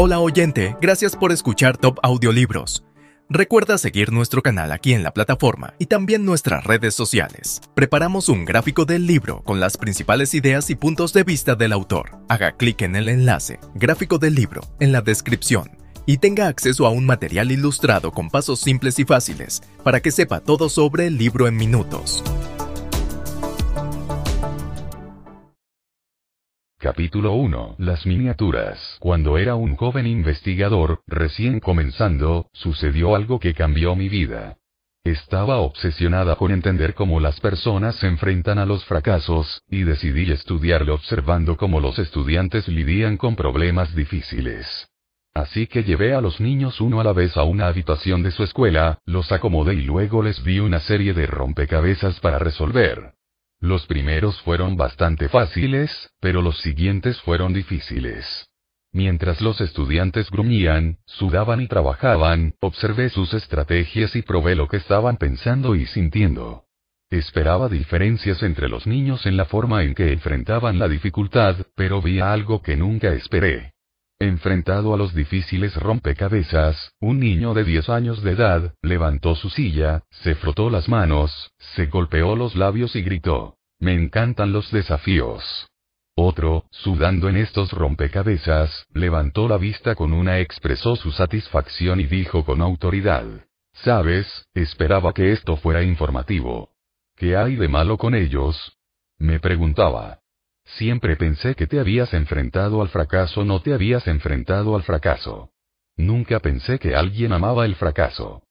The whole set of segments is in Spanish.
Hola oyente, gracias por escuchar Top Audiolibros. Recuerda seguir nuestro canal aquí en la plataforma y también nuestras redes sociales. Preparamos un gráfico del libro con las principales ideas y puntos de vista del autor. Haga clic en el enlace, gráfico del libro, en la descripción y tenga acceso a un material ilustrado con pasos simples y fáciles para que sepa todo sobre el libro en minutos. Capítulo 1. Las miniaturas. Cuando era un joven investigador, recién comenzando, sucedió algo que cambió mi vida. Estaba obsesionada con entender cómo las personas se enfrentan a los fracasos, y decidí estudiarlo observando cómo los estudiantes lidian con problemas difíciles. Así que llevé a los niños uno a la vez a una habitación de su escuela, los acomodé y luego les di una serie de rompecabezas para resolver. Los primeros fueron bastante fáciles, pero los siguientes fueron difíciles. Mientras los estudiantes gruñían, sudaban y trabajaban, observé sus estrategias y probé lo que estaban pensando y sintiendo. Esperaba diferencias entre los niños en la forma en que enfrentaban la dificultad, pero vi algo que nunca esperé. Enfrentado a los difíciles rompecabezas, un niño de 10 años de edad, levantó su silla, se frotó las manos, se golpeó los labios y gritó, Me encantan los desafíos. Otro, sudando en estos rompecabezas, levantó la vista con una expresó su satisfacción y dijo con autoridad. Sabes, esperaba que esto fuera informativo. ¿Qué hay de malo con ellos? Me preguntaba. Siempre pensé que te habías enfrentado al fracaso, no te habías enfrentado al fracaso. Nunca pensé que alguien amaba el fracaso.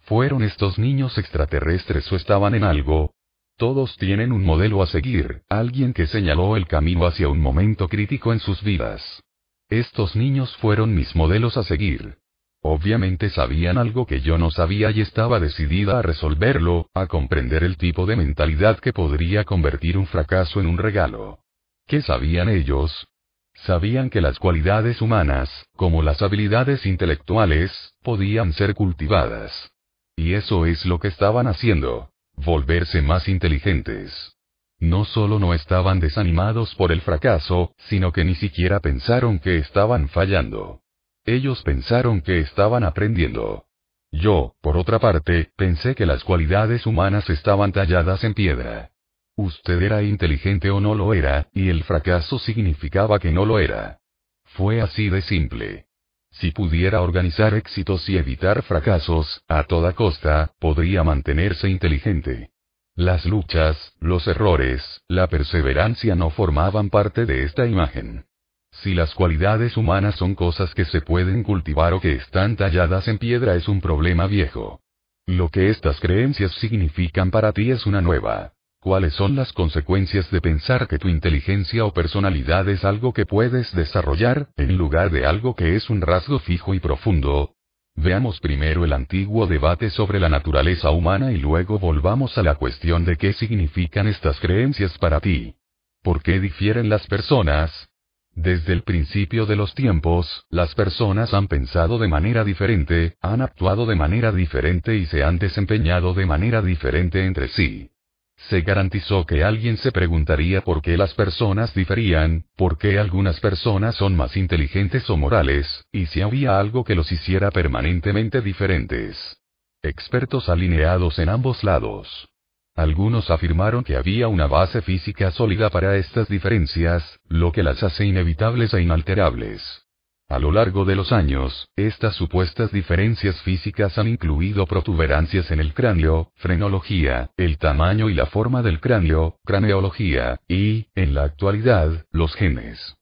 ¿Fueron estos niños extraterrestres o estaban en algo? Todos tienen un modelo a seguir, alguien que señaló el camino hacia un momento crítico en sus vidas. Estos niños fueron mis modelos a seguir. Obviamente sabían algo que yo no sabía y estaba decidida a resolverlo, a comprender el tipo de mentalidad que podría convertir un fracaso en un regalo. ¿Qué sabían ellos? Sabían que las cualidades humanas, como las habilidades intelectuales, podían ser cultivadas. Y eso es lo que estaban haciendo, volverse más inteligentes. No solo no estaban desanimados por el fracaso, sino que ni siquiera pensaron que estaban fallando. Ellos pensaron que estaban aprendiendo. Yo, por otra parte, pensé que las cualidades humanas estaban talladas en piedra. Usted era inteligente o no lo era, y el fracaso significaba que no lo era. Fue así de simple. Si pudiera organizar éxitos y evitar fracasos, a toda costa, podría mantenerse inteligente. Las luchas, los errores, la perseverancia no formaban parte de esta imagen. Si las cualidades humanas son cosas que se pueden cultivar o que están talladas en piedra es un problema viejo. Lo que estas creencias significan para ti es una nueva. ¿Cuáles son las consecuencias de pensar que tu inteligencia o personalidad es algo que puedes desarrollar, en lugar de algo que es un rasgo fijo y profundo? Veamos primero el antiguo debate sobre la naturaleza humana y luego volvamos a la cuestión de qué significan estas creencias para ti. ¿Por qué difieren las personas? Desde el principio de los tiempos, las personas han pensado de manera diferente, han actuado de manera diferente y se han desempeñado de manera diferente entre sí. Se garantizó que alguien se preguntaría por qué las personas diferían, por qué algunas personas son más inteligentes o morales, y si había algo que los hiciera permanentemente diferentes. Expertos alineados en ambos lados. Algunos afirmaron que había una base física sólida para estas diferencias, lo que las hace inevitables e inalterables. A lo largo de los años, estas supuestas diferencias físicas han incluido protuberancias en el cráneo, frenología, el tamaño y la forma del cráneo, craneología, y, en la actualidad, los genes.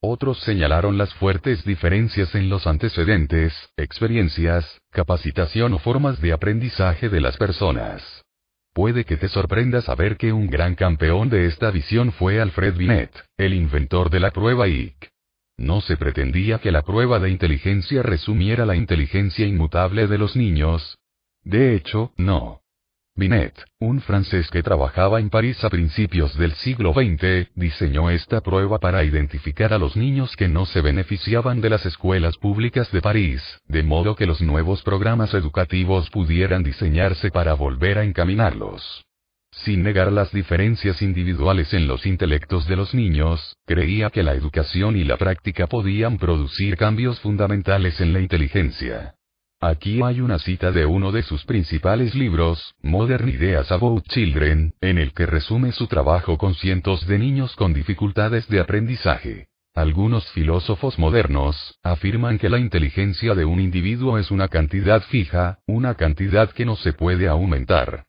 Otros señalaron las fuertes diferencias en los antecedentes, experiencias, capacitación o formas de aprendizaje de las personas. Puede que te sorprenda saber que un gran campeón de esta visión fue Alfred Binet, el inventor de la prueba IC. No se pretendía que la prueba de inteligencia resumiera la inteligencia inmutable de los niños. De hecho, no. Binet, un francés que trabajaba en París a principios del siglo XX, diseñó esta prueba para identificar a los niños que no se beneficiaban de las escuelas públicas de París, de modo que los nuevos programas educativos pudieran diseñarse para volver a encaminarlos. Sin negar las diferencias individuales en los intelectos de los niños, creía que la educación y la práctica podían producir cambios fundamentales en la inteligencia. Aquí hay una cita de uno de sus principales libros, Modern Ideas About Children, en el que resume su trabajo con cientos de niños con dificultades de aprendizaje. Algunos filósofos modernos afirman que la inteligencia de un individuo es una cantidad fija, una cantidad que no se puede aumentar.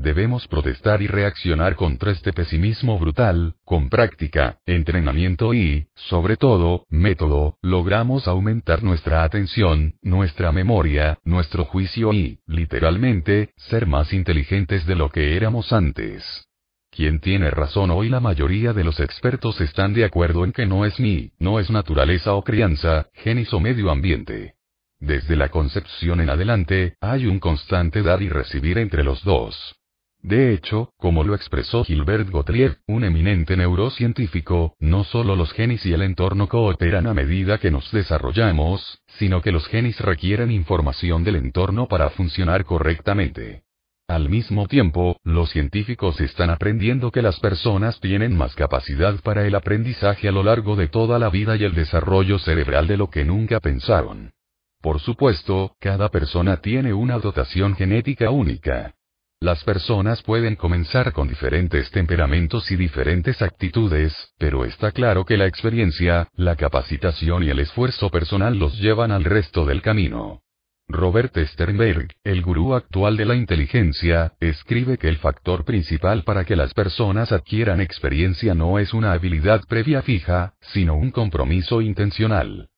Debemos protestar y reaccionar contra este pesimismo brutal, con práctica, entrenamiento y, sobre todo, método, logramos aumentar nuestra atención, nuestra memoria, nuestro juicio y, literalmente, ser más inteligentes de lo que éramos antes. Quien tiene razón hoy la mayoría de los expertos están de acuerdo en que no es ni, no es naturaleza o crianza, genes o medio ambiente. Desde la concepción en adelante, hay un constante dar y recibir entre los dos. De hecho, como lo expresó Gilbert Gottlieb, un eminente neurocientífico, no solo los genes y el entorno cooperan a medida que nos desarrollamos, sino que los genes requieren información del entorno para funcionar correctamente. Al mismo tiempo, los científicos están aprendiendo que las personas tienen más capacidad para el aprendizaje a lo largo de toda la vida y el desarrollo cerebral de lo que nunca pensaron. Por supuesto, cada persona tiene una dotación genética única. Las personas pueden comenzar con diferentes temperamentos y diferentes actitudes, pero está claro que la experiencia, la capacitación y el esfuerzo personal los llevan al resto del camino. Robert Sternberg, el gurú actual de la inteligencia, escribe que el factor principal para que las personas adquieran experiencia no es una habilidad previa fija, sino un compromiso intencional.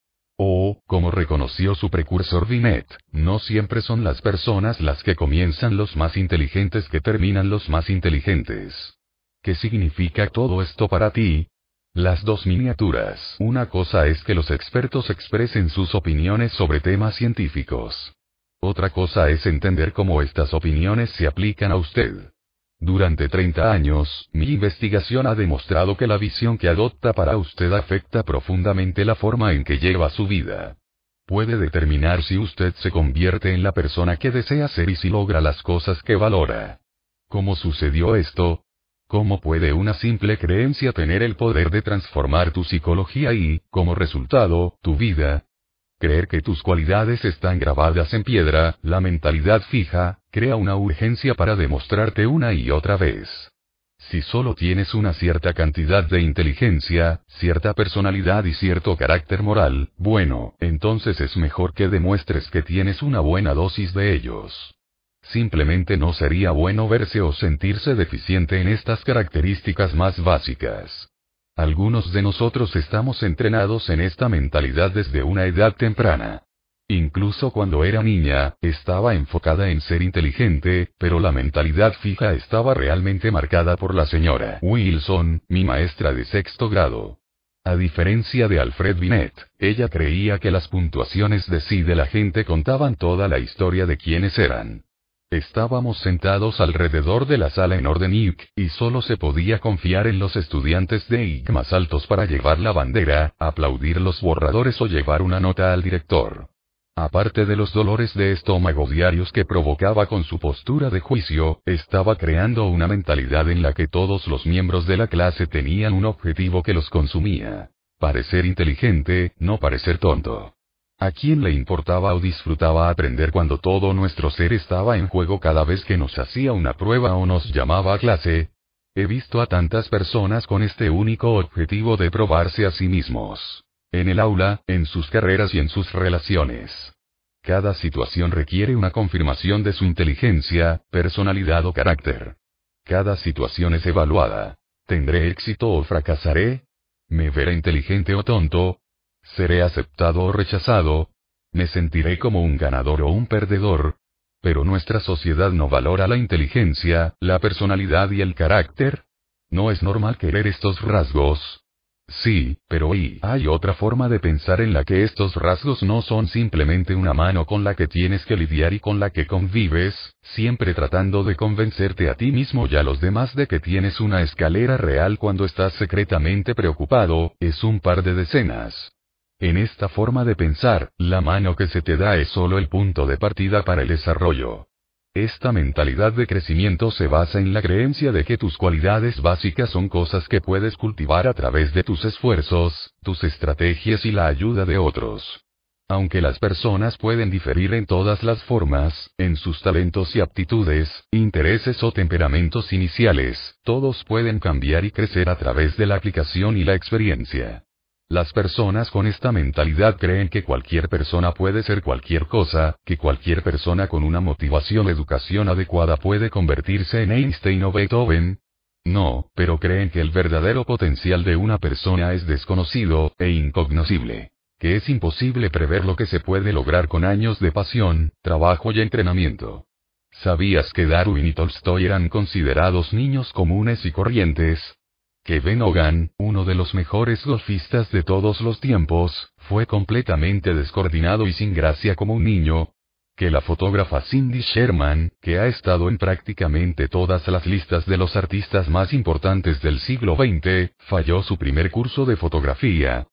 O, como reconoció su precursor Binet, no siempre son las personas las que comienzan los más inteligentes que terminan los más inteligentes. ¿Qué significa todo esto para ti? Las dos miniaturas. Una cosa es que los expertos expresen sus opiniones sobre temas científicos. Otra cosa es entender cómo estas opiniones se aplican a usted. Durante 30 años, mi investigación ha demostrado que la visión que adopta para usted afecta profundamente la forma en que lleva su vida. Puede determinar si usted se convierte en la persona que desea ser y si logra las cosas que valora. ¿Cómo sucedió esto? ¿Cómo puede una simple creencia tener el poder de transformar tu psicología y, como resultado, tu vida? Creer que tus cualidades están grabadas en piedra, la mentalidad fija, crea una urgencia para demostrarte una y otra vez. Si solo tienes una cierta cantidad de inteligencia, cierta personalidad y cierto carácter moral, bueno, entonces es mejor que demuestres que tienes una buena dosis de ellos. Simplemente no sería bueno verse o sentirse deficiente en estas características más básicas. Algunos de nosotros estamos entrenados en esta mentalidad desde una edad temprana. Incluso cuando era niña, estaba enfocada en ser inteligente, pero la mentalidad fija estaba realmente marcada por la señora Wilson, mi maestra de sexto grado. A diferencia de Alfred Binet, ella creía que las puntuaciones de sí de la gente contaban toda la historia de quiénes eran. Estábamos sentados alrededor de la sala en orden IC, y solo se podía confiar en los estudiantes de IC más altos para llevar la bandera, aplaudir los borradores o llevar una nota al director. Aparte de los dolores de estómago diarios que provocaba con su postura de juicio, estaba creando una mentalidad en la que todos los miembros de la clase tenían un objetivo que los consumía. Parecer inteligente, no parecer tonto. ¿A quién le importaba o disfrutaba aprender cuando todo nuestro ser estaba en juego cada vez que nos hacía una prueba o nos llamaba a clase? He visto a tantas personas con este único objetivo de probarse a sí mismos. En el aula, en sus carreras y en sus relaciones. Cada situación requiere una confirmación de su inteligencia, personalidad o carácter. Cada situación es evaluada. ¿Tendré éxito o fracasaré? ¿Me veré inteligente o tonto? ¿Seré aceptado o rechazado? ¿Me sentiré como un ganador o un perdedor? Pero nuestra sociedad no valora la inteligencia, la personalidad y el carácter. ¿No es normal querer estos rasgos? Sí, pero y hay otra forma de pensar en la que estos rasgos no son simplemente una mano con la que tienes que lidiar y con la que convives, siempre tratando de convencerte a ti mismo y a los demás de que tienes una escalera real cuando estás secretamente preocupado, es un par de decenas. En esta forma de pensar, la mano que se te da es solo el punto de partida para el desarrollo. Esta mentalidad de crecimiento se basa en la creencia de que tus cualidades básicas son cosas que puedes cultivar a través de tus esfuerzos, tus estrategias y la ayuda de otros. Aunque las personas pueden diferir en todas las formas, en sus talentos y aptitudes, intereses o temperamentos iniciales, todos pueden cambiar y crecer a través de la aplicación y la experiencia. Las personas con esta mentalidad creen que cualquier persona puede ser cualquier cosa, que cualquier persona con una motivación educación adecuada puede convertirse en Einstein o Beethoven. No, pero creen que el verdadero potencial de una persona es desconocido, e incognoscible que es imposible prever lo que se puede lograr con años de pasión, trabajo y entrenamiento. ¿Sabías que Darwin y Tolstoy eran considerados niños comunes y corrientes? Que Ben Hogan, uno de los mejores golfistas de todos los tiempos, fue completamente descoordinado y sin gracia como un niño, que la fotógrafa Cindy Sherman, que ha estado en prácticamente todas las listas de los artistas más importantes del siglo XX, falló su primer curso de fotografía,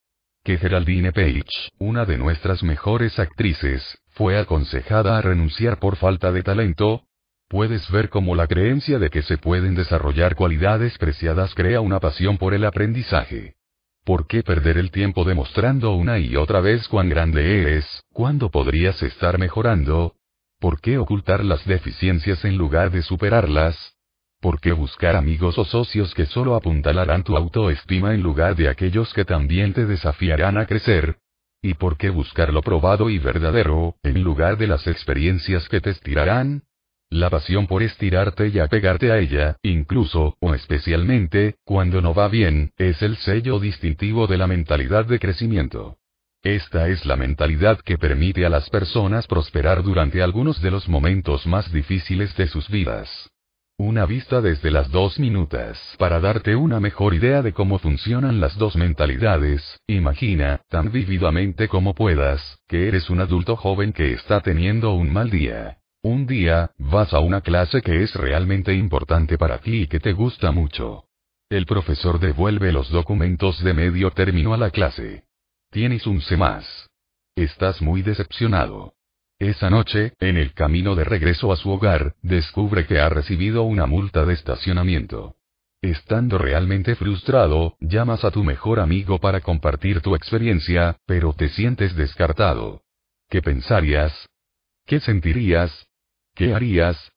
que Geraldine Page, una de nuestras mejores actrices, fue aconsejada a renunciar por falta de talento, puedes ver cómo la creencia de que se pueden desarrollar cualidades preciadas crea una pasión por el aprendizaje. ¿Por qué perder el tiempo demostrando una y otra vez cuán grande eres, cuando podrías estar mejorando? ¿Por qué ocultar las deficiencias en lugar de superarlas? ¿Por qué buscar amigos o socios que solo apuntalarán tu autoestima en lugar de aquellos que también te desafiarán a crecer? ¿Y por qué buscar lo probado y verdadero, en lugar de las experiencias que te estirarán? La pasión por estirarte y apegarte a ella, incluso, o especialmente, cuando no va bien, es el sello distintivo de la mentalidad de crecimiento. Esta es la mentalidad que permite a las personas prosperar durante algunos de los momentos más difíciles de sus vidas. Una vista desde las dos minutas. Para darte una mejor idea de cómo funcionan las dos mentalidades, imagina, tan vívidamente como puedas, que eres un adulto joven que está teniendo un mal día. Un día, vas a una clase que es realmente importante para ti y que te gusta mucho. El profesor devuelve los documentos de medio término a la clase. Tienes un C más. Estás muy decepcionado. Esa noche, en el camino de regreso a su hogar, descubre que ha recibido una multa de estacionamiento. Estando realmente frustrado, llamas a tu mejor amigo para compartir tu experiencia, pero te sientes descartado. ¿Qué pensarías? ¿Qué sentirías? ¿Qué harías?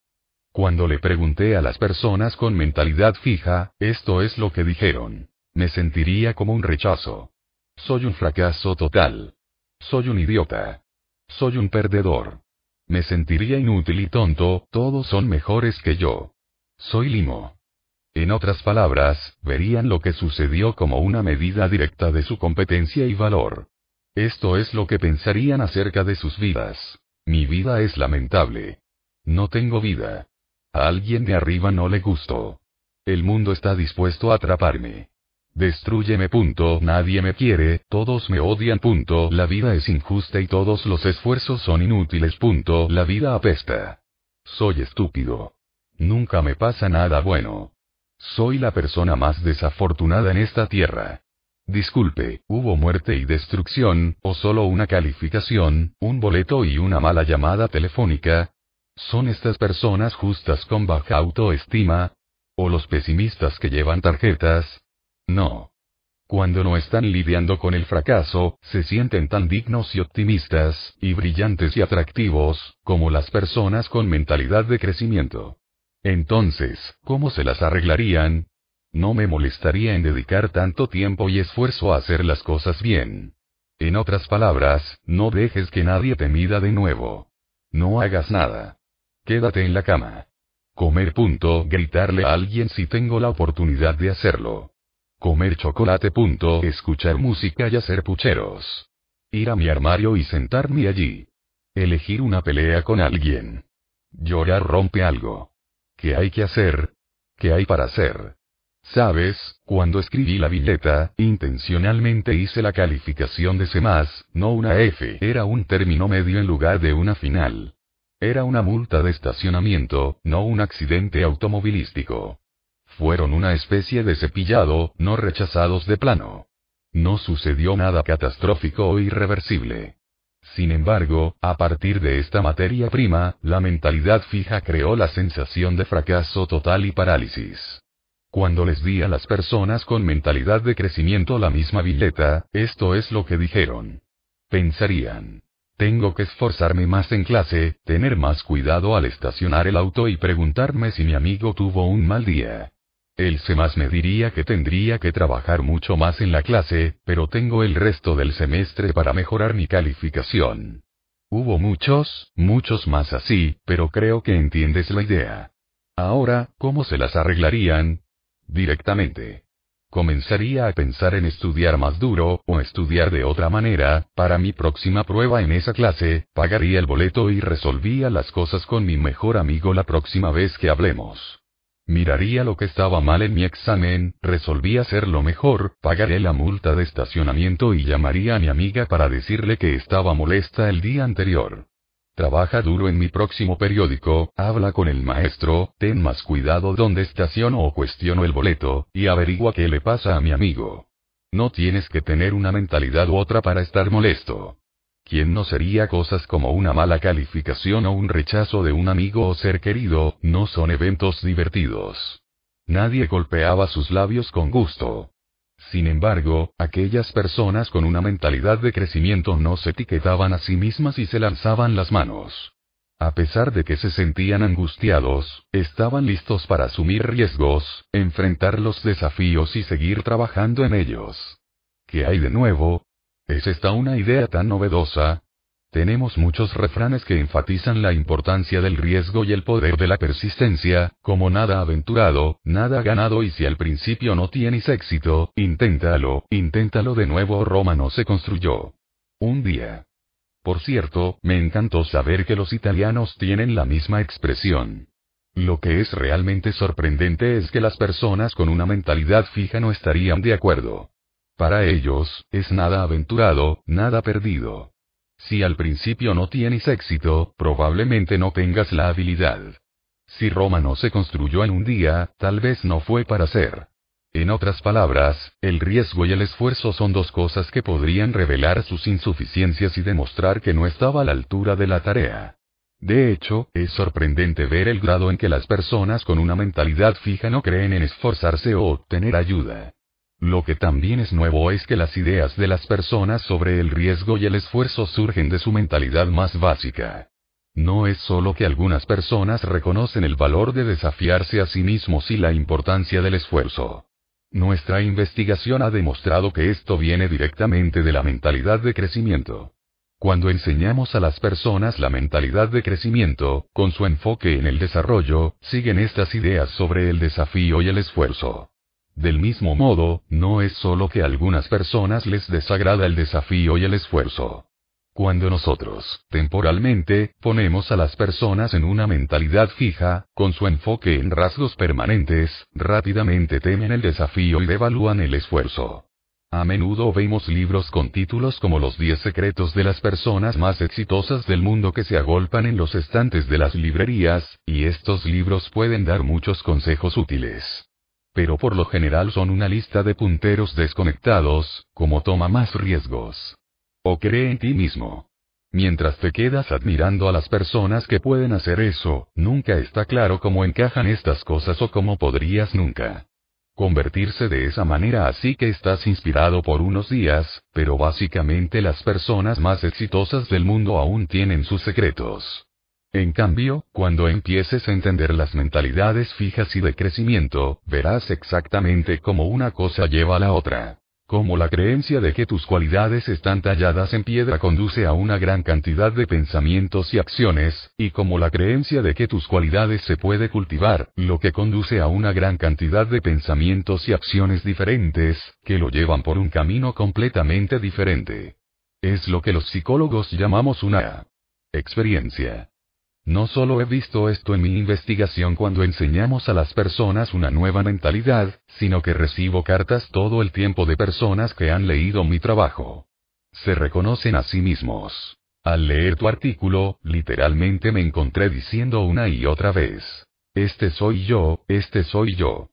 Cuando le pregunté a las personas con mentalidad fija, esto es lo que dijeron. Me sentiría como un rechazo. Soy un fracaso total. Soy un idiota. Soy un perdedor. Me sentiría inútil y tonto, todos son mejores que yo. Soy limo. En otras palabras, verían lo que sucedió como una medida directa de su competencia y valor. Esto es lo que pensarían acerca de sus vidas. Mi vida es lamentable. No tengo vida. A alguien de arriba no le gusto. El mundo está dispuesto a atraparme. Destrúyeme. Punto. Nadie me quiere, todos me odian. Punto. La vida es injusta y todos los esfuerzos son inútiles. Punto. La vida apesta. Soy estúpido. Nunca me pasa nada bueno. Soy la persona más desafortunada en esta tierra. Disculpe, ¿hubo muerte y destrucción, o solo una calificación, un boleto y una mala llamada telefónica? ¿Son estas personas justas con baja autoestima? ¿O los pesimistas que llevan tarjetas? No. Cuando no están lidiando con el fracaso, se sienten tan dignos y optimistas, y brillantes y atractivos, como las personas con mentalidad de crecimiento. Entonces, ¿cómo se las arreglarían? No me molestaría en dedicar tanto tiempo y esfuerzo a hacer las cosas bien. En otras palabras, no dejes que nadie te mida de nuevo. No hagas nada. Quédate en la cama. Comer. Punto. Gritarle a alguien si tengo la oportunidad de hacerlo. Comer chocolate. Punto. Escuchar música y hacer pucheros. Ir a mi armario y sentarme allí. Elegir una pelea con alguien. Llorar rompe algo. ¿Qué hay que hacer? ¿Qué hay para hacer? Sabes, cuando escribí la billeta, intencionalmente hice la calificación de C+, no una F. Era un término medio en lugar de una final. Era una multa de estacionamiento, no un accidente automovilístico fueron una especie de cepillado, no rechazados de plano. No sucedió nada catastrófico o irreversible. Sin embargo, a partir de esta materia prima, la mentalidad fija creó la sensación de fracaso total y parálisis. Cuando les di a las personas con mentalidad de crecimiento la misma billeta, esto es lo que dijeron. Pensarían. Tengo que esforzarme más en clase, tener más cuidado al estacionar el auto y preguntarme si mi amigo tuvo un mal día. Él se más me diría que tendría que trabajar mucho más en la clase, pero tengo el resto del semestre para mejorar mi calificación. Hubo muchos, muchos más así, pero creo que entiendes la idea. Ahora, ¿cómo se las arreglarían? Directamente. Comenzaría a pensar en estudiar más duro, o estudiar de otra manera, para mi próxima prueba en esa clase, pagaría el boleto y resolvía las cosas con mi mejor amigo la próxima vez que hablemos. Miraría lo que estaba mal en mi examen, resolvía hacerlo mejor, pagaré la multa de estacionamiento y llamaría a mi amiga para decirle que estaba molesta el día anterior. Trabaja duro en mi próximo periódico, habla con el maestro, ten más cuidado donde estaciono o cuestiono el boleto, y averigua qué le pasa a mi amigo. No tienes que tener una mentalidad u otra para estar molesto. ¿Quién no sería cosas como una mala calificación o un rechazo de un amigo o ser querido, no son eventos divertidos. Nadie golpeaba sus labios con gusto. Sin embargo, aquellas personas con una mentalidad de crecimiento no se etiquetaban a sí mismas y se lanzaban las manos. A pesar de que se sentían angustiados, estaban listos para asumir riesgos, enfrentar los desafíos y seguir trabajando en ellos. ¿Qué hay de nuevo? ¿Es esta una idea tan novedosa? Tenemos muchos refranes que enfatizan la importancia del riesgo y el poder de la persistencia, como nada aventurado, nada ganado y si al principio no tienes éxito, inténtalo, inténtalo de nuevo Roma no se construyó. Un día. Por cierto, me encantó saber que los italianos tienen la misma expresión. Lo que es realmente sorprendente es que las personas con una mentalidad fija no estarían de acuerdo. Para ellos, es nada aventurado, nada perdido. Si al principio no tienes éxito, probablemente no tengas la habilidad. Si Roma no se construyó en un día, tal vez no fue para ser. En otras palabras, el riesgo y el esfuerzo son dos cosas que podrían revelar sus insuficiencias y demostrar que no estaba a la altura de la tarea. De hecho, es sorprendente ver el grado en que las personas con una mentalidad fija no creen en esforzarse o obtener ayuda. Lo que también es nuevo es que las ideas de las personas sobre el riesgo y el esfuerzo surgen de su mentalidad más básica. No es solo que algunas personas reconocen el valor de desafiarse a sí mismos y la importancia del esfuerzo. Nuestra investigación ha demostrado que esto viene directamente de la mentalidad de crecimiento. Cuando enseñamos a las personas la mentalidad de crecimiento, con su enfoque en el desarrollo, siguen estas ideas sobre el desafío y el esfuerzo. Del mismo modo, no es solo que a algunas personas les desagrada el desafío y el esfuerzo. Cuando nosotros, temporalmente, ponemos a las personas en una mentalidad fija, con su enfoque en rasgos permanentes, rápidamente temen el desafío y devalúan el esfuerzo. A menudo vemos libros con títulos como Los 10 secretos de las personas más exitosas del mundo que se agolpan en los estantes de las librerías, y estos libros pueden dar muchos consejos útiles pero por lo general son una lista de punteros desconectados, como toma más riesgos. O cree en ti mismo. Mientras te quedas admirando a las personas que pueden hacer eso, nunca está claro cómo encajan estas cosas o cómo podrías nunca. Convertirse de esa manera así que estás inspirado por unos días, pero básicamente las personas más exitosas del mundo aún tienen sus secretos. En cambio, cuando empieces a entender las mentalidades fijas y de crecimiento, verás exactamente cómo una cosa lleva a la otra. Como la creencia de que tus cualidades están talladas en piedra conduce a una gran cantidad de pensamientos y acciones, y como la creencia de que tus cualidades se puede cultivar, lo que conduce a una gran cantidad de pensamientos y acciones diferentes, que lo llevan por un camino completamente diferente. Es lo que los psicólogos llamamos una experiencia. No solo he visto esto en mi investigación cuando enseñamos a las personas una nueva mentalidad, sino que recibo cartas todo el tiempo de personas que han leído mi trabajo. Se reconocen a sí mismos. Al leer tu artículo, literalmente me encontré diciendo una y otra vez. Este soy yo, este soy yo.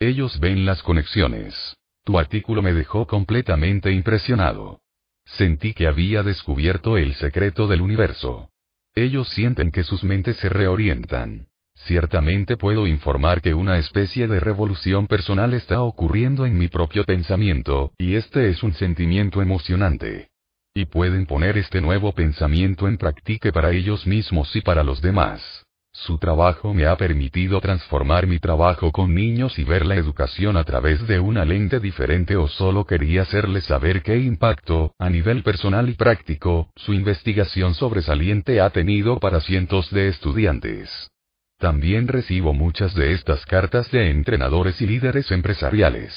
Ellos ven las conexiones. Tu artículo me dejó completamente impresionado. Sentí que había descubierto el secreto del universo. Ellos sienten que sus mentes se reorientan. Ciertamente puedo informar que una especie de revolución personal está ocurriendo en mi propio pensamiento, y este es un sentimiento emocionante. Y pueden poner este nuevo pensamiento en práctica para ellos mismos y para los demás. Su trabajo me ha permitido transformar mi trabajo con niños y ver la educación a través de una lente diferente o solo quería hacerles saber qué impacto, a nivel personal y práctico, su investigación sobresaliente ha tenido para cientos de estudiantes. También recibo muchas de estas cartas de entrenadores y líderes empresariales.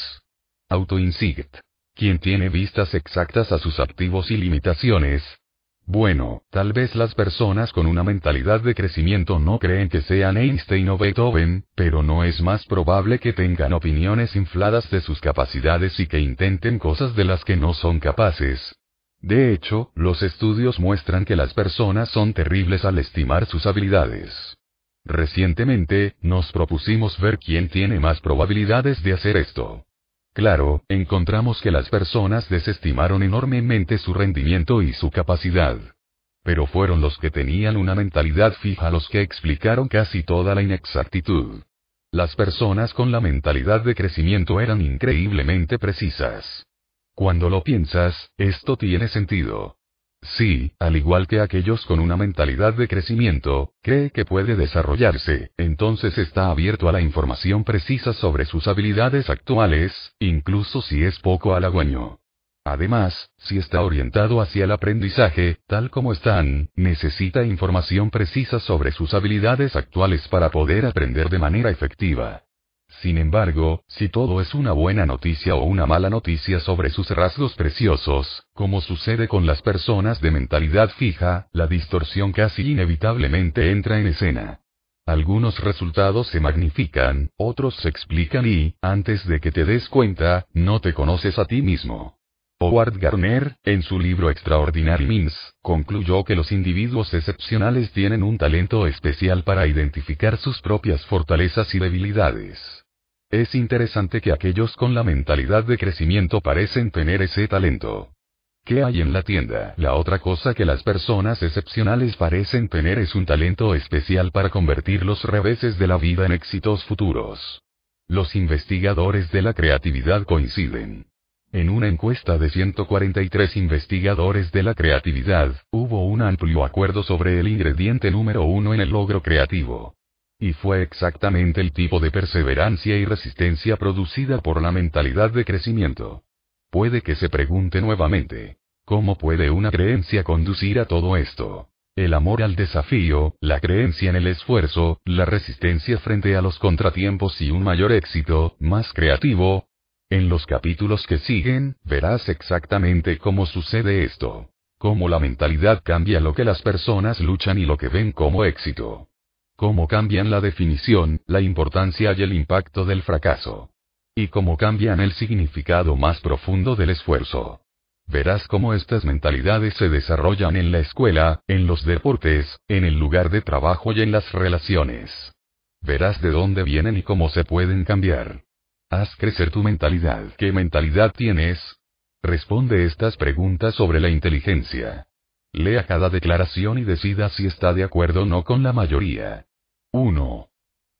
AutoInsight. Quien tiene vistas exactas a sus activos y limitaciones, bueno, tal vez las personas con una mentalidad de crecimiento no creen que sean Einstein o Beethoven, pero no es más probable que tengan opiniones infladas de sus capacidades y que intenten cosas de las que no son capaces. De hecho, los estudios muestran que las personas son terribles al estimar sus habilidades. Recientemente, nos propusimos ver quién tiene más probabilidades de hacer esto. Claro, encontramos que las personas desestimaron enormemente su rendimiento y su capacidad. Pero fueron los que tenían una mentalidad fija los que explicaron casi toda la inexactitud. Las personas con la mentalidad de crecimiento eran increíblemente precisas. Cuando lo piensas, esto tiene sentido. Sí, al igual que aquellos con una mentalidad de crecimiento, cree que puede desarrollarse, entonces está abierto a la información precisa sobre sus habilidades actuales, incluso si es poco halagüeño. Además, si está orientado hacia el aprendizaje, tal como están, necesita información precisa sobre sus habilidades actuales para poder aprender de manera efectiva. Sin embargo, si todo es una buena noticia o una mala noticia sobre sus rasgos preciosos, como sucede con las personas de mentalidad fija, la distorsión casi inevitablemente entra en escena. Algunos resultados se magnifican, otros se explican y, antes de que te des cuenta, no te conoces a ti mismo. Howard Garner, en su libro Extraordinary Means, concluyó que los individuos excepcionales tienen un talento especial para identificar sus propias fortalezas y debilidades. Es interesante que aquellos con la mentalidad de crecimiento parecen tener ese talento. ¿Qué hay en la tienda? La otra cosa que las personas excepcionales parecen tener es un talento especial para convertir los reveses de la vida en éxitos futuros. Los investigadores de la creatividad coinciden. En una encuesta de 143 investigadores de la creatividad, hubo un amplio acuerdo sobre el ingrediente número uno en el logro creativo. Y fue exactamente el tipo de perseverancia y resistencia producida por la mentalidad de crecimiento. Puede que se pregunte nuevamente, ¿cómo puede una creencia conducir a todo esto? El amor al desafío, la creencia en el esfuerzo, la resistencia frente a los contratiempos y un mayor éxito, más creativo. En los capítulos que siguen, verás exactamente cómo sucede esto. Cómo la mentalidad cambia lo que las personas luchan y lo que ven como éxito cómo cambian la definición, la importancia y el impacto del fracaso. Y cómo cambian el significado más profundo del esfuerzo. Verás cómo estas mentalidades se desarrollan en la escuela, en los deportes, en el lugar de trabajo y en las relaciones. Verás de dónde vienen y cómo se pueden cambiar. Haz crecer tu mentalidad. ¿Qué mentalidad tienes? Responde estas preguntas sobre la inteligencia. Lea cada declaración y decida si está de acuerdo o no con la mayoría. 1.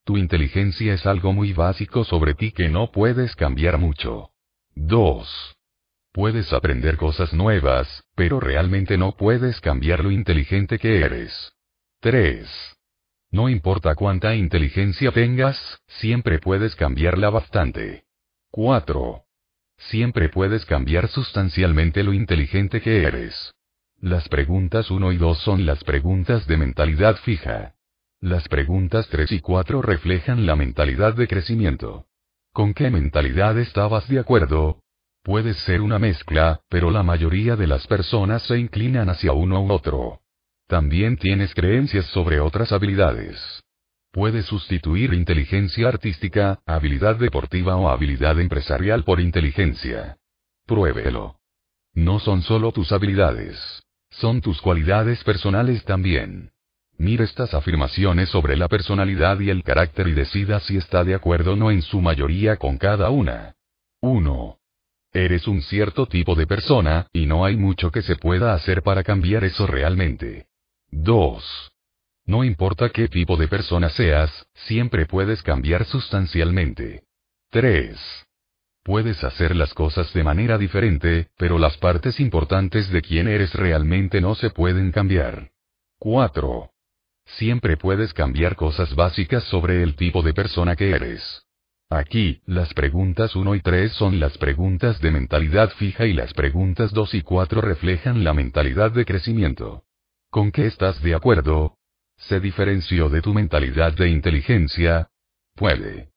Tu inteligencia es algo muy básico sobre ti que no puedes cambiar mucho. 2. Puedes aprender cosas nuevas, pero realmente no puedes cambiar lo inteligente que eres. 3. No importa cuánta inteligencia tengas, siempre puedes cambiarla bastante. 4. Siempre puedes cambiar sustancialmente lo inteligente que eres. Las preguntas 1 y 2 son las preguntas de mentalidad fija. Las preguntas 3 y 4 reflejan la mentalidad de crecimiento. ¿Con qué mentalidad estabas de acuerdo? Puede ser una mezcla, pero la mayoría de las personas se inclinan hacia uno u otro. También tienes creencias sobre otras habilidades. Puedes sustituir inteligencia artística, habilidad deportiva o habilidad empresarial por inteligencia. Pruébelo. No son solo tus habilidades. Son tus cualidades personales también. Mire estas afirmaciones sobre la personalidad y el carácter y decida si está de acuerdo o no en su mayoría con cada una. 1. Eres un cierto tipo de persona, y no hay mucho que se pueda hacer para cambiar eso realmente. 2. No importa qué tipo de persona seas, siempre puedes cambiar sustancialmente. 3. Puedes hacer las cosas de manera diferente, pero las partes importantes de quién eres realmente no se pueden cambiar. 4. Siempre puedes cambiar cosas básicas sobre el tipo de persona que eres. Aquí, las preguntas 1 y 3 son las preguntas de mentalidad fija y las preguntas 2 y 4 reflejan la mentalidad de crecimiento. ¿Con qué estás de acuerdo? ¿Se diferenció de tu mentalidad de inteligencia? Puede.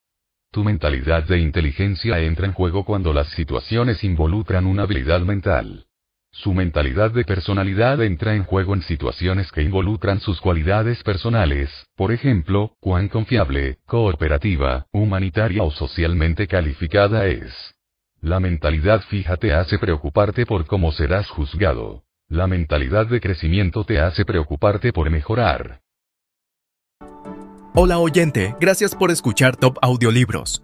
Tu mentalidad de inteligencia entra en juego cuando las situaciones involucran una habilidad mental. Su mentalidad de personalidad entra en juego en situaciones que involucran sus cualidades personales, por ejemplo, cuán confiable, cooperativa, humanitaria o socialmente calificada es. La mentalidad fija te hace preocuparte por cómo serás juzgado. La mentalidad de crecimiento te hace preocuparte por mejorar. Hola oyente, gracias por escuchar Top Audiolibros.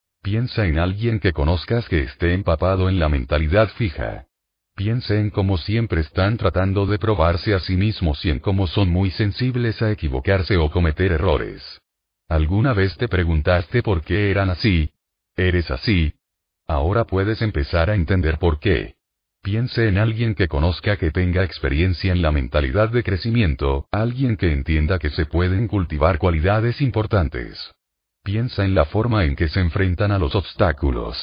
Piensa en alguien que conozcas que esté empapado en la mentalidad fija. Piensa en cómo siempre están tratando de probarse a sí mismos y en cómo son muy sensibles a equivocarse o cometer errores. ¿Alguna vez te preguntaste por qué eran así? ¿Eres así? Ahora puedes empezar a entender por qué. Piense en alguien que conozca que tenga experiencia en la mentalidad de crecimiento, alguien que entienda que se pueden cultivar cualidades importantes. Piensa en la forma en que se enfrentan a los obstáculos.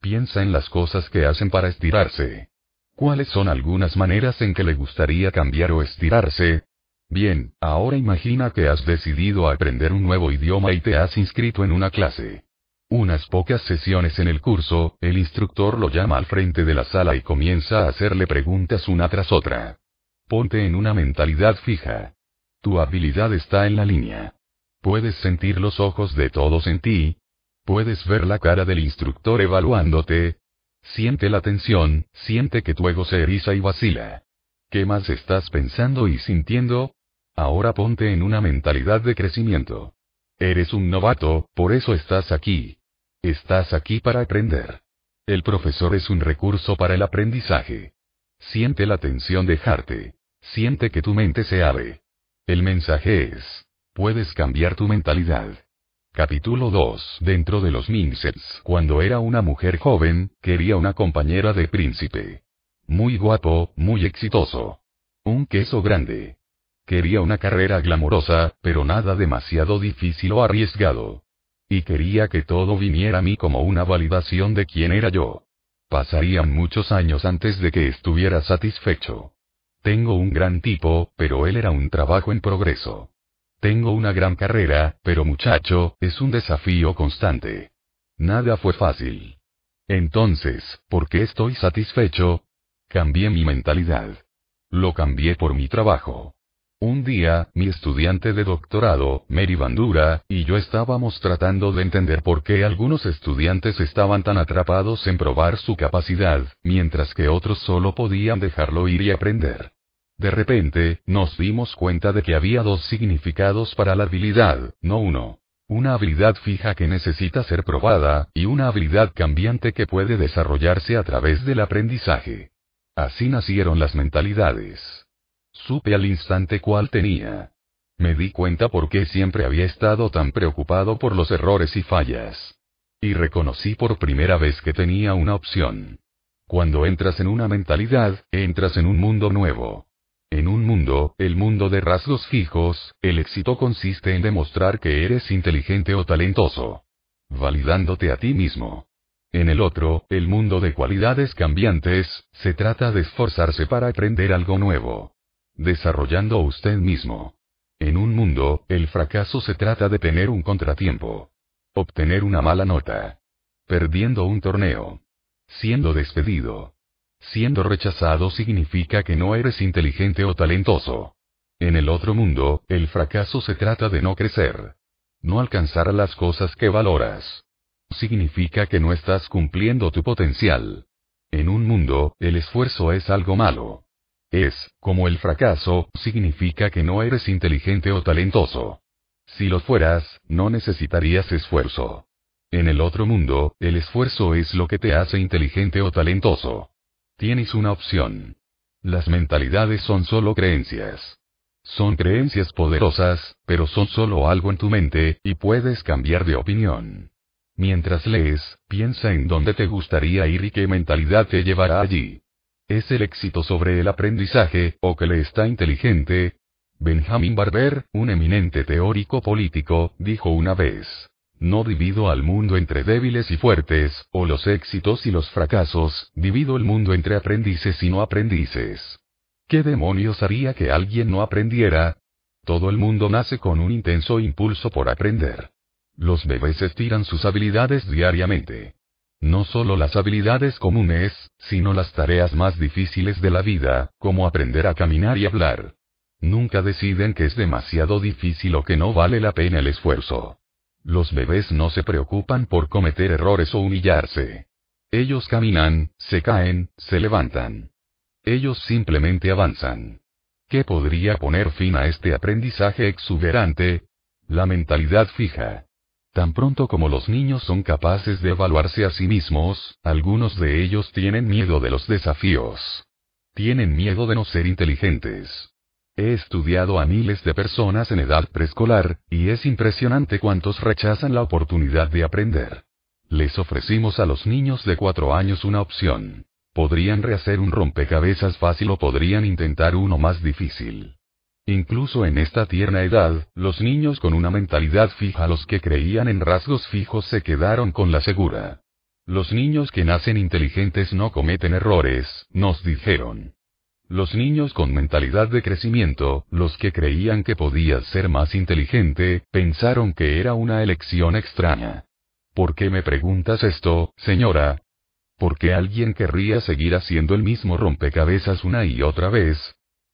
Piensa en las cosas que hacen para estirarse. ¿Cuáles son algunas maneras en que le gustaría cambiar o estirarse? Bien, ahora imagina que has decidido aprender un nuevo idioma y te has inscrito en una clase. Unas pocas sesiones en el curso, el instructor lo llama al frente de la sala y comienza a hacerle preguntas una tras otra. Ponte en una mentalidad fija. Tu habilidad está en la línea. Puedes sentir los ojos de todos en ti. Puedes ver la cara del instructor evaluándote. Siente la tensión, siente que tu ego se eriza y vacila. ¿Qué más estás pensando y sintiendo? Ahora ponte en una mentalidad de crecimiento. Eres un novato, por eso estás aquí. Estás aquí para aprender. El profesor es un recurso para el aprendizaje. Siente la tensión dejarte. Siente que tu mente se abre. El mensaje es, puedes cambiar tu mentalidad. Capítulo 2. Dentro de los Minsets. Cuando era una mujer joven, quería una compañera de príncipe. Muy guapo, muy exitoso. Un queso grande. Quería una carrera glamorosa, pero nada demasiado difícil o arriesgado. Y quería que todo viniera a mí como una validación de quién era yo. Pasarían muchos años antes de que estuviera satisfecho. Tengo un gran tipo, pero él era un trabajo en progreso. Tengo una gran carrera, pero muchacho, es un desafío constante. Nada fue fácil. Entonces, ¿por qué estoy satisfecho? Cambié mi mentalidad. Lo cambié por mi trabajo. Un día, mi estudiante de doctorado, Mary Bandura, y yo estábamos tratando de entender por qué algunos estudiantes estaban tan atrapados en probar su capacidad, mientras que otros solo podían dejarlo ir y aprender. De repente, nos dimos cuenta de que había dos significados para la habilidad, no uno. Una habilidad fija que necesita ser probada, y una habilidad cambiante que puede desarrollarse a través del aprendizaje. Así nacieron las mentalidades. Supe al instante cuál tenía. Me di cuenta por qué siempre había estado tan preocupado por los errores y fallas. Y reconocí por primera vez que tenía una opción. Cuando entras en una mentalidad, entras en un mundo nuevo. En un mundo, el mundo de rasgos fijos, el éxito consiste en demostrar que eres inteligente o talentoso. Validándote a ti mismo. En el otro, el mundo de cualidades cambiantes, se trata de esforzarse para aprender algo nuevo desarrollando usted mismo. En un mundo, el fracaso se trata de tener un contratiempo. Obtener una mala nota. Perdiendo un torneo. Siendo despedido. Siendo rechazado significa que no eres inteligente o talentoso. En el otro mundo, el fracaso se trata de no crecer. No alcanzar las cosas que valoras. Significa que no estás cumpliendo tu potencial. En un mundo, el esfuerzo es algo malo. Es, como el fracaso, significa que no eres inteligente o talentoso. Si lo fueras, no necesitarías esfuerzo. En el otro mundo, el esfuerzo es lo que te hace inteligente o talentoso. Tienes una opción. Las mentalidades son solo creencias. Son creencias poderosas, pero son solo algo en tu mente, y puedes cambiar de opinión. Mientras lees, piensa en dónde te gustaría ir y qué mentalidad te llevará allí. ¿Es el éxito sobre el aprendizaje, o que le está inteligente? Benjamin Barber, un eminente teórico político, dijo una vez. No divido al mundo entre débiles y fuertes, o los éxitos y los fracasos, divido el mundo entre aprendices y no aprendices. ¿Qué demonios haría que alguien no aprendiera? Todo el mundo nace con un intenso impulso por aprender. Los bebés estiran sus habilidades diariamente. No solo las habilidades comunes, sino las tareas más difíciles de la vida, como aprender a caminar y hablar. Nunca deciden que es demasiado difícil o que no vale la pena el esfuerzo. Los bebés no se preocupan por cometer errores o humillarse. Ellos caminan, se caen, se levantan. Ellos simplemente avanzan. ¿Qué podría poner fin a este aprendizaje exuberante? La mentalidad fija. Tan pronto como los niños son capaces de evaluarse a sí mismos, algunos de ellos tienen miedo de los desafíos. Tienen miedo de no ser inteligentes. He estudiado a miles de personas en edad preescolar, y es impresionante cuántos rechazan la oportunidad de aprender. Les ofrecimos a los niños de cuatro años una opción. Podrían rehacer un rompecabezas fácil o podrían intentar uno más difícil. Incluso en esta tierna edad, los niños con una mentalidad fija los que creían en rasgos fijos se quedaron con la segura. Los niños que nacen inteligentes no cometen errores, nos dijeron. Los niños con mentalidad de crecimiento, los que creían que podías ser más inteligente, pensaron que era una elección extraña. ¿Por qué me preguntas esto, señora? ¿Por qué alguien querría seguir haciendo el mismo rompecabezas una y otra vez?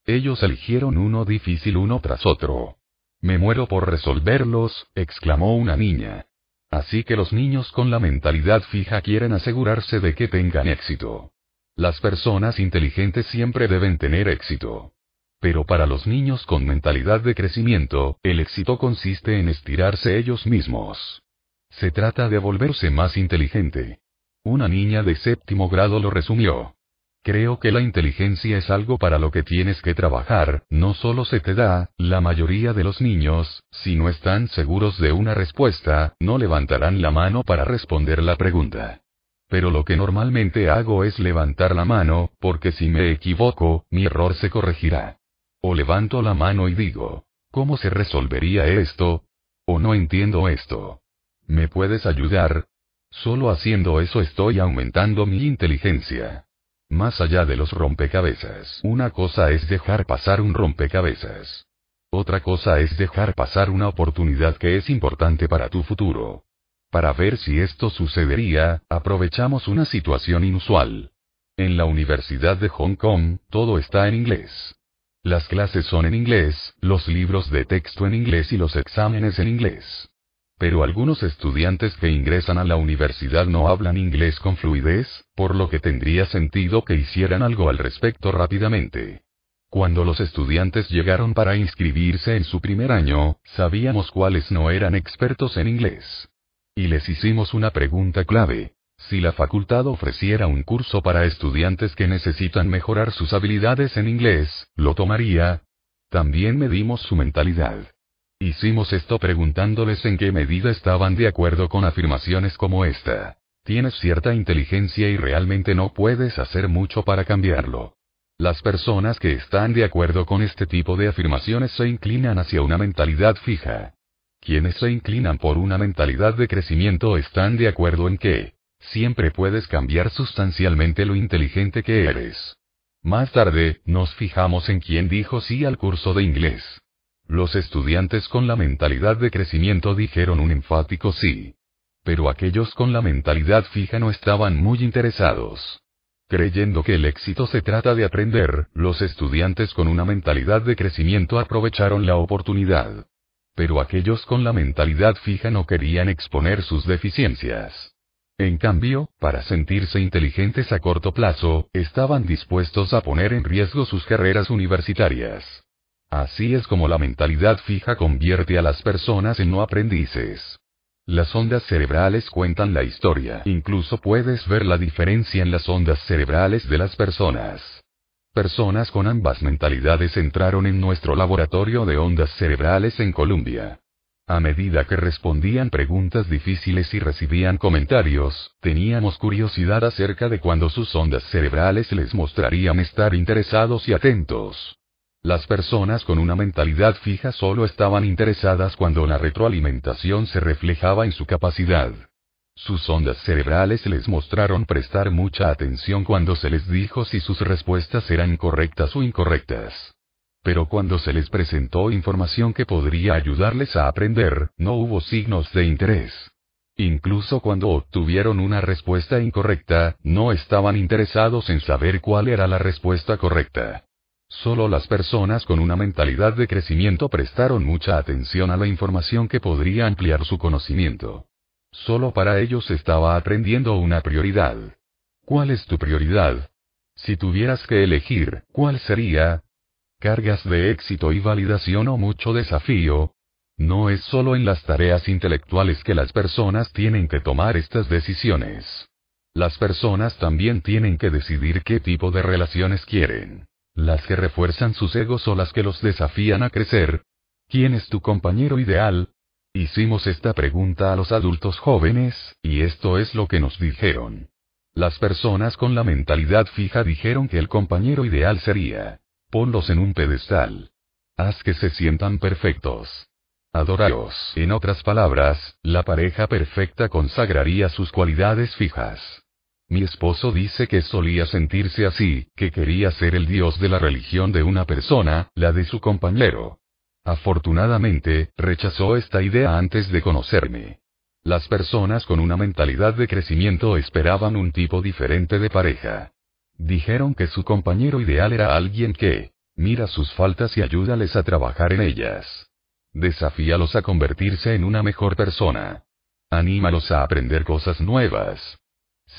Ellos eligieron uno difícil uno tras otro. Me muero por resolverlos, exclamó una niña. Así que los niños con la mentalidad fija quieren asegurarse de que tengan éxito. Las personas inteligentes siempre deben tener éxito. Pero para los niños con mentalidad de crecimiento, el éxito consiste en estirarse ellos mismos. Se trata de volverse más inteligente. Una niña de séptimo grado lo resumió. Creo que la inteligencia es algo para lo que tienes que trabajar, no solo se te da, la mayoría de los niños, si no están seguros de una respuesta, no levantarán la mano para responder la pregunta. Pero lo que normalmente hago es levantar la mano, porque si me equivoco, mi error se corregirá. O levanto la mano y digo, ¿cómo se resolvería esto? O no entiendo esto. ¿Me puedes ayudar? Solo haciendo eso estoy aumentando mi inteligencia. Más allá de los rompecabezas, una cosa es dejar pasar un rompecabezas. Otra cosa es dejar pasar una oportunidad que es importante para tu futuro. Para ver si esto sucedería, aprovechamos una situación inusual. En la Universidad de Hong Kong, todo está en inglés. Las clases son en inglés, los libros de texto en inglés y los exámenes en inglés. Pero algunos estudiantes que ingresan a la universidad no hablan inglés con fluidez, por lo que tendría sentido que hicieran algo al respecto rápidamente. Cuando los estudiantes llegaron para inscribirse en su primer año, sabíamos cuáles no eran expertos en inglés. Y les hicimos una pregunta clave. Si la facultad ofreciera un curso para estudiantes que necesitan mejorar sus habilidades en inglés, ¿lo tomaría? También medimos su mentalidad. Hicimos esto preguntándoles en qué medida estaban de acuerdo con afirmaciones como esta. Tienes cierta inteligencia y realmente no puedes hacer mucho para cambiarlo. Las personas que están de acuerdo con este tipo de afirmaciones se inclinan hacia una mentalidad fija. Quienes se inclinan por una mentalidad de crecimiento están de acuerdo en que, siempre puedes cambiar sustancialmente lo inteligente que eres. Más tarde, nos fijamos en quién dijo sí al curso de inglés. Los estudiantes con la mentalidad de crecimiento dijeron un enfático sí. Pero aquellos con la mentalidad fija no estaban muy interesados. Creyendo que el éxito se trata de aprender, los estudiantes con una mentalidad de crecimiento aprovecharon la oportunidad. Pero aquellos con la mentalidad fija no querían exponer sus deficiencias. En cambio, para sentirse inteligentes a corto plazo, estaban dispuestos a poner en riesgo sus carreras universitarias. Así es como la mentalidad fija convierte a las personas en no aprendices. Las ondas cerebrales cuentan la historia. Incluso puedes ver la diferencia en las ondas cerebrales de las personas. Personas con ambas mentalidades entraron en nuestro laboratorio de ondas cerebrales en Colombia. A medida que respondían preguntas difíciles y recibían comentarios, teníamos curiosidad acerca de cuando sus ondas cerebrales les mostrarían estar interesados y atentos. Las personas con una mentalidad fija solo estaban interesadas cuando la retroalimentación se reflejaba en su capacidad. Sus ondas cerebrales les mostraron prestar mucha atención cuando se les dijo si sus respuestas eran correctas o incorrectas. Pero cuando se les presentó información que podría ayudarles a aprender, no hubo signos de interés. Incluso cuando obtuvieron una respuesta incorrecta, no estaban interesados en saber cuál era la respuesta correcta. Solo las personas con una mentalidad de crecimiento prestaron mucha atención a la información que podría ampliar su conocimiento. Solo para ellos estaba aprendiendo una prioridad. ¿Cuál es tu prioridad? Si tuvieras que elegir, ¿cuál sería? ¿Cargas de éxito y validación o mucho desafío? No es solo en las tareas intelectuales que las personas tienen que tomar estas decisiones. Las personas también tienen que decidir qué tipo de relaciones quieren. ¿Las que refuerzan sus egos o las que los desafían a crecer? ¿Quién es tu compañero ideal? Hicimos esta pregunta a los adultos jóvenes, y esto es lo que nos dijeron. Las personas con la mentalidad fija dijeron que el compañero ideal sería, ponlos en un pedestal. Haz que se sientan perfectos. Adoraos. En otras palabras, la pareja perfecta consagraría sus cualidades fijas. Mi esposo dice que solía sentirse así, que quería ser el dios de la religión de una persona, la de su compañero. Afortunadamente, rechazó esta idea antes de conocerme. Las personas con una mentalidad de crecimiento esperaban un tipo diferente de pareja. Dijeron que su compañero ideal era alguien que, mira sus faltas y ayúdales a trabajar en ellas. Desafíalos a convertirse en una mejor persona. Anímalos a aprender cosas nuevas.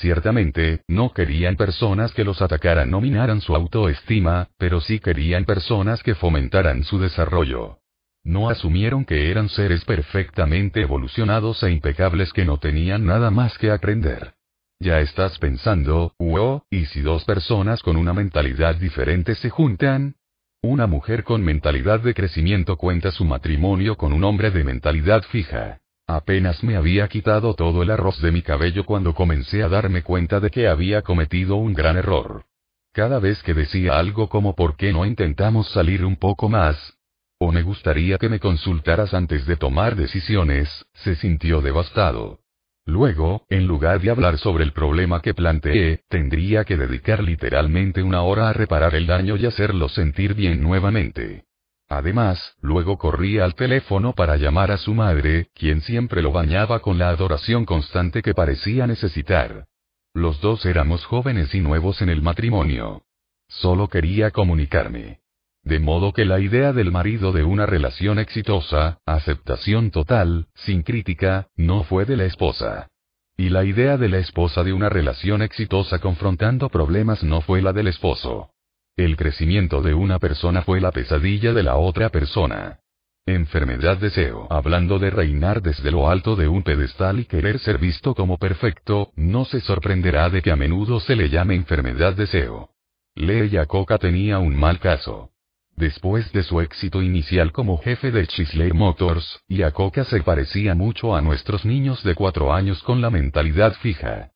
Ciertamente, no querían personas que los atacaran o minaran su autoestima, pero sí querían personas que fomentaran su desarrollo. No asumieron que eran seres perfectamente evolucionados e impecables que no tenían nada más que aprender. Ya estás pensando, wow, ¿y si dos personas con una mentalidad diferente se juntan? Una mujer con mentalidad de crecimiento cuenta su matrimonio con un hombre de mentalidad fija. Apenas me había quitado todo el arroz de mi cabello cuando comencé a darme cuenta de que había cometido un gran error. Cada vez que decía algo como ¿por qué no intentamos salir un poco más? O me gustaría que me consultaras antes de tomar decisiones, se sintió devastado. Luego, en lugar de hablar sobre el problema que planteé, tendría que dedicar literalmente una hora a reparar el daño y hacerlo sentir bien nuevamente. Además, luego corría al teléfono para llamar a su madre, quien siempre lo bañaba con la adoración constante que parecía necesitar. Los dos éramos jóvenes y nuevos en el matrimonio. Solo quería comunicarme. De modo que la idea del marido de una relación exitosa, aceptación total, sin crítica, no fue de la esposa. Y la idea de la esposa de una relación exitosa confrontando problemas no fue la del esposo. El crecimiento de una persona fue la pesadilla de la otra persona. Enfermedad deseo. Hablando de reinar desde lo alto de un pedestal y querer ser visto como perfecto, no se sorprenderá de que a menudo se le llame enfermedad deseo. Leia Coca tenía un mal caso. Después de su éxito inicial como jefe de Chrysler Motors, Coca se parecía mucho a nuestros niños de cuatro años con la mentalidad fija.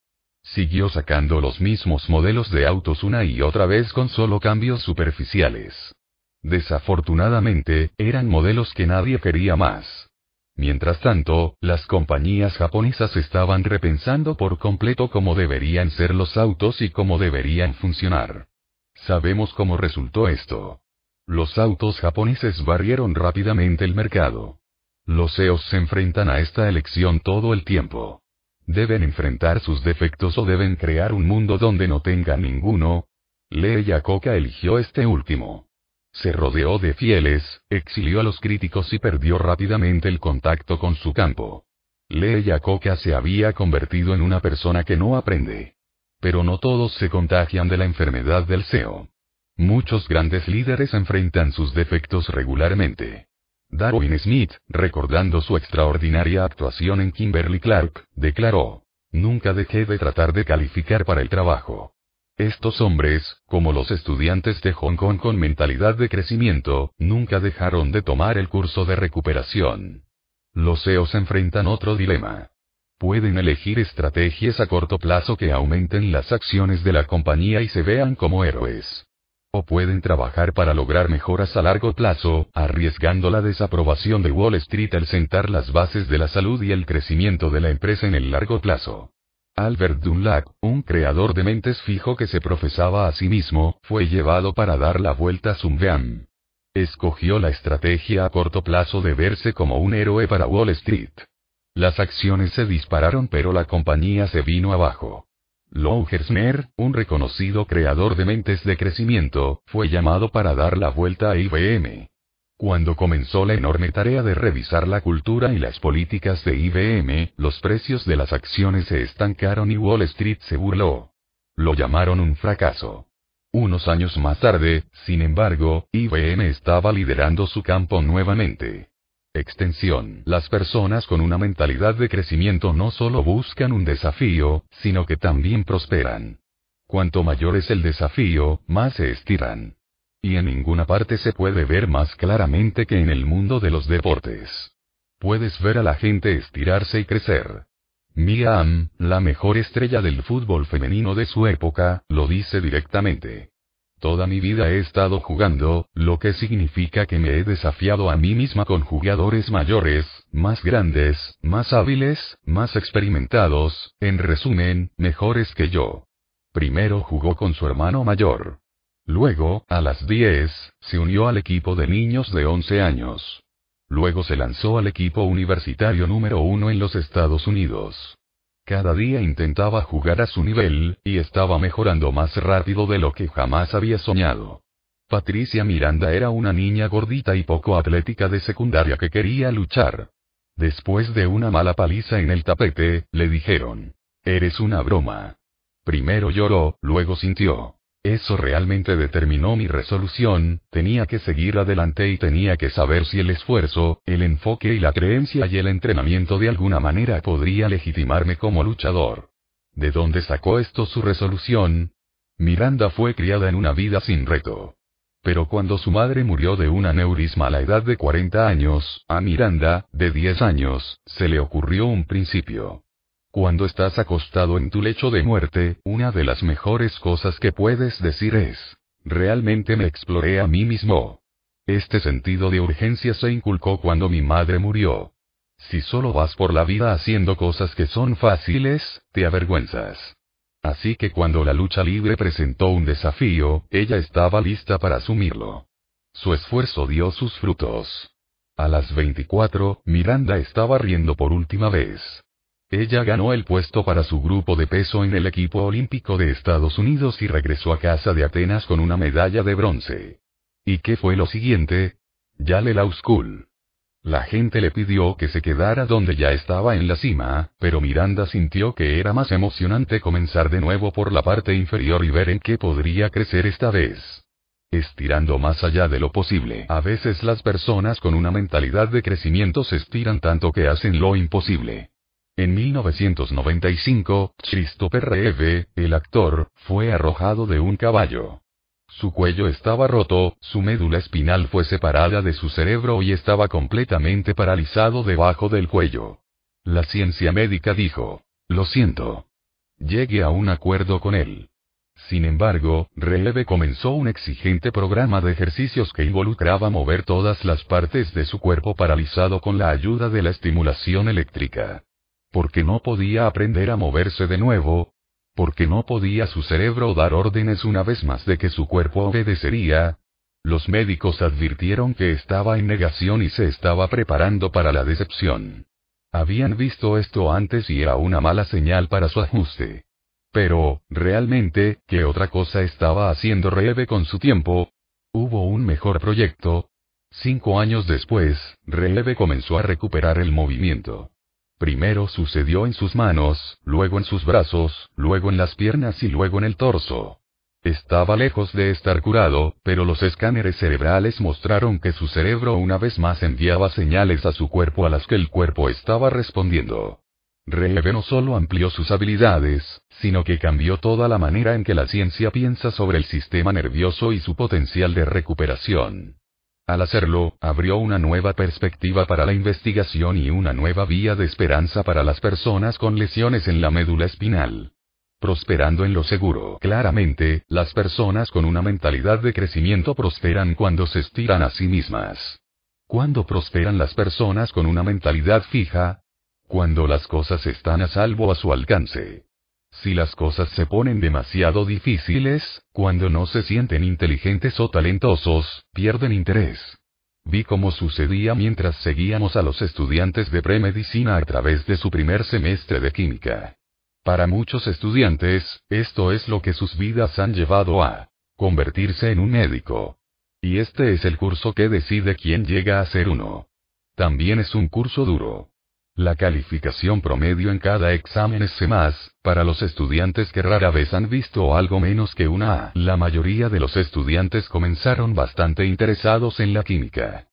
Siguió sacando los mismos modelos de autos una y otra vez con solo cambios superficiales. Desafortunadamente, eran modelos que nadie quería más. Mientras tanto, las compañías japonesas estaban repensando por completo cómo deberían ser los autos y cómo deberían funcionar. Sabemos cómo resultó esto. Los autos japoneses barrieron rápidamente el mercado. Los CEOs se enfrentan a esta elección todo el tiempo. ¿Deben enfrentar sus defectos o deben crear un mundo donde no tengan ninguno? Lee Yacoca eligió este último. Se rodeó de fieles, exilió a los críticos y perdió rápidamente el contacto con su campo. Lee Yacoca se había convertido en una persona que no aprende. Pero no todos se contagian de la enfermedad del SEO. Muchos grandes líderes enfrentan sus defectos regularmente. Darwin Smith, recordando su extraordinaria actuación en Kimberly Clark, declaró, Nunca dejé de tratar de calificar para el trabajo. Estos hombres, como los estudiantes de Hong Kong con mentalidad de crecimiento, nunca dejaron de tomar el curso de recuperación. Los CEOs enfrentan otro dilema. Pueden elegir estrategias a corto plazo que aumenten las acciones de la compañía y se vean como héroes pueden trabajar para lograr mejoras a largo plazo, arriesgando la desaprobación de Wall Street al sentar las bases de la salud y el crecimiento de la empresa en el largo plazo. Albert Dunlap, un creador de mentes fijo que se profesaba a sí mismo, fue llevado para dar la vuelta a Zumbeam. Escogió la estrategia a corto plazo de verse como un héroe para Wall Street. Las acciones se dispararon pero la compañía se vino abajo. Lou Gersner, un reconocido creador de mentes de crecimiento, fue llamado para dar la vuelta a IBM. Cuando comenzó la enorme tarea de revisar la cultura y las políticas de IBM, los precios de las acciones se estancaron y Wall Street se burló. Lo llamaron un fracaso. Unos años más tarde, sin embargo, IBM estaba liderando su campo nuevamente. Extensión. Las personas con una mentalidad de crecimiento no solo buscan un desafío, sino que también prosperan. Cuanto mayor es el desafío, más se estiran. Y en ninguna parte se puede ver más claramente que en el mundo de los deportes. Puedes ver a la gente estirarse y crecer. Mia Am, la mejor estrella del fútbol femenino de su época, lo dice directamente. Toda mi vida he estado jugando, lo que significa que me he desafiado a mí misma con jugadores mayores, más grandes, más hábiles, más experimentados, en resumen, mejores que yo. Primero jugó con su hermano mayor. Luego, a las 10, se unió al equipo de niños de 11 años. Luego se lanzó al equipo universitario número uno en los Estados Unidos. Cada día intentaba jugar a su nivel, y estaba mejorando más rápido de lo que jamás había soñado. Patricia Miranda era una niña gordita y poco atlética de secundaria que quería luchar. Después de una mala paliza en el tapete, le dijeron, Eres una broma. Primero lloró, luego sintió. Eso realmente determinó mi resolución, tenía que seguir adelante y tenía que saber si el esfuerzo, el enfoque y la creencia y el entrenamiento de alguna manera podría legitimarme como luchador. ¿De dónde sacó esto su resolución? Miranda fue criada en una vida sin reto. Pero cuando su madre murió de un aneurisma a la edad de 40 años, a Miranda, de 10 años, se le ocurrió un principio. Cuando estás acostado en tu lecho de muerte, una de las mejores cosas que puedes decir es, realmente me exploré a mí mismo. Este sentido de urgencia se inculcó cuando mi madre murió. Si solo vas por la vida haciendo cosas que son fáciles, te avergüenzas. Así que cuando la lucha libre presentó un desafío, ella estaba lista para asumirlo. Su esfuerzo dio sus frutos. A las 24, Miranda estaba riendo por última vez. Ella ganó el puesto para su grupo de peso en el equipo olímpico de Estados Unidos y regresó a casa de Atenas con una medalla de bronce. ¿Y qué fue lo siguiente? Yale Law School. La gente le pidió que se quedara donde ya estaba en la cima, pero Miranda sintió que era más emocionante comenzar de nuevo por la parte inferior y ver en qué podría crecer esta vez. Estirando más allá de lo posible. A veces las personas con una mentalidad de crecimiento se estiran tanto que hacen lo imposible. En 1995, Christopher Reeve, el actor, fue arrojado de un caballo. Su cuello estaba roto, su médula espinal fue separada de su cerebro y estaba completamente paralizado debajo del cuello. La ciencia médica dijo, lo siento. Llegue a un acuerdo con él. Sin embargo, Reeve comenzó un exigente programa de ejercicios que involucraba mover todas las partes de su cuerpo paralizado con la ayuda de la estimulación eléctrica porque no podía aprender a moverse de nuevo, porque no podía su cerebro dar órdenes una vez más de que su cuerpo obedecería. Los médicos advirtieron que estaba en negación y se estaba preparando para la decepción. Habían visto esto antes y era una mala señal para su ajuste. Pero, realmente, ¿qué otra cosa estaba haciendo Rebe con su tiempo? Hubo un mejor proyecto. Cinco años después, Rebe comenzó a recuperar el movimiento. Primero sucedió en sus manos, luego en sus brazos, luego en las piernas y luego en el torso. Estaba lejos de estar curado, pero los escáneres cerebrales mostraron que su cerebro una vez más enviaba señales a su cuerpo a las que el cuerpo estaba respondiendo. Reeve no solo amplió sus habilidades, sino que cambió toda la manera en que la ciencia piensa sobre el sistema nervioso y su potencial de recuperación. Al hacerlo, abrió una nueva perspectiva para la investigación y una nueva vía de esperanza para las personas con lesiones en la médula espinal prosperando en lo seguro. Claramente, las personas con una mentalidad de crecimiento prosperan cuando se estiran a sí mismas. ¿Cuándo prosperan las personas con una mentalidad fija? Cuando las cosas están a salvo a su alcance. Si las cosas se ponen demasiado difíciles, cuando no se sienten inteligentes o talentosos, pierden interés. Vi cómo sucedía mientras seguíamos a los estudiantes de premedicina a través de su primer semestre de química. Para muchos estudiantes, esto es lo que sus vidas han llevado a convertirse en un médico. Y este es el curso que decide quién llega a ser uno. También es un curso duro. La calificación promedio en cada examen es C+, para los estudiantes que rara vez han visto algo menos que una A. La mayoría de los estudiantes comenzaron bastante interesados en la química.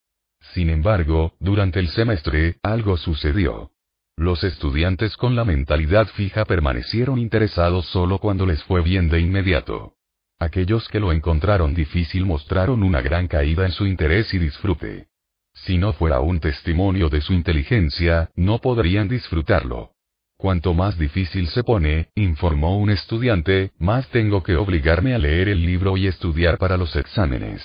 Sin embargo, durante el semestre, algo sucedió. Los estudiantes con la mentalidad fija permanecieron interesados solo cuando les fue bien de inmediato. Aquellos que lo encontraron difícil mostraron una gran caída en su interés y disfrute. Si no fuera un testimonio de su inteligencia, no podrían disfrutarlo. Cuanto más difícil se pone, informó un estudiante, más tengo que obligarme a leer el libro y estudiar para los exámenes.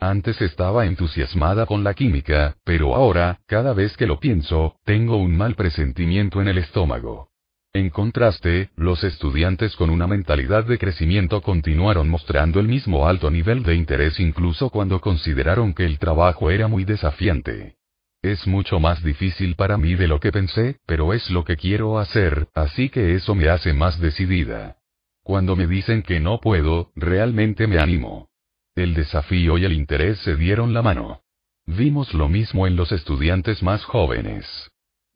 Antes estaba entusiasmada con la química, pero ahora, cada vez que lo pienso, tengo un mal presentimiento en el estómago. En contraste, los estudiantes con una mentalidad de crecimiento continuaron mostrando el mismo alto nivel de interés incluso cuando consideraron que el trabajo era muy desafiante. Es mucho más difícil para mí de lo que pensé, pero es lo que quiero hacer, así que eso me hace más decidida. Cuando me dicen que no puedo, realmente me animo. El desafío y el interés se dieron la mano. Vimos lo mismo en los estudiantes más jóvenes.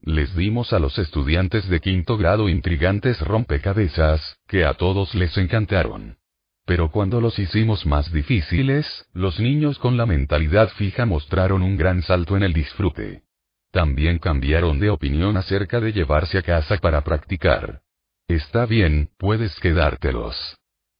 Les dimos a los estudiantes de quinto grado intrigantes rompecabezas, que a todos les encantaron. Pero cuando los hicimos más difíciles, los niños con la mentalidad fija mostraron un gran salto en el disfrute. También cambiaron de opinión acerca de llevarse a casa para practicar. Está bien, puedes quedártelos.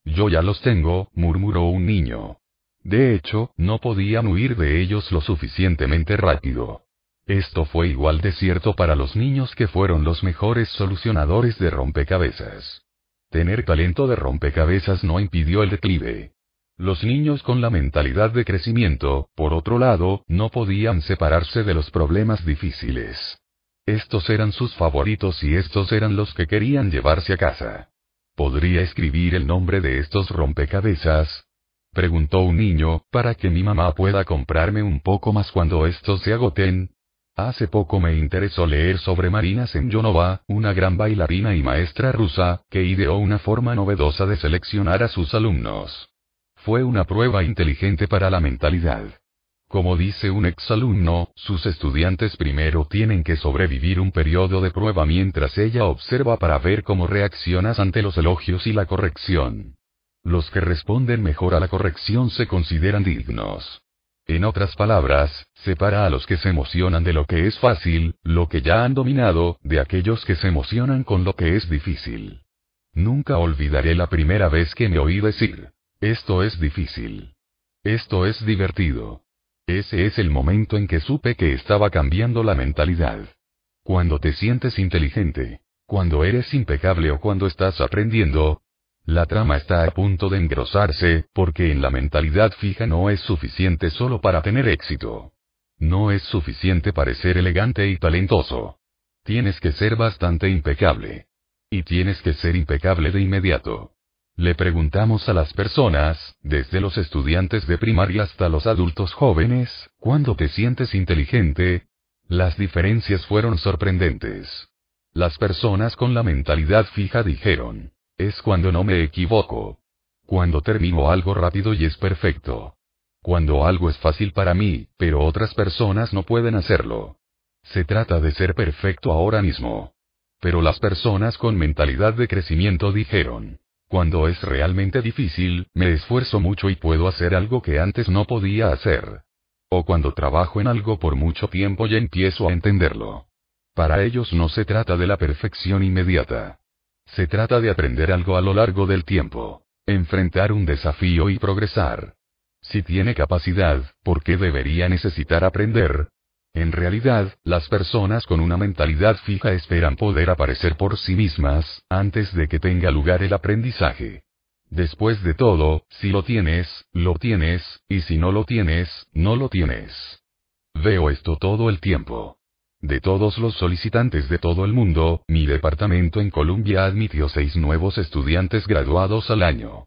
Yo ya los tengo, murmuró un niño. De hecho, no podían huir de ellos lo suficientemente rápido. Esto fue igual de cierto para los niños que fueron los mejores solucionadores de rompecabezas. Tener talento de rompecabezas no impidió el declive. Los niños con la mentalidad de crecimiento, por otro lado, no podían separarse de los problemas difíciles. Estos eran sus favoritos y estos eran los que querían llevarse a casa. ¿Podría escribir el nombre de estos rompecabezas? Preguntó un niño, para que mi mamá pueda comprarme un poco más cuando estos se agoten. Hace poco me interesó leer sobre Marina Semyonova, una gran bailarina y maestra rusa, que ideó una forma novedosa de seleccionar a sus alumnos. Fue una prueba inteligente para la mentalidad. Como dice un exalumno, sus estudiantes primero tienen que sobrevivir un periodo de prueba mientras ella observa para ver cómo reaccionas ante los elogios y la corrección. Los que responden mejor a la corrección se consideran dignos. En otras palabras, separa a los que se emocionan de lo que es fácil, lo que ya han dominado, de aquellos que se emocionan con lo que es difícil. Nunca olvidaré la primera vez que me oí decir, esto es difícil. Esto es divertido. Ese es el momento en que supe que estaba cambiando la mentalidad. Cuando te sientes inteligente, cuando eres impecable o cuando estás aprendiendo, la trama está a punto de engrosarse, porque en la mentalidad fija no es suficiente solo para tener éxito. No es suficiente parecer elegante y talentoso. Tienes que ser bastante impecable. Y tienes que ser impecable de inmediato. Le preguntamos a las personas, desde los estudiantes de primaria hasta los adultos jóvenes, ¿cuándo te sientes inteligente? Las diferencias fueron sorprendentes. Las personas con la mentalidad fija dijeron, es cuando no me equivoco. Cuando termino algo rápido y es perfecto. Cuando algo es fácil para mí, pero otras personas no pueden hacerlo. Se trata de ser perfecto ahora mismo. Pero las personas con mentalidad de crecimiento dijeron, cuando es realmente difícil, me esfuerzo mucho y puedo hacer algo que antes no podía hacer. O cuando trabajo en algo por mucho tiempo y empiezo a entenderlo. Para ellos no se trata de la perfección inmediata. Se trata de aprender algo a lo largo del tiempo. Enfrentar un desafío y progresar. Si tiene capacidad, ¿por qué debería necesitar aprender? En realidad, las personas con una mentalidad fija esperan poder aparecer por sí mismas, antes de que tenga lugar el aprendizaje. Después de todo, si lo tienes, lo tienes, y si no lo tienes, no lo tienes. Veo esto todo el tiempo. De todos los solicitantes de todo el mundo, mi departamento en Columbia admitió seis nuevos estudiantes graduados al año.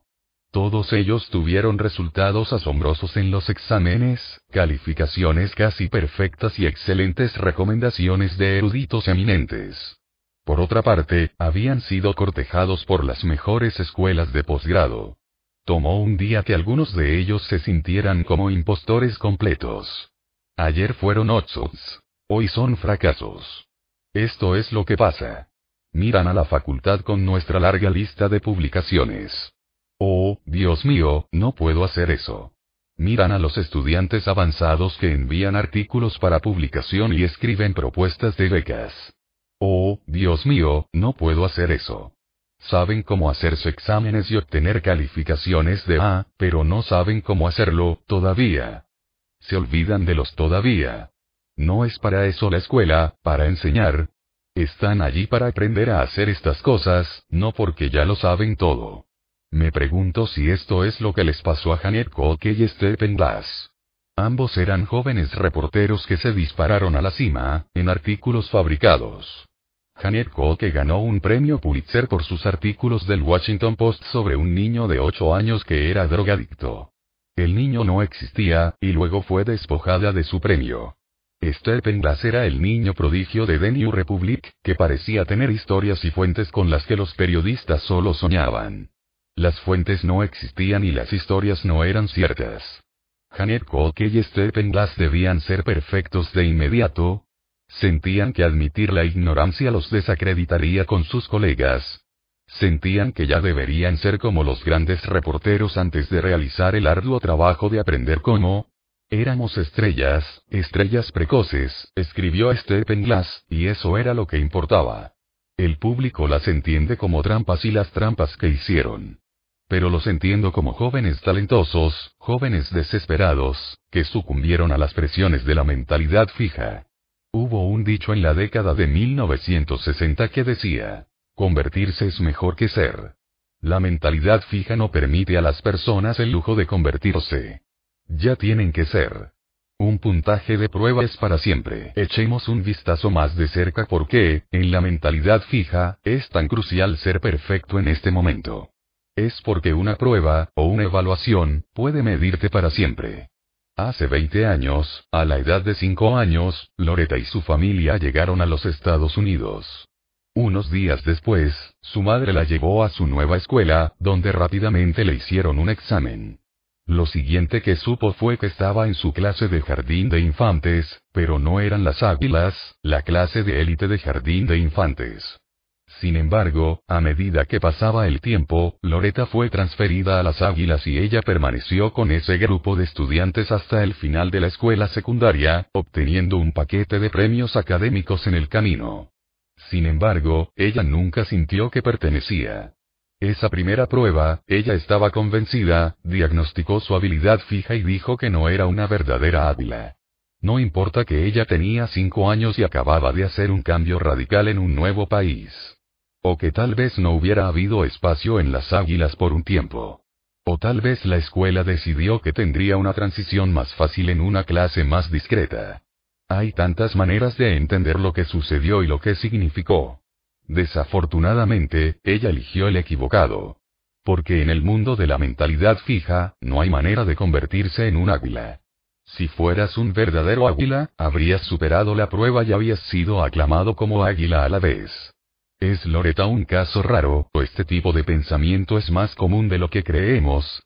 Todos ellos tuvieron resultados asombrosos en los exámenes, calificaciones casi perfectas y excelentes recomendaciones de eruditos eminentes. Por otra parte, habían sido cortejados por las mejores escuelas de posgrado. Tomó un día que algunos de ellos se sintieran como impostores completos. Ayer fueron ocho. Hoy son fracasos. Esto es lo que pasa. Miran a la facultad con nuestra larga lista de publicaciones. Oh, Dios mío, no puedo hacer eso. Miran a los estudiantes avanzados que envían artículos para publicación y escriben propuestas de becas. Oh, Dios mío, no puedo hacer eso. Saben cómo hacerse exámenes y obtener calificaciones de A, pero no saben cómo hacerlo, todavía. Se olvidan de los todavía. No es para eso la escuela, para enseñar. Están allí para aprender a hacer estas cosas, no porque ya lo saben todo. Me pregunto si esto es lo que les pasó a Janet Koke y Stephen Glass. Ambos eran jóvenes reporteros que se dispararon a la cima, en artículos fabricados. Janet Koke ganó un premio Pulitzer por sus artículos del Washington Post sobre un niño de 8 años que era drogadicto. El niño no existía, y luego fue despojada de su premio. Stephen Glass era el niño prodigio de The New Republic, que parecía tener historias y fuentes con las que los periodistas solo soñaban. Las fuentes no existían y las historias no eran ciertas. Janet Koke y Stephen Glass debían ser perfectos de inmediato. Sentían que admitir la ignorancia los desacreditaría con sus colegas. Sentían que ya deberían ser como los grandes reporteros antes de realizar el arduo trabajo de aprender cómo, Éramos estrellas, estrellas precoces, escribió Stephen Glass, y eso era lo que importaba. El público las entiende como trampas y las trampas que hicieron. Pero los entiendo como jóvenes talentosos, jóvenes desesperados, que sucumbieron a las presiones de la mentalidad fija. Hubo un dicho en la década de 1960 que decía, convertirse es mejor que ser. La mentalidad fija no permite a las personas el lujo de convertirse. Ya tienen que ser. Un puntaje de prueba es para siempre. Echemos un vistazo más de cerca porque, en la mentalidad fija, es tan crucial ser perfecto en este momento. Es porque una prueba, o una evaluación, puede medirte para siempre. Hace 20 años, a la edad de 5 años, Loreta y su familia llegaron a los Estados Unidos. Unos días después, su madre la llevó a su nueva escuela, donde rápidamente le hicieron un examen. Lo siguiente que supo fue que estaba en su clase de jardín de infantes, pero no eran las águilas, la clase de élite de jardín de infantes. Sin embargo, a medida que pasaba el tiempo, Loreta fue transferida a las águilas y ella permaneció con ese grupo de estudiantes hasta el final de la escuela secundaria, obteniendo un paquete de premios académicos en el camino. Sin embargo, ella nunca sintió que pertenecía. Esa primera prueba, ella estaba convencida, diagnosticó su habilidad fija y dijo que no era una verdadera águila. No importa que ella tenía cinco años y acababa de hacer un cambio radical en un nuevo país. O que tal vez no hubiera habido espacio en las águilas por un tiempo. O tal vez la escuela decidió que tendría una transición más fácil en una clase más discreta. Hay tantas maneras de entender lo que sucedió y lo que significó. Desafortunadamente, ella eligió el equivocado. Porque en el mundo de la mentalidad fija, no hay manera de convertirse en un águila. Si fueras un verdadero águila, habrías superado la prueba y habías sido aclamado como águila a la vez. ¿Es Loreta un caso raro, o este tipo de pensamiento es más común de lo que creemos?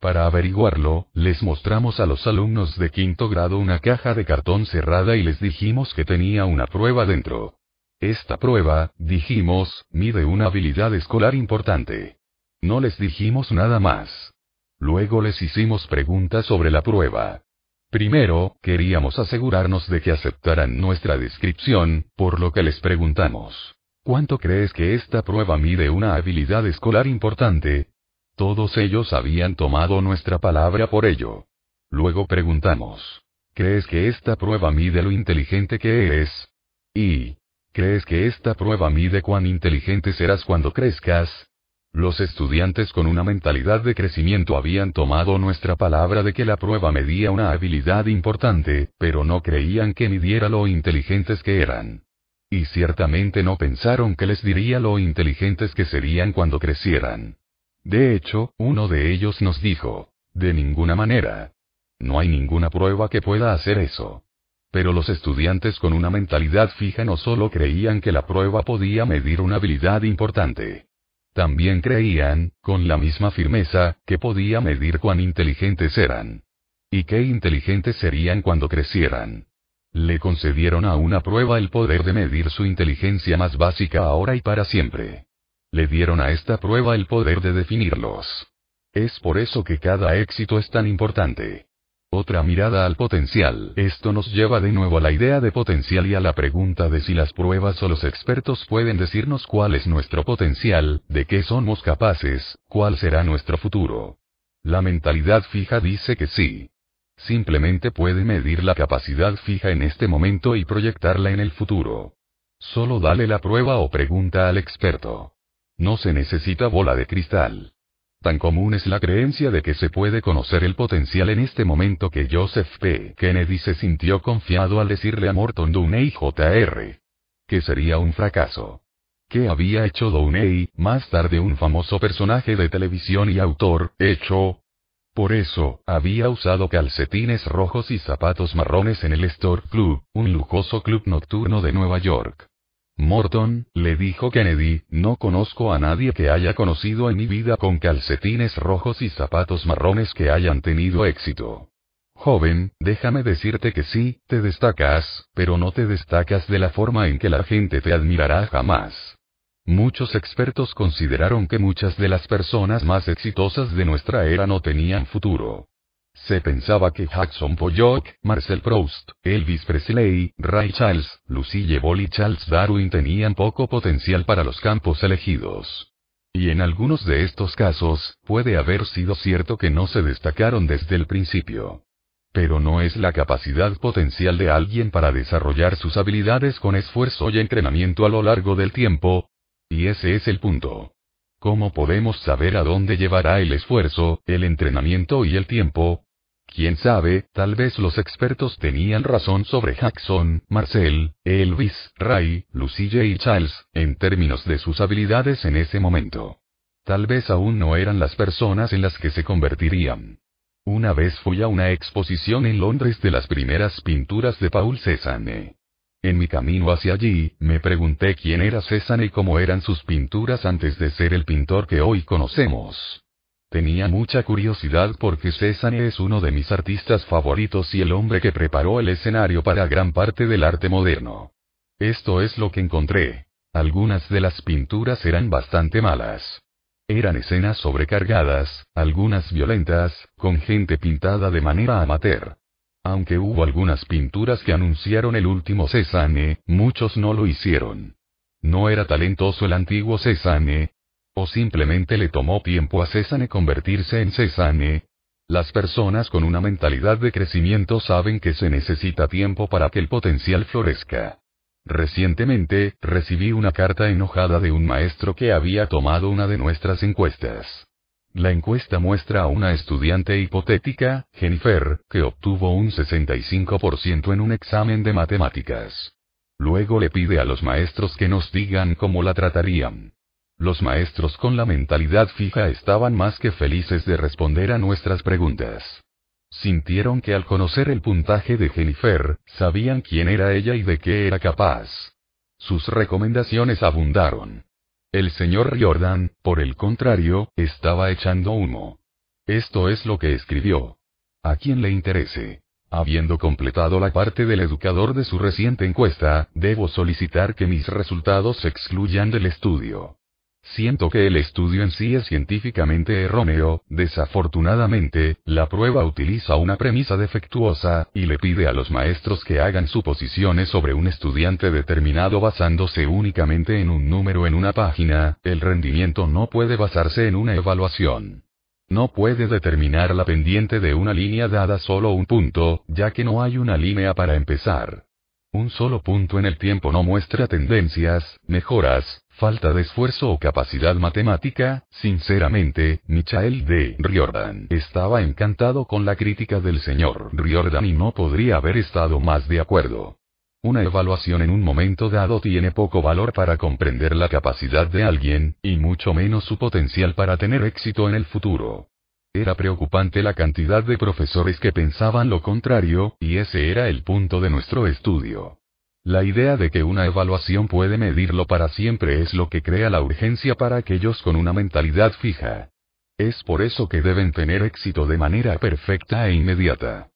Para averiguarlo, les mostramos a los alumnos de quinto grado una caja de cartón cerrada y les dijimos que tenía una prueba dentro. Esta prueba, dijimos, mide una habilidad escolar importante. No les dijimos nada más. Luego les hicimos preguntas sobre la prueba. Primero, queríamos asegurarnos de que aceptaran nuestra descripción, por lo que les preguntamos. ¿Cuánto crees que esta prueba mide una habilidad escolar importante? Todos ellos habían tomado nuestra palabra por ello. Luego preguntamos. ¿Crees que esta prueba mide lo inteligente que eres? Y, ¿crees que esta prueba mide cuán inteligente serás cuando crezcas? Los estudiantes con una mentalidad de crecimiento habían tomado nuestra palabra de que la prueba medía una habilidad importante, pero no creían que midiera lo inteligentes que eran. Y ciertamente no pensaron que les diría lo inteligentes que serían cuando crecieran. De hecho, uno de ellos nos dijo, de ninguna manera. No hay ninguna prueba que pueda hacer eso. Pero los estudiantes con una mentalidad fija no solo creían que la prueba podía medir una habilidad importante, también creían, con la misma firmeza, que podía medir cuán inteligentes eran. Y qué inteligentes serían cuando crecieran. Le concedieron a una prueba el poder de medir su inteligencia más básica ahora y para siempre. Le dieron a esta prueba el poder de definirlos. Es por eso que cada éxito es tan importante. Otra mirada al potencial. Esto nos lleva de nuevo a la idea de potencial y a la pregunta de si las pruebas o los expertos pueden decirnos cuál es nuestro potencial, de qué somos capaces, cuál será nuestro futuro. La mentalidad fija dice que sí. Simplemente puede medir la capacidad fija en este momento y proyectarla en el futuro. Solo dale la prueba o pregunta al experto. No se necesita bola de cristal. Tan común es la creencia de que se puede conocer el potencial en este momento que Joseph P. Kennedy se sintió confiado al decirle a Morton Downey Jr. que sería un fracaso. ¿Qué había hecho Downey, más tarde un famoso personaje de televisión y autor, hecho? Por eso, había usado calcetines rojos y zapatos marrones en el Store Club, un lujoso club nocturno de Nueva York. Morton, le dijo Kennedy, no conozco a nadie que haya conocido en mi vida con calcetines rojos y zapatos marrones que hayan tenido éxito. Joven, déjame decirte que sí, te destacas, pero no te destacas de la forma en que la gente te admirará jamás. Muchos expertos consideraron que muchas de las personas más exitosas de nuestra era no tenían futuro. Se pensaba que Jackson Pollock, Marcel Proust, Elvis Presley, Ray Charles, Lucille Ball y Charles Darwin tenían poco potencial para los campos elegidos. Y en algunos de estos casos, puede haber sido cierto que no se destacaron desde el principio. Pero no es la capacidad potencial de alguien para desarrollar sus habilidades con esfuerzo y entrenamiento a lo largo del tiempo. Y ese es el punto. ¿Cómo podemos saber a dónde llevará el esfuerzo, el entrenamiento y el tiempo? Quién sabe, tal vez los expertos tenían razón sobre Jackson, Marcel, Elvis, Ray, Lucille y Charles, en términos de sus habilidades en ese momento. Tal vez aún no eran las personas en las que se convertirían. Una vez fui a una exposición en Londres de las primeras pinturas de Paul Cézanne. En mi camino hacia allí, me pregunté quién era Cézanne y cómo eran sus pinturas antes de ser el pintor que hoy conocemos. Tenía mucha curiosidad porque Cézanne es uno de mis artistas favoritos y el hombre que preparó el escenario para gran parte del arte moderno. Esto es lo que encontré. Algunas de las pinturas eran bastante malas. Eran escenas sobrecargadas, algunas violentas, con gente pintada de manera amateur. Aunque hubo algunas pinturas que anunciaron el último Cézanne, muchos no lo hicieron. No era talentoso el antiguo Cézanne, ¿O simplemente le tomó tiempo a Cézanne convertirse en Cézanne? Las personas con una mentalidad de crecimiento saben que se necesita tiempo para que el potencial florezca. Recientemente, recibí una carta enojada de un maestro que había tomado una de nuestras encuestas. La encuesta muestra a una estudiante hipotética, Jennifer, que obtuvo un 65% en un examen de matemáticas. Luego le pide a los maestros que nos digan cómo la tratarían. Los maestros con la mentalidad fija estaban más que felices de responder a nuestras preguntas. Sintieron que al conocer el puntaje de Jennifer, sabían quién era ella y de qué era capaz. Sus recomendaciones abundaron. El señor Riordan, por el contrario, estaba echando humo. Esto es lo que escribió. A quien le interese. Habiendo completado la parte del educador de su reciente encuesta, debo solicitar que mis resultados se excluyan del estudio. Siento que el estudio en sí es científicamente erróneo, desafortunadamente, la prueba utiliza una premisa defectuosa, y le pide a los maestros que hagan suposiciones sobre un estudiante determinado basándose únicamente en un número en una página, el rendimiento no puede basarse en una evaluación. No puede determinar la pendiente de una línea dada solo un punto, ya que no hay una línea para empezar. Un solo punto en el tiempo no muestra tendencias, mejoras, falta de esfuerzo o capacidad matemática, sinceramente, Michael D. Riordan estaba encantado con la crítica del señor Riordan y no podría haber estado más de acuerdo. Una evaluación en un momento dado tiene poco valor para comprender la capacidad de alguien, y mucho menos su potencial para tener éxito en el futuro. Era preocupante la cantidad de profesores que pensaban lo contrario, y ese era el punto de nuestro estudio. La idea de que una evaluación puede medirlo para siempre es lo que crea la urgencia para aquellos con una mentalidad fija. Es por eso que deben tener éxito de manera perfecta e inmediata.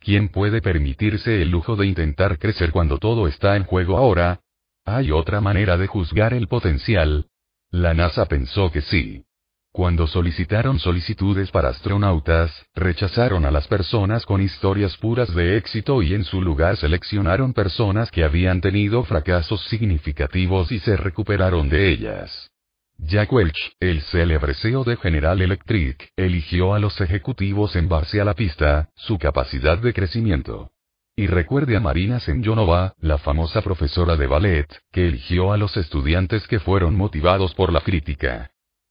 ¿Quién puede permitirse el lujo de intentar crecer cuando todo está en juego ahora? ¿Hay otra manera de juzgar el potencial? La NASA pensó que sí. Cuando solicitaron solicitudes para astronautas, rechazaron a las personas con historias puras de éxito y en su lugar seleccionaron personas que habían tenido fracasos significativos y se recuperaron de ellas. Jack Welch, el célebre CEO de General Electric, eligió a los ejecutivos en base a la pista, su capacidad de crecimiento. Y recuerde a Marina Semyonova, la famosa profesora de ballet, que eligió a los estudiantes que fueron motivados por la crítica.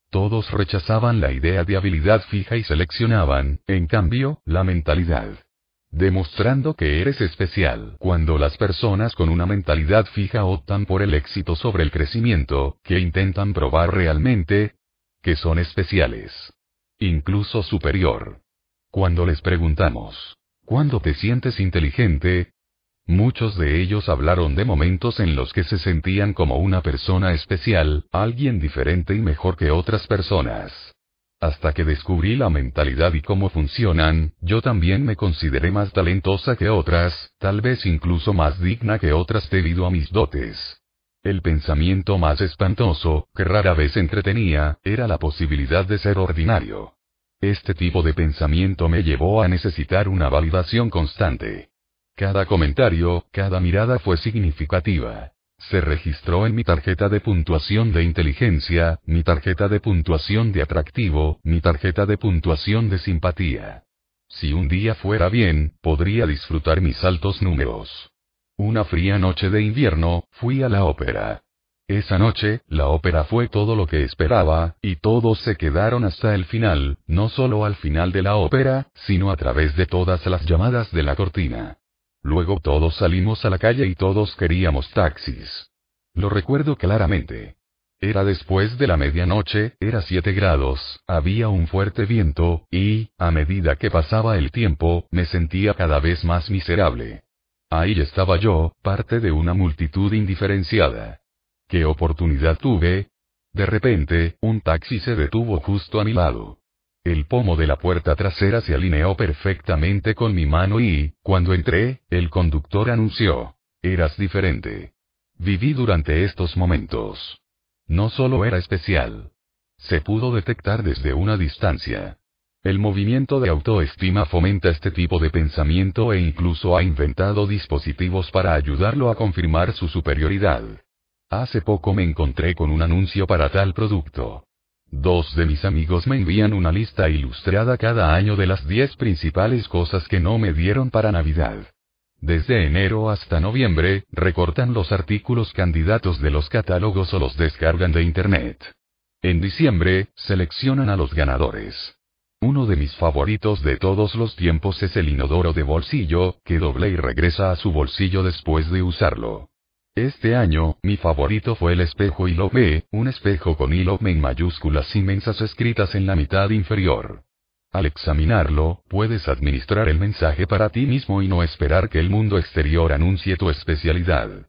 Todos rechazaban la idea de habilidad fija y seleccionaban, en cambio, la mentalidad. Demostrando que eres especial. Cuando las personas con una mentalidad fija optan por el éxito sobre el crecimiento, que intentan probar realmente que son especiales. Incluso superior. Cuando les preguntamos, ¿cuándo te sientes inteligente? Muchos de ellos hablaron de momentos en los que se sentían como una persona especial, alguien diferente y mejor que otras personas. Hasta que descubrí la mentalidad y cómo funcionan, yo también me consideré más talentosa que otras, tal vez incluso más digna que otras debido a mis dotes. El pensamiento más espantoso, que rara vez entretenía, era la posibilidad de ser ordinario. Este tipo de pensamiento me llevó a necesitar una validación constante. Cada comentario, cada mirada fue significativa. Se registró en mi tarjeta de puntuación de inteligencia, mi tarjeta de puntuación de atractivo, mi tarjeta de puntuación de simpatía. Si un día fuera bien, podría disfrutar mis altos números. Una fría noche de invierno, fui a la ópera. Esa noche, la ópera fue todo lo que esperaba, y todos se quedaron hasta el final, no solo al final de la ópera, sino a través de todas las llamadas de la cortina. Luego todos salimos a la calle y todos queríamos taxis. Lo recuerdo claramente. Era después de la medianoche, era 7 grados, había un fuerte viento, y, a medida que pasaba el tiempo, me sentía cada vez más miserable. Ahí estaba yo, parte de una multitud indiferenciada. ¿Qué oportunidad tuve? De repente, un taxi se detuvo justo a mi lado. El pomo de la puerta trasera se alineó perfectamente con mi mano y, cuando entré, el conductor anunció. Eras diferente. Viví durante estos momentos. No solo era especial. Se pudo detectar desde una distancia. El movimiento de autoestima fomenta este tipo de pensamiento e incluso ha inventado dispositivos para ayudarlo a confirmar su superioridad. Hace poco me encontré con un anuncio para tal producto. Dos de mis amigos me envían una lista ilustrada cada año de las 10 principales cosas que no me dieron para Navidad. Desde enero hasta noviembre, recortan los artículos candidatos de los catálogos o los descargan de Internet. En diciembre, seleccionan a los ganadores. Uno de mis favoritos de todos los tiempos es el inodoro de bolsillo, que doble y regresa a su bolsillo después de usarlo. Este año, mi favorito fue el espejo Ilome, un espejo con Ilome en mayúsculas inmensas escritas en la mitad inferior. Al examinarlo, puedes administrar el mensaje para ti mismo y no esperar que el mundo exterior anuncie tu especialidad.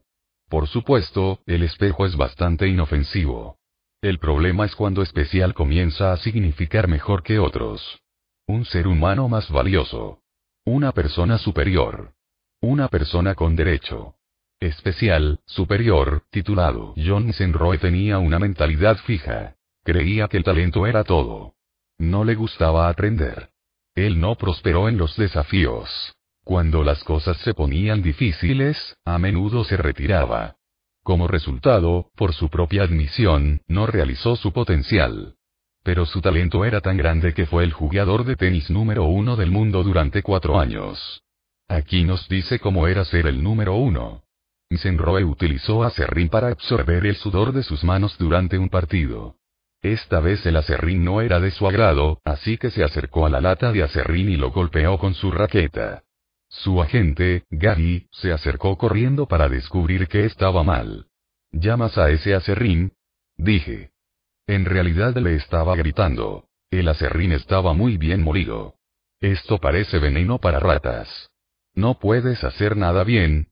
Por supuesto, el espejo es bastante inofensivo. El problema es cuando especial comienza a significar mejor que otros. Un ser humano más valioso. Una persona superior. Una persona con derecho. Especial, superior, titulado. John Senroy tenía una mentalidad fija. Creía que el talento era todo. No le gustaba aprender. Él no prosperó en los desafíos. Cuando las cosas se ponían difíciles, a menudo se retiraba. Como resultado, por su propia admisión, no realizó su potencial. Pero su talento era tan grande que fue el jugador de tenis número uno del mundo durante cuatro años. Aquí nos dice cómo era ser el número uno. Senroe utilizó acerrín para absorber el sudor de sus manos durante un partido. Esta vez el acerrín no era de su agrado, así que se acercó a la lata de acerrín y lo golpeó con su raqueta. Su agente, Gary, se acercó corriendo para descubrir que estaba mal. ¿Llamas a ese acerrín? Dije. En realidad le estaba gritando. El acerrín estaba muy bien molido. Esto parece veneno para ratas. No puedes hacer nada bien.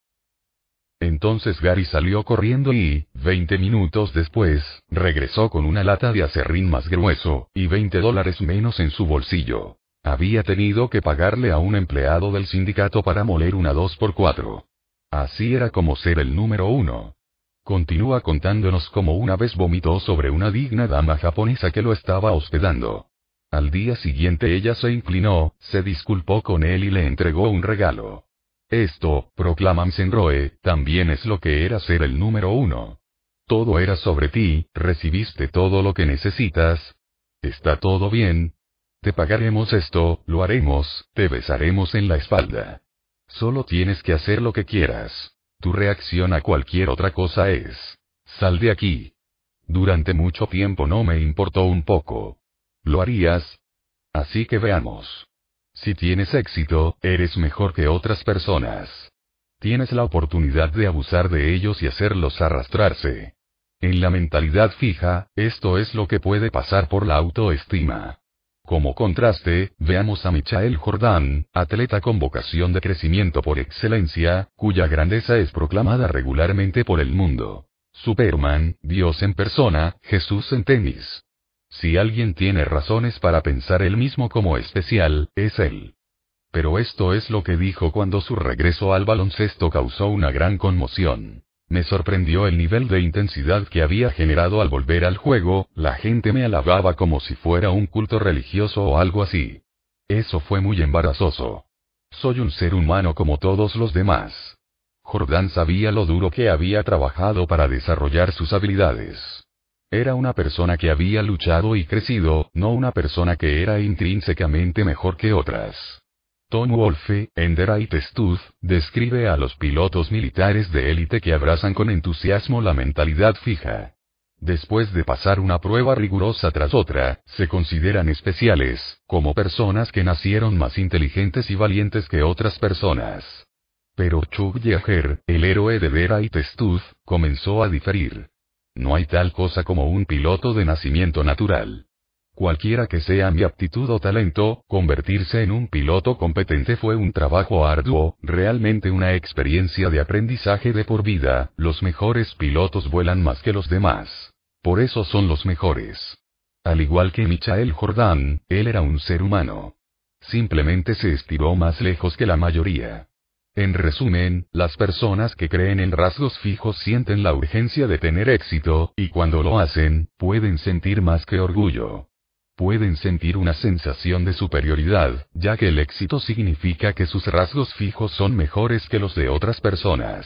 Entonces Gary salió corriendo y, 20 minutos después, regresó con una lata de acerrín más grueso, y 20 dólares menos en su bolsillo. Había tenido que pagarle a un empleado del sindicato para moler una 2x4. Así era como ser el número uno. Continúa contándonos cómo una vez vomitó sobre una digna dama japonesa que lo estaba hospedando. Al día siguiente ella se inclinó, se disculpó con él y le entregó un regalo. Esto, proclama Msenroe, también es lo que era ser el número uno. Todo era sobre ti, recibiste todo lo que necesitas. Está todo bien, te pagaremos esto, lo haremos, te besaremos en la espalda. Solo tienes que hacer lo que quieras. Tu reacción a cualquier otra cosa es, sal de aquí. Durante mucho tiempo no me importó un poco. ¿Lo harías? Así que veamos. Si tienes éxito, eres mejor que otras personas. Tienes la oportunidad de abusar de ellos y hacerlos arrastrarse. En la mentalidad fija, esto es lo que puede pasar por la autoestima. Como contraste, veamos a Michael Jordan, atleta con vocación de crecimiento por excelencia, cuya grandeza es proclamada regularmente por el mundo. Superman, Dios en persona, Jesús en tenis. Si alguien tiene razones para pensar él mismo como especial, es él. Pero esto es lo que dijo cuando su regreso al baloncesto causó una gran conmoción. Me sorprendió el nivel de intensidad que había generado al volver al juego, la gente me alababa como si fuera un culto religioso o algo así. Eso fue muy embarazoso. Soy un ser humano como todos los demás. Jordán sabía lo duro que había trabajado para desarrollar sus habilidades. Era una persona que había luchado y crecido, no una persona que era intrínsecamente mejor que otras. Tom Wolfe, en The Right describe a los pilotos militares de élite que abrazan con entusiasmo la mentalidad fija. Después de pasar una prueba rigurosa tras otra, se consideran especiales, como personas que nacieron más inteligentes y valientes que otras personas. Pero Chuck Yeager, el héroe de The Right comenzó a diferir. No hay tal cosa como un piloto de nacimiento natural. Cualquiera que sea mi aptitud o talento, convertirse en un piloto competente fue un trabajo arduo, realmente una experiencia de aprendizaje de por vida, los mejores pilotos vuelan más que los demás. Por eso son los mejores. Al igual que Michael Jordan, él era un ser humano. Simplemente se estiró más lejos que la mayoría. En resumen, las personas que creen en rasgos fijos sienten la urgencia de tener éxito, y cuando lo hacen, pueden sentir más que orgullo pueden sentir una sensación de superioridad, ya que el éxito significa que sus rasgos fijos son mejores que los de otras personas.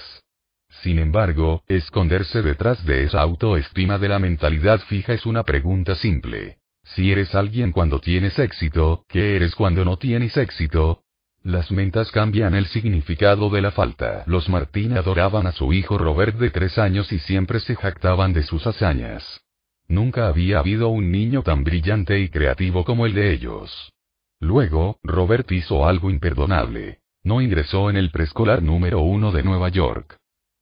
Sin embargo, esconderse detrás de esa autoestima de la mentalidad fija es una pregunta simple. Si eres alguien cuando tienes éxito, ¿qué eres cuando no tienes éxito? Las mentas cambian el significado de la falta. Los Martín adoraban a su hijo Robert de tres años y siempre se jactaban de sus hazañas. Nunca había habido un niño tan brillante y creativo como el de ellos. Luego, Robert hizo algo imperdonable. No ingresó en el preescolar número uno de Nueva York.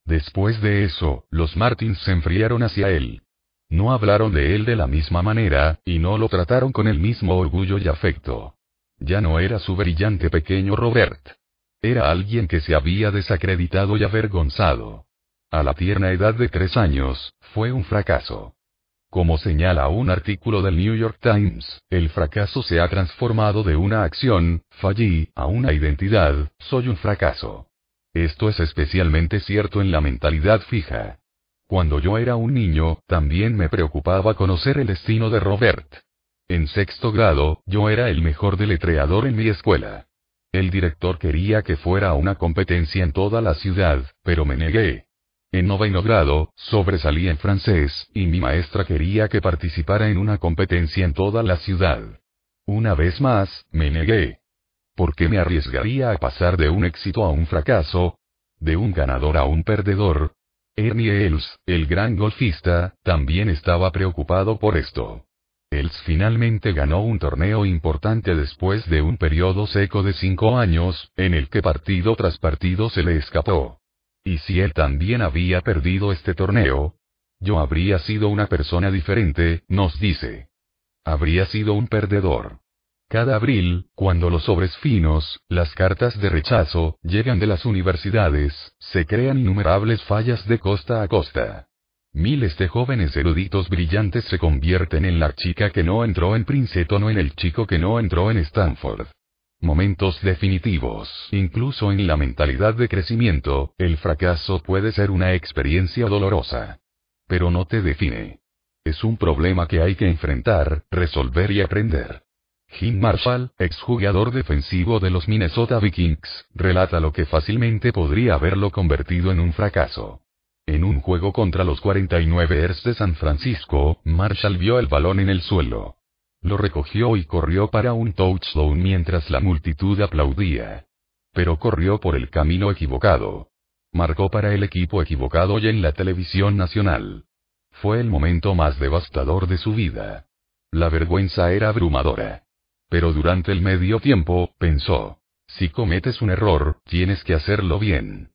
Después de eso, los Martins se enfriaron hacia él. No hablaron de él de la misma manera, y no lo trataron con el mismo orgullo y afecto. Ya no era su brillante pequeño Robert. Era alguien que se había desacreditado y avergonzado. A la tierna edad de tres años, fue un fracaso. Como señala un artículo del New York Times, el fracaso se ha transformado de una acción, fallí, a una identidad, soy un fracaso. Esto es especialmente cierto en la mentalidad fija. Cuando yo era un niño, también me preocupaba conocer el destino de Robert. En sexto grado, yo era el mejor deletreador en mi escuela. El director quería que fuera una competencia en toda la ciudad, pero me negué. En noveno grado, sobresalí en francés, y mi maestra quería que participara en una competencia en toda la ciudad. Una vez más, me negué. ¿Por qué me arriesgaría a pasar de un éxito a un fracaso? ¿De un ganador a un perdedor? Ernie Els, el gran golfista, también estaba preocupado por esto. Els finalmente ganó un torneo importante después de un periodo seco de cinco años, en el que partido tras partido se le escapó. Y si él también había perdido este torneo, yo habría sido una persona diferente, nos dice. Habría sido un perdedor. Cada abril, cuando los sobres finos, las cartas de rechazo, llegan de las universidades, se crean innumerables fallas de costa a costa. Miles de jóvenes eruditos brillantes se convierten en la chica que no entró en Princeton o en el chico que no entró en Stanford. Momentos definitivos. Incluso en la mentalidad de crecimiento, el fracaso puede ser una experiencia dolorosa. Pero no te define. Es un problema que hay que enfrentar, resolver y aprender. Jim Marshall, exjugador defensivo de los Minnesota Vikings, relata lo que fácilmente podría haberlo convertido en un fracaso. En un juego contra los 49ers de San Francisco, Marshall vio el balón en el suelo. Lo recogió y corrió para un touchdown mientras la multitud aplaudía. Pero corrió por el camino equivocado. Marcó para el equipo equivocado y en la televisión nacional. Fue el momento más devastador de su vida. La vergüenza era abrumadora. Pero durante el medio tiempo, pensó, si cometes un error, tienes que hacerlo bien.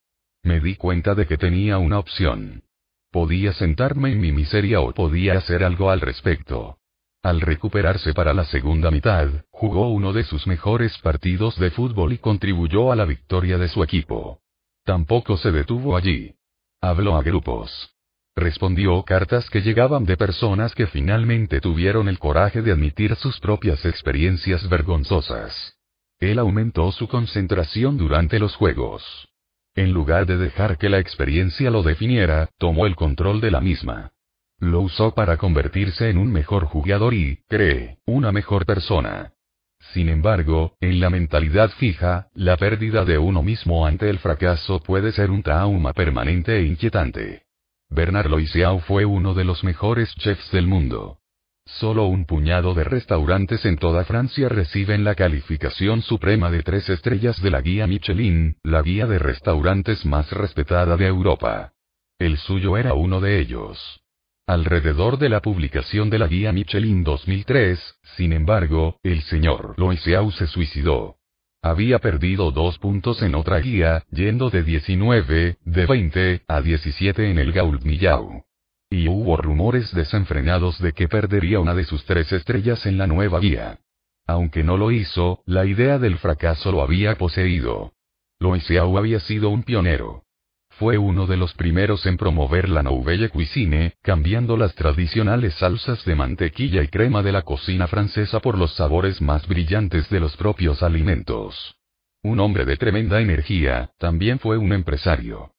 Me di cuenta de que tenía una opción. Podía sentarme en mi miseria o podía hacer algo al respecto. Al recuperarse para la segunda mitad, jugó uno de sus mejores partidos de fútbol y contribuyó a la victoria de su equipo. Tampoco se detuvo allí. Habló a grupos. Respondió cartas que llegaban de personas que finalmente tuvieron el coraje de admitir sus propias experiencias vergonzosas. Él aumentó su concentración durante los juegos. En lugar de dejar que la experiencia lo definiera, tomó el control de la misma. Lo usó para convertirse en un mejor jugador y, cree, una mejor persona. Sin embargo, en la mentalidad fija, la pérdida de uno mismo ante el fracaso puede ser un trauma permanente e inquietante. Bernard Loiseau fue uno de los mejores chefs del mundo. Solo un puñado de restaurantes en toda Francia reciben la calificación suprema de tres estrellas de la guía Michelin, la guía de restaurantes más respetada de Europa. El suyo era uno de ellos. Alrededor de la publicación de la guía Michelin 2003, sin embargo, el señor Loiseau se suicidó. Había perdido dos puntos en otra guía, yendo de 19, de 20, a 17 en el Gault Millau. Y hubo rumores desenfrenados de que perdería una de sus tres estrellas en la nueva guía. Aunque no lo hizo, la idea del fracaso lo había poseído. Loiseau había sido un pionero. Fue uno de los primeros en promover la nouvelle cuisine, cambiando las tradicionales salsas de mantequilla y crema de la cocina francesa por los sabores más brillantes de los propios alimentos. Un hombre de tremenda energía, también fue un empresario.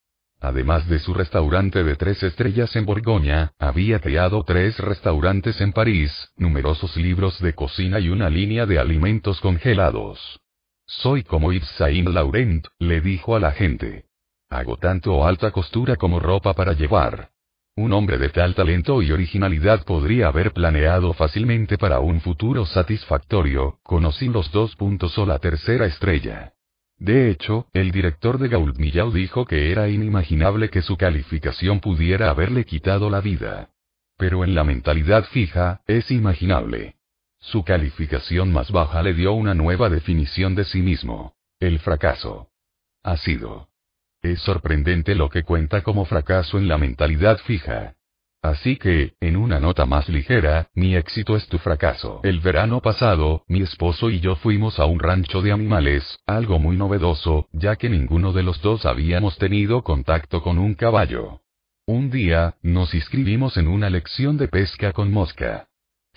Además de su restaurante de tres estrellas en Borgoña, había creado tres restaurantes en París, numerosos libros de cocina y una línea de alimentos congelados. Soy como Yves Saint Laurent, le dijo a la gente. Hago tanto alta costura como ropa para llevar. Un hombre de tal talento y originalidad podría haber planeado fácilmente para un futuro satisfactorio, conocí los dos puntos o la tercera estrella. De hecho, el director de Gault Millau dijo que era inimaginable que su calificación pudiera haberle quitado la vida. Pero en la mentalidad fija, es imaginable. Su calificación más baja le dio una nueva definición de sí mismo. El fracaso. Ha sido. Es sorprendente lo que cuenta como fracaso en la mentalidad fija. Así que, en una nota más ligera, mi éxito es tu fracaso. El verano pasado, mi esposo y yo fuimos a un rancho de animales, algo muy novedoso, ya que ninguno de los dos habíamos tenido contacto con un caballo. Un día, nos inscribimos en una lección de pesca con mosca.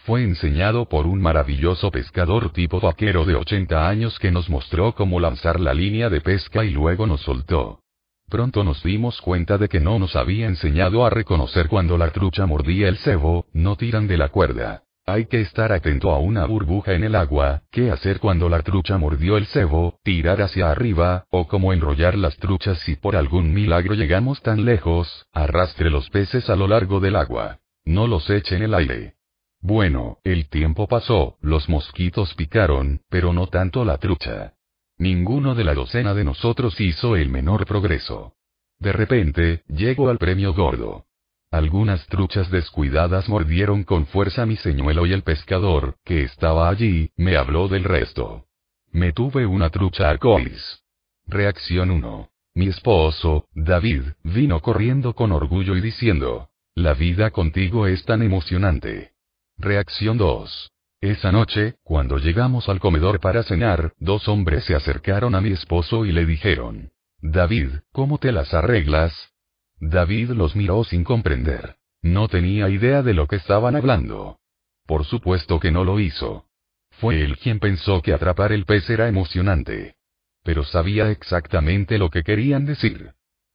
Fue enseñado por un maravilloso pescador tipo vaquero de 80 años que nos mostró cómo lanzar la línea de pesca y luego nos soltó. Pronto nos dimos cuenta de que no nos había enseñado a reconocer cuando la trucha mordía el cebo, no tiran de la cuerda. Hay que estar atento a una burbuja en el agua, qué hacer cuando la trucha mordió el cebo, tirar hacia arriba, o cómo enrollar las truchas si por algún milagro llegamos tan lejos, arrastre los peces a lo largo del agua. No los eche en el aire. Bueno, el tiempo pasó, los mosquitos picaron, pero no tanto la trucha. Ninguno de la docena de nosotros hizo el menor progreso. De repente, llegó al premio gordo. Algunas truchas descuidadas mordieron con fuerza mi señuelo y el pescador, que estaba allí, me habló del resto. Me tuve una trucha arcoíris. Reacción 1. Mi esposo, David, vino corriendo con orgullo y diciendo, La vida contigo es tan emocionante. Reacción 2. Esa noche, cuando llegamos al comedor para cenar, dos hombres se acercaron a mi esposo y le dijeron, David, ¿cómo te las arreglas? David los miró sin comprender. No tenía idea de lo que estaban hablando. Por supuesto que no lo hizo. Fue él quien pensó que atrapar el pez era emocionante. Pero sabía exactamente lo que querían decir.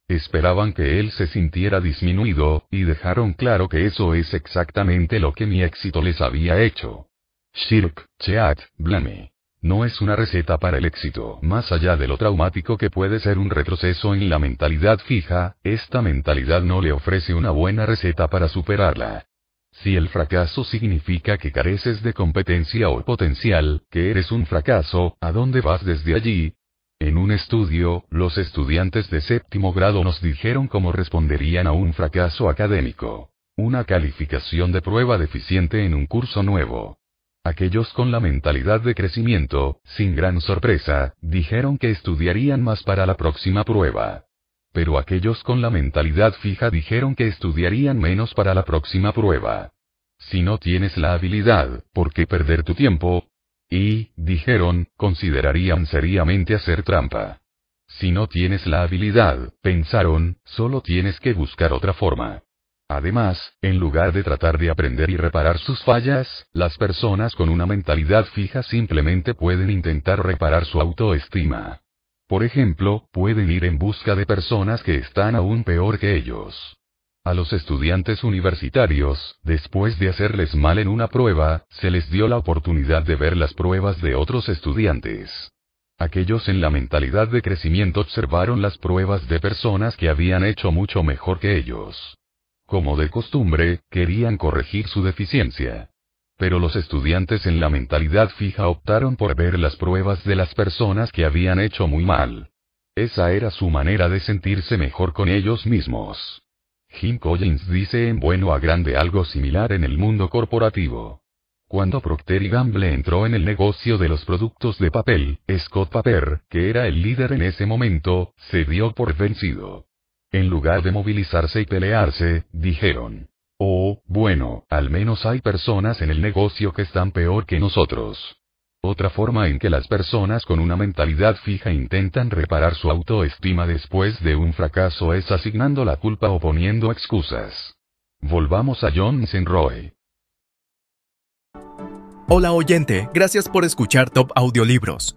Esperaban que él se sintiera disminuido, y dejaron claro que eso es exactamente lo que mi éxito les había hecho. Shirk, Cheat, Blame. No es una receta para el éxito. Más allá de lo traumático que puede ser un retroceso en la mentalidad fija, esta mentalidad no le ofrece una buena receta para superarla. Si el fracaso significa que careces de competencia o potencial, que eres un fracaso, ¿a dónde vas desde allí? En un estudio, los estudiantes de séptimo grado nos dijeron cómo responderían a un fracaso académico. Una calificación de prueba deficiente en un curso nuevo. Aquellos con la mentalidad de crecimiento, sin gran sorpresa, dijeron que estudiarían más para la próxima prueba. Pero aquellos con la mentalidad fija dijeron que estudiarían menos para la próxima prueba. Si no tienes la habilidad, ¿por qué perder tu tiempo? Y, dijeron, considerarían seriamente hacer trampa. Si no tienes la habilidad, pensaron, solo tienes que buscar otra forma. Además, en lugar de tratar de aprender y reparar sus fallas, las personas con una mentalidad fija simplemente pueden intentar reparar su autoestima. Por ejemplo, pueden ir en busca de personas que están aún peor que ellos. A los estudiantes universitarios, después de hacerles mal en una prueba, se les dio la oportunidad de ver las pruebas de otros estudiantes. Aquellos en la mentalidad de crecimiento observaron las pruebas de personas que habían hecho mucho mejor que ellos. Como de costumbre, querían corregir su deficiencia. Pero los estudiantes en la mentalidad fija optaron por ver las pruebas de las personas que habían hecho muy mal. Esa era su manera de sentirse mejor con ellos mismos. Jim Collins dice en bueno a grande algo similar en el mundo corporativo. Cuando Procter Gamble entró en el negocio de los productos de papel, Scott Paper, que era el líder en ese momento, se dio por vencido. En lugar de movilizarse y pelearse, dijeron. Oh, bueno, al menos hay personas en el negocio que están peor que nosotros. Otra forma en que las personas con una mentalidad fija intentan reparar su autoestima después de un fracaso es asignando la culpa o poniendo excusas. Volvamos a John Roy. Hola oyente, gracias por escuchar Top Audiolibros.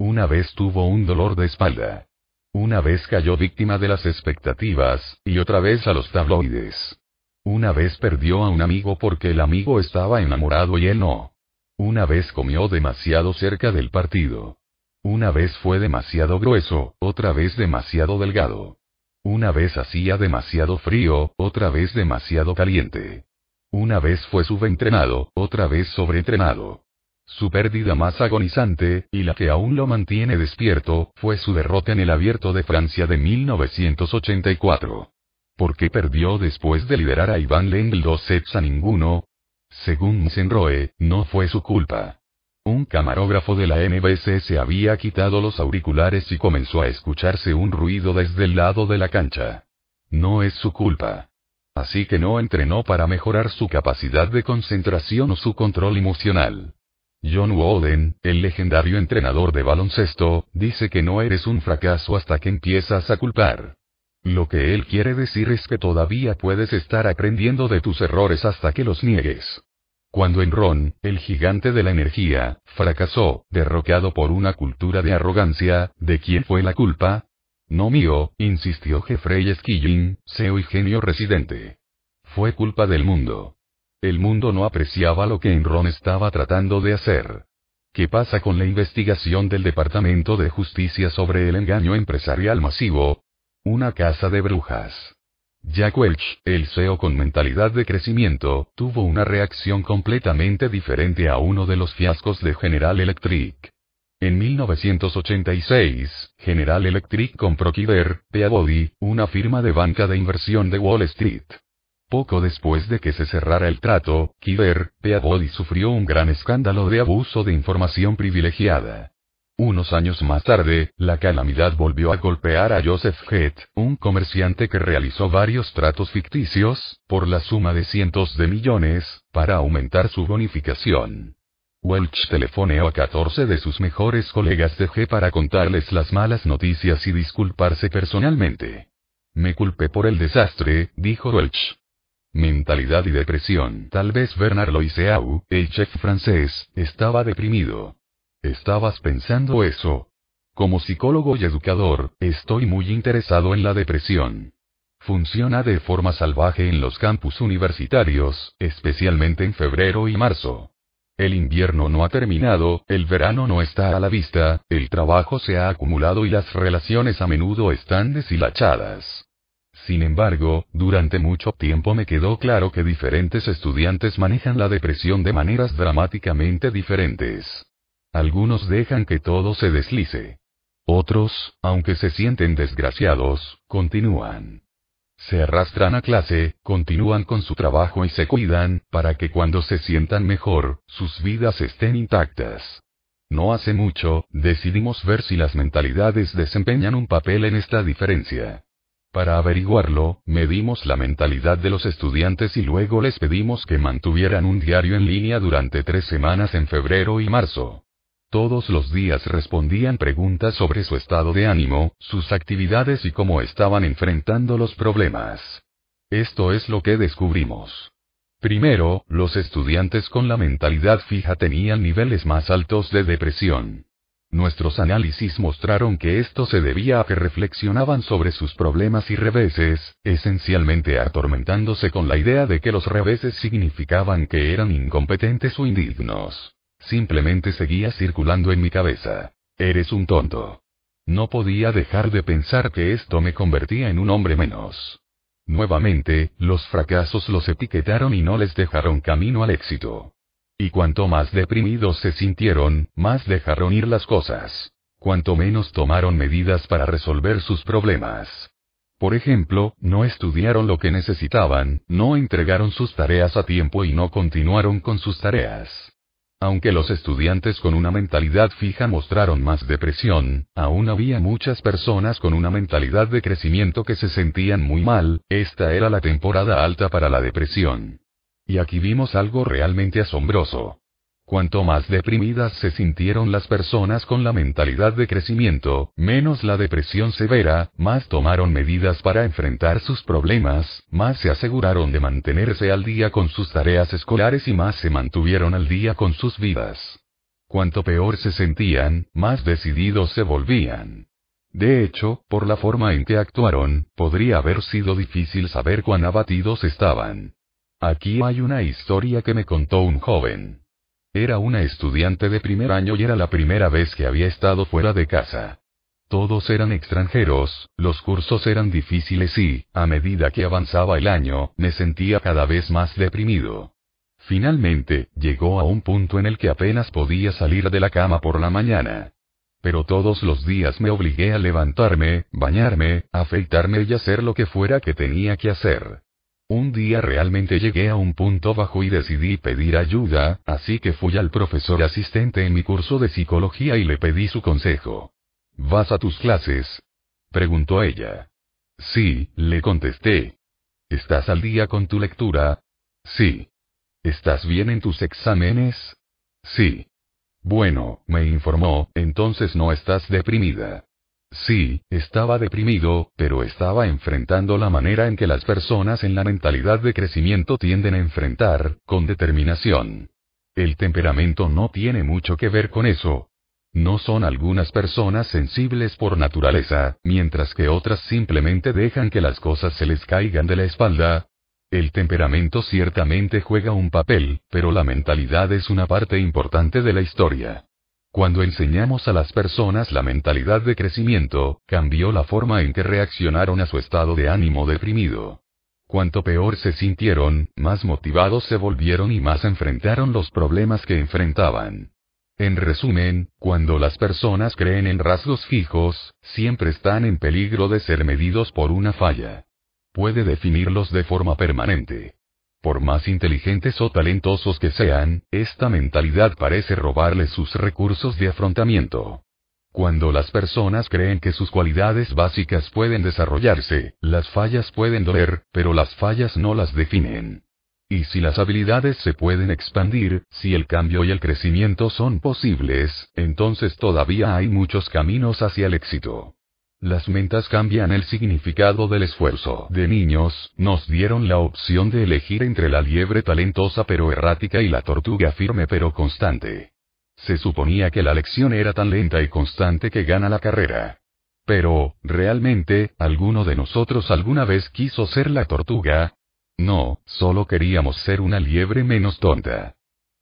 Una vez tuvo un dolor de espalda. Una vez cayó víctima de las expectativas, y otra vez a los tabloides. Una vez perdió a un amigo porque el amigo estaba enamorado y él no. Una vez comió demasiado cerca del partido. Una vez fue demasiado grueso, otra vez demasiado delgado. Una vez hacía demasiado frío, otra vez demasiado caliente. Una vez fue subentrenado, otra vez sobreentrenado. Su pérdida más agonizante, y la que aún lo mantiene despierto, fue su derrota en el Abierto de Francia de 1984. ¿Por qué perdió después de liderar a Iván Lendl dos sets a ninguno? Según Senroe, no fue su culpa. Un camarógrafo de la NBC se había quitado los auriculares y comenzó a escucharse un ruido desde el lado de la cancha. No es su culpa. Así que no entrenó para mejorar su capacidad de concentración o su control emocional. John Wooden, el legendario entrenador de baloncesto, dice que no eres un fracaso hasta que empiezas a culpar. Lo que él quiere decir es que todavía puedes estar aprendiendo de tus errores hasta que los niegues. Cuando Enron, el gigante de la energía, fracasó, derrocado por una cultura de arrogancia, ¿de quién fue la culpa? No mío, insistió Jeffrey Skilling, CEO y genio residente. Fue culpa del mundo. El mundo no apreciaba lo que Enron estaba tratando de hacer. ¿Qué pasa con la investigación del Departamento de Justicia sobre el engaño empresarial masivo? Una casa de brujas. Jack Welch, el CEO con mentalidad de crecimiento, tuvo una reacción completamente diferente a uno de los fiascos de General Electric. En 1986, General Electric compró Kiver, Peabody, una firma de banca de inversión de Wall Street. Poco después de que se cerrara el trato, Kiver, Peabody sufrió un gran escándalo de abuso de información privilegiada. Unos años más tarde, la calamidad volvió a golpear a Joseph Head, un comerciante que realizó varios tratos ficticios, por la suma de cientos de millones, para aumentar su bonificación. Welch telefoneó a 14 de sus mejores colegas de G para contarles las malas noticias y disculparse personalmente. Me culpé por el desastre, dijo Welch. Mentalidad y depresión. Tal vez Bernard Loiseau, el chef francés, estaba deprimido. ¿Estabas pensando eso? Como psicólogo y educador, estoy muy interesado en la depresión. Funciona de forma salvaje en los campus universitarios, especialmente en febrero y marzo. El invierno no ha terminado, el verano no está a la vista, el trabajo se ha acumulado y las relaciones a menudo están deshilachadas. Sin embargo, durante mucho tiempo me quedó claro que diferentes estudiantes manejan la depresión de maneras dramáticamente diferentes. Algunos dejan que todo se deslice. Otros, aunque se sienten desgraciados, continúan se arrastran a clase, continúan con su trabajo y se cuidan, para que cuando se sientan mejor, sus vidas estén intactas. No hace mucho, decidimos ver si las mentalidades desempeñan un papel en esta diferencia. Para averiguarlo, medimos la mentalidad de los estudiantes y luego les pedimos que mantuvieran un diario en línea durante tres semanas en febrero y marzo. Todos los días respondían preguntas sobre su estado de ánimo, sus actividades y cómo estaban enfrentando los problemas. Esto es lo que descubrimos. Primero, los estudiantes con la mentalidad fija tenían niveles más altos de depresión. Nuestros análisis mostraron que esto se debía a que reflexionaban sobre sus problemas y reveses, esencialmente atormentándose con la idea de que los reveses significaban que eran incompetentes o indignos. Simplemente seguía circulando en mi cabeza. Eres un tonto. No podía dejar de pensar que esto me convertía en un hombre menos. Nuevamente, los fracasos los etiquetaron y no les dejaron camino al éxito. Y cuanto más deprimidos se sintieron, más dejaron ir las cosas. Cuanto menos tomaron medidas para resolver sus problemas. Por ejemplo, no estudiaron lo que necesitaban, no entregaron sus tareas a tiempo y no continuaron con sus tareas. Aunque los estudiantes con una mentalidad fija mostraron más depresión, aún había muchas personas con una mentalidad de crecimiento que se sentían muy mal, esta era la temporada alta para la depresión. Y aquí vimos algo realmente asombroso. Cuanto más deprimidas se sintieron las personas con la mentalidad de crecimiento, menos la depresión severa, más tomaron medidas para enfrentar sus problemas, más se aseguraron de mantenerse al día con sus tareas escolares y más se mantuvieron al día con sus vidas. Cuanto peor se sentían, más decididos se volvían. De hecho, por la forma en que actuaron, podría haber sido difícil saber cuán abatidos estaban. Aquí hay una historia que me contó un joven. Era una estudiante de primer año y era la primera vez que había estado fuera de casa. Todos eran extranjeros, los cursos eran difíciles y, a medida que avanzaba el año, me sentía cada vez más deprimido. Finalmente, llegó a un punto en el que apenas podía salir de la cama por la mañana. Pero todos los días me obligué a levantarme, bañarme, afeitarme y hacer lo que fuera que tenía que hacer. Un día realmente llegué a un punto bajo y decidí pedir ayuda, así que fui al profesor asistente en mi curso de psicología y le pedí su consejo. ¿Vas a tus clases? preguntó ella. Sí, le contesté. ¿Estás al día con tu lectura? Sí. ¿Estás bien en tus exámenes? Sí. Bueno, me informó, entonces no estás deprimida. Sí, estaba deprimido, pero estaba enfrentando la manera en que las personas en la mentalidad de crecimiento tienden a enfrentar, con determinación. El temperamento no tiene mucho que ver con eso, no son algunas personas sensibles por naturaleza, mientras que otras simplemente dejan que las cosas se les caigan de la espalda. El temperamento ciertamente juega un papel, pero la mentalidad es una parte importante de la historia. Cuando enseñamos a las personas la mentalidad de crecimiento, cambió la forma en que reaccionaron a su estado de ánimo deprimido. Cuanto peor se sintieron, más motivados se volvieron y más enfrentaron los problemas que enfrentaban. En resumen, cuando las personas creen en rasgos fijos, siempre están en peligro de ser medidos por una falla. Puede definirlos de forma permanente. Por más inteligentes o talentosos que sean, esta mentalidad parece robarles sus recursos de afrontamiento. Cuando las personas creen que sus cualidades básicas pueden desarrollarse, las fallas pueden doler, pero las fallas no las definen. Y si las habilidades se pueden expandir, si el cambio y el crecimiento son posibles, entonces todavía hay muchos caminos hacia el éxito. Las mentas cambian el significado del esfuerzo. De niños, nos dieron la opción de elegir entre la liebre talentosa pero errática y la tortuga firme pero constante. Se suponía que la lección era tan lenta y constante que gana la carrera. Pero, ¿realmente, alguno de nosotros alguna vez quiso ser la tortuga? No, solo queríamos ser una liebre menos tonta.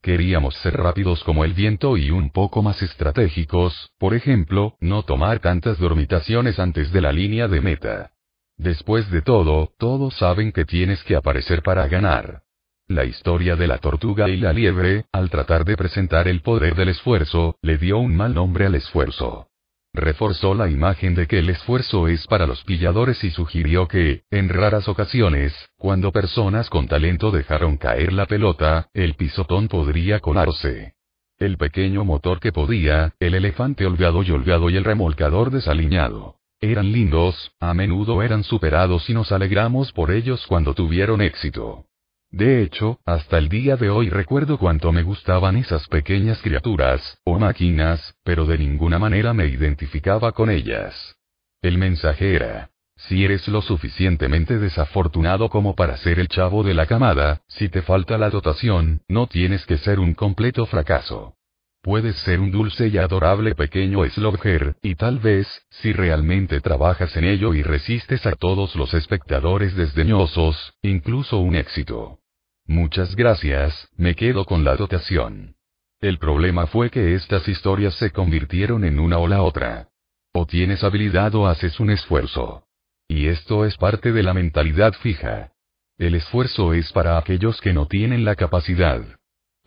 Queríamos ser rápidos como el viento y un poco más estratégicos, por ejemplo, no tomar tantas dormitaciones antes de la línea de meta. Después de todo, todos saben que tienes que aparecer para ganar. La historia de la tortuga y la liebre, al tratar de presentar el poder del esfuerzo, le dio un mal nombre al esfuerzo reforzó la imagen de que el esfuerzo es para los pilladores y sugirió que, en raras ocasiones, cuando personas con talento dejaron caer la pelota, el pisotón podría colarse. El pequeño motor que podía, el elefante holgado y holgado y el remolcador desaliñado. Eran lindos, a menudo eran superados y nos alegramos por ellos cuando tuvieron éxito. De hecho, hasta el día de hoy recuerdo cuánto me gustaban esas pequeñas criaturas, o máquinas, pero de ninguna manera me identificaba con ellas. El mensaje era, si eres lo suficientemente desafortunado como para ser el chavo de la camada, si te falta la dotación, no tienes que ser un completo fracaso. Puedes ser un dulce y adorable pequeño slogger, y tal vez, si realmente trabajas en ello y resistes a todos los espectadores desdeñosos, incluso un éxito. Muchas gracias, me quedo con la dotación. El problema fue que estas historias se convirtieron en una o la otra. O tienes habilidad o haces un esfuerzo. Y esto es parte de la mentalidad fija. El esfuerzo es para aquellos que no tienen la capacidad.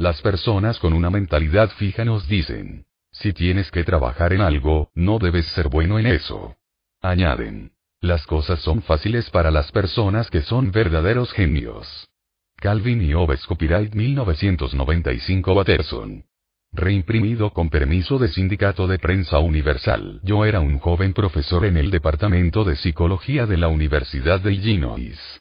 Las personas con una mentalidad fija nos dicen, si tienes que trabajar en algo, no debes ser bueno en eso. Añaden, las cosas son fáciles para las personas que son verdaderos genios. Calvin y Hobbes Copyright 1995 Watterson. Reimprimido con permiso de Sindicato de Prensa Universal. Yo era un joven profesor en el Departamento de Psicología de la Universidad de Illinois.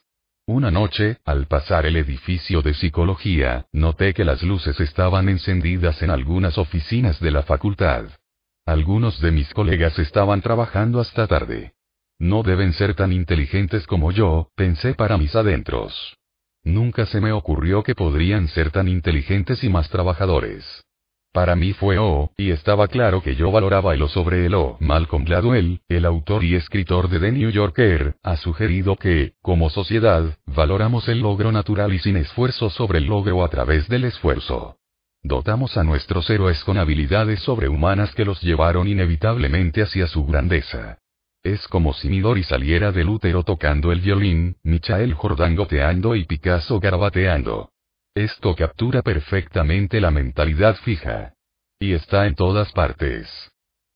Una noche, al pasar el edificio de psicología, noté que las luces estaban encendidas en algunas oficinas de la facultad. Algunos de mis colegas estaban trabajando hasta tarde. No deben ser tan inteligentes como yo, pensé para mis adentros. Nunca se me ocurrió que podrían ser tan inteligentes y más trabajadores. Para mí fue O, y estaba claro que yo valoraba el O sobre el O. Malcolm Gladwell, el autor y escritor de The New Yorker, ha sugerido que, como sociedad, valoramos el logro natural y sin esfuerzo sobre el logro a través del esfuerzo. Dotamos a nuestros héroes con habilidades sobrehumanas que los llevaron inevitablemente hacia su grandeza. Es como si Midori saliera del útero tocando el violín, Michael Jordan goteando y Picasso garabateando. Esto captura perfectamente la mentalidad fija. Y está en todas partes.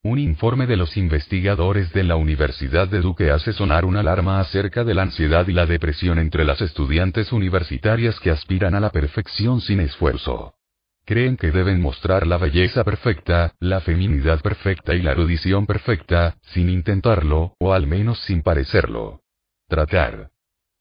Un informe de los investigadores de la Universidad de Duke hace sonar una alarma acerca de la ansiedad y la depresión entre las estudiantes universitarias que aspiran a la perfección sin esfuerzo. Creen que deben mostrar la belleza perfecta, la feminidad perfecta y la erudición perfecta, sin intentarlo, o al menos sin parecerlo. Tratar.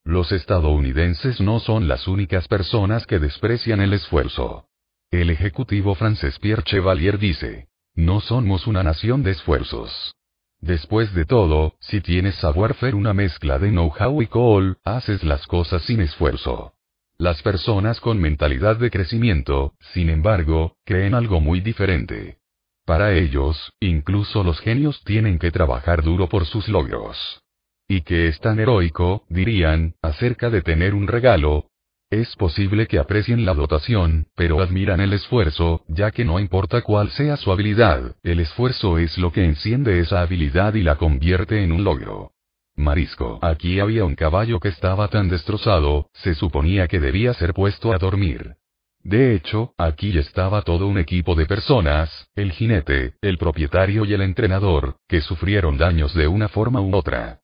Los estadounidenses no son las únicas personas que desprecian el esfuerzo. El ejecutivo francés Pierre Chevalier dice, no somos una nación de esfuerzos. Después de todo, si tienes savoir-faire una mezcla de know-how y call, haces las cosas sin esfuerzo. Las personas con mentalidad de crecimiento, sin embargo, creen algo muy diferente. Para ellos, incluso los genios tienen que trabajar duro por sus logros. Y que es tan heroico, dirían, acerca de tener un regalo, es posible que aprecien la dotación, pero admiran el esfuerzo, ya que no importa cuál sea su habilidad, el esfuerzo es lo que enciende esa habilidad y la convierte en un logro. Marisco. Aquí había un caballo que estaba tan destrozado, se suponía que debía ser puesto a dormir. De hecho, aquí estaba todo un equipo de personas, el jinete, el propietario y el entrenador, que sufrieron daños de una forma u otra.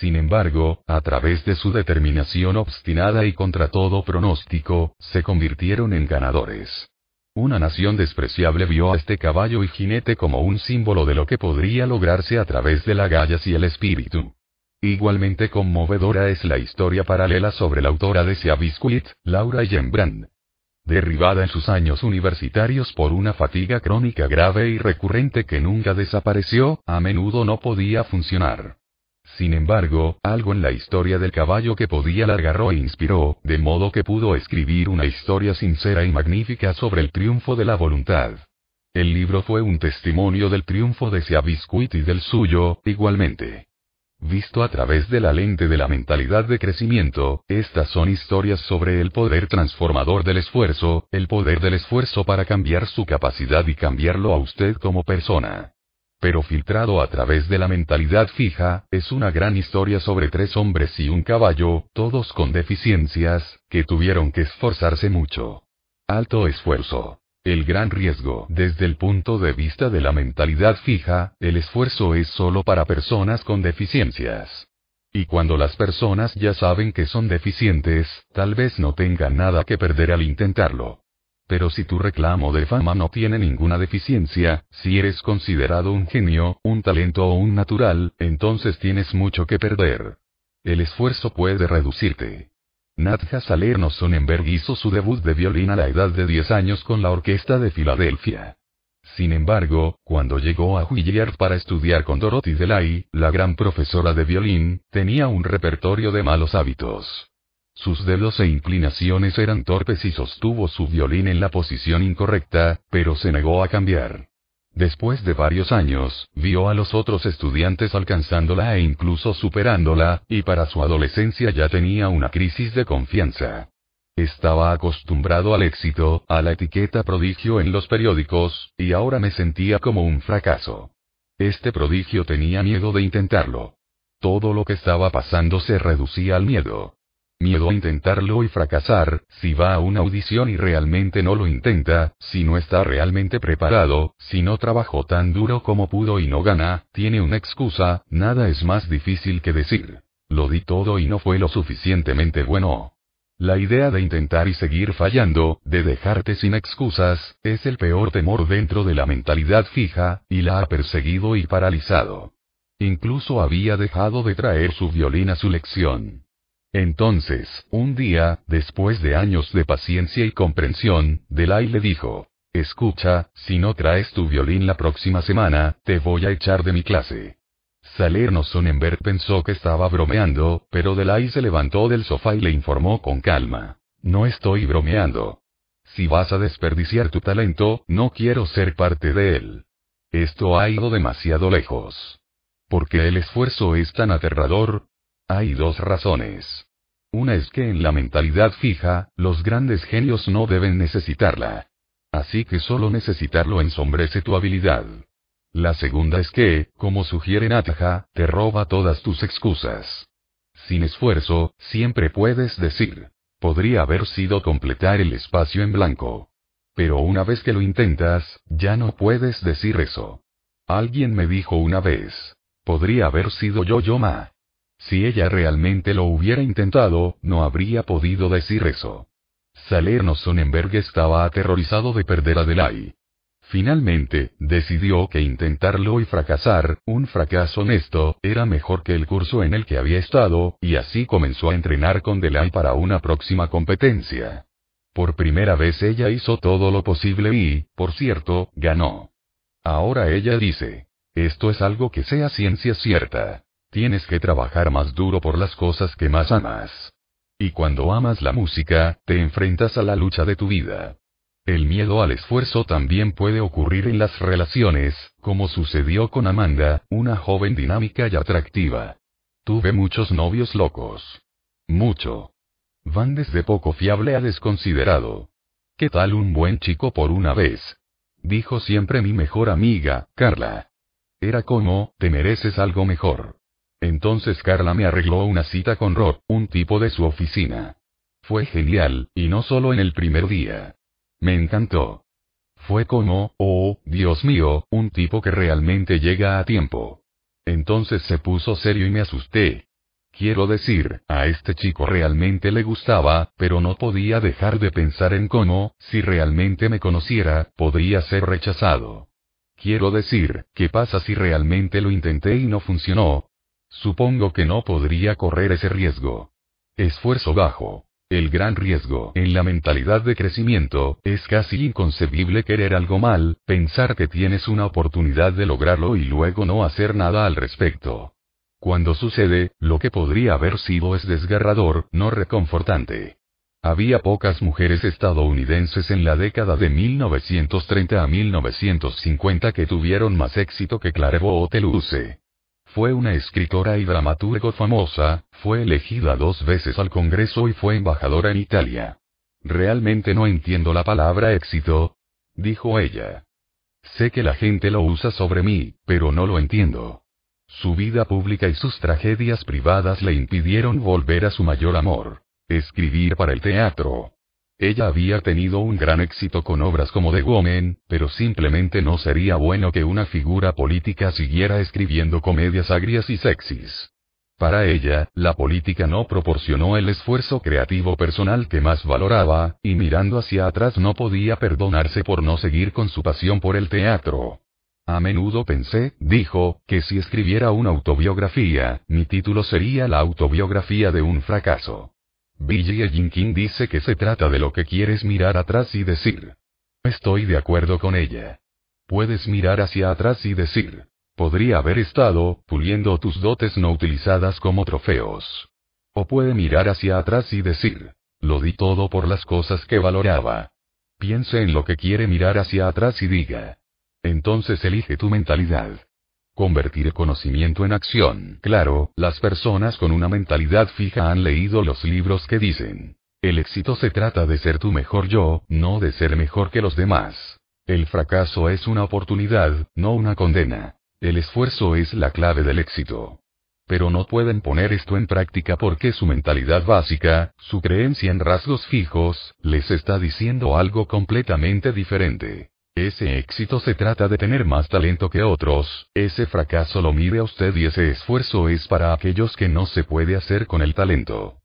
Sin embargo, a través de su determinación obstinada y contra todo pronóstico, se convirtieron en ganadores. Una nación despreciable vio a este caballo y jinete como un símbolo de lo que podría lograrse a través de la gallas y el espíritu. Igualmente conmovedora es la historia paralela sobre la autora de Sea Biscuit, Laura Gembrand. Derribada en sus años universitarios por una fatiga crónica grave y recurrente que nunca desapareció, a menudo no podía funcionar. Sin embargo, algo en la historia del caballo que podía la agarró e inspiró, de modo que pudo escribir una historia sincera y magnífica sobre el triunfo de la voluntad. El libro fue un testimonio del triunfo de Seabiscuit y del suyo, igualmente. Visto a través de la lente de la mentalidad de crecimiento, estas son historias sobre el poder transformador del esfuerzo, el poder del esfuerzo para cambiar su capacidad y cambiarlo a usted como persona pero filtrado a través de la mentalidad fija, es una gran historia sobre tres hombres y un caballo, todos con deficiencias, que tuvieron que esforzarse mucho. Alto esfuerzo. El gran riesgo. Desde el punto de vista de la mentalidad fija, el esfuerzo es solo para personas con deficiencias. Y cuando las personas ya saben que son deficientes, tal vez no tengan nada que perder al intentarlo. Pero si tu reclamo de fama no tiene ninguna deficiencia, si eres considerado un genio, un talento o un natural, entonces tienes mucho que perder. El esfuerzo puede reducirte. Nadja Salerno Sonnenberg hizo su debut de violín a la edad de 10 años con la Orquesta de Filadelfia. Sin embargo, cuando llegó a Juilliard para estudiar con Dorothy Delay, la gran profesora de violín, tenía un repertorio de malos hábitos. Sus dedos e inclinaciones eran torpes y sostuvo su violín en la posición incorrecta, pero se negó a cambiar. Después de varios años, vio a los otros estudiantes alcanzándola e incluso superándola, y para su adolescencia ya tenía una crisis de confianza. Estaba acostumbrado al éxito, a la etiqueta prodigio en los periódicos, y ahora me sentía como un fracaso. Este prodigio tenía miedo de intentarlo. Todo lo que estaba pasando se reducía al miedo. Miedo a intentarlo y fracasar, si va a una audición y realmente no lo intenta, si no está realmente preparado, si no trabajó tan duro como pudo y no gana, tiene una excusa, nada es más difícil que decir. Lo di todo y no fue lo suficientemente bueno. La idea de intentar y seguir fallando, de dejarte sin excusas, es el peor temor dentro de la mentalidad fija, y la ha perseguido y paralizado. Incluso había dejado de traer su violín a su lección. Entonces, un día, después de años de paciencia y comprensión, Delay le dijo, Escucha, si no traes tu violín la próxima semana, te voy a echar de mi clase. Salerno Sonnenberg pensó que estaba bromeando, pero Delay se levantó del sofá y le informó con calma. No estoy bromeando. Si vas a desperdiciar tu talento, no quiero ser parte de él. Esto ha ido demasiado lejos. Porque el esfuerzo es tan aterrador, hay dos razones. Una es que en la mentalidad fija, los grandes genios no deben necesitarla. Así que solo necesitarlo ensombrece tu habilidad. La segunda es que, como sugiere Nataja, te roba todas tus excusas. Sin esfuerzo, siempre puedes decir. Podría haber sido completar el espacio en blanco. Pero una vez que lo intentas, ya no puedes decir eso. Alguien me dijo una vez. Podría haber sido yo yo ma. Si ella realmente lo hubiera intentado, no habría podido decir eso. Salerno Sonnenberg estaba aterrorizado de perder a Adelaide. Finalmente, decidió que intentarlo y fracasar, un fracaso honesto, era mejor que el curso en el que había estado, y así comenzó a entrenar con Delay para una próxima competencia. Por primera vez ella hizo todo lo posible y, por cierto, ganó. Ahora ella dice, esto es algo que sea ciencia cierta. Tienes que trabajar más duro por las cosas que más amas. Y cuando amas la música, te enfrentas a la lucha de tu vida. El miedo al esfuerzo también puede ocurrir en las relaciones, como sucedió con Amanda, una joven dinámica y atractiva. Tuve muchos novios locos. Mucho. Van desde poco fiable a desconsiderado. ¿Qué tal un buen chico por una vez? Dijo siempre mi mejor amiga, Carla. Era como, te mereces algo mejor. Entonces Carla me arregló una cita con Rob, un tipo de su oficina. Fue genial, y no solo en el primer día. Me encantó. Fue como, oh, Dios mío, un tipo que realmente llega a tiempo. Entonces se puso serio y me asusté. Quiero decir, a este chico realmente le gustaba, pero no podía dejar de pensar en cómo, si realmente me conociera, podría ser rechazado. Quiero decir, ¿qué pasa si realmente lo intenté y no funcionó? Supongo que no podría correr ese riesgo. Esfuerzo bajo. El gran riesgo en la mentalidad de crecimiento, es casi inconcebible querer algo mal, pensar que tienes una oportunidad de lograrlo y luego no hacer nada al respecto. Cuando sucede, lo que podría haber sido es desgarrador, no reconfortante. Había pocas mujeres estadounidenses en la década de 1930 a 1950 que tuvieron más éxito que Clairvaux Luce. Fue una escritora y dramaturgo famosa, fue elegida dos veces al Congreso y fue embajadora en Italia. Realmente no entiendo la palabra éxito, dijo ella. Sé que la gente lo usa sobre mí, pero no lo entiendo. Su vida pública y sus tragedias privadas le impidieron volver a su mayor amor, escribir para el teatro. Ella había tenido un gran éxito con obras como The Woman, pero simplemente no sería bueno que una figura política siguiera escribiendo comedias agrias y sexys. Para ella, la política no proporcionó el esfuerzo creativo personal que más valoraba, y mirando hacia atrás no podía perdonarse por no seguir con su pasión por el teatro. A menudo pensé, dijo, que si escribiera una autobiografía, mi título sería la autobiografía de un fracaso. Billie Jean dice que se trata de lo que quieres mirar atrás y decir. Estoy de acuerdo con ella. Puedes mirar hacia atrás y decir. Podría haber estado, puliendo tus dotes no utilizadas como trofeos. O puede mirar hacia atrás y decir. Lo di todo por las cosas que valoraba. Piense en lo que quiere mirar hacia atrás y diga. Entonces elige tu mentalidad. Convertir conocimiento en acción. Claro, las personas con una mentalidad fija han leído los libros que dicen. El éxito se trata de ser tu mejor yo, no de ser mejor que los demás. El fracaso es una oportunidad, no una condena. El esfuerzo es la clave del éxito. Pero no pueden poner esto en práctica porque su mentalidad básica, su creencia en rasgos fijos, les está diciendo algo completamente diferente. Ese éxito se trata de tener más talento que otros, ese fracaso lo mire a usted y ese esfuerzo es para aquellos que no se puede hacer con el talento.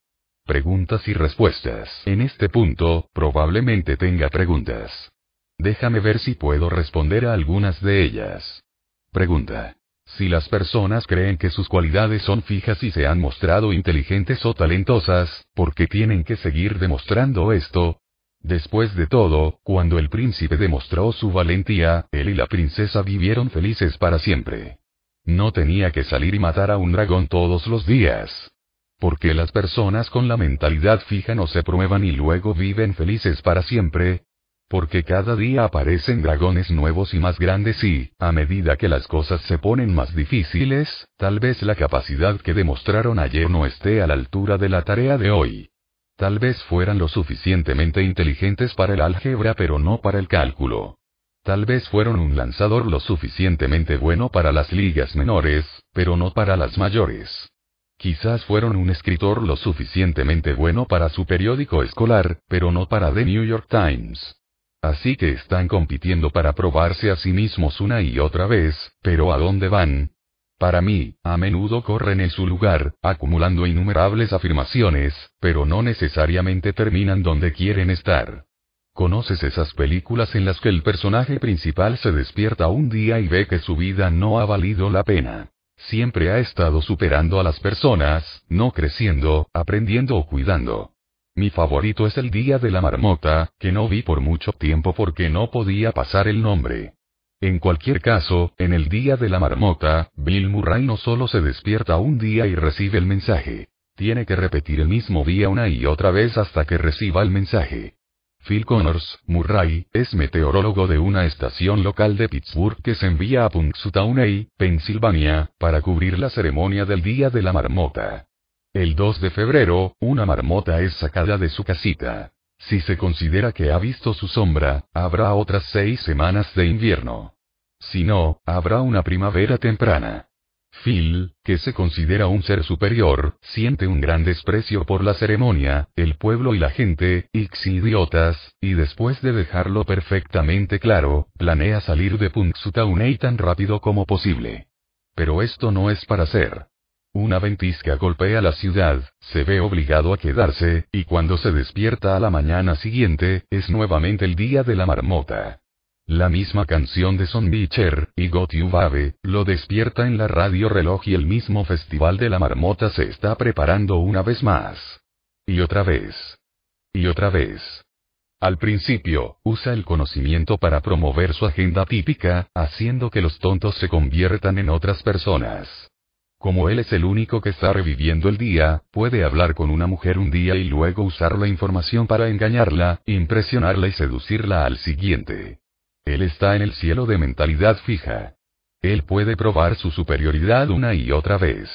Preguntas y respuestas. En este punto, probablemente tenga preguntas. Déjame ver si puedo responder a algunas de ellas. Pregunta. Si las personas creen que sus cualidades son fijas y se han mostrado inteligentes o talentosas, ¿por qué tienen que seguir demostrando esto? Después de todo, cuando el príncipe demostró su valentía, él y la princesa vivieron felices para siempre. No tenía que salir y matar a un dragón todos los días. Porque las personas con la mentalidad fija no se prueban y luego viven felices para siempre. Porque cada día aparecen dragones nuevos y más grandes y, a medida que las cosas se ponen más difíciles, tal vez la capacidad que demostraron ayer no esté a la altura de la tarea de hoy. Tal vez fueran lo suficientemente inteligentes para el álgebra pero no para el cálculo. Tal vez fueron un lanzador lo suficientemente bueno para las ligas menores, pero no para las mayores. Quizás fueron un escritor lo suficientemente bueno para su periódico escolar, pero no para The New York Times. Así que están compitiendo para probarse a sí mismos una y otra vez, pero ¿a dónde van? Para mí, a menudo corren en su lugar, acumulando innumerables afirmaciones, pero no necesariamente terminan donde quieren estar. ¿Conoces esas películas en las que el personaje principal se despierta un día y ve que su vida no ha valido la pena? Siempre ha estado superando a las personas, no creciendo, aprendiendo o cuidando. Mi favorito es el Día de la Marmota, que no vi por mucho tiempo porque no podía pasar el nombre. En cualquier caso, en el día de la marmota, Bill Murray no solo se despierta un día y recibe el mensaje. Tiene que repetir el mismo día una y otra vez hasta que reciba el mensaje. Phil Connors, Murray, es meteorólogo de una estación local de Pittsburgh que se envía a Punxsutawney, Pensilvania, para cubrir la ceremonia del Día de la Marmota. El 2 de febrero, una marmota es sacada de su casita. Si se considera que ha visto su sombra, habrá otras seis semanas de invierno. Si no, habrá una primavera temprana. Phil, que se considera un ser superior, siente un gran desprecio por la ceremonia, el pueblo y la gente, idiotas, y después de dejarlo perfectamente claro, planea salir de Punxsutawney tan rápido como posible. Pero esto no es para ser. Una ventisca golpea la ciudad, se ve obligado a quedarse, y cuando se despierta a la mañana siguiente, es nuevamente el día de la marmota. La misma canción de Son Beecher, y Got You Babe, lo despierta en la radio reloj y el mismo festival de la marmota se está preparando una vez más. Y otra vez. Y otra vez. Al principio, usa el conocimiento para promover su agenda típica, haciendo que los tontos se conviertan en otras personas. Como él es el único que está reviviendo el día, puede hablar con una mujer un día y luego usar la información para engañarla, impresionarla y seducirla al siguiente. Él está en el cielo de mentalidad fija. Él puede probar su superioridad una y otra vez.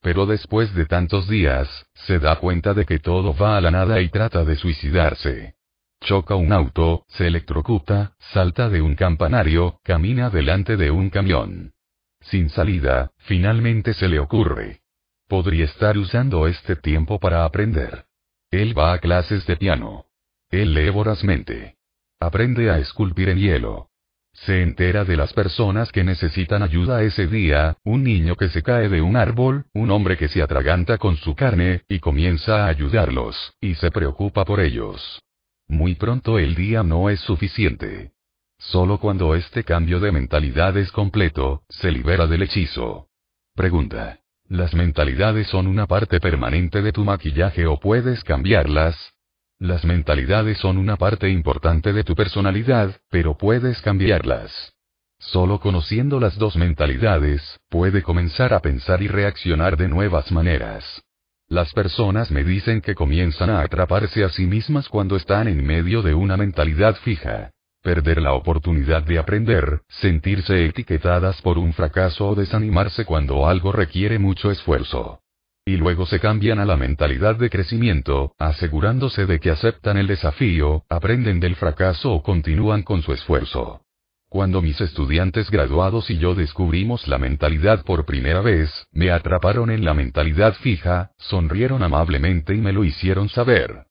Pero después de tantos días, se da cuenta de que todo va a la nada y trata de suicidarse. Choca un auto, se electrocuta, salta de un campanario, camina delante de un camión. Sin salida, finalmente se le ocurre. Podría estar usando este tiempo para aprender. Él va a clases de piano. Él lee vorazmente. Aprende a esculpir en hielo. Se entera de las personas que necesitan ayuda ese día, un niño que se cae de un árbol, un hombre que se atraganta con su carne, y comienza a ayudarlos, y se preocupa por ellos. Muy pronto el día no es suficiente. Solo cuando este cambio de mentalidad es completo, se libera del hechizo. Pregunta. ¿Las mentalidades son una parte permanente de tu maquillaje o puedes cambiarlas? Las mentalidades son una parte importante de tu personalidad, pero puedes cambiarlas. Solo conociendo las dos mentalidades, puede comenzar a pensar y reaccionar de nuevas maneras. Las personas me dicen que comienzan a atraparse a sí mismas cuando están en medio de una mentalidad fija perder la oportunidad de aprender, sentirse etiquetadas por un fracaso o desanimarse cuando algo requiere mucho esfuerzo. Y luego se cambian a la mentalidad de crecimiento, asegurándose de que aceptan el desafío, aprenden del fracaso o continúan con su esfuerzo. Cuando mis estudiantes graduados y yo descubrimos la mentalidad por primera vez, me atraparon en la mentalidad fija, sonrieron amablemente y me lo hicieron saber.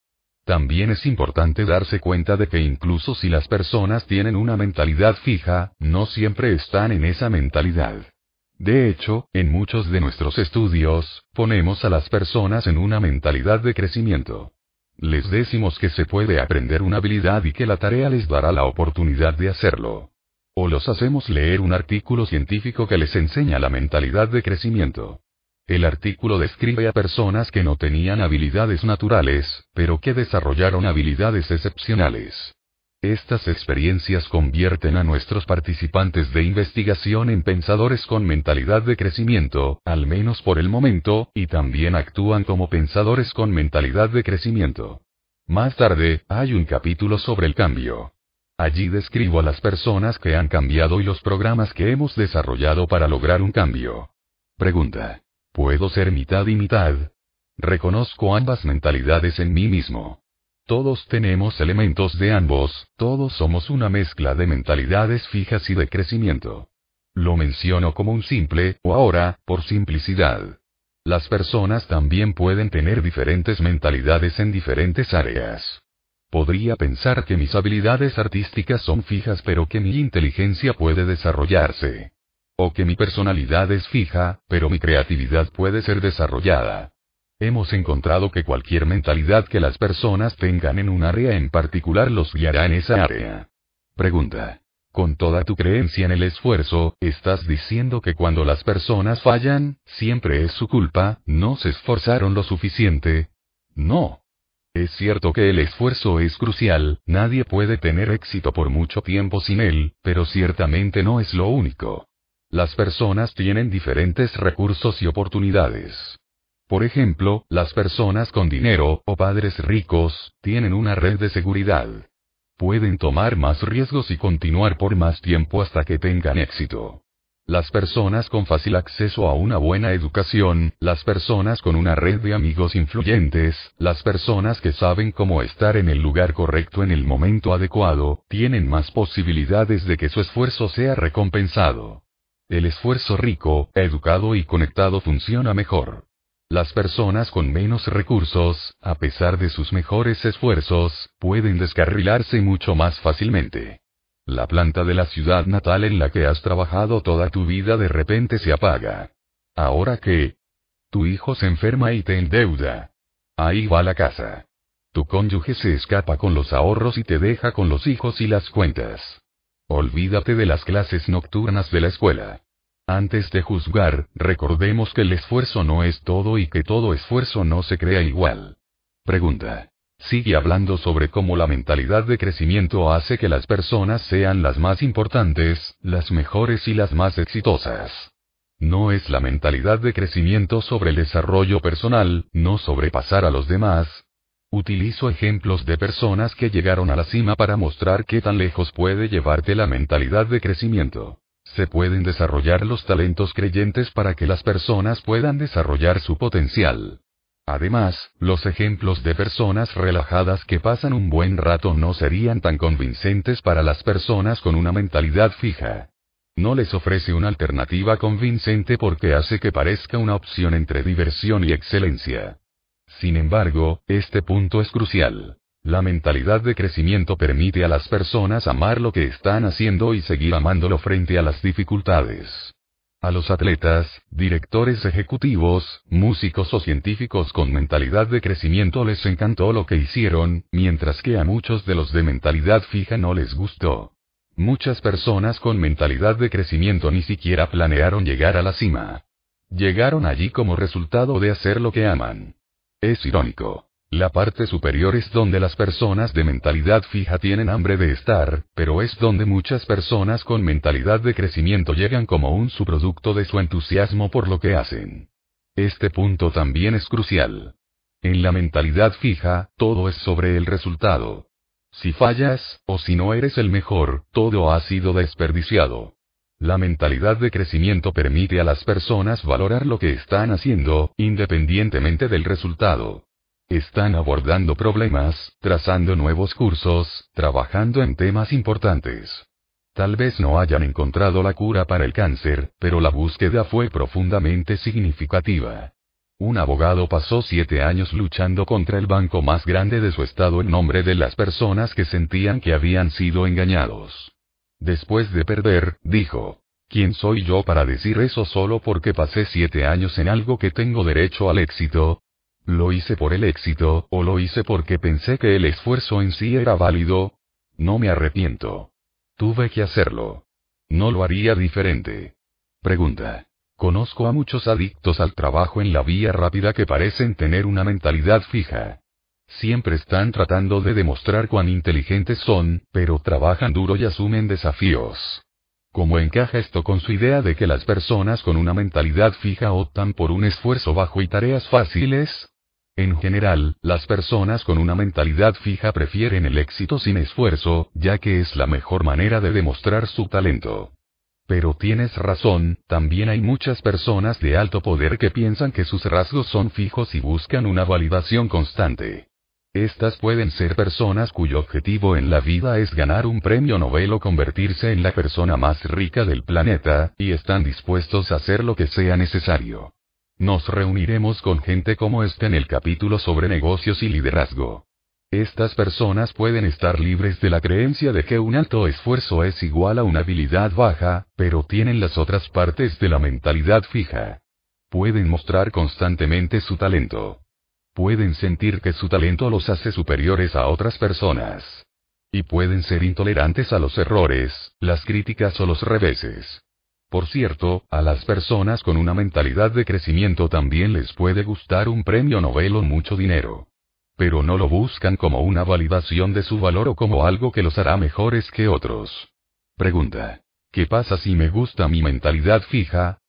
También es importante darse cuenta de que incluso si las personas tienen una mentalidad fija, no siempre están en esa mentalidad. De hecho, en muchos de nuestros estudios, ponemos a las personas en una mentalidad de crecimiento. Les decimos que se puede aprender una habilidad y que la tarea les dará la oportunidad de hacerlo. O los hacemos leer un artículo científico que les enseña la mentalidad de crecimiento. El artículo describe a personas que no tenían habilidades naturales, pero que desarrollaron habilidades excepcionales. Estas experiencias convierten a nuestros participantes de investigación en pensadores con mentalidad de crecimiento, al menos por el momento, y también actúan como pensadores con mentalidad de crecimiento. Más tarde, hay un capítulo sobre el cambio. Allí describo a las personas que han cambiado y los programas que hemos desarrollado para lograr un cambio. Pregunta. ¿Puedo ser mitad y mitad? reconozco ambas mentalidades en mí mismo. Todos tenemos elementos de ambos, todos somos una mezcla de mentalidades fijas y de crecimiento. Lo menciono como un simple, o ahora, por simplicidad. Las personas también pueden tener diferentes mentalidades en diferentes áreas. Podría pensar que mis habilidades artísticas son fijas pero que mi inteligencia puede desarrollarse. O que mi personalidad es fija, pero mi creatividad puede ser desarrollada. Hemos encontrado que cualquier mentalidad que las personas tengan en un área en particular los guiará en esa área. Pregunta. Con toda tu creencia en el esfuerzo, estás diciendo que cuando las personas fallan, siempre es su culpa, no se esforzaron lo suficiente. No. Es cierto que el esfuerzo es crucial, nadie puede tener éxito por mucho tiempo sin él, pero ciertamente no es lo único. Las personas tienen diferentes recursos y oportunidades. Por ejemplo, las personas con dinero, o padres ricos, tienen una red de seguridad pueden tomar más riesgos y continuar por más tiempo hasta que tengan éxito. Las personas con fácil acceso a una buena educación, las personas con una red de amigos influyentes, las personas que saben cómo estar en el lugar correcto en el momento adecuado, tienen más posibilidades de que su esfuerzo sea recompensado. El esfuerzo rico, educado y conectado funciona mejor. Las personas con menos recursos, a pesar de sus mejores esfuerzos, pueden descarrilarse mucho más fácilmente. La planta de la ciudad natal en la que has trabajado toda tu vida de repente se apaga. Ahora que tu hijo se enferma y te endeuda. Ahí va la casa. Tu cónyuge se escapa con los ahorros y te deja con los hijos y las cuentas. Olvídate de las clases nocturnas de la escuela. Antes de juzgar, recordemos que el esfuerzo no es todo y que todo esfuerzo no se crea igual. Pregunta. Sigue hablando sobre cómo la mentalidad de crecimiento hace que las personas sean las más importantes, las mejores y las más exitosas. No es la mentalidad de crecimiento sobre el desarrollo personal, no sobrepasar a los demás. Utilizo ejemplos de personas que llegaron a la cima para mostrar qué tan lejos puede llevarte la mentalidad de crecimiento. Se pueden desarrollar los talentos creyentes para que las personas puedan desarrollar su potencial. Además, los ejemplos de personas relajadas que pasan un buen rato no serían tan convincentes para las personas con una mentalidad fija. No les ofrece una alternativa convincente porque hace que parezca una opción entre diversión y excelencia. Sin embargo, este punto es crucial. La mentalidad de crecimiento permite a las personas amar lo que están haciendo y seguir amándolo frente a las dificultades. A los atletas, directores ejecutivos, músicos o científicos con mentalidad de crecimiento les encantó lo que hicieron, mientras que a muchos de los de mentalidad fija no les gustó. Muchas personas con mentalidad de crecimiento ni siquiera planearon llegar a la cima. Llegaron allí como resultado de hacer lo que aman. Es irónico. La parte superior es donde las personas de mentalidad fija tienen hambre de estar, pero es donde muchas personas con mentalidad de crecimiento llegan como un subproducto de su entusiasmo por lo que hacen. Este punto también es crucial. En la mentalidad fija, todo es sobre el resultado. Si fallas, o si no eres el mejor, todo ha sido desperdiciado. La mentalidad de crecimiento permite a las personas valorar lo que están haciendo, independientemente del resultado. Están abordando problemas, trazando nuevos cursos, trabajando en temas importantes. Tal vez no hayan encontrado la cura para el cáncer, pero la búsqueda fue profundamente significativa. Un abogado pasó siete años luchando contra el banco más grande de su estado en nombre de las personas que sentían que habían sido engañados. Después de perder, dijo, ¿quién soy yo para decir eso solo porque pasé siete años en algo que tengo derecho al éxito? ¿Lo hice por el éxito, o lo hice porque pensé que el esfuerzo en sí era válido? No me arrepiento. Tuve que hacerlo. No lo haría diferente. Pregunta. Conozco a muchos adictos al trabajo en la vía rápida que parecen tener una mentalidad fija. Siempre están tratando de demostrar cuán inteligentes son, pero trabajan duro y asumen desafíos. ¿Cómo encaja esto con su idea de que las personas con una mentalidad fija optan por un esfuerzo bajo y tareas fáciles? En general, las personas con una mentalidad fija prefieren el éxito sin esfuerzo, ya que es la mejor manera de demostrar su talento. Pero tienes razón, también hay muchas personas de alto poder que piensan que sus rasgos son fijos y buscan una validación constante. Estas pueden ser personas cuyo objetivo en la vida es ganar un premio Nobel o convertirse en la persona más rica del planeta, y están dispuestos a hacer lo que sea necesario. Nos reuniremos con gente como esta en el capítulo sobre negocios y liderazgo. Estas personas pueden estar libres de la creencia de que un alto esfuerzo es igual a una habilidad baja, pero tienen las otras partes de la mentalidad fija. Pueden mostrar constantemente su talento. Pueden sentir que su talento los hace superiores a otras personas. Y pueden ser intolerantes a los errores, las críticas o los reveses. Por cierto, a las personas con una mentalidad de crecimiento también les puede gustar un premio Nobel o mucho dinero pero no lo buscan como una validación de su valor o como algo que los hará mejores que otros. Pregunta. ¿Qué pasa si me gusta mi mentalidad fija?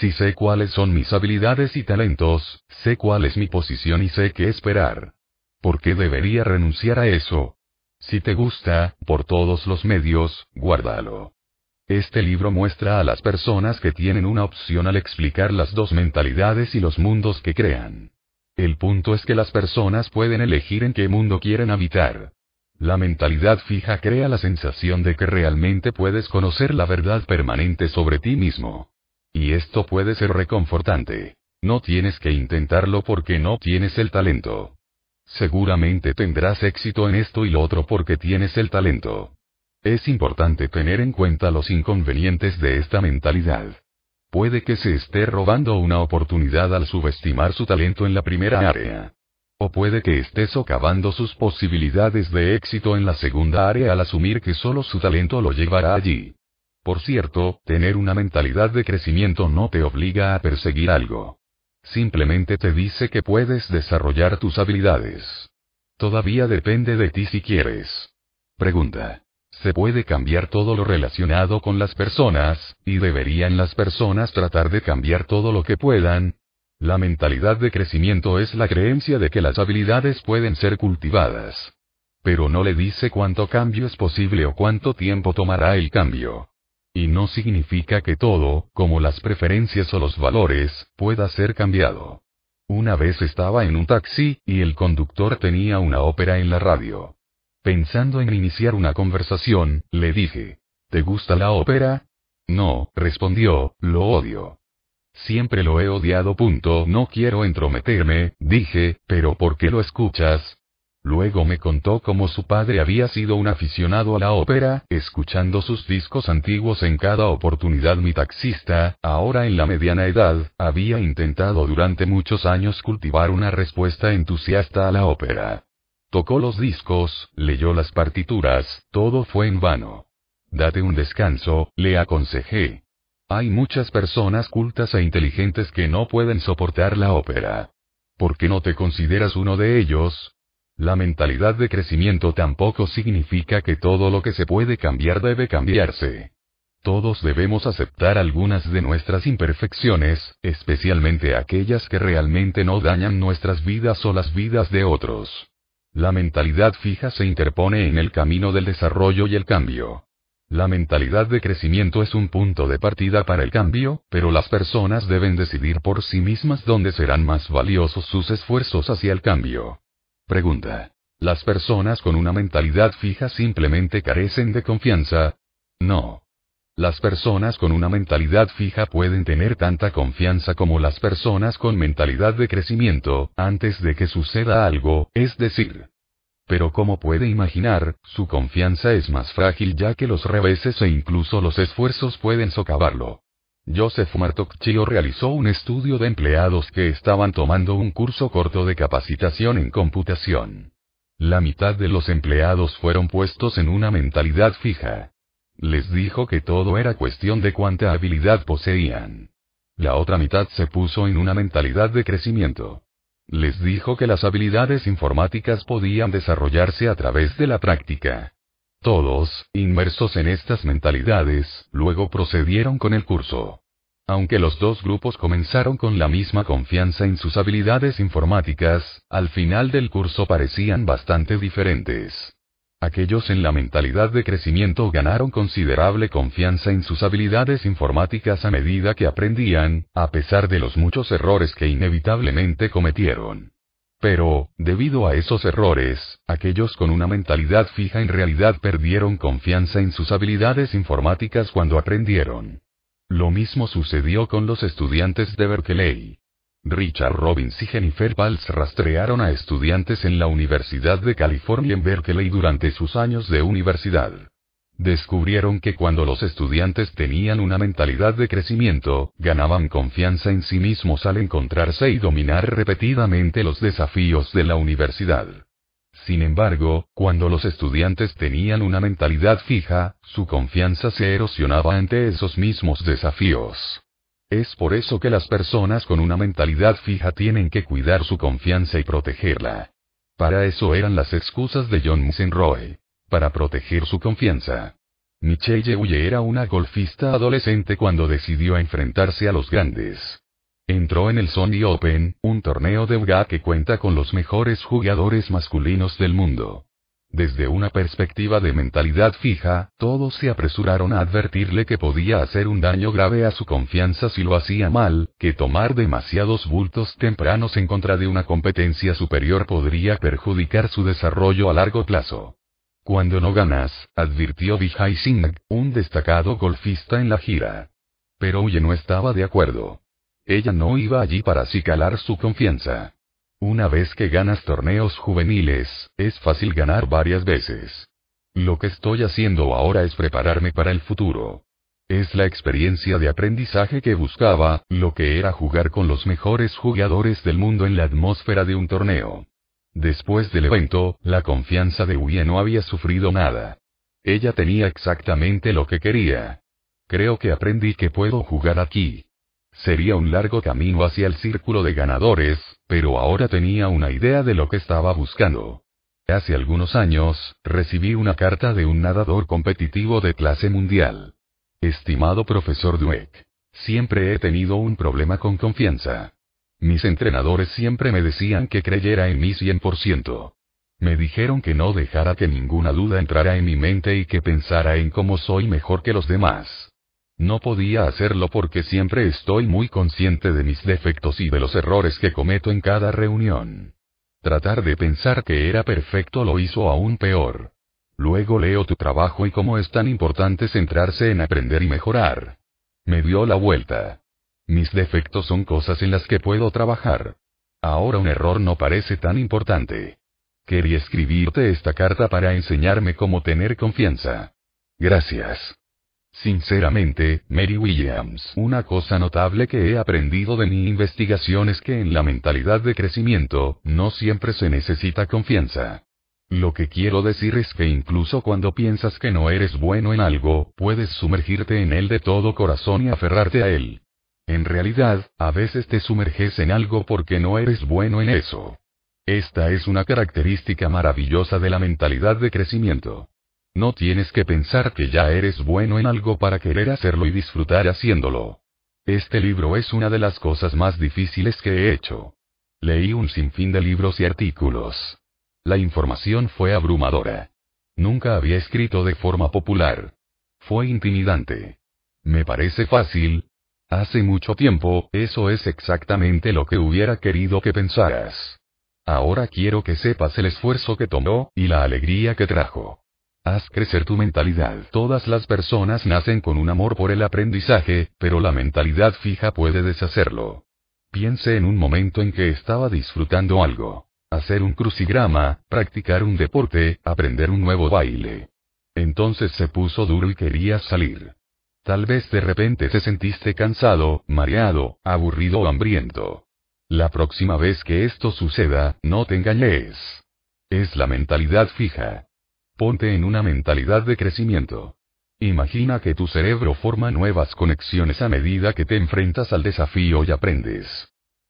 Si sé cuáles son mis habilidades y talentos, sé cuál es mi posición y sé qué esperar. ¿Por qué debería renunciar a eso? Si te gusta, por todos los medios, guárdalo. Este libro muestra a las personas que tienen una opción al explicar las dos mentalidades y los mundos que crean. El punto es que las personas pueden elegir en qué mundo quieren habitar. La mentalidad fija crea la sensación de que realmente puedes conocer la verdad permanente sobre ti mismo. Y esto puede ser reconfortante. No tienes que intentarlo porque no tienes el talento. Seguramente tendrás éxito en esto y lo otro porque tienes el talento. Es importante tener en cuenta los inconvenientes de esta mentalidad. Puede que se esté robando una oportunidad al subestimar su talento en la primera área. O puede que esté socavando sus posibilidades de éxito en la segunda área al asumir que solo su talento lo llevará allí. Por cierto, tener una mentalidad de crecimiento no te obliga a perseguir algo. Simplemente te dice que puedes desarrollar tus habilidades. Todavía depende de ti si quieres. Pregunta. Se puede cambiar todo lo relacionado con las personas, y deberían las personas tratar de cambiar todo lo que puedan. La mentalidad de crecimiento es la creencia de que las habilidades pueden ser cultivadas. Pero no le dice cuánto cambio es posible o cuánto tiempo tomará el cambio. Y no significa que todo, como las preferencias o los valores, pueda ser cambiado. Una vez estaba en un taxi, y el conductor tenía una ópera en la radio. Pensando en iniciar una conversación, le dije, ¿te gusta la ópera? No, respondió, lo odio. Siempre lo he odiado. Punto. No quiero entrometerme, dije, pero ¿por qué lo escuchas? Luego me contó cómo su padre había sido un aficionado a la ópera, escuchando sus discos antiguos en cada oportunidad. Mi taxista, ahora en la mediana edad, había intentado durante muchos años cultivar una respuesta entusiasta a la ópera. Tocó los discos, leyó las partituras, todo fue en vano. Date un descanso, le aconsejé. Hay muchas personas cultas e inteligentes que no pueden soportar la ópera. ¿Por qué no te consideras uno de ellos? La mentalidad de crecimiento tampoco significa que todo lo que se puede cambiar debe cambiarse. Todos debemos aceptar algunas de nuestras imperfecciones, especialmente aquellas que realmente no dañan nuestras vidas o las vidas de otros. La mentalidad fija se interpone en el camino del desarrollo y el cambio. La mentalidad de crecimiento es un punto de partida para el cambio, pero las personas deben decidir por sí mismas dónde serán más valiosos sus esfuerzos hacia el cambio. Pregunta. ¿Las personas con una mentalidad fija simplemente carecen de confianza? No. Las personas con una mentalidad fija pueden tener tanta confianza como las personas con mentalidad de crecimiento, antes de que suceda algo, es decir. Pero como puede imaginar, su confianza es más frágil ya que los reveses e incluso los esfuerzos pueden socavarlo. Joseph Martocchio realizó un estudio de empleados que estaban tomando un curso corto de capacitación en computación. La mitad de los empleados fueron puestos en una mentalidad fija. Les dijo que todo era cuestión de cuánta habilidad poseían. La otra mitad se puso en una mentalidad de crecimiento. Les dijo que las habilidades informáticas podían desarrollarse a través de la práctica. Todos, inmersos en estas mentalidades, luego procedieron con el curso. Aunque los dos grupos comenzaron con la misma confianza en sus habilidades informáticas, al final del curso parecían bastante diferentes. Aquellos en la mentalidad de crecimiento ganaron considerable confianza en sus habilidades informáticas a medida que aprendían, a pesar de los muchos errores que inevitablemente cometieron. Pero, debido a esos errores, aquellos con una mentalidad fija en realidad perdieron confianza en sus habilidades informáticas cuando aprendieron. Lo mismo sucedió con los estudiantes de Berkeley. Richard Robbins y Jennifer Valls rastrearon a estudiantes en la Universidad de California en Berkeley durante sus años de universidad. Descubrieron que cuando los estudiantes tenían una mentalidad de crecimiento, ganaban confianza en sí mismos al encontrarse y dominar repetidamente los desafíos de la universidad. Sin embargo, cuando los estudiantes tenían una mentalidad fija, su confianza se erosionaba ante esos mismos desafíos. Es por eso que las personas con una mentalidad fija tienen que cuidar su confianza y protegerla. Para eso eran las excusas de John Musenroe. Para proteger su confianza. Michelle Yehuye era una golfista adolescente cuando decidió enfrentarse a los grandes. Entró en el Sony Open, un torneo de UGA que cuenta con los mejores jugadores masculinos del mundo. Desde una perspectiva de mentalidad fija, todos se apresuraron a advertirle que podía hacer un daño grave a su confianza si lo hacía mal, que tomar demasiados bultos tempranos en contra de una competencia superior podría perjudicar su desarrollo a largo plazo. Cuando no ganas, advirtió Vijay Singh, un destacado golfista en la gira. Pero Uye no estaba de acuerdo. Ella no iba allí para acicalar su confianza. Una vez que ganas torneos juveniles, es fácil ganar varias veces. Lo que estoy haciendo ahora es prepararme para el futuro. Es la experiencia de aprendizaje que buscaba, lo que era jugar con los mejores jugadores del mundo en la atmósfera de un torneo. Después del evento, la confianza de Uye no había sufrido nada. Ella tenía exactamente lo que quería. Creo que aprendí que puedo jugar aquí. Sería un largo camino hacia el círculo de ganadores, pero ahora tenía una idea de lo que estaba buscando. Hace algunos años, recibí una carta de un nadador competitivo de clase mundial. Estimado profesor Dweck, siempre he tenido un problema con confianza. Mis entrenadores siempre me decían que creyera en mí 100%. Me dijeron que no dejara que ninguna duda entrara en mi mente y que pensara en cómo soy mejor que los demás. No podía hacerlo porque siempre estoy muy consciente de mis defectos y de los errores que cometo en cada reunión. Tratar de pensar que era perfecto lo hizo aún peor. Luego leo tu trabajo y cómo es tan importante centrarse en aprender y mejorar. Me dio la vuelta. Mis defectos son cosas en las que puedo trabajar. Ahora un error no parece tan importante. Quería escribirte esta carta para enseñarme cómo tener confianza. Gracias. Sinceramente, Mary Williams, una cosa notable que he aprendido de mi investigación es que en la mentalidad de crecimiento, no siempre se necesita confianza. Lo que quiero decir es que incluso cuando piensas que no eres bueno en algo, puedes sumergirte en él de todo corazón y aferrarte a él. En realidad, a veces te sumerges en algo porque no eres bueno en eso. Esta es una característica maravillosa de la mentalidad de crecimiento. No tienes que pensar que ya eres bueno en algo para querer hacerlo y disfrutar haciéndolo. Este libro es una de las cosas más difíciles que he hecho. Leí un sinfín de libros y artículos. La información fue abrumadora. Nunca había escrito de forma popular. Fue intimidante. Me parece fácil. Hace mucho tiempo, eso es exactamente lo que hubiera querido que pensaras. Ahora quiero que sepas el esfuerzo que tomó, y la alegría que trajo. Haz crecer tu mentalidad. Todas las personas nacen con un amor por el aprendizaje, pero la mentalidad fija puede deshacerlo. Piense en un momento en que estaba disfrutando algo. Hacer un crucigrama, practicar un deporte, aprender un nuevo baile. Entonces se puso duro y quería salir. Tal vez de repente te sentiste cansado, mareado, aburrido o hambriento. La próxima vez que esto suceda, no te engañes. Es la mentalidad fija. Ponte en una mentalidad de crecimiento. Imagina que tu cerebro forma nuevas conexiones a medida que te enfrentas al desafío y aprendes.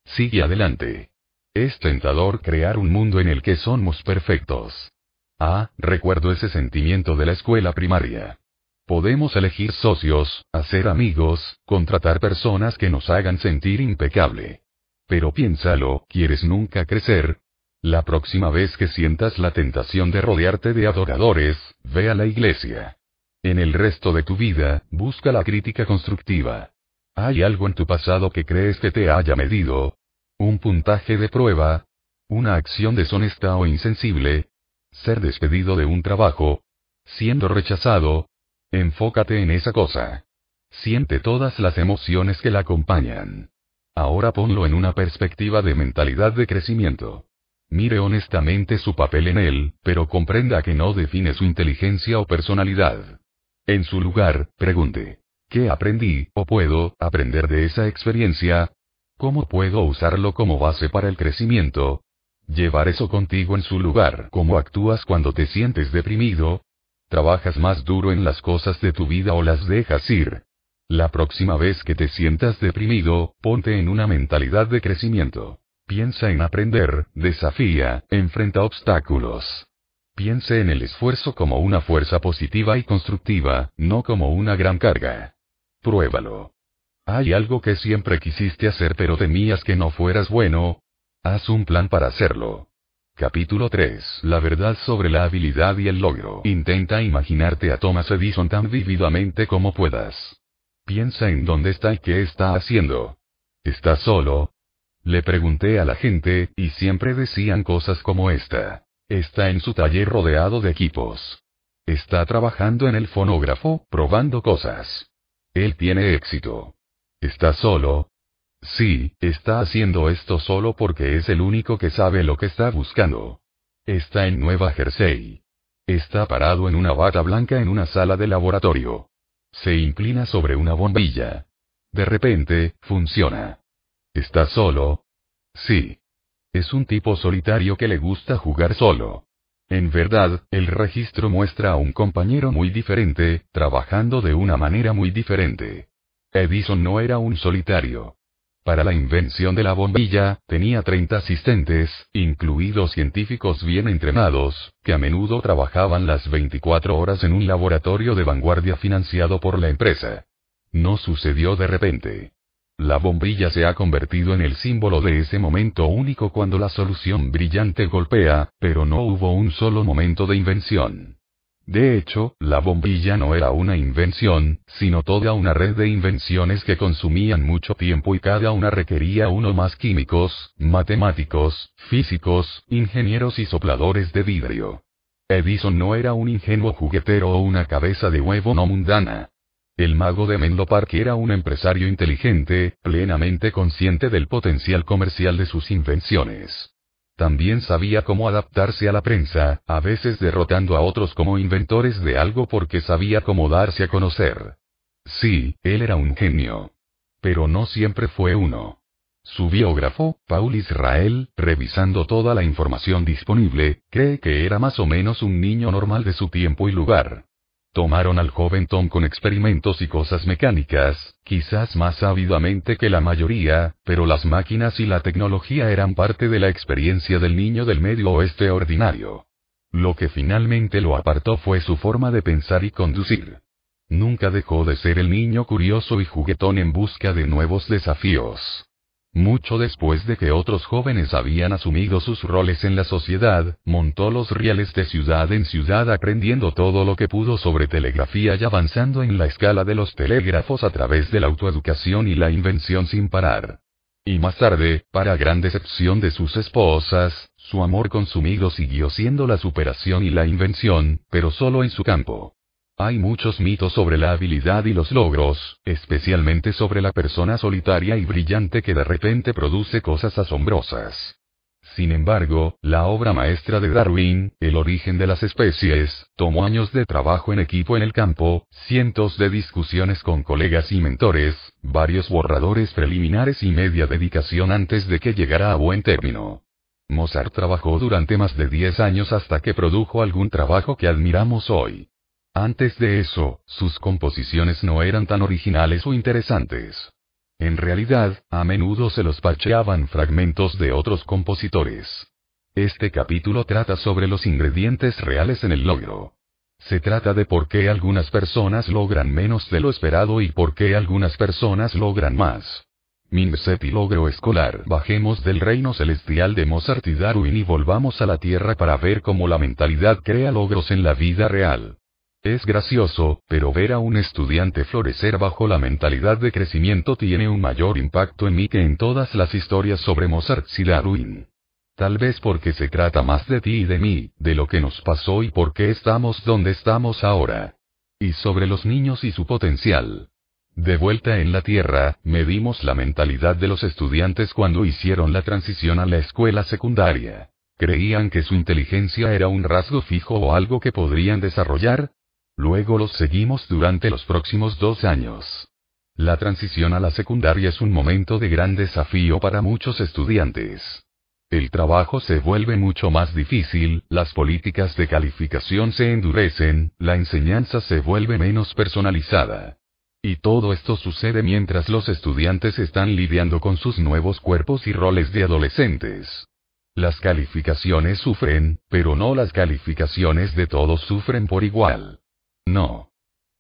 Sigue adelante. Es tentador crear un mundo en el que somos perfectos. Ah, recuerdo ese sentimiento de la escuela primaria. Podemos elegir socios, hacer amigos, contratar personas que nos hagan sentir impecable. Pero piénsalo, ¿quieres nunca crecer? La próxima vez que sientas la tentación de rodearte de adoradores, ve a la iglesia. En el resto de tu vida, busca la crítica constructiva. ¿Hay algo en tu pasado que crees que te haya medido? ¿Un puntaje de prueba? ¿Una acción deshonesta o insensible? ¿Ser despedido de un trabajo? ¿Siendo rechazado? Enfócate en esa cosa. Siente todas las emociones que la acompañan. Ahora ponlo en una perspectiva de mentalidad de crecimiento. Mire honestamente su papel en él, pero comprenda que no define su inteligencia o personalidad. En su lugar, pregunte, ¿qué aprendí, o puedo, aprender de esa experiencia? ¿Cómo puedo usarlo como base para el crecimiento? Llevar eso contigo en su lugar. ¿Cómo actúas cuando te sientes deprimido? ¿Trabajas más duro en las cosas de tu vida o las dejas ir? La próxima vez que te sientas deprimido, ponte en una mentalidad de crecimiento. Piensa en aprender, desafía, enfrenta obstáculos. Piense en el esfuerzo como una fuerza positiva y constructiva, no como una gran carga. Pruébalo. ¿Hay algo que siempre quisiste hacer pero temías que no fueras bueno? Haz un plan para hacerlo. Capítulo 3. La verdad sobre la habilidad y el logro. Intenta imaginarte a Thomas Edison tan vividamente como puedas. Piensa en dónde está y qué está haciendo. ¿Está solo? Le pregunté a la gente, y siempre decían cosas como esta. Está en su taller rodeado de equipos. Está trabajando en el fonógrafo, probando cosas. Él tiene éxito. ¿Está solo? Sí, está haciendo esto solo porque es el único que sabe lo que está buscando. Está en Nueva Jersey. Está parado en una bata blanca en una sala de laboratorio. Se inclina sobre una bombilla. De repente, funciona. ¿Está solo? Sí. Es un tipo solitario que le gusta jugar solo. En verdad, el registro muestra a un compañero muy diferente, trabajando de una manera muy diferente. Edison no era un solitario. Para la invención de la bombilla, tenía 30 asistentes, incluidos científicos bien entrenados, que a menudo trabajaban las 24 horas en un laboratorio de vanguardia financiado por la empresa. No sucedió de repente. La bombilla se ha convertido en el símbolo de ese momento único cuando la solución brillante golpea, pero no hubo un solo momento de invención. De hecho, la bombilla no era una invención, sino toda una red de invenciones que consumían mucho tiempo y cada una requería uno más químicos, matemáticos, físicos, ingenieros y sopladores de vidrio. Edison no era un ingenuo juguetero o una cabeza de huevo no mundana. El mago de Menlo Park era un empresario inteligente, plenamente consciente del potencial comercial de sus invenciones. También sabía cómo adaptarse a la prensa, a veces derrotando a otros como inventores de algo porque sabía cómo darse a conocer. Sí, él era un genio. Pero no siempre fue uno. Su biógrafo, Paul Israel, revisando toda la información disponible, cree que era más o menos un niño normal de su tiempo y lugar. Tomaron al joven Tom con experimentos y cosas mecánicas, quizás más ávidamente que la mayoría, pero las máquinas y la tecnología eran parte de la experiencia del niño del medio oeste ordinario. Lo que finalmente lo apartó fue su forma de pensar y conducir. Nunca dejó de ser el niño curioso y juguetón en busca de nuevos desafíos. Mucho después de que otros jóvenes habían asumido sus roles en la sociedad, montó los rieles de ciudad en ciudad aprendiendo todo lo que pudo sobre telegrafía y avanzando en la escala de los telégrafos a través de la autoeducación y la invención sin parar. Y más tarde, para gran decepción de sus esposas, su amor consumido siguió siendo la superación y la invención, pero solo en su campo. Hay muchos mitos sobre la habilidad y los logros, especialmente sobre la persona solitaria y brillante que de repente produce cosas asombrosas. Sin embargo, la obra maestra de Darwin, El origen de las especies, tomó años de trabajo en equipo en el campo, cientos de discusiones con colegas y mentores, varios borradores preliminares y media dedicación antes de que llegara a buen término. Mozart trabajó durante más de 10 años hasta que produjo algún trabajo que admiramos hoy. Antes de eso, sus composiciones no eran tan originales o interesantes. En realidad, a menudo se los pacheaban fragmentos de otros compositores. Este capítulo trata sobre los ingredientes reales en el logro. Se trata de por qué algunas personas logran menos de lo esperado y por qué algunas personas logran más. Mindset y logro escolar. Bajemos del reino celestial de Mozart y Darwin y volvamos a la Tierra para ver cómo la mentalidad crea logros en la vida real. Es gracioso, pero ver a un estudiante florecer bajo la mentalidad de crecimiento tiene un mayor impacto en mí que en todas las historias sobre Mozart y Darwin. Tal vez porque se trata más de ti y de mí, de lo que nos pasó y por qué estamos donde estamos ahora. Y sobre los niños y su potencial. De vuelta en la Tierra, medimos la mentalidad de los estudiantes cuando hicieron la transición a la escuela secundaria. ¿Creían que su inteligencia era un rasgo fijo o algo que podrían desarrollar? Luego los seguimos durante los próximos dos años. La transición a la secundaria es un momento de gran desafío para muchos estudiantes. El trabajo se vuelve mucho más difícil, las políticas de calificación se endurecen, la enseñanza se vuelve menos personalizada. Y todo esto sucede mientras los estudiantes están lidiando con sus nuevos cuerpos y roles de adolescentes. Las calificaciones sufren, pero no las calificaciones de todos sufren por igual. No.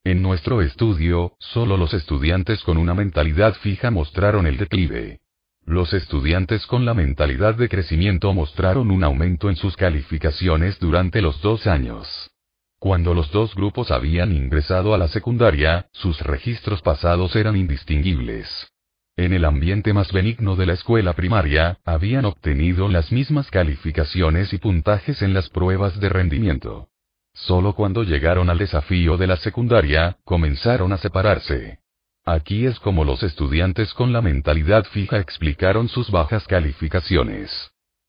En nuestro estudio, solo los estudiantes con una mentalidad fija mostraron el declive. Los estudiantes con la mentalidad de crecimiento mostraron un aumento en sus calificaciones durante los dos años. Cuando los dos grupos habían ingresado a la secundaria, sus registros pasados eran indistinguibles. En el ambiente más benigno de la escuela primaria, habían obtenido las mismas calificaciones y puntajes en las pruebas de rendimiento. Solo cuando llegaron al desafío de la secundaria, comenzaron a separarse. Aquí es como los estudiantes con la mentalidad fija explicaron sus bajas calificaciones.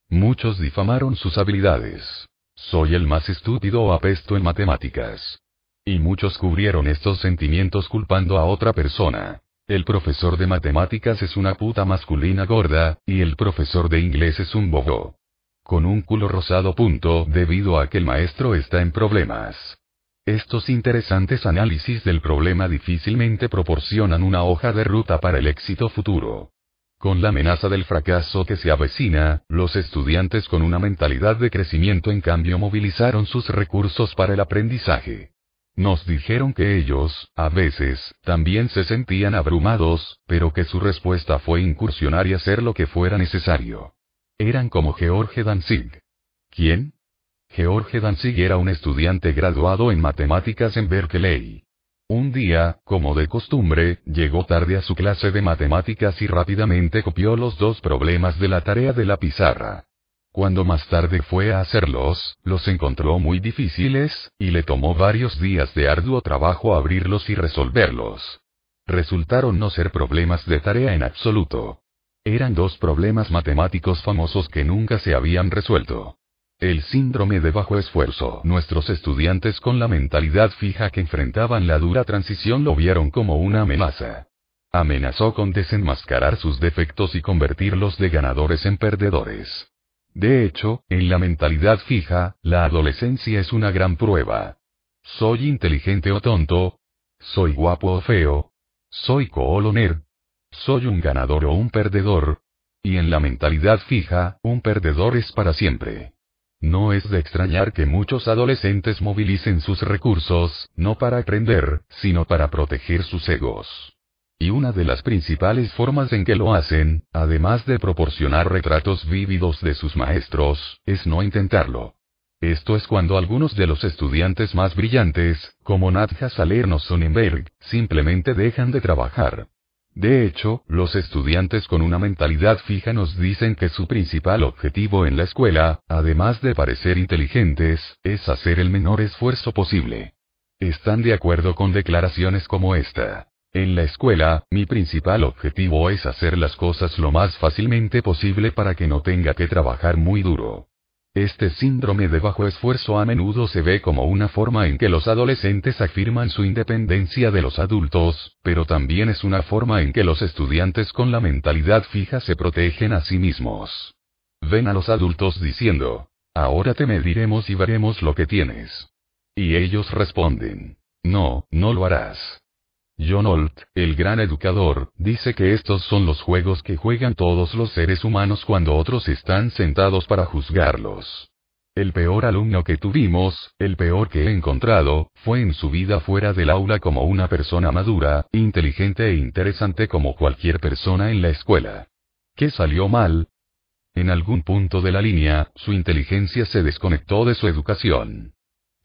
Muchos difamaron sus habilidades. Soy el más estúpido o apesto en matemáticas. Y muchos cubrieron estos sentimientos culpando a otra persona. El profesor de matemáticas es una puta masculina gorda, y el profesor de inglés es un bobo con un culo rosado. Punto, debido a que el maestro está en problemas. Estos interesantes análisis del problema difícilmente proporcionan una hoja de ruta para el éxito futuro. Con la amenaza del fracaso que se avecina, los estudiantes con una mentalidad de crecimiento en cambio movilizaron sus recursos para el aprendizaje. Nos dijeron que ellos, a veces, también se sentían abrumados, pero que su respuesta fue incursionar y hacer lo que fuera necesario. Eran como George Danzig. ¿Quién? George Danzig era un estudiante graduado en matemáticas en Berkeley. Un día, como de costumbre, llegó tarde a su clase de matemáticas y rápidamente copió los dos problemas de la tarea de la pizarra. Cuando más tarde fue a hacerlos, los encontró muy difíciles, y le tomó varios días de arduo trabajo abrirlos y resolverlos. Resultaron no ser problemas de tarea en absoluto. Eran dos problemas matemáticos famosos que nunca se habían resuelto. El síndrome de bajo esfuerzo. Nuestros estudiantes con la mentalidad fija que enfrentaban la dura transición lo vieron como una amenaza. Amenazó con desenmascarar sus defectos y convertirlos de ganadores en perdedores. De hecho, en la mentalidad fija, la adolescencia es una gran prueba. ¿Soy inteligente o tonto? ¿Soy guapo o feo? ¿Soy cool o nerd? Soy un ganador o un perdedor. Y en la mentalidad fija, un perdedor es para siempre. No es de extrañar que muchos adolescentes movilicen sus recursos, no para aprender, sino para proteger sus egos. Y una de las principales formas en que lo hacen, además de proporcionar retratos vívidos de sus maestros, es no intentarlo. Esto es cuando algunos de los estudiantes más brillantes, como Nadja Salerno Sonnenberg, simplemente dejan de trabajar. De hecho, los estudiantes con una mentalidad fija nos dicen que su principal objetivo en la escuela, además de parecer inteligentes, es hacer el menor esfuerzo posible. Están de acuerdo con declaraciones como esta. En la escuela, mi principal objetivo es hacer las cosas lo más fácilmente posible para que no tenga que trabajar muy duro. Este síndrome de bajo esfuerzo a menudo se ve como una forma en que los adolescentes afirman su independencia de los adultos, pero también es una forma en que los estudiantes con la mentalidad fija se protegen a sí mismos. Ven a los adultos diciendo, ahora te mediremos y veremos lo que tienes. Y ellos responden, no, no lo harás. John Holt, el gran educador, dice que estos son los juegos que juegan todos los seres humanos cuando otros están sentados para juzgarlos. El peor alumno que tuvimos, el peor que he encontrado, fue en su vida fuera del aula como una persona madura, inteligente e interesante como cualquier persona en la escuela. ¿Qué salió mal? En algún punto de la línea, su inteligencia se desconectó de su educación.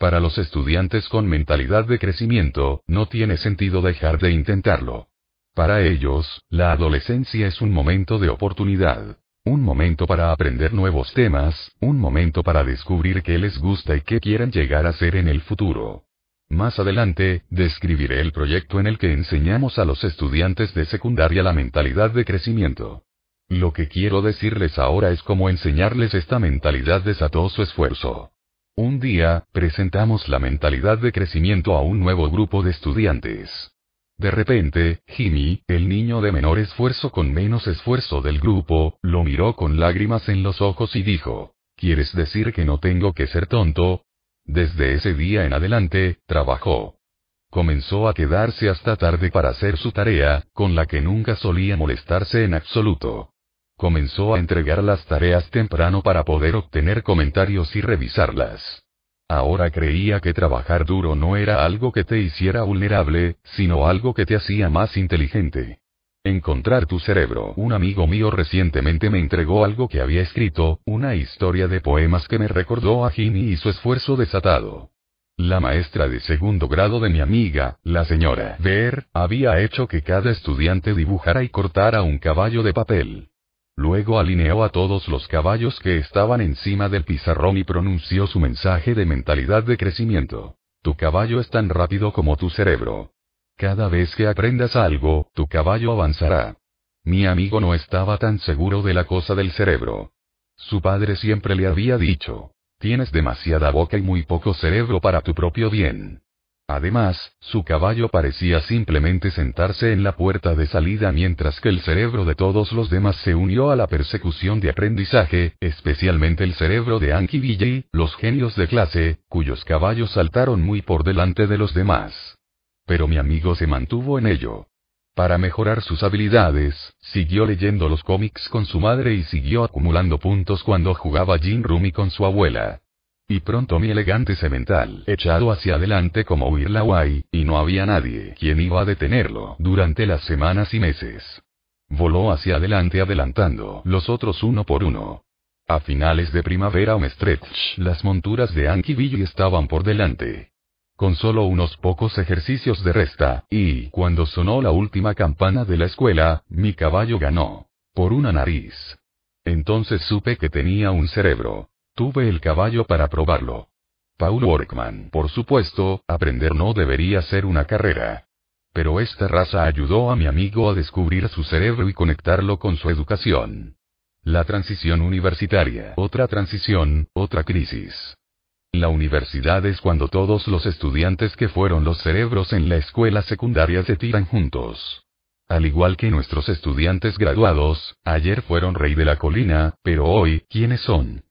Para los estudiantes con mentalidad de crecimiento, no tiene sentido dejar de intentarlo. Para ellos, la adolescencia es un momento de oportunidad. Un momento para aprender nuevos temas, un momento para descubrir qué les gusta y qué quieren llegar a ser en el futuro. Más adelante, describiré el proyecto en el que enseñamos a los estudiantes de secundaria la mentalidad de crecimiento. Lo que quiero decirles ahora es cómo enseñarles esta mentalidad desató su esfuerzo. Un día, presentamos la mentalidad de crecimiento a un nuevo grupo de estudiantes. De repente, Jimmy, el niño de menor esfuerzo con menos esfuerzo del grupo, lo miró con lágrimas en los ojos y dijo, ¿Quieres decir que no tengo que ser tonto? Desde ese día en adelante, trabajó. Comenzó a quedarse hasta tarde para hacer su tarea, con la que nunca solía molestarse en absoluto. Comenzó a entregar las tareas temprano para poder obtener comentarios y revisarlas. Ahora creía que trabajar duro no era algo que te hiciera vulnerable, sino algo que te hacía más inteligente. Encontrar tu cerebro. Un amigo mío recientemente me entregó algo que había escrito, una historia de poemas que me recordó a Jimmy y su esfuerzo desatado. La maestra de segundo grado de mi amiga, la señora Ver, había hecho que cada estudiante dibujara y cortara un caballo de papel. Luego alineó a todos los caballos que estaban encima del pizarrón y pronunció su mensaje de mentalidad de crecimiento. Tu caballo es tan rápido como tu cerebro. Cada vez que aprendas algo, tu caballo avanzará. Mi amigo no estaba tan seguro de la cosa del cerebro. Su padre siempre le había dicho, tienes demasiada boca y muy poco cerebro para tu propio bien. Además, su caballo parecía simplemente sentarse en la puerta de salida mientras que el cerebro de todos los demás se unió a la persecución de aprendizaje, especialmente el cerebro de Anki Vijay, los genios de clase, cuyos caballos saltaron muy por delante de los demás. Pero mi amigo se mantuvo en ello. Para mejorar sus habilidades, siguió leyendo los cómics con su madre y siguió acumulando puntos cuando jugaba Jin Rumi con su abuela. Y pronto mi elegante semental, echado hacia adelante como huir la guay, y no había nadie quien iba a detenerlo durante las semanas y meses. Voló hacia adelante adelantando los otros uno por uno. A finales de primavera o stretch, las monturas de Anki estaban por delante. Con solo unos pocos ejercicios de resta, y cuando sonó la última campana de la escuela, mi caballo ganó. Por una nariz. Entonces supe que tenía un cerebro. Tuve el caballo para probarlo. Paul Workman. Por supuesto, aprender no debería ser una carrera. Pero esta raza ayudó a mi amigo a descubrir su cerebro y conectarlo con su educación. La transición universitaria. Otra transición, otra crisis. La universidad es cuando todos los estudiantes que fueron los cerebros en la escuela secundaria se tiran juntos. Al igual que nuestros estudiantes graduados, ayer fueron rey de la colina, pero hoy, ¿quiénes son?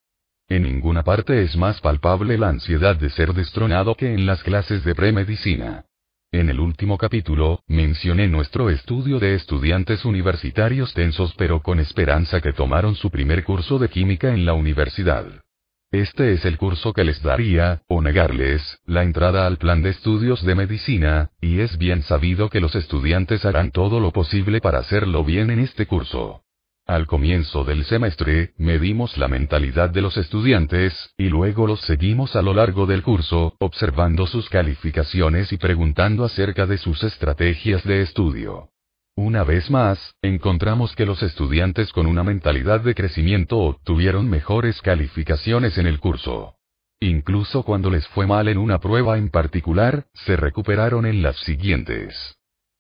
En ninguna parte es más palpable la ansiedad de ser destronado que en las clases de premedicina. En el último capítulo, mencioné nuestro estudio de estudiantes universitarios tensos pero con esperanza que tomaron su primer curso de química en la universidad. Este es el curso que les daría, o negarles, la entrada al plan de estudios de medicina, y es bien sabido que los estudiantes harán todo lo posible para hacerlo bien en este curso. Al comienzo del semestre, medimos la mentalidad de los estudiantes, y luego los seguimos a lo largo del curso, observando sus calificaciones y preguntando acerca de sus estrategias de estudio. Una vez más, encontramos que los estudiantes con una mentalidad de crecimiento obtuvieron mejores calificaciones en el curso. Incluso cuando les fue mal en una prueba en particular, se recuperaron en las siguientes.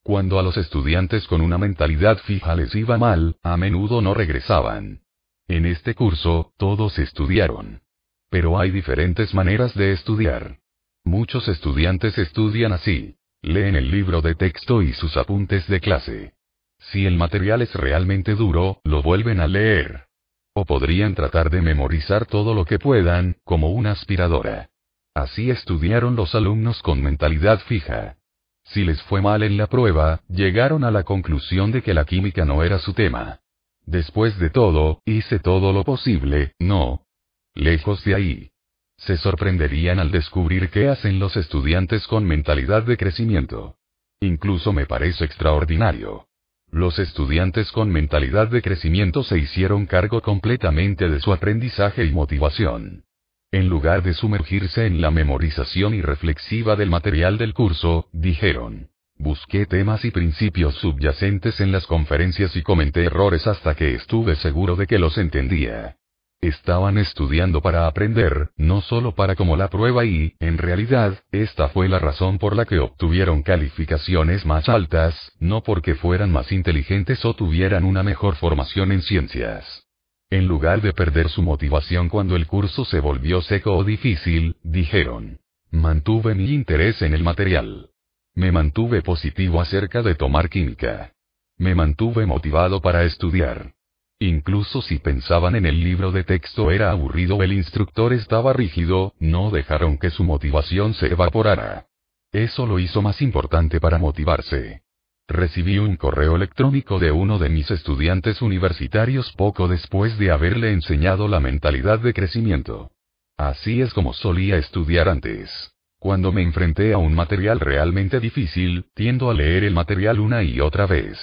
Cuando a los estudiantes con una mentalidad fija les iba mal, a menudo no regresaban. En este curso, todos estudiaron. Pero hay diferentes maneras de estudiar. Muchos estudiantes estudian así. Leen el libro de texto y sus apuntes de clase. Si el material es realmente duro, lo vuelven a leer. O podrían tratar de memorizar todo lo que puedan, como una aspiradora. Así estudiaron los alumnos con mentalidad fija. Si les fue mal en la prueba, llegaron a la conclusión de que la química no era su tema. Después de todo, hice todo lo posible, no. Lejos de ahí. Se sorprenderían al descubrir qué hacen los estudiantes con mentalidad de crecimiento. Incluso me parece extraordinario. Los estudiantes con mentalidad de crecimiento se hicieron cargo completamente de su aprendizaje y motivación. En lugar de sumergirse en la memorización irreflexiva del material del curso, dijeron, busqué temas y principios subyacentes en las conferencias y comenté errores hasta que estuve seguro de que los entendía. Estaban estudiando para aprender, no solo para como la prueba y, en realidad, esta fue la razón por la que obtuvieron calificaciones más altas, no porque fueran más inteligentes o tuvieran una mejor formación en ciencias. En lugar de perder su motivación cuando el curso se volvió seco o difícil, dijeron. Mantuve mi interés en el material. Me mantuve positivo acerca de tomar química. Me mantuve motivado para estudiar. Incluso si pensaban en el libro de texto era aburrido el instructor estaba rígido, no dejaron que su motivación se evaporara. Eso lo hizo más importante para motivarse. Recibí un correo electrónico de uno de mis estudiantes universitarios poco después de haberle enseñado la mentalidad de crecimiento. Así es como solía estudiar antes. Cuando me enfrenté a un material realmente difícil, tiendo a leer el material una y otra vez.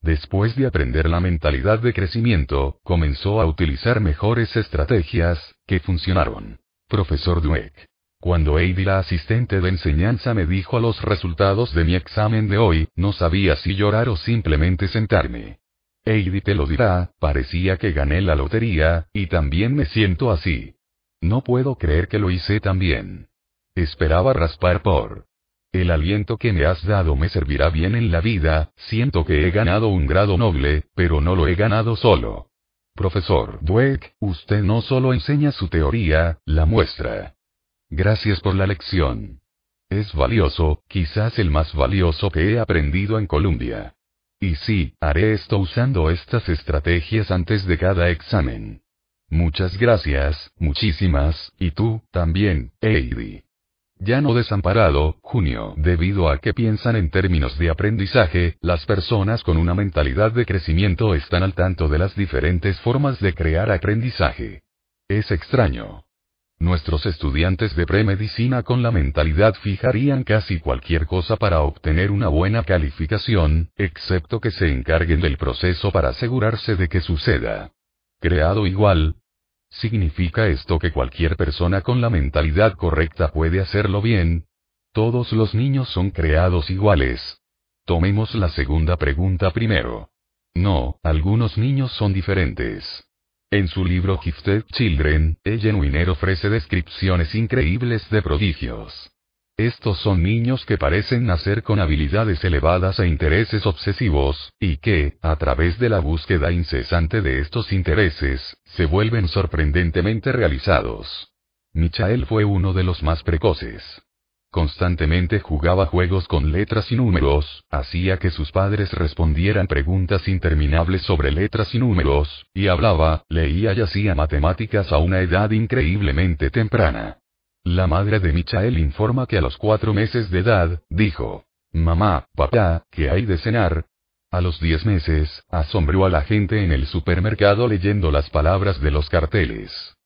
Después de aprender la mentalidad de crecimiento, comenzó a utilizar mejores estrategias, que funcionaron. Profesor Dweck. Cuando Heidi la asistente de enseñanza me dijo los resultados de mi examen de hoy, no sabía si llorar o simplemente sentarme. Heidi te lo dirá, parecía que gané la lotería, y también me siento así. No puedo creer que lo hice tan bien. Esperaba raspar por el aliento que me has dado me servirá bien en la vida, siento que he ganado un grado noble, pero no lo he ganado solo. Profesor Dweck, usted no solo enseña su teoría, la muestra. Gracias por la lección. Es valioso, quizás el más valioso que he aprendido en Columbia. Y sí, haré esto usando estas estrategias antes de cada examen. Muchas gracias, muchísimas, y tú, también, Heidi. Ya no desamparado, junio. Debido a que piensan en términos de aprendizaje, las personas con una mentalidad de crecimiento están al tanto de las diferentes formas de crear aprendizaje. Es extraño. Nuestros estudiantes de premedicina con la mentalidad fijarían casi cualquier cosa para obtener una buena calificación, excepto que se encarguen del proceso para asegurarse de que suceda. Creado igual, ¿Significa esto que cualquier persona con la mentalidad correcta puede hacerlo bien? Todos los niños son creados iguales. Tomemos la segunda pregunta primero. No, algunos niños son diferentes. En su libro Gifted Children, Ellen Wiener ofrece descripciones increíbles de prodigios. Estos son niños que parecen nacer con habilidades elevadas e intereses obsesivos, y que, a través de la búsqueda incesante de estos intereses, se vuelven sorprendentemente realizados. Michael fue uno de los más precoces. Constantemente jugaba juegos con letras y números, hacía que sus padres respondieran preguntas interminables sobre letras y números, y hablaba, leía y hacía matemáticas a una edad increíblemente temprana. La madre de Michael informa que a los cuatro meses de edad, dijo, Mamá, papá, ¿qué hay de cenar? A los diez meses, asombró a la gente en el supermercado leyendo las palabras de los carteles.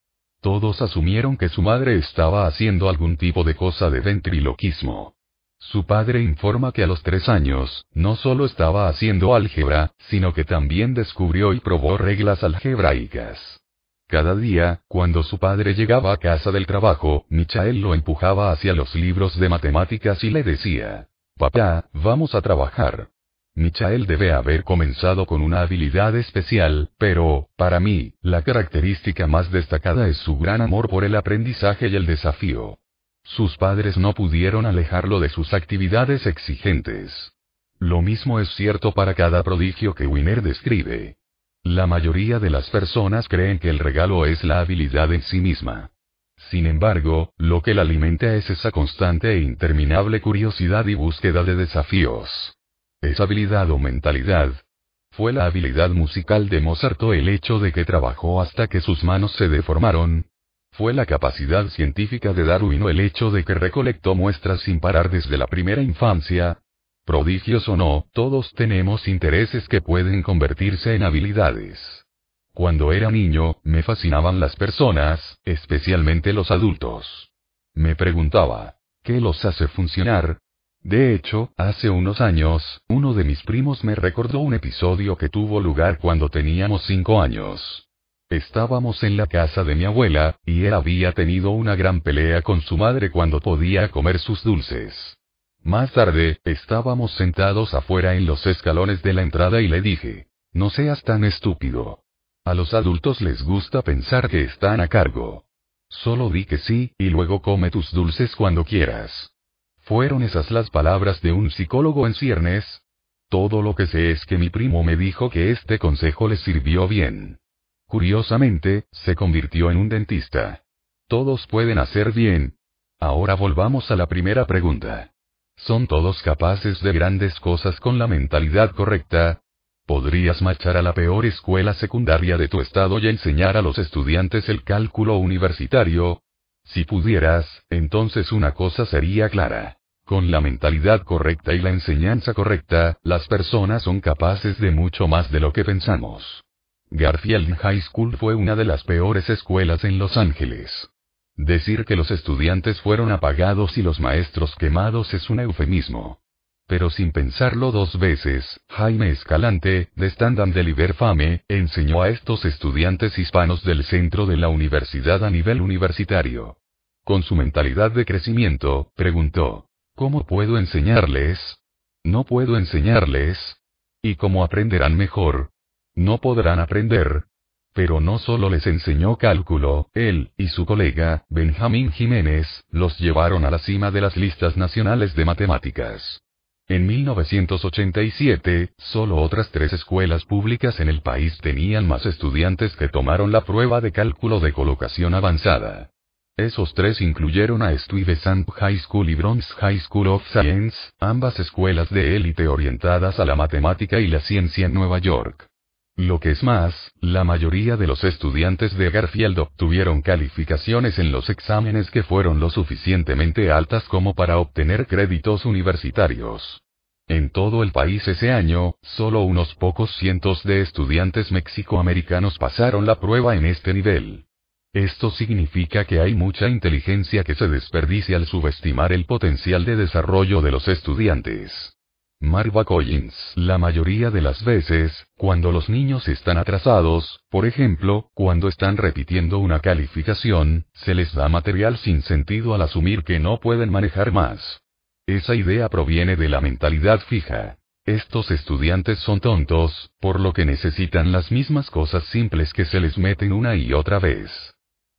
Todos asumieron que su madre estaba haciendo algún tipo de cosa de ventriloquismo. Su padre informa que a los tres años, no solo estaba haciendo álgebra, sino que también descubrió y probó reglas algebraicas. Cada día, cuando su padre llegaba a casa del trabajo, Michael lo empujaba hacia los libros de matemáticas y le decía, Papá, vamos a trabajar. Michael debe haber comenzado con una habilidad especial, pero, para mí, la característica más destacada es su gran amor por el aprendizaje y el desafío. Sus padres no pudieron alejarlo de sus actividades exigentes. Lo mismo es cierto para cada prodigio que Wiener describe. La mayoría de las personas creen que el regalo es la habilidad en sí misma. Sin embargo, lo que la alimenta es esa constante e interminable curiosidad y búsqueda de desafíos. ¿Es habilidad o mentalidad? ¿Fue la habilidad musical de Mozart el hecho de que trabajó hasta que sus manos se deformaron? ¿Fue la capacidad científica de Darwin el hecho de que recolectó muestras sin parar desde la primera infancia? Prodigios o no, todos tenemos intereses que pueden convertirse en habilidades. Cuando era niño, me fascinaban las personas, especialmente los adultos. Me preguntaba, ¿qué los hace funcionar? De hecho, hace unos años, uno de mis primos me recordó un episodio que tuvo lugar cuando teníamos cinco años. Estábamos en la casa de mi abuela, y él había tenido una gran pelea con su madre cuando podía comer sus dulces. Más tarde, estábamos sentados afuera en los escalones de la entrada y le dije, no seas tan estúpido. A los adultos les gusta pensar que están a cargo. Solo di que sí, y luego come tus dulces cuando quieras. ¿Fueron esas las palabras de un psicólogo en ciernes? Todo lo que sé es que mi primo me dijo que este consejo le sirvió bien. Curiosamente, se convirtió en un dentista. Todos pueden hacer bien. Ahora volvamos a la primera pregunta. ¿Son todos capaces de grandes cosas con la mentalidad correcta? Podrías marchar a la peor escuela secundaria de tu estado y enseñar a los estudiantes el cálculo universitario. Si pudieras, entonces una cosa sería clara. Con la mentalidad correcta y la enseñanza correcta, las personas son capaces de mucho más de lo que pensamos. Garfield High School fue una de las peores escuelas en Los Ángeles. Decir que los estudiantes fueron apagados y los maestros quemados es un eufemismo. Pero sin pensarlo dos veces, Jaime Escalante, de Stand and Deliver Fame, enseñó a estos estudiantes hispanos del centro de la universidad a nivel universitario. Con su mentalidad de crecimiento, preguntó, ¿cómo puedo enseñarles? No puedo enseñarles. ¿Y cómo aprenderán mejor? No podrán aprender. Pero no solo les enseñó cálculo, él, y su colega, Benjamín Jiménez, los llevaron a la cima de las listas nacionales de matemáticas. En 1987, solo otras tres escuelas públicas en el país tenían más estudiantes que tomaron la prueba de cálculo de colocación avanzada. Esos tres incluyeron a Stuyvesant High School y Bronx High School of Science, ambas escuelas de élite orientadas a la matemática y la ciencia en Nueva York. Lo que es más, la mayoría de los estudiantes de Garfield obtuvieron calificaciones en los exámenes que fueron lo suficientemente altas como para obtener créditos universitarios. En todo el país ese año, solo unos pocos cientos de estudiantes mexicoamericanos pasaron la prueba en este nivel. Esto significa que hay mucha inteligencia que se desperdicia al subestimar el potencial de desarrollo de los estudiantes. Marva Collins. La mayoría de las veces, cuando los niños están atrasados, por ejemplo, cuando están repitiendo una calificación, se les da material sin sentido al asumir que no pueden manejar más. Esa idea proviene de la mentalidad fija. Estos estudiantes son tontos, por lo que necesitan las mismas cosas simples que se les meten una y otra vez.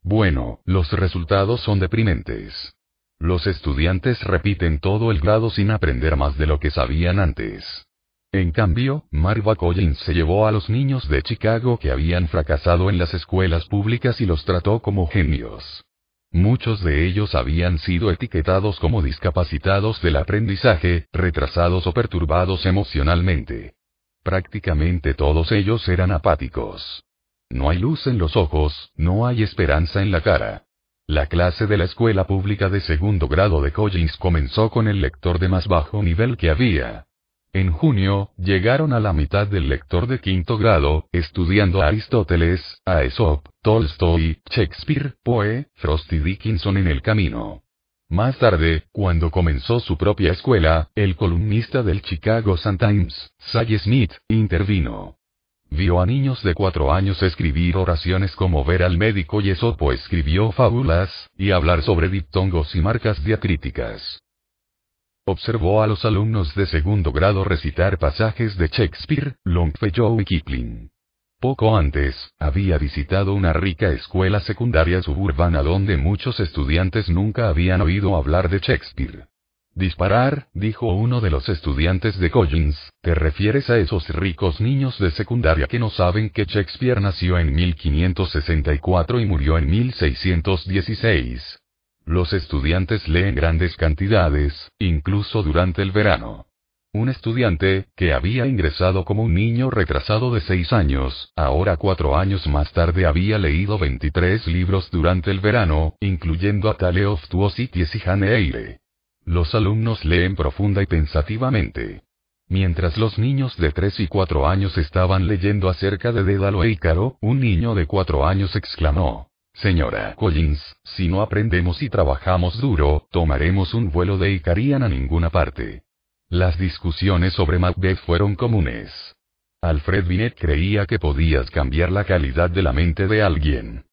Bueno, los resultados son deprimentes. Los estudiantes repiten todo el grado sin aprender más de lo que sabían antes. En cambio, Marva Collins se llevó a los niños de Chicago que habían fracasado en las escuelas públicas y los trató como genios. Muchos de ellos habían sido etiquetados como discapacitados del aprendizaje, retrasados o perturbados emocionalmente. Prácticamente todos ellos eran apáticos. No hay luz en los ojos, no hay esperanza en la cara. La clase de la escuela pública de segundo grado de Collins comenzó con el lector de más bajo nivel que había. En junio, llegaron a la mitad del lector de quinto grado, estudiando a Aristóteles, a Aesop, Tolstoy, Shakespeare, Poe, Frost y Dickinson en el camino. Más tarde, cuando comenzó su propia escuela, el columnista del Chicago Sun-Times, Sally Smith, intervino. Vio a niños de cuatro años escribir oraciones como ver al médico y Esopo escribió fábulas, y hablar sobre diptongos y marcas diacríticas. Observó a los alumnos de segundo grado recitar pasajes de Shakespeare, Longfellow y Kipling. Poco antes, había visitado una rica escuela secundaria suburbana donde muchos estudiantes nunca habían oído hablar de Shakespeare. Disparar, dijo uno de los estudiantes de Collins, te refieres a esos ricos niños de secundaria que no saben que Shakespeare nació en 1564 y murió en 1616. Los estudiantes leen grandes cantidades, incluso durante el verano. Un estudiante, que había ingresado como un niño retrasado de seis años, ahora cuatro años más tarde había leído 23 libros durante el verano, incluyendo a Tale of Two Cities y Jane Eyre. Los alumnos leen profunda y pensativamente. Mientras los niños de 3 y 4 años estaban leyendo acerca de Dédalo e Ícaro, un niño de 4 años exclamó, Señora Collins, si no aprendemos y trabajamos duro, tomaremos un vuelo de Icarian a ninguna parte. Las discusiones sobre Macbeth fueron comunes. Alfred Binet creía que podías cambiar la calidad de la mente de alguien.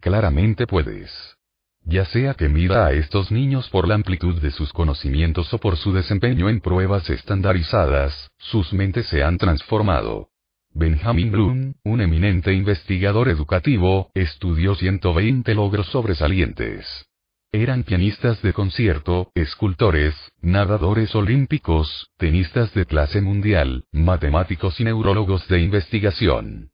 Claramente puedes. Ya sea que mira a estos niños por la amplitud de sus conocimientos o por su desempeño en pruebas estandarizadas, sus mentes se han transformado. Benjamin Bloom, un eminente investigador educativo, estudió 120 logros sobresalientes. Eran pianistas de concierto, escultores, nadadores olímpicos, tenistas de clase mundial, matemáticos y neurólogos de investigación.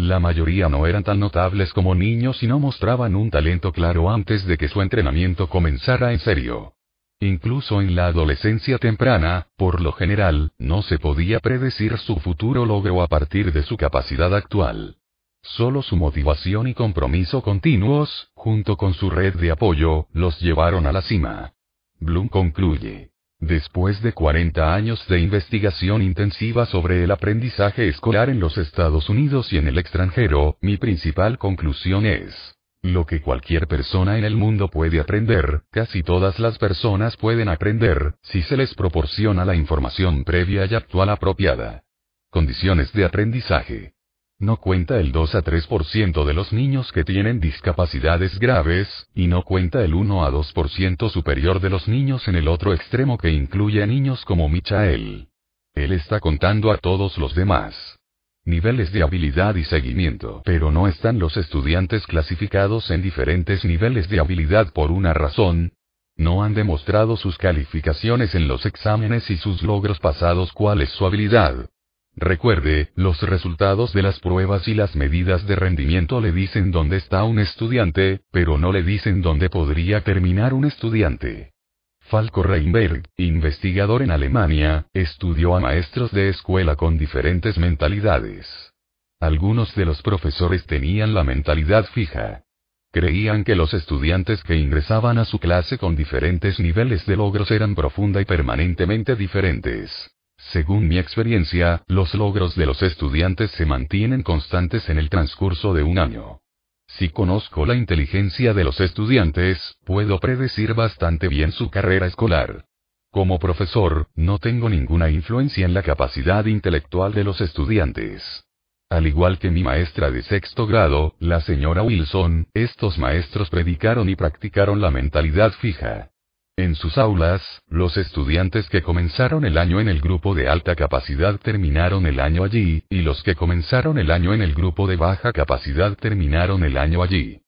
La mayoría no eran tan notables como niños y no mostraban un talento claro antes de que su entrenamiento comenzara en serio. Incluso en la adolescencia temprana, por lo general, no se podía predecir su futuro logro a partir de su capacidad actual. Solo su motivación y compromiso continuos, junto con su red de apoyo, los llevaron a la cima. Bloom concluye. Después de 40 años de investigación intensiva sobre el aprendizaje escolar en los Estados Unidos y en el extranjero, mi principal conclusión es, lo que cualquier persona en el mundo puede aprender, casi todas las personas pueden aprender, si se les proporciona la información previa y actual apropiada. Condiciones de aprendizaje. No cuenta el 2 a 3% de los niños que tienen discapacidades graves, y no cuenta el 1 a 2% superior de los niños en el otro extremo que incluye a niños como Michael. Él está contando a todos los demás. Niveles de habilidad y seguimiento. Pero no están los estudiantes clasificados en diferentes niveles de habilidad por una razón. No han demostrado sus calificaciones en los exámenes y sus logros pasados cuál es su habilidad. Recuerde, los resultados de las pruebas y las medidas de rendimiento le dicen dónde está un estudiante, pero no le dicen dónde podría terminar un estudiante. Falco Reinberg, investigador en Alemania, estudió a maestros de escuela con diferentes mentalidades. Algunos de los profesores tenían la mentalidad fija. Creían que los estudiantes que ingresaban a su clase con diferentes niveles de logros eran profunda y permanentemente diferentes. Según mi experiencia, los logros de los estudiantes se mantienen constantes en el transcurso de un año. Si conozco la inteligencia de los estudiantes, puedo predecir bastante bien su carrera escolar. Como profesor, no tengo ninguna influencia en la capacidad intelectual de los estudiantes. Al igual que mi maestra de sexto grado, la señora Wilson, estos maestros predicaron y practicaron la mentalidad fija. En sus aulas, los estudiantes que comenzaron el año en el grupo de alta capacidad terminaron el año allí, y los que comenzaron el año en el grupo de baja capacidad terminaron el año allí.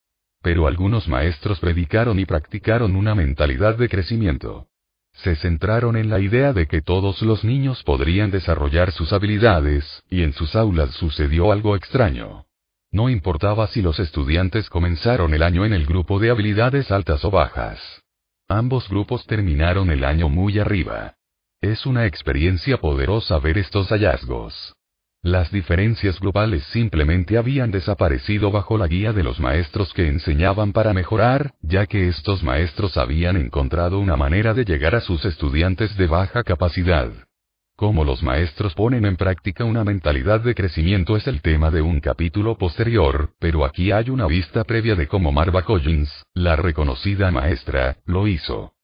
Pero algunos maestros predicaron y practicaron una mentalidad de crecimiento. Se centraron en la idea de que todos los niños podrían desarrollar sus habilidades, y en sus aulas sucedió algo extraño. No importaba si los estudiantes comenzaron el año en el grupo de habilidades altas o bajas. Ambos grupos terminaron el año muy arriba. Es una experiencia poderosa ver estos hallazgos. Las diferencias globales simplemente habían desaparecido bajo la guía de los maestros que enseñaban para mejorar, ya que estos maestros habían encontrado una manera de llegar a sus estudiantes de baja capacidad. Cómo los maestros ponen en práctica una mentalidad de crecimiento es el tema de un capítulo posterior, pero aquí hay una vista previa de cómo Marva Collins, la reconocida maestra, lo hizo.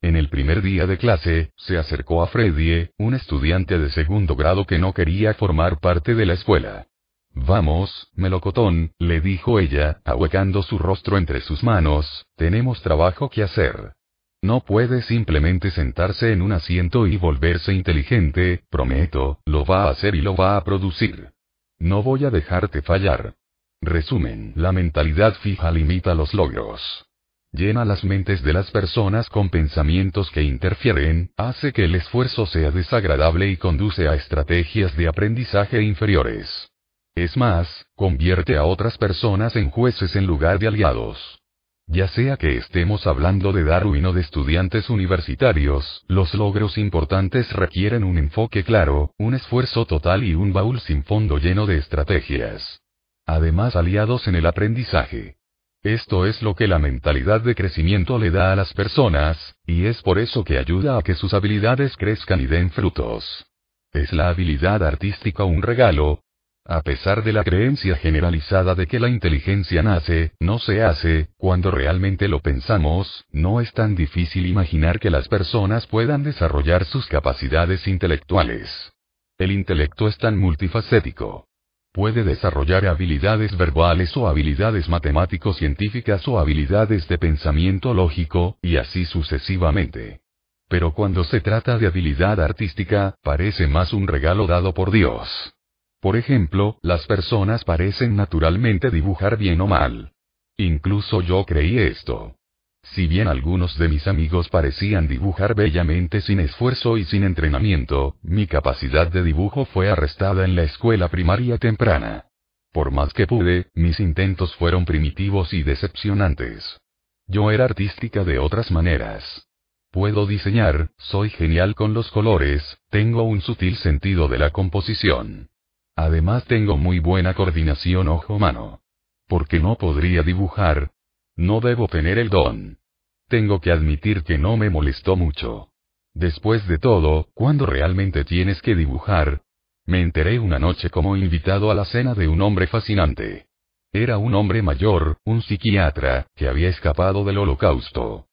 En el primer día de clase, se acercó a Freddie, un estudiante de segundo grado que no quería formar parte de la escuela. Vamos, melocotón, le dijo ella, ahuecando su rostro entre sus manos, tenemos trabajo que hacer. No puede simplemente sentarse en un asiento y volverse inteligente, prometo, lo va a hacer y lo va a producir. No voy a dejarte fallar. Resumen, la mentalidad fija limita los logros. Llena las mentes de las personas con pensamientos que interfieren, hace que el esfuerzo sea desagradable y conduce a estrategias de aprendizaje inferiores. Es más, convierte a otras personas en jueces en lugar de aliados. Ya sea que estemos hablando de Darwin o de estudiantes universitarios, los logros importantes requieren un enfoque claro, un esfuerzo total y un baúl sin fondo lleno de estrategias. Además aliados en el aprendizaje. Esto es lo que la mentalidad de crecimiento le da a las personas, y es por eso que ayuda a que sus habilidades crezcan y den frutos. ¿Es la habilidad artística un regalo? A pesar de la creencia generalizada de que la inteligencia nace, no se hace, cuando realmente lo pensamos, no es tan difícil imaginar que las personas puedan desarrollar sus capacidades intelectuales. El intelecto es tan multifacético. Puede desarrollar habilidades verbales o habilidades matemático-científicas o habilidades de pensamiento lógico, y así sucesivamente. Pero cuando se trata de habilidad artística, parece más un regalo dado por Dios. Por ejemplo, las personas parecen naturalmente dibujar bien o mal. Incluso yo creí esto. Si bien algunos de mis amigos parecían dibujar bellamente sin esfuerzo y sin entrenamiento, mi capacidad de dibujo fue arrestada en la escuela primaria temprana. Por más que pude, mis intentos fueron primitivos y decepcionantes. Yo era artística de otras maneras. Puedo diseñar, soy genial con los colores, tengo un sutil sentido de la composición. Además tengo muy buena coordinación ojo-mano. Porque no podría dibujar. No debo tener el don. Tengo que admitir que no me molestó mucho. Después de todo, cuando realmente tienes que dibujar? Me enteré una noche como invitado a la cena de un hombre fascinante. Era un hombre mayor, un psiquiatra, que había escapado del holocausto.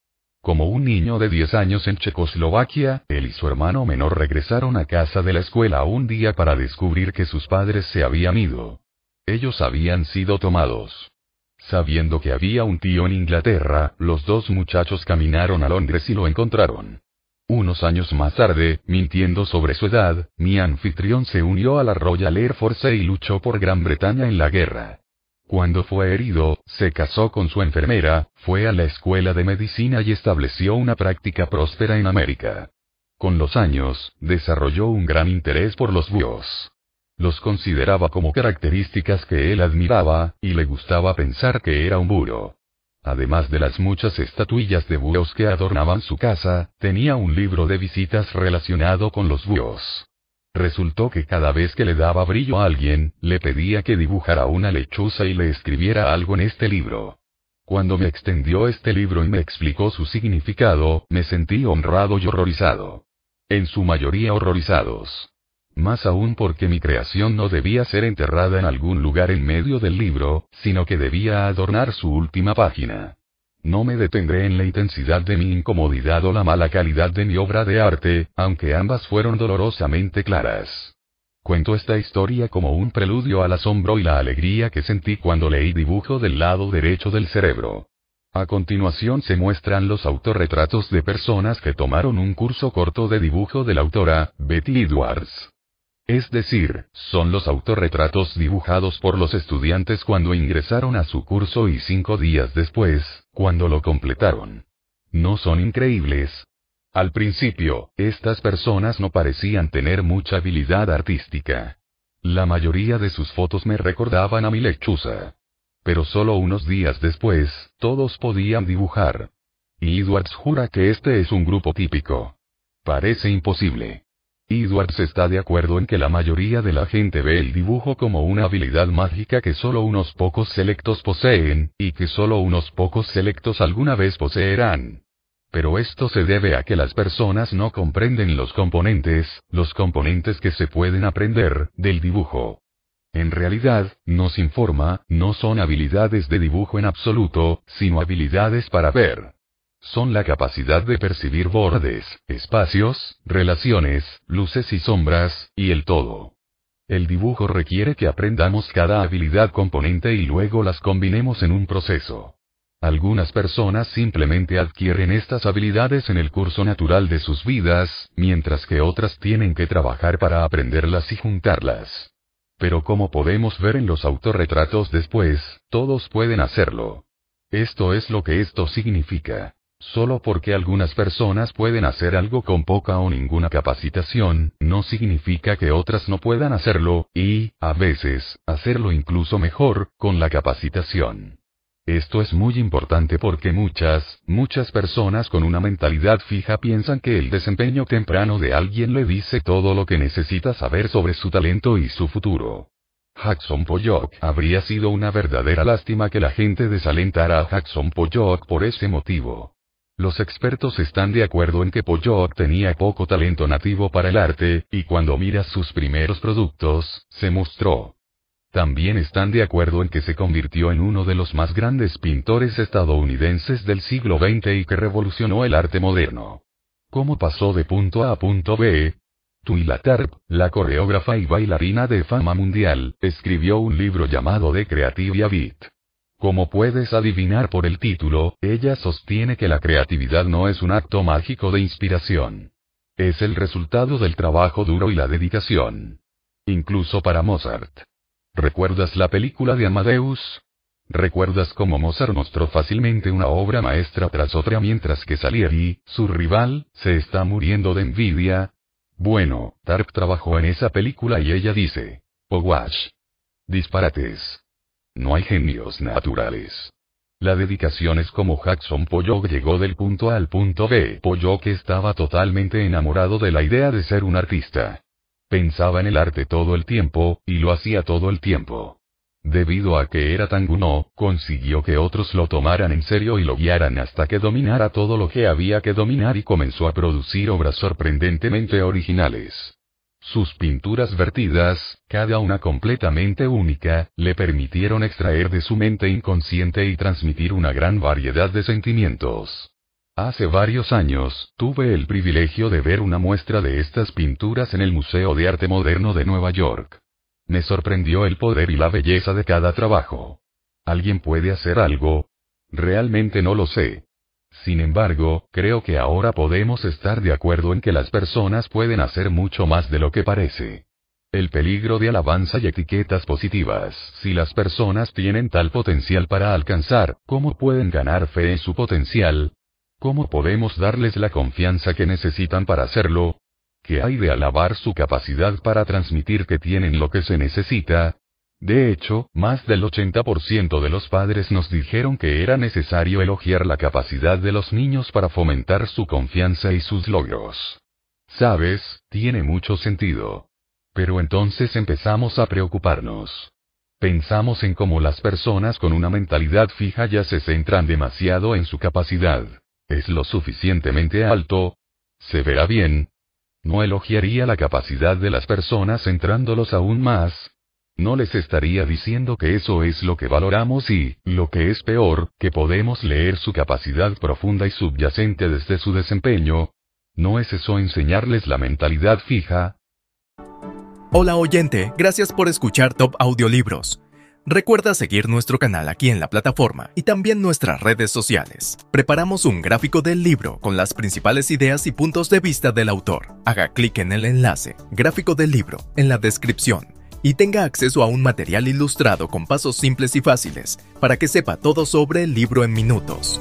Como un niño de 10 años en Checoslovaquia, él y su hermano menor regresaron a casa de la escuela un día para descubrir que sus padres se habían ido. Ellos habían sido tomados. Sabiendo que había un tío en Inglaterra, los dos muchachos caminaron a Londres y lo encontraron. Unos años más tarde, mintiendo sobre su edad, mi anfitrión se unió a la Royal Air Force y luchó por Gran Bretaña en la guerra. Cuando fue herido, se casó con su enfermera, fue a la escuela de medicina y estableció una práctica próspera en América. Con los años, desarrolló un gran interés por los búhos. Los consideraba como características que él admiraba, y le gustaba pensar que era un búho. Además de las muchas estatuillas de búhos que adornaban su casa, tenía un libro de visitas relacionado con los búhos. Resultó que cada vez que le daba brillo a alguien, le pedía que dibujara una lechuza y le escribiera algo en este libro. Cuando me extendió este libro y me explicó su significado, me sentí honrado y horrorizado. En su mayoría horrorizados. Más aún porque mi creación no debía ser enterrada en algún lugar en medio del libro, sino que debía adornar su última página. No me detendré en la intensidad de mi incomodidad o la mala calidad de mi obra de arte, aunque ambas fueron dolorosamente claras. Cuento esta historia como un preludio al asombro y la alegría que sentí cuando leí dibujo del lado derecho del cerebro. A continuación se muestran los autorretratos de personas que tomaron un curso corto de dibujo de la autora, Betty Edwards. Es decir, son los autorretratos dibujados por los estudiantes cuando ingresaron a su curso y cinco días después, cuando lo completaron. ¿No son increíbles? Al principio, estas personas no parecían tener mucha habilidad artística. La mayoría de sus fotos me recordaban a mi lechuza. Pero solo unos días después, todos podían dibujar. Y Edwards jura que este es un grupo típico. Parece imposible. Edwards está de acuerdo en que la mayoría de la gente ve el dibujo como una habilidad mágica que solo unos pocos selectos poseen, y que solo unos pocos selectos alguna vez poseerán. Pero esto se debe a que las personas no comprenden los componentes, los componentes que se pueden aprender, del dibujo. En realidad, nos informa, no son habilidades de dibujo en absoluto, sino habilidades para ver son la capacidad de percibir bordes, espacios, relaciones, luces y sombras, y el todo. El dibujo requiere que aprendamos cada habilidad componente y luego las combinemos en un proceso. Algunas personas simplemente adquieren estas habilidades en el curso natural de sus vidas, mientras que otras tienen que trabajar para aprenderlas y juntarlas. Pero como podemos ver en los autorretratos después, todos pueden hacerlo. Esto es lo que esto significa. Solo porque algunas personas pueden hacer algo con poca o ninguna capacitación, no significa que otras no puedan hacerlo, y, a veces, hacerlo incluso mejor, con la capacitación. Esto es muy importante porque muchas, muchas personas con una mentalidad fija piensan que el desempeño temprano de alguien le dice todo lo que necesita saber sobre su talento y su futuro. Jackson Pollock habría sido una verdadera lástima que la gente desalentara a Jackson Pollock por ese motivo. Los expertos están de acuerdo en que Pollok tenía poco talento nativo para el arte, y cuando miras sus primeros productos, se mostró. También están de acuerdo en que se convirtió en uno de los más grandes pintores estadounidenses del siglo XX y que revolucionó el arte moderno. ¿Cómo pasó de punto A a punto B? Twyla Tarp, la coreógrafa y bailarina de fama mundial, escribió un libro llamado The Creative Beat. Como puedes adivinar por el título, ella sostiene que la creatividad no es un acto mágico de inspiración. Es el resultado del trabajo duro y la dedicación. Incluso para Mozart. ¿Recuerdas la película de Amadeus? ¿Recuerdas cómo Mozart mostró fácilmente una obra maestra tras otra mientras que Salieri, su rival, se está muriendo de envidia? Bueno, Tarp trabajó en esa película y ella dice, oh wash. Disparates. No hay genios naturales. La dedicación es como Jackson Pollock llegó del punto A al punto B. Pollock estaba totalmente enamorado de la idea de ser un artista. Pensaba en el arte todo el tiempo, y lo hacía todo el tiempo. Debido a que era tan uno, consiguió que otros lo tomaran en serio y lo guiaran hasta que dominara todo lo que había que dominar y comenzó a producir obras sorprendentemente originales. Sus pinturas vertidas, cada una completamente única, le permitieron extraer de su mente inconsciente y transmitir una gran variedad de sentimientos. Hace varios años, tuve el privilegio de ver una muestra de estas pinturas en el Museo de Arte Moderno de Nueva York. Me sorprendió el poder y la belleza de cada trabajo. ¿Alguien puede hacer algo? Realmente no lo sé. Sin embargo, creo que ahora podemos estar de acuerdo en que las personas pueden hacer mucho más de lo que parece. El peligro de alabanza y etiquetas positivas. Si las personas tienen tal potencial para alcanzar, ¿cómo pueden ganar fe en su potencial? ¿Cómo podemos darles la confianza que necesitan para hacerlo? ¿Qué hay de alabar su capacidad para transmitir que tienen lo que se necesita? De hecho, más del 80% de los padres nos dijeron que era necesario elogiar la capacidad de los niños para fomentar su confianza y sus logros. Sabes, tiene mucho sentido. Pero entonces empezamos a preocuparnos. Pensamos en cómo las personas con una mentalidad fija ya se centran demasiado en su capacidad. ¿Es lo suficientemente alto? ¿Se verá bien? ¿No elogiaría la capacidad de las personas centrándolos aún más? No les estaría diciendo que eso es lo que valoramos y, lo que es peor, que podemos leer su capacidad profunda y subyacente desde su desempeño. ¿No es eso enseñarles la mentalidad fija? Hola oyente, gracias por escuchar Top Audiolibros. Recuerda seguir nuestro canal aquí en la plataforma y también nuestras redes sociales. Preparamos un gráfico del libro con las principales ideas y puntos de vista del autor. Haga clic en el enlace, gráfico del libro, en la descripción y tenga acceso a un material ilustrado con pasos simples y fáciles para que sepa todo sobre el libro en minutos.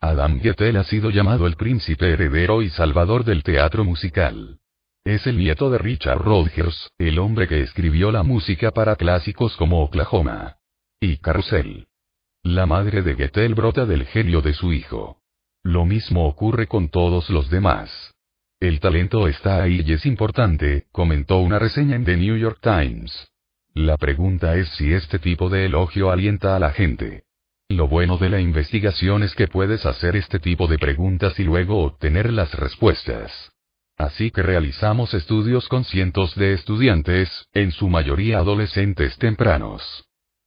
Adam Gettel ha sido llamado el príncipe heredero y salvador del teatro musical. Es el nieto de Richard Rodgers, el hombre que escribió la música para clásicos como Oklahoma y Carousel. La madre de Gettel brota del genio de su hijo. Lo mismo ocurre con todos los demás. El talento está ahí y es importante, comentó una reseña en The New York Times. La pregunta es si este tipo de elogio alienta a la gente. Lo bueno de la investigación es que puedes hacer este tipo de preguntas y luego obtener las respuestas. Así que realizamos estudios con cientos de estudiantes, en su mayoría adolescentes tempranos.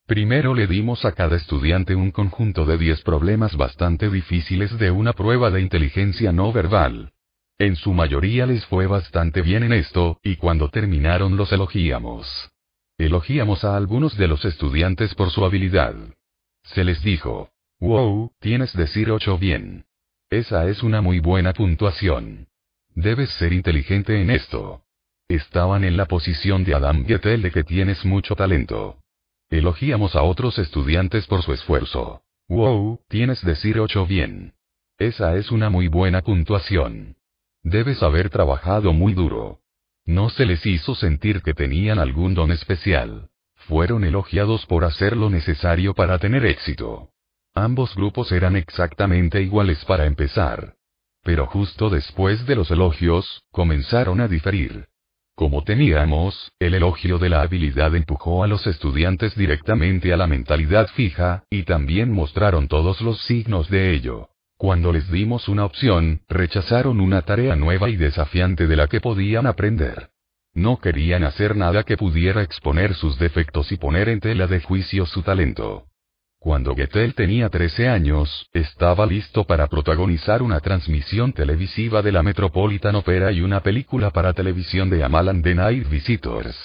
Primero le dimos a cada estudiante un conjunto de 10 problemas bastante difíciles de una prueba de inteligencia no verbal. En su mayoría les fue bastante bien en esto, y cuando terminaron los elogiamos. Elogiamos a algunos de los estudiantes por su habilidad. Se les dijo, wow, tienes decir 8 bien. Esa es una muy buena puntuación. Debes ser inteligente en esto. Estaban en la posición de Adam Gettel de que tienes mucho talento. Elogiamos a otros estudiantes por su esfuerzo. Wow, tienes decir 8 bien. Esa es una muy buena puntuación. Debes haber trabajado muy duro. No se les hizo sentir que tenían algún don especial. Fueron elogiados por hacer lo necesario para tener éxito. Ambos grupos eran exactamente iguales para empezar. Pero justo después de los elogios, comenzaron a diferir. Como teníamos, el elogio de la habilidad empujó a los estudiantes directamente a la mentalidad fija, y también mostraron todos los signos de ello. Cuando les dimos una opción, rechazaron una tarea nueva y desafiante de la que podían aprender. No querían hacer nada que pudiera exponer sus defectos y poner en tela de juicio su talento. Cuando Gettel tenía 13 años, estaba listo para protagonizar una transmisión televisiva de la Metropolitan Opera y una película para televisión de Amalan The Night Visitors.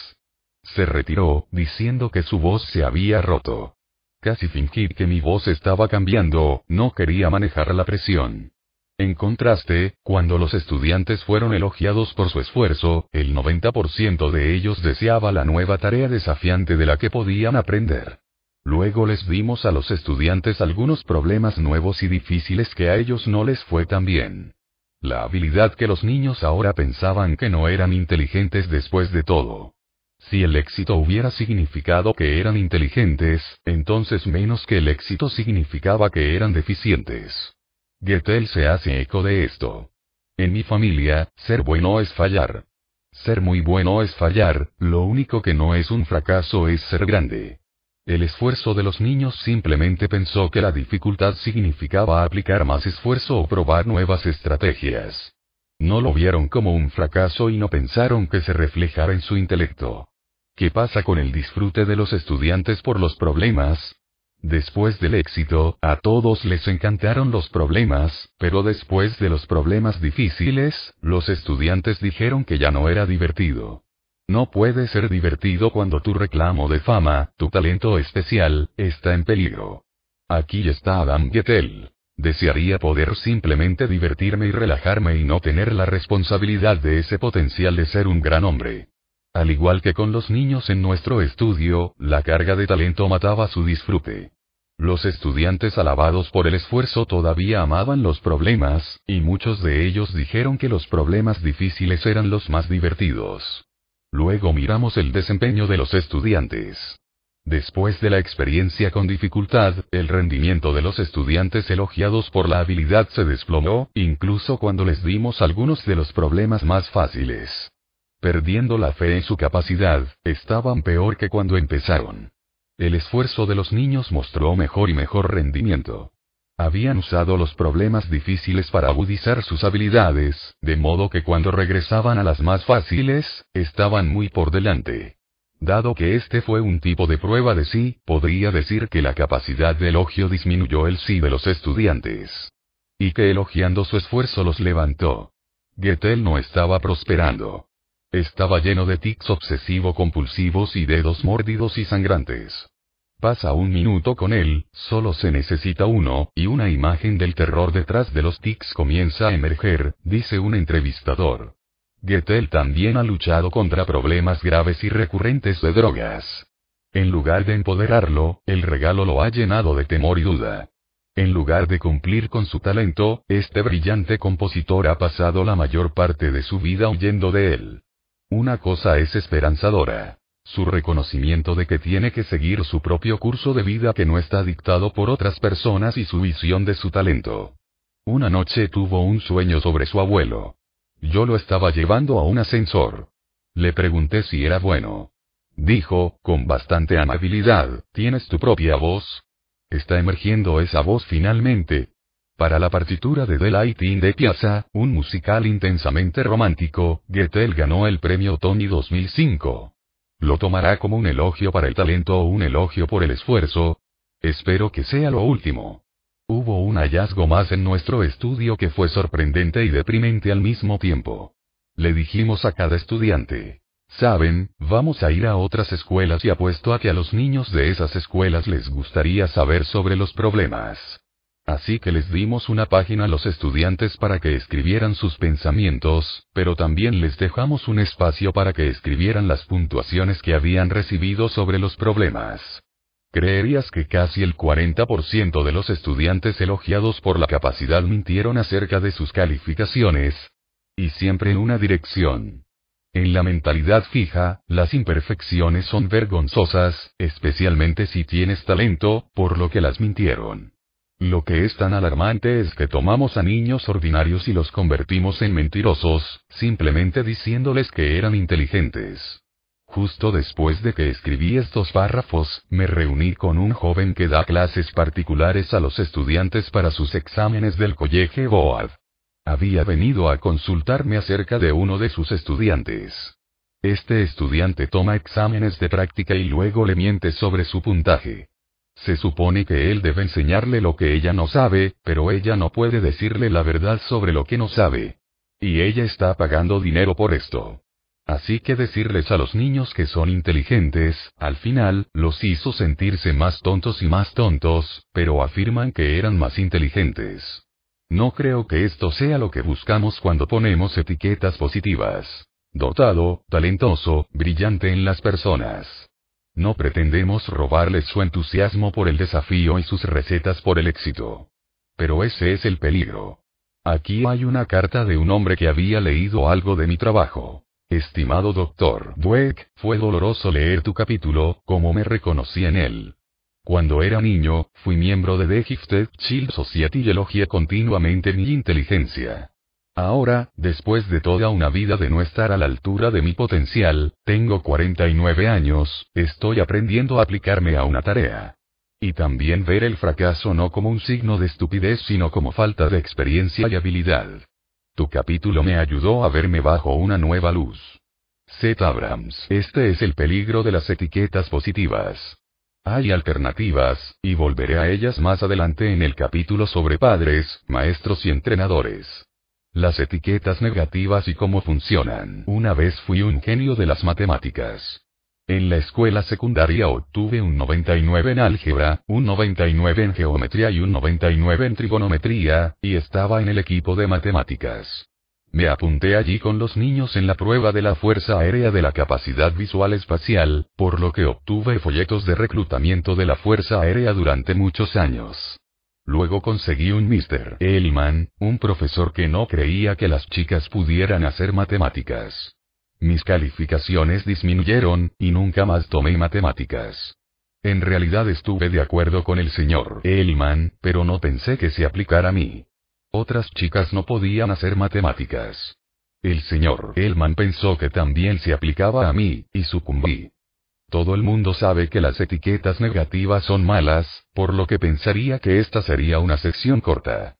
Se retiró, diciendo que su voz se había roto. Casi fingí que mi voz estaba cambiando, no quería manejar la presión. En contraste, cuando los estudiantes fueron elogiados por su esfuerzo, el 90% de ellos deseaba la nueva tarea desafiante de la que podían aprender. Luego les dimos a los estudiantes algunos problemas nuevos y difíciles que a ellos no les fue tan bien. La habilidad que los niños ahora pensaban que no eran inteligentes después de todo. Si el éxito hubiera significado que eran inteligentes, entonces menos que el éxito significaba que eran deficientes. Gettel se hace eco de esto. En mi familia, ser bueno es fallar. Ser muy bueno es fallar, lo único que no es un fracaso es ser grande. El esfuerzo de los niños simplemente pensó que la dificultad significaba aplicar más esfuerzo o probar nuevas estrategias. No lo vieron como un fracaso y no pensaron que se reflejara en su intelecto. ¿Qué pasa con el disfrute de los estudiantes por los problemas? Después del éxito, a todos les encantaron los problemas, pero después de los problemas difíciles, los estudiantes dijeron que ya no era divertido. No puede ser divertido cuando tu reclamo de fama, tu talento especial, está en peligro. Aquí está Adam Gettel. Desearía poder simplemente divertirme y relajarme y no tener la responsabilidad de ese potencial de ser un gran hombre. Al igual que con los niños en nuestro estudio, la carga de talento mataba su disfrute. Los estudiantes alabados por el esfuerzo todavía amaban los problemas, y muchos de ellos dijeron que los problemas difíciles eran los más divertidos. Luego miramos el desempeño de los estudiantes. Después de la experiencia con dificultad, el rendimiento de los estudiantes elogiados por la habilidad se desplomó, incluso cuando les dimos algunos de los problemas más fáciles. Perdiendo la fe en su capacidad, estaban peor que cuando empezaron. El esfuerzo de los niños mostró mejor y mejor rendimiento. Habían usado los problemas difíciles para agudizar sus habilidades, de modo que cuando regresaban a las más fáciles, estaban muy por delante. Dado que este fue un tipo de prueba de sí, podría decir que la capacidad de elogio disminuyó el sí de los estudiantes. Y que elogiando su esfuerzo los levantó. Gettel no estaba prosperando. Estaba lleno de tics obsesivo-compulsivos y dedos mórdidos y sangrantes. Pasa un minuto con él, solo se necesita uno, y una imagen del terror detrás de los tics comienza a emerger, dice un entrevistador. Gettel también ha luchado contra problemas graves y recurrentes de drogas. En lugar de empoderarlo, el regalo lo ha llenado de temor y duda. En lugar de cumplir con su talento, este brillante compositor ha pasado la mayor parte de su vida huyendo de él. Una cosa es esperanzadora su reconocimiento de que tiene que seguir su propio curso de vida que no está dictado por otras personas y su visión de su talento. Una noche tuvo un sueño sobre su abuelo. Yo lo estaba llevando a un ascensor. Le pregunté si era bueno. Dijo, con bastante amabilidad, ¿tienes tu propia voz? Está emergiendo esa voz finalmente. Para la partitura de The Lighting de Piazza, un musical intensamente romántico, Gettel ganó el premio Tony 2005. ¿Lo tomará como un elogio para el talento o un elogio por el esfuerzo? Espero que sea lo último. Hubo un hallazgo más en nuestro estudio que fue sorprendente y deprimente al mismo tiempo. Le dijimos a cada estudiante. Saben, vamos a ir a otras escuelas y apuesto a que a los niños de esas escuelas les gustaría saber sobre los problemas. Así que les dimos una página a los estudiantes para que escribieran sus pensamientos, pero también les dejamos un espacio para que escribieran las puntuaciones que habían recibido sobre los problemas. ¿Creerías que casi el 40% de los estudiantes elogiados por la capacidad mintieron acerca de sus calificaciones? Y siempre en una dirección. En la mentalidad fija, las imperfecciones son vergonzosas, especialmente si tienes talento, por lo que las mintieron. Lo que es tan alarmante es que tomamos a niños ordinarios y los convertimos en mentirosos, simplemente diciéndoles que eran inteligentes. Justo después de que escribí estos párrafos, me reuní con un joven que da clases particulares a los estudiantes para sus exámenes del College Board. Había venido a consultarme acerca de uno de sus estudiantes. Este estudiante toma exámenes de práctica y luego le miente sobre su puntaje. Se supone que él debe enseñarle lo que ella no sabe, pero ella no puede decirle la verdad sobre lo que no sabe. Y ella está pagando dinero por esto. Así que decirles a los niños que son inteligentes, al final, los hizo sentirse más tontos y más tontos, pero afirman que eran más inteligentes. No creo que esto sea lo que buscamos cuando ponemos etiquetas positivas. Dotado, talentoso, brillante en las personas. No pretendemos robarles su entusiasmo por el desafío y sus recetas por el éxito. Pero ese es el peligro. Aquí hay una carta de un hombre que había leído algo de mi trabajo. Estimado doctor Dweck, fue doloroso leer tu capítulo, como me reconocí en él. Cuando era niño, fui miembro de The Gifted Child Society y elogié continuamente mi inteligencia. Ahora, después de toda una vida de no estar a la altura de mi potencial, tengo 49 años, estoy aprendiendo a aplicarme a una tarea. Y también ver el fracaso no como un signo de estupidez sino como falta de experiencia y habilidad. Tu capítulo me ayudó a verme bajo una nueva luz. Seth Abrams. Este es el peligro de las etiquetas positivas. Hay alternativas, y volveré a ellas más adelante en el capítulo sobre padres, maestros y entrenadores. Las etiquetas negativas y cómo funcionan. Una vez fui un genio de las matemáticas. En la escuela secundaria obtuve un 99 en álgebra, un 99 en geometría y un 99 en trigonometría, y estaba en el equipo de matemáticas. Me apunté allí con los niños en la prueba de la Fuerza Aérea de la Capacidad Visual Espacial, por lo que obtuve folletos de reclutamiento de la Fuerza Aérea durante muchos años. Luego conseguí un Mr. Elman, un profesor que no creía que las chicas pudieran hacer matemáticas. Mis calificaciones disminuyeron, y nunca más tomé matemáticas. En realidad estuve de acuerdo con el señor Elman, pero no pensé que se aplicara a mí. Otras chicas no podían hacer matemáticas. El señor Elman pensó que también se aplicaba a mí, y sucumbí. Todo el mundo sabe que las etiquetas negativas son malas, por lo que pensaría que esta sería una sección corta.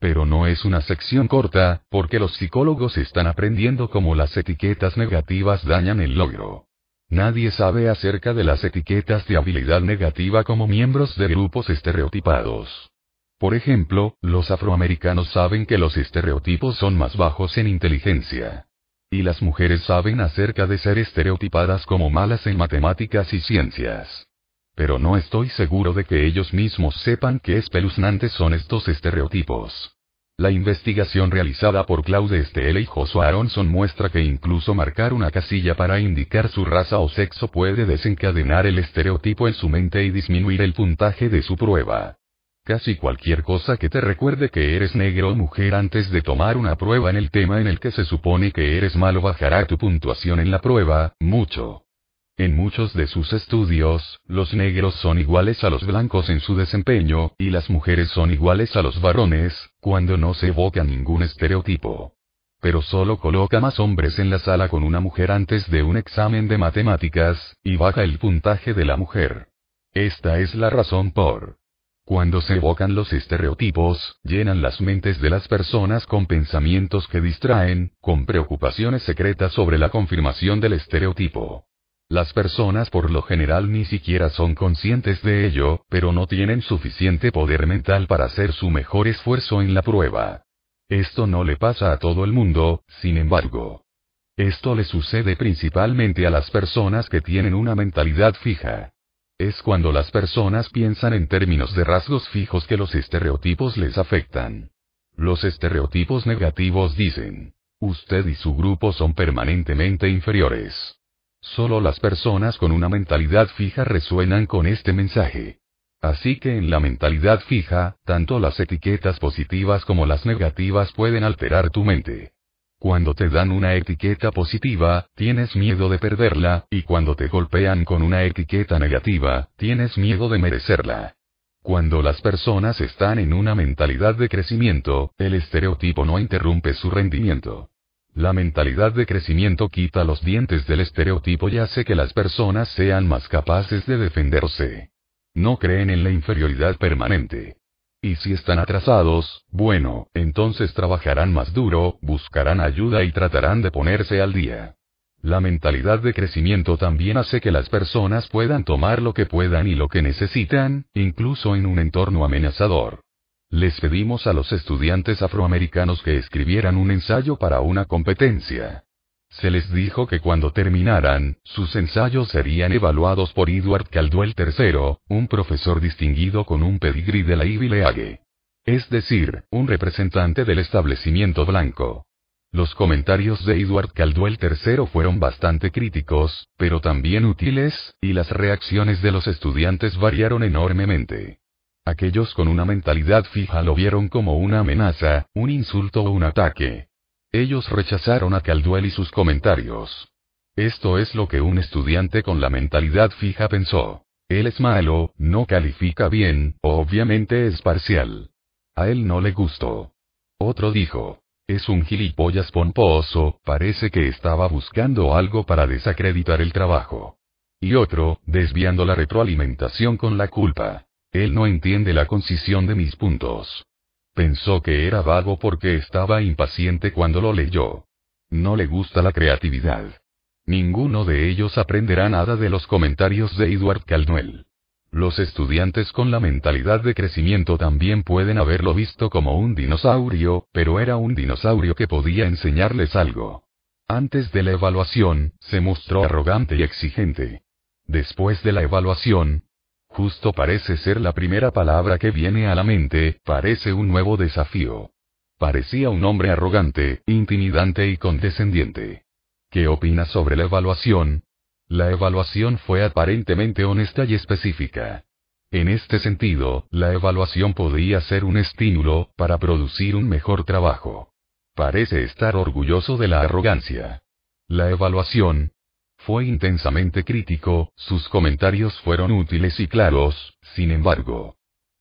Pero no es una sección corta, porque los psicólogos están aprendiendo cómo las etiquetas negativas dañan el logro. Nadie sabe acerca de las etiquetas de habilidad negativa como miembros de grupos estereotipados. Por ejemplo, los afroamericanos saben que los estereotipos son más bajos en inteligencia. Y las mujeres saben acerca de ser estereotipadas como malas en matemáticas y ciencias. Pero no estoy seguro de que ellos mismos sepan qué espeluznantes son estos estereotipos. La investigación realizada por Claude Stelle y Joshua Aronson muestra que incluso marcar una casilla para indicar su raza o sexo puede desencadenar el estereotipo en su mente y disminuir el puntaje de su prueba. Casi cualquier cosa que te recuerde que eres negro o mujer antes de tomar una prueba en el tema en el que se supone que eres malo bajará tu puntuación en la prueba, mucho. En muchos de sus estudios, los negros son iguales a los blancos en su desempeño, y las mujeres son iguales a los varones, cuando no se evoca ningún estereotipo. Pero solo coloca más hombres en la sala con una mujer antes de un examen de matemáticas, y baja el puntaje de la mujer. Esta es la razón por cuando se evocan los estereotipos, llenan las mentes de las personas con pensamientos que distraen, con preocupaciones secretas sobre la confirmación del estereotipo. Las personas por lo general ni siquiera son conscientes de ello, pero no tienen suficiente poder mental para hacer su mejor esfuerzo en la prueba. Esto no le pasa a todo el mundo, sin embargo. Esto le sucede principalmente a las personas que tienen una mentalidad fija. Es cuando las personas piensan en términos de rasgos fijos que los estereotipos les afectan. Los estereotipos negativos dicen, usted y su grupo son permanentemente inferiores. Solo las personas con una mentalidad fija resuenan con este mensaje. Así que en la mentalidad fija, tanto las etiquetas positivas como las negativas pueden alterar tu mente. Cuando te dan una etiqueta positiva, tienes miedo de perderla, y cuando te golpean con una etiqueta negativa, tienes miedo de merecerla. Cuando las personas están en una mentalidad de crecimiento, el estereotipo no interrumpe su rendimiento. La mentalidad de crecimiento quita los dientes del estereotipo y hace que las personas sean más capaces de defenderse. No creen en la inferioridad permanente. Y si están atrasados, bueno, entonces trabajarán más duro, buscarán ayuda y tratarán de ponerse al día. La mentalidad de crecimiento también hace que las personas puedan tomar lo que puedan y lo que necesitan, incluso en un entorno amenazador. Les pedimos a los estudiantes afroamericanos que escribieran un ensayo para una competencia. Se les dijo que cuando terminaran, sus ensayos serían evaluados por Edward Caldwell III, un profesor distinguido con un pedigrí de la Ivy League. Es decir, un representante del establecimiento blanco. Los comentarios de Edward Caldwell III fueron bastante críticos, pero también útiles, y las reacciones de los estudiantes variaron enormemente. Aquellos con una mentalidad fija lo vieron como una amenaza, un insulto o un ataque. Ellos rechazaron a Caldwell y sus comentarios. Esto es lo que un estudiante con la mentalidad fija pensó. Él es malo, no califica bien, obviamente es parcial. A él no le gustó. Otro dijo. Es un gilipollas pomposo, parece que estaba buscando algo para desacreditar el trabajo. Y otro, desviando la retroalimentación con la culpa. Él no entiende la concisión de mis puntos. Pensó que era vago porque estaba impaciente cuando lo leyó. No le gusta la creatividad. Ninguno de ellos aprenderá nada de los comentarios de Edward Caldwell. Los estudiantes con la mentalidad de crecimiento también pueden haberlo visto como un dinosaurio, pero era un dinosaurio que podía enseñarles algo. Antes de la evaluación, se mostró arrogante y exigente. Después de la evaluación, Justo parece ser la primera palabra que viene a la mente, parece un nuevo desafío. Parecía un hombre arrogante, intimidante y condescendiente. ¿Qué opinas sobre la evaluación? La evaluación fue aparentemente honesta y específica. En este sentido, la evaluación podía ser un estímulo para producir un mejor trabajo. Parece estar orgulloso de la arrogancia. La evaluación, fue intensamente crítico, sus comentarios fueron útiles y claros, sin embargo.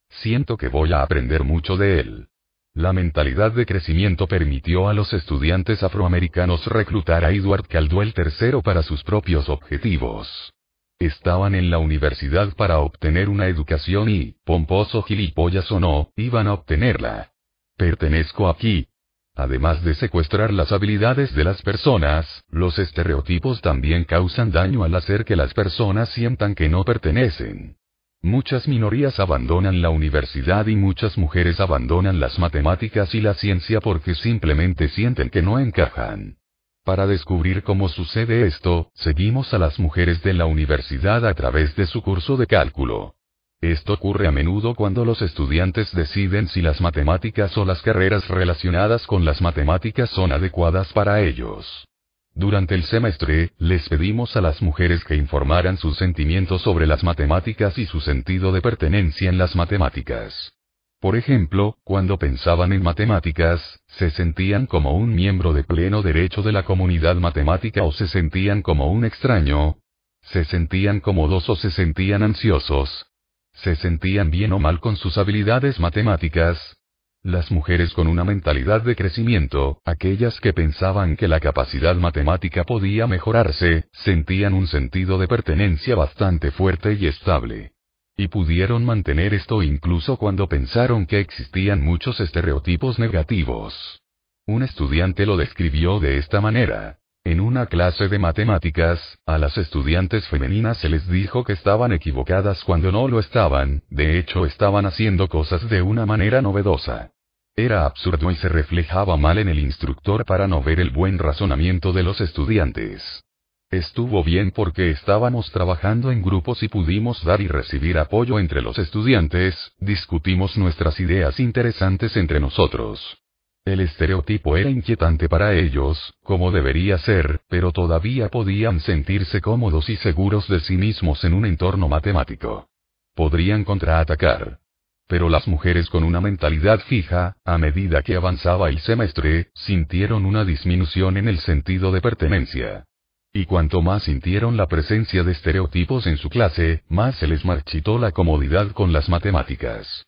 Siento que voy a aprender mucho de él. La mentalidad de crecimiento permitió a los estudiantes afroamericanos reclutar a Edward Caldwell III para sus propios objetivos. Estaban en la universidad para obtener una educación y, pomposo gilipollas o no, iban a obtenerla. Pertenezco aquí, Además de secuestrar las habilidades de las personas, los estereotipos también causan daño al hacer que las personas sientan que no pertenecen. Muchas minorías abandonan la universidad y muchas mujeres abandonan las matemáticas y la ciencia porque simplemente sienten que no encajan. Para descubrir cómo sucede esto, seguimos a las mujeres de la universidad a través de su curso de cálculo. Esto ocurre a menudo cuando los estudiantes deciden si las matemáticas o las carreras relacionadas con las matemáticas son adecuadas para ellos. Durante el semestre, les pedimos a las mujeres que informaran sus sentimientos sobre las matemáticas y su sentido de pertenencia en las matemáticas. Por ejemplo, cuando pensaban en matemáticas, se sentían como un miembro de pleno derecho de la comunidad matemática o se sentían como un extraño, se sentían cómodos o se sentían ansiosos, se sentían bien o mal con sus habilidades matemáticas. Las mujeres con una mentalidad de crecimiento, aquellas que pensaban que la capacidad matemática podía mejorarse, sentían un sentido de pertenencia bastante fuerte y estable. Y pudieron mantener esto incluso cuando pensaron que existían muchos estereotipos negativos. Un estudiante lo describió de esta manera. En una clase de matemáticas, a las estudiantes femeninas se les dijo que estaban equivocadas cuando no lo estaban, de hecho estaban haciendo cosas de una manera novedosa. Era absurdo y se reflejaba mal en el instructor para no ver el buen razonamiento de los estudiantes. Estuvo bien porque estábamos trabajando en grupos y pudimos dar y recibir apoyo entre los estudiantes, discutimos nuestras ideas interesantes entre nosotros. El estereotipo era inquietante para ellos, como debería ser, pero todavía podían sentirse cómodos y seguros de sí mismos en un entorno matemático. Podrían contraatacar. Pero las mujeres con una mentalidad fija, a medida que avanzaba el semestre, sintieron una disminución en el sentido de pertenencia. Y cuanto más sintieron la presencia de estereotipos en su clase, más se les marchitó la comodidad con las matemáticas.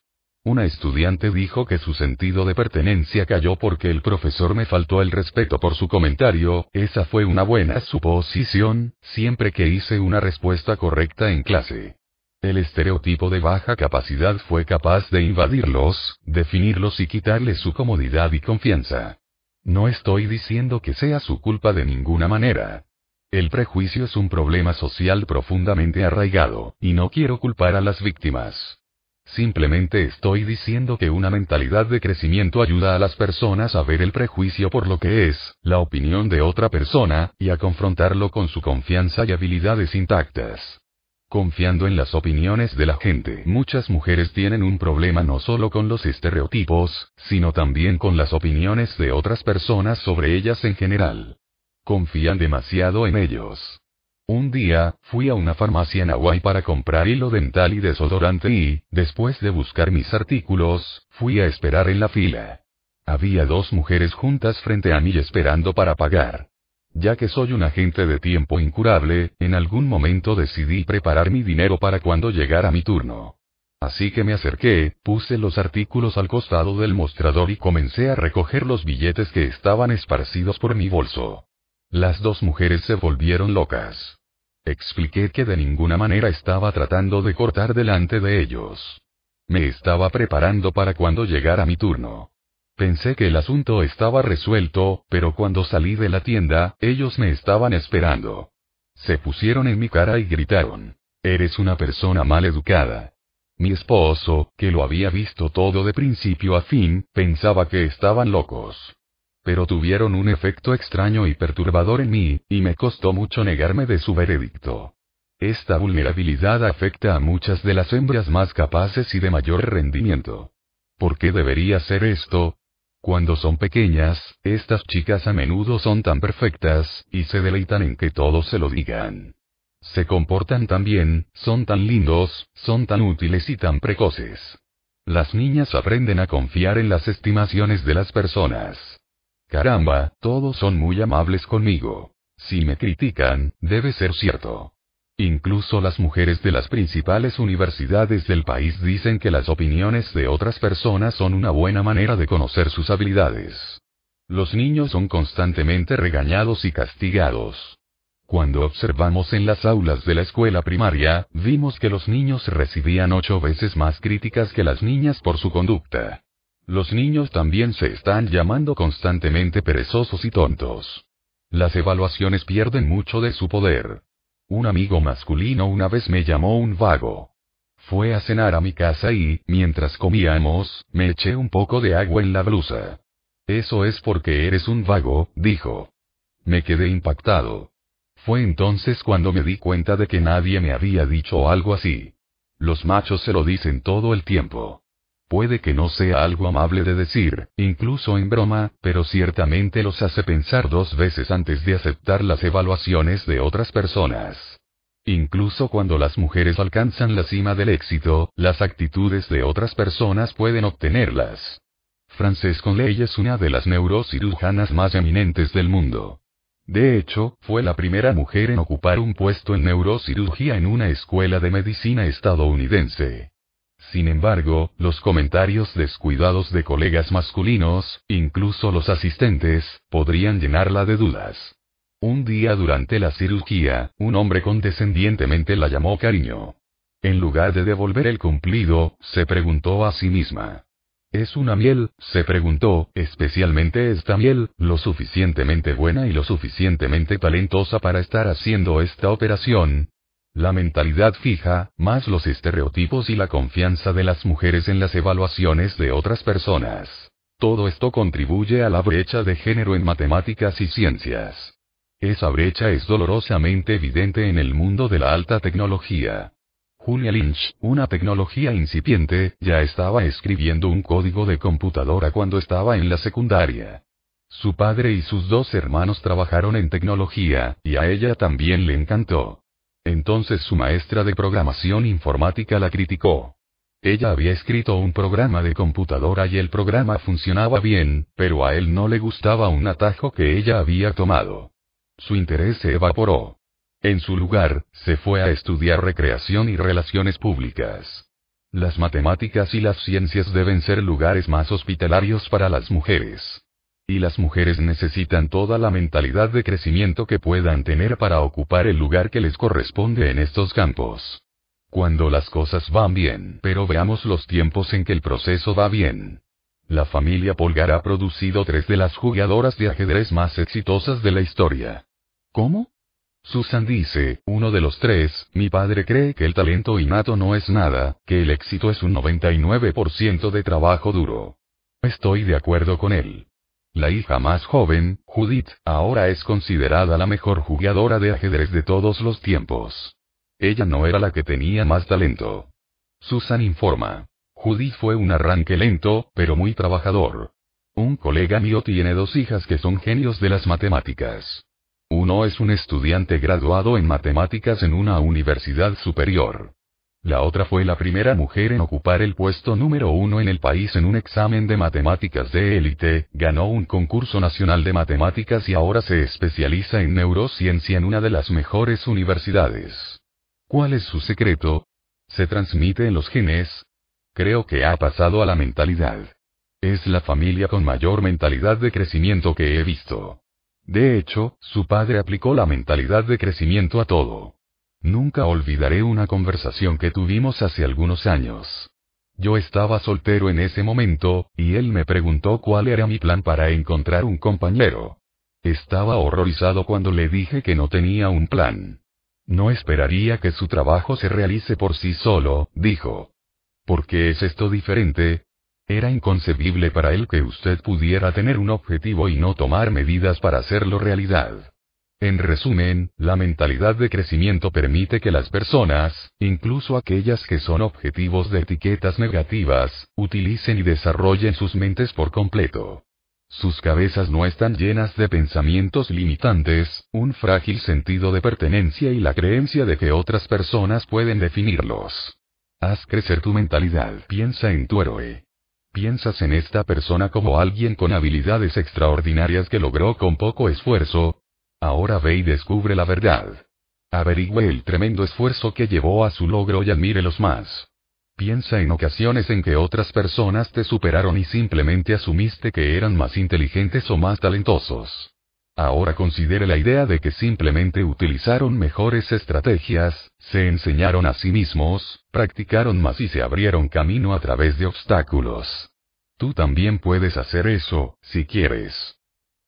Una estudiante dijo que su sentido de pertenencia cayó porque el profesor me faltó el respeto por su comentario, esa fue una buena suposición, siempre que hice una respuesta correcta en clase. El estereotipo de baja capacidad fue capaz de invadirlos, definirlos y quitarles su comodidad y confianza. No estoy diciendo que sea su culpa de ninguna manera. El prejuicio es un problema social profundamente arraigado, y no quiero culpar a las víctimas. Simplemente estoy diciendo que una mentalidad de crecimiento ayuda a las personas a ver el prejuicio por lo que es, la opinión de otra persona, y a confrontarlo con su confianza y habilidades intactas. Confiando en las opiniones de la gente. Muchas mujeres tienen un problema no solo con los estereotipos, sino también con las opiniones de otras personas sobre ellas en general. Confían demasiado en ellos. Un día, fui a una farmacia en Hawaii para comprar hilo dental y desodorante y, después de buscar mis artículos, fui a esperar en la fila. Había dos mujeres juntas frente a mí esperando para pagar. Ya que soy un agente de tiempo incurable, en algún momento decidí preparar mi dinero para cuando llegara mi turno. Así que me acerqué, puse los artículos al costado del mostrador y comencé a recoger los billetes que estaban esparcidos por mi bolso. Las dos mujeres se volvieron locas. Expliqué que de ninguna manera estaba tratando de cortar delante de ellos. Me estaba preparando para cuando llegara mi turno. Pensé que el asunto estaba resuelto, pero cuando salí de la tienda, ellos me estaban esperando. Se pusieron en mi cara y gritaron. Eres una persona mal educada. Mi esposo, que lo había visto todo de principio a fin, pensaba que estaban locos pero tuvieron un efecto extraño y perturbador en mí, y me costó mucho negarme de su veredicto. Esta vulnerabilidad afecta a muchas de las hembras más capaces y de mayor rendimiento. ¿Por qué debería ser esto? Cuando son pequeñas, estas chicas a menudo son tan perfectas, y se deleitan en que todos se lo digan. Se comportan tan bien, son tan lindos, son tan útiles y tan precoces. Las niñas aprenden a confiar en las estimaciones de las personas. Caramba, todos son muy amables conmigo. Si me critican, debe ser cierto. Incluso las mujeres de las principales universidades del país dicen que las opiniones de otras personas son una buena manera de conocer sus habilidades. Los niños son constantemente regañados y castigados. Cuando observamos en las aulas de la escuela primaria, vimos que los niños recibían ocho veces más críticas que las niñas por su conducta. Los niños también se están llamando constantemente perezosos y tontos. Las evaluaciones pierden mucho de su poder. Un amigo masculino una vez me llamó un vago. Fue a cenar a mi casa y, mientras comíamos, me eché un poco de agua en la blusa. Eso es porque eres un vago, dijo. Me quedé impactado. Fue entonces cuando me di cuenta de que nadie me había dicho algo así. Los machos se lo dicen todo el tiempo. Puede que no sea algo amable de decir, incluso en broma, pero ciertamente los hace pensar dos veces antes de aceptar las evaluaciones de otras personas. Incluso cuando las mujeres alcanzan la cima del éxito, las actitudes de otras personas pueden obtenerlas. Frances Conley es una de las neurocirujanas más eminentes del mundo. De hecho, fue la primera mujer en ocupar un puesto en neurocirugía en una escuela de medicina estadounidense. Sin embargo, los comentarios descuidados de colegas masculinos, incluso los asistentes, podrían llenarla de dudas. Un día durante la cirugía, un hombre condescendientemente la llamó cariño. En lugar de devolver el cumplido, se preguntó a sí misma. ¿Es una miel? se preguntó, especialmente esta miel, lo suficientemente buena y lo suficientemente talentosa para estar haciendo esta operación, la mentalidad fija, más los estereotipos y la confianza de las mujeres en las evaluaciones de otras personas. Todo esto contribuye a la brecha de género en matemáticas y ciencias. Esa brecha es dolorosamente evidente en el mundo de la alta tecnología. Julia Lynch, una tecnología incipiente, ya estaba escribiendo un código de computadora cuando estaba en la secundaria. Su padre y sus dos hermanos trabajaron en tecnología, y a ella también le encantó. Entonces su maestra de programación informática la criticó. Ella había escrito un programa de computadora y el programa funcionaba bien, pero a él no le gustaba un atajo que ella había tomado. Su interés se evaporó. En su lugar, se fue a estudiar recreación y relaciones públicas. Las matemáticas y las ciencias deben ser lugares más hospitalarios para las mujeres. Y las mujeres necesitan toda la mentalidad de crecimiento que puedan tener para ocupar el lugar que les corresponde en estos campos. Cuando las cosas van bien, pero veamos los tiempos en que el proceso va bien. La familia Polgar ha producido tres de las jugadoras de ajedrez más exitosas de la historia. ¿Cómo? Susan dice, uno de los tres, mi padre cree que el talento innato no es nada, que el éxito es un 99% de trabajo duro. Estoy de acuerdo con él. La hija más joven, Judith, ahora es considerada la mejor jugadora de ajedrez de todos los tiempos. Ella no era la que tenía más talento. Susan informa. Judith fue un arranque lento, pero muy trabajador. Un colega mío tiene dos hijas que son genios de las matemáticas. Uno es un estudiante graduado en matemáticas en una universidad superior. La otra fue la primera mujer en ocupar el puesto número uno en el país en un examen de matemáticas de élite, ganó un concurso nacional de matemáticas y ahora se especializa en neurociencia en una de las mejores universidades. ¿Cuál es su secreto? ¿Se transmite en los genes? Creo que ha pasado a la mentalidad. Es la familia con mayor mentalidad de crecimiento que he visto. De hecho, su padre aplicó la mentalidad de crecimiento a todo. Nunca olvidaré una conversación que tuvimos hace algunos años. Yo estaba soltero en ese momento, y él me preguntó cuál era mi plan para encontrar un compañero. Estaba horrorizado cuando le dije que no tenía un plan. No esperaría que su trabajo se realice por sí solo, dijo. ¿Por qué es esto diferente? Era inconcebible para él que usted pudiera tener un objetivo y no tomar medidas para hacerlo realidad. En resumen, la mentalidad de crecimiento permite que las personas, incluso aquellas que son objetivos de etiquetas negativas, utilicen y desarrollen sus mentes por completo. Sus cabezas no están llenas de pensamientos limitantes, un frágil sentido de pertenencia y la creencia de que otras personas pueden definirlos. Haz crecer tu mentalidad. Piensa en tu héroe. Piensas en esta persona como alguien con habilidades extraordinarias que logró con poco esfuerzo, Ahora ve y descubre la verdad. Averigüe el tremendo esfuerzo que llevó a su logro y admírelos más. Piensa en ocasiones en que otras personas te superaron y simplemente asumiste que eran más inteligentes o más talentosos. Ahora considere la idea de que simplemente utilizaron mejores estrategias, se enseñaron a sí mismos, practicaron más y se abrieron camino a través de obstáculos. Tú también puedes hacer eso, si quieres.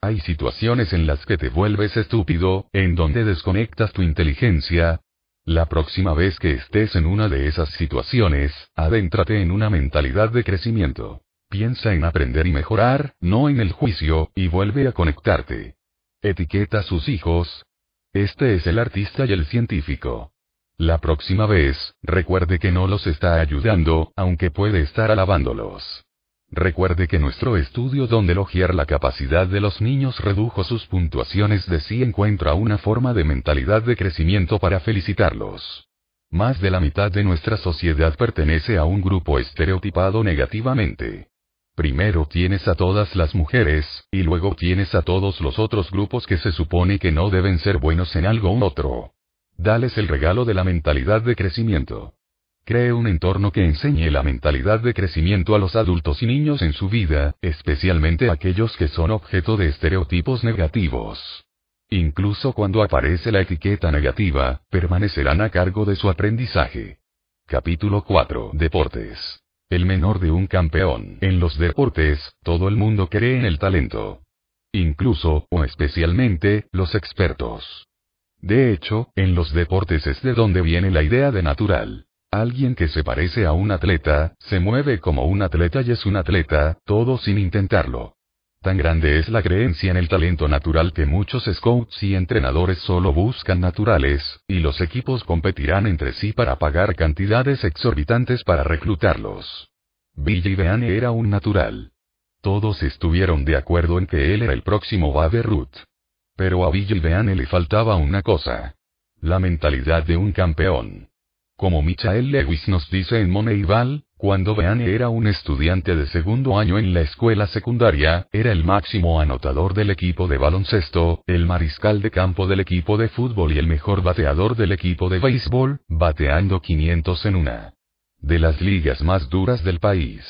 Hay situaciones en las que te vuelves estúpido, en donde desconectas tu inteligencia. La próxima vez que estés en una de esas situaciones, adéntrate en una mentalidad de crecimiento. Piensa en aprender y mejorar, no en el juicio, y vuelve a conectarte. Etiqueta a sus hijos. Este es el artista y el científico. La próxima vez, recuerde que no los está ayudando, aunque puede estar alabándolos. Recuerde que nuestro estudio donde elogiar la capacidad de los niños redujo sus puntuaciones de sí encuentra una forma de mentalidad de crecimiento para felicitarlos. Más de la mitad de nuestra sociedad pertenece a un grupo estereotipado negativamente. Primero tienes a todas las mujeres, y luego tienes a todos los otros grupos que se supone que no deben ser buenos en algo u otro. Dales el regalo de la mentalidad de crecimiento. Cree un entorno que enseñe la mentalidad de crecimiento a los adultos y niños en su vida, especialmente aquellos que son objeto de estereotipos negativos. Incluso cuando aparece la etiqueta negativa, permanecerán a cargo de su aprendizaje. Capítulo 4. Deportes. El menor de un campeón. En los deportes, todo el mundo cree en el talento. Incluso, o especialmente, los expertos. De hecho, en los deportes es de donde viene la idea de natural. Alguien que se parece a un atleta, se mueve como un atleta y es un atleta, todo sin intentarlo. Tan grande es la creencia en el talento natural que muchos scouts y entrenadores solo buscan naturales, y los equipos competirán entre sí para pagar cantidades exorbitantes para reclutarlos. Billy Beane era un natural. Todos estuvieron de acuerdo en que él era el próximo Babe Ruth. Pero a Billy Beane le faltaba una cosa. La mentalidad de un campeón. Como Michael Lewis nos dice en Moneyball, Cuando Beane era un estudiante de segundo año en la escuela secundaria, era el máximo anotador del equipo de baloncesto, el mariscal de campo del equipo de fútbol y el mejor bateador del equipo de béisbol, bateando 500 en una de las ligas más duras del país.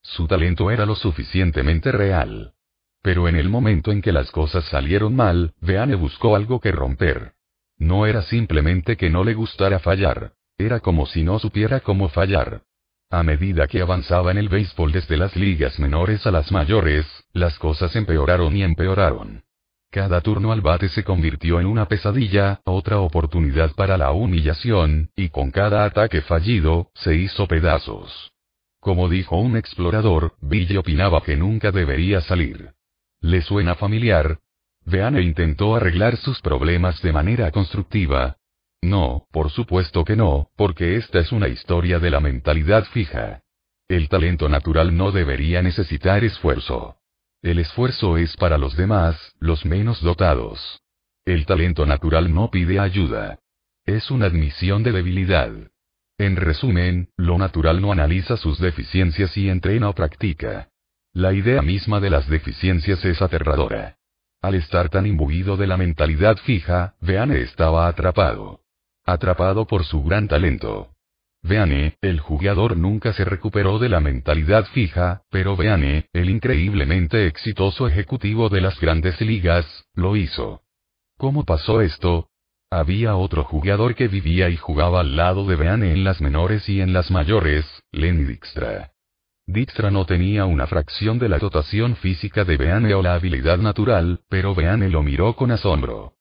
Su talento era lo suficientemente real. Pero en el momento en que las cosas salieron mal, Beane buscó algo que romper. No era simplemente que no le gustara fallar. Era como si no supiera cómo fallar. A medida que avanzaba en el béisbol desde las ligas menores a las mayores, las cosas empeoraron y empeoraron. Cada turno al bate se convirtió en una pesadilla, otra oportunidad para la humillación, y con cada ataque fallido, se hizo pedazos. Como dijo un explorador, Bill opinaba que nunca debería salir. ¿Le suena familiar? Veane intentó arreglar sus problemas de manera constructiva, no, por supuesto que no, porque esta es una historia de la mentalidad fija. El talento natural no debería necesitar esfuerzo. El esfuerzo es para los demás, los menos dotados. El talento natural no pide ayuda. Es una admisión de debilidad. En resumen, lo natural no analiza sus deficiencias y entrena o practica. La idea misma de las deficiencias es aterradora. Al estar tan imbuido de la mentalidad fija, Veane estaba atrapado. Atrapado por su gran talento. Veane, el jugador nunca se recuperó de la mentalidad fija, pero Veane, el increíblemente exitoso ejecutivo de las grandes ligas, lo hizo. ¿Cómo pasó esto? Había otro jugador que vivía y jugaba al lado de Veane en las menores y en las mayores, Lenny Dijkstra. Dijkstra no tenía una fracción de la dotación física de Veane o la habilidad natural, pero Veane lo miró con asombro.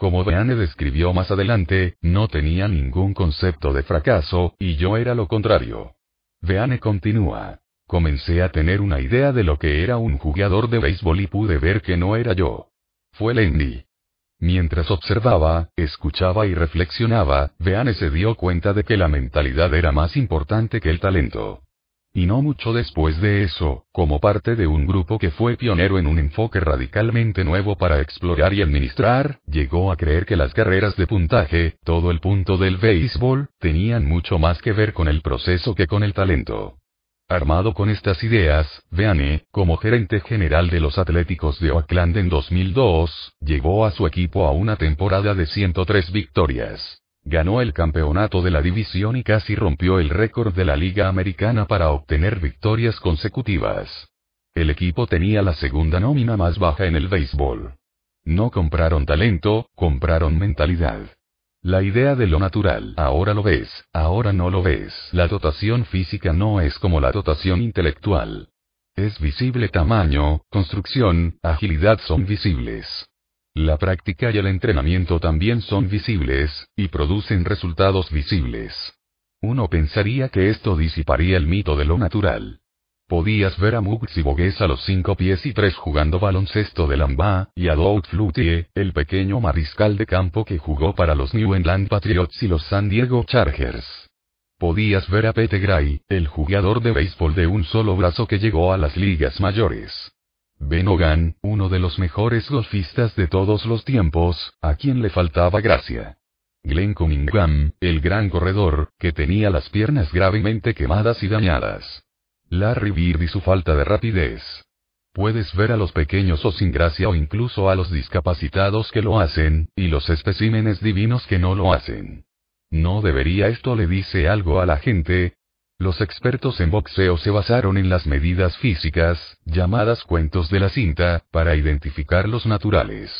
Como Beane describió más adelante, no tenía ningún concepto de fracaso, y yo era lo contrario. Beane continúa. Comencé a tener una idea de lo que era un jugador de béisbol y pude ver que no era yo. Fue Lenny. Mientras observaba, escuchaba y reflexionaba, Beane se dio cuenta de que la mentalidad era más importante que el talento. Y no mucho después de eso, como parte de un grupo que fue pionero en un enfoque radicalmente nuevo para explorar y administrar, llegó a creer que las carreras de puntaje, todo el punto del béisbol, tenían mucho más que ver con el proceso que con el talento. Armado con estas ideas, Beane, como gerente general de los Atléticos de Oakland en 2002, llevó a su equipo a una temporada de 103 victorias. Ganó el campeonato de la división y casi rompió el récord de la Liga Americana para obtener victorias consecutivas. El equipo tenía la segunda nómina más baja en el béisbol. No compraron talento, compraron mentalidad. La idea de lo natural, ahora lo ves, ahora no lo ves. La dotación física no es como la dotación intelectual. Es visible tamaño, construcción, agilidad son visibles. La práctica y el entrenamiento también son visibles, y producen resultados visibles. Uno pensaría que esto disiparía el mito de lo natural. Podías ver a Muggs y Bogues a los cinco pies y tres jugando baloncesto de Lamba, y a Doug Flutie, el pequeño mariscal de campo que jugó para los New England Patriots y los San Diego Chargers. Podías ver a Pete Gray, el jugador de béisbol de un solo brazo que llegó a las ligas mayores. Ben Hogan, uno de los mejores golfistas de todos los tiempos, a quien le faltaba gracia. Glenn Cunningham, el gran corredor, que tenía las piernas gravemente quemadas y dañadas. Larry Bird y su falta de rapidez. Puedes ver a los pequeños o sin gracia o incluso a los discapacitados que lo hacen, y los especímenes divinos que no lo hacen. ¿No debería esto le dice algo a la gente? Los expertos en boxeo se basaron en las medidas físicas, llamadas cuentos de la cinta, para identificar los naturales.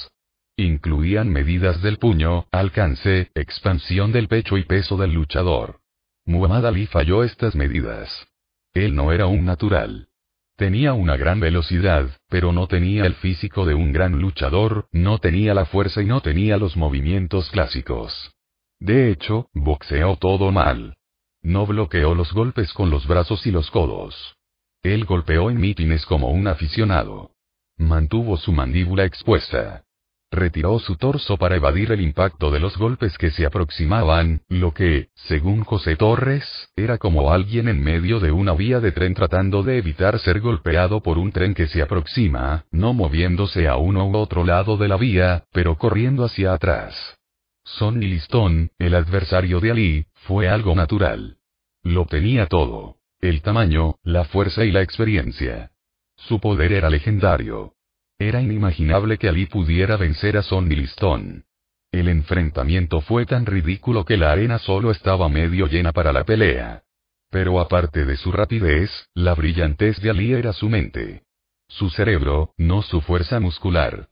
Incluían medidas del puño, alcance, expansión del pecho y peso del luchador. Muhammad Ali falló estas medidas. Él no era un natural. Tenía una gran velocidad, pero no tenía el físico de un gran luchador, no tenía la fuerza y no tenía los movimientos clásicos. De hecho, boxeó todo mal. No bloqueó los golpes con los brazos y los codos. Él golpeó en mítines como un aficionado. Mantuvo su mandíbula expuesta. Retiró su torso para evadir el impacto de los golpes que se aproximaban, lo que, según José Torres, era como alguien en medio de una vía de tren tratando de evitar ser golpeado por un tren que se aproxima, no moviéndose a uno u otro lado de la vía, pero corriendo hacia atrás. Sonny Liston, el adversario de Ali, fue algo natural. Lo tenía todo. El tamaño, la fuerza y la experiencia. Su poder era legendario. Era inimaginable que Ali pudiera vencer a Sonny Liston. El enfrentamiento fue tan ridículo que la arena solo estaba medio llena para la pelea. Pero aparte de su rapidez, la brillantez de Ali era su mente. Su cerebro, no su fuerza muscular.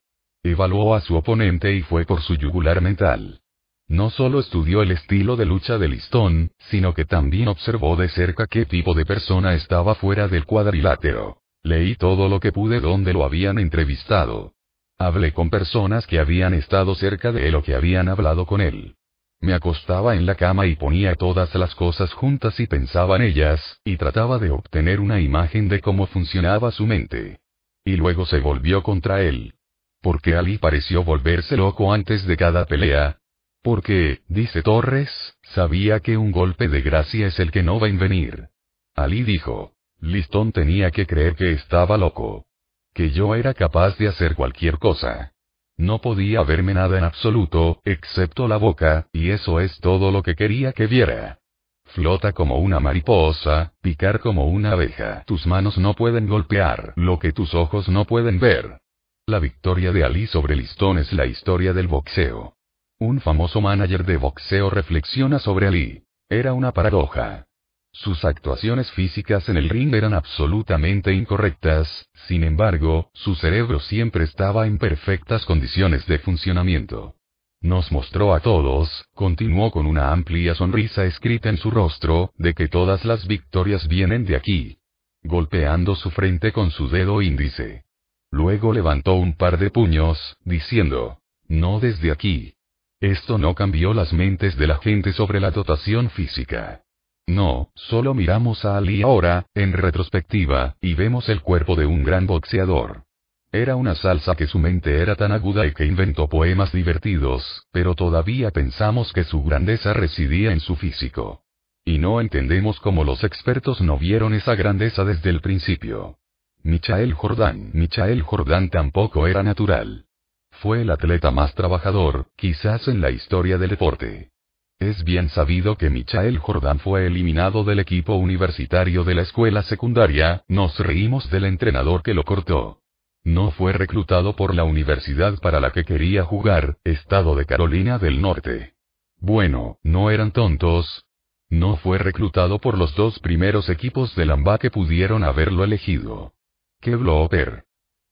Evaluó a su oponente y fue por su yugular mental. No solo estudió el estilo de lucha de Listón, sino que también observó de cerca qué tipo de persona estaba fuera del cuadrilátero. Leí todo lo que pude donde lo habían entrevistado. Hablé con personas que habían estado cerca de él o que habían hablado con él. Me acostaba en la cama y ponía todas las cosas juntas y pensaba en ellas, y trataba de obtener una imagen de cómo funcionaba su mente. Y luego se volvió contra él. Porque Ali pareció volverse loco antes de cada pelea. Porque, dice Torres, sabía que un golpe de gracia es el que no va a venir. Ali dijo. Listón tenía que creer que estaba loco. Que yo era capaz de hacer cualquier cosa. No podía verme nada en absoluto, excepto la boca, y eso es todo lo que quería que viera. Flota como una mariposa, picar como una abeja. Tus manos no pueden golpear lo que tus ojos no pueden ver. La victoria de Ali sobre Listón es la historia del boxeo. Un famoso manager de boxeo reflexiona sobre Ali. Era una paradoja. Sus actuaciones físicas en el ring eran absolutamente incorrectas, sin embargo, su cerebro siempre estaba en perfectas condiciones de funcionamiento. Nos mostró a todos, continuó con una amplia sonrisa escrita en su rostro, de que todas las victorias vienen de aquí. Golpeando su frente con su dedo índice. Luego levantó un par de puños, diciendo, no desde aquí. Esto no cambió las mentes de la gente sobre la dotación física. No, solo miramos a Ali ahora, en retrospectiva, y vemos el cuerpo de un gran boxeador. Era una salsa que su mente era tan aguda y que inventó poemas divertidos, pero todavía pensamos que su grandeza residía en su físico. Y no entendemos cómo los expertos no vieron esa grandeza desde el principio. Michael Jordan. Michael Jordan tampoco era natural. Fue el atleta más trabajador, quizás en la historia del deporte. Es bien sabido que Michael Jordan fue eliminado del equipo universitario de la escuela secundaria, nos reímos del entrenador que lo cortó. No fue reclutado por la universidad para la que quería jugar, estado de Carolina del Norte. Bueno, no eran tontos. No fue reclutado por los dos primeros equipos de Lamba que pudieron haberlo elegido. ¡Qué bloper!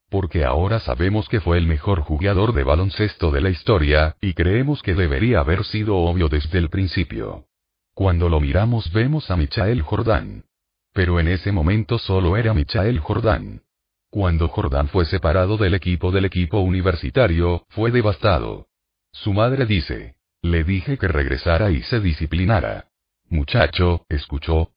porque ahora sabemos que fue el mejor jugador de baloncesto de la historia, y creemos que debería haber sido obvio desde el principio. Cuando lo miramos vemos a Michael Jordan. Pero en ese momento solo era Michael Jordan. Cuando Jordan fue separado del equipo del equipo universitario, fue devastado. Su madre dice, le dije que regresara y se disciplinara. Muchacho, escuchó,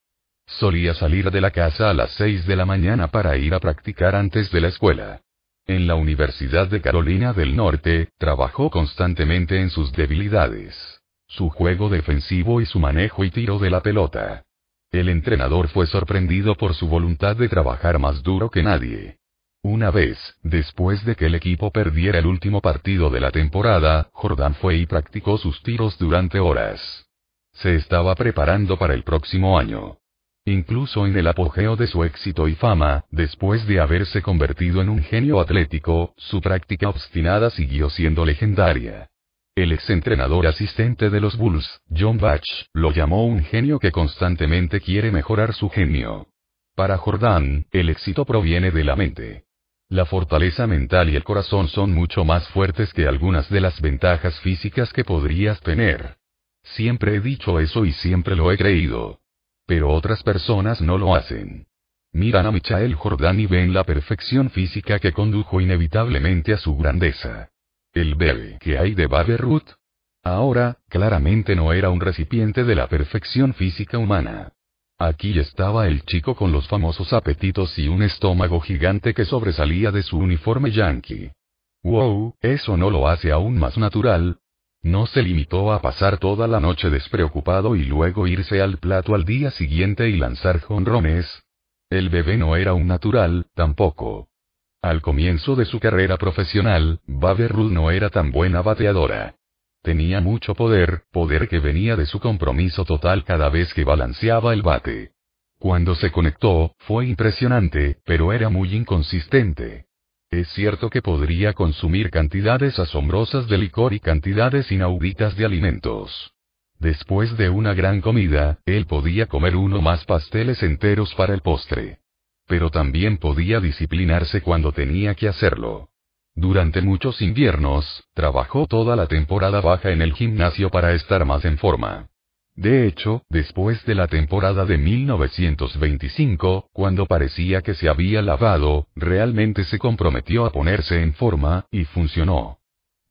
Solía salir de la casa a las 6 de la mañana para ir a practicar antes de la escuela. En la Universidad de Carolina del Norte, trabajó constantemente en sus debilidades. Su juego defensivo y su manejo y tiro de la pelota. El entrenador fue sorprendido por su voluntad de trabajar más duro que nadie. Una vez, después de que el equipo perdiera el último partido de la temporada, Jordan fue y practicó sus tiros durante horas. Se estaba preparando para el próximo año. Incluso en el apogeo de su éxito y fama, después de haberse convertido en un genio atlético, su práctica obstinada siguió siendo legendaria. El exentrenador asistente de los Bulls, John Batch, lo llamó un genio que constantemente quiere mejorar su genio. Para Jordan, el éxito proviene de la mente. La fortaleza mental y el corazón son mucho más fuertes que algunas de las ventajas físicas que podrías tener. Siempre he dicho eso y siempre lo he creído. Pero otras personas no lo hacen. Miran a Michael Jordan y ven la perfección física que condujo inevitablemente a su grandeza. El bebé que hay de Babe Ruth. Ahora, claramente no era un recipiente de la perfección física humana. Aquí estaba el chico con los famosos apetitos y un estómago gigante que sobresalía de su uniforme yankee. Wow, eso no lo hace aún más natural, no se limitó a pasar toda la noche despreocupado y luego irse al plato al día siguiente y lanzar jonrones. El bebé no era un natural, tampoco. Al comienzo de su carrera profesional, Babe Ruth no era tan buena bateadora. Tenía mucho poder, poder que venía de su compromiso total cada vez que balanceaba el bate. Cuando se conectó, fue impresionante, pero era muy inconsistente. Es cierto que podría consumir cantidades asombrosas de licor y cantidades inauditas de alimentos. Después de una gran comida, él podía comer uno más pasteles enteros para el postre. Pero también podía disciplinarse cuando tenía que hacerlo. Durante muchos inviernos, trabajó toda la temporada baja en el gimnasio para estar más en forma. De hecho, después de la temporada de 1925, cuando parecía que se había lavado, realmente se comprometió a ponerse en forma, y funcionó.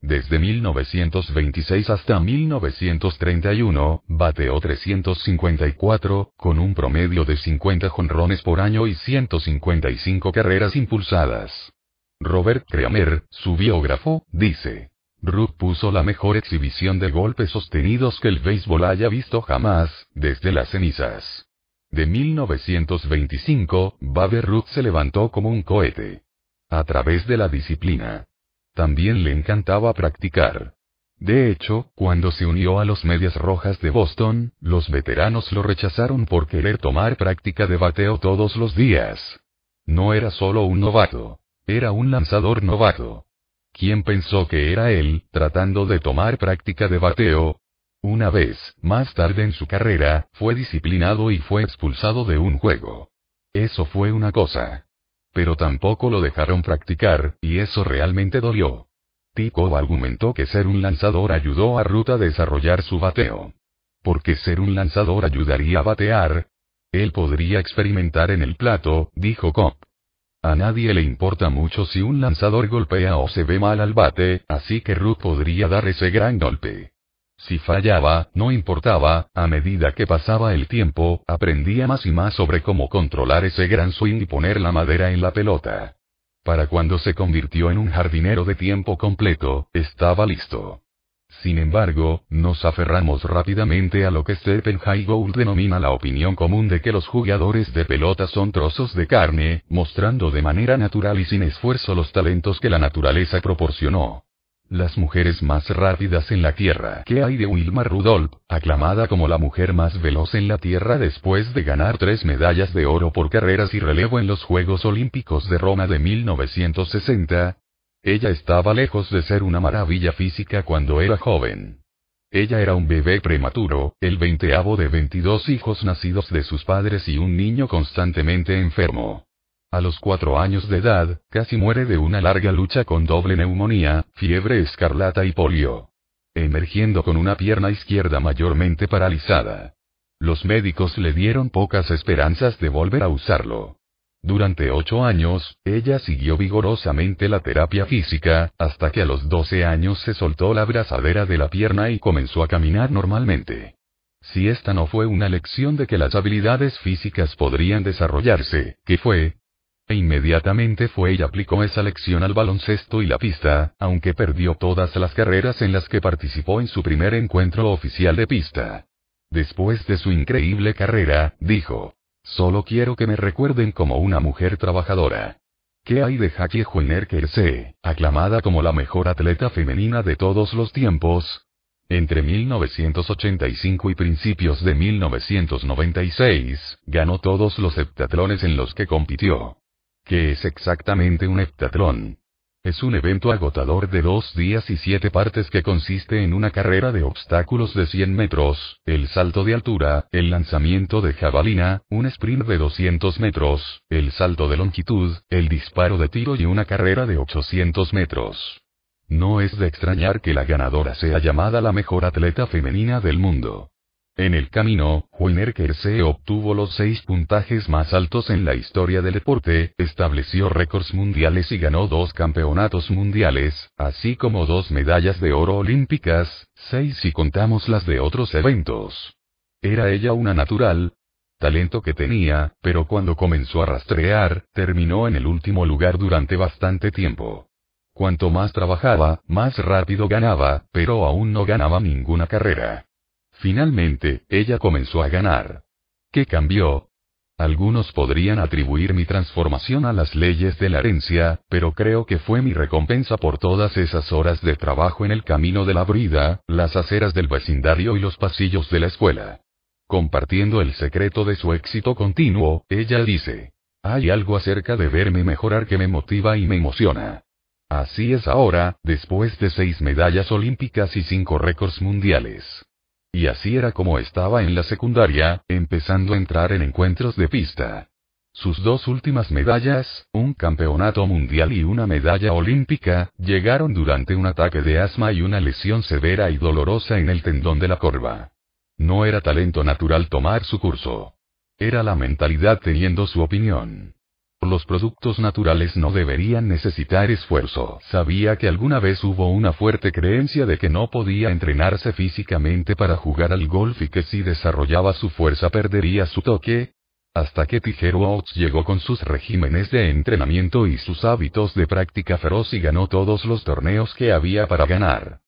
Desde 1926 hasta 1931, bateó 354, con un promedio de 50 jonrones por año y 155 carreras impulsadas. Robert Kramer, su biógrafo, dice. Ruth puso la mejor exhibición de golpes sostenidos que el béisbol haya visto jamás, desde las cenizas. De 1925, Babe Ruth se levantó como un cohete. A través de la disciplina. También le encantaba practicar. De hecho, cuando se unió a los Medias Rojas de Boston, los veteranos lo rechazaron por querer tomar práctica de bateo todos los días. No era solo un novato. Era un lanzador novato. ¿Quién pensó que era él, tratando de tomar práctica de bateo? Una vez, más tarde en su carrera, fue disciplinado y fue expulsado de un juego. Eso fue una cosa pero tampoco lo dejaron practicar, y eso realmente dolió. Tico argumentó que ser un lanzador ayudó a Ruth a desarrollar su bateo. Porque ser un lanzador ayudaría a batear. Él podría experimentar en el plato, dijo Cop. A nadie le importa mucho si un lanzador golpea o se ve mal al bate, así que Ruth podría dar ese gran golpe. Si fallaba, no importaba, a medida que pasaba el tiempo, aprendía más y más sobre cómo controlar ese gran swing y poner la madera en la pelota. Para cuando se convirtió en un jardinero de tiempo completo, estaba listo. Sin embargo, nos aferramos rápidamente a lo que Stephen Gould denomina la opinión común de que los jugadores de pelota son trozos de carne, mostrando de manera natural y sin esfuerzo los talentos que la naturaleza proporcionó. Las mujeres más rápidas en la Tierra. ¿Qué hay de Wilma Rudolph, aclamada como la mujer más veloz en la Tierra después de ganar tres medallas de oro por carreras y relevo en los Juegos Olímpicos de Roma de 1960? Ella estaba lejos de ser una maravilla física cuando era joven. Ella era un bebé prematuro, el veinteavo de 22 hijos nacidos de sus padres y un niño constantemente enfermo. A los cuatro años de edad, casi muere de una larga lucha con doble neumonía, fiebre escarlata y polio. Emergiendo con una pierna izquierda mayormente paralizada. Los médicos le dieron pocas esperanzas de volver a usarlo. Durante ocho años, ella siguió vigorosamente la terapia física, hasta que a los doce años se soltó la brazadera de la pierna y comenzó a caminar normalmente. Si esta no fue una lección de que las habilidades físicas podrían desarrollarse, ¿qué fue? E inmediatamente fue y aplicó esa lección al baloncesto y la pista, aunque perdió todas las carreras en las que participó en su primer encuentro oficial de pista. Después de su increíble carrera, dijo, Solo quiero que me recuerden como una mujer trabajadora. ¿Qué hay de Jackie Joyner Kersee, aclamada como la mejor atleta femenina de todos los tiempos? Entre 1985 y principios de 1996, ganó todos los heptatlones en los que compitió. ¿Qué es exactamente un heptatlón? Es un evento agotador de dos días y siete partes que consiste en una carrera de obstáculos de 100 metros, el salto de altura, el lanzamiento de jabalina, un sprint de 200 metros, el salto de longitud, el disparo de tiro y una carrera de 800 metros. No es de extrañar que la ganadora sea llamada la mejor atleta femenina del mundo. En el camino, Joyner Kersee obtuvo los seis puntajes más altos en la historia del deporte, estableció récords mundiales y ganó dos campeonatos mundiales, así como dos medallas de oro olímpicas, seis si contamos las de otros eventos. Era ella una natural, talento que tenía, pero cuando comenzó a rastrear, terminó en el último lugar durante bastante tiempo. Cuanto más trabajaba, más rápido ganaba, pero aún no ganaba ninguna carrera. Finalmente, ella comenzó a ganar. ¿Qué cambió? Algunos podrían atribuir mi transformación a las leyes de la herencia, pero creo que fue mi recompensa por todas esas horas de trabajo en el camino de la brida, las aceras del vecindario y los pasillos de la escuela. compartiendo el secreto de su éxito continuo, ella dice. Hay algo acerca de verme mejorar que me motiva y me emociona. Así es ahora, después de seis medallas olímpicas y cinco récords mundiales. Y así era como estaba en la secundaria, empezando a entrar en encuentros de pista. Sus dos últimas medallas, un campeonato mundial y una medalla olímpica, llegaron durante un ataque de asma y una lesión severa y dolorosa en el tendón de la corva. No era talento natural tomar su curso. Era la mentalidad teniendo su opinión. Los productos naturales no deberían necesitar esfuerzo. Sabía que alguna vez hubo una fuerte creencia de que no podía entrenarse físicamente para jugar al golf y que si desarrollaba su fuerza perdería su toque. Hasta que Tiger Woods llegó con sus regímenes de entrenamiento y sus hábitos de práctica feroz y ganó todos los torneos que había para ganar.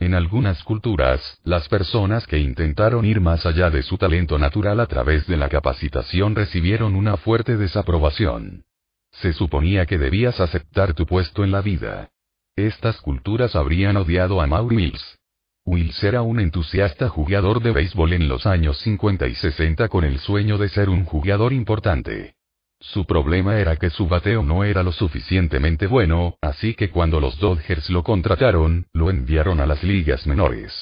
En algunas culturas, las personas que intentaron ir más allá de su talento natural a través de la capacitación recibieron una fuerte desaprobación. Se suponía que debías aceptar tu puesto en la vida. Estas culturas habrían odiado a Maury Mills. Mills era un entusiasta jugador de béisbol en los años 50 y 60 con el sueño de ser un jugador importante. Su problema era que su bateo no era lo suficientemente bueno, así que cuando los Dodgers lo contrataron, lo enviaron a las ligas menores.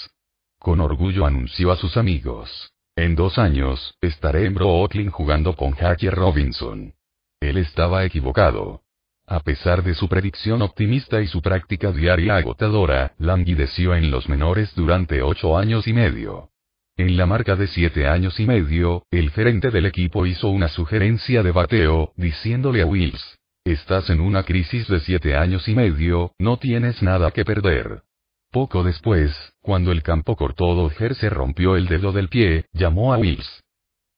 Con orgullo anunció a sus amigos. En dos años, estaré en Brooklyn jugando con Jackie Robinson. Él estaba equivocado. A pesar de su predicción optimista y su práctica diaria agotadora, languideció en los menores durante ocho años y medio. En la marca de siete años y medio, el gerente del equipo hizo una sugerencia de bateo, diciéndole a Wills. Estás en una crisis de siete años y medio, no tienes nada que perder. Poco después, cuando el campo cortó Dodger se rompió el dedo del pie, llamó a Wills.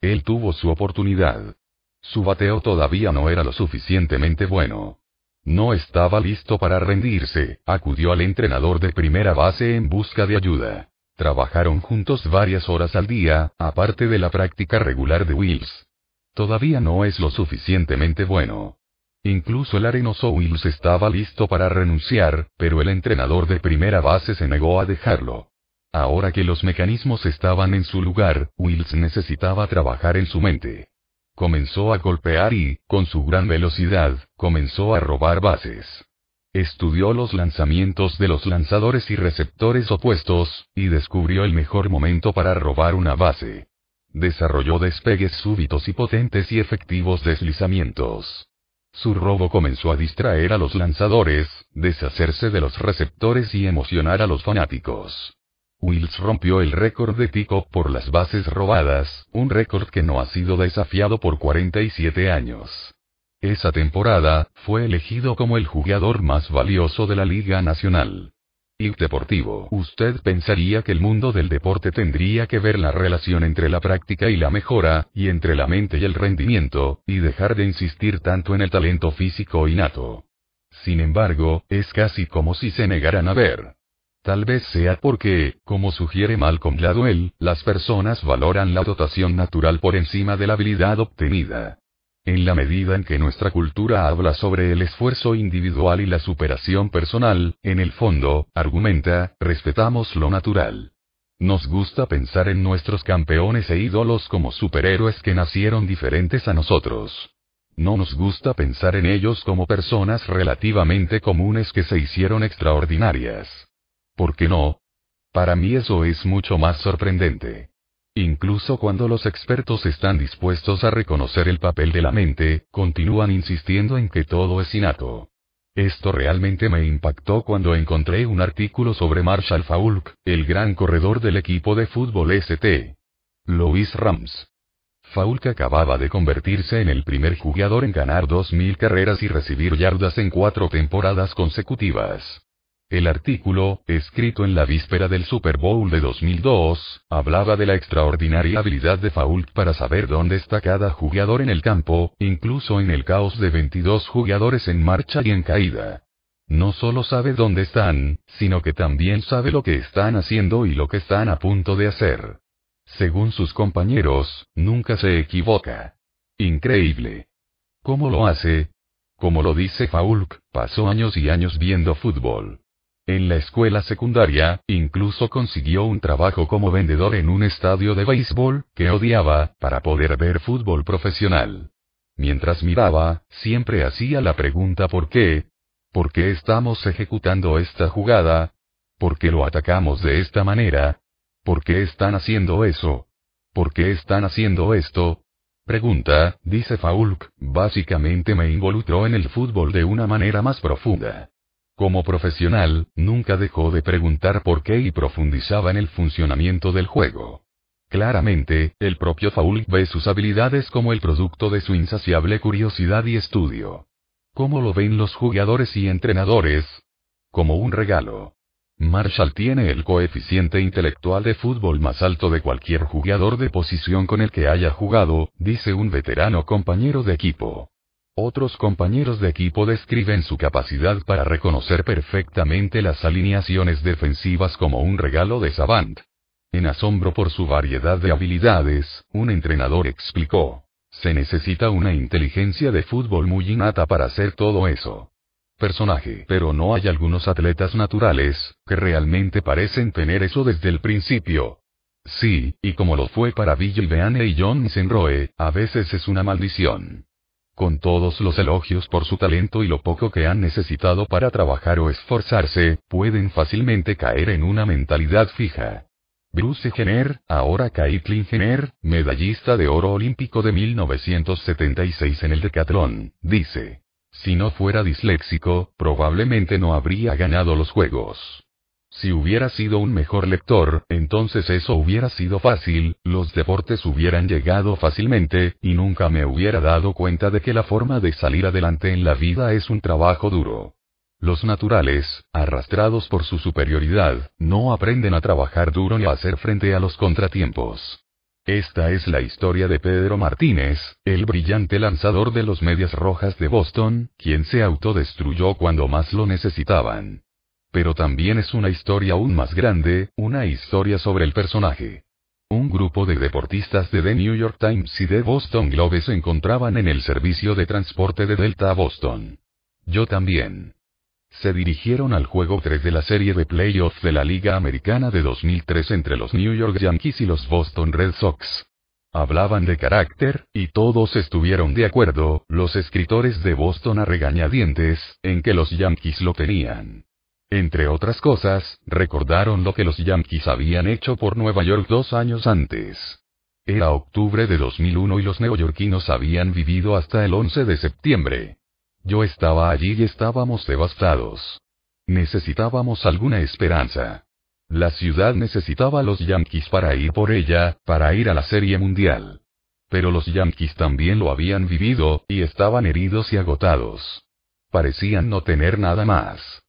Él tuvo su oportunidad. Su bateo todavía no era lo suficientemente bueno. No estaba listo para rendirse, acudió al entrenador de primera base en busca de ayuda. Trabajaron juntos varias horas al día, aparte de la práctica regular de Wills. Todavía no es lo suficientemente bueno. Incluso el arenoso Wills estaba listo para renunciar, pero el entrenador de primera base se negó a dejarlo. Ahora que los mecanismos estaban en su lugar, Wills necesitaba trabajar en su mente. Comenzó a golpear y, con su gran velocidad, comenzó a robar bases. Estudió los lanzamientos de los lanzadores y receptores opuestos, y descubrió el mejor momento para robar una base. Desarrolló despegues súbitos y potentes y efectivos deslizamientos. Su robo comenzó a distraer a los lanzadores, deshacerse de los receptores y emocionar a los fanáticos. Wills rompió el récord de Tico por las bases robadas, un récord que no ha sido desafiado por 47 años. Esa temporada, fue elegido como el jugador más valioso de la Liga Nacional. Y deportivo. Usted pensaría que el mundo del deporte tendría que ver la relación entre la práctica y la mejora, y entre la mente y el rendimiento, y dejar de insistir tanto en el talento físico innato. Sin embargo, es casi como si se negaran a ver. Tal vez sea porque, como sugiere Malcolm Gladwell, las personas valoran la dotación natural por encima de la habilidad obtenida. En la medida en que nuestra cultura habla sobre el esfuerzo individual y la superación personal, en el fondo, argumenta, respetamos lo natural. Nos gusta pensar en nuestros campeones e ídolos como superhéroes que nacieron diferentes a nosotros. No nos gusta pensar en ellos como personas relativamente comunes que se hicieron extraordinarias. ¿Por qué no? Para mí eso es mucho más sorprendente. Incluso cuando los expertos están dispuestos a reconocer el papel de la mente, continúan insistiendo en que todo es innato. Esto realmente me impactó cuando encontré un artículo sobre Marshall Faulk, el gran corredor del equipo de fútbol St. Louis Rams. Faulk acababa de convertirse en el primer jugador en ganar 2.000 carreras y recibir yardas en cuatro temporadas consecutivas. El artículo, escrito en la víspera del Super Bowl de 2002, hablaba de la extraordinaria habilidad de Fault para saber dónde está cada jugador en el campo, incluso en el caos de 22 jugadores en marcha y en caída. No solo sabe dónde están, sino que también sabe lo que están haciendo y lo que están a punto de hacer. Según sus compañeros, nunca se equivoca. Increíble. ¿Cómo lo hace? Como lo dice Faulk, pasó años y años viendo fútbol. En la escuela secundaria, incluso consiguió un trabajo como vendedor en un estadio de béisbol, que odiaba, para poder ver fútbol profesional. Mientras miraba, siempre hacía la pregunta ¿por qué? ¿Por qué estamos ejecutando esta jugada? ¿Por qué lo atacamos de esta manera? ¿Por qué están haciendo eso? ¿Por qué están haciendo esto? Pregunta, dice Faulk, básicamente me involucró en el fútbol de una manera más profunda. Como profesional, nunca dejó de preguntar por qué y profundizaba en el funcionamiento del juego. Claramente, el propio Faulk ve sus habilidades como el producto de su insaciable curiosidad y estudio. ¿Cómo lo ven los jugadores y entrenadores? Como un regalo. Marshall tiene el coeficiente intelectual de fútbol más alto de cualquier jugador de posición con el que haya jugado, dice un veterano compañero de equipo. Otros compañeros de equipo describen su capacidad para reconocer perfectamente las alineaciones defensivas como un regalo de Savant. En asombro por su variedad de habilidades, un entrenador explicó. Se necesita una inteligencia de fútbol muy innata para hacer todo eso. Personaje. Pero no hay algunos atletas naturales, que realmente parecen tener eso desde el principio. Sí, y como lo fue para Bill Beane y John Senroe, a veces es una maldición con todos los elogios por su talento y lo poco que han necesitado para trabajar o esforzarse, pueden fácilmente caer en una mentalidad fija. Bruce Jenner, ahora Caitlyn Jenner, medallista de oro olímpico de 1976 en el decatlón, dice. Si no fuera disléxico, probablemente no habría ganado los juegos. Si hubiera sido un mejor lector, entonces eso hubiera sido fácil, los deportes hubieran llegado fácilmente, y nunca me hubiera dado cuenta de que la forma de salir adelante en la vida es un trabajo duro. Los naturales, arrastrados por su superioridad, no aprenden a trabajar duro ni a hacer frente a los contratiempos. Esta es la historia de Pedro Martínez, el brillante lanzador de los Medias Rojas de Boston, quien se autodestruyó cuando más lo necesitaban. Pero también es una historia aún más grande, una historia sobre el personaje. Un grupo de deportistas de The New York Times y de Boston Globe se encontraban en el servicio de transporte de Delta a Boston. Yo también. Se dirigieron al juego 3 de la serie de playoffs de la Liga Americana de 2003 entre los New York Yankees y los Boston Red Sox. Hablaban de carácter, y todos estuvieron de acuerdo, los escritores de Boston a regañadientes, en que los Yankees lo tenían. Entre otras cosas, recordaron lo que los Yankees habían hecho por Nueva York dos años antes. Era octubre de 2001 y los neoyorquinos habían vivido hasta el 11 de septiembre. Yo estaba allí y estábamos devastados. Necesitábamos alguna esperanza. La ciudad necesitaba a los Yankees para ir por ella, para ir a la Serie Mundial. Pero los Yankees también lo habían vivido, y estaban heridos y agotados. Parecían no tener nada más.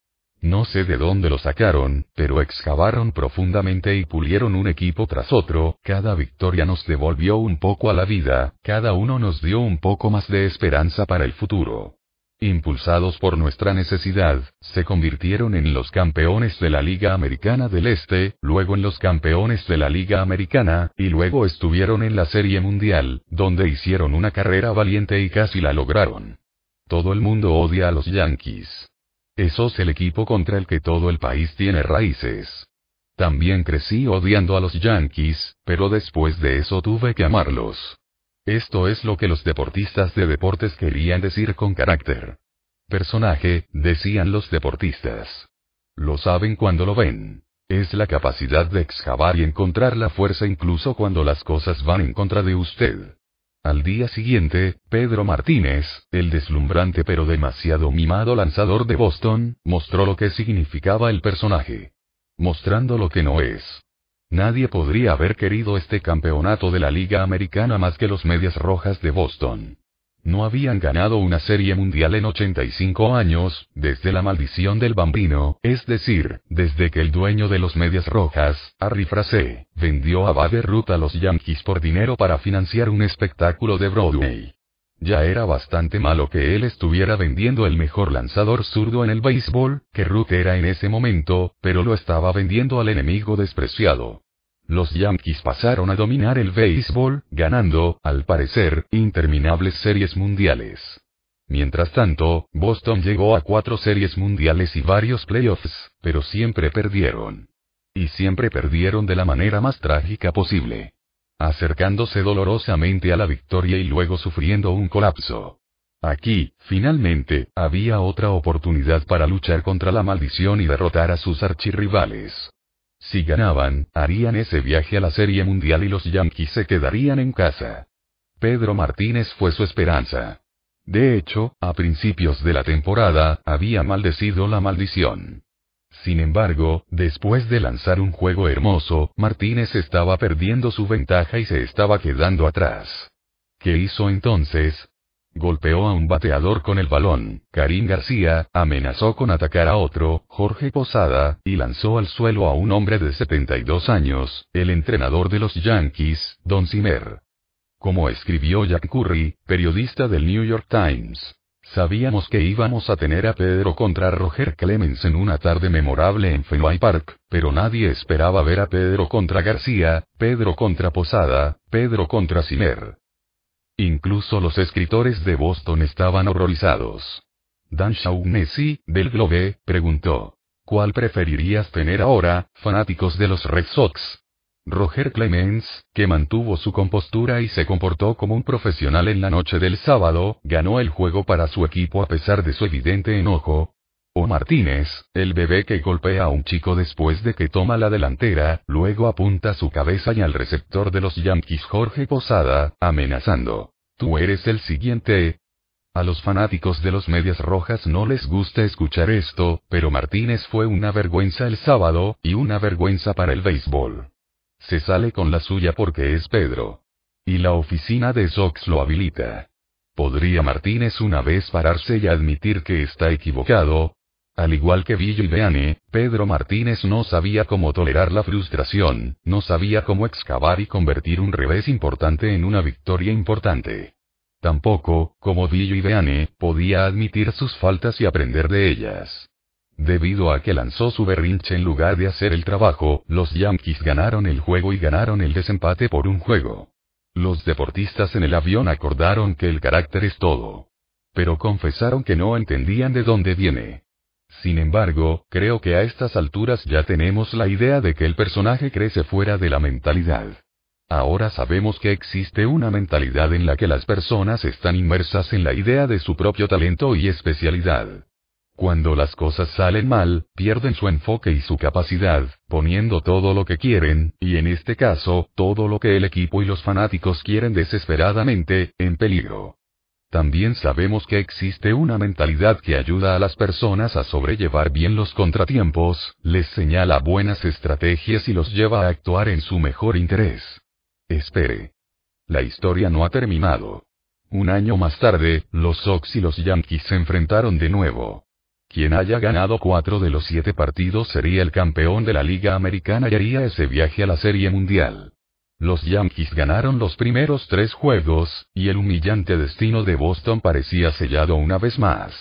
No sé de dónde lo sacaron, pero excavaron profundamente y pulieron un equipo tras otro, cada victoria nos devolvió un poco a la vida, cada uno nos dio un poco más de esperanza para el futuro. Impulsados por nuestra necesidad, se convirtieron en los campeones de la Liga Americana del Este, luego en los campeones de la Liga Americana, y luego estuvieron en la Serie Mundial, donde hicieron una carrera valiente y casi la lograron. Todo el mundo odia a los Yankees. Eso es el equipo contra el que todo el país tiene raíces. También crecí odiando a los Yankees, pero después de eso tuve que amarlos. Esto es lo que los deportistas de deportes querían decir con carácter. Personaje, decían los deportistas. Lo saben cuando lo ven. Es la capacidad de excavar y encontrar la fuerza incluso cuando las cosas van en contra de usted. Al día siguiente, Pedro Martínez, el deslumbrante pero demasiado mimado lanzador de Boston, mostró lo que significaba el personaje. Mostrando lo que no es. Nadie podría haber querido este campeonato de la Liga Americana más que los Medias Rojas de Boston. No habían ganado una serie mundial en 85 años, desde la maldición del bambino, es decir, desde que el dueño de los medias rojas, Harry Frase, vendió a Babe a los Yankees por dinero para financiar un espectáculo de Broadway. Ya era bastante malo que él estuviera vendiendo el mejor lanzador zurdo en el béisbol, que Ruth era en ese momento, pero lo estaba vendiendo al enemigo despreciado. Los Yankees pasaron a dominar el béisbol, ganando, al parecer, interminables series mundiales. Mientras tanto, Boston llegó a cuatro series mundiales y varios playoffs, pero siempre perdieron. Y siempre perdieron de la manera más trágica posible. Acercándose dolorosamente a la victoria y luego sufriendo un colapso. Aquí, finalmente, había otra oportunidad para luchar contra la maldición y derrotar a sus archirrivales. Si ganaban, harían ese viaje a la Serie Mundial y los Yankees se quedarían en casa. Pedro Martínez fue su esperanza. De hecho, a principios de la temporada, había maldecido la maldición. Sin embargo, después de lanzar un juego hermoso, Martínez estaba perdiendo su ventaja y se estaba quedando atrás. ¿Qué hizo entonces? Golpeó a un bateador con el balón, Karim García, amenazó con atacar a otro, Jorge Posada, y lanzó al suelo a un hombre de 72 años, el entrenador de los Yankees, Don Zimmer. Como escribió Jack Curry, periodista del New York Times. Sabíamos que íbamos a tener a Pedro contra Roger Clemens en una tarde memorable en Fenway Park, pero nadie esperaba ver a Pedro contra García, Pedro contra Posada, Pedro contra Zimmer. Incluso los escritores de Boston estaban horrorizados. Dan Shaughnessy, del Globe, preguntó. ¿Cuál preferirías tener ahora, fanáticos de los Red Sox? Roger Clemens, que mantuvo su compostura y se comportó como un profesional en la noche del sábado, ganó el juego para su equipo a pesar de su evidente enojo. O Martínez, el bebé que golpea a un chico después de que toma la delantera, luego apunta su cabeza y al receptor de los Yankees Jorge Posada, amenazando. Tú eres el siguiente. A los fanáticos de los Medias Rojas no les gusta escuchar esto, pero Martínez fue una vergüenza el sábado, y una vergüenza para el béisbol. Se sale con la suya porque es Pedro. Y la oficina de Sox lo habilita. ¿Podría Martínez una vez pararse y admitir que está equivocado? Al igual que Villo y Beane, Pedro Martínez no sabía cómo tolerar la frustración, no sabía cómo excavar y convertir un revés importante en una victoria importante. Tampoco, como Villo y Beane, podía admitir sus faltas y aprender de ellas. Debido a que lanzó su berrinche en lugar de hacer el trabajo, los Yankees ganaron el juego y ganaron el desempate por un juego. Los deportistas en el avión acordaron que el carácter es todo. Pero confesaron que no entendían de dónde viene. Sin embargo, creo que a estas alturas ya tenemos la idea de que el personaje crece fuera de la mentalidad. Ahora sabemos que existe una mentalidad en la que las personas están inmersas en la idea de su propio talento y especialidad. Cuando las cosas salen mal, pierden su enfoque y su capacidad, poniendo todo lo que quieren, y en este caso, todo lo que el equipo y los fanáticos quieren desesperadamente, en peligro. También sabemos que existe una mentalidad que ayuda a las personas a sobrellevar bien los contratiempos, les señala buenas estrategias y los lleva a actuar en su mejor interés. Espere. La historia no ha terminado. Un año más tarde, los Sox y los Yankees se enfrentaron de nuevo. Quien haya ganado cuatro de los siete partidos sería el campeón de la Liga Americana y haría ese viaje a la Serie Mundial. Los Yankees ganaron los primeros tres juegos, y el humillante destino de Boston parecía sellado una vez más.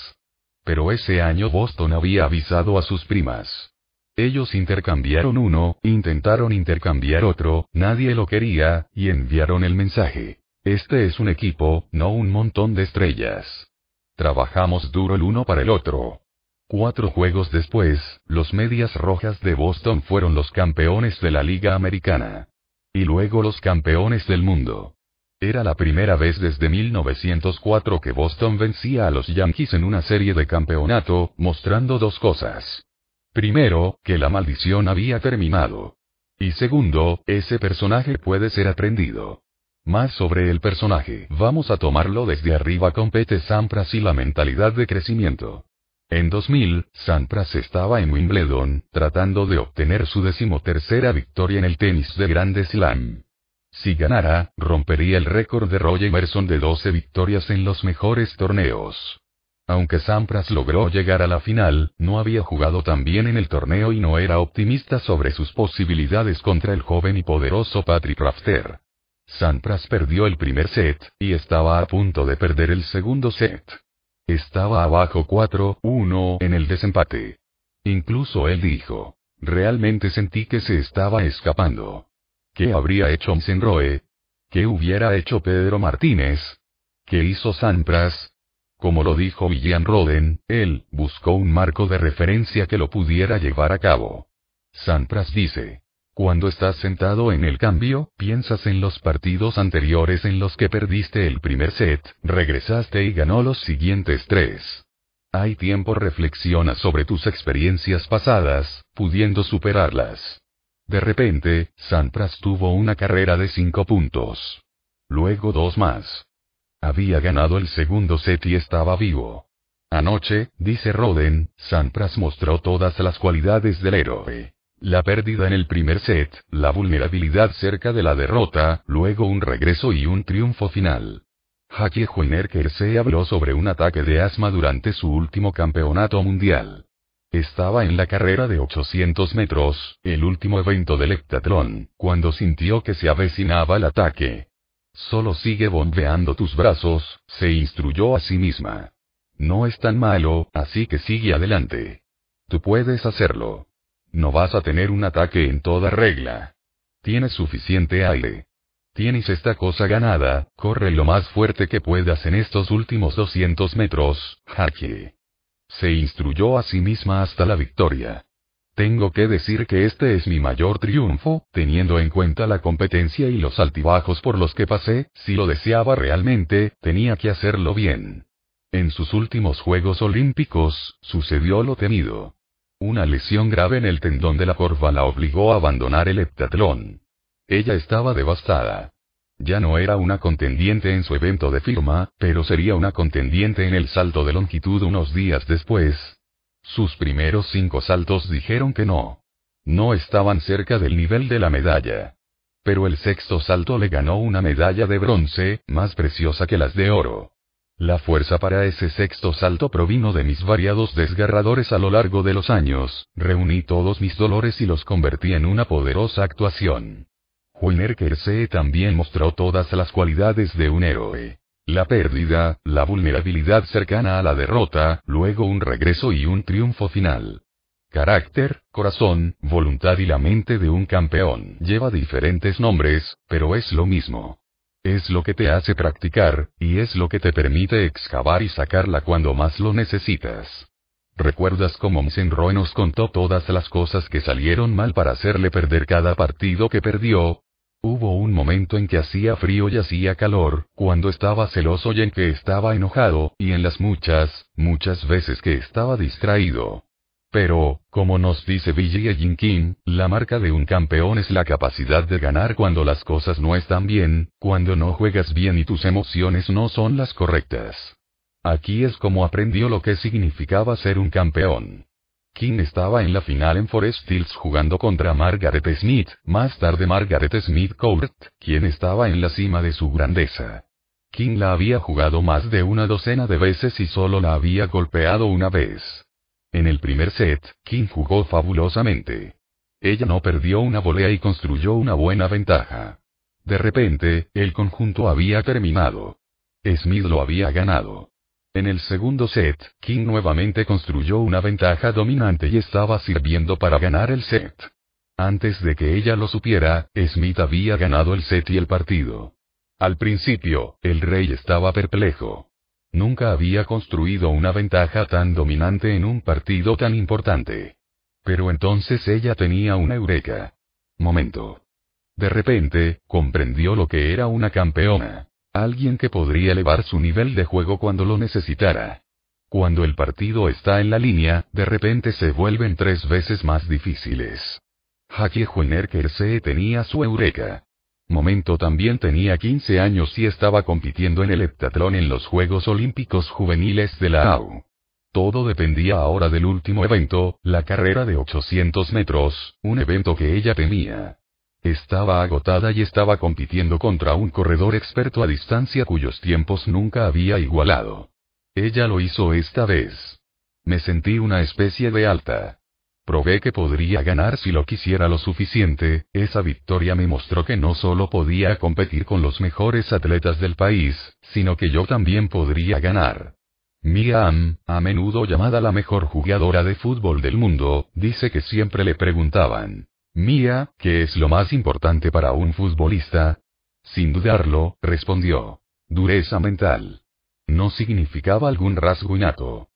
Pero ese año Boston había avisado a sus primas. Ellos intercambiaron uno, intentaron intercambiar otro, nadie lo quería, y enviaron el mensaje. Este es un equipo, no un montón de estrellas. Trabajamos duro el uno para el otro. Cuatro juegos después, los Medias Rojas de Boston fueron los campeones de la Liga Americana. Y luego los campeones del mundo. Era la primera vez desde 1904 que Boston vencía a los Yankees en una serie de campeonato, mostrando dos cosas. Primero, que la maldición había terminado. Y segundo, ese personaje puede ser aprendido. Más sobre el personaje. Vamos a tomarlo desde arriba con Pete Sampras y la mentalidad de crecimiento. En 2000, Sampras estaba en Wimbledon, tratando de obtener su decimotercera victoria en el tenis de Grande Slam. Si ganara, rompería el récord de Roger Emerson de 12 victorias en los mejores torneos. Aunque Sampras logró llegar a la final, no había jugado tan bien en el torneo y no era optimista sobre sus posibilidades contra el joven y poderoso Patrick Rafter. Sampras perdió el primer set, y estaba a punto de perder el segundo set. Estaba abajo 4-1 en el desempate. Incluso él dijo. Realmente sentí que se estaba escapando. ¿Qué habría hecho Msenroe? ¿Qué hubiera hecho Pedro Martínez? ¿Qué hizo Sampras? Como lo dijo William Roden, él buscó un marco de referencia que lo pudiera llevar a cabo. Sampras dice. Cuando estás sentado en el cambio, piensas en los partidos anteriores en los que perdiste el primer set, regresaste y ganó los siguientes tres. Hay tiempo reflexiona sobre tus experiencias pasadas, pudiendo superarlas. De repente, Sampras tuvo una carrera de cinco puntos. Luego dos más. Había ganado el segundo set y estaba vivo. Anoche, dice Roden, Sampras mostró todas las cualidades del héroe. La pérdida en el primer set, la vulnerabilidad cerca de la derrota, luego un regreso y un triunfo final. Jackie se habló sobre un ataque de asma durante su último campeonato mundial. Estaba en la carrera de 800 metros, el último evento del heptatlón, cuando sintió que se avecinaba el ataque. Solo sigue bombeando tus brazos, se instruyó a sí misma. No es tan malo, así que sigue adelante. Tú puedes hacerlo. No vas a tener un ataque en toda regla. Tienes suficiente aire. Tienes esta cosa ganada, corre lo más fuerte que puedas en estos últimos 200 metros, Haki. Se instruyó a sí misma hasta la victoria. Tengo que decir que este es mi mayor triunfo, teniendo en cuenta la competencia y los altibajos por los que pasé, si lo deseaba realmente, tenía que hacerlo bien. En sus últimos Juegos Olímpicos, sucedió lo temido. Una lesión grave en el tendón de la corva la obligó a abandonar el heptatlón. Ella estaba devastada. Ya no era una contendiente en su evento de firma, pero sería una contendiente en el salto de longitud unos días después, sus primeros cinco saltos dijeron que no. No estaban cerca del nivel de la medalla. Pero el sexto salto le ganó una medalla de bronce, más preciosa que las de oro. La fuerza para ese sexto salto provino de mis variados desgarradores a lo largo de los años, reuní todos mis dolores y los convertí en una poderosa actuación. Juiner Kersee también mostró todas las cualidades de un héroe. La pérdida, la vulnerabilidad cercana a la derrota, luego un regreso y un triunfo final. Carácter, corazón, voluntad y la mente de un campeón. Lleva diferentes nombres, pero es lo mismo. Es lo que te hace practicar, y es lo que te permite excavar y sacarla cuando más lo necesitas. ¿Recuerdas cómo Msenroe nos contó todas las cosas que salieron mal para hacerle perder cada partido que perdió? Hubo un momento en que hacía frío y hacía calor, cuando estaba celoso y en que estaba enojado, y en las muchas, muchas veces que estaba distraído. Pero, como nos dice Billy Jenkins, la marca de un campeón es la capacidad de ganar cuando las cosas no están bien, cuando no juegas bien y tus emociones no son las correctas. Aquí es como aprendió lo que significaba ser un campeón. King estaba en la final en Forest Hills jugando contra Margaret Smith, más tarde Margaret Smith Court, quien estaba en la cima de su grandeza. King la había jugado más de una docena de veces y solo la había golpeado una vez. En el primer set, King jugó fabulosamente. Ella no perdió una volea y construyó una buena ventaja. De repente, el conjunto había terminado. Smith lo había ganado. En el segundo set, King nuevamente construyó una ventaja dominante y estaba sirviendo para ganar el set. Antes de que ella lo supiera, Smith había ganado el set y el partido. Al principio, el rey estaba perplejo. Nunca había construido una ventaja tan dominante en un partido tan importante. Pero entonces ella tenía una eureka. Momento. De repente, comprendió lo que era una campeona. Alguien que podría elevar su nivel de juego cuando lo necesitara. Cuando el partido está en la línea, de repente se vuelven tres veces más difíciles. Jackie Juener tenía su eureka. Momento también tenía 15 años y estaba compitiendo en el heptatlón en los Juegos Olímpicos Juveniles de la AU. Todo dependía ahora del último evento, la carrera de 800 metros, un evento que ella temía. Estaba agotada y estaba compitiendo contra un corredor experto a distancia cuyos tiempos nunca había igualado. Ella lo hizo esta vez. Me sentí una especie de alta. Probé que podría ganar si lo quisiera lo suficiente, esa victoria me mostró que no solo podía competir con los mejores atletas del país, sino que yo también podría ganar. Mia Am, a menudo llamada la mejor jugadora de fútbol del mundo, dice que siempre le preguntaban, Mía, ¿qué es lo más importante para un futbolista? Sin dudarlo, respondió. Dureza mental. No significaba algún rasgo innato.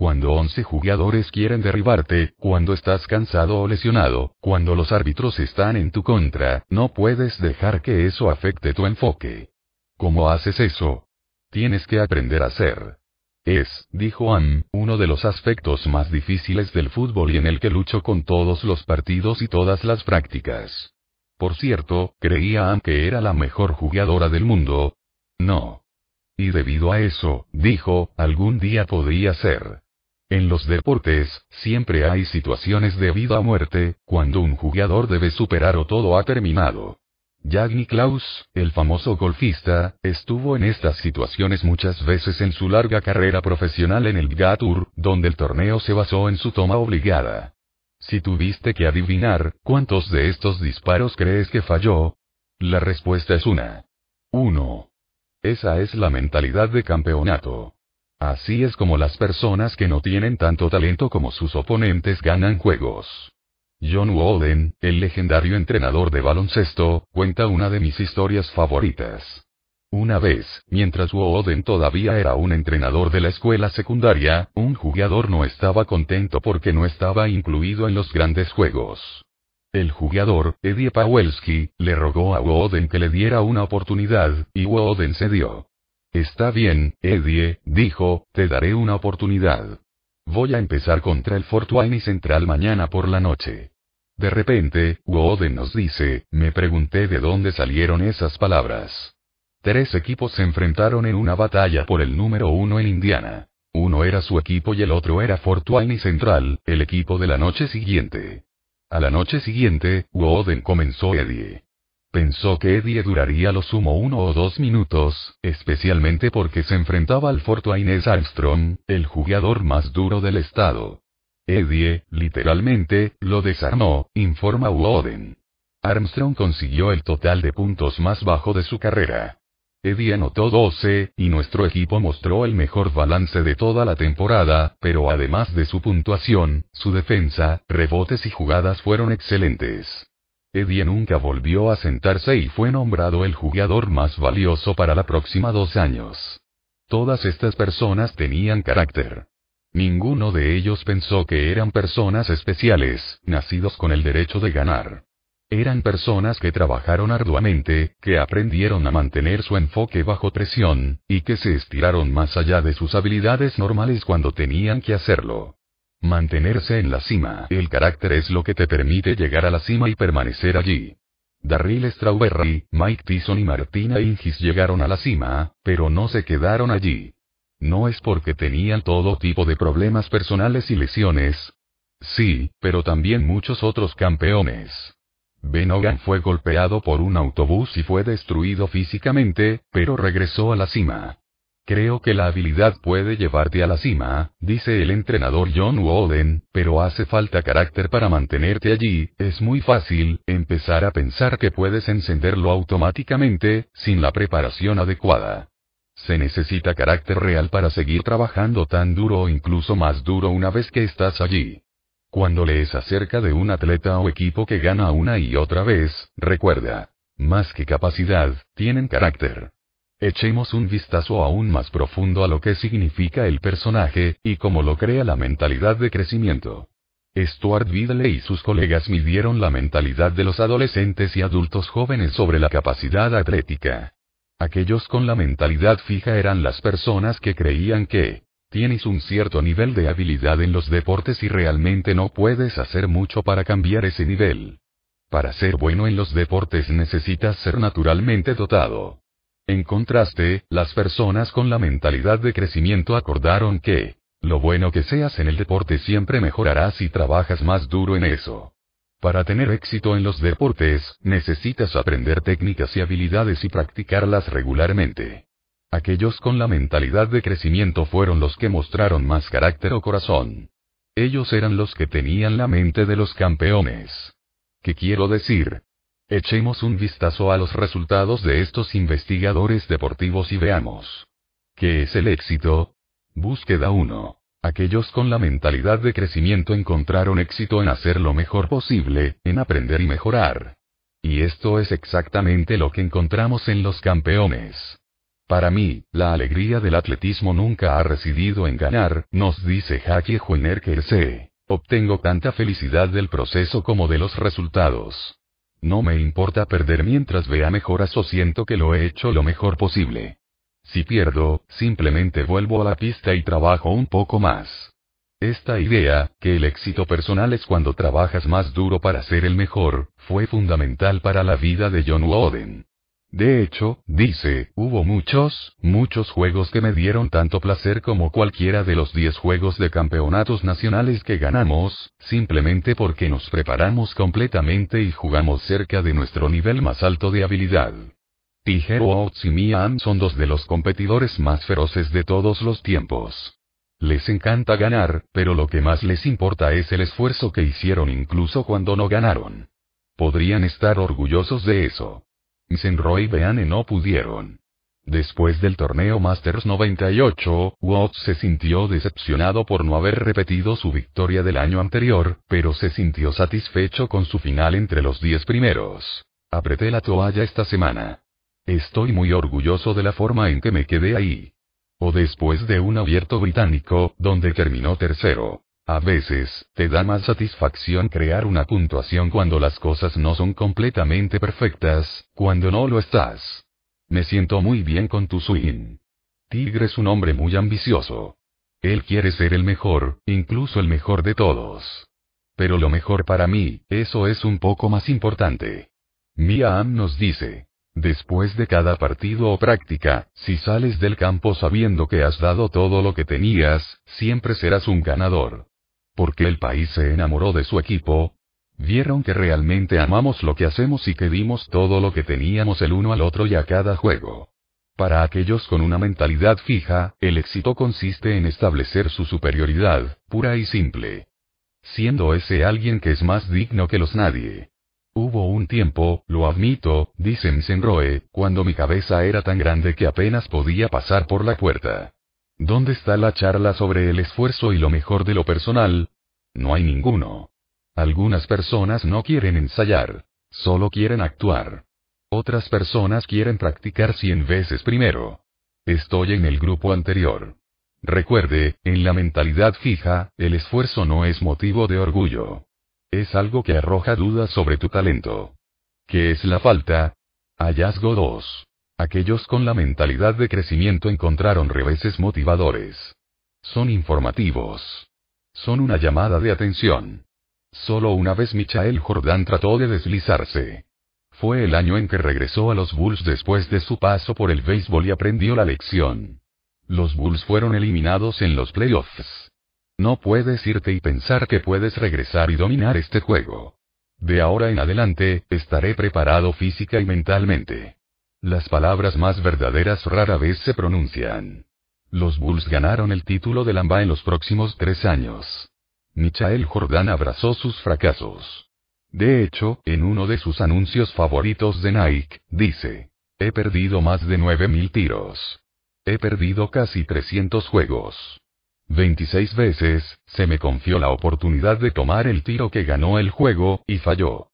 Cuando 11 jugadores quieren derribarte, cuando estás cansado o lesionado, cuando los árbitros están en tu contra, no puedes dejar que eso afecte tu enfoque. ¿Cómo haces eso? Tienes que aprender a ser. Es, dijo Am, uno de los aspectos más difíciles del fútbol y en el que lucho con todos los partidos y todas las prácticas. Por cierto, creía Am que era la mejor jugadora del mundo. No. Y debido a eso, dijo, algún día podría ser. En los deportes, siempre hay situaciones de vida o muerte, cuando un jugador debe superar o todo ha terminado. Jack Nicklaus, el famoso golfista, estuvo en estas situaciones muchas veces en su larga carrera profesional en el PGA Tour, donde el torneo se basó en su toma obligada. Si tuviste que adivinar, ¿cuántos de estos disparos crees que falló? La respuesta es una. 1. Esa es la mentalidad de campeonato. Así es como las personas que no tienen tanto talento como sus oponentes ganan juegos. John Wooden, el legendario entrenador de baloncesto, cuenta una de mis historias favoritas. Una vez, mientras Wooden todavía era un entrenador de la escuela secundaria, un jugador no estaba contento porque no estaba incluido en los grandes juegos. El jugador, Eddie Pawelski, le rogó a Wooden que le diera una oportunidad, y Wooden cedió. Está bien, Eddie, dijo, te daré una oportunidad. Voy a empezar contra el Fort Wayne Central mañana por la noche. De repente, Woden nos dice, me pregunté de dónde salieron esas palabras. Tres equipos se enfrentaron en una batalla por el número uno en Indiana. Uno era su equipo y el otro era Fort Wayne Central, el equipo de la noche siguiente. A la noche siguiente, Woden comenzó Eddie. Pensó que Eddie duraría lo sumo uno o dos minutos, especialmente porque se enfrentaba al Fort Wayne Armstrong, el jugador más duro del estado. Eddie, literalmente, lo desarmó, informa Woden. Armstrong consiguió el total de puntos más bajo de su carrera. Eddie anotó 12, y nuestro equipo mostró el mejor balance de toda la temporada, pero además de su puntuación, su defensa, rebotes y jugadas fueron excelentes. Eddie nunca volvió a sentarse y fue nombrado el jugador más valioso para la próxima dos años. Todas estas personas tenían carácter. Ninguno de ellos pensó que eran personas especiales, nacidos con el derecho de ganar. Eran personas que trabajaron arduamente, que aprendieron a mantener su enfoque bajo presión, y que se estiraron más allá de sus habilidades normales cuando tenían que hacerlo. Mantenerse en la cima. El carácter es lo que te permite llegar a la cima y permanecer allí. Darryl Strawberry, Mike Tyson y Martina Hingis llegaron a la cima, pero no se quedaron allí. No es porque tenían todo tipo de problemas personales y lesiones. Sí, pero también muchos otros campeones. Ben Hogan fue golpeado por un autobús y fue destruido físicamente, pero regresó a la cima. Creo que la habilidad puede llevarte a la cima, dice el entrenador John Wooden, pero hace falta carácter para mantenerte allí, es muy fácil, empezar a pensar que puedes encenderlo automáticamente, sin la preparación adecuada. Se necesita carácter real para seguir trabajando tan duro o incluso más duro una vez que estás allí. Cuando lees acerca de un atleta o equipo que gana una y otra vez, recuerda, más que capacidad, tienen carácter. Echemos un vistazo aún más profundo a lo que significa el personaje, y cómo lo crea la mentalidad de crecimiento. Stuart Biddle y sus colegas midieron la mentalidad de los adolescentes y adultos jóvenes sobre la capacidad atlética. Aquellos con la mentalidad fija eran las personas que creían que, tienes un cierto nivel de habilidad en los deportes y realmente no puedes hacer mucho para cambiar ese nivel. Para ser bueno en los deportes necesitas ser naturalmente dotado. En contraste, las personas con la mentalidad de crecimiento acordaron que, lo bueno que seas en el deporte siempre mejorarás si trabajas más duro en eso. Para tener éxito en los deportes, necesitas aprender técnicas y habilidades y practicarlas regularmente. Aquellos con la mentalidad de crecimiento fueron los que mostraron más carácter o corazón. Ellos eran los que tenían la mente de los campeones. ¿Qué quiero decir? Echemos un vistazo a los resultados de estos investigadores deportivos y veamos. ¿Qué es el éxito? Búsqueda 1. Aquellos con la mentalidad de crecimiento encontraron éxito en hacer lo mejor posible, en aprender y mejorar. Y esto es exactamente lo que encontramos en los campeones. Para mí, la alegría del atletismo nunca ha residido en ganar, nos dice Jackie Juener que. Obtengo tanta felicidad del proceso como de los resultados. No me importa perder mientras vea mejoras o siento que lo he hecho lo mejor posible. Si pierdo, simplemente vuelvo a la pista y trabajo un poco más. Esta idea, que el éxito personal es cuando trabajas más duro para ser el mejor, fue fundamental para la vida de John Wooden. De hecho, dice, hubo muchos, muchos juegos que me dieron tanto placer como cualquiera de los 10 juegos de campeonatos nacionales que ganamos, simplemente porque nos preparamos completamente y jugamos cerca de nuestro nivel más alto de habilidad. Tiger Woods y Mia son dos de los competidores más feroces de todos los tiempos. Les encanta ganar, pero lo que más les importa es el esfuerzo que hicieron incluso cuando no ganaron. Podrían estar orgullosos de eso. Roy y Beane no pudieron. Después del torneo Masters 98, Watts se sintió decepcionado por no haber repetido su victoria del año anterior, pero se sintió satisfecho con su final entre los 10 primeros. Apreté la toalla esta semana. Estoy muy orgulloso de la forma en que me quedé ahí. O después de un abierto británico, donde terminó tercero. A veces, te da más satisfacción crear una puntuación cuando las cosas no son completamente perfectas, cuando no lo estás. Me siento muy bien con tu swing. Tigre es un hombre muy ambicioso. Él quiere ser el mejor, incluso el mejor de todos. Pero lo mejor para mí, eso es un poco más importante. Mia Am nos dice. Después de cada partido o práctica, si sales del campo sabiendo que has dado todo lo que tenías, siempre serás un ganador porque el país se enamoró de su equipo. Vieron que realmente amamos lo que hacemos y que dimos todo lo que teníamos el uno al otro y a cada juego. Para aquellos con una mentalidad fija, el éxito consiste en establecer su superioridad, pura y simple. Siendo ese alguien que es más digno que los nadie. Hubo un tiempo, lo admito, dice Msenroe, cuando mi cabeza era tan grande que apenas podía pasar por la puerta. ¿Dónde está la charla sobre el esfuerzo y lo mejor de lo personal? No hay ninguno. Algunas personas no quieren ensayar, solo quieren actuar. Otras personas quieren practicar cien veces primero. Estoy en el grupo anterior. Recuerde, en la mentalidad fija, el esfuerzo no es motivo de orgullo. Es algo que arroja dudas sobre tu talento. ¿Qué es la falta? Hallazgo 2. Aquellos con la mentalidad de crecimiento encontraron reveses motivadores. Son informativos. Son una llamada de atención. Solo una vez Michael Jordan trató de deslizarse. Fue el año en que regresó a los Bulls después de su paso por el béisbol y aprendió la lección. Los Bulls fueron eliminados en los playoffs. No puedes irte y pensar que puedes regresar y dominar este juego. De ahora en adelante, estaré preparado física y mentalmente. Las palabras más verdaderas rara vez se pronuncian. Los Bulls ganaron el título de Lamba en los próximos tres años. Michael Jordan abrazó sus fracasos. De hecho, en uno de sus anuncios favoritos de Nike, dice, he perdido más de 9.000 tiros. He perdido casi 300 juegos. 26 veces, se me confió la oportunidad de tomar el tiro que ganó el juego, y falló.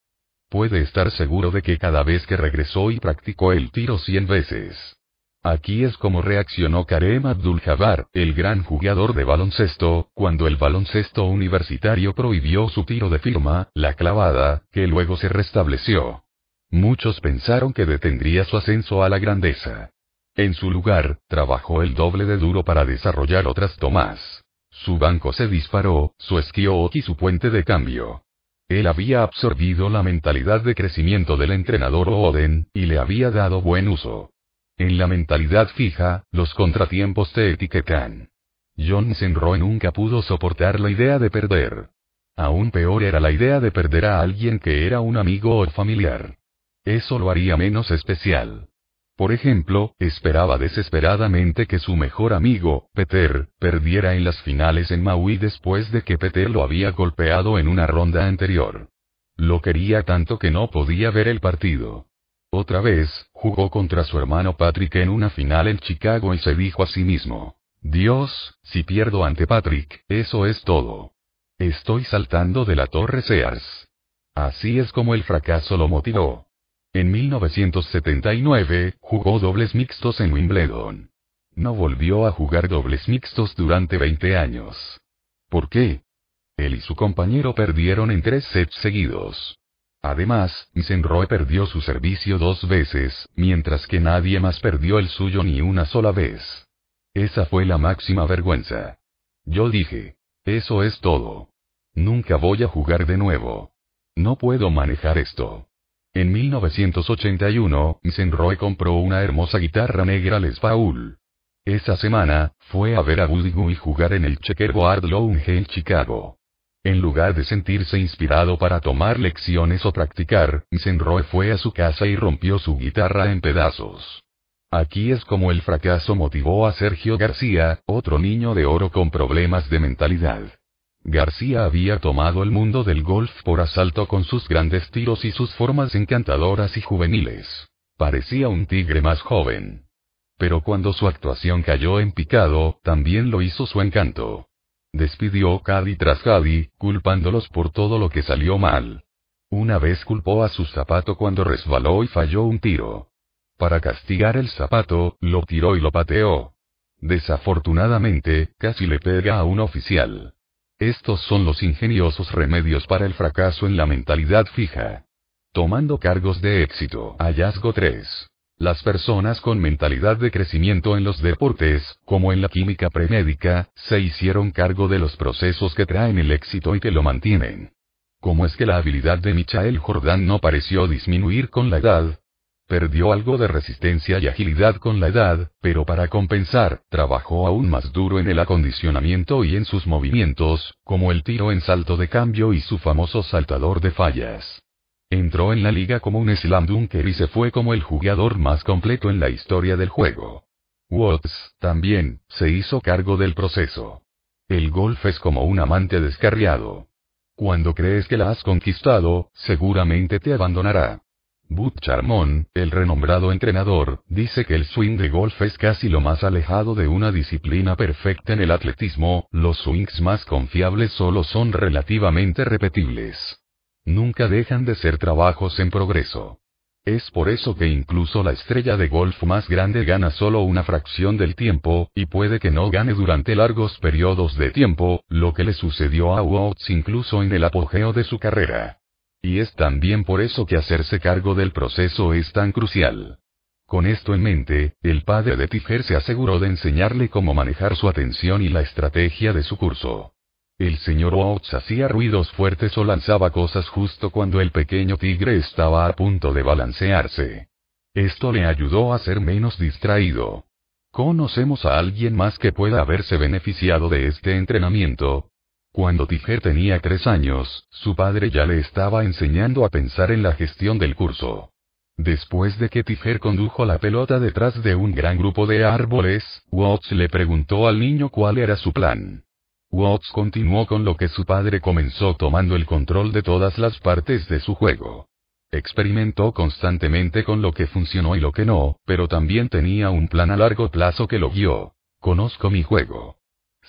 Puede estar seguro de que cada vez que regresó y practicó el tiro 100 veces. Aquí es como reaccionó Karem Abdul-Jabbar, el gran jugador de baloncesto, cuando el baloncesto universitario prohibió su tiro de firma, la clavada, que luego se restableció. Muchos pensaron que detendría su ascenso a la grandeza. En su lugar, trabajó el doble de duro para desarrollar otras tomas. Su banco se disparó, su esquio y su puente de cambio. Él había absorbido la mentalidad de crecimiento del entrenador Oden, y le había dado buen uso. En la mentalidad fija, los contratiempos te etiquetan. John Senroe nunca pudo soportar la idea de perder. Aún peor era la idea de perder a alguien que era un amigo o familiar. Eso lo haría menos especial. Por ejemplo, esperaba desesperadamente que su mejor amigo, Peter, perdiera en las finales en Maui después de que Peter lo había golpeado en una ronda anterior. Lo quería tanto que no podía ver el partido. Otra vez, jugó contra su hermano Patrick en una final en Chicago y se dijo a sí mismo, Dios, si pierdo ante Patrick, eso es todo. Estoy saltando de la torre Sears. Así es como el fracaso lo motivó. En 1979, jugó dobles mixtos en Wimbledon. No volvió a jugar dobles mixtos durante 20 años. ¿Por qué? Él y su compañero perdieron en tres sets seguidos. Además, McEnroe perdió su servicio dos veces, mientras que nadie más perdió el suyo ni una sola vez. Esa fue la máxima vergüenza. Yo dije, eso es todo. Nunca voy a jugar de nuevo. No puedo manejar esto. En 1981, McEnroe compró una hermosa guitarra negra Les Paul. Esa semana, fue a ver a Guy jugar en el Checkerboard Lounge en Chicago. En lugar de sentirse inspirado para tomar lecciones o practicar, McEnroe fue a su casa y rompió su guitarra en pedazos. Aquí es como el fracaso motivó a Sergio García, otro niño de oro con problemas de mentalidad. García había tomado el mundo del golf por asalto con sus grandes tiros y sus formas encantadoras y juveniles. Parecía un tigre más joven. Pero cuando su actuación cayó en picado, también lo hizo su encanto. Despidió Cadi tras Cadi, culpándolos por todo lo que salió mal. Una vez culpó a su zapato cuando resbaló y falló un tiro. Para castigar el zapato, lo tiró y lo pateó. Desafortunadamente, casi le pega a un oficial. Estos son los ingeniosos remedios para el fracaso en la mentalidad fija. Tomando cargos de éxito. Hallazgo 3. Las personas con mentalidad de crecimiento en los deportes, como en la química premédica, se hicieron cargo de los procesos que traen el éxito y que lo mantienen. ¿Cómo es que la habilidad de Michael Jordan no pareció disminuir con la edad? Perdió algo de resistencia y agilidad con la edad, pero para compensar, trabajó aún más duro en el acondicionamiento y en sus movimientos, como el tiro en salto de cambio y su famoso saltador de fallas. Entró en la liga como un slam dunker y se fue como el jugador más completo en la historia del juego. Watts, también, se hizo cargo del proceso. El golf es como un amante descarriado. Cuando crees que la has conquistado, seguramente te abandonará. Butch Charmon, el renombrado entrenador, dice que el swing de golf es casi lo más alejado de una disciplina perfecta en el atletismo, los swings más confiables solo son relativamente repetibles. Nunca dejan de ser trabajos en progreso. Es por eso que incluso la estrella de golf más grande gana solo una fracción del tiempo, y puede que no gane durante largos periodos de tiempo, lo que le sucedió a Watts incluso en el apogeo de su carrera. Y es también por eso que hacerse cargo del proceso es tan crucial. Con esto en mente, el padre de Tiger se aseguró de enseñarle cómo manejar su atención y la estrategia de su curso. El señor Oates hacía ruidos fuertes o lanzaba cosas justo cuando el pequeño tigre estaba a punto de balancearse. Esto le ayudó a ser menos distraído. ¿Conocemos a alguien más que pueda haberse beneficiado de este entrenamiento? Cuando Tiger tenía tres años, su padre ya le estaba enseñando a pensar en la gestión del curso. Después de que Tiger condujo la pelota detrás de un gran grupo de árboles, Watts le preguntó al niño cuál era su plan. Watts continuó con lo que su padre comenzó tomando el control de todas las partes de su juego. Experimentó constantemente con lo que funcionó y lo que no, pero también tenía un plan a largo plazo que lo guió. Conozco mi juego.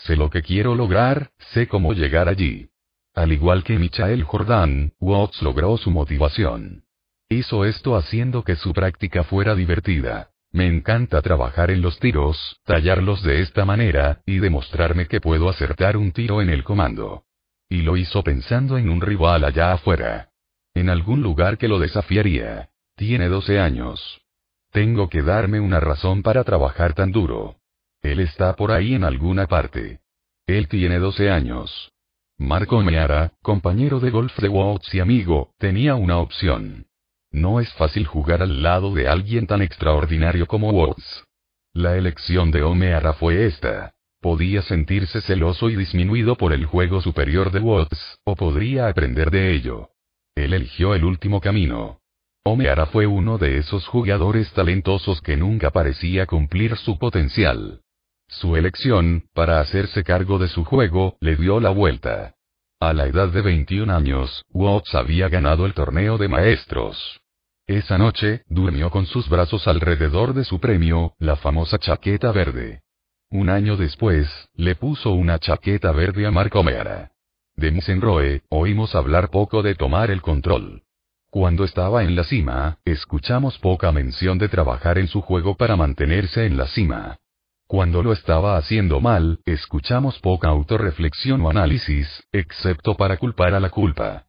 Sé lo que quiero lograr, sé cómo llegar allí. Al igual que Michael Jordan, Watts logró su motivación. Hizo esto haciendo que su práctica fuera divertida. Me encanta trabajar en los tiros, tallarlos de esta manera, y demostrarme que puedo acertar un tiro en el comando. Y lo hizo pensando en un rival allá afuera. En algún lugar que lo desafiaría. Tiene 12 años. Tengo que darme una razón para trabajar tan duro. Él está por ahí en alguna parte. Él tiene 12 años. Marco Meara, compañero de golf de Watts y amigo, tenía una opción. No es fácil jugar al lado de alguien tan extraordinario como Watts. La elección de O'Meara fue esta. Podía sentirse celoso y disminuido por el juego superior de Watts, o podría aprender de ello. Él eligió el último camino. O'Meara fue uno de esos jugadores talentosos que nunca parecía cumplir su potencial. Su elección, para hacerse cargo de su juego, le dio la vuelta. A la edad de 21 años, Watts había ganado el torneo de maestros. Esa noche, durmió con sus brazos alrededor de su premio, la famosa chaqueta verde. Un año después, le puso una chaqueta verde a Marco Meara. De McEnroe, oímos hablar poco de tomar el control. Cuando estaba en la cima, escuchamos poca mención de trabajar en su juego para mantenerse en la cima. Cuando lo estaba haciendo mal, escuchamos poca autorreflexión o análisis, excepto para culpar a la culpa.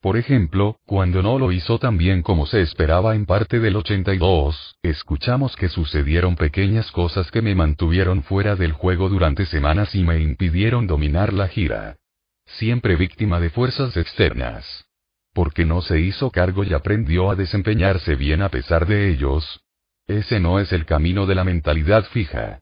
Por ejemplo, cuando no lo hizo tan bien como se esperaba en parte del 82, escuchamos que sucedieron pequeñas cosas que me mantuvieron fuera del juego durante semanas y me impidieron dominar la gira. Siempre víctima de fuerzas externas. Porque no se hizo cargo y aprendió a desempeñarse bien a pesar de ellos. Ese no es el camino de la mentalidad fija.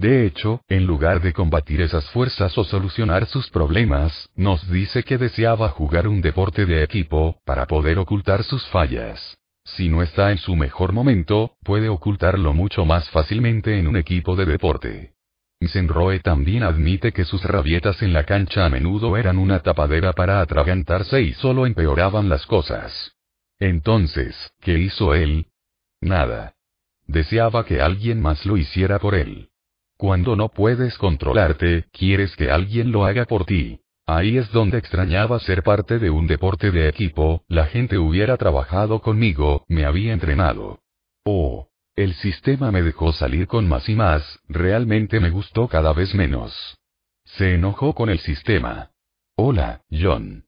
De hecho, en lugar de combatir esas fuerzas o solucionar sus problemas, nos dice que deseaba jugar un deporte de equipo, para poder ocultar sus fallas. Si no está en su mejor momento, puede ocultarlo mucho más fácilmente en un equipo de deporte. Senroe también admite que sus rabietas en la cancha a menudo eran una tapadera para atragantarse y solo empeoraban las cosas. Entonces, ¿qué hizo él? Nada. Deseaba que alguien más lo hiciera por él. Cuando no puedes controlarte, quieres que alguien lo haga por ti. Ahí es donde extrañaba ser parte de un deporte de equipo, la gente hubiera trabajado conmigo, me había entrenado. Oh. El sistema me dejó salir con más y más, realmente me gustó cada vez menos. Se enojó con el sistema. Hola, John.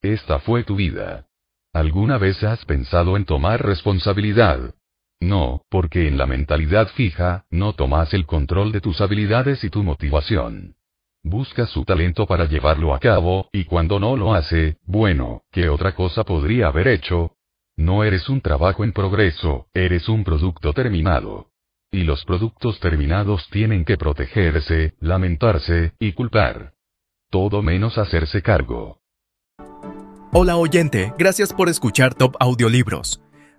Esta fue tu vida. ¿Alguna vez has pensado en tomar responsabilidad? No, porque en la mentalidad fija, no tomas el control de tus habilidades y tu motivación. Busca su talento para llevarlo a cabo, y cuando no lo hace, bueno, ¿qué otra cosa podría haber hecho? No eres un trabajo en progreso, eres un producto terminado. Y los productos terminados tienen que protegerse, lamentarse, y culpar. Todo menos hacerse cargo. Hola oyente, gracias por escuchar Top Audiolibros.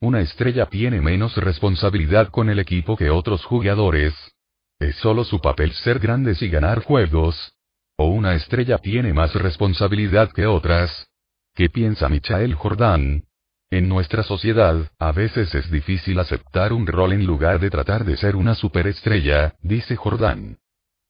Una estrella tiene menos responsabilidad con el equipo que otros jugadores. ¿Es solo su papel ser grandes y ganar juegos? ¿O una estrella tiene más responsabilidad que otras? ¿Qué piensa Michael Jordan? En nuestra sociedad, a veces es difícil aceptar un rol en lugar de tratar de ser una superestrella, dice Jordan.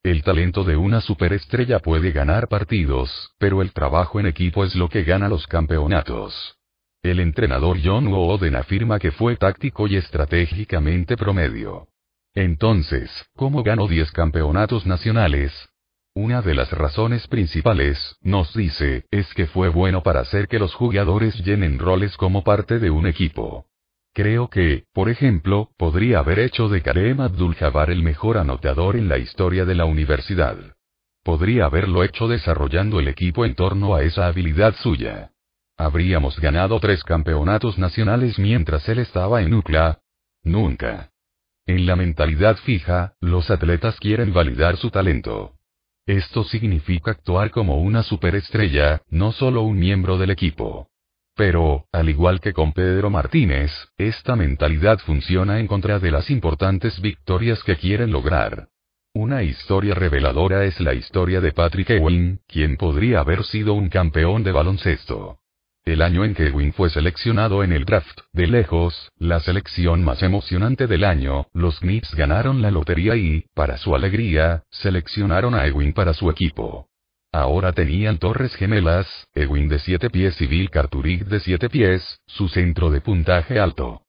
El talento de una superestrella puede ganar partidos, pero el trabajo en equipo es lo que gana los campeonatos. El entrenador John Wooden afirma que fue táctico y estratégicamente promedio. Entonces, ¿cómo ganó 10 campeonatos nacionales? Una de las razones principales, nos dice, es que fue bueno para hacer que los jugadores llenen roles como parte de un equipo. Creo que, por ejemplo, podría haber hecho de Karem Abdul-Jabbar el mejor anotador en la historia de la universidad. Podría haberlo hecho desarrollando el equipo en torno a esa habilidad suya. ¿Habríamos ganado tres campeonatos nacionales mientras él estaba en UCLA? Nunca. En la mentalidad fija, los atletas quieren validar su talento. Esto significa actuar como una superestrella, no solo un miembro del equipo. Pero, al igual que con Pedro Martínez, esta mentalidad funciona en contra de las importantes victorias que quieren lograr. Una historia reveladora es la historia de Patrick Ewing, quien podría haber sido un campeón de baloncesto. El año en que Ewing fue seleccionado en el draft, de lejos, la selección más emocionante del año, los Knicks ganaron la lotería y, para su alegría, seleccionaron a Ewing para su equipo. Ahora tenían torres gemelas, Ewing de 7 pies y Bill Carturig de 7 pies, su centro de puntaje alto.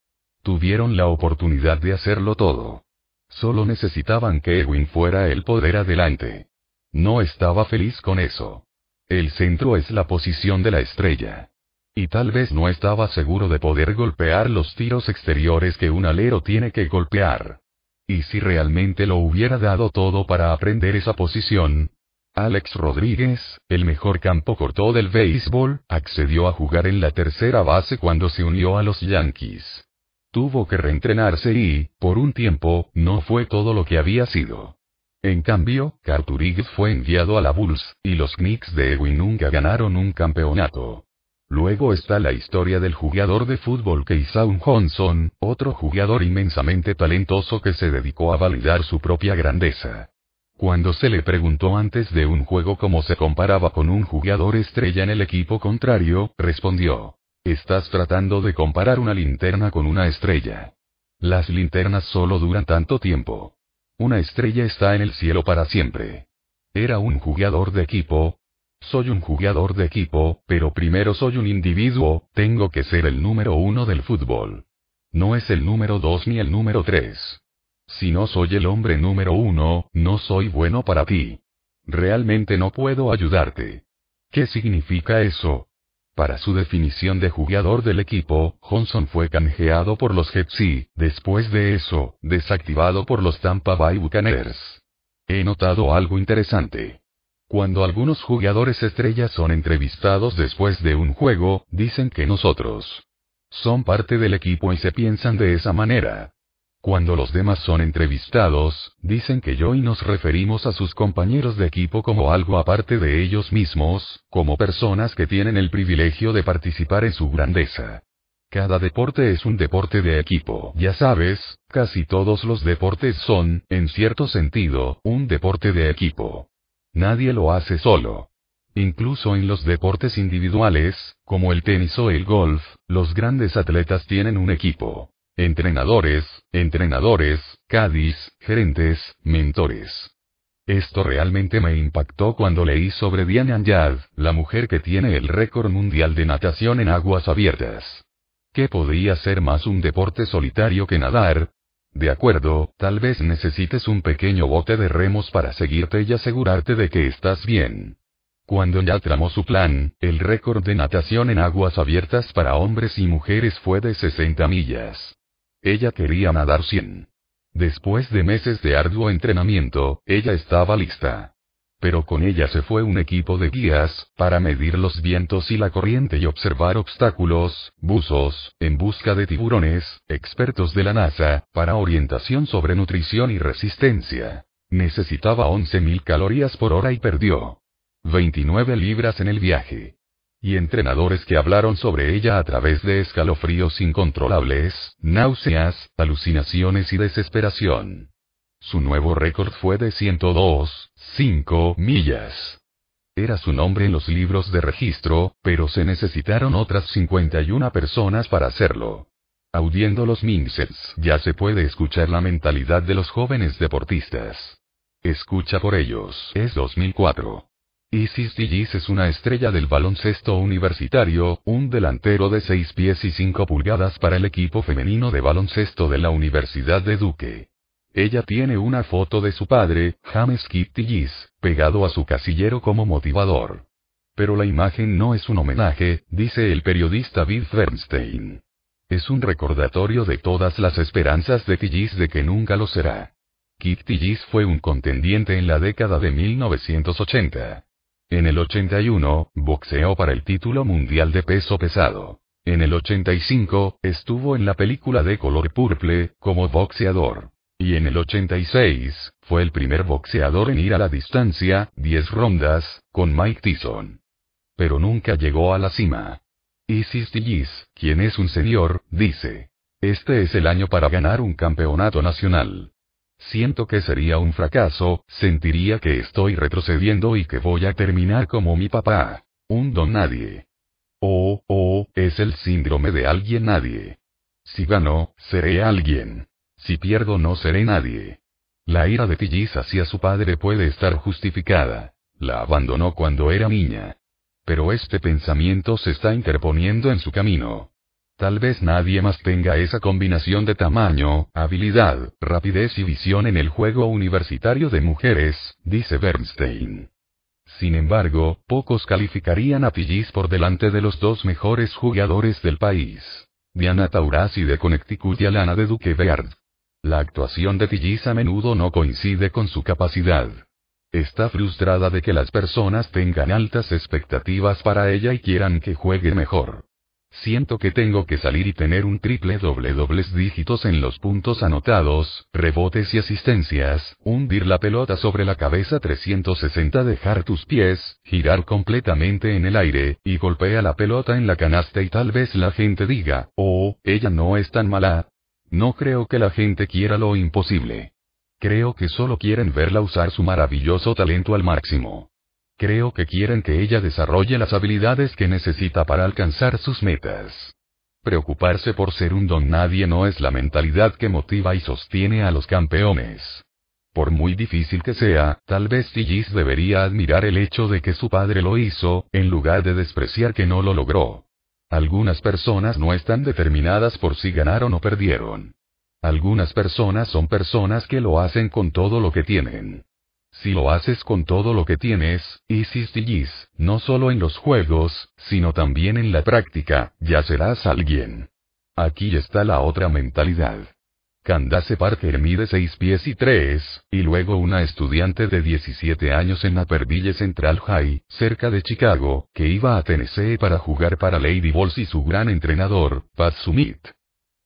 Tuvieron la oportunidad de hacerlo todo. Solo necesitaban que Ewing fuera el poder adelante. No estaba feliz con eso. El centro es la posición de la estrella. Y tal vez no estaba seguro de poder golpear los tiros exteriores que un alero tiene que golpear. Y si realmente lo hubiera dado todo para aprender esa posición, Alex Rodríguez, el mejor campo corto del béisbol, accedió a jugar en la tercera base cuando se unió a los Yankees. Tuvo que reentrenarse y, por un tiempo, no fue todo lo que había sido. En cambio, Carturig fue enviado a la Bulls, y los Knicks de Ewing nunca ganaron un campeonato. Luego está la historia del jugador de fútbol Keisaun Johnson, otro jugador inmensamente talentoso que se dedicó a validar su propia grandeza. Cuando se le preguntó antes de un juego cómo se comparaba con un jugador estrella en el equipo contrario, respondió. Estás tratando de comparar una linterna con una estrella. Las linternas solo duran tanto tiempo. Una estrella está en el cielo para siempre. Era un jugador de equipo, soy un jugador de equipo, pero primero soy un individuo, tengo que ser el número uno del fútbol. No es el número dos ni el número tres. Si no soy el hombre número uno, no soy bueno para ti. Realmente no puedo ayudarte. ¿Qué significa eso? Para su definición de jugador del equipo, Johnson fue canjeado por los Jets después de eso, desactivado por los Tampa Bay Buccaneers. He notado algo interesante. Cuando algunos jugadores estrellas son entrevistados después de un juego, dicen que nosotros son parte del equipo y se piensan de esa manera. Cuando los demás son entrevistados, dicen que yo y nos referimos a sus compañeros de equipo como algo aparte de ellos mismos, como personas que tienen el privilegio de participar en su grandeza. Cada deporte es un deporte de equipo. Ya sabes, casi todos los deportes son, en cierto sentido, un deporte de equipo. Nadie lo hace solo. Incluso en los deportes individuales, como el tenis o el golf, los grandes atletas tienen un equipo. Entrenadores, entrenadores, caddies, gerentes, mentores. Esto realmente me impactó cuando leí sobre Diane Anjad, la mujer que tiene el récord mundial de natación en aguas abiertas. ¿Qué podría ser más un deporte solitario que nadar? De acuerdo, tal vez necesites un pequeño bote de remos para seguirte y asegurarte de que estás bien. Cuando ya tramó su plan, el récord de natación en aguas abiertas para hombres y mujeres fue de 60 millas. Ella quería nadar 100. Después de meses de arduo entrenamiento, ella estaba lista pero con ella se fue un equipo de guías, para medir los vientos y la corriente y observar obstáculos, buzos, en busca de tiburones, expertos de la NASA, para orientación sobre nutrición y resistencia. Necesitaba 11.000 calorías por hora y perdió 29 libras en el viaje. Y entrenadores que hablaron sobre ella a través de escalofríos incontrolables, náuseas, alucinaciones y desesperación. Su nuevo récord fue de 102,5 millas. Era su nombre en los libros de registro, pero se necesitaron otras 51 personas para hacerlo. Audiendo los Minsels, ya se puede escuchar la mentalidad de los jóvenes deportistas. Escucha por ellos. Es 2004. Isis Digis es una estrella del baloncesto universitario, un delantero de 6 pies y 5 pulgadas para el equipo femenino de baloncesto de la Universidad de Duque. Ella tiene una foto de su padre, James Kitty pegado a su casillero como motivador. Pero la imagen no es un homenaje, dice el periodista Bill Bernstein. Es un recordatorio de todas las esperanzas de Tillis de que nunca lo será. Kitty fue un contendiente en la década de 1980. En el 81, boxeó para el título mundial de peso pesado. En el 85, estuvo en la película de color purple, como boxeador. Y en el 86, fue el primer boxeador en ir a la distancia, 10 rondas, con Mike Tyson. Pero nunca llegó a la cima. Isis Tillis, quien es un señor, dice. Este es el año para ganar un campeonato nacional. Siento que sería un fracaso, sentiría que estoy retrocediendo y que voy a terminar como mi papá. Un don nadie. Oh, oh, es el síndrome de alguien nadie. Si gano, seré alguien. Si pierdo no seré nadie. La ira de Tillis hacia su padre puede estar justificada. La abandonó cuando era niña. Pero este pensamiento se está interponiendo en su camino. Tal vez nadie más tenga esa combinación de tamaño, habilidad, rapidez y visión en el juego universitario de mujeres, dice Bernstein. Sin embargo, pocos calificarían a Tillis por delante de los dos mejores jugadores del país. Diana Taurasi de Connecticut y Alana de Duque Beard. La actuación de Tillis a menudo no coincide con su capacidad. Está frustrada de que las personas tengan altas expectativas para ella y quieran que juegue mejor. Siento que tengo que salir y tener un triple doble dobles dígitos en los puntos anotados, rebotes y asistencias, hundir la pelota sobre la cabeza 360 dejar tus pies, girar completamente en el aire, y golpea la pelota en la canasta y tal vez la gente diga, oh, ella no es tan mala. No creo que la gente quiera lo imposible. Creo que solo quieren verla usar su maravilloso talento al máximo. Creo que quieren que ella desarrolle las habilidades que necesita para alcanzar sus metas. Preocuparse por ser un don nadie no es la mentalidad que motiva y sostiene a los campeones. Por muy difícil que sea, tal vez Tigis debería admirar el hecho de que su padre lo hizo, en lugar de despreciar que no lo logró. Algunas personas no están determinadas por si ganaron o perdieron. Algunas personas son personas que lo hacen con todo lo que tienen. Si lo haces con todo lo que tienes, y sistillis, no solo en los juegos, sino también en la práctica, ya serás alguien. Aquí está la otra mentalidad. Candace Parker mide 6 pies y 3, y luego una estudiante de 17 años en Naperville Central High, cerca de Chicago, que iba a Tennessee para jugar para Lady Balls y su gran entrenador, Pat Sumit.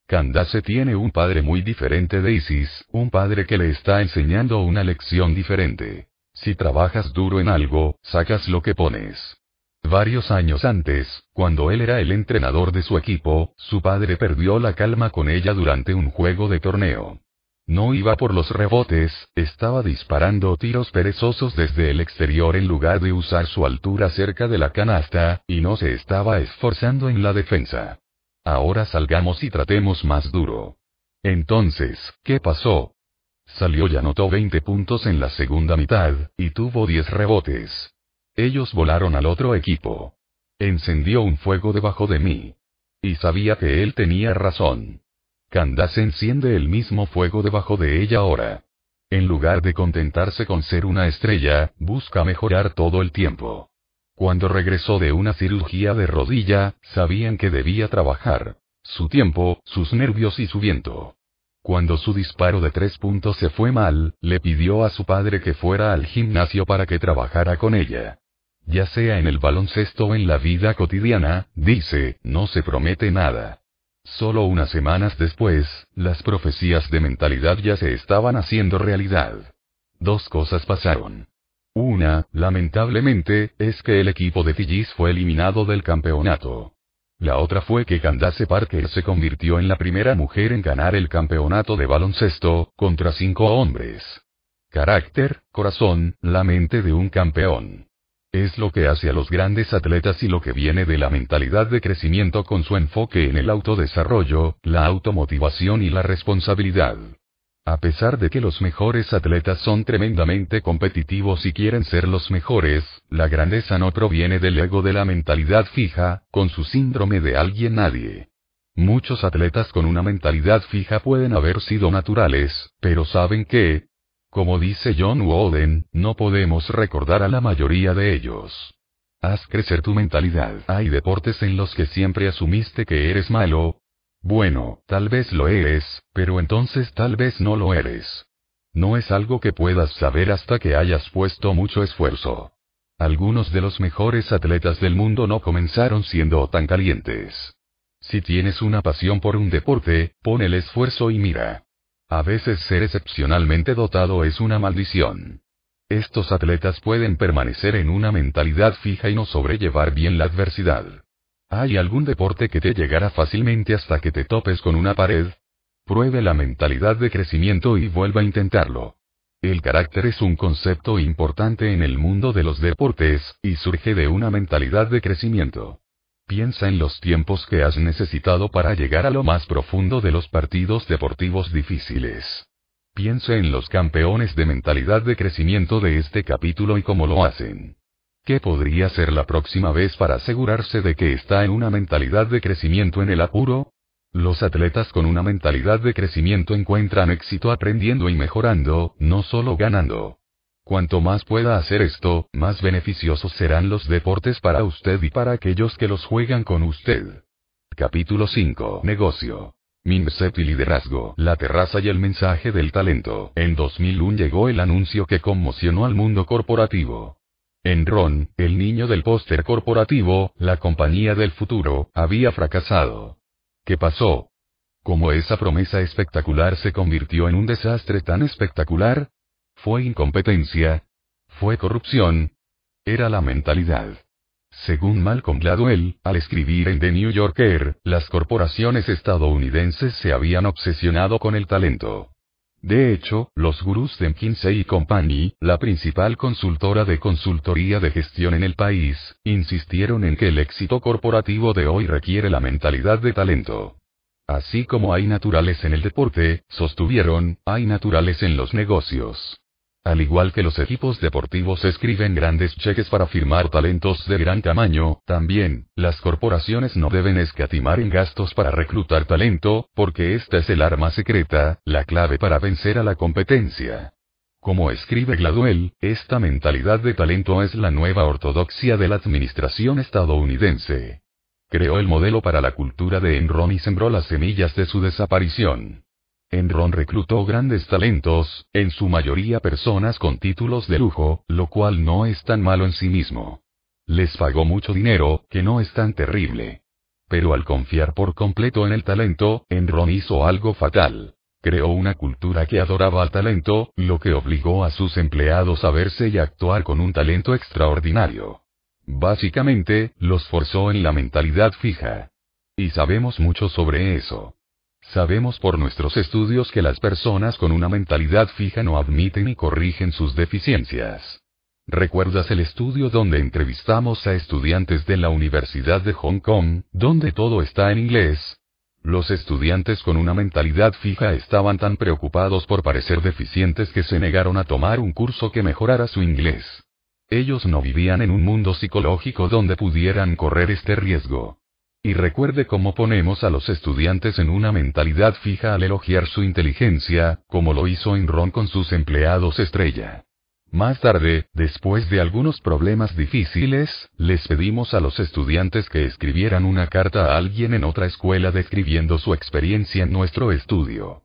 Candace tiene un padre muy diferente de Isis, un padre que le está enseñando una lección diferente. Si trabajas duro en algo, sacas lo que pones. Varios años antes, cuando él era el entrenador de su equipo, su padre perdió la calma con ella durante un juego de torneo. No iba por los rebotes, estaba disparando tiros perezosos desde el exterior en lugar de usar su altura cerca de la canasta, y no se estaba esforzando en la defensa. Ahora salgamos y tratemos más duro. Entonces, ¿qué pasó? Salió y anotó 20 puntos en la segunda mitad, y tuvo 10 rebotes. Ellos volaron al otro equipo. Encendió un fuego debajo de mí. Y sabía que él tenía razón. Candace enciende el mismo fuego debajo de ella ahora. En lugar de contentarse con ser una estrella, busca mejorar todo el tiempo. Cuando regresó de una cirugía de rodilla, sabían que debía trabajar. Su tiempo, sus nervios y su viento. Cuando su disparo de tres puntos se fue mal, le pidió a su padre que fuera al gimnasio para que trabajara con ella. Ya sea en el baloncesto o en la vida cotidiana, dice, no se promete nada. Solo unas semanas después, las profecías de mentalidad ya se estaban haciendo realidad. Dos cosas pasaron. Una, lamentablemente, es que el equipo de Tigis fue eliminado del campeonato. La otra fue que Candace Parker se convirtió en la primera mujer en ganar el campeonato de baloncesto, contra cinco hombres. Carácter, corazón, la mente de un campeón. Es lo que hace a los grandes atletas y lo que viene de la mentalidad de crecimiento con su enfoque en el autodesarrollo, la automotivación y la responsabilidad. A pesar de que los mejores atletas son tremendamente competitivos y quieren ser los mejores, la grandeza no proviene del ego de la mentalidad fija, con su síndrome de alguien nadie. Muchos atletas con una mentalidad fija pueden haber sido naturales, pero saben que, como dice John Wooden, no podemos recordar a la mayoría de ellos. Haz crecer tu mentalidad. Hay deportes en los que siempre asumiste que eres malo, bueno, tal vez lo eres, pero entonces tal vez no lo eres. No es algo que puedas saber hasta que hayas puesto mucho esfuerzo. Algunos de los mejores atletas del mundo no comenzaron siendo tan calientes. Si tienes una pasión por un deporte, pon el esfuerzo y mira. A veces ser excepcionalmente dotado es una maldición. Estos atletas pueden permanecer en una mentalidad fija y no sobrellevar bien la adversidad. ¿Hay algún deporte que te llegará fácilmente hasta que te topes con una pared? Pruebe la mentalidad de crecimiento y vuelva a intentarlo. El carácter es un concepto importante en el mundo de los deportes, y surge de una mentalidad de crecimiento. Piensa en los tiempos que has necesitado para llegar a lo más profundo de los partidos deportivos difíciles. Piensa en los campeones de mentalidad de crecimiento de este capítulo y cómo lo hacen. ¿Qué podría ser la próxima vez para asegurarse de que está en una mentalidad de crecimiento en el apuro? Los atletas con una mentalidad de crecimiento encuentran éxito aprendiendo y mejorando, no solo ganando. Cuanto más pueda hacer esto, más beneficiosos serán los deportes para usted y para aquellos que los juegan con usted. Capítulo 5. Negocio. Mindset y liderazgo. La terraza y el mensaje del talento. En 2001 llegó el anuncio que conmocionó al mundo corporativo. Enron, el niño del póster corporativo, la compañía del futuro, había fracasado. ¿Qué pasó? ¿Cómo esa promesa espectacular se convirtió en un desastre tan espectacular? ¿Fue incompetencia? ¿Fue corrupción? Era la mentalidad. Según Malcolm Gladwell, al escribir en The New Yorker, las corporaciones estadounidenses se habían obsesionado con el talento. De hecho, los gurús de McKinsey Company, la principal consultora de consultoría de gestión en el país, insistieron en que el éxito corporativo de hoy requiere la mentalidad de talento. Así como hay naturales en el deporte, sostuvieron, hay naturales en los negocios. Al igual que los equipos deportivos escriben grandes cheques para firmar talentos de gran tamaño, también, las corporaciones no deben escatimar en gastos para reclutar talento, porque esta es el arma secreta, la clave para vencer a la competencia. Como escribe Gladwell, esta mentalidad de talento es la nueva ortodoxia de la administración estadounidense. Creó el modelo para la cultura de Enron y sembró las semillas de su desaparición. Enron reclutó grandes talentos, en su mayoría personas con títulos de lujo, lo cual no es tan malo en sí mismo. Les pagó mucho dinero, que no es tan terrible. Pero al confiar por completo en el talento, Enron hizo algo fatal. Creó una cultura que adoraba al talento, lo que obligó a sus empleados a verse y actuar con un talento extraordinario. Básicamente, los forzó en la mentalidad fija. Y sabemos mucho sobre eso. Sabemos por nuestros estudios que las personas con una mentalidad fija no admiten y corrigen sus deficiencias. ¿Recuerdas el estudio donde entrevistamos a estudiantes de la Universidad de Hong Kong, donde todo está en inglés? Los estudiantes con una mentalidad fija estaban tan preocupados por parecer deficientes que se negaron a tomar un curso que mejorara su inglés. Ellos no vivían en un mundo psicológico donde pudieran correr este riesgo. Y recuerde cómo ponemos a los estudiantes en una mentalidad fija al elogiar su inteligencia, como lo hizo Enron con sus empleados estrella. Más tarde, después de algunos problemas difíciles, les pedimos a los estudiantes que escribieran una carta a alguien en otra escuela describiendo su experiencia en nuestro estudio.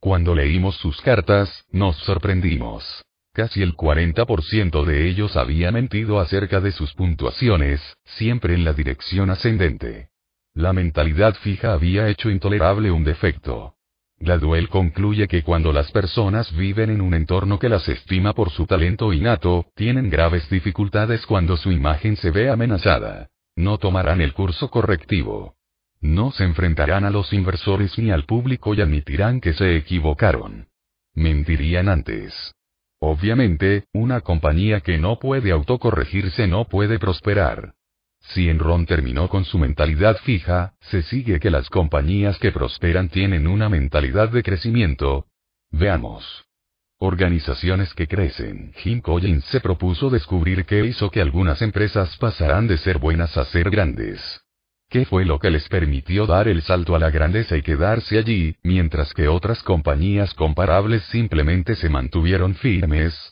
Cuando leímos sus cartas, nos sorprendimos. Casi el 40% de ellos había mentido acerca de sus puntuaciones, siempre en la dirección ascendente. La mentalidad fija había hecho intolerable un defecto. Gladwell concluye que cuando las personas viven en un entorno que las estima por su talento innato, tienen graves dificultades cuando su imagen se ve amenazada. No tomarán el curso correctivo. No se enfrentarán a los inversores ni al público y admitirán que se equivocaron. Mentirían antes. Obviamente, una compañía que no puede autocorregirse no puede prosperar. Si Enron terminó con su mentalidad fija, se sigue que las compañías que prosperan tienen una mentalidad de crecimiento. Veamos. Organizaciones que crecen. Jim Collins se propuso descubrir qué hizo que algunas empresas pasaran de ser buenas a ser grandes. ¿Qué fue lo que les permitió dar el salto a la grandeza y quedarse allí, mientras que otras compañías comparables simplemente se mantuvieron firmes?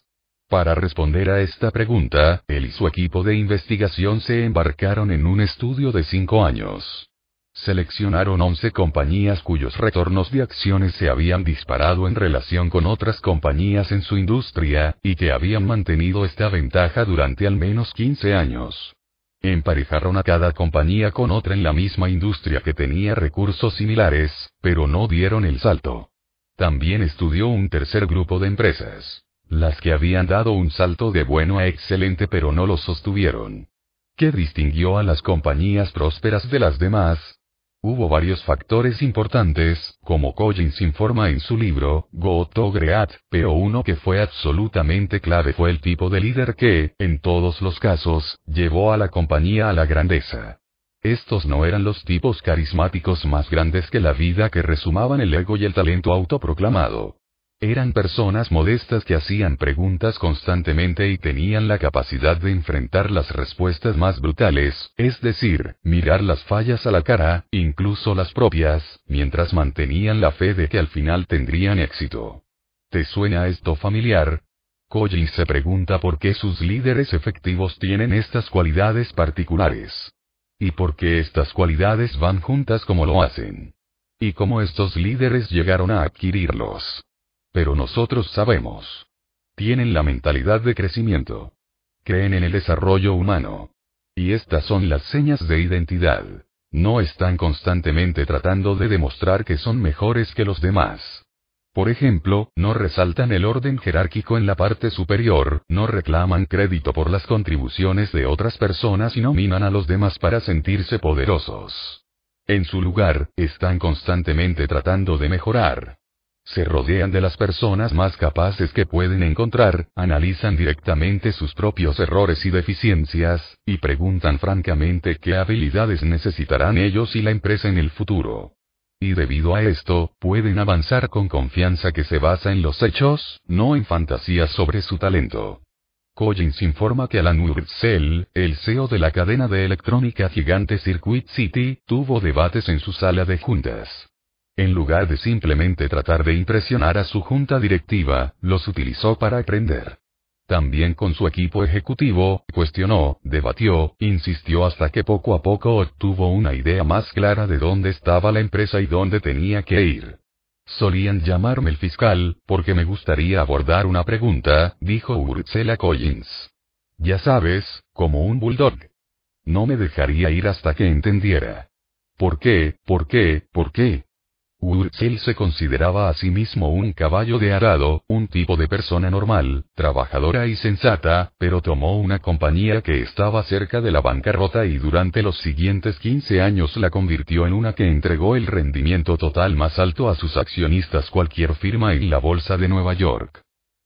Para responder a esta pregunta, él y su equipo de investigación se embarcaron en un estudio de cinco años. Seleccionaron 11 compañías cuyos retornos de acciones se habían disparado en relación con otras compañías en su industria, y que habían mantenido esta ventaja durante al menos 15 años. Emparejaron a cada compañía con otra en la misma industria que tenía recursos similares, pero no dieron el salto. También estudió un tercer grupo de empresas. Las que habían dado un salto de bueno a excelente pero no lo sostuvieron. ¿Qué distinguió a las compañías prósperas de las demás? Hubo varios factores importantes, como Collins informa en su libro, Go to Great, pero uno que fue absolutamente clave fue el tipo de líder que, en todos los casos, llevó a la compañía a la grandeza. Estos no eran los tipos carismáticos más grandes que la vida que resumaban el ego y el talento autoproclamado. Eran personas modestas que hacían preguntas constantemente y tenían la capacidad de enfrentar las respuestas más brutales, es decir, mirar las fallas a la cara, incluso las propias, mientras mantenían la fe de que al final tendrían éxito. ¿Te suena esto familiar? Collins se pregunta por qué sus líderes efectivos tienen estas cualidades particulares. Y por qué estas cualidades van juntas como lo hacen. Y cómo estos líderes llegaron a adquirirlos. Pero nosotros sabemos. Tienen la mentalidad de crecimiento. Creen en el desarrollo humano. Y estas son las señas de identidad. No están constantemente tratando de demostrar que son mejores que los demás. Por ejemplo, no resaltan el orden jerárquico en la parte superior, no reclaman crédito por las contribuciones de otras personas y nominan a los demás para sentirse poderosos. En su lugar, están constantemente tratando de mejorar. Se rodean de las personas más capaces que pueden encontrar, analizan directamente sus propios errores y deficiencias, y preguntan francamente qué habilidades necesitarán ellos y la empresa en el futuro. Y debido a esto, pueden avanzar con confianza que se basa en los hechos, no en fantasías sobre su talento. Collins informa que Alan Wurzel, el CEO de la cadena de electrónica gigante Circuit City, tuvo debates en su sala de juntas. En lugar de simplemente tratar de impresionar a su junta directiva, los utilizó para aprender. También con su equipo ejecutivo, cuestionó, debatió, insistió hasta que poco a poco obtuvo una idea más clara de dónde estaba la empresa y dónde tenía que ir. Solían llamarme el fiscal, porque me gustaría abordar una pregunta, dijo Ursula Collins. Ya sabes, como un bulldog. No me dejaría ir hasta que entendiera. ¿Por qué? ¿Por qué? ¿Por qué? Wurzel se consideraba a sí mismo un caballo de arado, un tipo de persona normal, trabajadora y sensata, pero tomó una compañía que estaba cerca de la bancarrota y durante los siguientes 15 años la convirtió en una que entregó el rendimiento total más alto a sus accionistas cualquier firma en la bolsa de Nueva York.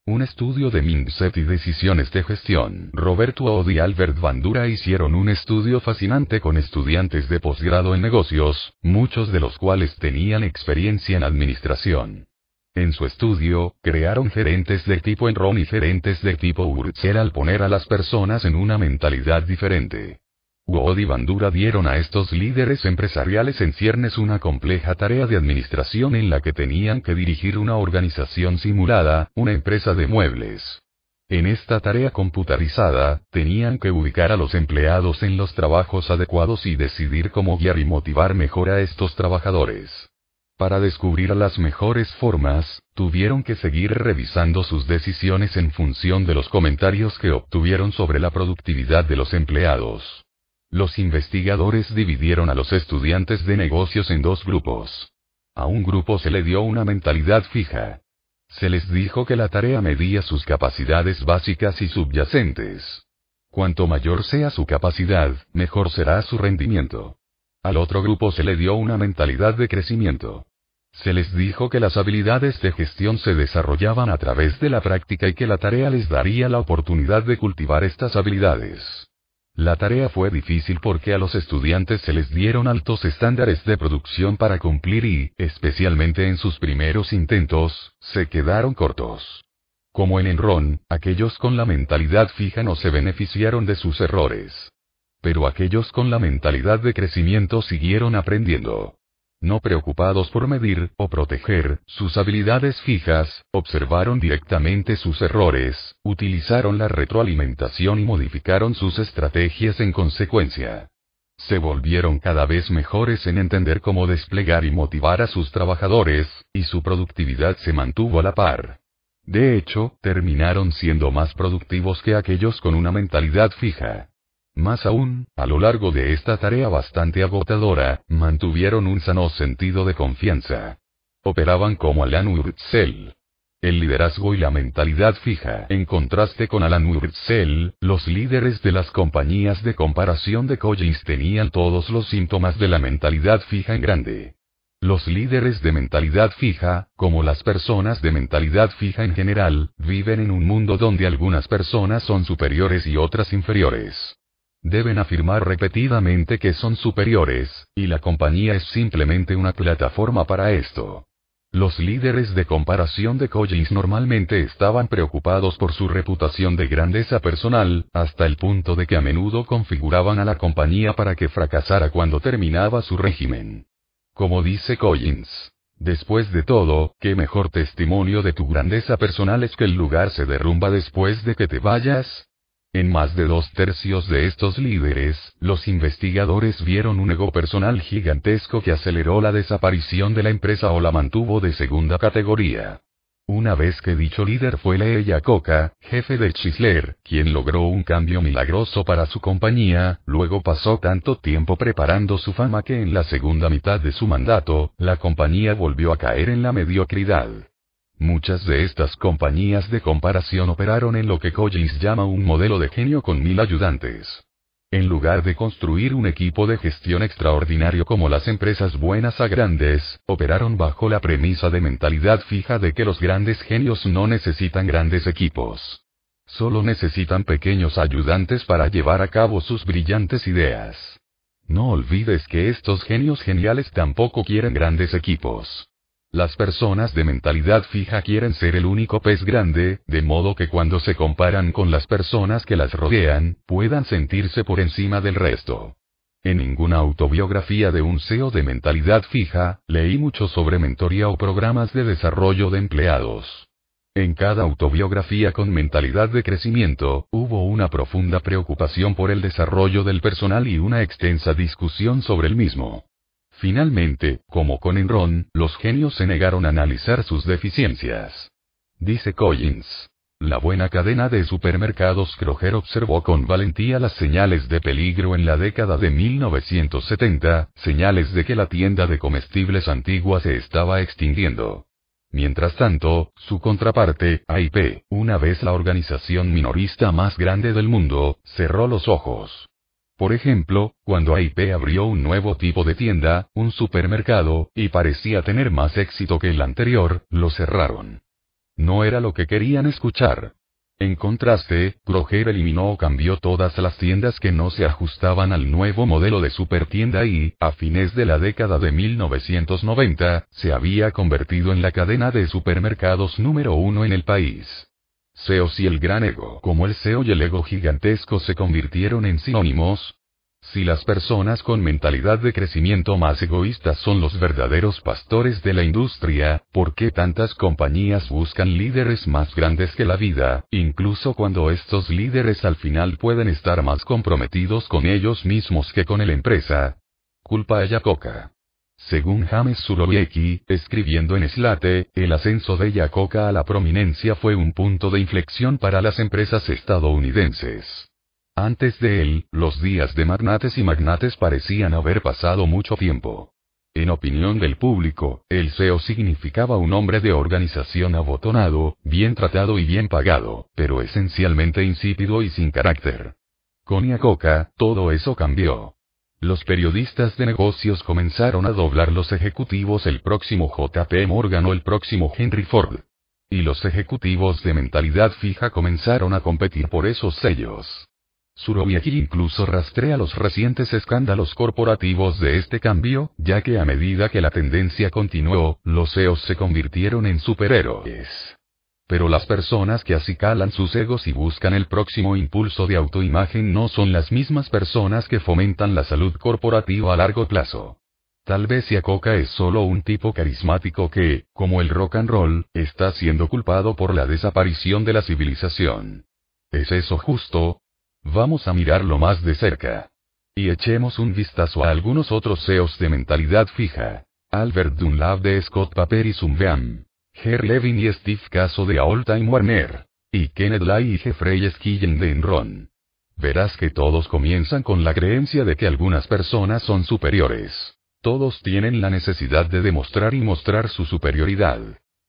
Un estudio de mindset y decisiones de gestión. Roberto Od y Albert Bandura hicieron un estudio fascinante con estudiantes de posgrado en negocios, muchos de los cuales tenían experiencia en administración. En su estudio, crearon gerentes de tipo Enron y gerentes de tipo Urzel al poner a las personas en una mentalidad diferente. Wood y Bandura dieron a estos líderes empresariales en ciernes una compleja tarea de administración en la que tenían que dirigir una organización simulada, una empresa de muebles. En esta tarea computarizada, tenían que ubicar a los empleados en los trabajos adecuados y decidir cómo guiar y motivar mejor a estos trabajadores. Para descubrir las mejores formas, tuvieron que seguir revisando sus decisiones en función de los comentarios que obtuvieron sobre la productividad de los empleados. Los investigadores dividieron a los estudiantes de negocios en dos grupos. A un grupo se le dio una mentalidad fija. Se les dijo que la tarea medía sus capacidades básicas y subyacentes. Cuanto mayor sea su capacidad, mejor será su rendimiento. Al otro grupo se le dio una mentalidad de crecimiento. Se les dijo que las habilidades de gestión se desarrollaban a través de la práctica y que la tarea les daría la oportunidad de cultivar estas habilidades. La tarea fue difícil porque a los estudiantes se les dieron altos estándares de producción para cumplir y, especialmente en sus primeros intentos, se quedaron cortos. Como en Enron, aquellos con la mentalidad fija no se beneficiaron de sus errores. Pero aquellos con la mentalidad de crecimiento siguieron aprendiendo no preocupados por medir o proteger sus habilidades fijas, observaron directamente sus errores, utilizaron la retroalimentación y modificaron sus estrategias en consecuencia. Se volvieron cada vez mejores en entender cómo desplegar y motivar a sus trabajadores, y su productividad se mantuvo a la par. De hecho, terminaron siendo más productivos que aquellos con una mentalidad fija. Más aún, a lo largo de esta tarea bastante agotadora, mantuvieron un sano sentido de confianza. Operaban como Alan Wurzel. El liderazgo y la mentalidad fija. En contraste con Alan Wurzel, los líderes de las compañías de comparación de Collins tenían todos los síntomas de la mentalidad fija en grande. Los líderes de mentalidad fija, como las personas de mentalidad fija en general, viven en un mundo donde algunas personas son superiores y otras inferiores deben afirmar repetidamente que son superiores, y la compañía es simplemente una plataforma para esto. Los líderes de comparación de Collins normalmente estaban preocupados por su reputación de grandeza personal, hasta el punto de que a menudo configuraban a la compañía para que fracasara cuando terminaba su régimen. Como dice Collins, Después de todo, ¿qué mejor testimonio de tu grandeza personal es que el lugar se derrumba después de que te vayas? En más de dos tercios de estos líderes, los investigadores vieron un ego personal gigantesco que aceleró la desaparición de la empresa o la mantuvo de segunda categoría. Una vez que dicho líder fue Lee Iacocca, jefe de Chrysler, quien logró un cambio milagroso para su compañía, luego pasó tanto tiempo preparando su fama que en la segunda mitad de su mandato, la compañía volvió a caer en la mediocridad. Muchas de estas compañías de comparación operaron en lo que Collins llama un modelo de genio con mil ayudantes. En lugar de construir un equipo de gestión extraordinario como las empresas buenas a grandes, operaron bajo la premisa de mentalidad fija de que los grandes genios no necesitan grandes equipos. Solo necesitan pequeños ayudantes para llevar a cabo sus brillantes ideas. No olvides que estos genios geniales tampoco quieren grandes equipos. Las personas de mentalidad fija quieren ser el único pez grande, de modo que cuando se comparan con las personas que las rodean, puedan sentirse por encima del resto. En ninguna autobiografía de un CEO de mentalidad fija, leí mucho sobre mentoría o programas de desarrollo de empleados. En cada autobiografía con mentalidad de crecimiento, hubo una profunda preocupación por el desarrollo del personal y una extensa discusión sobre el mismo. Finalmente, como con Enron, los genios se negaron a analizar sus deficiencias. Dice Collins. La buena cadena de supermercados Kroger observó con valentía las señales de peligro en la década de 1970, señales de que la tienda de comestibles antigua se estaba extinguiendo. Mientras tanto, su contraparte, AIP, una vez la organización minorista más grande del mundo, cerró los ojos. Por ejemplo, cuando AIP abrió un nuevo tipo de tienda, un supermercado, y parecía tener más éxito que el anterior, lo cerraron. No era lo que querían escuchar. En contraste, Kroger eliminó o cambió todas las tiendas que no se ajustaban al nuevo modelo de supertienda y, a fines de la década de 1990, se había convertido en la cadena de supermercados número uno en el país. SEOs y el gran ego. Como el SEO y el ego gigantesco se convirtieron en sinónimos. Si las personas con mentalidad de crecimiento más egoístas son los verdaderos pastores de la industria, ¿por qué tantas compañías buscan líderes más grandes que la vida, incluso cuando estos líderes al final pueden estar más comprometidos con ellos mismos que con la empresa? Culpa a Yacoca. Según James Surowiecki, escribiendo en Slate, el ascenso de Yacoca a la prominencia fue un punto de inflexión para las empresas estadounidenses. Antes de él, los días de magnates y magnates parecían haber pasado mucho tiempo. En opinión del público, el CEO significaba un hombre de organización abotonado, bien tratado y bien pagado, pero esencialmente insípido y sin carácter. Con Yacoca, todo eso cambió. Los periodistas de negocios comenzaron a doblar los ejecutivos el próximo JP Morgan o el próximo Henry Ford. Y los ejecutivos de mentalidad fija comenzaron a competir por esos sellos. Surowiecki incluso rastrea los recientes escándalos corporativos de este cambio, ya que a medida que la tendencia continuó, los CEOs se convirtieron en superhéroes. Pero las personas que acicalan sus egos y buscan el próximo impulso de autoimagen no son las mismas personas que fomentan la salud corporativa a largo plazo. Tal vez Yacoca es solo un tipo carismático que, como el rock and roll, está siendo culpado por la desaparición de la civilización. ¿Es eso justo? Vamos a mirarlo más de cerca. Y echemos un vistazo a algunos otros CEOs de mentalidad fija. Albert Dunlap de Scott Paper y Sumveam. Herr Levin y Steve Caso de All Time Warner. Y Kenneth Lai y Jeffrey Skillen de Enron. Verás que todos comienzan con la creencia de que algunas personas son superiores. Todos tienen la necesidad de demostrar y mostrar su superioridad.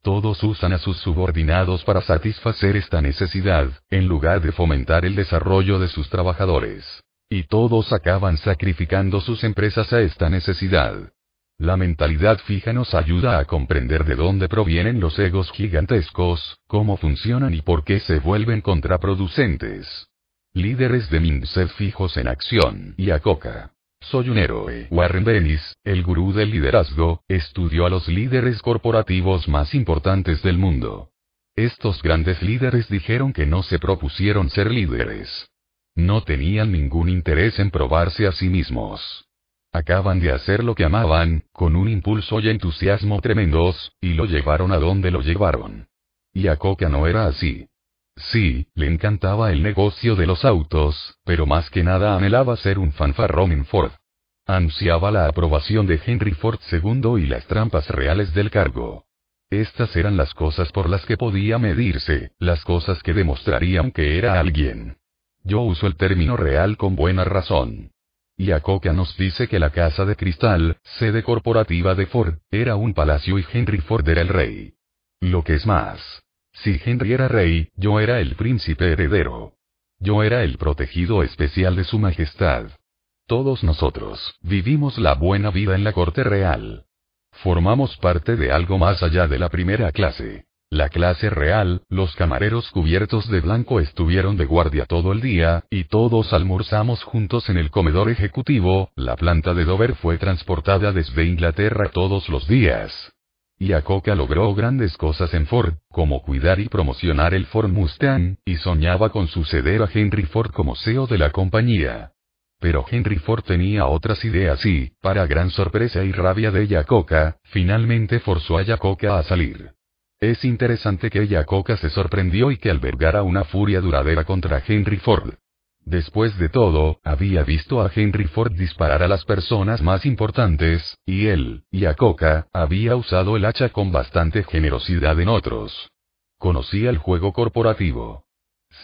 Todos usan a sus subordinados para satisfacer esta necesidad, en lugar de fomentar el desarrollo de sus trabajadores. Y todos acaban sacrificando sus empresas a esta necesidad. La mentalidad fija nos ayuda a comprender de dónde provienen los egos gigantescos, cómo funcionan y por qué se vuelven contraproducentes. Líderes de mindset fijos en acción. Y a Coca. Soy un héroe. Warren Bennis, el gurú del liderazgo, estudió a los líderes corporativos más importantes del mundo. Estos grandes líderes dijeron que no se propusieron ser líderes. No tenían ningún interés en probarse a sí mismos. Acaban de hacer lo que amaban, con un impulso y entusiasmo tremendos, y lo llevaron a donde lo llevaron. Y a Coca no era así. Sí, le encantaba el negocio de los autos, pero más que nada anhelaba ser un fanfarrón en Ford. Ansiaba la aprobación de Henry Ford II y las trampas reales del cargo. Estas eran las cosas por las que podía medirse, las cosas que demostrarían que era alguien. Yo uso el término real con buena razón. Yacoca nos dice que la casa de cristal, sede corporativa de Ford, era un palacio y Henry Ford era el rey. Lo que es más. Si Henry era rey, yo era el príncipe heredero. Yo era el protegido especial de su majestad. Todos nosotros, vivimos la buena vida en la corte real. Formamos parte de algo más allá de la primera clase. La clase real, los camareros cubiertos de blanco estuvieron de guardia todo el día, y todos almorzamos juntos en el comedor ejecutivo, la planta de Dover fue transportada desde Inglaterra todos los días. Y Acoca logró grandes cosas en Ford, como cuidar y promocionar el Ford Mustang, y soñaba con suceder a Henry Ford como CEO de la compañía. Pero Henry Ford tenía otras ideas y, para gran sorpresa y rabia de Yacoca, finalmente forzó a Yacoca a salir. Es interesante que Yacoca se sorprendió y que albergara una furia duradera contra Henry Ford. Después de todo, había visto a Henry Ford disparar a las personas más importantes, y él, Yacoca, había usado el hacha con bastante generosidad en otros. Conocía el juego corporativo.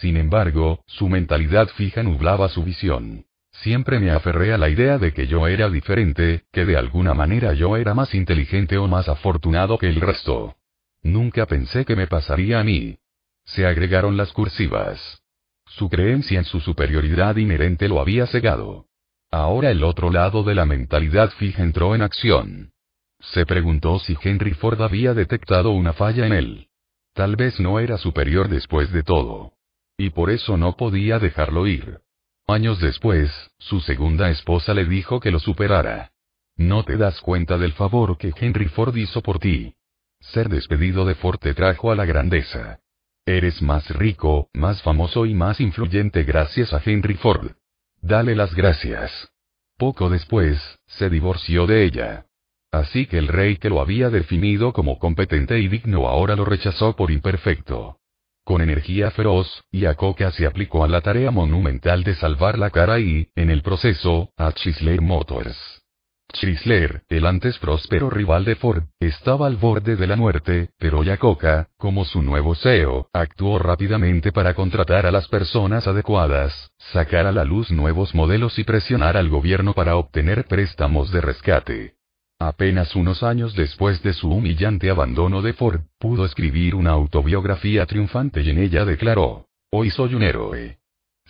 Sin embargo, su mentalidad fija nublaba su visión. Siempre me aferré a la idea de que yo era diferente, que de alguna manera yo era más inteligente o más afortunado que el resto. Nunca pensé que me pasaría a mí. Se agregaron las cursivas. Su creencia en su superioridad inherente lo había cegado. Ahora el otro lado de la mentalidad fija entró en acción. Se preguntó si Henry Ford había detectado una falla en él. Tal vez no era superior después de todo. Y por eso no podía dejarlo ir. Años después, su segunda esposa le dijo que lo superara. No te das cuenta del favor que Henry Ford hizo por ti. Ser despedido de Ford te trajo a la grandeza. Eres más rico, más famoso y más influyente gracias a Henry Ford. Dale las gracias. Poco después, se divorció de ella. Así que el rey que lo había definido como competente y digno ahora lo rechazó por imperfecto. Con energía feroz, Yacoca se aplicó a la tarea monumental de salvar la cara y, en el proceso, a Chrysler Motors. Chrysler, el antes próspero rival de Ford, estaba al borde de la muerte, pero Yacoca, como su nuevo CEO, actuó rápidamente para contratar a las personas adecuadas, sacar a la luz nuevos modelos y presionar al gobierno para obtener préstamos de rescate. Apenas unos años después de su humillante abandono de Ford, pudo escribir una autobiografía triunfante y en ella declaró, Hoy soy un héroe.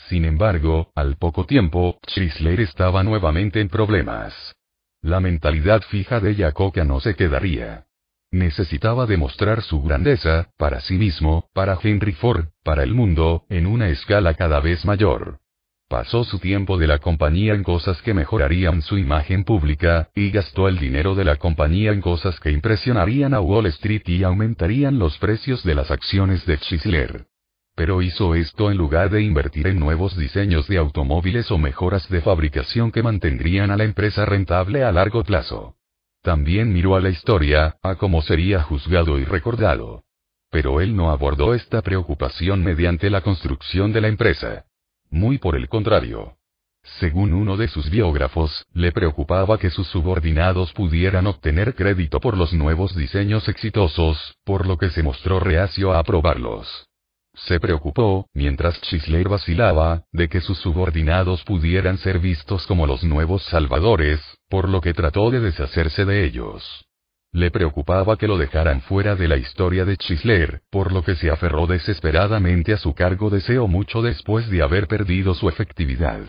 Sin embargo, al poco tiempo, Chrysler estaba nuevamente en problemas. La mentalidad fija de Yacoca no se quedaría. Necesitaba demostrar su grandeza, para sí mismo, para Henry Ford, para el mundo, en una escala cada vez mayor. Pasó su tiempo de la compañía en cosas que mejorarían su imagen pública, y gastó el dinero de la compañía en cosas que impresionarían a Wall Street y aumentarían los precios de las acciones de Chrysler. Pero hizo esto en lugar de invertir en nuevos diseños de automóviles o mejoras de fabricación que mantendrían a la empresa rentable a largo plazo. También miró a la historia, a cómo sería juzgado y recordado. Pero él no abordó esta preocupación mediante la construcción de la empresa. Muy por el contrario. Según uno de sus biógrafos, le preocupaba que sus subordinados pudieran obtener crédito por los nuevos diseños exitosos, por lo que se mostró reacio a aprobarlos. Se preocupó, mientras Chrysler vacilaba, de que sus subordinados pudieran ser vistos como los nuevos salvadores, por lo que trató de deshacerse de ellos. Le preocupaba que lo dejaran fuera de la historia de Chrysler, por lo que se aferró desesperadamente a su cargo de CEO mucho después de haber perdido su efectividad.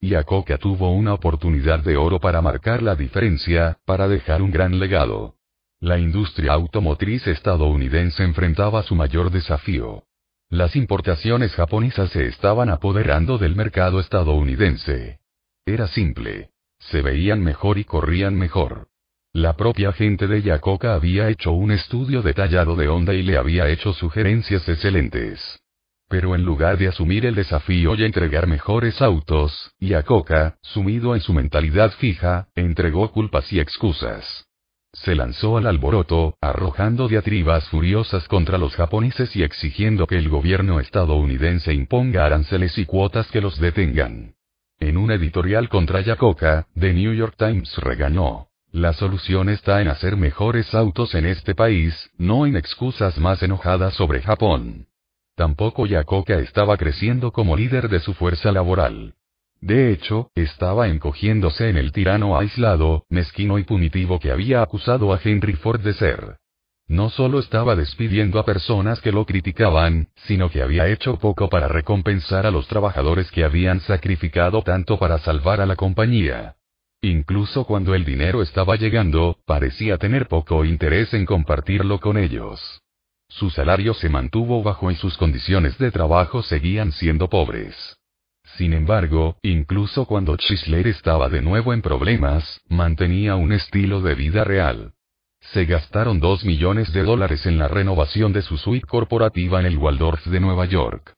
Y Acoca tuvo una oportunidad de oro para marcar la diferencia, para dejar un gran legado. La industria automotriz estadounidense enfrentaba su mayor desafío. Las importaciones japonesas se estaban apoderando del mercado estadounidense. Era simple. Se veían mejor y corrían mejor. La propia gente de Yacoca había hecho un estudio detallado de Honda y le había hecho sugerencias excelentes. Pero en lugar de asumir el desafío y entregar mejores autos, Yacoca, sumido en su mentalidad fija, entregó culpas y excusas. Se lanzó al alboroto, arrojando diatribas furiosas contra los japoneses y exigiendo que el gobierno estadounidense imponga aranceles y cuotas que los detengan. En un editorial contra Yacoca, The New York Times regañó. La solución está en hacer mejores autos en este país, no en excusas más enojadas sobre Japón. Tampoco Yakoka estaba creciendo como líder de su fuerza laboral. De hecho, estaba encogiéndose en el tirano aislado, mezquino y punitivo que había acusado a Henry Ford de ser. No solo estaba despidiendo a personas que lo criticaban, sino que había hecho poco para recompensar a los trabajadores que habían sacrificado tanto para salvar a la compañía. Incluso cuando el dinero estaba llegando, parecía tener poco interés en compartirlo con ellos. Su salario se mantuvo bajo y sus condiciones de trabajo seguían siendo pobres. Sin embargo, incluso cuando Chrysler estaba de nuevo en problemas, mantenía un estilo de vida real. Se gastaron 2 millones de dólares en la renovación de su suite corporativa en el Waldorf de Nueva York.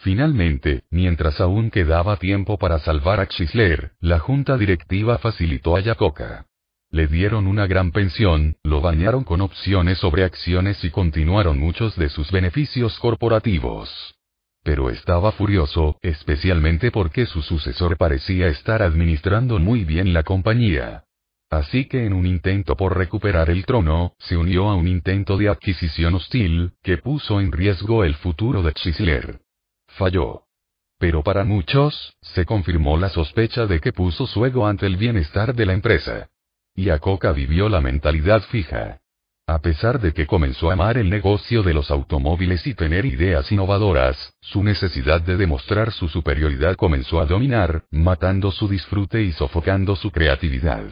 Finalmente, mientras aún quedaba tiempo para salvar a Chrysler, la junta directiva facilitó a Yacoca. Le dieron una gran pensión, lo bañaron con opciones sobre acciones y continuaron muchos de sus beneficios corporativos pero estaba furioso, especialmente porque su sucesor parecía estar administrando muy bien la compañía. Así que en un intento por recuperar el trono, se unió a un intento de adquisición hostil, que puso en riesgo el futuro de Chrysler. Falló. Pero para muchos, se confirmó la sospecha de que puso su ego ante el bienestar de la empresa. Y Coca vivió la mentalidad fija. A pesar de que comenzó a amar el negocio de los automóviles y tener ideas innovadoras, su necesidad de demostrar su superioridad comenzó a dominar, matando su disfrute y sofocando su creatividad.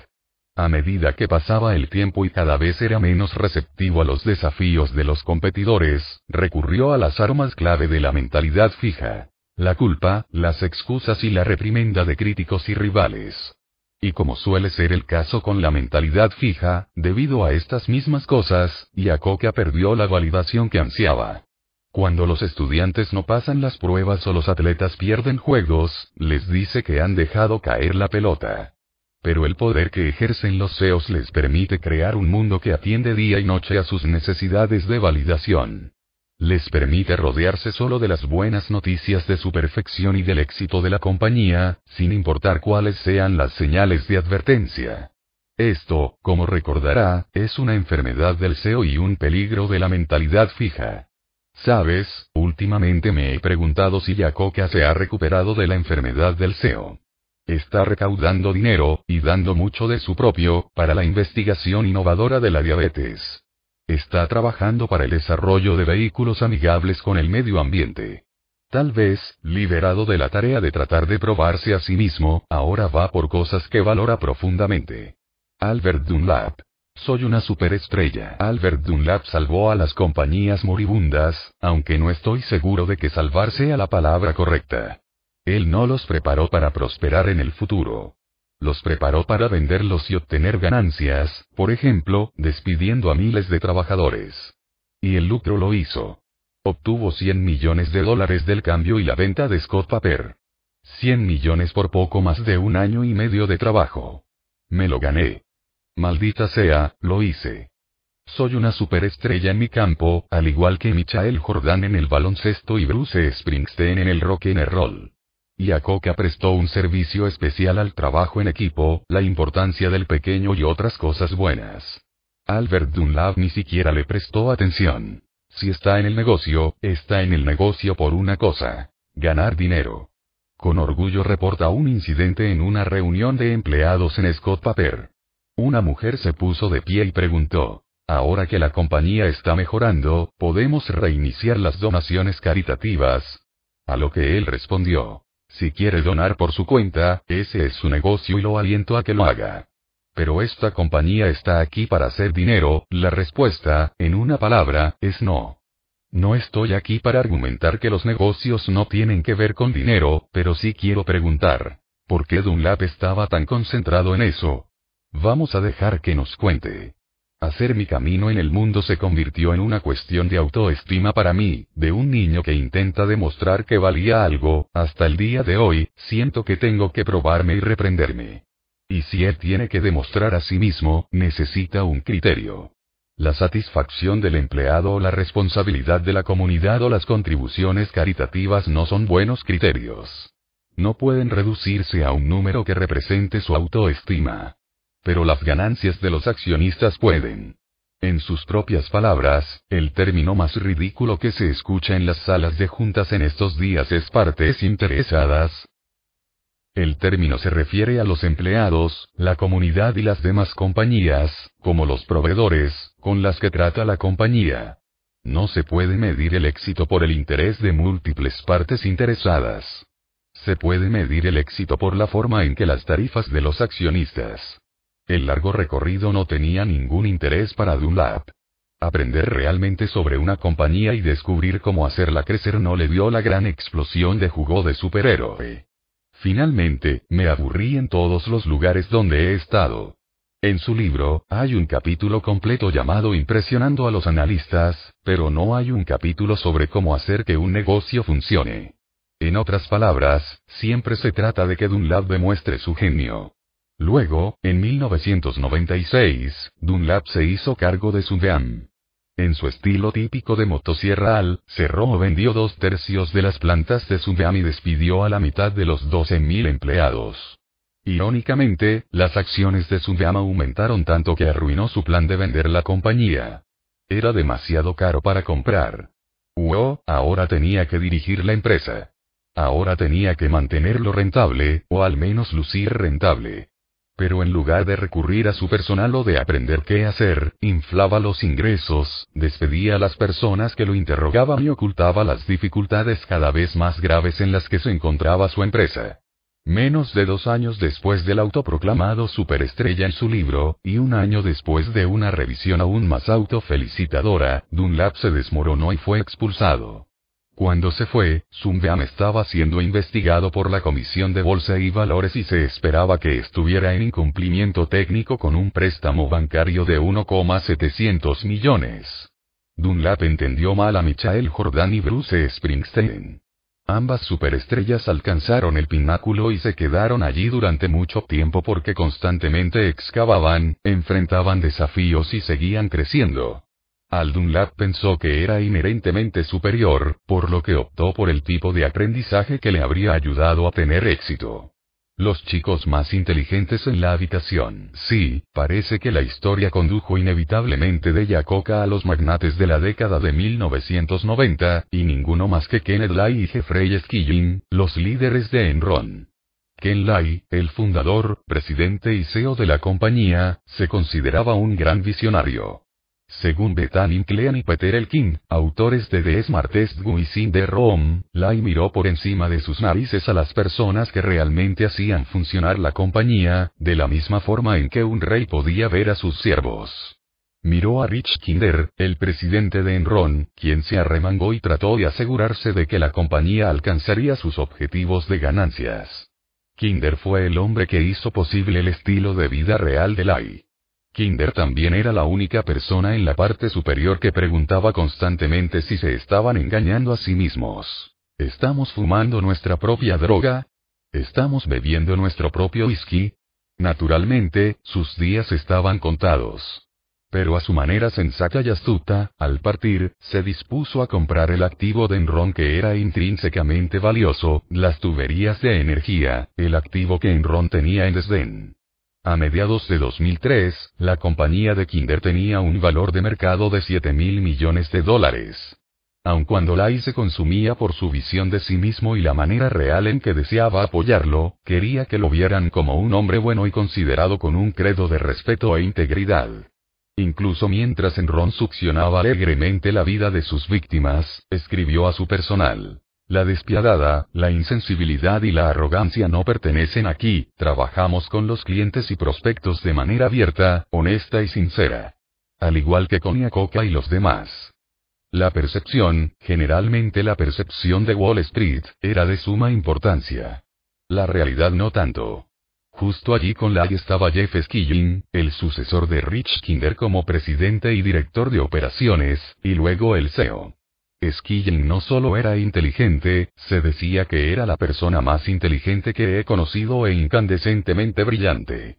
A medida que pasaba el tiempo y cada vez era menos receptivo a los desafíos de los competidores, recurrió a las armas clave de la mentalidad fija. La culpa, las excusas y la reprimenda de críticos y rivales. Y como suele ser el caso con la mentalidad fija, debido a estas mismas cosas, Yacoca perdió la validación que ansiaba. Cuando los estudiantes no pasan las pruebas o los atletas pierden juegos, les dice que han dejado caer la pelota. Pero el poder que ejercen los CEOs les permite crear un mundo que atiende día y noche a sus necesidades de validación. Les permite rodearse solo de las buenas noticias de su perfección y del éxito de la compañía, sin importar cuáles sean las señales de advertencia. Esto, como recordará, es una enfermedad del SEO y un peligro de la mentalidad fija. Sabes, últimamente me he preguntado si Yacoca se ha recuperado de la enfermedad del SEO. Está recaudando dinero, y dando mucho de su propio, para la investigación innovadora de la diabetes. Está trabajando para el desarrollo de vehículos amigables con el medio ambiente. Tal vez, liberado de la tarea de tratar de probarse a sí mismo, ahora va por cosas que valora profundamente. Albert Dunlap. Soy una superestrella. Albert Dunlap salvó a las compañías moribundas, aunque no estoy seguro de que salvar sea la palabra correcta. Él no los preparó para prosperar en el futuro los preparó para venderlos y obtener ganancias, por ejemplo, despidiendo a miles de trabajadores. Y el lucro lo hizo. Obtuvo 100 millones de dólares del cambio y la venta de Scott Paper. 100 millones por poco más de un año y medio de trabajo. Me lo gané. Maldita sea, lo hice. Soy una superestrella en mi campo, al igual que Michael Jordan en el baloncesto y Bruce Springsteen en el rock and roll. Yacoca prestó un servicio especial al trabajo en equipo, la importancia del pequeño y otras cosas buenas. Albert Dunlap ni siquiera le prestó atención. Si está en el negocio, está en el negocio por una cosa. Ganar dinero. Con orgullo reporta un incidente en una reunión de empleados en Scott Paper. Una mujer se puso de pie y preguntó, ahora que la compañía está mejorando, ¿podemos reiniciar las donaciones caritativas? A lo que él respondió, si quiere donar por su cuenta, ese es su negocio y lo aliento a que lo haga. Pero esta compañía está aquí para hacer dinero, la respuesta, en una palabra, es no. No estoy aquí para argumentar que los negocios no tienen que ver con dinero, pero sí quiero preguntar, ¿por qué Dunlap estaba tan concentrado en eso? Vamos a dejar que nos cuente. Hacer mi camino en el mundo se convirtió en una cuestión de autoestima para mí, de un niño que intenta demostrar que valía algo, hasta el día de hoy, siento que tengo que probarme y reprenderme. Y si él tiene que demostrar a sí mismo, necesita un criterio. La satisfacción del empleado o la responsabilidad de la comunidad o las contribuciones caritativas no son buenos criterios. No pueden reducirse a un número que represente su autoestima. Pero las ganancias de los accionistas pueden. En sus propias palabras, el término más ridículo que se escucha en las salas de juntas en estos días es partes interesadas. El término se refiere a los empleados, la comunidad y las demás compañías, como los proveedores, con las que trata la compañía. No se puede medir el éxito por el interés de múltiples partes interesadas. Se puede medir el éxito por la forma en que las tarifas de los accionistas el largo recorrido no tenía ningún interés para Dunlap. Aprender realmente sobre una compañía y descubrir cómo hacerla crecer no le dio la gran explosión de jugo de superhéroe. Finalmente, me aburrí en todos los lugares donde he estado. En su libro, hay un capítulo completo llamado Impresionando a los analistas, pero no hay un capítulo sobre cómo hacer que un negocio funcione. En otras palabras, siempre se trata de que Dunlap demuestre su genio. Luego, en 1996, Dunlap se hizo cargo de Sunbeam. En su estilo típico de motosierra al, cerró o vendió dos tercios de las plantas de Sunbeam y despidió a la mitad de los 12.000 empleados. Irónicamente, las acciones de Sunbeam aumentaron tanto que arruinó su plan de vender la compañía. Era demasiado caro para comprar. Uo, ahora tenía que dirigir la empresa. Ahora tenía que mantenerlo rentable, o al menos lucir rentable pero en lugar de recurrir a su personal o de aprender qué hacer, inflaba los ingresos, despedía a las personas que lo interrogaban y ocultaba las dificultades cada vez más graves en las que se encontraba su empresa. Menos de dos años después del autoproclamado superestrella en su libro, y un año después de una revisión aún más autofelicitadora, Dunlap se desmoronó y fue expulsado. Cuando se fue, Zumbeam estaba siendo investigado por la Comisión de Bolsa y Valores y se esperaba que estuviera en incumplimiento técnico con un préstamo bancario de 1,700 millones. Dunlap entendió mal a Michael Jordan y Bruce Springsteen. Ambas superestrellas alcanzaron el pináculo y se quedaron allí durante mucho tiempo porque constantemente excavaban, enfrentaban desafíos y seguían creciendo. Al Dunlap pensó que era inherentemente superior, por lo que optó por el tipo de aprendizaje que le habría ayudado a tener éxito. Los chicos más inteligentes en la habitación. Sí, parece que la historia condujo inevitablemente de Yacoca a los magnates de la década de 1990, y ninguno más que Kenneth Lai y Jeffrey Skilling, los líderes de Enron. Ken Lai, el fundador, presidente y CEO de la compañía, se consideraba un gran visionario. Según Bethany Klein y Peter Elkin, autores de The Smartest Guys in the Room, Lai miró por encima de sus narices a las personas que realmente hacían funcionar la compañía, de la misma forma en que un rey podía ver a sus siervos. Miró a Rich Kinder, el presidente de Enron, quien se arremangó y trató de asegurarse de que la compañía alcanzaría sus objetivos de ganancias. Kinder fue el hombre que hizo posible el estilo de vida real de Lai. Kinder también era la única persona en la parte superior que preguntaba constantemente si se estaban engañando a sí mismos. ¿Estamos fumando nuestra propia droga? ¿Estamos bebiendo nuestro propio whisky? Naturalmente, sus días estaban contados. Pero a su manera sensata y astuta, al partir, se dispuso a comprar el activo de Enron que era intrínsecamente valioso, las tuberías de energía, el activo que Enron tenía en desdén. A mediados de 2003, la compañía de Kinder tenía un valor de mercado de 7 mil millones de dólares. Aun cuando Lai se consumía por su visión de sí mismo y la manera real en que deseaba apoyarlo, quería que lo vieran como un hombre bueno y considerado con un credo de respeto e integridad. Incluso mientras Enron succionaba alegremente la vida de sus víctimas, escribió a su personal. La despiadada, la insensibilidad y la arrogancia no pertenecen aquí, trabajamos con los clientes y prospectos de manera abierta, honesta y sincera. Al igual que con Iacoca y los demás. La percepción, generalmente la percepción de Wall Street, era de suma importancia. La realidad no tanto. Justo allí con la estaba Jeff Skilling, el sucesor de Rich Kinder como presidente y director de operaciones, y luego el CEO. Skilling no solo era inteligente, se decía que era la persona más inteligente que he conocido e incandescentemente brillante.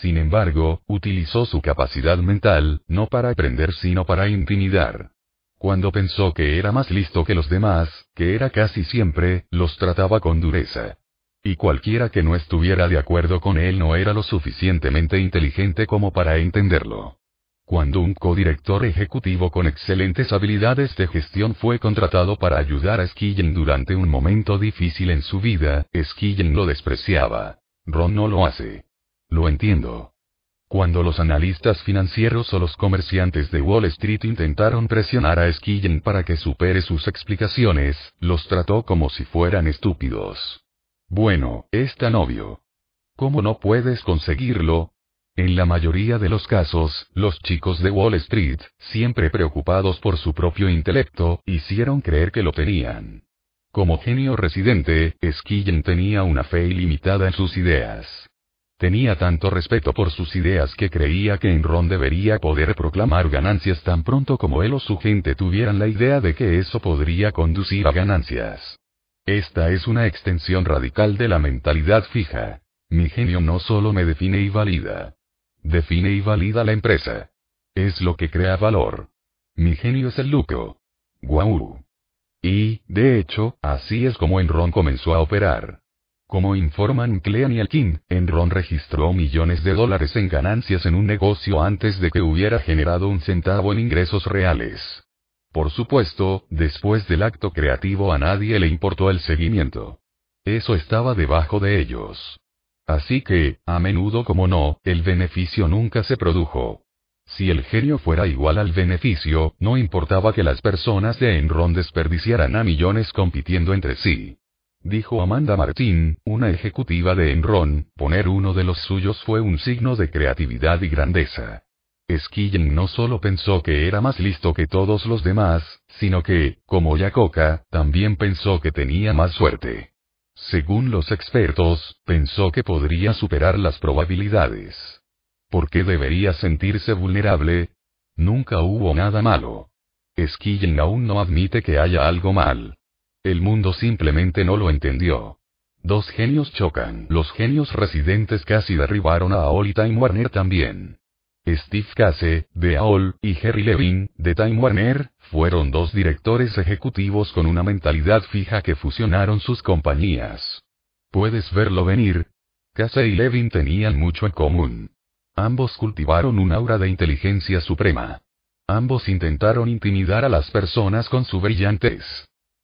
Sin embargo, utilizó su capacidad mental, no para aprender sino para intimidar. Cuando pensó que era más listo que los demás, que era casi siempre, los trataba con dureza. Y cualquiera que no estuviera de acuerdo con él no era lo suficientemente inteligente como para entenderlo. Cuando un codirector ejecutivo con excelentes habilidades de gestión fue contratado para ayudar a Skillen durante un momento difícil en su vida, Skillen lo despreciaba. Ron no lo hace. Lo entiendo. Cuando los analistas financieros o los comerciantes de Wall Street intentaron presionar a Skillen para que supere sus explicaciones, los trató como si fueran estúpidos. Bueno, es tan obvio. ¿Cómo no puedes conseguirlo? En la mayoría de los casos, los chicos de Wall Street, siempre preocupados por su propio intelecto, hicieron creer que lo tenían. Como genio residente, Skillen tenía una fe ilimitada en sus ideas. Tenía tanto respeto por sus ideas que creía que Enron debería poder proclamar ganancias tan pronto como él o su gente tuvieran la idea de que eso podría conducir a ganancias. Esta es una extensión radical de la mentalidad fija. Mi genio no solo me define y valida. Define y valida la empresa. Es lo que crea valor. Mi genio es el lucro. Guau. Y, de hecho, así es como Enron comenzó a operar. Como informan Clean y Alkin, Enron registró millones de dólares en ganancias en un negocio antes de que hubiera generado un centavo en ingresos reales. Por supuesto, después del acto creativo a nadie le importó el seguimiento. Eso estaba debajo de ellos. Así que, a menudo como no, el beneficio nunca se produjo. Si el genio fuera igual al beneficio, no importaba que las personas de Enron desperdiciaran a millones compitiendo entre sí. Dijo Amanda Martín, una ejecutiva de Enron, poner uno de los suyos fue un signo de creatividad y grandeza. Skillen no solo pensó que era más listo que todos los demás, sino que, como Yacoca, también pensó que tenía más suerte. Según los expertos, pensó que podría superar las probabilidades. ¿Por qué debería sentirse vulnerable? Nunca hubo nada malo. Skillen aún no admite que haya algo mal. El mundo simplemente no lo entendió. Dos genios chocan. Los genios residentes casi derribaron a Aol y Warner también. Steve Case, de AOL, y Jerry Levin, de Time Warner, fueron dos directores ejecutivos con una mentalidad fija que fusionaron sus compañías. ¿Puedes verlo venir? Case y Levin tenían mucho en común. Ambos cultivaron un aura de inteligencia suprema. Ambos intentaron intimidar a las personas con su brillantez.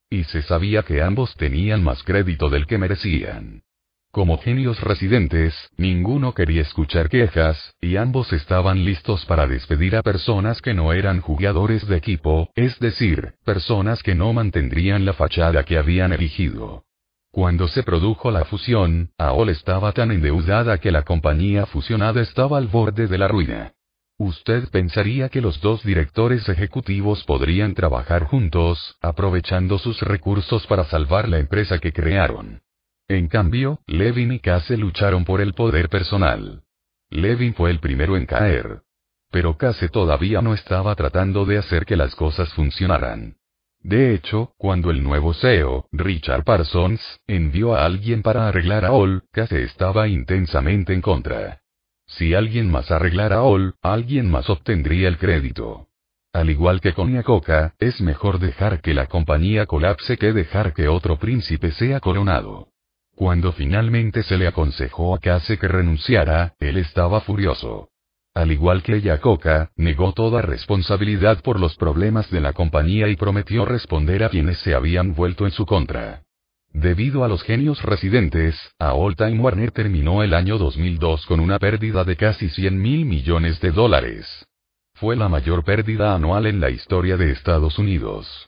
Y se sabía que ambos tenían más crédito del que merecían. Como genios residentes, ninguno quería escuchar quejas, y ambos estaban listos para despedir a personas que no eran jugadores de equipo, es decir, personas que no mantendrían la fachada que habían elegido. Cuando se produjo la fusión, AOL estaba tan endeudada que la compañía fusionada estaba al borde de la ruina. Usted pensaría que los dos directores ejecutivos podrían trabajar juntos, aprovechando sus recursos para salvar la empresa que crearon. En cambio, Levin y Case lucharon por el poder personal. Levin fue el primero en caer. Pero Case todavía no estaba tratando de hacer que las cosas funcionaran. De hecho, cuando el nuevo CEO, Richard Parsons, envió a alguien para arreglar a All, Case estaba intensamente en contra. Si alguien más arreglara a All, alguien más obtendría el crédito. Al igual que con Yacoca, es mejor dejar que la compañía colapse que dejar que otro príncipe sea coronado. Cuando finalmente se le aconsejó a Case que renunciara, él estaba furioso. Al igual que Yacoca, negó toda responsabilidad por los problemas de la compañía y prometió responder a quienes se habían vuelto en su contra. Debido a los genios residentes, All Time Warner terminó el año 2002 con una pérdida de casi 100 mil millones de dólares. Fue la mayor pérdida anual en la historia de Estados Unidos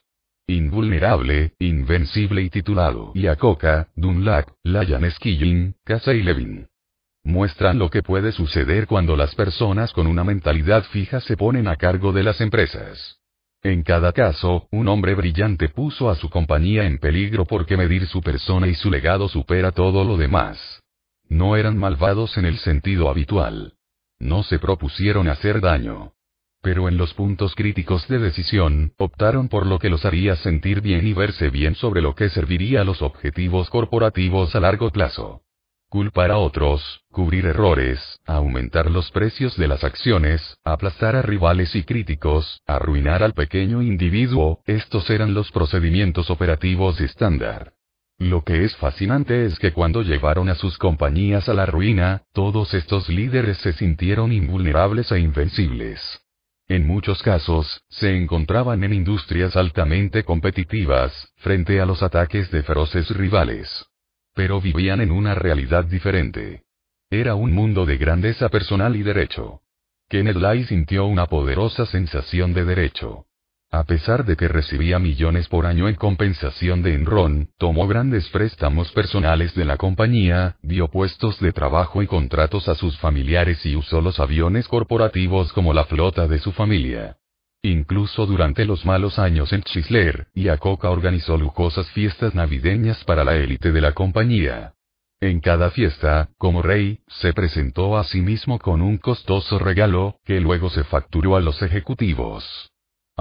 invulnerable, invencible y titulado Yacoca, Dunlap, Lion Skilling, Casa y Levin. Muestran lo que puede suceder cuando las personas con una mentalidad fija se ponen a cargo de las empresas. En cada caso, un hombre brillante puso a su compañía en peligro porque medir su persona y su legado supera todo lo demás. No eran malvados en el sentido habitual. No se propusieron hacer daño pero en los puntos críticos de decisión, optaron por lo que los haría sentir bien y verse bien sobre lo que serviría a los objetivos corporativos a largo plazo. Culpar a otros, cubrir errores, aumentar los precios de las acciones, aplastar a rivales y críticos, arruinar al pequeño individuo, estos eran los procedimientos operativos estándar. Lo que es fascinante es que cuando llevaron a sus compañías a la ruina, todos estos líderes se sintieron invulnerables e invencibles. En muchos casos, se encontraban en industrias altamente competitivas, frente a los ataques de feroces rivales. Pero vivían en una realidad diferente. Era un mundo de grandeza personal y derecho. Kenneth Lai sintió una poderosa sensación de derecho. A pesar de que recibía millones por año en compensación de Enron, tomó grandes préstamos personales de la compañía, dio puestos de trabajo y contratos a sus familiares y usó los aviones corporativos como la flota de su familia. Incluso durante los malos años en Chrysler, Iacocca organizó lujosas fiestas navideñas para la élite de la compañía. En cada fiesta, como rey, se presentó a sí mismo con un costoso regalo, que luego se facturó a los ejecutivos.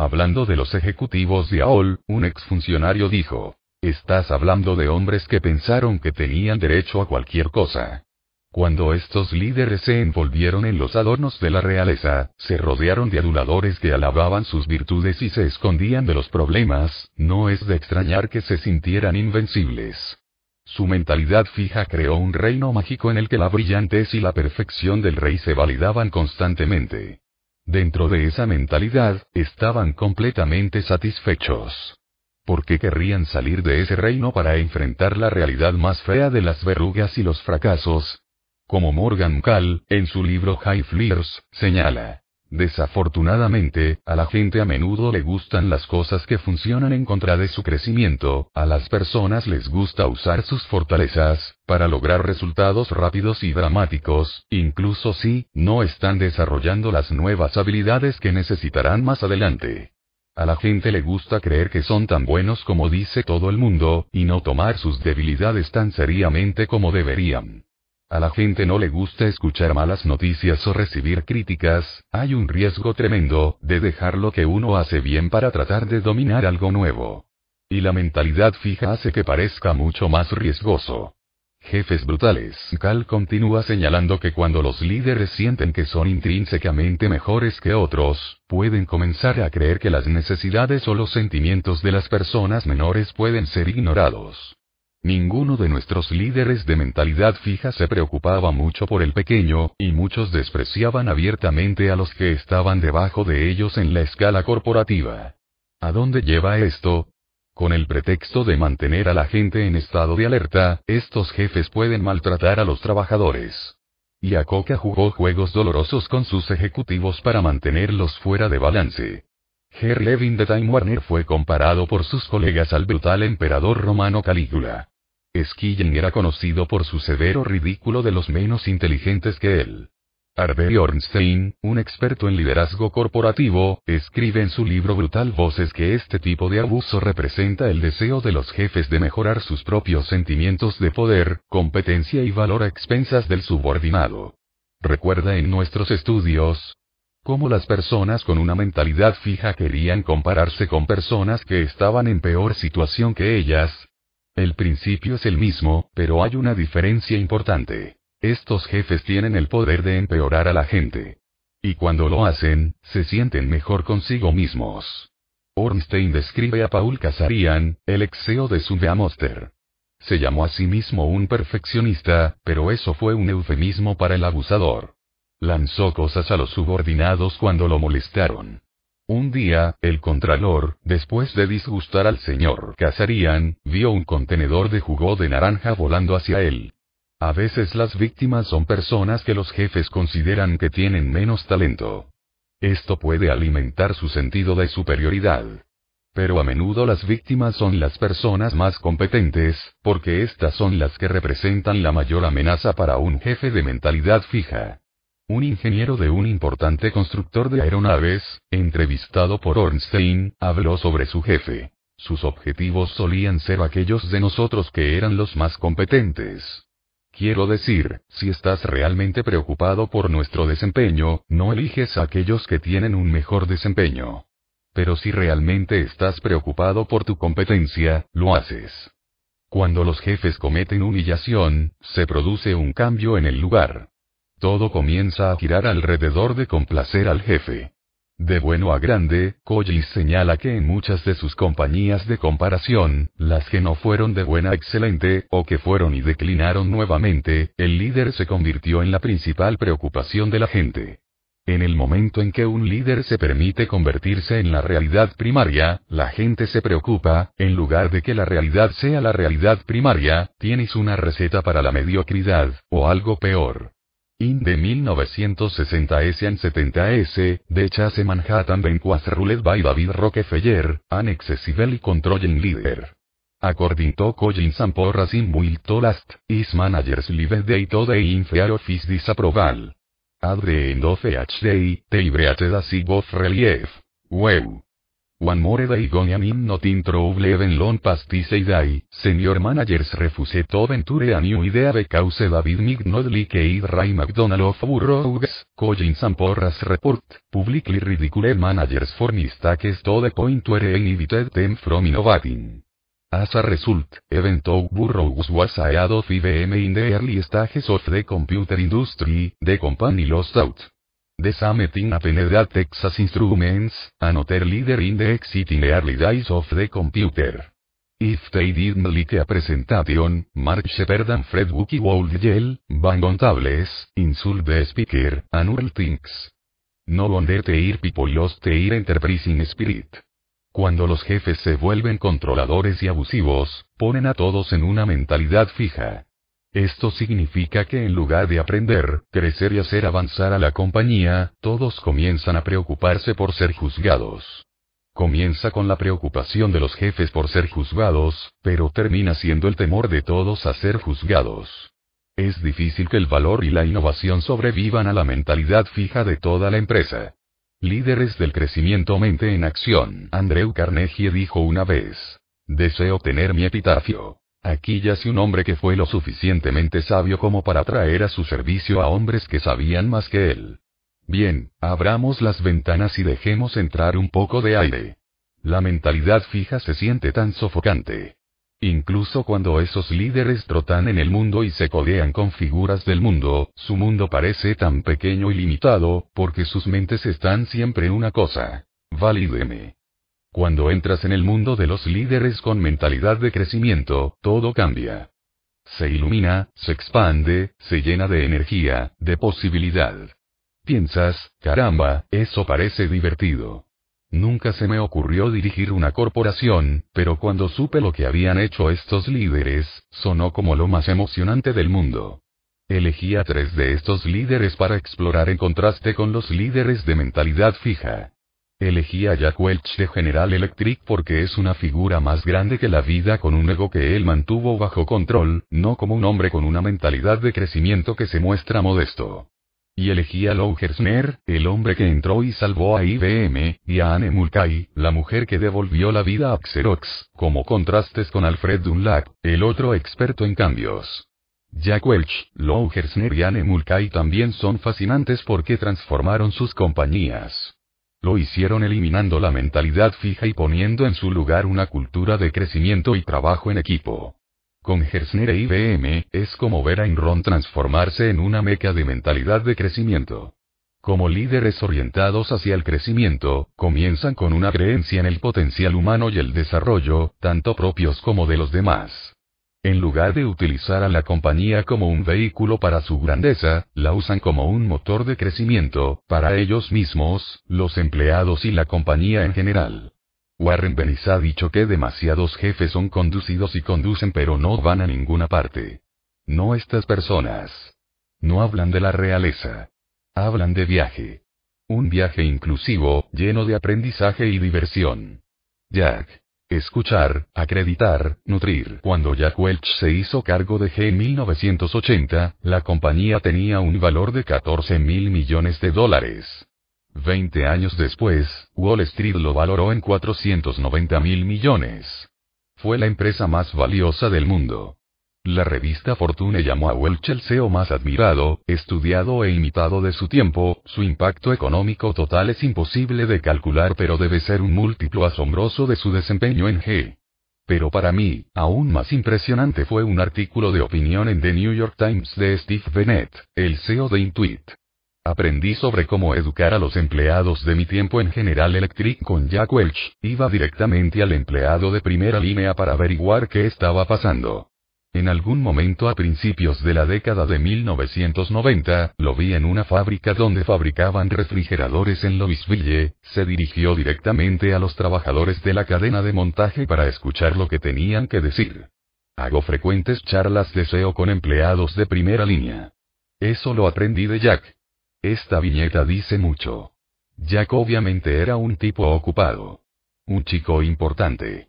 Hablando de los ejecutivos de AOL, un exfuncionario dijo, Estás hablando de hombres que pensaron que tenían derecho a cualquier cosa. Cuando estos líderes se envolvieron en los adornos de la realeza, se rodearon de aduladores que alababan sus virtudes y se escondían de los problemas, no es de extrañar que se sintieran invencibles. Su mentalidad fija creó un reino mágico en el que la brillantez y la perfección del rey se validaban constantemente. Dentro de esa mentalidad, estaban completamente satisfechos. ¿Por qué querrían salir de ese reino para enfrentar la realidad más fea de las verrugas y los fracasos? Como Morgan Call, en su libro High Flyers, señala. Desafortunadamente, a la gente a menudo le gustan las cosas que funcionan en contra de su crecimiento, a las personas les gusta usar sus fortalezas, para lograr resultados rápidos y dramáticos, incluso si, no están desarrollando las nuevas habilidades que necesitarán más adelante. A la gente le gusta creer que son tan buenos como dice todo el mundo, y no tomar sus debilidades tan seriamente como deberían. A la gente no le gusta escuchar malas noticias o recibir críticas, hay un riesgo tremendo, de dejar lo que uno hace bien para tratar de dominar algo nuevo. Y la mentalidad fija hace que parezca mucho más riesgoso. Jefes brutales. Cal continúa señalando que cuando los líderes sienten que son intrínsecamente mejores que otros, pueden comenzar a creer que las necesidades o los sentimientos de las personas menores pueden ser ignorados. Ninguno de nuestros líderes de mentalidad fija se preocupaba mucho por el pequeño, y muchos despreciaban abiertamente a los que estaban debajo de ellos en la escala corporativa. ¿A dónde lleva esto? Con el pretexto de mantener a la gente en estado de alerta, estos jefes pueden maltratar a los trabajadores. Yacoca jugó juegos dolorosos con sus ejecutivos para mantenerlos fuera de balance. Herr Levin de Time Warner fue comparado por sus colegas al brutal emperador romano Calígula. Skillen era conocido por su severo ridículo de los menos inteligentes que él. Harvey Ornstein, un experto en liderazgo corporativo, escribe en su libro Brutal Voces que este tipo de abuso representa el deseo de los jefes de mejorar sus propios sentimientos de poder, competencia y valor a expensas del subordinado. Recuerda en nuestros estudios, cómo las personas con una mentalidad fija querían compararse con personas que estaban en peor situación que ellas. El principio es el mismo, pero hay una diferencia importante. Estos jefes tienen el poder de empeorar a la gente. Y cuando lo hacen, se sienten mejor consigo mismos. Ornstein describe a Paul Kazarian, el exeo de Monster. Se llamó a sí mismo un perfeccionista, pero eso fue un eufemismo para el abusador. Lanzó cosas a los subordinados cuando lo molestaron. Un día, el contralor, después de disgustar al señor Casarian, vio un contenedor de jugo de naranja volando hacia él. A veces las víctimas son personas que los jefes consideran que tienen menos talento. Esto puede alimentar su sentido de superioridad. Pero a menudo las víctimas son las personas más competentes, porque estas son las que representan la mayor amenaza para un jefe de mentalidad fija. Un ingeniero de un importante constructor de aeronaves, entrevistado por Ornstein, habló sobre su jefe. Sus objetivos solían ser aquellos de nosotros que eran los más competentes. Quiero decir, si estás realmente preocupado por nuestro desempeño, no eliges a aquellos que tienen un mejor desempeño. Pero si realmente estás preocupado por tu competencia, lo haces. Cuando los jefes cometen humillación, se produce un cambio en el lugar. Todo comienza a girar alrededor de complacer al jefe. De bueno a grande, Collins señala que en muchas de sus compañías de comparación, las que no fueron de buena excelente, o que fueron y declinaron nuevamente, el líder se convirtió en la principal preocupación de la gente. En el momento en que un líder se permite convertirse en la realidad primaria, la gente se preocupa, en lugar de que la realidad sea la realidad primaria, tienes una receta para la mediocridad, o algo peor. In de 1960s and 70s, de Chase Manhattan Ben was ruled by David Rockefeller, an accessible controlling leader. According to Collins and Porras in will to last, his managers live day to day in of his disapproval. At the end of each day, they breathed relief. One more day gone I'm not in trouble even long past this day, senior managers refuse to venture a new idea because David McNodley Keith Ray McDonald of Burroughs, Collins and Porras report, publicly ridicule managers for mistakes to the point where inhibited them from innovating. As a result, even though Burroughs was ahead of IBM in the early stages of the computer industry, the company lost out. The same thing happened Texas Instruments, another leader in the exciting early days of the computer. If they didn't like a presentation, Mark Shepard and Fred Wookie would yell, bang on tables, insult the speaker, and all things. No wonder their people lost their enterprising spirit. Cuando los jefes se vuelven controladores y abusivos, ponen a todos en una mentalidad fija. Esto significa que en lugar de aprender, crecer y hacer avanzar a la compañía, todos comienzan a preocuparse por ser juzgados. Comienza con la preocupación de los jefes por ser juzgados, pero termina siendo el temor de todos a ser juzgados. Es difícil que el valor y la innovación sobrevivan a la mentalidad fija de toda la empresa. Líderes del crecimiento mente en acción. Andrew Carnegie dijo una vez. Deseo tener mi epitafio. Aquí yace un hombre que fue lo suficientemente sabio como para traer a su servicio a hombres que sabían más que él. Bien, abramos las ventanas y dejemos entrar un poco de aire. La mentalidad fija se siente tan sofocante. Incluso cuando esos líderes trotan en el mundo y se codean con figuras del mundo, su mundo parece tan pequeño y limitado, porque sus mentes están siempre una cosa. Valídeme. Cuando entras en el mundo de los líderes con mentalidad de crecimiento, todo cambia. Se ilumina, se expande, se llena de energía, de posibilidad. Piensas, caramba, eso parece divertido. Nunca se me ocurrió dirigir una corporación, pero cuando supe lo que habían hecho estos líderes, sonó como lo más emocionante del mundo. Elegí a tres de estos líderes para explorar en contraste con los líderes de mentalidad fija. Elegí a Jack Welch de General Electric porque es una figura más grande que la vida con un ego que él mantuvo bajo control, no como un hombre con una mentalidad de crecimiento que se muestra modesto. Y elegí a Lou Gersner, el hombre que entró y salvó a IBM, y a Anne Mulcahy, la mujer que devolvió la vida a Xerox, como contrastes con Alfred Dunlap, el otro experto en cambios. Jack Welch, Lou Gersner y Anne Mulcahy también son fascinantes porque transformaron sus compañías. Lo hicieron eliminando la mentalidad fija y poniendo en su lugar una cultura de crecimiento y trabajo en equipo. Con Gersner e IBM, es como ver a Enron transformarse en una meca de mentalidad de crecimiento. Como líderes orientados hacia el crecimiento, comienzan con una creencia en el potencial humano y el desarrollo, tanto propios como de los demás. En lugar de utilizar a la compañía como un vehículo para su grandeza, la usan como un motor de crecimiento, para ellos mismos, los empleados y la compañía en general. Warren Bennis ha dicho que demasiados jefes son conducidos y conducen pero no van a ninguna parte. No estas personas. No hablan de la realeza. Hablan de viaje. Un viaje inclusivo, lleno de aprendizaje y diversión. Jack. Escuchar, acreditar, nutrir. Cuando Jack Welch se hizo cargo de G en 1980, la compañía tenía un valor de 14 mil millones de dólares. Veinte años después, Wall Street lo valoró en 490 mil millones. Fue la empresa más valiosa del mundo. La revista Fortune llamó a Welch el CEO más admirado, estudiado e imitado de su tiempo, su impacto económico total es imposible de calcular pero debe ser un múltiplo asombroso de su desempeño en G. Pero para mí, aún más impresionante fue un artículo de opinión en The New York Times de Steve Bennett, el CEO de Intuit. Aprendí sobre cómo educar a los empleados de mi tiempo en General Electric con Jack Welch, iba directamente al empleado de primera línea para averiguar qué estaba pasando. En algún momento a principios de la década de 1990, lo vi en una fábrica donde fabricaban refrigeradores en Louisville, se dirigió directamente a los trabajadores de la cadena de montaje para escuchar lo que tenían que decir. Hago frecuentes charlas de SEO con empleados de primera línea. Eso lo aprendí de Jack. Esta viñeta dice mucho. Jack obviamente era un tipo ocupado. Un chico importante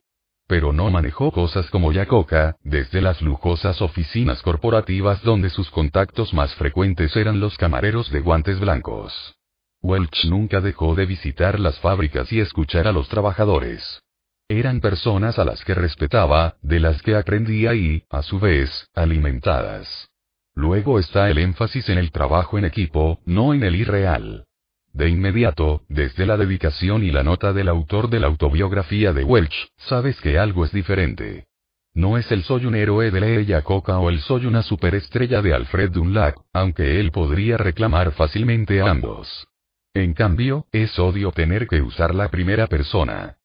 pero no manejó cosas como Yacoca, desde las lujosas oficinas corporativas donde sus contactos más frecuentes eran los camareros de guantes blancos. Welch nunca dejó de visitar las fábricas y escuchar a los trabajadores. Eran personas a las que respetaba, de las que aprendía y, a su vez, alimentadas. Luego está el énfasis en el trabajo en equipo, no en el irreal. De inmediato, desde la dedicación y la nota del autor de la autobiografía de Welch, sabes que algo es diferente. No es el soy un héroe de Leia Coca o el soy una superestrella de Alfred Dunlap, aunque él podría reclamar fácilmente a ambos. En cambio, es odio tener que usar la primera persona.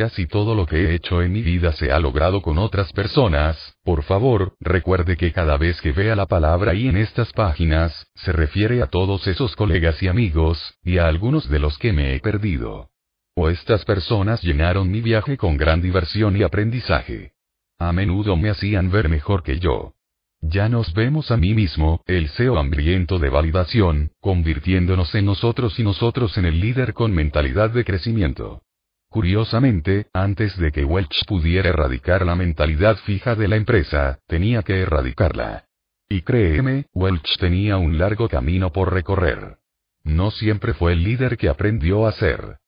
Casi todo lo que he hecho en mi vida se ha logrado con otras personas, por favor, recuerde que cada vez que vea la palabra y en estas páginas, se refiere a todos esos colegas y amigos, y a algunos de los que me he perdido. O estas personas llenaron mi viaje con gran diversión y aprendizaje. A menudo me hacían ver mejor que yo. Ya nos vemos a mí mismo, el CEO hambriento de validación, convirtiéndonos en nosotros y nosotros en el líder con mentalidad de crecimiento. Curiosamente, antes de que Welch pudiera erradicar la mentalidad fija de la empresa, tenía que erradicarla. Y créeme, Welch tenía un largo camino por recorrer. No siempre fue el líder que aprendió a ser.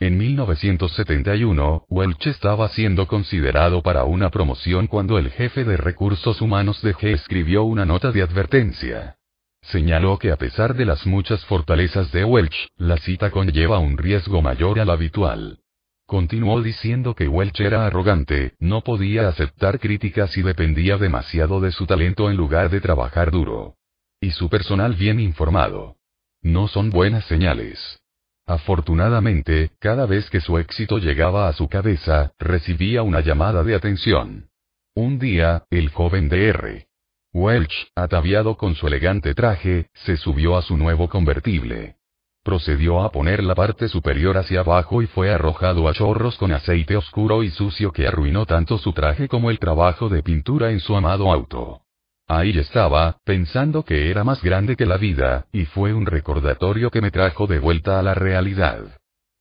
En 1971, Welch estaba siendo considerado para una promoción cuando el jefe de recursos humanos de G escribió una nota de advertencia. Señaló que a pesar de las muchas fortalezas de Welch, la cita conlleva un riesgo mayor al habitual. Continuó diciendo que Welch era arrogante, no podía aceptar críticas y dependía demasiado de su talento en lugar de trabajar duro. Y su personal bien informado. No son buenas señales. Afortunadamente, cada vez que su éxito llegaba a su cabeza, recibía una llamada de atención. Un día, el joven R. Welch, ataviado con su elegante traje, se subió a su nuevo convertible. Procedió a poner la parte superior hacia abajo y fue arrojado a chorros con aceite oscuro y sucio que arruinó tanto su traje como el trabajo de pintura en su amado auto. Ahí estaba, pensando que era más grande que la vida, y fue un recordatorio que me trajo de vuelta a la realidad.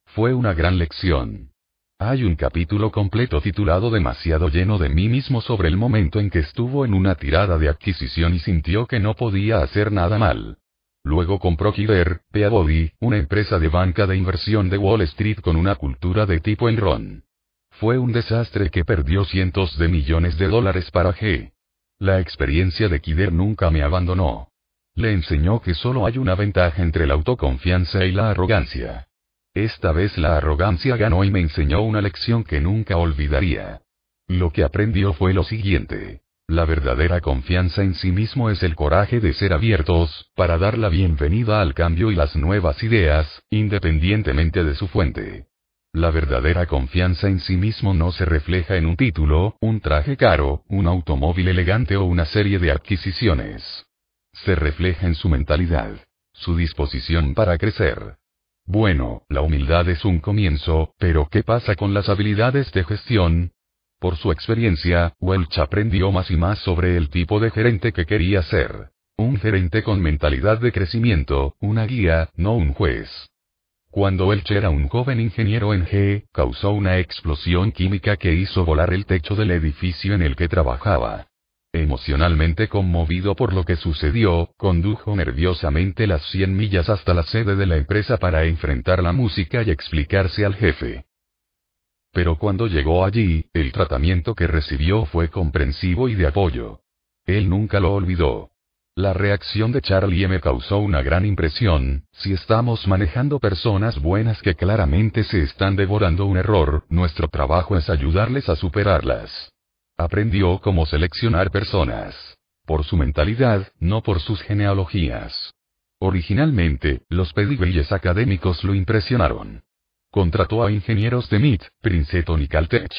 Fue una gran lección. Hay un capítulo completo titulado demasiado lleno de mí mismo sobre el momento en que estuvo en una tirada de adquisición y sintió que no podía hacer nada mal. Luego compró Kiver, Peabody, una empresa de banca de inversión de Wall Street con una cultura de tipo Enron. Fue un desastre que perdió cientos de millones de dólares para G. La experiencia de Kider nunca me abandonó. Le enseñó que solo hay una ventaja entre la autoconfianza y la arrogancia. Esta vez la arrogancia ganó y me enseñó una lección que nunca olvidaría. Lo que aprendió fue lo siguiente. La verdadera confianza en sí mismo es el coraje de ser abiertos, para dar la bienvenida al cambio y las nuevas ideas, independientemente de su fuente. La verdadera confianza en sí mismo no se refleja en un título, un traje caro, un automóvil elegante o una serie de adquisiciones. Se refleja en su mentalidad, su disposición para crecer. Bueno, la humildad es un comienzo, pero ¿qué pasa con las habilidades de gestión? Por su experiencia, Welch aprendió más y más sobre el tipo de gerente que quería ser. Un gerente con mentalidad de crecimiento, una guía, no un juez. Cuando Welch era un joven ingeniero en G, causó una explosión química que hizo volar el techo del edificio en el que trabajaba. Emocionalmente conmovido por lo que sucedió, condujo nerviosamente las 100 millas hasta la sede de la empresa para enfrentar la música y explicarse al jefe. Pero cuando llegó allí, el tratamiento que recibió fue comprensivo y de apoyo. Él nunca lo olvidó. La reacción de Charlie me causó una gran impresión, si estamos manejando personas buenas que claramente se están devorando un error, nuestro trabajo es ayudarles a superarlas. Aprendió cómo seleccionar personas. Por su mentalidad, no por sus genealogías. Originalmente, los pedigríes académicos lo impresionaron. Contrató a ingenieros de MIT, Princeton y Caltech.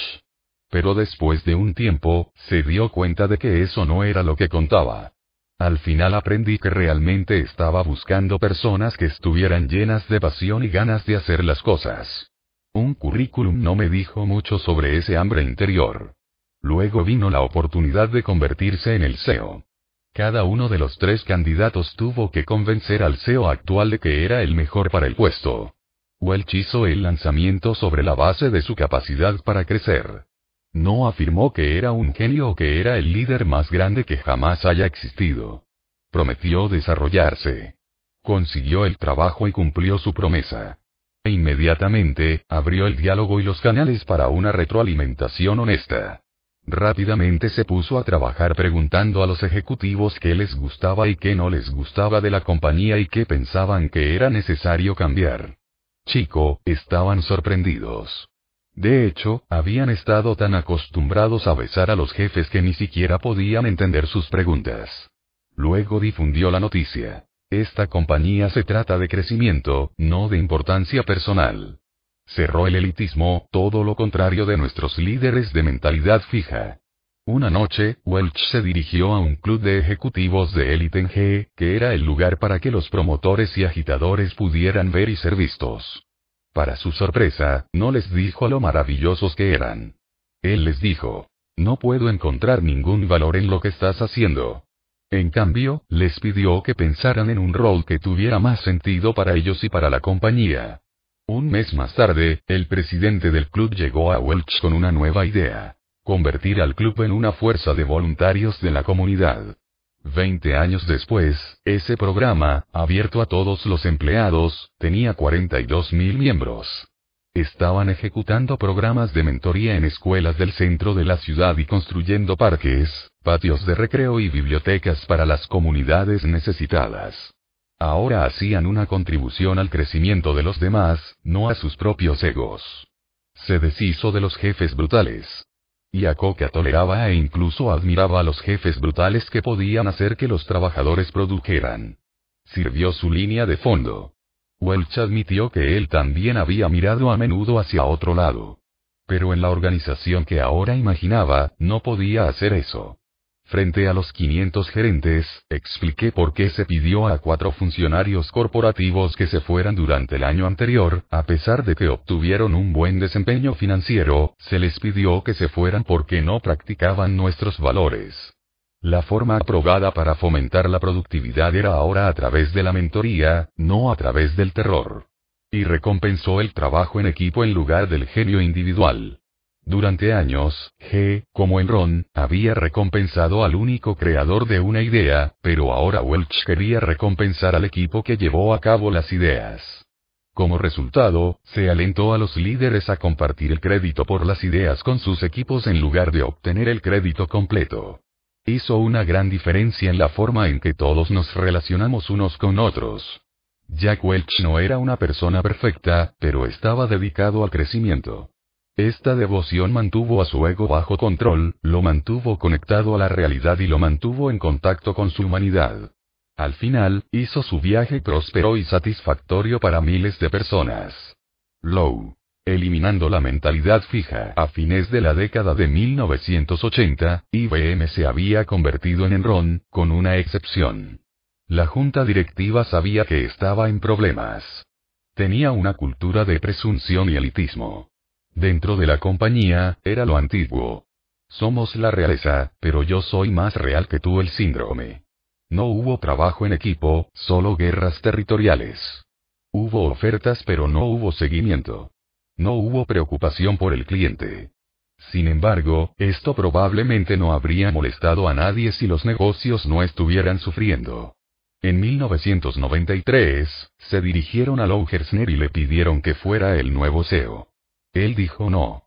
Pero después de un tiempo, se dio cuenta de que eso no era lo que contaba. Al final aprendí que realmente estaba buscando personas que estuvieran llenas de pasión y ganas de hacer las cosas. Un currículum no me dijo mucho sobre ese hambre interior. Luego vino la oportunidad de convertirse en el CEO. Cada uno de los tres candidatos tuvo que convencer al CEO actual de que era el mejor para el puesto. Welch hizo el lanzamiento sobre la base de su capacidad para crecer. No afirmó que era un genio o que era el líder más grande que jamás haya existido. Prometió desarrollarse. Consiguió el trabajo y cumplió su promesa. E inmediatamente, abrió el diálogo y los canales para una retroalimentación honesta. Rápidamente se puso a trabajar preguntando a los ejecutivos qué les gustaba y qué no les gustaba de la compañía y qué pensaban que era necesario cambiar. Chico, estaban sorprendidos. De hecho, habían estado tan acostumbrados a besar a los jefes que ni siquiera podían entender sus preguntas. Luego difundió la noticia. Esta compañía se trata de crecimiento, no de importancia personal. Cerró el elitismo, todo lo contrario de nuestros líderes de mentalidad fija. Una noche, Welch se dirigió a un club de ejecutivos de élite en que era el lugar para que los promotores y agitadores pudieran ver y ser vistos. Para su sorpresa, no les dijo lo maravillosos que eran. Él les dijo, no puedo encontrar ningún valor en lo que estás haciendo. En cambio, les pidió que pensaran en un rol que tuviera más sentido para ellos y para la compañía. Un mes más tarde, el presidente del club llegó a Welch con una nueva idea. Convertir al club en una fuerza de voluntarios de la comunidad. Veinte años después, ese programa, abierto a todos los empleados, tenía 42 mil miembros. Estaban ejecutando programas de mentoría en escuelas del centro de la ciudad y construyendo parques, patios de recreo y bibliotecas para las comunidades necesitadas. Ahora hacían una contribución al crecimiento de los demás, no a sus propios egos. Se deshizo de los jefes brutales. Yacoca toleraba e incluso admiraba a los jefes brutales que podían hacer que los trabajadores produjeran. Sirvió su línea de fondo. Welch admitió que él también había mirado a menudo hacia otro lado. Pero en la organización que ahora imaginaba, no podía hacer eso. Frente a los 500 gerentes, expliqué por qué se pidió a cuatro funcionarios corporativos que se fueran durante el año anterior, a pesar de que obtuvieron un buen desempeño financiero, se les pidió que se fueran porque no practicaban nuestros valores. La forma aprobada para fomentar la productividad era ahora a través de la mentoría, no a través del terror. Y recompensó el trabajo en equipo en lugar del genio individual. Durante años, G, como Enron, había recompensado al único creador de una idea, pero ahora Welch quería recompensar al equipo que llevó a cabo las ideas. Como resultado, se alentó a los líderes a compartir el crédito por las ideas con sus equipos en lugar de obtener el crédito completo hizo una gran diferencia en la forma en que todos nos relacionamos unos con otros. Jack Welch no era una persona perfecta, pero estaba dedicado al crecimiento. Esta devoción mantuvo a su ego bajo control, lo mantuvo conectado a la realidad y lo mantuvo en contacto con su humanidad. Al final, hizo su viaje próspero y satisfactorio para miles de personas. Low. Eliminando la mentalidad fija. A fines de la década de 1980, IBM se había convertido en Enron, con una excepción. La junta directiva sabía que estaba en problemas. Tenía una cultura de presunción y elitismo. Dentro de la compañía, era lo antiguo. Somos la realeza, pero yo soy más real que tú el síndrome. No hubo trabajo en equipo, solo guerras territoriales. Hubo ofertas pero no hubo seguimiento. No hubo preocupación por el cliente. Sin embargo, esto probablemente no habría molestado a nadie si los negocios no estuvieran sufriendo. En 1993, se dirigieron a Lou Gersner y le pidieron que fuera el nuevo CEO. Él dijo no.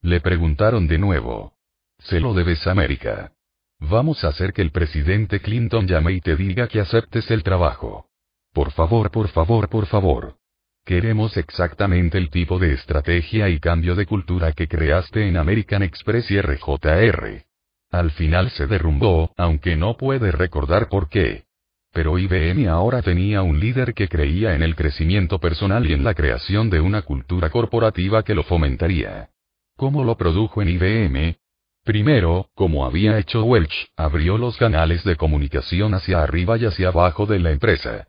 Le preguntaron de nuevo. Se lo debes América. Vamos a hacer que el presidente Clinton llame y te diga que aceptes el trabajo. Por favor, por favor, por favor. Queremos exactamente el tipo de estrategia y cambio de cultura que creaste en American Express y RJR. Al final se derrumbó, aunque no puede recordar por qué. Pero IBM ahora tenía un líder que creía en el crecimiento personal y en la creación de una cultura corporativa que lo fomentaría. ¿Cómo lo produjo en IBM? Primero, como había hecho Welch, abrió los canales de comunicación hacia arriba y hacia abajo de la empresa.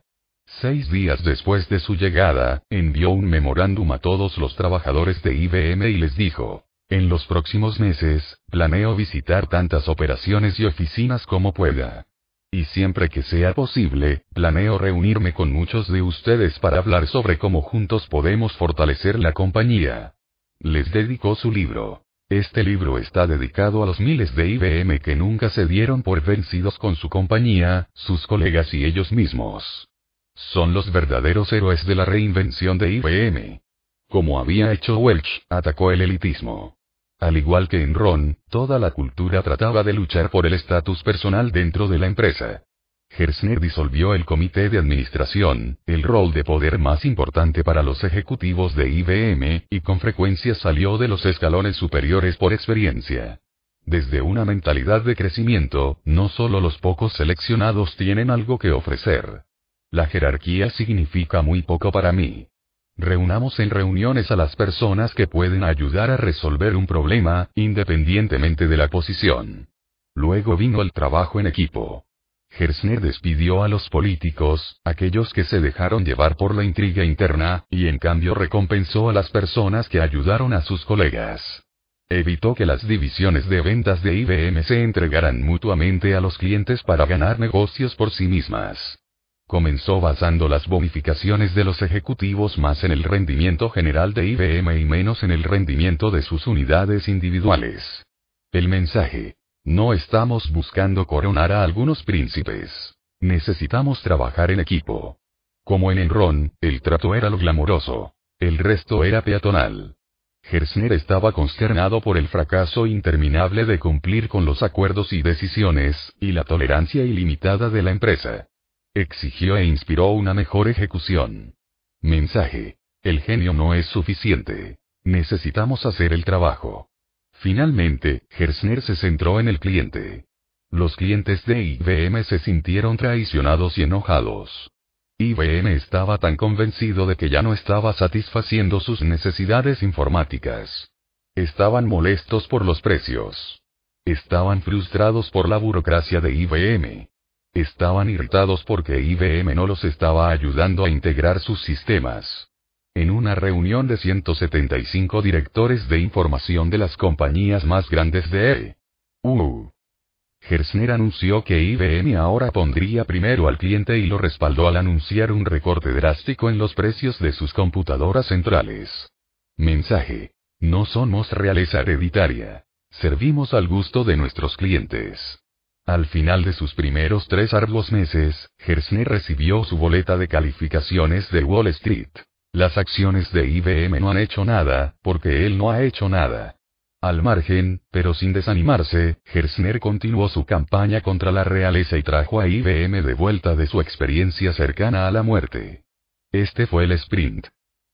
Seis días después de su llegada, envió un memorándum a todos los trabajadores de IBM y les dijo, en los próximos meses, planeo visitar tantas operaciones y oficinas como pueda. Y siempre que sea posible, planeo reunirme con muchos de ustedes para hablar sobre cómo juntos podemos fortalecer la compañía. Les dedicó su libro. Este libro está dedicado a los miles de IBM que nunca se dieron por vencidos con su compañía, sus colegas y ellos mismos. Son los verdaderos héroes de la reinvención de IBM. Como había hecho Welch, atacó el elitismo. Al igual que en Ron, toda la cultura trataba de luchar por el estatus personal dentro de la empresa. Gersner disolvió el comité de administración, el rol de poder más importante para los ejecutivos de IBM, y con frecuencia salió de los escalones superiores por experiencia. Desde una mentalidad de crecimiento, no solo los pocos seleccionados tienen algo que ofrecer. La jerarquía significa muy poco para mí. Reunamos en reuniones a las personas que pueden ayudar a resolver un problema, independientemente de la posición. Luego vino el trabajo en equipo. Gersner despidió a los políticos, aquellos que se dejaron llevar por la intriga interna, y en cambio recompensó a las personas que ayudaron a sus colegas. Evitó que las divisiones de ventas de IBM se entregaran mutuamente a los clientes para ganar negocios por sí mismas comenzó basando las bonificaciones de los ejecutivos más en el rendimiento general de IBM y menos en el rendimiento de sus unidades individuales. El mensaje. No estamos buscando coronar a algunos príncipes. Necesitamos trabajar en equipo. Como en Enron, el trato era lo glamuroso. El resto era peatonal. Gersner estaba consternado por el fracaso interminable de cumplir con los acuerdos y decisiones, y la tolerancia ilimitada de la empresa. Exigió e inspiró una mejor ejecución. Mensaje. El genio no es suficiente. Necesitamos hacer el trabajo. Finalmente, Gersner se centró en el cliente. Los clientes de IBM se sintieron traicionados y enojados. IBM estaba tan convencido de que ya no estaba satisfaciendo sus necesidades informáticas. Estaban molestos por los precios. Estaban frustrados por la burocracia de IBM. Estaban irritados porque IBM no los estaba ayudando a integrar sus sistemas. En una reunión de 175 directores de información de las compañías más grandes de EU, Gersner anunció que IBM ahora pondría primero al cliente y lo respaldó al anunciar un recorte drástico en los precios de sus computadoras centrales. Mensaje. No somos realeza hereditaria. Servimos al gusto de nuestros clientes. Al final de sus primeros tres arduos meses, Gersner recibió su boleta de calificaciones de Wall Street. Las acciones de IBM no han hecho nada, porque él no ha hecho nada. Al margen, pero sin desanimarse, Gersner continuó su campaña contra la realeza y trajo a IBM de vuelta de su experiencia cercana a la muerte. Este fue el sprint.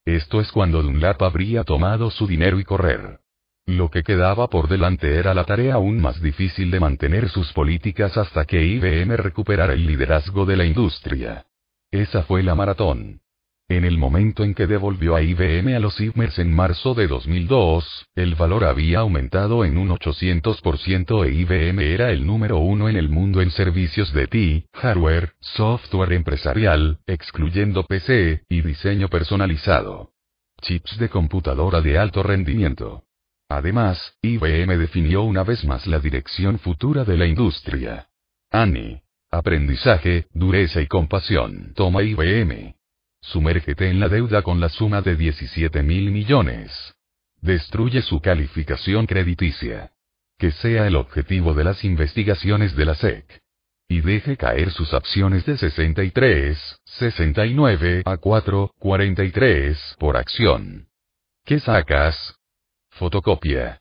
Esto es cuando Dunlap habría tomado su dinero y correr. Lo que quedaba por delante era la tarea aún más difícil de mantener sus políticas hasta que IBM recuperara el liderazgo de la industria. Esa fue la maratón. En el momento en que devolvió a IBM a los Ibmers en marzo de 2002, el valor había aumentado en un 800% e IBM era el número uno en el mundo en servicios de TI, hardware, software empresarial, excluyendo PC, y diseño personalizado. Chips de computadora de alto rendimiento. Además, IBM definió una vez más la dirección futura de la industria. ANI. Aprendizaje, dureza y compasión. Toma IBM. Sumérgete en la deuda con la suma de 17 mil millones. Destruye su calificación crediticia. Que sea el objetivo de las investigaciones de la SEC. Y deje caer sus acciones de 63, 69 a 4, 43 por acción. ¿Qué sacas? Fotocopia.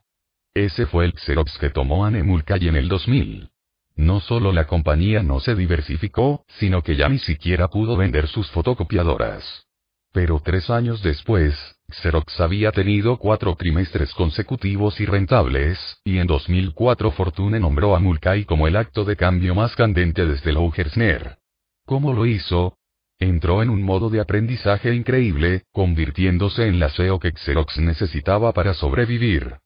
Ese fue el Xerox que tomó Anne Mulcahy en el 2000. No solo la compañía no se diversificó, sino que ya ni siquiera pudo vender sus fotocopiadoras. Pero tres años después, Xerox había tenido cuatro trimestres consecutivos y rentables, y en 2004 Fortune nombró a Mulcahy como el acto de cambio más candente desde Lou Gersner. ¿Cómo lo hizo? Entró en un modo de aprendizaje increíble, convirtiéndose en la SEO que Xerox necesitaba para sobrevivir.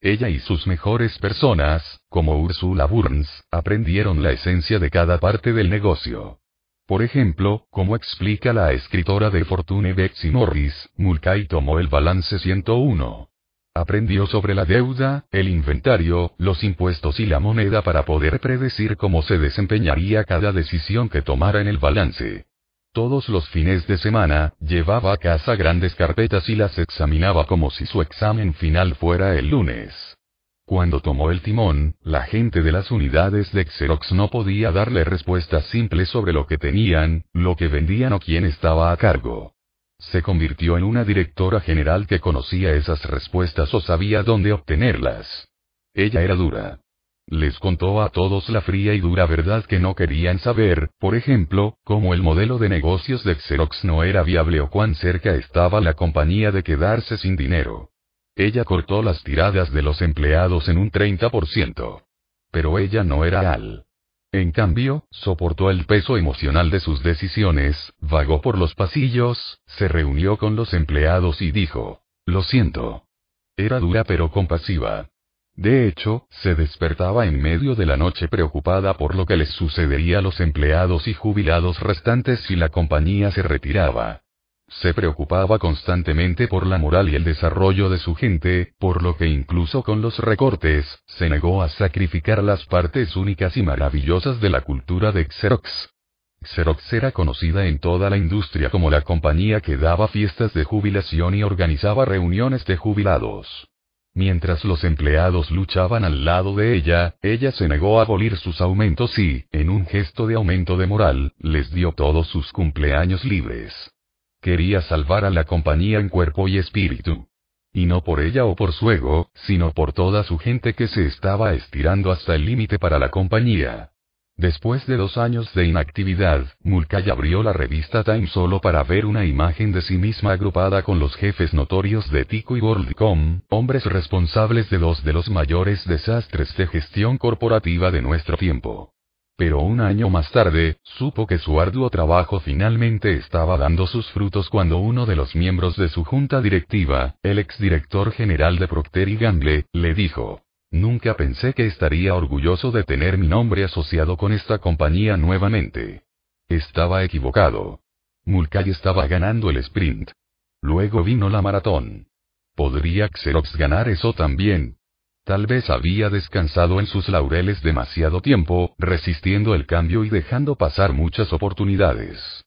Ella y sus mejores personas, como Ursula Burns, aprendieron la esencia de cada parte del negocio. Por ejemplo, como explica la escritora de Fortune Betsy Morris, Mulcahy tomó el balance 101. Aprendió sobre la deuda, el inventario, los impuestos y la moneda para poder predecir cómo se desempeñaría cada decisión que tomara en el balance. Todos los fines de semana, llevaba a casa grandes carpetas y las examinaba como si su examen final fuera el lunes. Cuando tomó el timón, la gente de las unidades de Xerox no podía darle respuestas simples sobre lo que tenían, lo que vendían o quién estaba a cargo. Se convirtió en una directora general que conocía esas respuestas o sabía dónde obtenerlas. Ella era dura. Les contó a todos la fría y dura verdad que no querían saber, por ejemplo, cómo el modelo de negocios de Xerox no era viable o cuán cerca estaba la compañía de quedarse sin dinero. Ella cortó las tiradas de los empleados en un 30%. Pero ella no era Al. En cambio, soportó el peso emocional de sus decisiones, vagó por los pasillos, se reunió con los empleados y dijo, lo siento. Era dura pero compasiva. De hecho, se despertaba en medio de la noche preocupada por lo que les sucedería a los empleados y jubilados restantes si la compañía se retiraba. Se preocupaba constantemente por la moral y el desarrollo de su gente, por lo que incluso con los recortes, se negó a sacrificar las partes únicas y maravillosas de la cultura de Xerox. Xerox era conocida en toda la industria como la compañía que daba fiestas de jubilación y organizaba reuniones de jubilados. Mientras los empleados luchaban al lado de ella, ella se negó a abolir sus aumentos y, en un gesto de aumento de moral, les dio todos sus cumpleaños libres. Quería salvar a la compañía en cuerpo y espíritu. Y no por ella o por su ego, sino por toda su gente que se estaba estirando hasta el límite para la compañía. Después de dos años de inactividad, Mulcahy abrió la revista Time solo para ver una imagen de sí misma agrupada con los jefes notorios de Tico y WorldCom, hombres responsables de dos de los mayores desastres de gestión corporativa de nuestro tiempo. Pero un año más tarde, supo que su arduo trabajo finalmente estaba dando sus frutos cuando uno de los miembros de su junta directiva, el exdirector general de Procter y Gamble, le dijo, Nunca pensé que estaría orgulloso de tener mi nombre asociado con esta compañía nuevamente. Estaba equivocado. Mulcahy estaba ganando el sprint. Luego vino la maratón. ¿Podría Xerox ganar eso también? Tal vez había descansado en sus laureles demasiado tiempo, resistiendo el cambio y dejando pasar muchas oportunidades.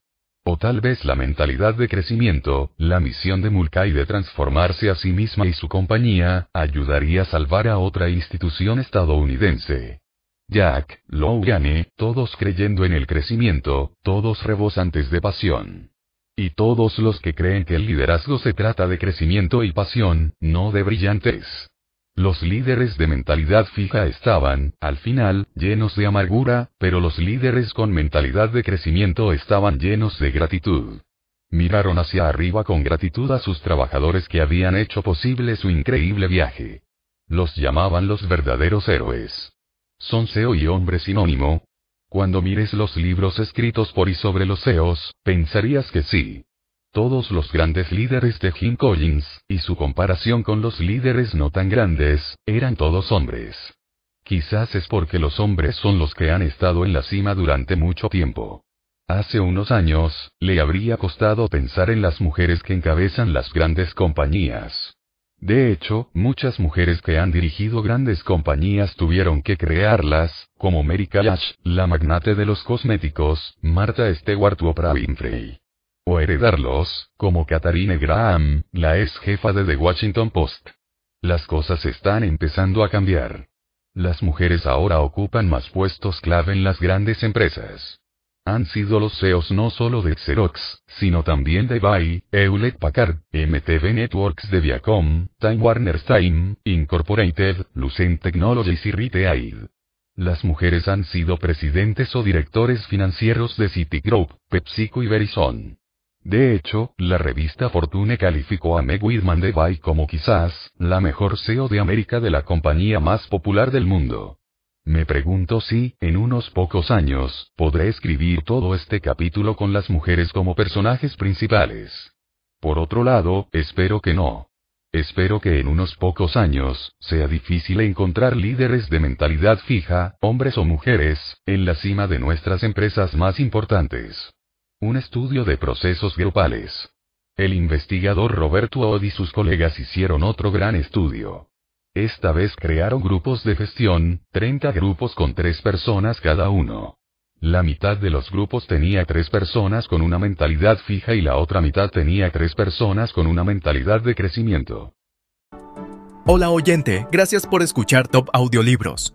O tal vez la mentalidad de crecimiento, la misión de Mulcahy de transformarse a sí misma y su compañía, ayudaría a salvar a otra institución estadounidense. Jack, Logan, todos creyendo en el crecimiento, todos rebosantes de pasión. Y todos los que creen que el liderazgo se trata de crecimiento y pasión, no de brillantes. Los líderes de mentalidad fija estaban, al final, llenos de amargura, pero los líderes con mentalidad de crecimiento estaban llenos de gratitud. Miraron hacia arriba con gratitud a sus trabajadores que habían hecho posible su increíble viaje. Los llamaban los verdaderos héroes. ¿Son SEO y hombre sinónimo? Cuando mires los libros escritos por y sobre los SEOs, pensarías que sí. Todos los grandes líderes de Jim Collins, y su comparación con los líderes no tan grandes, eran todos hombres. Quizás es porque los hombres son los que han estado en la cima durante mucho tiempo. Hace unos años, le habría costado pensar en las mujeres que encabezan las grandes compañías. De hecho, muchas mujeres que han dirigido grandes compañías tuvieron que crearlas, como Mary Kay la magnate de los cosméticos, Martha Stewart o Oprah Winfrey o heredarlos, como Katharine Graham, la ex jefa de The Washington Post. Las cosas están empezando a cambiar. Las mujeres ahora ocupan más puestos clave en las grandes empresas. Han sido los CEOs no solo de Xerox, sino también de Bay, Hewlett Packard, MTV Networks de Viacom, Time Warner Time, Incorporated, Lucent Technologies y Retail. Las mujeres han sido presidentes o directores financieros de Citigroup, PepsiCo y Verizon. De hecho, la revista Fortune calificó a Meg Whitman de Bay como quizás, la mejor CEO de América de la compañía más popular del mundo. Me pregunto si, en unos pocos años, podré escribir todo este capítulo con las mujeres como personajes principales. Por otro lado, espero que no. Espero que en unos pocos años, sea difícil encontrar líderes de mentalidad fija, hombres o mujeres, en la cima de nuestras empresas más importantes. Un estudio de procesos grupales. El investigador Roberto Odd y sus colegas hicieron otro gran estudio. Esta vez crearon grupos de gestión, 30 grupos con tres personas cada uno. La mitad de los grupos tenía tres personas con una mentalidad fija y la otra mitad tenía tres personas con una mentalidad de crecimiento. Hola oyente, gracias por escuchar Top Audiolibros.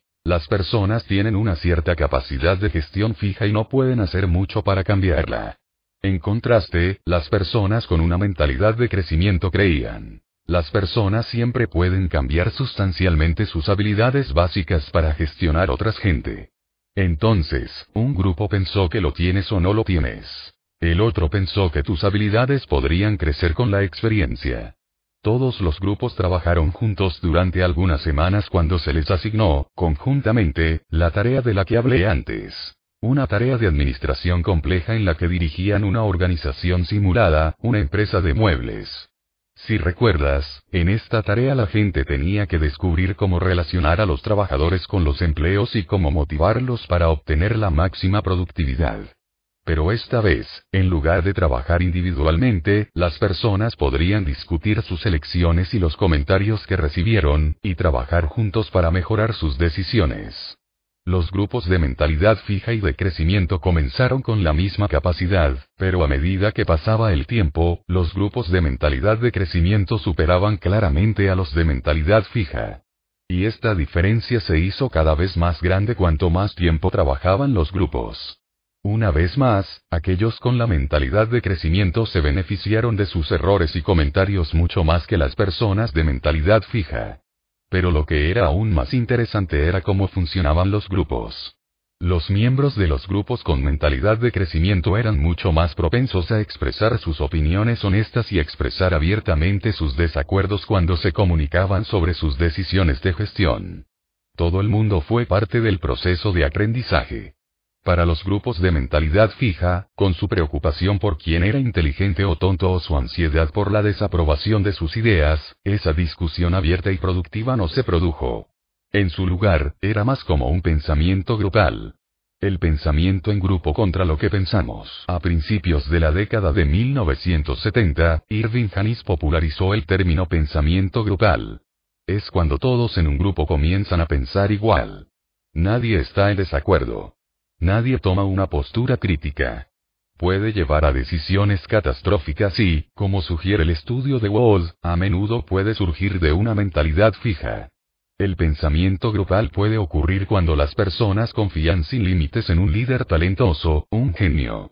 las personas tienen una cierta capacidad de gestión fija y no pueden hacer mucho para cambiarla. En contraste, las personas con una mentalidad de crecimiento creían. Las personas siempre pueden cambiar sustancialmente sus habilidades básicas para gestionar otras gente. Entonces, un grupo pensó que lo tienes o no lo tienes. El otro pensó que tus habilidades podrían crecer con la experiencia. Todos los grupos trabajaron juntos durante algunas semanas cuando se les asignó, conjuntamente, la tarea de la que hablé antes. Una tarea de administración compleja en la que dirigían una organización simulada, una empresa de muebles. Si recuerdas, en esta tarea la gente tenía que descubrir cómo relacionar a los trabajadores con los empleos y cómo motivarlos para obtener la máxima productividad. Pero esta vez, en lugar de trabajar individualmente, las personas podrían discutir sus elecciones y los comentarios que recibieron, y trabajar juntos para mejorar sus decisiones. Los grupos de mentalidad fija y de crecimiento comenzaron con la misma capacidad, pero a medida que pasaba el tiempo, los grupos de mentalidad de crecimiento superaban claramente a los de mentalidad fija. Y esta diferencia se hizo cada vez más grande cuanto más tiempo trabajaban los grupos. Una vez más, aquellos con la mentalidad de crecimiento se beneficiaron de sus errores y comentarios mucho más que las personas de mentalidad fija. Pero lo que era aún más interesante era cómo funcionaban los grupos. Los miembros de los grupos con mentalidad de crecimiento eran mucho más propensos a expresar sus opiniones honestas y expresar abiertamente sus desacuerdos cuando se comunicaban sobre sus decisiones de gestión. Todo el mundo fue parte del proceso de aprendizaje. Para los grupos de mentalidad fija, con su preocupación por quién era inteligente o tonto o su ansiedad por la desaprobación de sus ideas, esa discusión abierta y productiva no se produjo. En su lugar, era más como un pensamiento grupal. El pensamiento en grupo contra lo que pensamos. A principios de la década de 1970, Irving Janis popularizó el término pensamiento grupal. Es cuando todos en un grupo comienzan a pensar igual. Nadie está en desacuerdo. Nadie toma una postura crítica. Puede llevar a decisiones catastróficas y, como sugiere el estudio de Wall, a menudo puede surgir de una mentalidad fija. El pensamiento grupal puede ocurrir cuando las personas confían sin límites en un líder talentoso, un genio.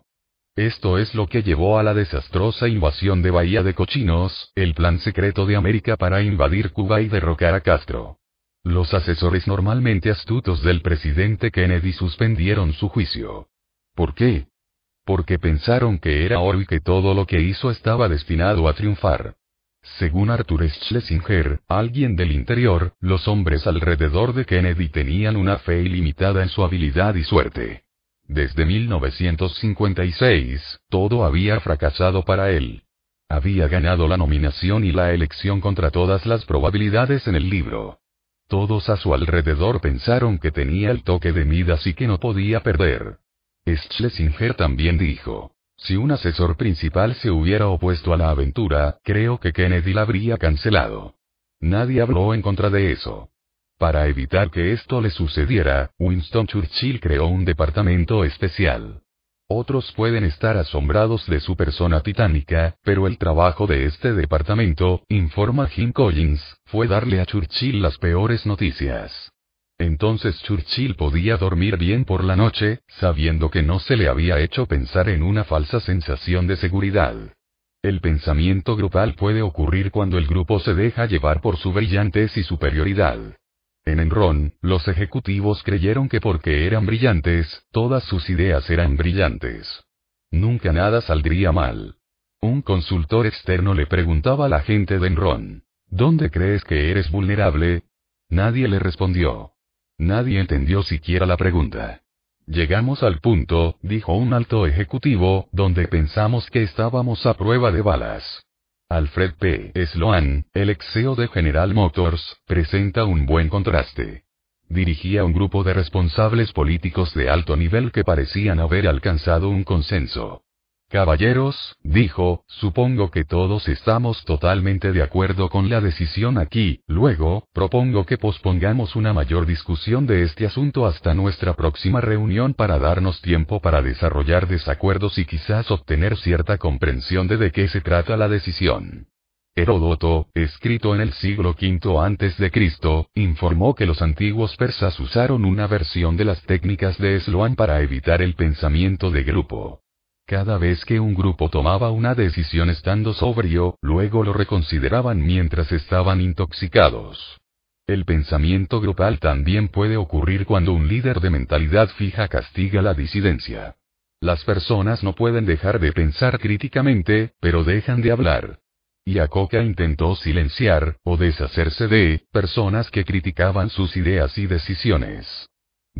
Esto es lo que llevó a la desastrosa invasión de Bahía de Cochinos, el plan secreto de América para invadir Cuba y derrocar a Castro. Los asesores normalmente astutos del presidente Kennedy suspendieron su juicio. ¿Por qué? Porque pensaron que era oro y que todo lo que hizo estaba destinado a triunfar. Según Arthur Schlesinger, alguien del interior, los hombres alrededor de Kennedy tenían una fe ilimitada en su habilidad y suerte. Desde 1956, todo había fracasado para él. Había ganado la nominación y la elección contra todas las probabilidades en el libro. Todos a su alrededor pensaron que tenía el toque de Midas y que no podía perder. Schlesinger también dijo, si un asesor principal se hubiera opuesto a la aventura, creo que Kennedy la habría cancelado. Nadie habló en contra de eso. Para evitar que esto le sucediera, Winston Churchill creó un departamento especial. Otros pueden estar asombrados de su persona titánica, pero el trabajo de este departamento, informa Jim Collins, fue darle a Churchill las peores noticias. Entonces Churchill podía dormir bien por la noche, sabiendo que no se le había hecho pensar en una falsa sensación de seguridad. El pensamiento grupal puede ocurrir cuando el grupo se deja llevar por su brillantez y superioridad. En Enron, los ejecutivos creyeron que porque eran brillantes, todas sus ideas eran brillantes. Nunca nada saldría mal. Un consultor externo le preguntaba a la gente de Enron, ¿dónde crees que eres vulnerable? Nadie le respondió. Nadie entendió siquiera la pregunta. Llegamos al punto, dijo un alto ejecutivo, donde pensamos que estábamos a prueba de balas. Alfred P. Sloan, el ex CEO de General Motors, presenta un buen contraste. Dirigía un grupo de responsables políticos de alto nivel que parecían haber alcanzado un consenso. Caballeros, dijo, supongo que todos estamos totalmente de acuerdo con la decisión aquí, luego, propongo que pospongamos una mayor discusión de este asunto hasta nuestra próxima reunión para darnos tiempo para desarrollar desacuerdos y quizás obtener cierta comprensión de de qué se trata la decisión. Heródoto, escrito en el siglo V Cristo, informó que los antiguos persas usaron una versión de las técnicas de Sloan para evitar el pensamiento de grupo. Cada vez que un grupo tomaba una decisión estando sobrio, luego lo reconsideraban mientras estaban intoxicados. El pensamiento grupal también puede ocurrir cuando un líder de mentalidad fija castiga la disidencia. Las personas no pueden dejar de pensar críticamente, pero dejan de hablar. Y Akoka intentó silenciar, o deshacerse de, personas que criticaban sus ideas y decisiones.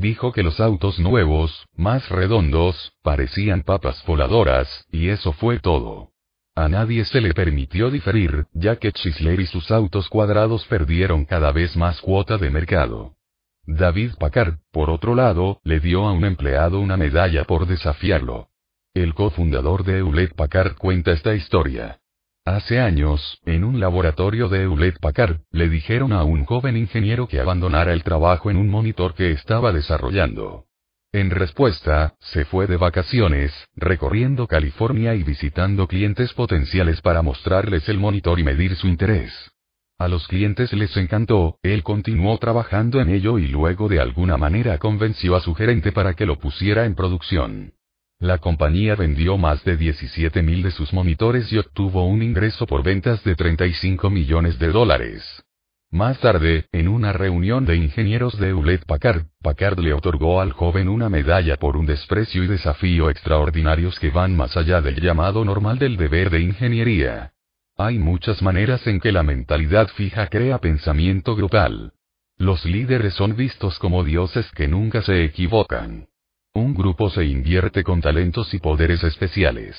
Dijo que los autos nuevos, más redondos, parecían papas voladoras, y eso fue todo. A nadie se le permitió diferir, ya que Chrysler y sus autos cuadrados perdieron cada vez más cuota de mercado. David Packard, por otro lado, le dio a un empleado una medalla por desafiarlo. El cofundador de Hewlett Packard cuenta esta historia. Hace años, en un laboratorio de Hewlett Packard, le dijeron a un joven ingeniero que abandonara el trabajo en un monitor que estaba desarrollando. En respuesta, se fue de vacaciones, recorriendo California y visitando clientes potenciales para mostrarles el monitor y medir su interés. A los clientes les encantó, él continuó trabajando en ello y luego de alguna manera convenció a su gerente para que lo pusiera en producción. La compañía vendió más de 17.000 de sus monitores y obtuvo un ingreso por ventas de 35 millones de dólares. Más tarde, en una reunión de ingenieros de Hewlett Packard, Packard le otorgó al joven una medalla por un desprecio y desafío extraordinarios que van más allá del llamado normal del deber de ingeniería. Hay muchas maneras en que la mentalidad fija crea pensamiento grupal. Los líderes son vistos como dioses que nunca se equivocan. Un grupo se invierte con talentos y poderes especiales.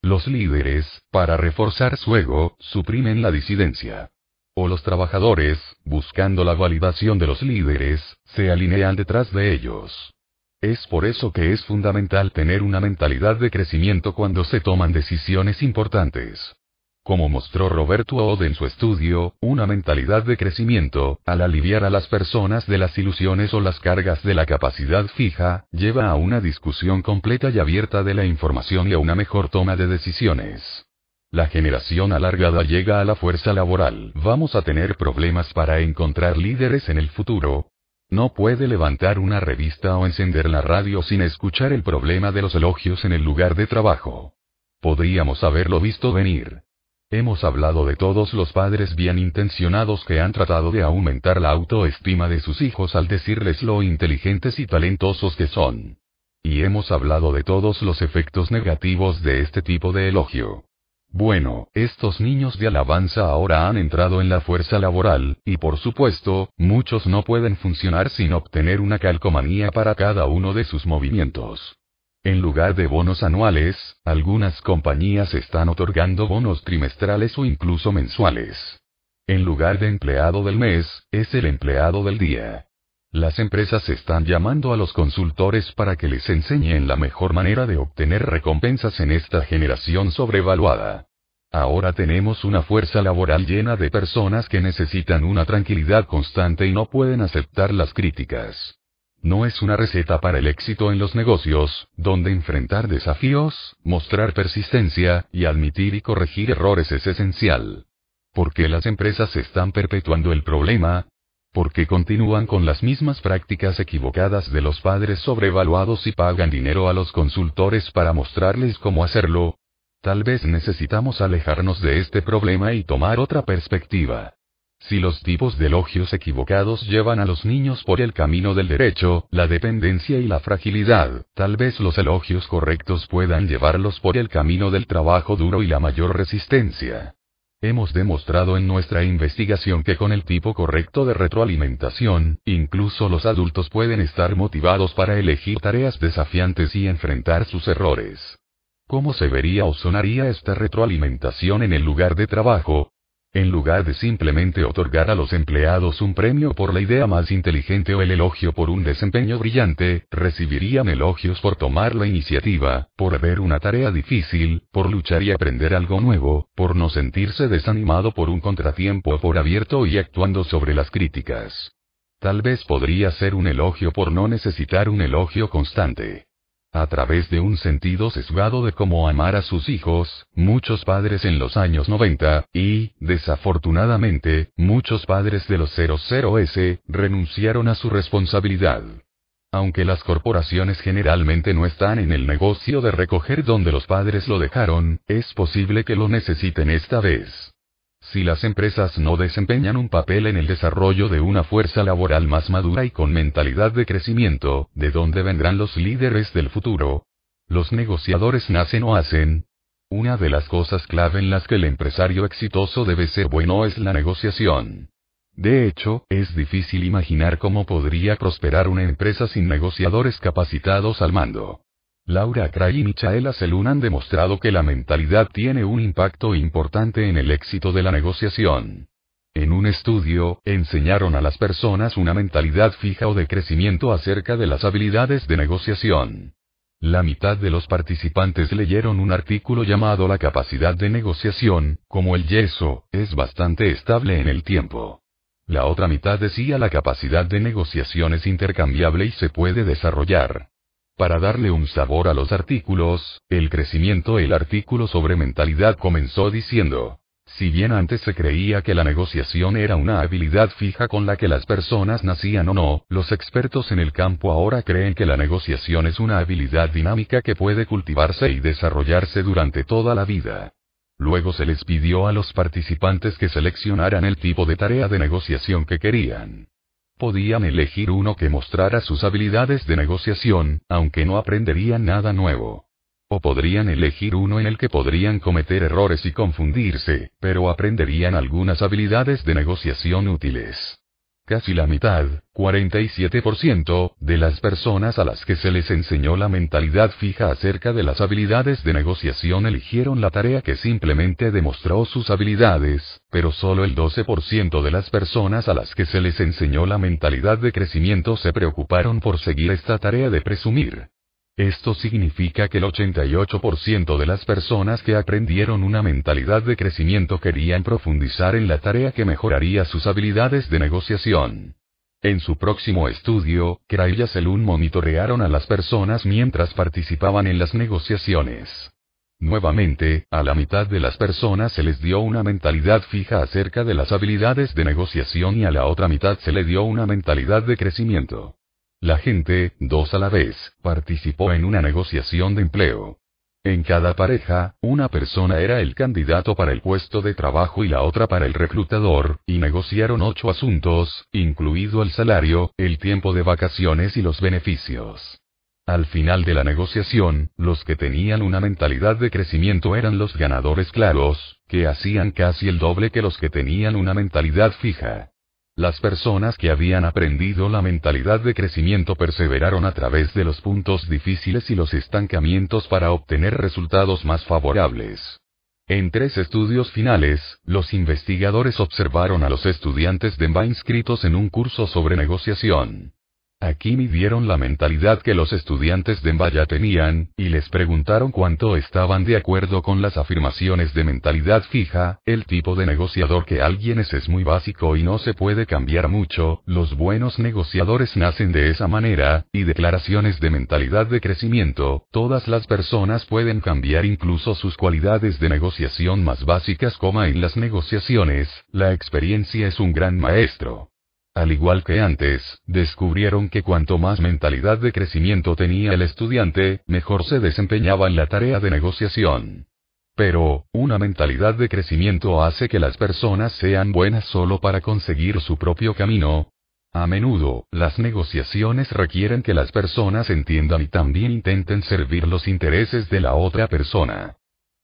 Los líderes, para reforzar su ego, suprimen la disidencia. O los trabajadores, buscando la validación de los líderes, se alinean detrás de ellos. Es por eso que es fundamental tener una mentalidad de crecimiento cuando se toman decisiones importantes. Como mostró Roberto Ode en su estudio, una mentalidad de crecimiento, al aliviar a las personas de las ilusiones o las cargas de la capacidad fija, lleva a una discusión completa y abierta de la información y a una mejor toma de decisiones. La generación alargada llega a la fuerza laboral. Vamos a tener problemas para encontrar líderes en el futuro. No puede levantar una revista o encender la radio sin escuchar el problema de los elogios en el lugar de trabajo. Podríamos haberlo visto venir. Hemos hablado de todos los padres bien intencionados que han tratado de aumentar la autoestima de sus hijos al decirles lo inteligentes y talentosos que son. Y hemos hablado de todos los efectos negativos de este tipo de elogio. Bueno, estos niños de alabanza ahora han entrado en la fuerza laboral, y por supuesto, muchos no pueden funcionar sin obtener una calcomanía para cada uno de sus movimientos. En lugar de bonos anuales, algunas compañías están otorgando bonos trimestrales o incluso mensuales. En lugar de empleado del mes, es el empleado del día. Las empresas están llamando a los consultores para que les enseñen la mejor manera de obtener recompensas en esta generación sobrevaluada. Ahora tenemos una fuerza laboral llena de personas que necesitan una tranquilidad constante y no pueden aceptar las críticas. No es una receta para el éxito en los negocios, donde enfrentar desafíos, mostrar persistencia, y admitir y corregir errores es esencial. ¿Por qué las empresas están perpetuando el problema? porque continúan con las mismas prácticas equivocadas de los padres sobrevaluados y pagan dinero a los consultores para mostrarles cómo hacerlo. Tal vez necesitamos alejarnos de este problema y tomar otra perspectiva. Si los tipos de elogios equivocados llevan a los niños por el camino del derecho, la dependencia y la fragilidad, tal vez los elogios correctos puedan llevarlos por el camino del trabajo duro y la mayor resistencia. Hemos demostrado en nuestra investigación que con el tipo correcto de retroalimentación, incluso los adultos pueden estar motivados para elegir tareas desafiantes y enfrentar sus errores. ¿Cómo se vería o sonaría esta retroalimentación en el lugar de trabajo? En lugar de simplemente otorgar a los empleados un premio por la idea más inteligente o el elogio por un desempeño brillante, recibirían elogios por tomar la iniciativa, por ver una tarea difícil, por luchar y aprender algo nuevo, por no sentirse desanimado por un contratiempo o por abierto y actuando sobre las críticas. Tal vez podría ser un elogio por no necesitar un elogio constante. A través de un sentido sesgado de cómo amar a sus hijos, muchos padres en los años 90, y, desafortunadamente, muchos padres de los 00S, renunciaron a su responsabilidad. Aunque las corporaciones generalmente no están en el negocio de recoger donde los padres lo dejaron, es posible que lo necesiten esta vez. Si las empresas no desempeñan un papel en el desarrollo de una fuerza laboral más madura y con mentalidad de crecimiento, ¿de dónde vendrán los líderes del futuro? Los negociadores nacen o hacen. Una de las cosas clave en las que el empresario exitoso debe ser bueno es la negociación. De hecho, es difícil imaginar cómo podría prosperar una empresa sin negociadores capacitados al mando. Laura Cray y Michaela Selun han demostrado que la mentalidad tiene un impacto importante en el éxito de la negociación. En un estudio, enseñaron a las personas una mentalidad fija o de crecimiento acerca de las habilidades de negociación. La mitad de los participantes leyeron un artículo llamado La capacidad de negociación, como el yeso, es bastante estable en el tiempo. La otra mitad decía la capacidad de negociación es intercambiable y se puede desarrollar. Para darle un sabor a los artículos, el crecimiento el artículo sobre mentalidad comenzó diciendo, si bien antes se creía que la negociación era una habilidad fija con la que las personas nacían o no, los expertos en el campo ahora creen que la negociación es una habilidad dinámica que puede cultivarse y desarrollarse durante toda la vida. Luego se les pidió a los participantes que seleccionaran el tipo de tarea de negociación que querían. Podían elegir uno que mostrara sus habilidades de negociación, aunque no aprenderían nada nuevo. O podrían elegir uno en el que podrían cometer errores y confundirse, pero aprenderían algunas habilidades de negociación útiles. Casi la mitad, 47%, de las personas a las que se les enseñó la mentalidad fija acerca de las habilidades de negociación eligieron la tarea que simplemente demostró sus habilidades, pero solo el 12% de las personas a las que se les enseñó la mentalidad de crecimiento se preocuparon por seguir esta tarea de presumir. Esto significa que el 88% de las personas que aprendieron una mentalidad de crecimiento querían profundizar en la tarea que mejoraría sus habilidades de negociación. En su próximo estudio, Cray y Selun monitorearon a las personas mientras participaban en las negociaciones. Nuevamente, a la mitad de las personas se les dio una mentalidad fija acerca de las habilidades de negociación y a la otra mitad se le dio una mentalidad de crecimiento. La gente, dos a la vez, participó en una negociación de empleo. En cada pareja, una persona era el candidato para el puesto de trabajo y la otra para el reclutador, y negociaron ocho asuntos, incluido el salario, el tiempo de vacaciones y los beneficios. Al final de la negociación, los que tenían una mentalidad de crecimiento eran los ganadores claros, que hacían casi el doble que los que tenían una mentalidad fija. Las personas que habían aprendido la mentalidad de crecimiento perseveraron a través de los puntos difíciles y los estancamientos para obtener resultados más favorables. En tres estudios finales, los investigadores observaron a los estudiantes de MBA inscritos en un curso sobre negociación. Aquí midieron la mentalidad que los estudiantes de Mbaya tenían, y les preguntaron cuánto estaban de acuerdo con las afirmaciones de mentalidad fija, el tipo de negociador que alguien es es muy básico y no se puede cambiar mucho, los buenos negociadores nacen de esa manera, y declaraciones de mentalidad de crecimiento, todas las personas pueden cambiar incluso sus cualidades de negociación más básicas como en las negociaciones, la experiencia es un gran maestro. Al igual que antes, descubrieron que cuanto más mentalidad de crecimiento tenía el estudiante, mejor se desempeñaba en la tarea de negociación. Pero, una mentalidad de crecimiento hace que las personas sean buenas solo para conseguir su propio camino. A menudo, las negociaciones requieren que las personas entiendan y también intenten servir los intereses de la otra persona.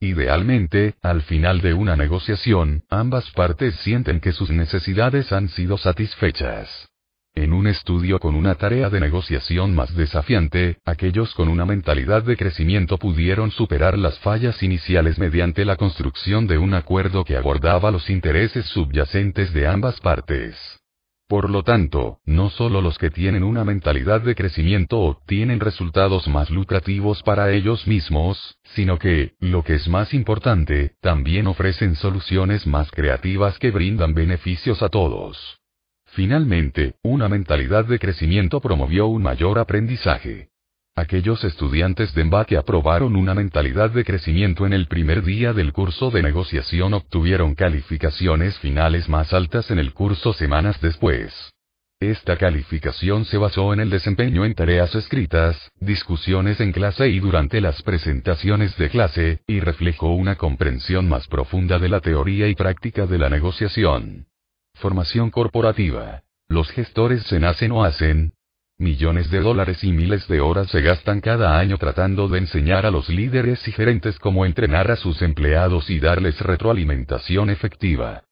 Idealmente, al final de una negociación, ambas partes sienten que sus necesidades han sido satisfechas. En un estudio con una tarea de negociación más desafiante, aquellos con una mentalidad de crecimiento pudieron superar las fallas iniciales mediante la construcción de un acuerdo que abordaba los intereses subyacentes de ambas partes. Por lo tanto, no solo los que tienen una mentalidad de crecimiento obtienen resultados más lucrativos para ellos mismos, sino que, lo que es más importante, también ofrecen soluciones más creativas que brindan beneficios a todos. Finalmente, una mentalidad de crecimiento promovió un mayor aprendizaje. Aquellos estudiantes de MBA que aprobaron una mentalidad de crecimiento en el primer día del curso de negociación obtuvieron calificaciones finales más altas en el curso semanas después. Esta calificación se basó en el desempeño en tareas escritas, discusiones en clase y durante las presentaciones de clase, y reflejó una comprensión más profunda de la teoría y práctica de la negociación. Formación corporativa. Los gestores se nacen o hacen. Millones de dólares y miles de horas se gastan cada año tratando de enseñar a los líderes y gerentes cómo entrenar a sus empleados y darles retroalimentación efectiva.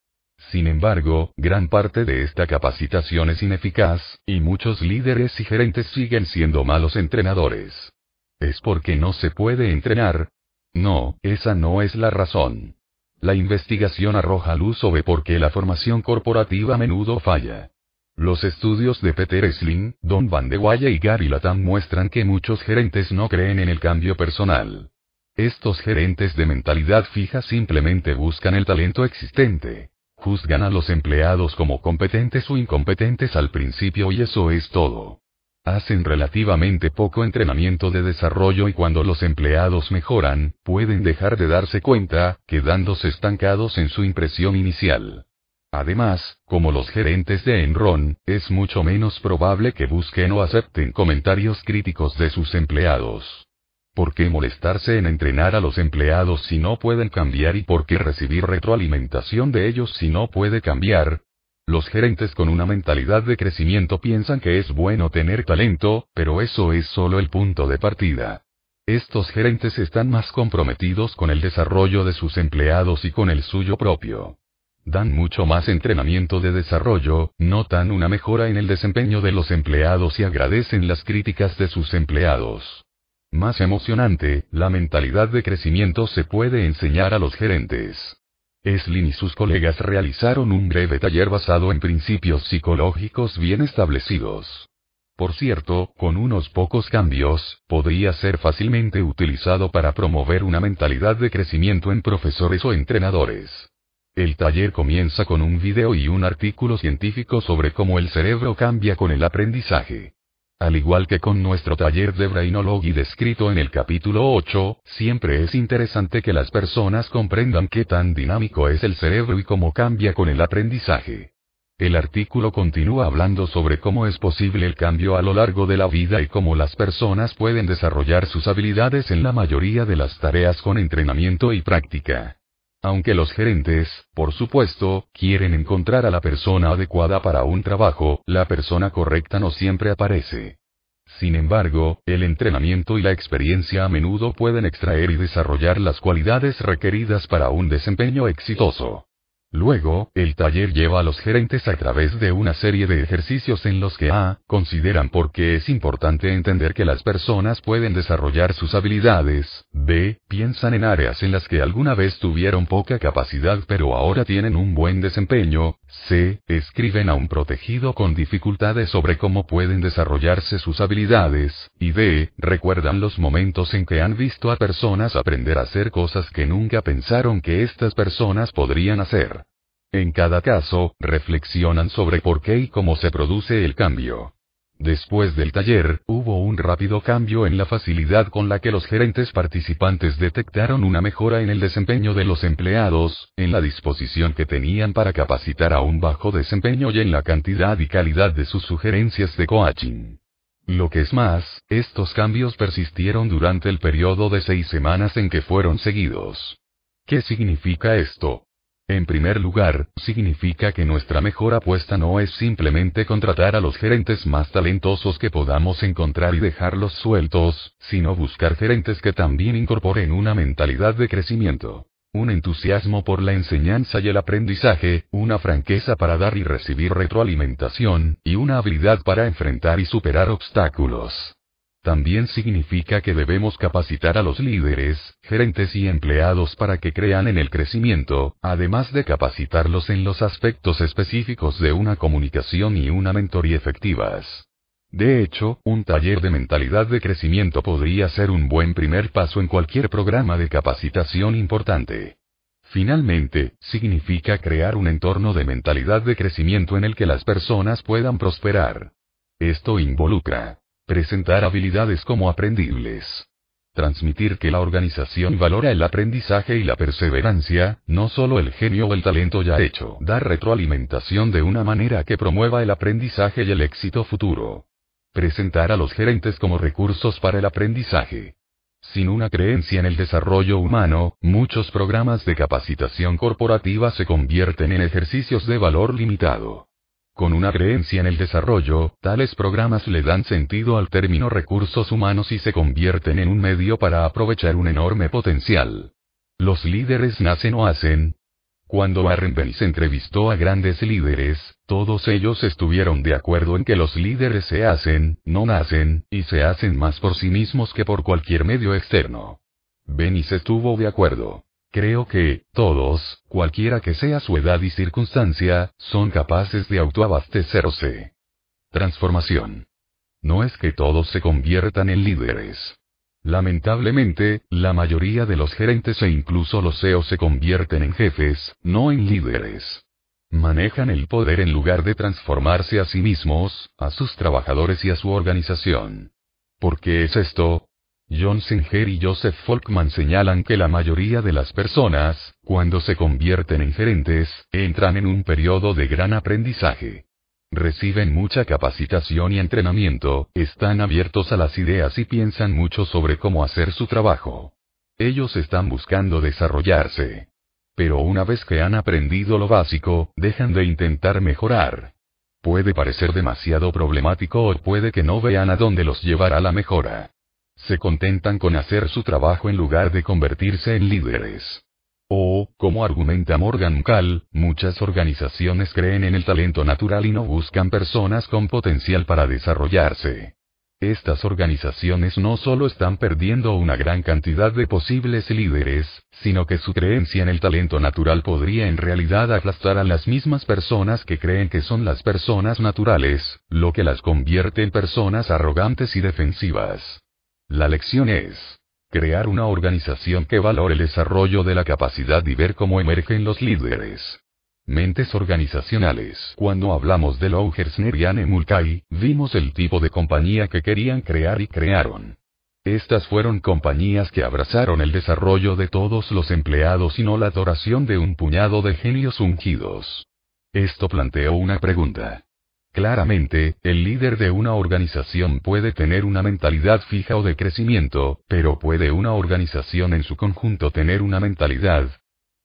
Sin embargo, gran parte de esta capacitación es ineficaz, y muchos líderes y gerentes siguen siendo malos entrenadores. ¿Es porque no se puede entrenar? No, esa no es la razón. La investigación arroja luz sobre por qué la formación corporativa a menudo falla. Los estudios de Peter Sling, Don Van de y Gary Latam muestran que muchos gerentes no creen en el cambio personal. Estos gerentes de mentalidad fija simplemente buscan el talento existente. Juzgan a los empleados como competentes o incompetentes al principio y eso es todo. Hacen relativamente poco entrenamiento de desarrollo y cuando los empleados mejoran, pueden dejar de darse cuenta, quedándose estancados en su impresión inicial. Además, como los gerentes de Enron, es mucho menos probable que busquen o acepten comentarios críticos de sus empleados. ¿Por qué molestarse en entrenar a los empleados si no pueden cambiar y por qué recibir retroalimentación de ellos si no puede cambiar? Los gerentes con una mentalidad de crecimiento piensan que es bueno tener talento, pero eso es solo el punto de partida. Estos gerentes están más comprometidos con el desarrollo de sus empleados y con el suyo propio. Dan mucho más entrenamiento de desarrollo, notan una mejora en el desempeño de los empleados y agradecen las críticas de sus empleados. Más emocionante, la mentalidad de crecimiento se puede enseñar a los gerentes. Eslin y sus colegas realizaron un breve taller basado en principios psicológicos bien establecidos. Por cierto, con unos pocos cambios, podría ser fácilmente utilizado para promover una mentalidad de crecimiento en profesores o entrenadores. El taller comienza con un video y un artículo científico sobre cómo el cerebro cambia con el aprendizaje. Al igual que con nuestro taller de Brainology descrito en el capítulo 8, siempre es interesante que las personas comprendan qué tan dinámico es el cerebro y cómo cambia con el aprendizaje. El artículo continúa hablando sobre cómo es posible el cambio a lo largo de la vida y cómo las personas pueden desarrollar sus habilidades en la mayoría de las tareas con entrenamiento y práctica. Aunque los gerentes, por supuesto, quieren encontrar a la persona adecuada para un trabajo, la persona correcta no siempre aparece. Sin embargo, el entrenamiento y la experiencia a menudo pueden extraer y desarrollar las cualidades requeridas para un desempeño exitoso. Luego, el taller lleva a los gerentes a través de una serie de ejercicios en los que A. consideran por qué es importante entender que las personas pueden desarrollar sus habilidades, B. piensan en áreas en las que alguna vez tuvieron poca capacidad pero ahora tienen un buen desempeño, C. escriben a un protegido con dificultades sobre cómo pueden desarrollarse sus habilidades, y D. recuerdan los momentos en que han visto a personas aprender a hacer cosas que nunca pensaron que estas personas podrían hacer. En cada caso, reflexionan sobre por qué y cómo se produce el cambio. Después del taller, hubo un rápido cambio en la facilidad con la que los gerentes participantes detectaron una mejora en el desempeño de los empleados, en la disposición que tenían para capacitar a un bajo desempeño y en la cantidad y calidad de sus sugerencias de coaching. Lo que es más, estos cambios persistieron durante el periodo de seis semanas en que fueron seguidos. ¿Qué significa esto? En primer lugar, significa que nuestra mejor apuesta no es simplemente contratar a los gerentes más talentosos que podamos encontrar y dejarlos sueltos, sino buscar gerentes que también incorporen una mentalidad de crecimiento. Un entusiasmo por la enseñanza y el aprendizaje, una franqueza para dar y recibir retroalimentación, y una habilidad para enfrentar y superar obstáculos. También significa que debemos capacitar a los líderes, gerentes y empleados para que crean en el crecimiento, además de capacitarlos en los aspectos específicos de una comunicación y una mentoría efectivas. De hecho, un taller de mentalidad de crecimiento podría ser un buen primer paso en cualquier programa de capacitación importante. Finalmente, significa crear un entorno de mentalidad de crecimiento en el que las personas puedan prosperar. Esto involucra Presentar habilidades como aprendibles. Transmitir que la organización valora el aprendizaje y la perseverancia, no solo el genio o el talento ya hecho. Dar retroalimentación de una manera que promueva el aprendizaje y el éxito futuro. Presentar a los gerentes como recursos para el aprendizaje. Sin una creencia en el desarrollo humano, muchos programas de capacitación corporativa se convierten en ejercicios de valor limitado. Con una creencia en el desarrollo, tales programas le dan sentido al término recursos humanos y se convierten en un medio para aprovechar un enorme potencial. Los líderes nacen o hacen. Cuando Warren se entrevistó a grandes líderes, todos ellos estuvieron de acuerdo en que los líderes se hacen, no nacen, y se hacen más por sí mismos que por cualquier medio externo. Bennis estuvo de acuerdo. Creo que, todos, cualquiera que sea su edad y circunstancia, son capaces de autoabastecerse. Transformación. No es que todos se conviertan en líderes. Lamentablemente, la mayoría de los gerentes e incluso los CEOs se convierten en jefes, no en líderes. Manejan el poder en lugar de transformarse a sí mismos, a sus trabajadores y a su organización. ¿Por qué es esto? John Singer y Joseph Folkman señalan que la mayoría de las personas, cuando se convierten en gerentes, entran en un periodo de gran aprendizaje. Reciben mucha capacitación y entrenamiento, están abiertos a las ideas y piensan mucho sobre cómo hacer su trabajo. Ellos están buscando desarrollarse. Pero una vez que han aprendido lo básico, dejan de intentar mejorar. Puede parecer demasiado problemático o puede que no vean a dónde los llevará la mejora se contentan con hacer su trabajo en lugar de convertirse en líderes. O, como argumenta Morgan Call, muchas organizaciones creen en el talento natural y no buscan personas con potencial para desarrollarse. Estas organizaciones no solo están perdiendo una gran cantidad de posibles líderes, sino que su creencia en el talento natural podría en realidad aplastar a las mismas personas que creen que son las personas naturales, lo que las convierte en personas arrogantes y defensivas. La lección es, crear una organización que valore el desarrollo de la capacidad y ver cómo emergen los líderes. Mentes organizacionales. Cuando hablamos de Lou y Anne Mulcahy, vimos el tipo de compañía que querían crear y crearon. Estas fueron compañías que abrazaron el desarrollo de todos los empleados y no la adoración de un puñado de genios ungidos. Esto planteó una pregunta. Claramente, el líder de una organización puede tener una mentalidad fija o de crecimiento, pero puede una organización en su conjunto tener una mentalidad.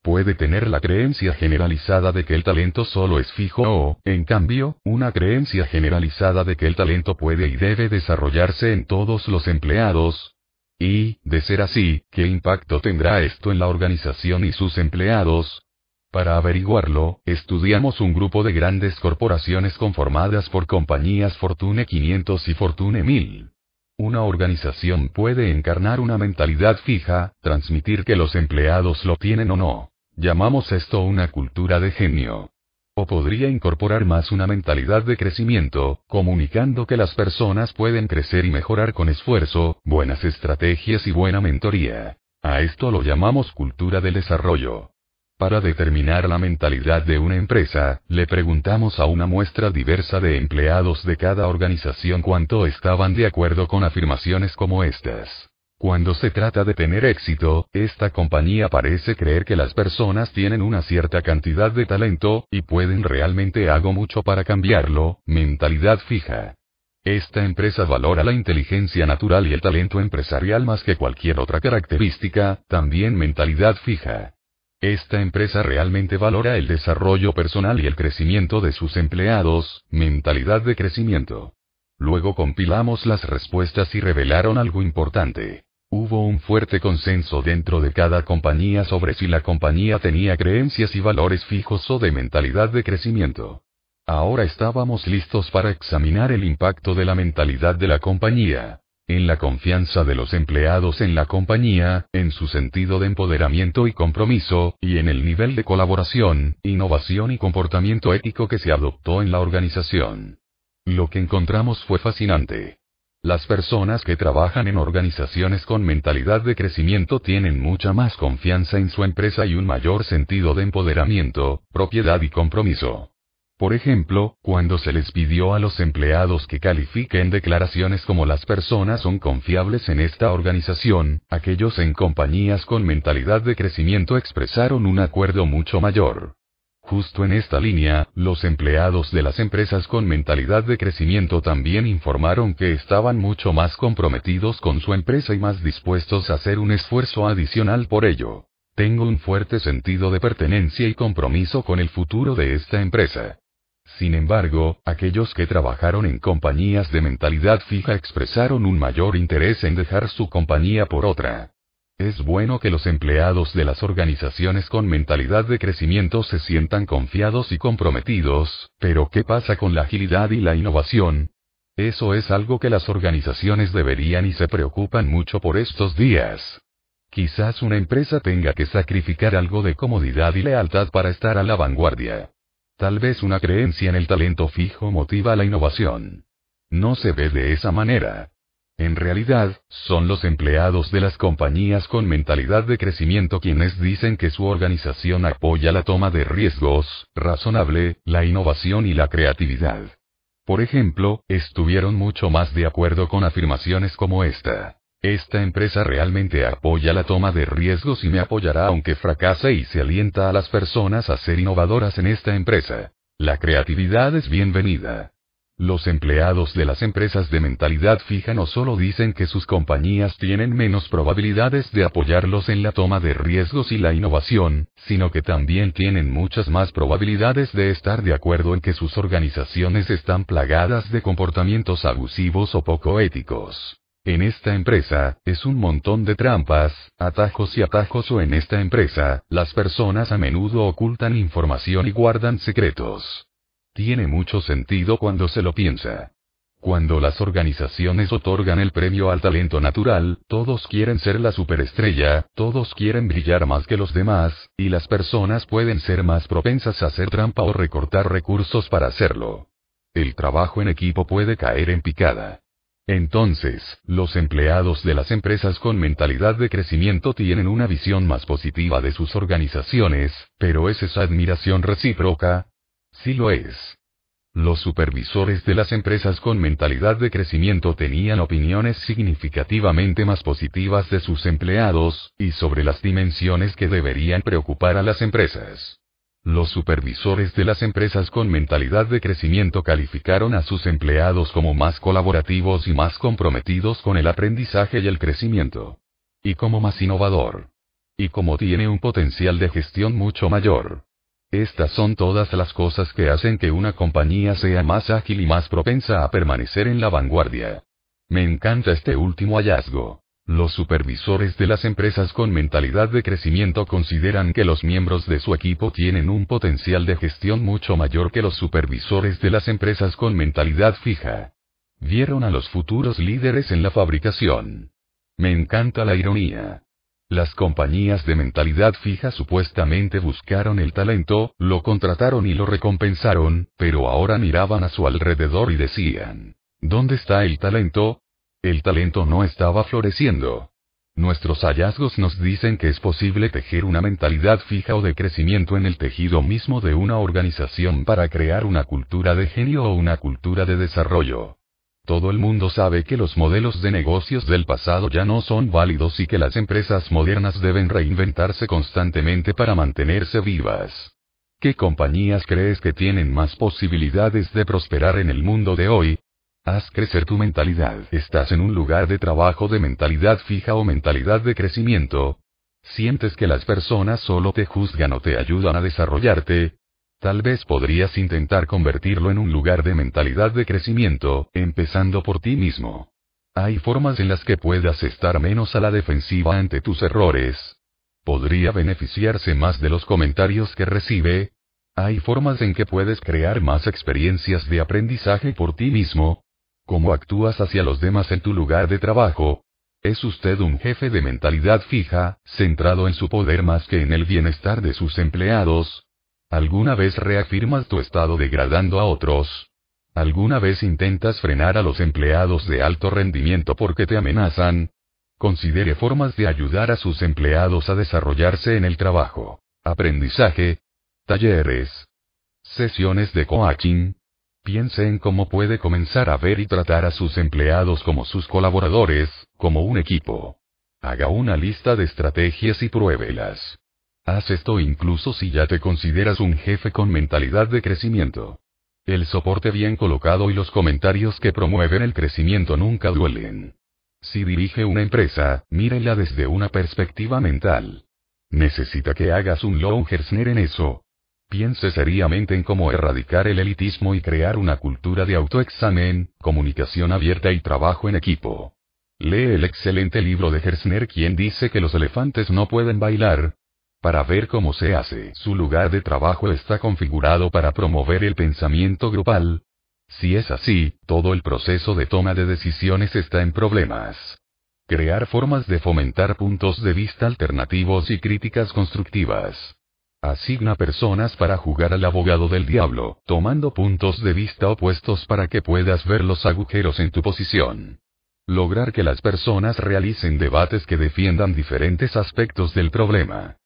Puede tener la creencia generalizada de que el talento solo es fijo o, en cambio, una creencia generalizada de que el talento puede y debe desarrollarse en todos los empleados. Y, de ser así, ¿qué impacto tendrá esto en la organización y sus empleados? Para averiguarlo, estudiamos un grupo de grandes corporaciones conformadas por compañías Fortune 500 y Fortune 1000. Una organización puede encarnar una mentalidad fija, transmitir que los empleados lo tienen o no. Llamamos esto una cultura de genio. O podría incorporar más una mentalidad de crecimiento, comunicando que las personas pueden crecer y mejorar con esfuerzo, buenas estrategias y buena mentoría. A esto lo llamamos cultura del desarrollo. Para determinar la mentalidad de una empresa, le preguntamos a una muestra diversa de empleados de cada organización cuánto estaban de acuerdo con afirmaciones como estas. Cuando se trata de tener éxito, esta compañía parece creer que las personas tienen una cierta cantidad de talento, y pueden realmente hago mucho para cambiarlo, mentalidad fija. Esta empresa valora la inteligencia natural y el talento empresarial más que cualquier otra característica, también mentalidad fija. Esta empresa realmente valora el desarrollo personal y el crecimiento de sus empleados, mentalidad de crecimiento. Luego compilamos las respuestas y revelaron algo importante. Hubo un fuerte consenso dentro de cada compañía sobre si la compañía tenía creencias y valores fijos o de mentalidad de crecimiento. Ahora estábamos listos para examinar el impacto de la mentalidad de la compañía en la confianza de los empleados en la compañía, en su sentido de empoderamiento y compromiso, y en el nivel de colaboración, innovación y comportamiento ético que se adoptó en la organización. Lo que encontramos fue fascinante. Las personas que trabajan en organizaciones con mentalidad de crecimiento tienen mucha más confianza en su empresa y un mayor sentido de empoderamiento, propiedad y compromiso. Por ejemplo, cuando se les pidió a los empleados que califiquen declaraciones como las personas son confiables en esta organización, aquellos en compañías con mentalidad de crecimiento expresaron un acuerdo mucho mayor. Justo en esta línea, los empleados de las empresas con mentalidad de crecimiento también informaron que estaban mucho más comprometidos con su empresa y más dispuestos a hacer un esfuerzo adicional por ello. Tengo un fuerte sentido de pertenencia y compromiso con el futuro de esta empresa. Sin embargo, aquellos que trabajaron en compañías de mentalidad fija expresaron un mayor interés en dejar su compañía por otra. Es bueno que los empleados de las organizaciones con mentalidad de crecimiento se sientan confiados y comprometidos, pero ¿qué pasa con la agilidad y la innovación? Eso es algo que las organizaciones deberían y se preocupan mucho por estos días. Quizás una empresa tenga que sacrificar algo de comodidad y lealtad para estar a la vanguardia. Tal vez una creencia en el talento fijo motiva la innovación. No se ve de esa manera. En realidad, son los empleados de las compañías con mentalidad de crecimiento quienes dicen que su organización apoya la toma de riesgos, razonable, la innovación y la creatividad. Por ejemplo, estuvieron mucho más de acuerdo con afirmaciones como esta. Esta empresa realmente apoya la toma de riesgos y me apoyará aunque fracase y se alienta a las personas a ser innovadoras en esta empresa. La creatividad es bienvenida. Los empleados de las empresas de mentalidad fija no solo dicen que sus compañías tienen menos probabilidades de apoyarlos en la toma de riesgos y la innovación, sino que también tienen muchas más probabilidades de estar de acuerdo en que sus organizaciones están plagadas de comportamientos abusivos o poco éticos. En esta empresa, es un montón de trampas, atajos y atajos o en esta empresa, las personas a menudo ocultan información y guardan secretos. Tiene mucho sentido cuando se lo piensa. Cuando las organizaciones otorgan el premio al talento natural, todos quieren ser la superestrella, todos quieren brillar más que los demás, y las personas pueden ser más propensas a hacer trampa o recortar recursos para hacerlo. El trabajo en equipo puede caer en picada. Entonces, los empleados de las empresas con mentalidad de crecimiento tienen una visión más positiva de sus organizaciones, pero ¿es esa admiración recíproca? Sí lo es. Los supervisores de las empresas con mentalidad de crecimiento tenían opiniones significativamente más positivas de sus empleados, y sobre las dimensiones que deberían preocupar a las empresas. Los supervisores de las empresas con mentalidad de crecimiento calificaron a sus empleados como más colaborativos y más comprometidos con el aprendizaje y el crecimiento. Y como más innovador. Y como tiene un potencial de gestión mucho mayor. Estas son todas las cosas que hacen que una compañía sea más ágil y más propensa a permanecer en la vanguardia. Me encanta este último hallazgo. Los supervisores de las empresas con mentalidad de crecimiento consideran que los miembros de su equipo tienen un potencial de gestión mucho mayor que los supervisores de las empresas con mentalidad fija. Vieron a los futuros líderes en la fabricación. Me encanta la ironía. Las compañías de mentalidad fija supuestamente buscaron el talento, lo contrataron y lo recompensaron, pero ahora miraban a su alrededor y decían, ¿dónde está el talento? El talento no estaba floreciendo. Nuestros hallazgos nos dicen que es posible tejer una mentalidad fija o de crecimiento en el tejido mismo de una organización para crear una cultura de genio o una cultura de desarrollo. Todo el mundo sabe que los modelos de negocios del pasado ya no son válidos y que las empresas modernas deben reinventarse constantemente para mantenerse vivas. ¿Qué compañías crees que tienen más posibilidades de prosperar en el mundo de hoy? Haz crecer tu mentalidad. ¿Estás en un lugar de trabajo de mentalidad fija o mentalidad de crecimiento? ¿Sientes que las personas solo te juzgan o te ayudan a desarrollarte? Tal vez podrías intentar convertirlo en un lugar de mentalidad de crecimiento, empezando por ti mismo. Hay formas en las que puedas estar menos a la defensiva ante tus errores. Podría beneficiarse más de los comentarios que recibe. Hay formas en que puedes crear más experiencias de aprendizaje por ti mismo, cómo actúas hacia los demás en tu lugar de trabajo. ¿Es usted un jefe de mentalidad fija, centrado en su poder más que en el bienestar de sus empleados? ¿Alguna vez reafirmas tu estado degradando a otros? ¿Alguna vez intentas frenar a los empleados de alto rendimiento porque te amenazan? Considere formas de ayudar a sus empleados a desarrollarse en el trabajo. Aprendizaje. Talleres. Sesiones de coaching, Piense en cómo puede comenzar a ver y tratar a sus empleados como sus colaboradores, como un equipo. Haga una lista de estrategias y pruébelas. Haz esto incluso si ya te consideras un jefe con mentalidad de crecimiento. El soporte bien colocado y los comentarios que promueven el crecimiento nunca duelen. Si dirige una empresa, mírela desde una perspectiva mental. Necesita que hagas un Longersner en eso, Piense seriamente en cómo erradicar el elitismo y crear una cultura de autoexamen, comunicación abierta y trabajo en equipo. Lee el excelente libro de Gersner quien dice que los elefantes no pueden bailar, para ver cómo se hace. Su lugar de trabajo está configurado para promover el pensamiento grupal. Si es así, todo el proceso de toma de decisiones está en problemas. Crear formas de fomentar puntos de vista alternativos y críticas constructivas. Asigna personas para jugar al abogado del diablo, tomando puntos de vista opuestos para que puedas ver los agujeros en tu posición. Lograr que las personas realicen debates que defiendan diferentes aspectos del problema.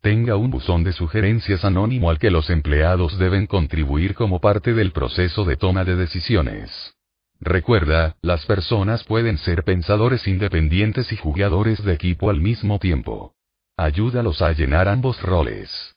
Tenga un buzón de sugerencias anónimo al que los empleados deben contribuir como parte del proceso de toma de decisiones. Recuerda, las personas pueden ser pensadores independientes y jugadores de equipo al mismo tiempo. Ayúdalos a llenar ambos roles.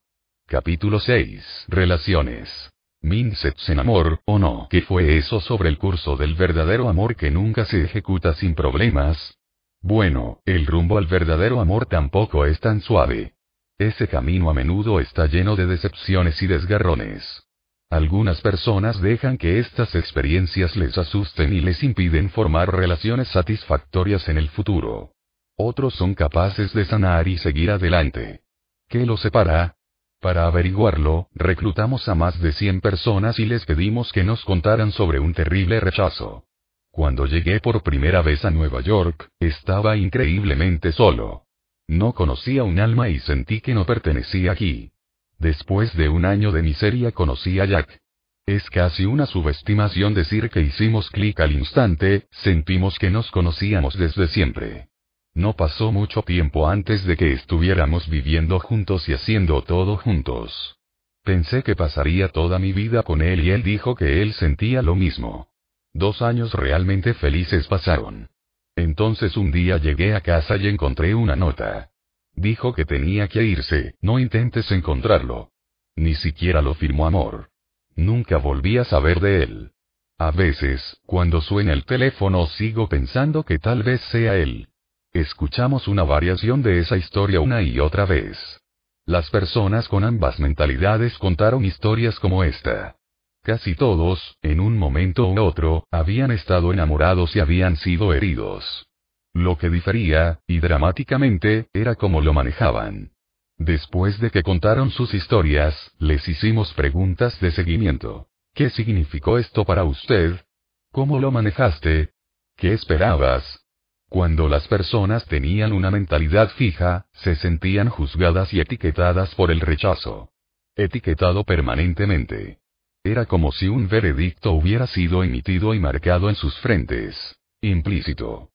Capítulo 6. Relaciones. Minsets en amor, o no. ¿Qué fue eso sobre el curso del verdadero amor que nunca se ejecuta sin problemas? Bueno, el rumbo al verdadero amor tampoco es tan suave. Ese camino a menudo está lleno de decepciones y desgarrones. Algunas personas dejan que estas experiencias les asusten y les impiden formar relaciones satisfactorias en el futuro. Otros son capaces de sanar y seguir adelante. ¿Qué los separa? Para averiguarlo, reclutamos a más de 100 personas y les pedimos que nos contaran sobre un terrible rechazo. Cuando llegué por primera vez a Nueva York, estaba increíblemente solo. No conocía un alma y sentí que no pertenecía aquí. Después de un año de miseria conocí a Jack. Es casi una subestimación decir que hicimos clic al instante, sentimos que nos conocíamos desde siempre. No pasó mucho tiempo antes de que estuviéramos viviendo juntos y haciendo todo juntos. Pensé que pasaría toda mi vida con él y él dijo que él sentía lo mismo. Dos años realmente felices pasaron. Entonces un día llegué a casa y encontré una nota. Dijo que tenía que irse, no intentes encontrarlo. Ni siquiera lo firmó amor. Nunca volví a saber de él. A veces, cuando suena el teléfono sigo pensando que tal vez sea él. Escuchamos una variación de esa historia una y otra vez. Las personas con ambas mentalidades contaron historias como esta. Casi todos, en un momento u otro, habían estado enamorados y habían sido heridos. Lo que difería, y dramáticamente, era cómo lo manejaban. Después de que contaron sus historias, les hicimos preguntas de seguimiento. ¿Qué significó esto para usted? ¿Cómo lo manejaste? ¿Qué esperabas? Cuando las personas tenían una mentalidad fija, se sentían juzgadas y etiquetadas por el rechazo. Etiquetado permanentemente. Era como si un veredicto hubiera sido emitido y marcado en sus frentes. Implícito.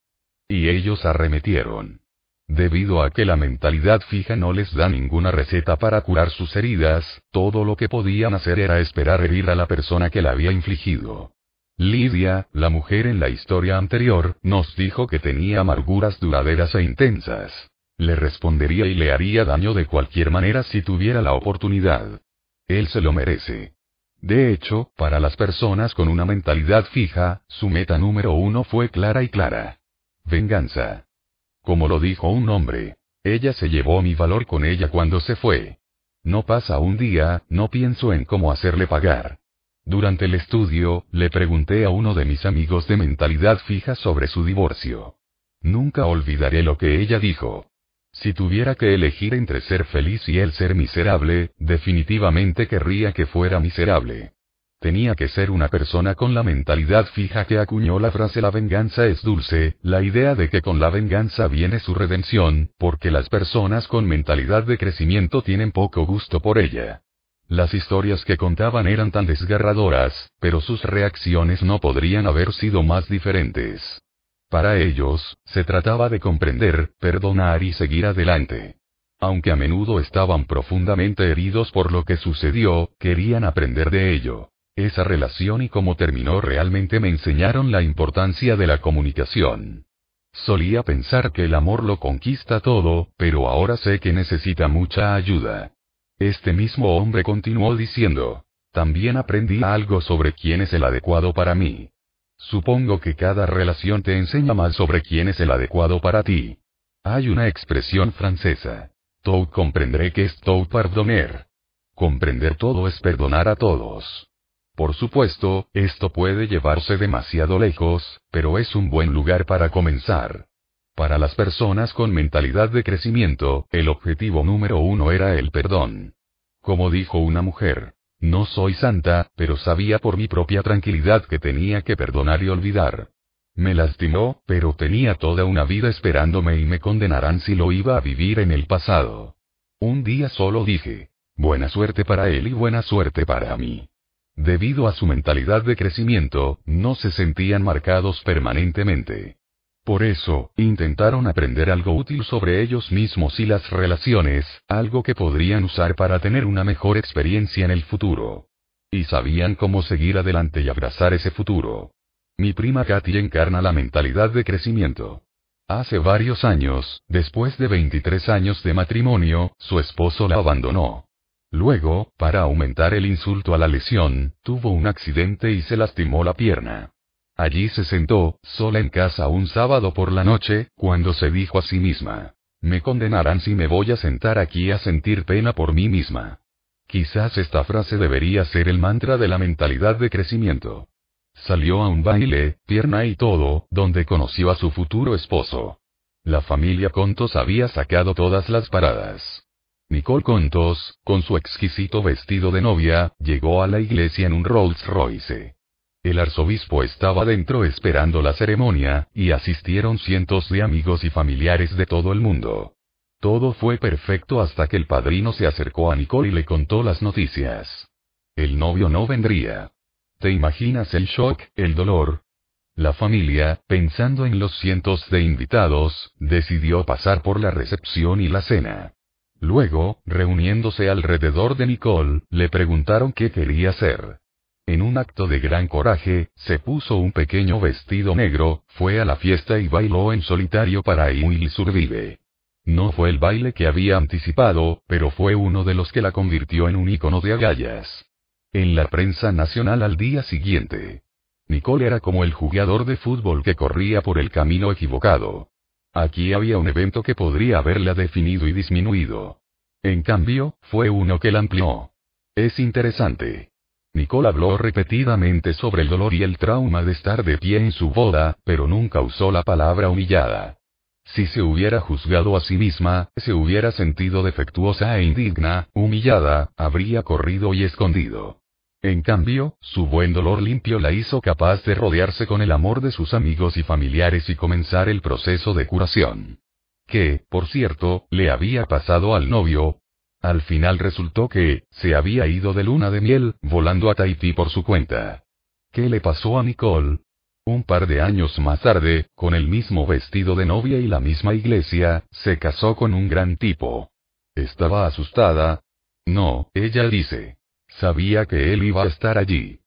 Y ellos arremetieron. Debido a que la mentalidad fija no les da ninguna receta para curar sus heridas, todo lo que podían hacer era esperar herir a la persona que la había infligido. Lidia, la mujer en la historia anterior, nos dijo que tenía amarguras duraderas e intensas. Le respondería y le haría daño de cualquier manera si tuviera la oportunidad. Él se lo merece. De hecho, para las personas con una mentalidad fija, su meta número uno fue clara y clara. Venganza. Como lo dijo un hombre. Ella se llevó mi valor con ella cuando se fue. No pasa un día, no pienso en cómo hacerle pagar. Durante el estudio, le pregunté a uno de mis amigos de mentalidad fija sobre su divorcio. Nunca olvidaré lo que ella dijo. Si tuviera que elegir entre ser feliz y él ser miserable, definitivamente querría que fuera miserable. Tenía que ser una persona con la mentalidad fija que acuñó la frase la venganza es dulce, la idea de que con la venganza viene su redención, porque las personas con mentalidad de crecimiento tienen poco gusto por ella. Las historias que contaban eran tan desgarradoras, pero sus reacciones no podrían haber sido más diferentes. Para ellos, se trataba de comprender, perdonar y seguir adelante. Aunque a menudo estaban profundamente heridos por lo que sucedió, querían aprender de ello. Esa relación y cómo terminó realmente me enseñaron la importancia de la comunicación. Solía pensar que el amor lo conquista todo, pero ahora sé que necesita mucha ayuda. Este mismo hombre continuó diciendo, también aprendí algo sobre quién es el adecuado para mí. Supongo que cada relación te enseña más sobre quién es el adecuado para ti. Hay una expresión francesa. Tout comprendré que es tout pardonner. Comprender todo es perdonar a todos. Por supuesto, esto puede llevarse demasiado lejos, pero es un buen lugar para comenzar. Para las personas con mentalidad de crecimiento, el objetivo número uno era el perdón. Como dijo una mujer, no soy santa, pero sabía por mi propia tranquilidad que tenía que perdonar y olvidar. Me lastimó, pero tenía toda una vida esperándome y me condenarán si lo iba a vivir en el pasado. Un día solo dije, buena suerte para él y buena suerte para mí. Debido a su mentalidad de crecimiento, no se sentían marcados permanentemente. Por eso, intentaron aprender algo útil sobre ellos mismos y las relaciones, algo que podrían usar para tener una mejor experiencia en el futuro. Y sabían cómo seguir adelante y abrazar ese futuro. Mi prima Katy encarna la mentalidad de crecimiento. Hace varios años, después de 23 años de matrimonio, su esposo la abandonó. Luego, para aumentar el insulto a la lesión, tuvo un accidente y se lastimó la pierna. Allí se sentó, sola en casa un sábado por la noche, cuando se dijo a sí misma, me condenarán si me voy a sentar aquí a sentir pena por mí misma. Quizás esta frase debería ser el mantra de la mentalidad de crecimiento. Salió a un baile, pierna y todo, donde conoció a su futuro esposo. La familia Contos había sacado todas las paradas. Nicole Contos, con su exquisito vestido de novia, llegó a la iglesia en un Rolls Royce. El arzobispo estaba dentro esperando la ceremonia, y asistieron cientos de amigos y familiares de todo el mundo. Todo fue perfecto hasta que el padrino se acercó a Nicole y le contó las noticias. El novio no vendría. ¿Te imaginas el shock, el dolor? La familia, pensando en los cientos de invitados, decidió pasar por la recepción y la cena. Luego, reuniéndose alrededor de Nicole, le preguntaron qué quería hacer. En un acto de gran coraje, se puso un pequeño vestido negro, fue a la fiesta y bailó en solitario para Will Survive. No fue el baile que había anticipado, pero fue uno de los que la convirtió en un ícono de agallas. En la prensa nacional al día siguiente. Nicole era como el jugador de fútbol que corría por el camino equivocado. Aquí había un evento que podría haberla definido y disminuido. En cambio, fue uno que la amplió. Es interesante. Nicole habló repetidamente sobre el dolor y el trauma de estar de pie en su boda, pero nunca usó la palabra humillada. Si se hubiera juzgado a sí misma, se hubiera sentido defectuosa e indigna, humillada, habría corrido y escondido. En cambio, su buen dolor limpio la hizo capaz de rodearse con el amor de sus amigos y familiares y comenzar el proceso de curación. Que, por cierto, le había pasado al novio. Al final resultó que, se había ido de luna de miel, volando a Tahití por su cuenta. ¿Qué le pasó a Nicole? Un par de años más tarde, con el mismo vestido de novia y la misma iglesia, se casó con un gran tipo. Estaba asustada. No, ella dice. Sabía que él iba a estar allí.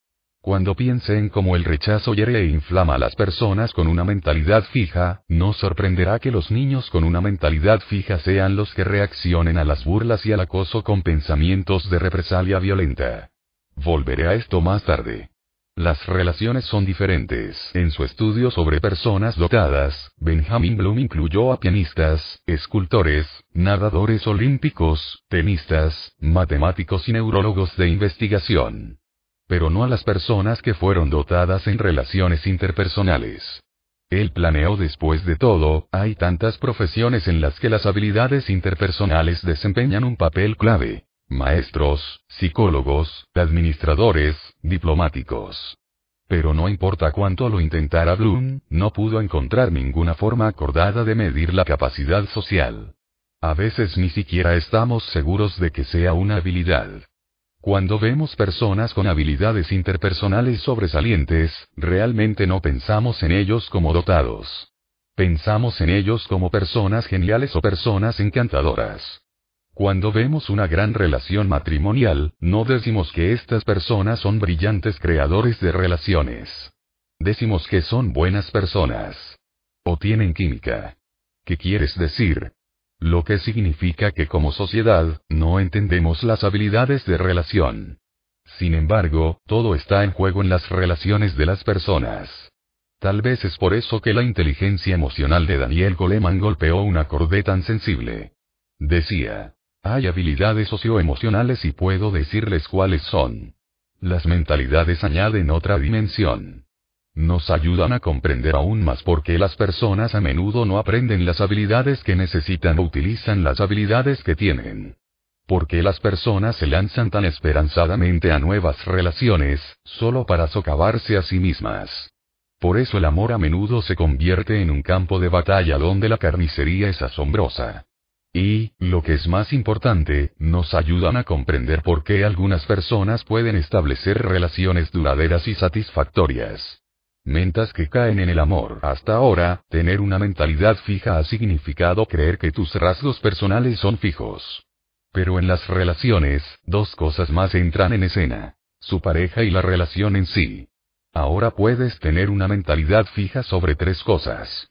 Cuando piense en cómo el rechazo hiere e inflama a las personas con una mentalidad fija, no sorprenderá que los niños con una mentalidad fija sean los que reaccionen a las burlas y al acoso con pensamientos de represalia violenta. Volveré a esto más tarde. Las relaciones son diferentes. En su estudio sobre personas dotadas, Benjamin Bloom incluyó a pianistas, escultores, nadadores olímpicos, tenistas, matemáticos y neurólogos de investigación. Pero no a las personas que fueron dotadas en relaciones interpersonales. Él planeó después de todo, hay tantas profesiones en las que las habilidades interpersonales desempeñan un papel clave maestros, psicólogos, administradores, diplomáticos. Pero no importa cuánto lo intentara Bloom, no pudo encontrar ninguna forma acordada de medir la capacidad social. A veces ni siquiera estamos seguros de que sea una habilidad. Cuando vemos personas con habilidades interpersonales sobresalientes, realmente no pensamos en ellos como dotados. Pensamos en ellos como personas geniales o personas encantadoras. Cuando vemos una gran relación matrimonial, no decimos que estas personas son brillantes creadores de relaciones. Decimos que son buenas personas. O tienen química. ¿Qué quieres decir? Lo que significa que como sociedad, no entendemos las habilidades de relación. Sin embargo, todo está en juego en las relaciones de las personas. Tal vez es por eso que la inteligencia emocional de Daniel Goleman golpeó un acorde tan sensible. Decía, hay habilidades socioemocionales y puedo decirles cuáles son. Las mentalidades añaden otra dimensión. Nos ayudan a comprender aún más por qué las personas a menudo no aprenden las habilidades que necesitan o utilizan las habilidades que tienen. ¿Por qué las personas se lanzan tan esperanzadamente a nuevas relaciones, solo para socavarse a sí mismas? Por eso el amor a menudo se convierte en un campo de batalla donde la carnicería es asombrosa. Y, lo que es más importante, nos ayudan a comprender por qué algunas personas pueden establecer relaciones duraderas y satisfactorias. Mentas que caen en el amor. Hasta ahora, tener una mentalidad fija ha significado creer que tus rasgos personales son fijos. Pero en las relaciones, dos cosas más entran en escena. Su pareja y la relación en sí. Ahora puedes tener una mentalidad fija sobre tres cosas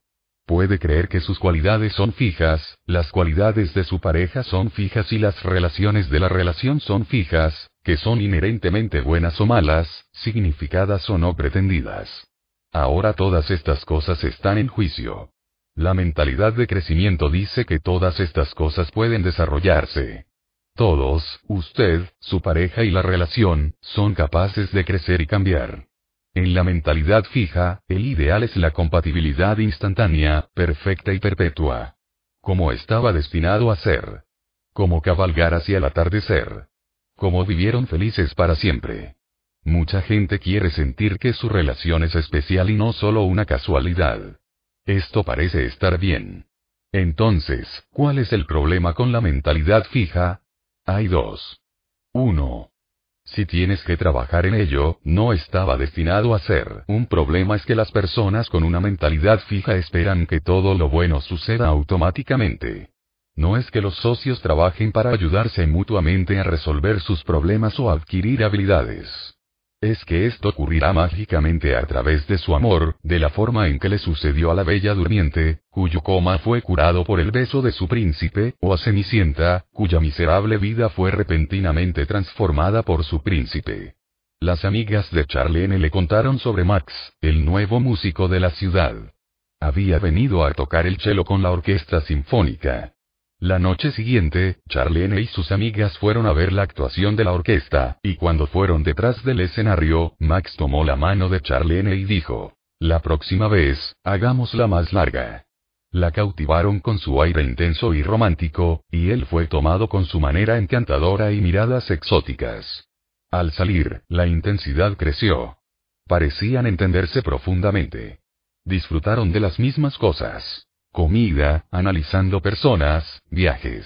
puede creer que sus cualidades son fijas, las cualidades de su pareja son fijas y las relaciones de la relación son fijas, que son inherentemente buenas o malas, significadas o no pretendidas. Ahora todas estas cosas están en juicio. La mentalidad de crecimiento dice que todas estas cosas pueden desarrollarse. Todos, usted, su pareja y la relación, son capaces de crecer y cambiar. En la mentalidad fija, el ideal es la compatibilidad instantánea, perfecta y perpetua. Como estaba destinado a ser. Como cabalgar hacia el atardecer. Como vivieron felices para siempre. Mucha gente quiere sentir que su relación es especial y no solo una casualidad. Esto parece estar bien. Entonces, ¿cuál es el problema con la mentalidad fija? Hay dos. 1. Si tienes que trabajar en ello, no estaba destinado a ser. Un problema es que las personas con una mentalidad fija esperan que todo lo bueno suceda automáticamente. No es que los socios trabajen para ayudarse mutuamente a resolver sus problemas o adquirir habilidades. Es que esto ocurrirá mágicamente a través de su amor, de la forma en que le sucedió a la bella durmiente, cuyo coma fue curado por el beso de su príncipe, o a Cenicienta, cuya miserable vida fue repentinamente transformada por su príncipe. Las amigas de Charlene le contaron sobre Max, el nuevo músico de la ciudad. Había venido a tocar el cello con la orquesta sinfónica. La noche siguiente, Charlene y sus amigas fueron a ver la actuación de la orquesta, y cuando fueron detrás del escenario, Max tomó la mano de Charlene y dijo, La próxima vez, hagámosla más larga. La cautivaron con su aire intenso y romántico, y él fue tomado con su manera encantadora y miradas exóticas. Al salir, la intensidad creció. Parecían entenderse profundamente. Disfrutaron de las mismas cosas comida, analizando personas, viajes.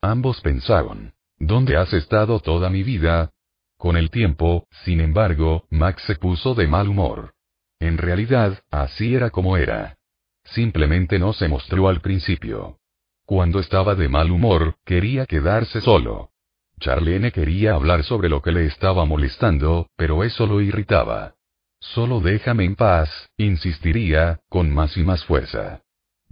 Ambos pensaron, ¿dónde has estado toda mi vida? Con el tiempo, sin embargo, Max se puso de mal humor. En realidad, así era como era. Simplemente no se mostró al principio. Cuando estaba de mal humor, quería quedarse solo. Charlene quería hablar sobre lo que le estaba molestando, pero eso lo irritaba. Solo déjame en paz, insistiría, con más y más fuerza.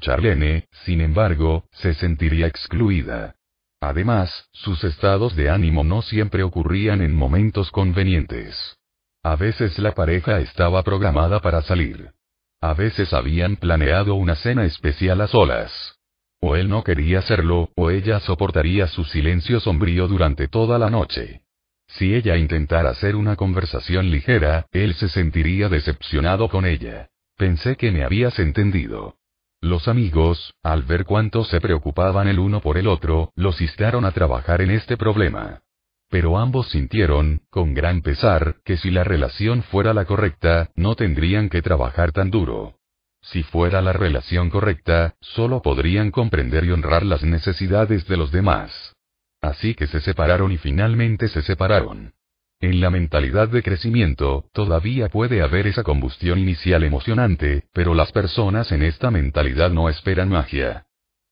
Charlene, sin embargo, se sentiría excluida. Además, sus estados de ánimo no siempre ocurrían en momentos convenientes. A veces la pareja estaba programada para salir. A veces habían planeado una cena especial a solas. O él no quería hacerlo, o ella soportaría su silencio sombrío durante toda la noche. Si ella intentara hacer una conversación ligera, él se sentiría decepcionado con ella. Pensé que me habías entendido. Los amigos, al ver cuánto se preocupaban el uno por el otro, los instaron a trabajar en este problema. Pero ambos sintieron, con gran pesar, que si la relación fuera la correcta, no tendrían que trabajar tan duro. Si fuera la relación correcta, solo podrían comprender y honrar las necesidades de los demás. Así que se separaron y finalmente se separaron. En la mentalidad de crecimiento, todavía puede haber esa combustión inicial emocionante, pero las personas en esta mentalidad no esperan magia.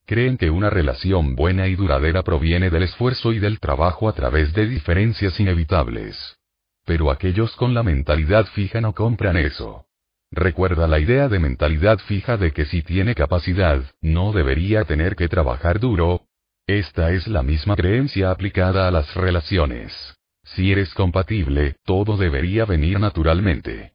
Creen que una relación buena y duradera proviene del esfuerzo y del trabajo a través de diferencias inevitables. Pero aquellos con la mentalidad fija no compran eso. Recuerda la idea de mentalidad fija de que si tiene capacidad, no debería tener que trabajar duro. Esta es la misma creencia aplicada a las relaciones. Si eres compatible, todo debería venir naturalmente.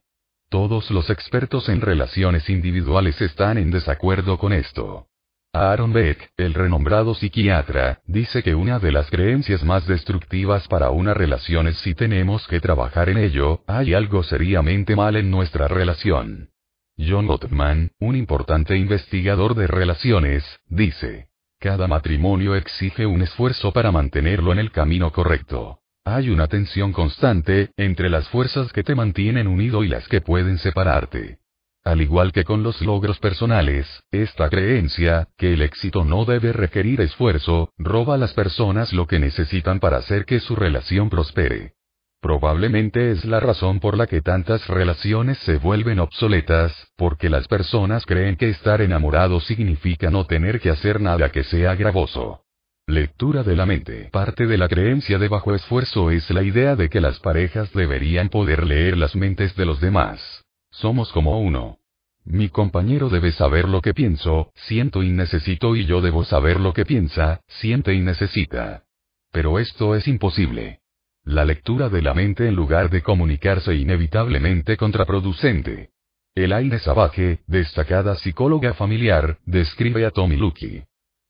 Todos los expertos en relaciones individuales están en desacuerdo con esto. Aaron Beck, el renombrado psiquiatra, dice que una de las creencias más destructivas para una relación es si tenemos que trabajar en ello, hay algo seriamente mal en nuestra relación. John Gottman, un importante investigador de relaciones, dice, cada matrimonio exige un esfuerzo para mantenerlo en el camino correcto. Hay una tensión constante, entre las fuerzas que te mantienen unido y las que pueden separarte. Al igual que con los logros personales, esta creencia, que el éxito no debe requerir esfuerzo, roba a las personas lo que necesitan para hacer que su relación prospere. Probablemente es la razón por la que tantas relaciones se vuelven obsoletas, porque las personas creen que estar enamorado significa no tener que hacer nada que sea gravoso. Lectura de la mente. Parte de la creencia de bajo esfuerzo es la idea de que las parejas deberían poder leer las mentes de los demás. Somos como uno. Mi compañero debe saber lo que pienso, siento y necesito y yo debo saber lo que piensa, siente y necesita. Pero esto es imposible. La lectura de la mente en lugar de comunicarse inevitablemente contraproducente. El aire Sabaje, destacada psicóloga familiar, describe a Tom y Lucky.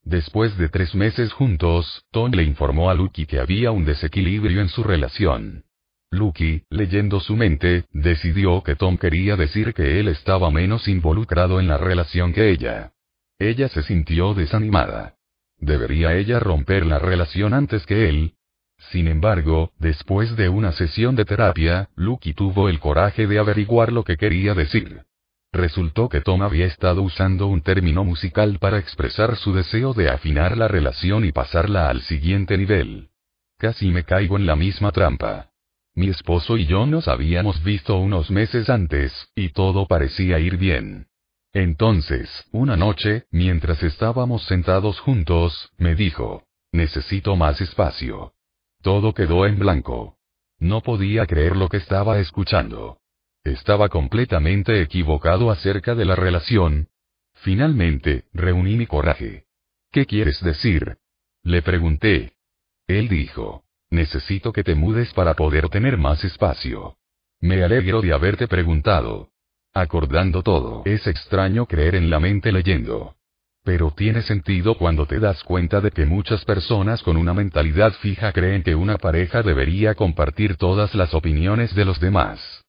Después de tres meses juntos, Tom le informó a Lucky que había un desequilibrio en su relación. Lucky, leyendo su mente, decidió que Tom quería decir que él estaba menos involucrado en la relación que ella. Ella se sintió desanimada. ¿Debería ella romper la relación antes que él? Sin embargo, después de una sesión de terapia, Lucky tuvo el coraje de averiguar lo que quería decir. Resultó que Tom había estado usando un término musical para expresar su deseo de afinar la relación y pasarla al siguiente nivel. Casi me caigo en la misma trampa. Mi esposo y yo nos habíamos visto unos meses antes, y todo parecía ir bien. Entonces, una noche, mientras estábamos sentados juntos, me dijo, necesito más espacio. Todo quedó en blanco. No podía creer lo que estaba escuchando. Estaba completamente equivocado acerca de la relación. Finalmente, reuní mi coraje. ¿Qué quieres decir? Le pregunté. Él dijo, Necesito que te mudes para poder tener más espacio. Me alegro de haberte preguntado. Acordando todo. Es extraño creer en la mente leyendo. Pero tiene sentido cuando te das cuenta de que muchas personas con una mentalidad fija creen que una pareja debería compartir todas las opiniones de los demás.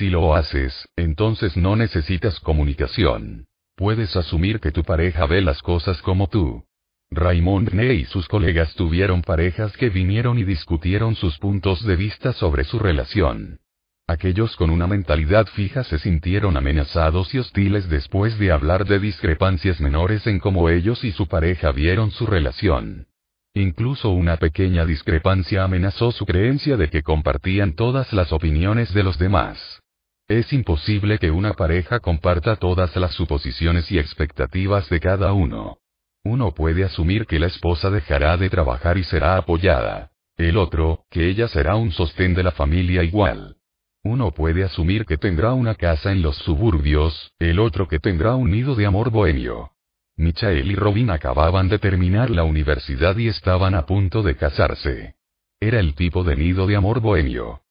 Si lo haces, entonces no necesitas comunicación. Puedes asumir que tu pareja ve las cosas como tú. Raymond Ney y sus colegas tuvieron parejas que vinieron y discutieron sus puntos de vista sobre su relación. Aquellos con una mentalidad fija se sintieron amenazados y hostiles después de hablar de discrepancias menores en cómo ellos y su pareja vieron su relación. Incluso una pequeña discrepancia amenazó su creencia de que compartían todas las opiniones de los demás. Es imposible que una pareja comparta todas las suposiciones y expectativas de cada uno. Uno puede asumir que la esposa dejará de trabajar y será apoyada. El otro, que ella será un sostén de la familia igual. Uno puede asumir que tendrá una casa en los suburbios, el otro que tendrá un nido de amor bohemio. Michael y Robin acababan de terminar la universidad y estaban a punto de casarse. Era el tipo de nido de amor bohemio.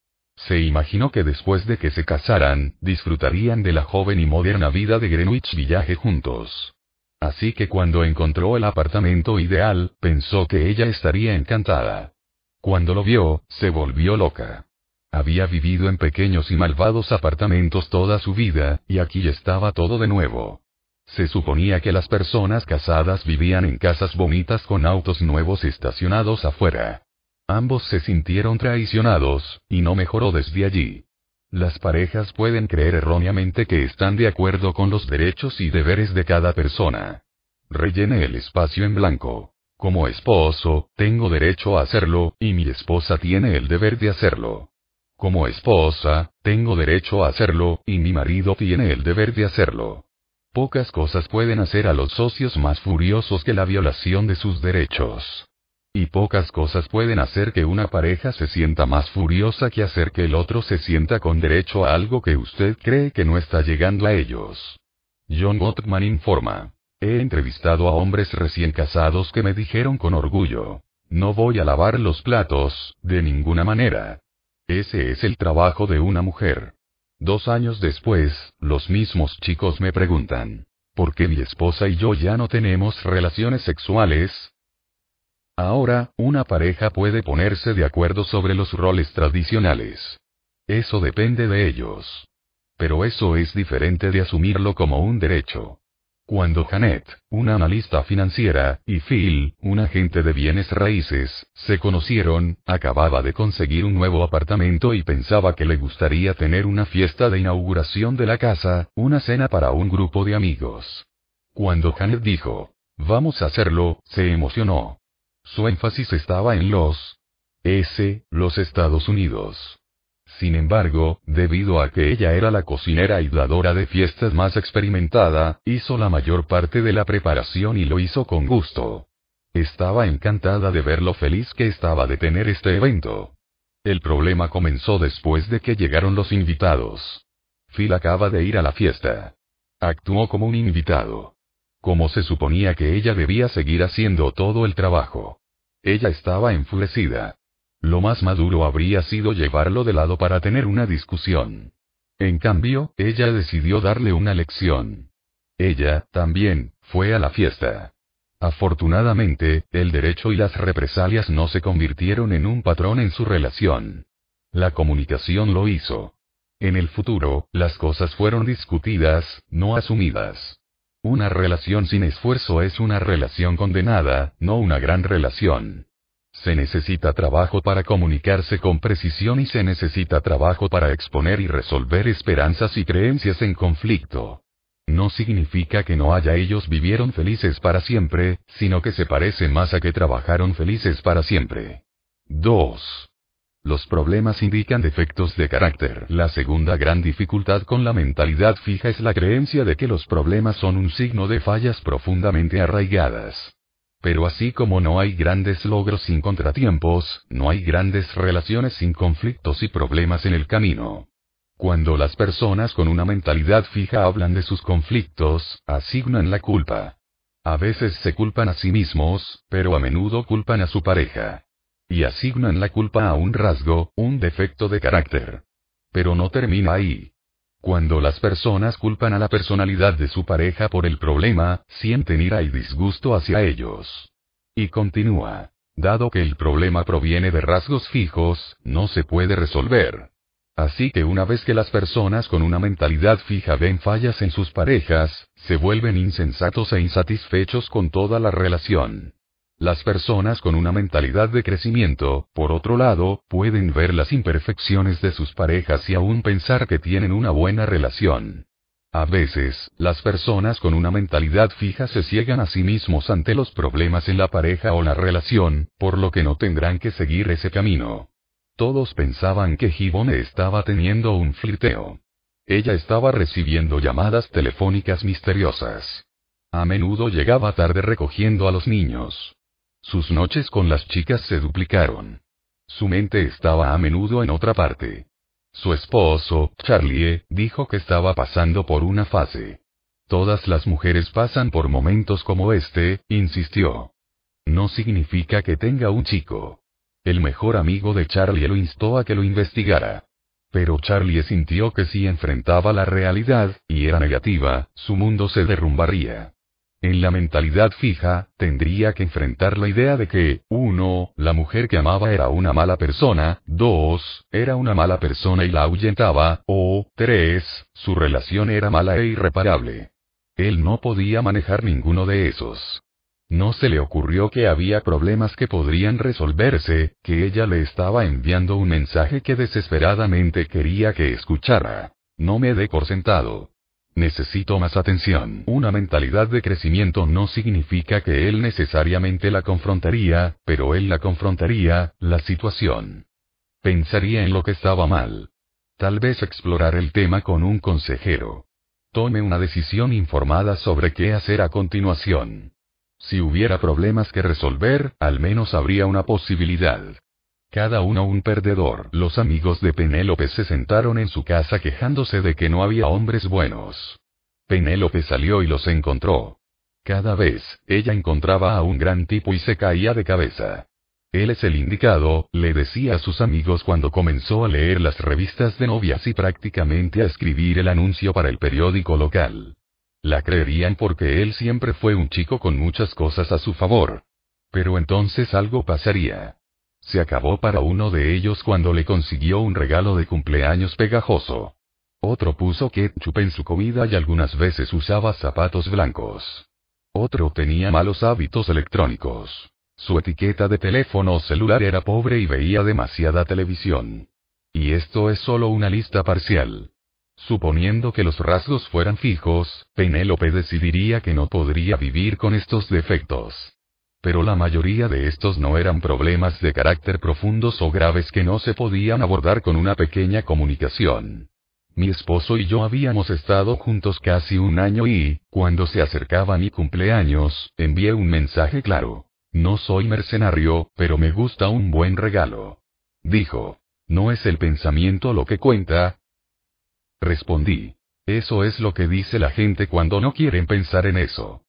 Se imaginó que después de que se casaran, disfrutarían de la joven y moderna vida de Greenwich Village juntos. Así que cuando encontró el apartamento ideal, pensó que ella estaría encantada. Cuando lo vio, se volvió loca. Había vivido en pequeños y malvados apartamentos toda su vida, y aquí estaba todo de nuevo. Se suponía que las personas casadas vivían en casas bonitas con autos nuevos estacionados afuera. Ambos se sintieron traicionados, y no mejoró desde allí. Las parejas pueden creer erróneamente que están de acuerdo con los derechos y deberes de cada persona. Rellene el espacio en blanco. Como esposo, tengo derecho a hacerlo, y mi esposa tiene el deber de hacerlo. Como esposa, tengo derecho a hacerlo, y mi marido tiene el deber de hacerlo. Pocas cosas pueden hacer a los socios más furiosos que la violación de sus derechos. Y pocas cosas pueden hacer que una pareja se sienta más furiosa que hacer que el otro se sienta con derecho a algo que usted cree que no está llegando a ellos. John Gottman informa. He entrevistado a hombres recién casados que me dijeron con orgullo. No voy a lavar los platos, de ninguna manera. Ese es el trabajo de una mujer. Dos años después, los mismos chicos me preguntan, ¿por qué mi esposa y yo ya no tenemos relaciones sexuales? Ahora, una pareja puede ponerse de acuerdo sobre los roles tradicionales. Eso depende de ellos. Pero eso es diferente de asumirlo como un derecho. Cuando Janet, una analista financiera, y Phil, un agente de bienes raíces, se conocieron, acababa de conseguir un nuevo apartamento y pensaba que le gustaría tener una fiesta de inauguración de la casa, una cena para un grupo de amigos. Cuando Janet dijo, vamos a hacerlo, se emocionó. Su énfasis estaba en los S, los Estados Unidos. Sin embargo, debido a que ella era la cocinera y dadora de fiestas más experimentada, hizo la mayor parte de la preparación y lo hizo con gusto. Estaba encantada de ver lo feliz que estaba de tener este evento. El problema comenzó después de que llegaron los invitados. Phil acaba de ir a la fiesta. Actuó como un invitado. Como se suponía que ella debía seguir haciendo todo el trabajo. Ella estaba enfurecida. Lo más maduro habría sido llevarlo de lado para tener una discusión. En cambio, ella decidió darle una lección. Ella, también, fue a la fiesta. Afortunadamente, el derecho y las represalias no se convirtieron en un patrón en su relación. La comunicación lo hizo. En el futuro, las cosas fueron discutidas, no asumidas. Una relación sin esfuerzo es una relación condenada, no una gran relación. Se necesita trabajo para comunicarse con precisión y se necesita trabajo para exponer y resolver esperanzas y creencias en conflicto. No significa que no haya ellos vivieron felices para siempre, sino que se parece más a que trabajaron felices para siempre. 2. Los problemas indican defectos de carácter. La segunda gran dificultad con la mentalidad fija es la creencia de que los problemas son un signo de fallas profundamente arraigadas. Pero así como no hay grandes logros sin contratiempos, no hay grandes relaciones sin conflictos y problemas en el camino. Cuando las personas con una mentalidad fija hablan de sus conflictos, asignan la culpa. A veces se culpan a sí mismos, pero a menudo culpan a su pareja y asignan la culpa a un rasgo, un defecto de carácter. Pero no termina ahí. Cuando las personas culpan a la personalidad de su pareja por el problema, sienten ira y disgusto hacia ellos. Y continúa. Dado que el problema proviene de rasgos fijos, no se puede resolver. Así que una vez que las personas con una mentalidad fija ven fallas en sus parejas, se vuelven insensatos e insatisfechos con toda la relación. Las personas con una mentalidad de crecimiento, por otro lado, pueden ver las imperfecciones de sus parejas y aún pensar que tienen una buena relación. A veces, las personas con una mentalidad fija se ciegan a sí mismos ante los problemas en la pareja o la relación, por lo que no tendrán que seguir ese camino. Todos pensaban que Gibone estaba teniendo un flirteo. Ella estaba recibiendo llamadas telefónicas misteriosas. A menudo llegaba tarde recogiendo a los niños. Sus noches con las chicas se duplicaron. Su mente estaba a menudo en otra parte. Su esposo, Charlie, dijo que estaba pasando por una fase. Todas las mujeres pasan por momentos como este, insistió. No significa que tenga un chico. El mejor amigo de Charlie lo instó a que lo investigara. Pero Charlie sintió que si enfrentaba la realidad, y era negativa, su mundo se derrumbaría. En la mentalidad fija, tendría que enfrentar la idea de que, 1. La mujer que amaba era una mala persona, 2. Era una mala persona y la ahuyentaba, o 3. Su relación era mala e irreparable. Él no podía manejar ninguno de esos. No se le ocurrió que había problemas que podrían resolverse, que ella le estaba enviando un mensaje que desesperadamente quería que escuchara. No me dé por sentado. Necesito más atención. Una mentalidad de crecimiento no significa que él necesariamente la confrontaría, pero él la confrontaría, la situación. Pensaría en lo que estaba mal. Tal vez explorar el tema con un consejero. Tome una decisión informada sobre qué hacer a continuación. Si hubiera problemas que resolver, al menos habría una posibilidad. Cada uno un perdedor. Los amigos de Penélope se sentaron en su casa quejándose de que no había hombres buenos. Penélope salió y los encontró. Cada vez, ella encontraba a un gran tipo y se caía de cabeza. Él es el indicado, le decía a sus amigos cuando comenzó a leer las revistas de novias y prácticamente a escribir el anuncio para el periódico local. La creerían porque él siempre fue un chico con muchas cosas a su favor. Pero entonces algo pasaría. Se acabó para uno de ellos cuando le consiguió un regalo de cumpleaños pegajoso. Otro puso ketchup en su comida y algunas veces usaba zapatos blancos. Otro tenía malos hábitos electrónicos. Su etiqueta de teléfono celular era pobre y veía demasiada televisión. Y esto es solo una lista parcial. Suponiendo que los rasgos fueran fijos, Penélope decidiría que no podría vivir con estos defectos. Pero la mayoría de estos no eran problemas de carácter profundos o graves que no se podían abordar con una pequeña comunicación. Mi esposo y yo habíamos estado juntos casi un año y, cuando se acercaba mi cumpleaños, envié un mensaje claro. No soy mercenario, pero me gusta un buen regalo. Dijo. ¿No es el pensamiento lo que cuenta? Respondí. Eso es lo que dice la gente cuando no quieren pensar en eso.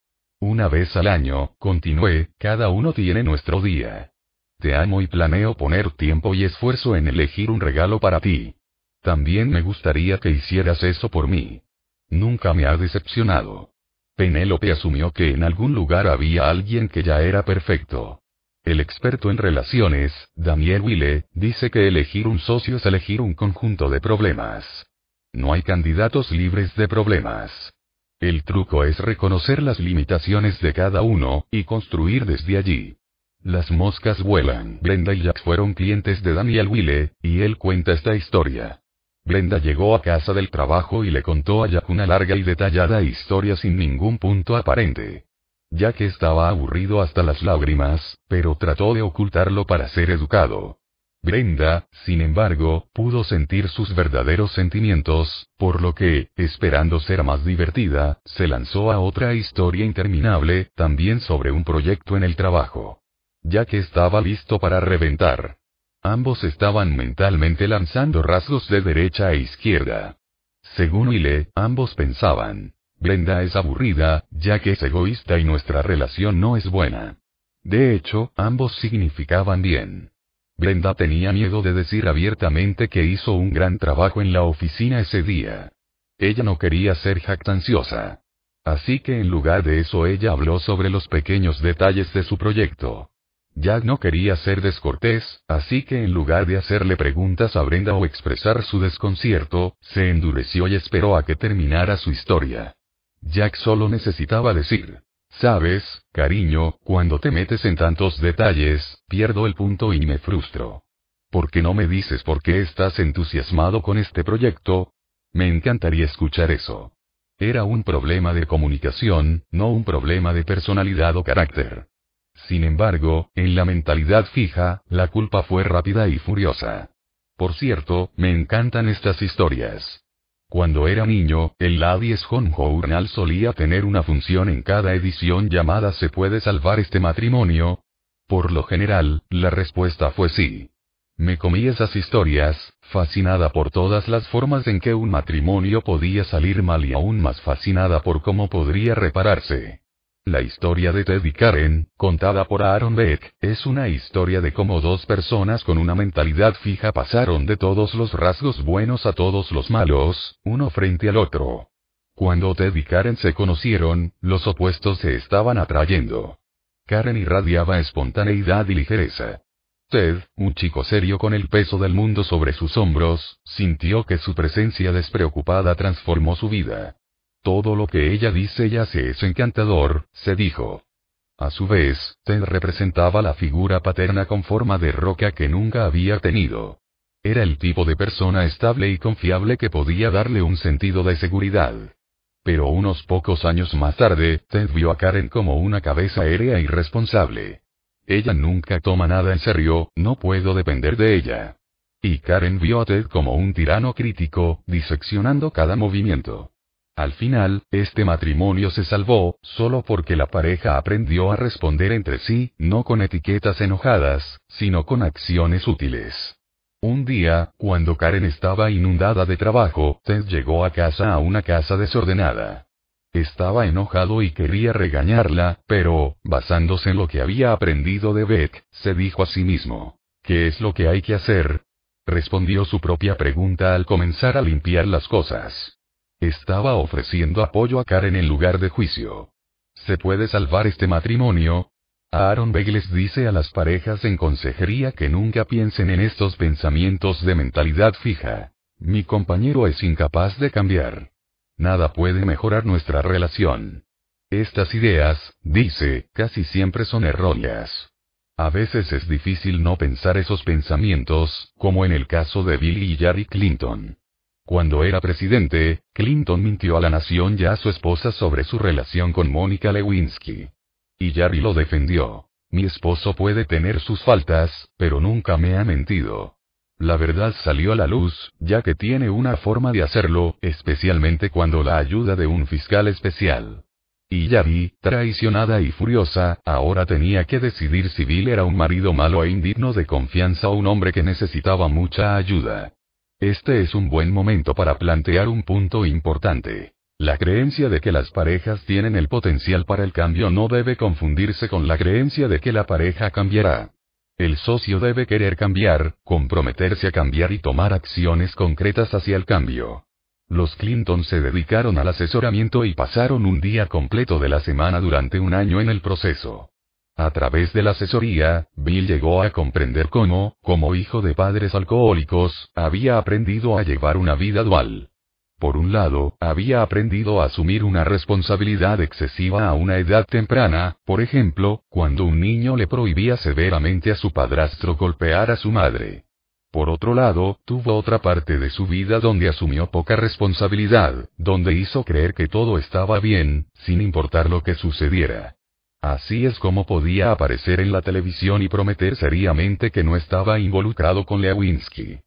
Una vez al año, continué, cada uno tiene nuestro día. Te amo y planeo poner tiempo y esfuerzo en elegir un regalo para ti. También me gustaría que hicieras eso por mí. Nunca me ha decepcionado. Penélope asumió que en algún lugar había alguien que ya era perfecto. El experto en relaciones, Daniel Wille, dice que elegir un socio es elegir un conjunto de problemas. No hay candidatos libres de problemas. El truco es reconocer las limitaciones de cada uno, y construir desde allí. Las moscas vuelan. Brenda y Jack fueron clientes de Daniel Wille, y él cuenta esta historia. Brenda llegó a casa del trabajo y le contó a Jack una larga y detallada historia sin ningún punto aparente. Jack estaba aburrido hasta las lágrimas, pero trató de ocultarlo para ser educado. Brenda, sin embargo, pudo sentir sus verdaderos sentimientos, por lo que, esperando ser más divertida, se lanzó a otra historia interminable, también sobre un proyecto en el trabajo. Ya que estaba listo para reventar. Ambos estaban mentalmente lanzando rasgos de derecha a izquierda. Según Ile, ambos pensaban, Brenda es aburrida, ya que es egoísta y nuestra relación no es buena. De hecho, ambos significaban bien. Brenda tenía miedo de decir abiertamente que hizo un gran trabajo en la oficina ese día. Ella no quería ser jactanciosa. Así que en lugar de eso ella habló sobre los pequeños detalles de su proyecto. Jack no quería ser descortés, así que en lugar de hacerle preguntas a Brenda o expresar su desconcierto, se endureció y esperó a que terminara su historia. Jack solo necesitaba decir, Sabes, cariño, cuando te metes en tantos detalles, pierdo el punto y me frustro. ¿Por qué no me dices por qué estás entusiasmado con este proyecto? Me encantaría escuchar eso. Era un problema de comunicación, no un problema de personalidad o carácter. Sin embargo, en la mentalidad fija, la culpa fue rápida y furiosa. Por cierto, me encantan estas historias. Cuando era niño, el Ladies Home Journal solía tener una función en cada edición llamada ¿Se puede salvar este matrimonio? Por lo general, la respuesta fue sí. Me comí esas historias, fascinada por todas las formas en que un matrimonio podía salir mal y aún más fascinada por cómo podría repararse. La historia de Ted y Karen, contada por Aaron Beck, es una historia de cómo dos personas con una mentalidad fija pasaron de todos los rasgos buenos a todos los malos, uno frente al otro. Cuando Ted y Karen se conocieron, los opuestos se estaban atrayendo. Karen irradiaba espontaneidad y ligereza. Ted, un chico serio con el peso del mundo sobre sus hombros, sintió que su presencia despreocupada transformó su vida. Todo lo que ella dice y hace es encantador, se dijo. A su vez, Ted representaba la figura paterna con forma de roca que nunca había tenido. Era el tipo de persona estable y confiable que podía darle un sentido de seguridad. Pero unos pocos años más tarde, Ted vio a Karen como una cabeza aérea irresponsable. Ella nunca toma nada en serio, no puedo depender de ella. Y Karen vio a Ted como un tirano crítico, diseccionando cada movimiento. Al final, este matrimonio se salvó, solo porque la pareja aprendió a responder entre sí, no con etiquetas enojadas, sino con acciones útiles. Un día, cuando Karen estaba inundada de trabajo, Ted llegó a casa a una casa desordenada. Estaba enojado y quería regañarla, pero, basándose en lo que había aprendido de Beck, se dijo a sí mismo, ¿qué es lo que hay que hacer? Respondió su propia pregunta al comenzar a limpiar las cosas. Estaba ofreciendo apoyo a Karen en lugar de juicio. ¿Se puede salvar este matrimonio? Aaron Beck les dice a las parejas en consejería que nunca piensen en estos pensamientos de mentalidad fija. Mi compañero es incapaz de cambiar. Nada puede mejorar nuestra relación. Estas ideas, dice, casi siempre son erróneas. A veces es difícil no pensar esos pensamientos, como en el caso de Billy y Jerry Clinton. Cuando era presidente, Clinton mintió a la nación y a su esposa sobre su relación con Mónica Lewinsky. Y Jerry lo defendió. Mi esposo puede tener sus faltas, pero nunca me ha mentido. La verdad salió a la luz, ya que tiene una forma de hacerlo, especialmente cuando la ayuda de un fiscal especial. Y Yari, traicionada y furiosa, ahora tenía que decidir si Bill era un marido malo e indigno de confianza o un hombre que necesitaba mucha ayuda. Este es un buen momento para plantear un punto importante. La creencia de que las parejas tienen el potencial para el cambio no debe confundirse con la creencia de que la pareja cambiará. El socio debe querer cambiar, comprometerse a cambiar y tomar acciones concretas hacia el cambio. Los Clinton se dedicaron al asesoramiento y pasaron un día completo de la semana durante un año en el proceso. A través de la asesoría, Bill llegó a comprender cómo, como hijo de padres alcohólicos, había aprendido a llevar una vida dual. Por un lado, había aprendido a asumir una responsabilidad excesiva a una edad temprana, por ejemplo, cuando un niño le prohibía severamente a su padrastro golpear a su madre. Por otro lado, tuvo otra parte de su vida donde asumió poca responsabilidad, donde hizo creer que todo estaba bien, sin importar lo que sucediera. Así es como podía aparecer en la televisión y prometer seriamente que no estaba involucrado con Lewinsky.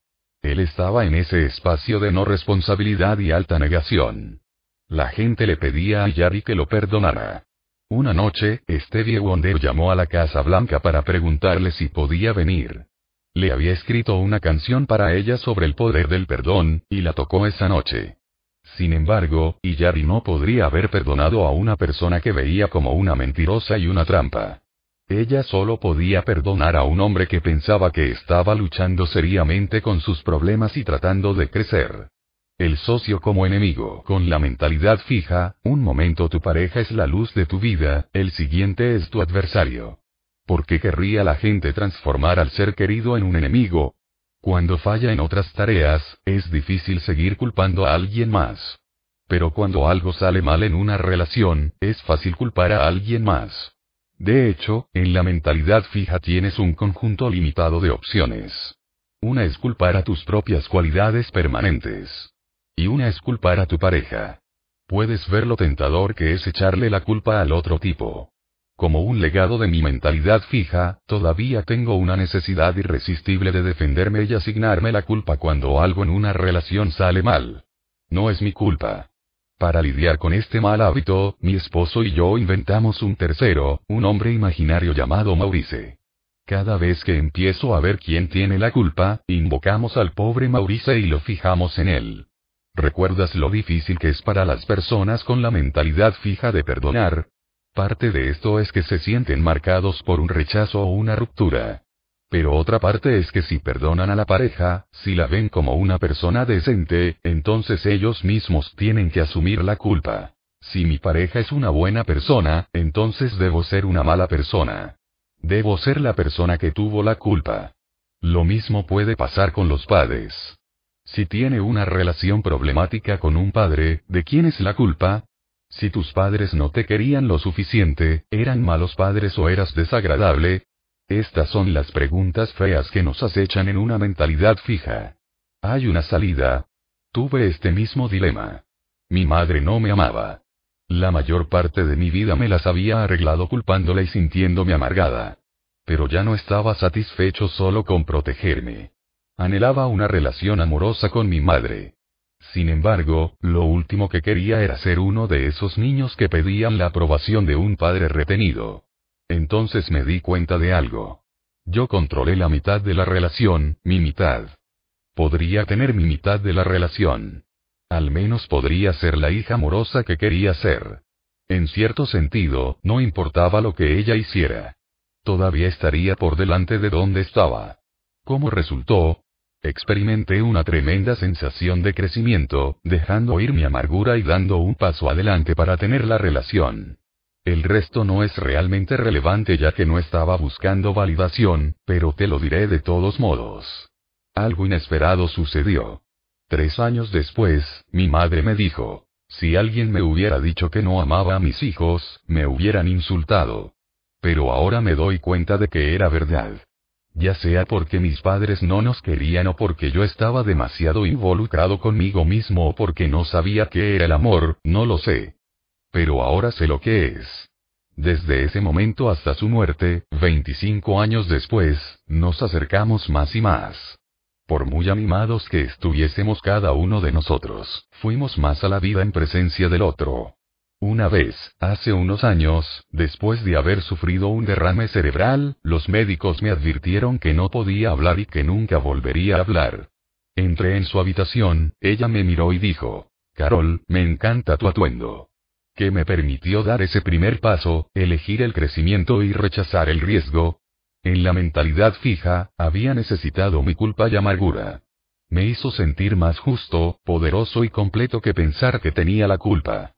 Él estaba en ese espacio de no responsabilidad y alta negación. La gente le pedía a Yari que lo perdonara. Una noche, Stevie Wonder llamó a la Casa Blanca para preguntarle si podía venir. Le había escrito una canción para ella sobre el poder del perdón, y la tocó esa noche. Sin embargo, Iyari no podría haber perdonado a una persona que veía como una mentirosa y una trampa. Ella solo podía perdonar a un hombre que pensaba que estaba luchando seriamente con sus problemas y tratando de crecer. El socio como enemigo, con la mentalidad fija, un momento tu pareja es la luz de tu vida, el siguiente es tu adversario. ¿Por qué querría la gente transformar al ser querido en un enemigo? Cuando falla en otras tareas, es difícil seguir culpando a alguien más. Pero cuando algo sale mal en una relación, es fácil culpar a alguien más. De hecho, en la mentalidad fija tienes un conjunto limitado de opciones. Una es culpar a tus propias cualidades permanentes. Y una es culpar a tu pareja. Puedes ver lo tentador que es echarle la culpa al otro tipo. Como un legado de mi mentalidad fija, todavía tengo una necesidad irresistible de defenderme y asignarme la culpa cuando algo en una relación sale mal. No es mi culpa. Para lidiar con este mal hábito, mi esposo y yo inventamos un tercero, un hombre imaginario llamado Maurice. Cada vez que empiezo a ver quién tiene la culpa, invocamos al pobre Maurice y lo fijamos en él. ¿Recuerdas lo difícil que es para las personas con la mentalidad fija de perdonar? Parte de esto es que se sienten marcados por un rechazo o una ruptura. Pero otra parte es que si perdonan a la pareja, si la ven como una persona decente, entonces ellos mismos tienen que asumir la culpa. Si mi pareja es una buena persona, entonces debo ser una mala persona. Debo ser la persona que tuvo la culpa. Lo mismo puede pasar con los padres. Si tiene una relación problemática con un padre, ¿de quién es la culpa? Si tus padres no te querían lo suficiente, eran malos padres o eras desagradable. Estas son las preguntas feas que nos acechan en una mentalidad fija. Hay una salida. Tuve este mismo dilema. Mi madre no me amaba. La mayor parte de mi vida me las había arreglado culpándola y sintiéndome amargada. Pero ya no estaba satisfecho solo con protegerme. Anhelaba una relación amorosa con mi madre. Sin embargo, lo último que quería era ser uno de esos niños que pedían la aprobación de un padre retenido. Entonces me di cuenta de algo. Yo controlé la mitad de la relación, mi mitad. Podría tener mi mitad de la relación. Al menos podría ser la hija amorosa que quería ser. En cierto sentido, no importaba lo que ella hiciera. Todavía estaría por delante de donde estaba. Como resultó, experimenté una tremenda sensación de crecimiento, dejando ir mi amargura y dando un paso adelante para tener la relación. El resto no es realmente relevante ya que no estaba buscando validación, pero te lo diré de todos modos. Algo inesperado sucedió. Tres años después, mi madre me dijo, si alguien me hubiera dicho que no amaba a mis hijos, me hubieran insultado. Pero ahora me doy cuenta de que era verdad. Ya sea porque mis padres no nos querían o porque yo estaba demasiado involucrado conmigo mismo o porque no sabía qué era el amor, no lo sé. Pero ahora sé lo que es. Desde ese momento hasta su muerte, 25 años después, nos acercamos más y más. Por muy animados que estuviésemos cada uno de nosotros, fuimos más a la vida en presencia del otro. Una vez, hace unos años, después de haber sufrido un derrame cerebral, los médicos me advirtieron que no podía hablar y que nunca volvería a hablar. Entré en su habitación, ella me miró y dijo, Carol, me encanta tu atuendo. Que me permitió dar ese primer paso, elegir el crecimiento y rechazar el riesgo, en la mentalidad fija, había necesitado mi culpa y amargura. Me hizo sentir más justo, poderoso y completo que pensar que tenía la culpa.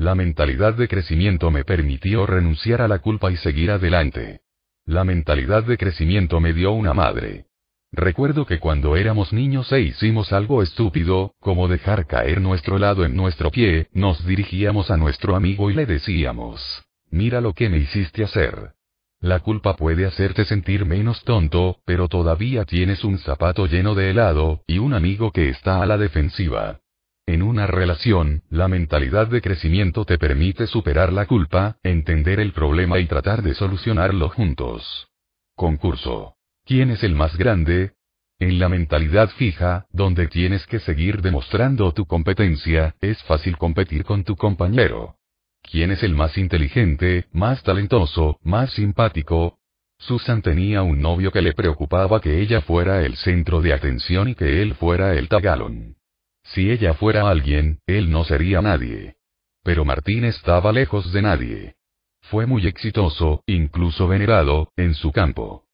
La mentalidad de crecimiento me permitió renunciar a la culpa y seguir adelante. La mentalidad de crecimiento me dio una madre. Recuerdo que cuando éramos niños e hicimos algo estúpido, como dejar caer nuestro lado en nuestro pie, nos dirigíamos a nuestro amigo y le decíamos, mira lo que me hiciste hacer. La culpa puede hacerte sentir menos tonto, pero todavía tienes un zapato lleno de helado, y un amigo que está a la defensiva. En una relación, la mentalidad de crecimiento te permite superar la culpa, entender el problema y tratar de solucionarlo juntos. Concurso. ¿Quién es el más grande? En la mentalidad fija, donde tienes que seguir demostrando tu competencia, es fácil competir con tu compañero. ¿Quién es el más inteligente, más talentoso, más simpático? Susan tenía un novio que le preocupaba que ella fuera el centro de atención y que él fuera el tagalón. Si ella fuera alguien, él no sería nadie. Pero Martín estaba lejos de nadie. Fue muy exitoso, incluso venerado, en su campo.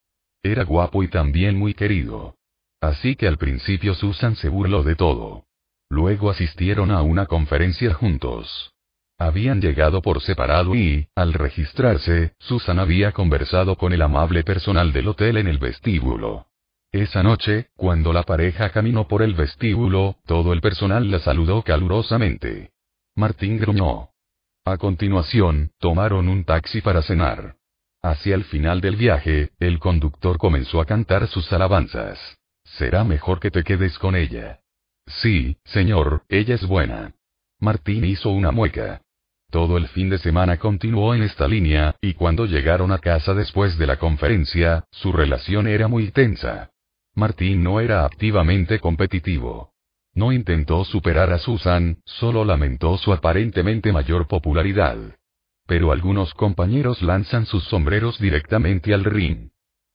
Era guapo y también muy querido. Así que al principio Susan se burló de todo. Luego asistieron a una conferencia juntos. Habían llegado por separado y, al registrarse, Susan había conversado con el amable personal del hotel en el vestíbulo. Esa noche, cuando la pareja caminó por el vestíbulo, todo el personal la saludó calurosamente. Martín gruñó. A continuación, tomaron un taxi para cenar. Hacia el final del viaje, el conductor comenzó a cantar sus alabanzas. Será mejor que te quedes con ella. Sí, señor, ella es buena. Martín hizo una mueca. Todo el fin de semana continuó en esta línea, y cuando llegaron a casa después de la conferencia, su relación era muy tensa. Martín no era activamente competitivo. No intentó superar a Susan, solo lamentó su aparentemente mayor popularidad. Pero algunos compañeros lanzan sus sombreros directamente al ring.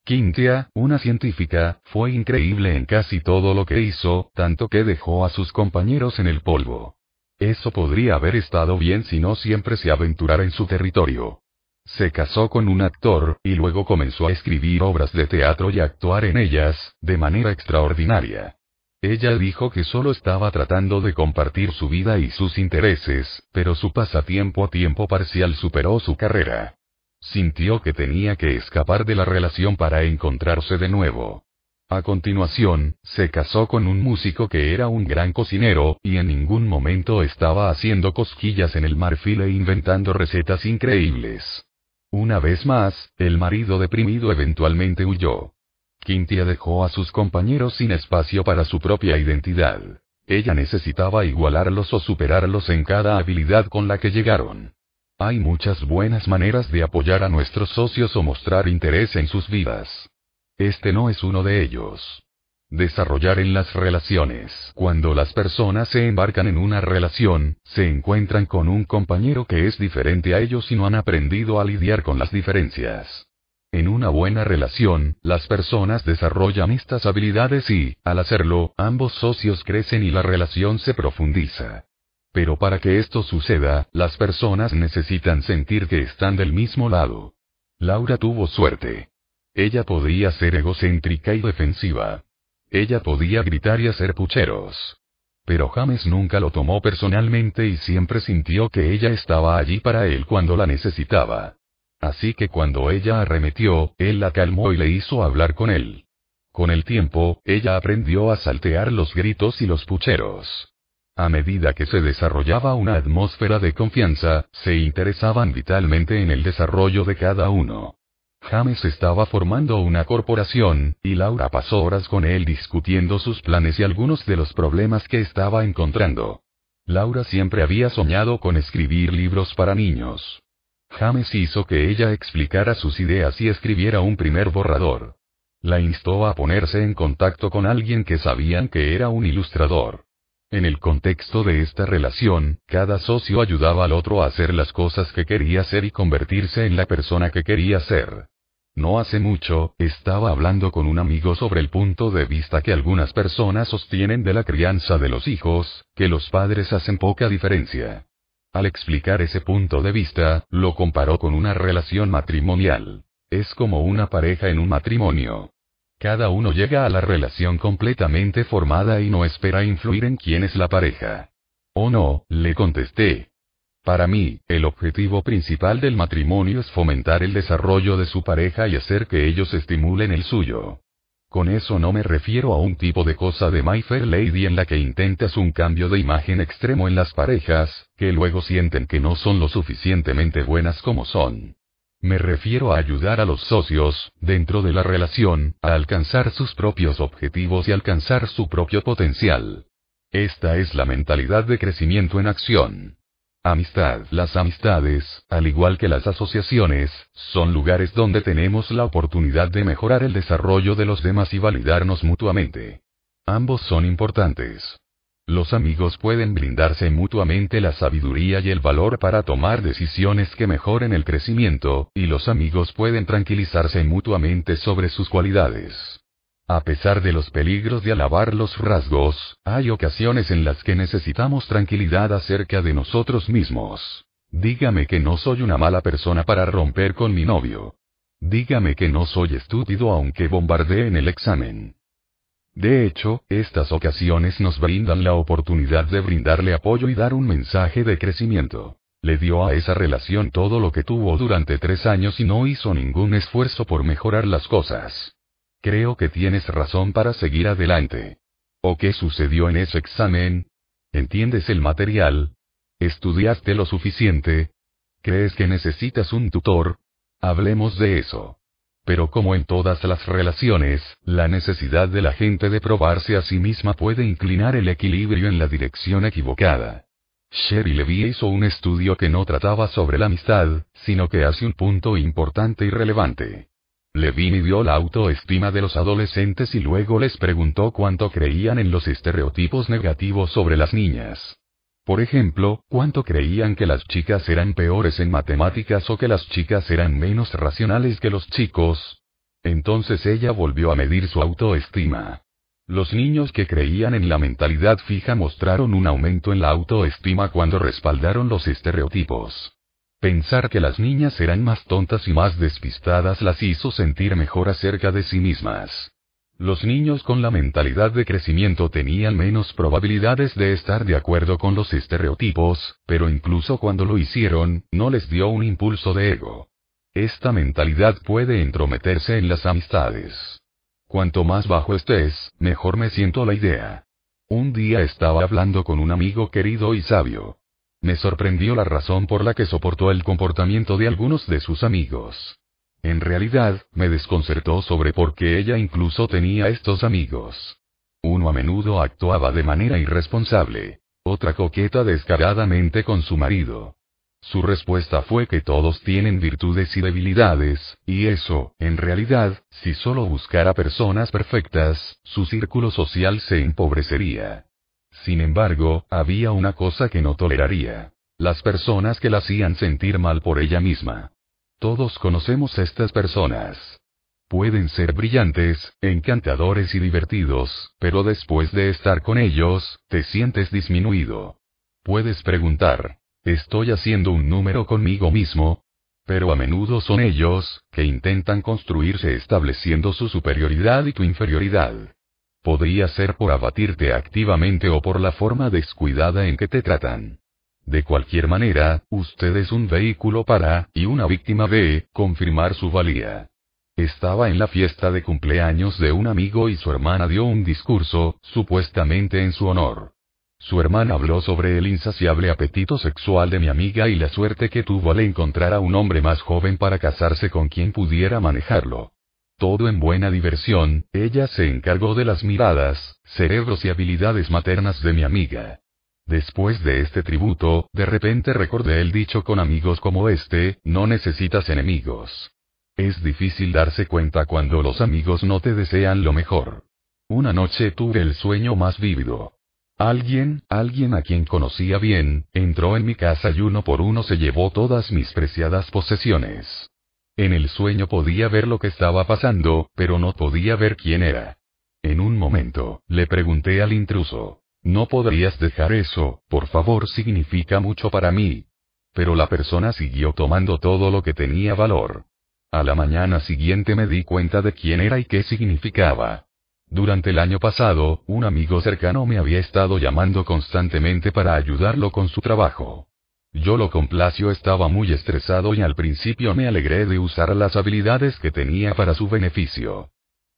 Quintia, una científica, fue increíble en casi todo lo que hizo, tanto que dejó a sus compañeros en el polvo. Eso podría haber estado bien si no siempre se aventurara en su territorio. Se casó con un actor, y luego comenzó a escribir obras de teatro y actuar en ellas, de manera extraordinaria. Ella dijo que solo estaba tratando de compartir su vida y sus intereses, pero su pasatiempo a tiempo parcial superó su carrera. Sintió que tenía que escapar de la relación para encontrarse de nuevo. A continuación, se casó con un músico que era un gran cocinero, y en ningún momento estaba haciendo cosquillas en el marfil e inventando recetas increíbles. Una vez más, el marido deprimido eventualmente huyó. Quintia dejó a sus compañeros sin espacio para su propia identidad. Ella necesitaba igualarlos o superarlos en cada habilidad con la que llegaron. Hay muchas buenas maneras de apoyar a nuestros socios o mostrar interés en sus vidas. Este no es uno de ellos. Desarrollar en las relaciones. Cuando las personas se embarcan en una relación, se encuentran con un compañero que es diferente a ellos y no han aprendido a lidiar con las diferencias. En una buena relación, las personas desarrollan estas habilidades y, al hacerlo, ambos socios crecen y la relación se profundiza. Pero para que esto suceda, las personas necesitan sentir que están del mismo lado. Laura tuvo suerte. Ella podía ser egocéntrica y defensiva. Ella podía gritar y hacer pucheros. Pero James nunca lo tomó personalmente y siempre sintió que ella estaba allí para él cuando la necesitaba. Así que cuando ella arremetió, él la calmó y le hizo hablar con él. Con el tiempo, ella aprendió a saltear los gritos y los pucheros. A medida que se desarrollaba una atmósfera de confianza, se interesaban vitalmente en el desarrollo de cada uno. James estaba formando una corporación, y Laura pasó horas con él discutiendo sus planes y algunos de los problemas que estaba encontrando. Laura siempre había soñado con escribir libros para niños. James hizo que ella explicara sus ideas y escribiera un primer borrador. La instó a ponerse en contacto con alguien que sabían que era un ilustrador. En el contexto de esta relación, cada socio ayudaba al otro a hacer las cosas que quería ser y convertirse en la persona que quería ser. No hace mucho, estaba hablando con un amigo sobre el punto de vista que algunas personas sostienen de la crianza de los hijos, que los padres hacen poca diferencia. Al explicar ese punto de vista, lo comparó con una relación matrimonial. Es como una pareja en un matrimonio. Cada uno llega a la relación completamente formada y no espera influir en quién es la pareja. Oh no, le contesté, para mí, el objetivo principal del matrimonio es fomentar el desarrollo de su pareja y hacer que ellos estimulen el suyo. Con eso no me refiero a un tipo de cosa de My Fair Lady en la que intentas un cambio de imagen extremo en las parejas, que luego sienten que no son lo suficientemente buenas como son. Me refiero a ayudar a los socios, dentro de la relación, a alcanzar sus propios objetivos y alcanzar su propio potencial. Esta es la mentalidad de crecimiento en acción. Amistad. Las amistades, al igual que las asociaciones, son lugares donde tenemos la oportunidad de mejorar el desarrollo de los demás y validarnos mutuamente. Ambos son importantes. Los amigos pueden brindarse mutuamente la sabiduría y el valor para tomar decisiones que mejoren el crecimiento, y los amigos pueden tranquilizarse mutuamente sobre sus cualidades. A pesar de los peligros de alabar los rasgos, hay ocasiones en las que necesitamos tranquilidad acerca de nosotros mismos. Dígame que no soy una mala persona para romper con mi novio. Dígame que no soy estúpido aunque bombardee en el examen. De hecho, estas ocasiones nos brindan la oportunidad de brindarle apoyo y dar un mensaje de crecimiento. Le dio a esa relación todo lo que tuvo durante tres años y no hizo ningún esfuerzo por mejorar las cosas. Creo que tienes razón para seguir adelante. ¿O qué sucedió en ese examen? ¿Entiendes el material? ¿Estudiaste lo suficiente? ¿Crees que necesitas un tutor? Hablemos de eso. Pero como en todas las relaciones, la necesidad de la gente de probarse a sí misma puede inclinar el equilibrio en la dirección equivocada. Sherry Levy hizo un estudio que no trataba sobre la amistad, sino que hace un punto importante y relevante. Levine vio la autoestima de los adolescentes y luego les preguntó cuánto creían en los estereotipos negativos sobre las niñas. Por ejemplo, cuánto creían que las chicas eran peores en matemáticas o que las chicas eran menos racionales que los chicos. Entonces ella volvió a medir su autoestima. Los niños que creían en la mentalidad fija mostraron un aumento en la autoestima cuando respaldaron los estereotipos. Pensar que las niñas eran más tontas y más despistadas las hizo sentir mejor acerca de sí mismas. Los niños con la mentalidad de crecimiento tenían menos probabilidades de estar de acuerdo con los estereotipos, pero incluso cuando lo hicieron, no les dio un impulso de ego. Esta mentalidad puede entrometerse en las amistades. Cuanto más bajo estés, mejor me siento la idea. Un día estaba hablando con un amigo querido y sabio. Me sorprendió la razón por la que soportó el comportamiento de algunos de sus amigos. En realidad, me desconcertó sobre por qué ella incluso tenía estos amigos. Uno a menudo actuaba de manera irresponsable, otra coqueta descaradamente con su marido. Su respuesta fue que todos tienen virtudes y debilidades, y eso, en realidad, si solo buscara personas perfectas, su círculo social se empobrecería. Sin embargo, había una cosa que no toleraría. Las personas que la hacían sentir mal por ella misma. Todos conocemos estas personas. Pueden ser brillantes, encantadores y divertidos, pero después de estar con ellos, te sientes disminuido. Puedes preguntar, ¿estoy haciendo un número conmigo mismo? Pero a menudo son ellos, que intentan construirse estableciendo su superioridad y tu inferioridad. Podría ser por abatirte activamente o por la forma descuidada en que te tratan. De cualquier manera, usted es un vehículo para, y una víctima de, confirmar su valía. Estaba en la fiesta de cumpleaños de un amigo y su hermana dio un discurso, supuestamente en su honor. Su hermana habló sobre el insaciable apetito sexual de mi amiga y la suerte que tuvo al encontrar a un hombre más joven para casarse con quien pudiera manejarlo. Todo en buena diversión, ella se encargó de las miradas, cerebros y habilidades maternas de mi amiga. Después de este tributo, de repente recordé el dicho con amigos como este, no necesitas enemigos. Es difícil darse cuenta cuando los amigos no te desean lo mejor. Una noche tuve el sueño más vívido. Alguien, alguien a quien conocía bien, entró en mi casa y uno por uno se llevó todas mis preciadas posesiones. En el sueño podía ver lo que estaba pasando, pero no podía ver quién era. En un momento, le pregunté al intruso. No podrías dejar eso, por favor, significa mucho para mí. Pero la persona siguió tomando todo lo que tenía valor. A la mañana siguiente me di cuenta de quién era y qué significaba. Durante el año pasado, un amigo cercano me había estado llamando constantemente para ayudarlo con su trabajo. Yo lo complació estaba muy estresado y al principio me alegré de usar las habilidades que tenía para su beneficio.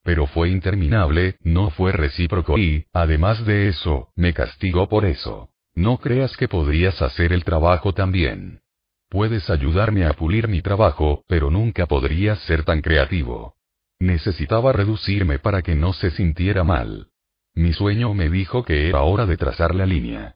Pero fue interminable, no fue recíproco y, además de eso, me castigó por eso. No creas que podrías hacer el trabajo también. Puedes ayudarme a pulir mi trabajo, pero nunca podrías ser tan creativo. Necesitaba reducirme para que no se sintiera mal. Mi sueño me dijo que era hora de trazar la línea.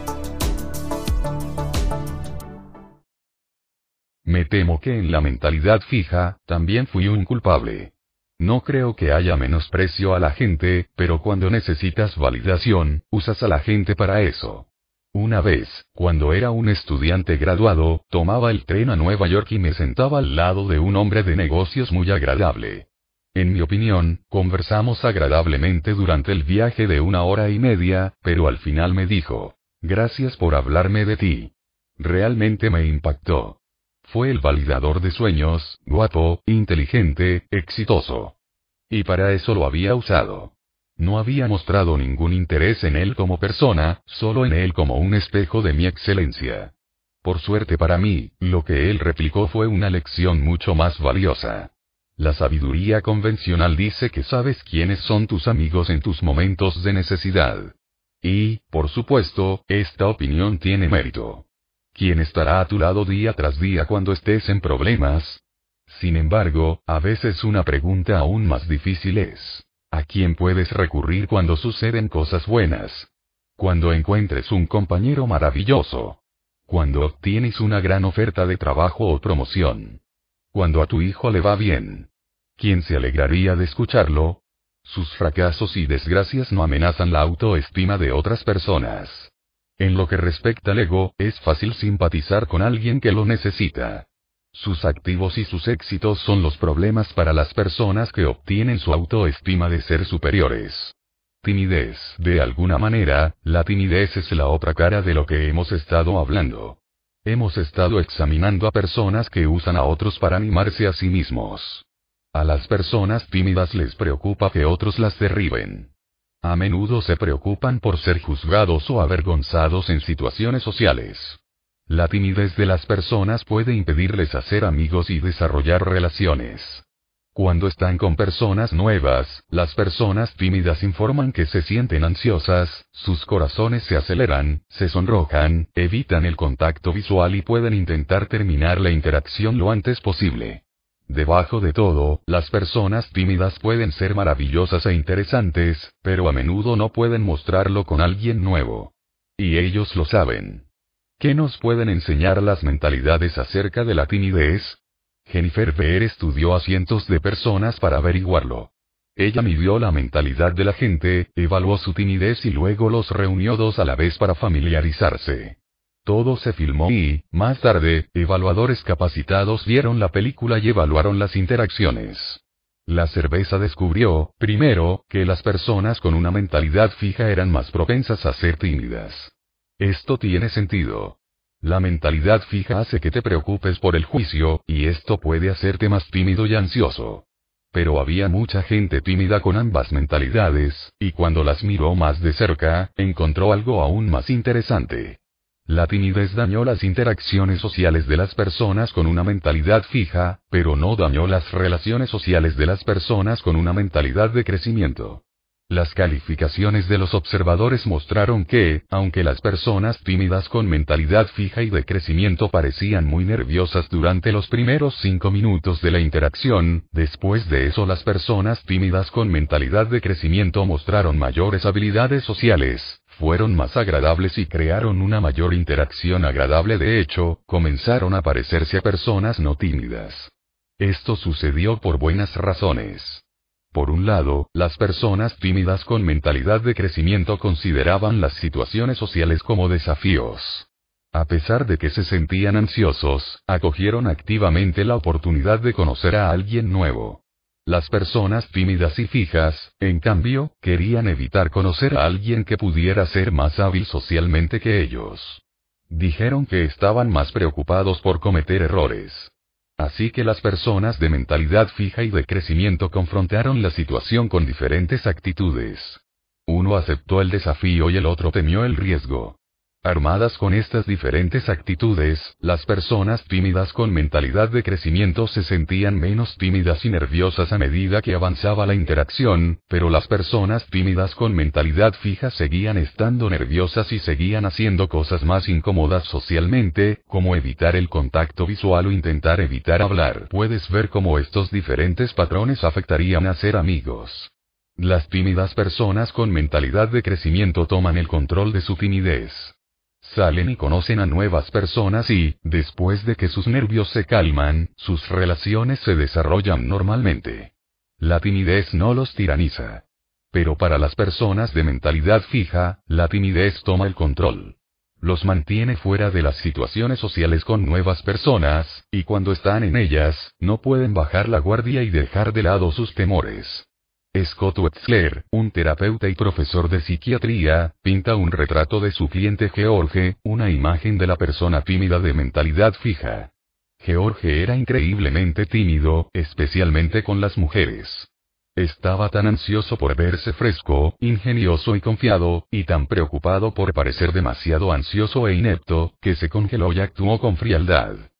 Me temo que en la mentalidad fija, también fui un culpable. No creo que haya menosprecio a la gente, pero cuando necesitas validación, usas a la gente para eso. Una vez, cuando era un estudiante graduado, tomaba el tren a Nueva York y me sentaba al lado de un hombre de negocios muy agradable. En mi opinión, conversamos agradablemente durante el viaje de una hora y media, pero al final me dijo, gracias por hablarme de ti. Realmente me impactó. Fue el validador de sueños, guapo, inteligente, exitoso. Y para eso lo había usado. No había mostrado ningún interés en él como persona, solo en él como un espejo de mi excelencia. Por suerte para mí, lo que él replicó fue una lección mucho más valiosa. La sabiduría convencional dice que sabes quiénes son tus amigos en tus momentos de necesidad. Y, por supuesto, esta opinión tiene mérito. ¿Quién estará a tu lado día tras día cuando estés en problemas? Sin embargo, a veces una pregunta aún más difícil es, ¿a quién puedes recurrir cuando suceden cosas buenas? Cuando encuentres un compañero maravilloso. Cuando obtienes una gran oferta de trabajo o promoción. Cuando a tu hijo le va bien. ¿Quién se alegraría de escucharlo? Sus fracasos y desgracias no amenazan la autoestima de otras personas. En lo que respecta al ego, es fácil simpatizar con alguien que lo necesita. Sus activos y sus éxitos son los problemas para las personas que obtienen su autoestima de ser superiores. Timidez. De alguna manera, la timidez es la otra cara de lo que hemos estado hablando. Hemos estado examinando a personas que usan a otros para animarse a sí mismos. A las personas tímidas les preocupa que otros las derriben. A menudo se preocupan por ser juzgados o avergonzados en situaciones sociales. La timidez de las personas puede impedirles hacer amigos y desarrollar relaciones. Cuando están con personas nuevas, las personas tímidas informan que se sienten ansiosas, sus corazones se aceleran, se sonrojan, evitan el contacto visual y pueden intentar terminar la interacción lo antes posible. Debajo de todo, las personas tímidas pueden ser maravillosas e interesantes, pero a menudo no pueden mostrarlo con alguien nuevo. Y ellos lo saben. ¿Qué nos pueden enseñar las mentalidades acerca de la timidez? Jennifer Beer estudió a cientos de personas para averiguarlo. Ella midió la mentalidad de la gente, evaluó su timidez y luego los reunió dos a la vez para familiarizarse. Todo se filmó y, más tarde, evaluadores capacitados vieron la película y evaluaron las interacciones. La cerveza descubrió, primero, que las personas con una mentalidad fija eran más propensas a ser tímidas. Esto tiene sentido. La mentalidad fija hace que te preocupes por el juicio, y esto puede hacerte más tímido y ansioso. Pero había mucha gente tímida con ambas mentalidades, y cuando las miró más de cerca, encontró algo aún más interesante. La timidez dañó las interacciones sociales de las personas con una mentalidad fija, pero no dañó las relaciones sociales de las personas con una mentalidad de crecimiento. Las calificaciones de los observadores mostraron que, aunque las personas tímidas con mentalidad fija y de crecimiento parecían muy nerviosas durante los primeros cinco minutos de la interacción, después de eso las personas tímidas con mentalidad de crecimiento mostraron mayores habilidades sociales, fueron más agradables y crearon una mayor interacción agradable. De hecho, comenzaron a parecerse a personas no tímidas. Esto sucedió por buenas razones. Por un lado, las personas tímidas con mentalidad de crecimiento consideraban las situaciones sociales como desafíos. A pesar de que se sentían ansiosos, acogieron activamente la oportunidad de conocer a alguien nuevo. Las personas tímidas y fijas, en cambio, querían evitar conocer a alguien que pudiera ser más hábil socialmente que ellos. Dijeron que estaban más preocupados por cometer errores. Así que las personas de mentalidad fija y de crecimiento confrontaron la situación con diferentes actitudes. Uno aceptó el desafío y el otro temió el riesgo. Armadas con estas diferentes actitudes, las personas tímidas con mentalidad de crecimiento se sentían menos tímidas y nerviosas a medida que avanzaba la interacción, pero las personas tímidas con mentalidad fija seguían estando nerviosas y seguían haciendo cosas más incómodas socialmente, como evitar el contacto visual o intentar evitar hablar. Puedes ver cómo estos diferentes patrones afectarían a ser amigos. Las tímidas personas con mentalidad de crecimiento toman el control de su timidez salen y conocen a nuevas personas y, después de que sus nervios se calman, sus relaciones se desarrollan normalmente. La timidez no los tiraniza. Pero para las personas de mentalidad fija, la timidez toma el control. Los mantiene fuera de las situaciones sociales con nuevas personas, y cuando están en ellas, no pueden bajar la guardia y dejar de lado sus temores. Scott Wetzler, un terapeuta y profesor de psiquiatría, pinta un retrato de su cliente George, una imagen de la persona tímida de mentalidad fija. George era increíblemente tímido, especialmente con las mujeres. Estaba tan ansioso por verse fresco, ingenioso y confiado, y tan preocupado por parecer demasiado ansioso e inepto, que se congeló y actuó con frialdad.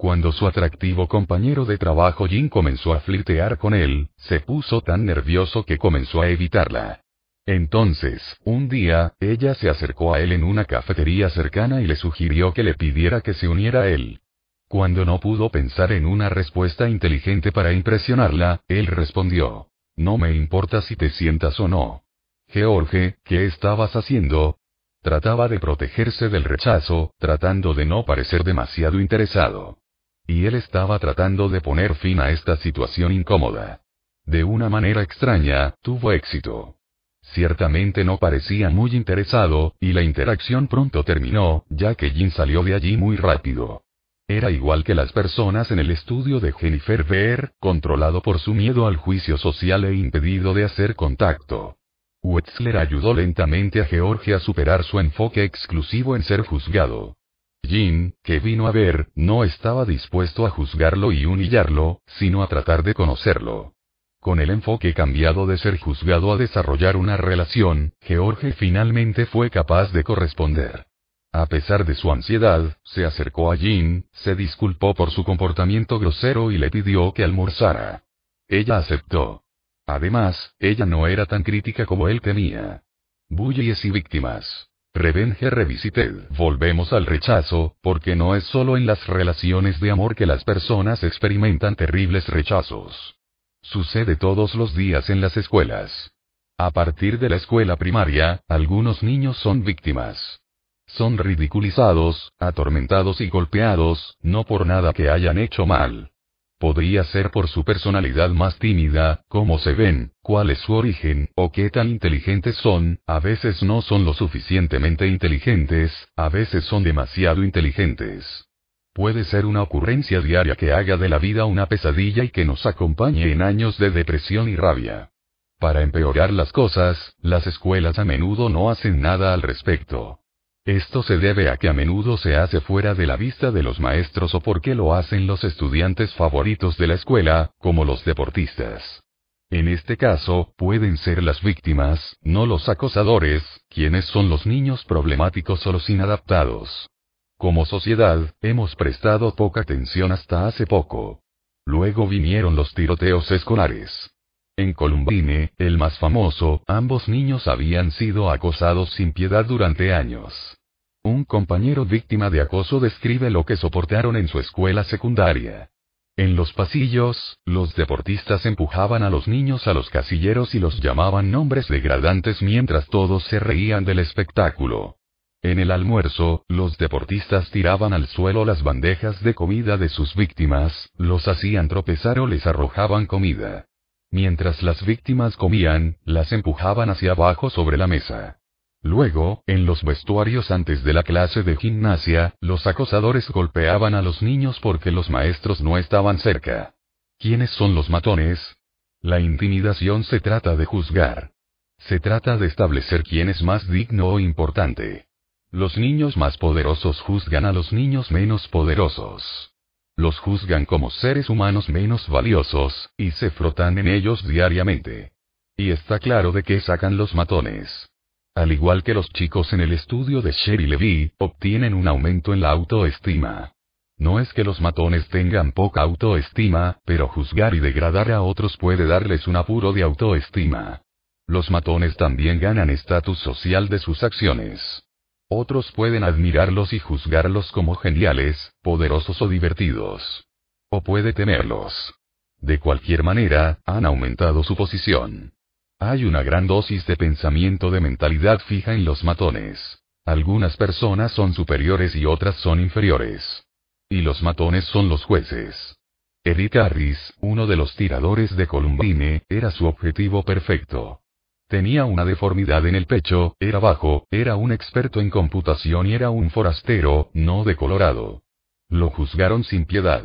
Cuando su atractivo compañero de trabajo Jim comenzó a flirtear con él, se puso tan nervioso que comenzó a evitarla. Entonces, un día, ella se acercó a él en una cafetería cercana y le sugirió que le pidiera que se uniera a él. Cuando no pudo pensar en una respuesta inteligente para impresionarla, él respondió. No me importa si te sientas o no. George, ¿qué estabas haciendo? Trataba de protegerse del rechazo, tratando de no parecer demasiado interesado. Y él estaba tratando de poner fin a esta situación incómoda. De una manera extraña, tuvo éxito. Ciertamente no parecía muy interesado, y la interacción pronto terminó, ya que Jin salió de allí muy rápido. Era igual que las personas en el estudio de Jennifer Beer, controlado por su miedo al juicio social e impedido de hacer contacto. Wetzler ayudó lentamente a George a superar su enfoque exclusivo en ser juzgado. Jin, que vino a ver, no estaba dispuesto a juzgarlo y humillarlo, sino a tratar de conocerlo. Con el enfoque cambiado de ser juzgado a desarrollar una relación, George finalmente fue capaz de corresponder. A pesar de su ansiedad, se acercó a Jin, se disculpó por su comportamiento grosero y le pidió que almorzara. Ella aceptó. Además, ella no era tan crítica como él temía. Bullies y víctimas. Revenge Revisited. Volvemos al rechazo, porque no es solo en las relaciones de amor que las personas experimentan terribles rechazos. Sucede todos los días en las escuelas. A partir de la escuela primaria, algunos niños son víctimas. Son ridiculizados, atormentados y golpeados, no por nada que hayan hecho mal. Podría ser por su personalidad más tímida, cómo se ven, cuál es su origen, o qué tan inteligentes son, a veces no son lo suficientemente inteligentes, a veces son demasiado inteligentes. Puede ser una ocurrencia diaria que haga de la vida una pesadilla y que nos acompañe en años de depresión y rabia. Para empeorar las cosas, las escuelas a menudo no hacen nada al respecto. Esto se debe a que a menudo se hace fuera de la vista de los maestros o porque lo hacen los estudiantes favoritos de la escuela, como los deportistas. En este caso, pueden ser las víctimas, no los acosadores, quienes son los niños problemáticos o los inadaptados. Como sociedad, hemos prestado poca atención hasta hace poco. Luego vinieron los tiroteos escolares. En Columbine, el más famoso, ambos niños habían sido acosados sin piedad durante años. Un compañero víctima de acoso describe lo que soportaron en su escuela secundaria. En los pasillos, los deportistas empujaban a los niños a los casilleros y los llamaban nombres degradantes mientras todos se reían del espectáculo. En el almuerzo, los deportistas tiraban al suelo las bandejas de comida de sus víctimas, los hacían tropezar o les arrojaban comida. Mientras las víctimas comían, las empujaban hacia abajo sobre la mesa. Luego, en los vestuarios antes de la clase de gimnasia, los acosadores golpeaban a los niños porque los maestros no estaban cerca. ¿Quiénes son los matones? La intimidación se trata de juzgar. Se trata de establecer quién es más digno o importante. Los niños más poderosos juzgan a los niños menos poderosos. Los juzgan como seres humanos menos valiosos, y se frotan en ellos diariamente. Y está claro de qué sacan los matones. Al igual que los chicos en el estudio de Sherry Levy, obtienen un aumento en la autoestima. No es que los matones tengan poca autoestima, pero juzgar y degradar a otros puede darles un apuro de autoestima. Los matones también ganan estatus social de sus acciones. Otros pueden admirarlos y juzgarlos como geniales, poderosos o divertidos. O puede temerlos. De cualquier manera, han aumentado su posición. Hay una gran dosis de pensamiento de mentalidad fija en los matones. Algunas personas son superiores y otras son inferiores. Y los matones son los jueces. Eric Harris, uno de los tiradores de Columbine, era su objetivo perfecto. Tenía una deformidad en el pecho, era bajo, era un experto en computación y era un forastero, no de Colorado. Lo juzgaron sin piedad.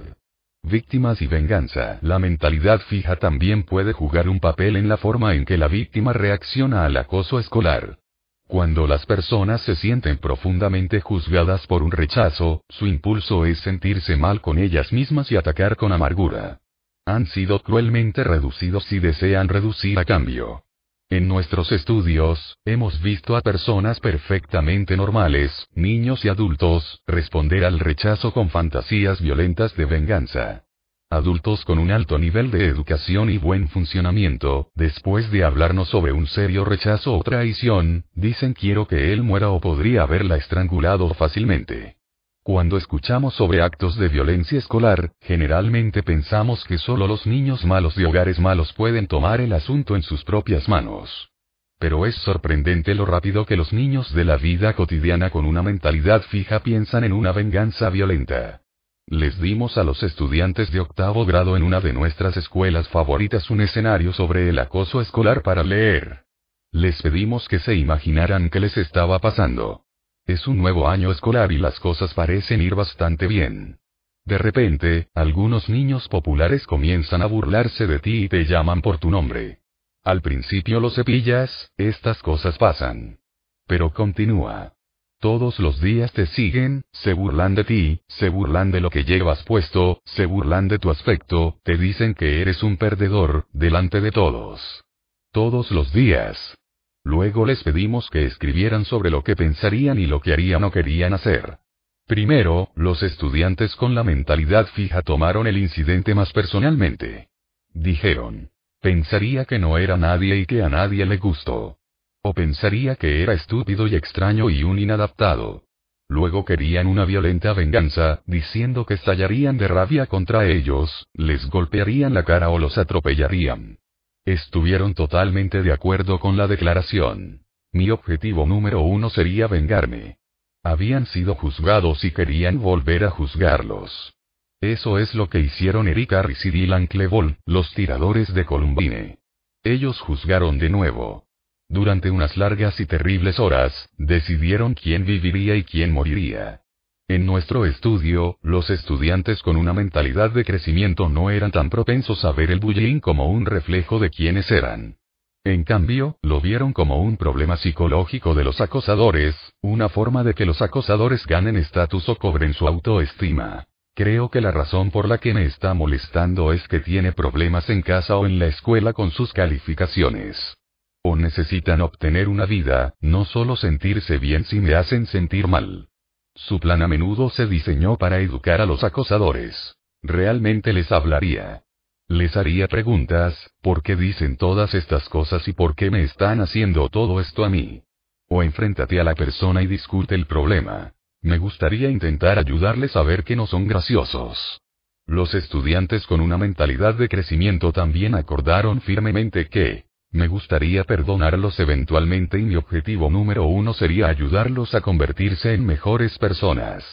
Víctimas y venganza. La mentalidad fija también puede jugar un papel en la forma en que la víctima reacciona al acoso escolar. Cuando las personas se sienten profundamente juzgadas por un rechazo, su impulso es sentirse mal con ellas mismas y atacar con amargura. Han sido cruelmente reducidos y desean reducir a cambio. En nuestros estudios, hemos visto a personas perfectamente normales, niños y adultos, responder al rechazo con fantasías violentas de venganza. Adultos con un alto nivel de educación y buen funcionamiento, después de hablarnos sobre un serio rechazo o traición, dicen quiero que él muera o podría haberla estrangulado fácilmente. Cuando escuchamos sobre actos de violencia escolar, generalmente pensamos que solo los niños malos de hogares malos pueden tomar el asunto en sus propias manos. Pero es sorprendente lo rápido que los niños de la vida cotidiana con una mentalidad fija piensan en una venganza violenta. Les dimos a los estudiantes de octavo grado en una de nuestras escuelas favoritas un escenario sobre el acoso escolar para leer. Les pedimos que se imaginaran qué les estaba pasando. Es un nuevo año escolar y las cosas parecen ir bastante bien. De repente, algunos niños populares comienzan a burlarse de ti y te llaman por tu nombre. Al principio lo cepillas, estas cosas pasan. Pero continúa. Todos los días te siguen, se burlan de ti, se burlan de lo que llevas puesto, se burlan de tu aspecto, te dicen que eres un perdedor, delante de todos. Todos los días. Luego les pedimos que escribieran sobre lo que pensarían y lo que harían o querían hacer. Primero, los estudiantes con la mentalidad fija tomaron el incidente más personalmente. Dijeron. Pensaría que no era nadie y que a nadie le gustó. O pensaría que era estúpido y extraño y un inadaptado. Luego querían una violenta venganza, diciendo que estallarían de rabia contra ellos, les golpearían la cara o los atropellarían. Estuvieron totalmente de acuerdo con la declaración. Mi objetivo número uno sería vengarme. Habían sido juzgados y querían volver a juzgarlos. Eso es lo que hicieron Erika Harris y Dylan Klebold, los tiradores de Columbine. Ellos juzgaron de nuevo. Durante unas largas y terribles horas, decidieron quién viviría y quién moriría. En nuestro estudio, los estudiantes con una mentalidad de crecimiento no eran tan propensos a ver el bullying como un reflejo de quiénes eran. En cambio, lo vieron como un problema psicológico de los acosadores, una forma de que los acosadores ganen estatus o cobren su autoestima. Creo que la razón por la que me está molestando es que tiene problemas en casa o en la escuela con sus calificaciones o necesitan obtener una vida, no solo sentirse bien si me hacen sentir mal. Su plan a menudo se diseñó para educar a los acosadores. Realmente les hablaría. Les haría preguntas, ¿por qué dicen todas estas cosas y por qué me están haciendo todo esto a mí? O enfréntate a la persona y discute el problema. Me gustaría intentar ayudarles a ver que no son graciosos. Los estudiantes con una mentalidad de crecimiento también acordaron firmemente que, me gustaría perdonarlos eventualmente y mi objetivo número uno sería ayudarlos a convertirse en mejores personas.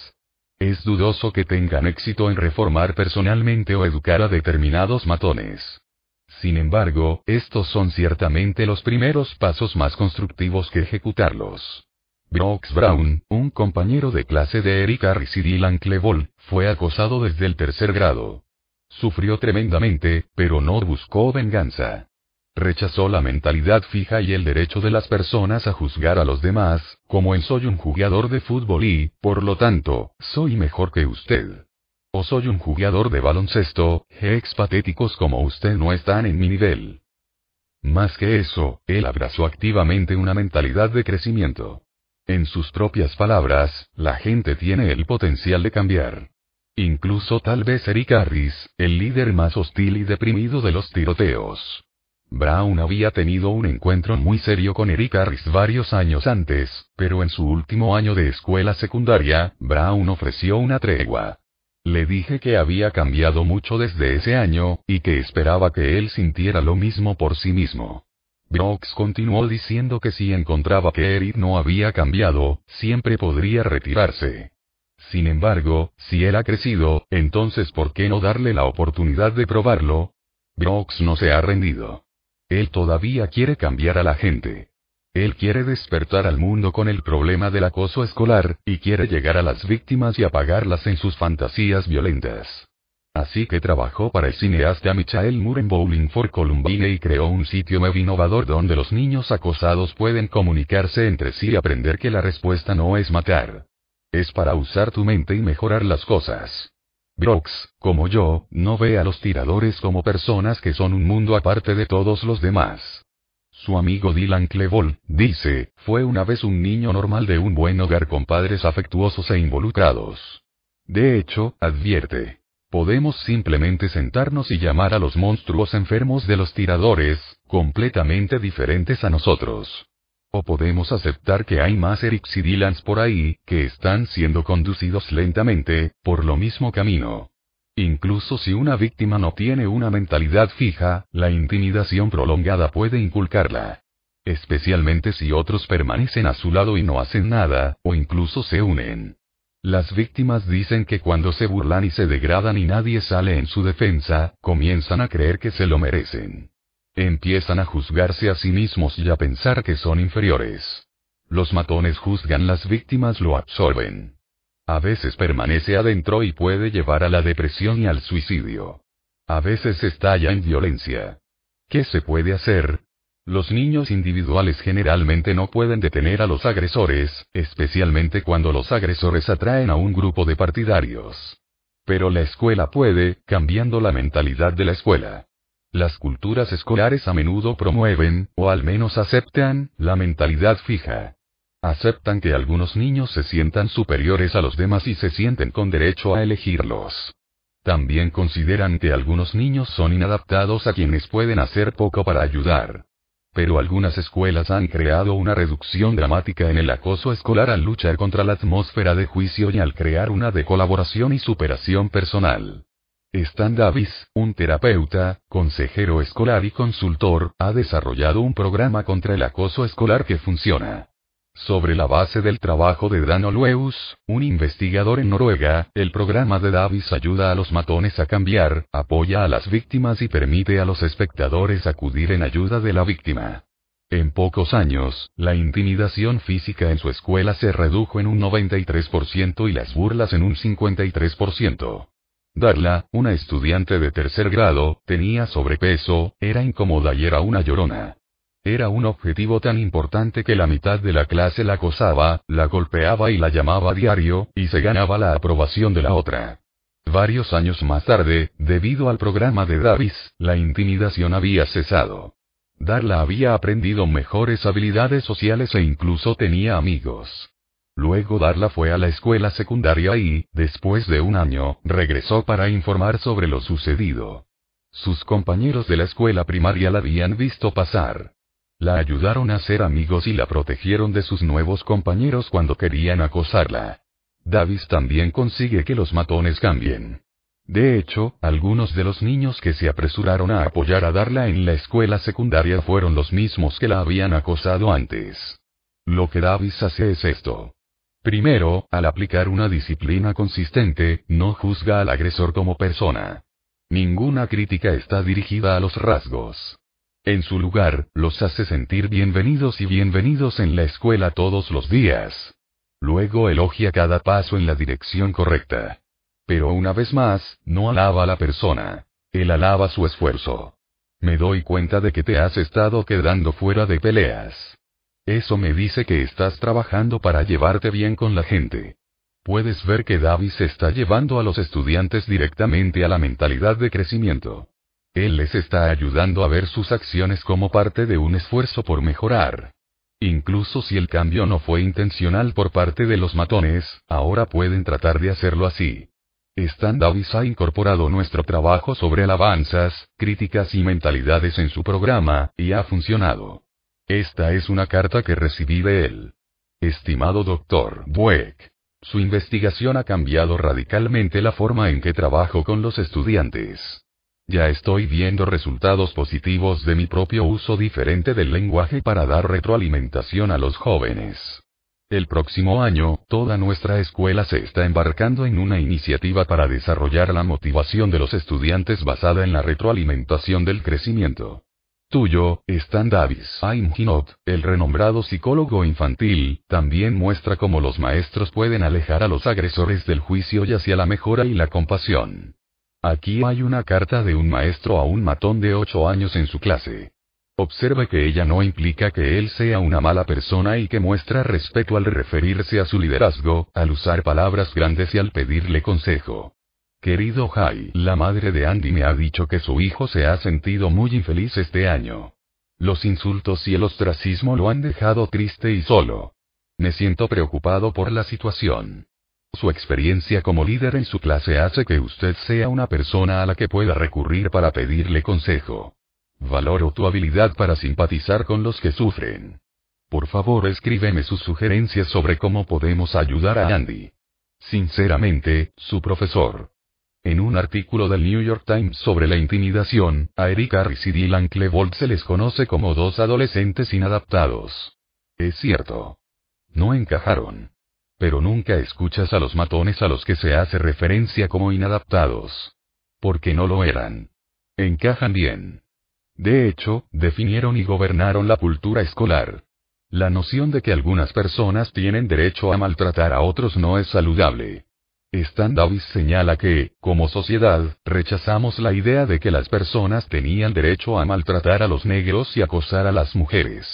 Es dudoso que tengan éxito en reformar personalmente o educar a determinados matones. Sin embargo, estos son ciertamente los primeros pasos más constructivos que ejecutarlos. Brooks Brown, un compañero de clase de Eric Harris y Dylan Klebold, fue acosado desde el tercer grado. Sufrió tremendamente, pero no buscó venganza. Rechazó la mentalidad fija y el derecho de las personas a juzgar a los demás, como en soy un jugador de fútbol y, por lo tanto, soy mejor que usted. O soy un jugador de baloncesto, ex patéticos como usted no están en mi nivel. Más que eso, él abrazó activamente una mentalidad de crecimiento. En sus propias palabras, la gente tiene el potencial de cambiar. Incluso tal vez Eric Harris, el líder más hostil y deprimido de los tiroteos. Brown había tenido un encuentro muy serio con Eric Harris varios años antes, pero en su último año de escuela secundaria, Brown ofreció una tregua. Le dije que había cambiado mucho desde ese año, y que esperaba que él sintiera lo mismo por sí mismo. Brooks continuó diciendo que si encontraba que Eric no había cambiado, siempre podría retirarse. Sin embargo, si él ha crecido, entonces ¿por qué no darle la oportunidad de probarlo? Brooks no se ha rendido. Él todavía quiere cambiar a la gente. Él quiere despertar al mundo con el problema del acoso escolar, y quiere llegar a las víctimas y apagarlas en sus fantasías violentas. Así que trabajó para el cineasta Michael Moore en Bowling for Columbine y creó un sitio web innovador donde los niños acosados pueden comunicarse entre sí y aprender que la respuesta no es matar. Es para usar tu mente y mejorar las cosas. Brooks, como yo, no ve a los tiradores como personas que son un mundo aparte de todos los demás. Su amigo Dylan Klebold, dice, fue una vez un niño normal de un buen hogar con padres afectuosos e involucrados. De hecho, advierte. Podemos simplemente sentarnos y llamar a los monstruos enfermos de los tiradores, completamente diferentes a nosotros. O podemos aceptar que hay más Erixidilans por ahí, que están siendo conducidos lentamente, por lo mismo camino. Incluso si una víctima no tiene una mentalidad fija, la intimidación prolongada puede inculcarla. Especialmente si otros permanecen a su lado y no hacen nada, o incluso se unen. Las víctimas dicen que cuando se burlan y se degradan y nadie sale en su defensa, comienzan a creer que se lo merecen. Empiezan a juzgarse a sí mismos y a pensar que son inferiores. Los matones juzgan las víctimas lo absorben. A veces permanece adentro y puede llevar a la depresión y al suicidio. A veces estalla en violencia. ¿Qué se puede hacer? Los niños individuales generalmente no pueden detener a los agresores, especialmente cuando los agresores atraen a un grupo de partidarios. Pero la escuela puede, cambiando la mentalidad de la escuela. Las culturas escolares a menudo promueven, o al menos aceptan, la mentalidad fija. Aceptan que algunos niños se sientan superiores a los demás y se sienten con derecho a elegirlos. También consideran que algunos niños son inadaptados a quienes pueden hacer poco para ayudar. Pero algunas escuelas han creado una reducción dramática en el acoso escolar al luchar contra la atmósfera de juicio y al crear una de colaboración y superación personal. Stan Davis, un terapeuta, consejero escolar y consultor, ha desarrollado un programa contra el acoso escolar que funciona. Sobre la base del trabajo de Dan Olweus, un investigador en Noruega, el programa de Davis ayuda a los matones a cambiar, apoya a las víctimas y permite a los espectadores acudir en ayuda de la víctima. En pocos años, la intimidación física en su escuela se redujo en un 93% y las burlas en un 53%. Darla, una estudiante de tercer grado, tenía sobrepeso, era incómoda y era una llorona. Era un objetivo tan importante que la mitad de la clase la acosaba, la golpeaba y la llamaba a diario, y se ganaba la aprobación de la otra. Varios años más tarde, debido al programa de Davis, la intimidación había cesado. Darla había aprendido mejores habilidades sociales e incluso tenía amigos. Luego Darla fue a la escuela secundaria y, después de un año, regresó para informar sobre lo sucedido. Sus compañeros de la escuela primaria la habían visto pasar. La ayudaron a ser amigos y la protegieron de sus nuevos compañeros cuando querían acosarla. Davis también consigue que los matones cambien. De hecho, algunos de los niños que se apresuraron a apoyar a Darla en la escuela secundaria fueron los mismos que la habían acosado antes. Lo que Davis hace es esto. Primero, al aplicar una disciplina consistente, no juzga al agresor como persona. Ninguna crítica está dirigida a los rasgos. En su lugar, los hace sentir bienvenidos y bienvenidos en la escuela todos los días. Luego elogia cada paso en la dirección correcta. Pero una vez más, no alaba a la persona. Él alaba su esfuerzo. Me doy cuenta de que te has estado quedando fuera de peleas. Eso me dice que estás trabajando para llevarte bien con la gente. Puedes ver que Davis está llevando a los estudiantes directamente a la mentalidad de crecimiento. Él les está ayudando a ver sus acciones como parte de un esfuerzo por mejorar. Incluso si el cambio no fue intencional por parte de los matones, ahora pueden tratar de hacerlo así. Stan Davis ha incorporado nuestro trabajo sobre alabanzas, críticas y mentalidades en su programa, y ha funcionado. Esta es una carta que recibí de él. Estimado Dr. Bueck. Su investigación ha cambiado radicalmente la forma en que trabajo con los estudiantes. Ya estoy viendo resultados positivos de mi propio uso diferente del lenguaje para dar retroalimentación a los jóvenes. El próximo año, toda nuestra escuela se está embarcando en una iniciativa para desarrollar la motivación de los estudiantes basada en la retroalimentación del crecimiento. Tuyo, Stan Davis Hinot, el renombrado psicólogo infantil, también muestra cómo los maestros pueden alejar a los agresores del juicio y hacia la mejora y la compasión. Aquí hay una carta de un maestro a un matón de 8 años en su clase. Observe que ella no implica que él sea una mala persona y que muestra respeto al referirse a su liderazgo, al usar palabras grandes y al pedirle consejo. Querido Jai, la madre de Andy me ha dicho que su hijo se ha sentido muy infeliz este año. Los insultos y el ostracismo lo han dejado triste y solo. Me siento preocupado por la situación. Su experiencia como líder en su clase hace que usted sea una persona a la que pueda recurrir para pedirle consejo. Valoro tu habilidad para simpatizar con los que sufren. Por favor escríbeme sus sugerencias sobre cómo podemos ayudar a Andy. Sinceramente, su profesor. En un artículo del New York Times sobre la intimidación, a Eric Harris y Dylan Klebold se les conoce como dos adolescentes inadaptados. Es cierto. No encajaron. Pero nunca escuchas a los matones a los que se hace referencia como inadaptados. Porque no lo eran. Encajan bien. De hecho, definieron y gobernaron la cultura escolar. La noción de que algunas personas tienen derecho a maltratar a otros no es saludable. Stan Davis señala que, como sociedad, rechazamos la idea de que las personas tenían derecho a maltratar a los negros y acosar a las mujeres.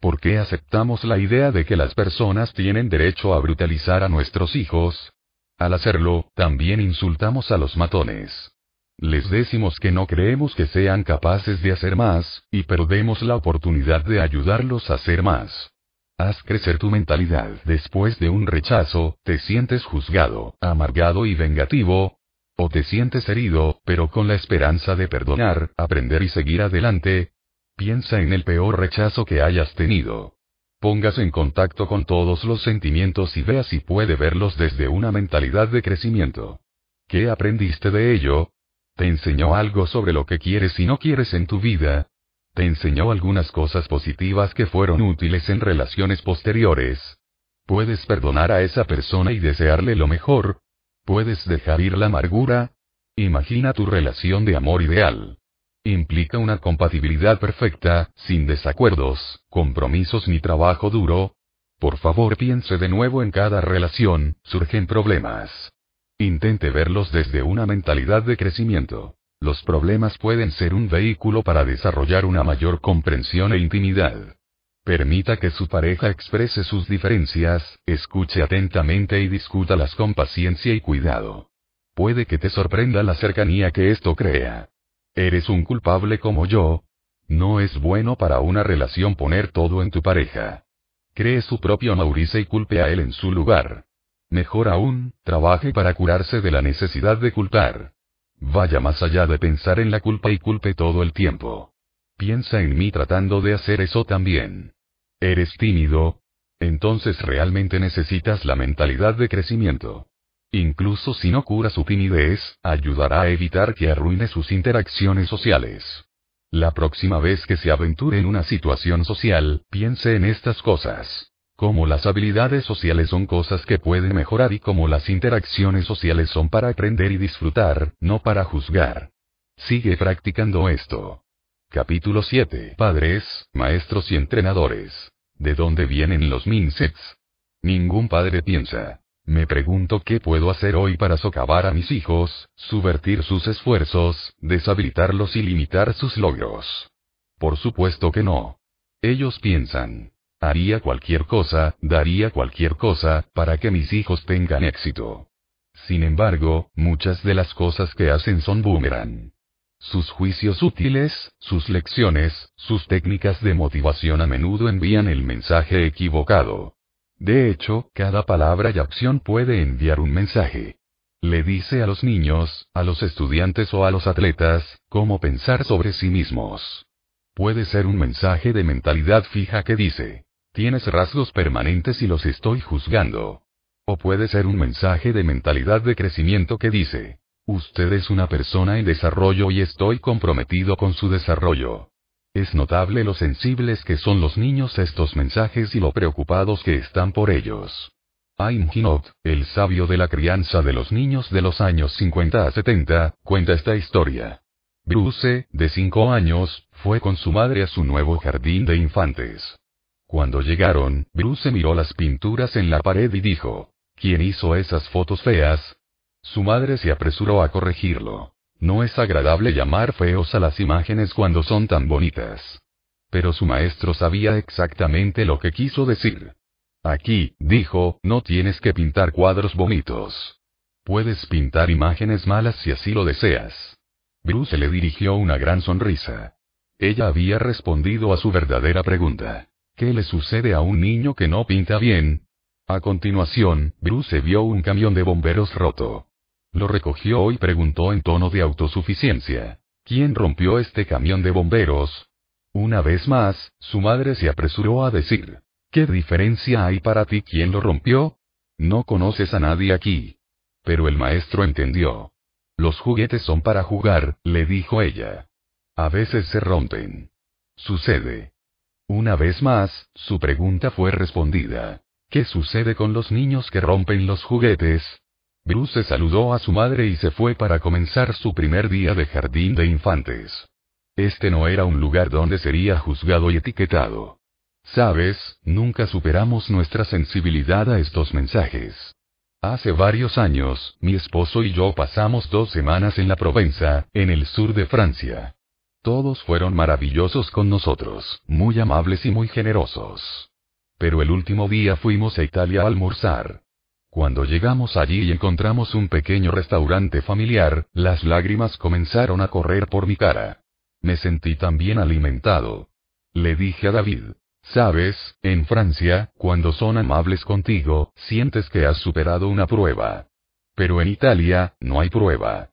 ¿Por qué aceptamos la idea de que las personas tienen derecho a brutalizar a nuestros hijos? Al hacerlo, también insultamos a los matones. Les decimos que no creemos que sean capaces de hacer más, y perdemos la oportunidad de ayudarlos a hacer más. Haz crecer tu mentalidad. Después de un rechazo, te sientes juzgado, amargado y vengativo. O te sientes herido, pero con la esperanza de perdonar, aprender y seguir adelante. Piensa en el peor rechazo que hayas tenido. Póngase en contacto con todos los sentimientos y vea si puede verlos desde una mentalidad de crecimiento. ¿Qué aprendiste de ello? ¿Te enseñó algo sobre lo que quieres y no quieres en tu vida? Te enseñó algunas cosas positivas que fueron útiles en relaciones posteriores. Puedes perdonar a esa persona y desearle lo mejor. Puedes dejar ir la amargura. Imagina tu relación de amor ideal. Implica una compatibilidad perfecta, sin desacuerdos, compromisos ni trabajo duro. Por favor piense de nuevo en cada relación, surgen problemas. Intente verlos desde una mentalidad de crecimiento. Los problemas pueden ser un vehículo para desarrollar una mayor comprensión e intimidad. Permita que su pareja exprese sus diferencias, escuche atentamente y discútalas con paciencia y cuidado. Puede que te sorprenda la cercanía que esto crea. ¿Eres un culpable como yo? No es bueno para una relación poner todo en tu pareja. Cree su propio Maurice y culpe a él en su lugar. Mejor aún, trabaje para curarse de la necesidad de culpar. Vaya más allá de pensar en la culpa y culpe todo el tiempo. Piensa en mí tratando de hacer eso también. ¿Eres tímido? Entonces realmente necesitas la mentalidad de crecimiento. Incluso si no cura su timidez, ayudará a evitar que arruine sus interacciones sociales. La próxima vez que se aventure en una situación social, piense en estas cosas. Como las habilidades sociales son cosas que pueden mejorar y como las interacciones sociales son para aprender y disfrutar, no para juzgar. Sigue practicando esto. Capítulo 7. Padres, maestros y entrenadores. ¿De dónde vienen los mindsets? Ningún padre piensa. Me pregunto qué puedo hacer hoy para socavar a mis hijos, subvertir sus esfuerzos, deshabilitarlos y limitar sus logros. Por supuesto que no. Ellos piensan, Haría cualquier cosa, daría cualquier cosa, para que mis hijos tengan éxito. Sin embargo, muchas de las cosas que hacen son boomerang. Sus juicios útiles, sus lecciones, sus técnicas de motivación a menudo envían el mensaje equivocado. De hecho, cada palabra y acción puede enviar un mensaje. Le dice a los niños, a los estudiantes o a los atletas, cómo pensar sobre sí mismos. Puede ser un mensaje de mentalidad fija que dice, Tienes rasgos permanentes y los estoy juzgando. O puede ser un mensaje de mentalidad de crecimiento que dice, usted es una persona en desarrollo y estoy comprometido con su desarrollo. Es notable lo sensibles que son los niños a estos mensajes y lo preocupados que están por ellos. Aim Hinot, el sabio de la crianza de los niños de los años 50 a 70, cuenta esta historia. Bruce, de 5 años, fue con su madre a su nuevo jardín de infantes. Cuando llegaron, Bruce miró las pinturas en la pared y dijo, ¿quién hizo esas fotos feas? Su madre se apresuró a corregirlo. No es agradable llamar feos a las imágenes cuando son tan bonitas. Pero su maestro sabía exactamente lo que quiso decir. Aquí, dijo, no tienes que pintar cuadros bonitos. Puedes pintar imágenes malas si así lo deseas. Bruce le dirigió una gran sonrisa. Ella había respondido a su verdadera pregunta. ¿Qué le sucede a un niño que no pinta bien? A continuación, Bruce vio un camión de bomberos roto. Lo recogió y preguntó en tono de autosuficiencia. ¿Quién rompió este camión de bomberos? Una vez más, su madre se apresuró a decir. ¿Qué diferencia hay para ti quién lo rompió? No conoces a nadie aquí. Pero el maestro entendió. Los juguetes son para jugar, le dijo ella. A veces se rompen. Sucede. Una vez más, su pregunta fue respondida. ¿Qué sucede con los niños que rompen los juguetes? Bruce saludó a su madre y se fue para comenzar su primer día de jardín de infantes. Este no era un lugar donde sería juzgado y etiquetado. Sabes, nunca superamos nuestra sensibilidad a estos mensajes. Hace varios años, mi esposo y yo pasamos dos semanas en la Provenza, en el sur de Francia. Todos fueron maravillosos con nosotros, muy amables y muy generosos. Pero el último día fuimos a Italia a almorzar. Cuando llegamos allí y encontramos un pequeño restaurante familiar, las lágrimas comenzaron a correr por mi cara. Me sentí tan bien alimentado. Le dije a David, sabes, en Francia, cuando son amables contigo, sientes que has superado una prueba. Pero en Italia, no hay prueba.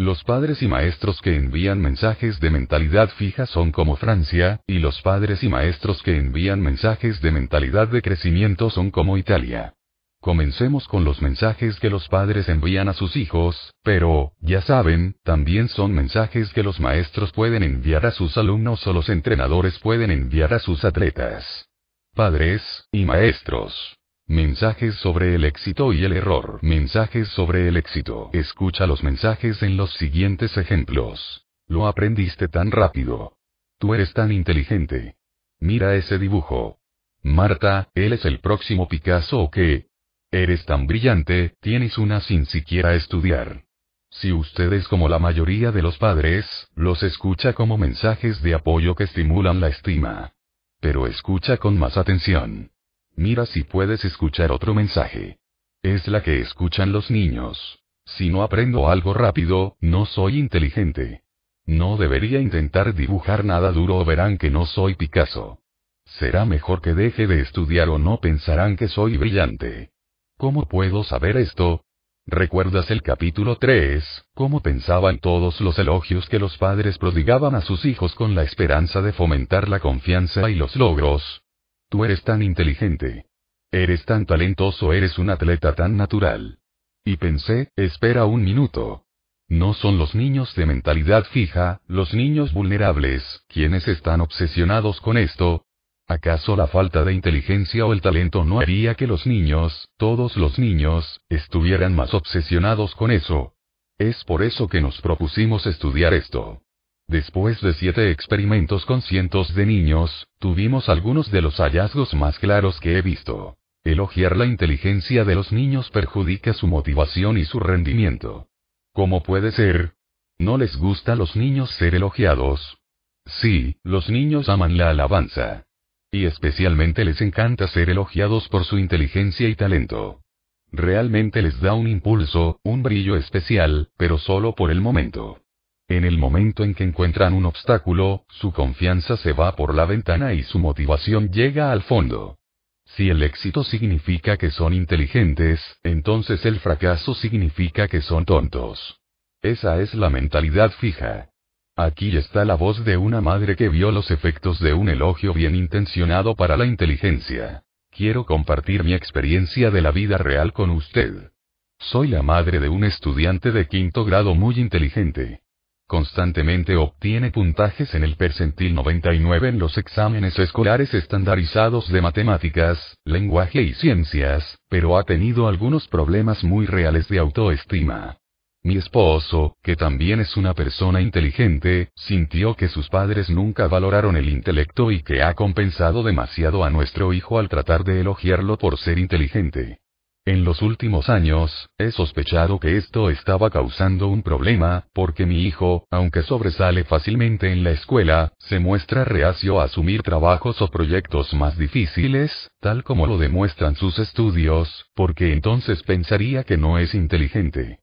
Los padres y maestros que envían mensajes de mentalidad fija son como Francia, y los padres y maestros que envían mensajes de mentalidad de crecimiento son como Italia. Comencemos con los mensajes que los padres envían a sus hijos, pero, ya saben, también son mensajes que los maestros pueden enviar a sus alumnos o los entrenadores pueden enviar a sus atletas. Padres, y maestros. Mensajes sobre el éxito y el error. Mensajes sobre el éxito. Escucha los mensajes en los siguientes ejemplos. Lo aprendiste tan rápido. Tú eres tan inteligente. Mira ese dibujo. Marta, él es el próximo Picasso o qué? Eres tan brillante, tienes una sin siquiera estudiar. Si ustedes como la mayoría de los padres, los escucha como mensajes de apoyo que estimulan la estima. Pero escucha con más atención. Mira si puedes escuchar otro mensaje. Es la que escuchan los niños. Si no aprendo algo rápido, no soy inteligente. No debería intentar dibujar nada duro o verán que no soy Picasso. Será mejor que deje de estudiar o no pensarán que soy brillante. ¿Cómo puedo saber esto? ¿Recuerdas el capítulo 3, cómo pensaban todos los elogios que los padres prodigaban a sus hijos con la esperanza de fomentar la confianza y los logros? Tú eres tan inteligente. Eres tan talentoso, eres un atleta tan natural. Y pensé, espera un minuto. No son los niños de mentalidad fija, los niños vulnerables, quienes están obsesionados con esto. ¿Acaso la falta de inteligencia o el talento no haría que los niños, todos los niños, estuvieran más obsesionados con eso? Es por eso que nos propusimos estudiar esto. Después de siete experimentos con cientos de niños, tuvimos algunos de los hallazgos más claros que he visto. Elogiar la inteligencia de los niños perjudica su motivación y su rendimiento. ¿Cómo puede ser? ¿No les gusta a los niños ser elogiados? Sí, los niños aman la alabanza. Y especialmente les encanta ser elogiados por su inteligencia y talento. Realmente les da un impulso, un brillo especial, pero solo por el momento. En el momento en que encuentran un obstáculo, su confianza se va por la ventana y su motivación llega al fondo. Si el éxito significa que son inteligentes, entonces el fracaso significa que son tontos. Esa es la mentalidad fija. Aquí está la voz de una madre que vio los efectos de un elogio bien intencionado para la inteligencia. Quiero compartir mi experiencia de la vida real con usted. Soy la madre de un estudiante de quinto grado muy inteligente constantemente obtiene puntajes en el percentil 99 en los exámenes escolares estandarizados de matemáticas, lenguaje y ciencias, pero ha tenido algunos problemas muy reales de autoestima. Mi esposo, que también es una persona inteligente, sintió que sus padres nunca valoraron el intelecto y que ha compensado demasiado a nuestro hijo al tratar de elogiarlo por ser inteligente. En los últimos años, he sospechado que esto estaba causando un problema, porque mi hijo, aunque sobresale fácilmente en la escuela, se muestra reacio a asumir trabajos o proyectos más difíciles, tal como lo demuestran sus estudios, porque entonces pensaría que no es inteligente.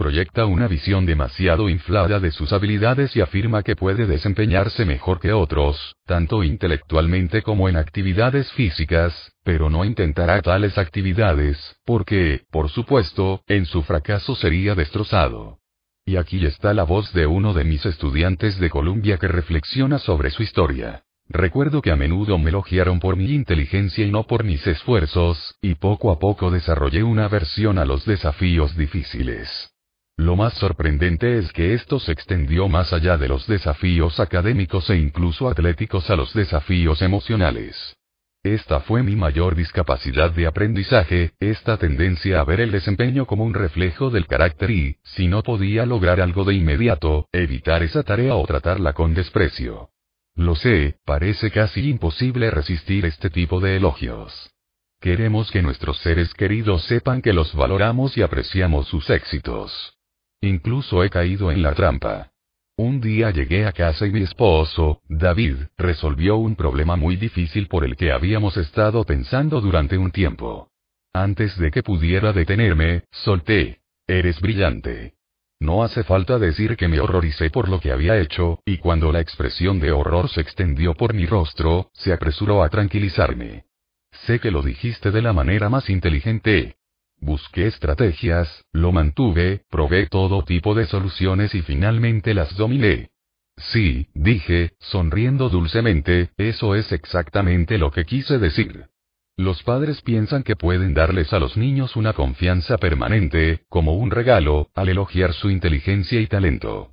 Proyecta una visión demasiado inflada de sus habilidades y afirma que puede desempeñarse mejor que otros, tanto intelectualmente como en actividades físicas, pero no intentará tales actividades, porque, por supuesto, en su fracaso sería destrozado. Y aquí está la voz de uno de mis estudiantes de Columbia que reflexiona sobre su historia. Recuerdo que a menudo me elogiaron por mi inteligencia y no por mis esfuerzos, y poco a poco desarrollé una aversión a los desafíos difíciles. Lo más sorprendente es que esto se extendió más allá de los desafíos académicos e incluso atléticos a los desafíos emocionales. Esta fue mi mayor discapacidad de aprendizaje, esta tendencia a ver el desempeño como un reflejo del carácter y, si no podía lograr algo de inmediato, evitar esa tarea o tratarla con desprecio. Lo sé, parece casi imposible resistir este tipo de elogios. Queremos que nuestros seres queridos sepan que los valoramos y apreciamos sus éxitos. Incluso he caído en la trampa. Un día llegué a casa y mi esposo, David, resolvió un problema muy difícil por el que habíamos estado pensando durante un tiempo. Antes de que pudiera detenerme, solté. Eres brillante. No hace falta decir que me horroricé por lo que había hecho, y cuando la expresión de horror se extendió por mi rostro, se apresuró a tranquilizarme. Sé que lo dijiste de la manera más inteligente, Busqué estrategias, lo mantuve, probé todo tipo de soluciones y finalmente las dominé. Sí, dije, sonriendo dulcemente, eso es exactamente lo que quise decir. Los padres piensan que pueden darles a los niños una confianza permanente, como un regalo, al elogiar su inteligencia y talento.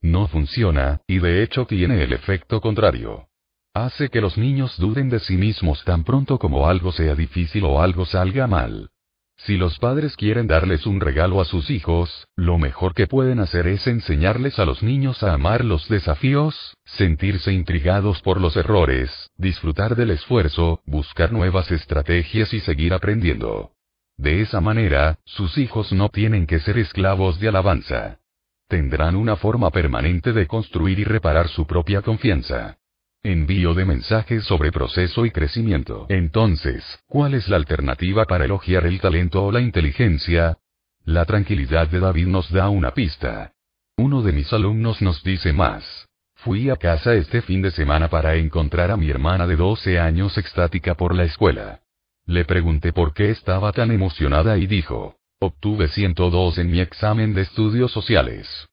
No funciona, y de hecho tiene el efecto contrario. Hace que los niños duden de sí mismos tan pronto como algo sea difícil o algo salga mal. Si los padres quieren darles un regalo a sus hijos, lo mejor que pueden hacer es enseñarles a los niños a amar los desafíos, sentirse intrigados por los errores, disfrutar del esfuerzo, buscar nuevas estrategias y seguir aprendiendo. De esa manera, sus hijos no tienen que ser esclavos de alabanza. Tendrán una forma permanente de construir y reparar su propia confianza. Envío de mensajes sobre proceso y crecimiento. Entonces, ¿cuál es la alternativa para elogiar el talento o la inteligencia? La tranquilidad de David nos da una pista. Uno de mis alumnos nos dice más. Fui a casa este fin de semana para encontrar a mi hermana de 12 años extática por la escuela. Le pregunté por qué estaba tan emocionada y dijo, obtuve 102 en mi examen de estudios sociales.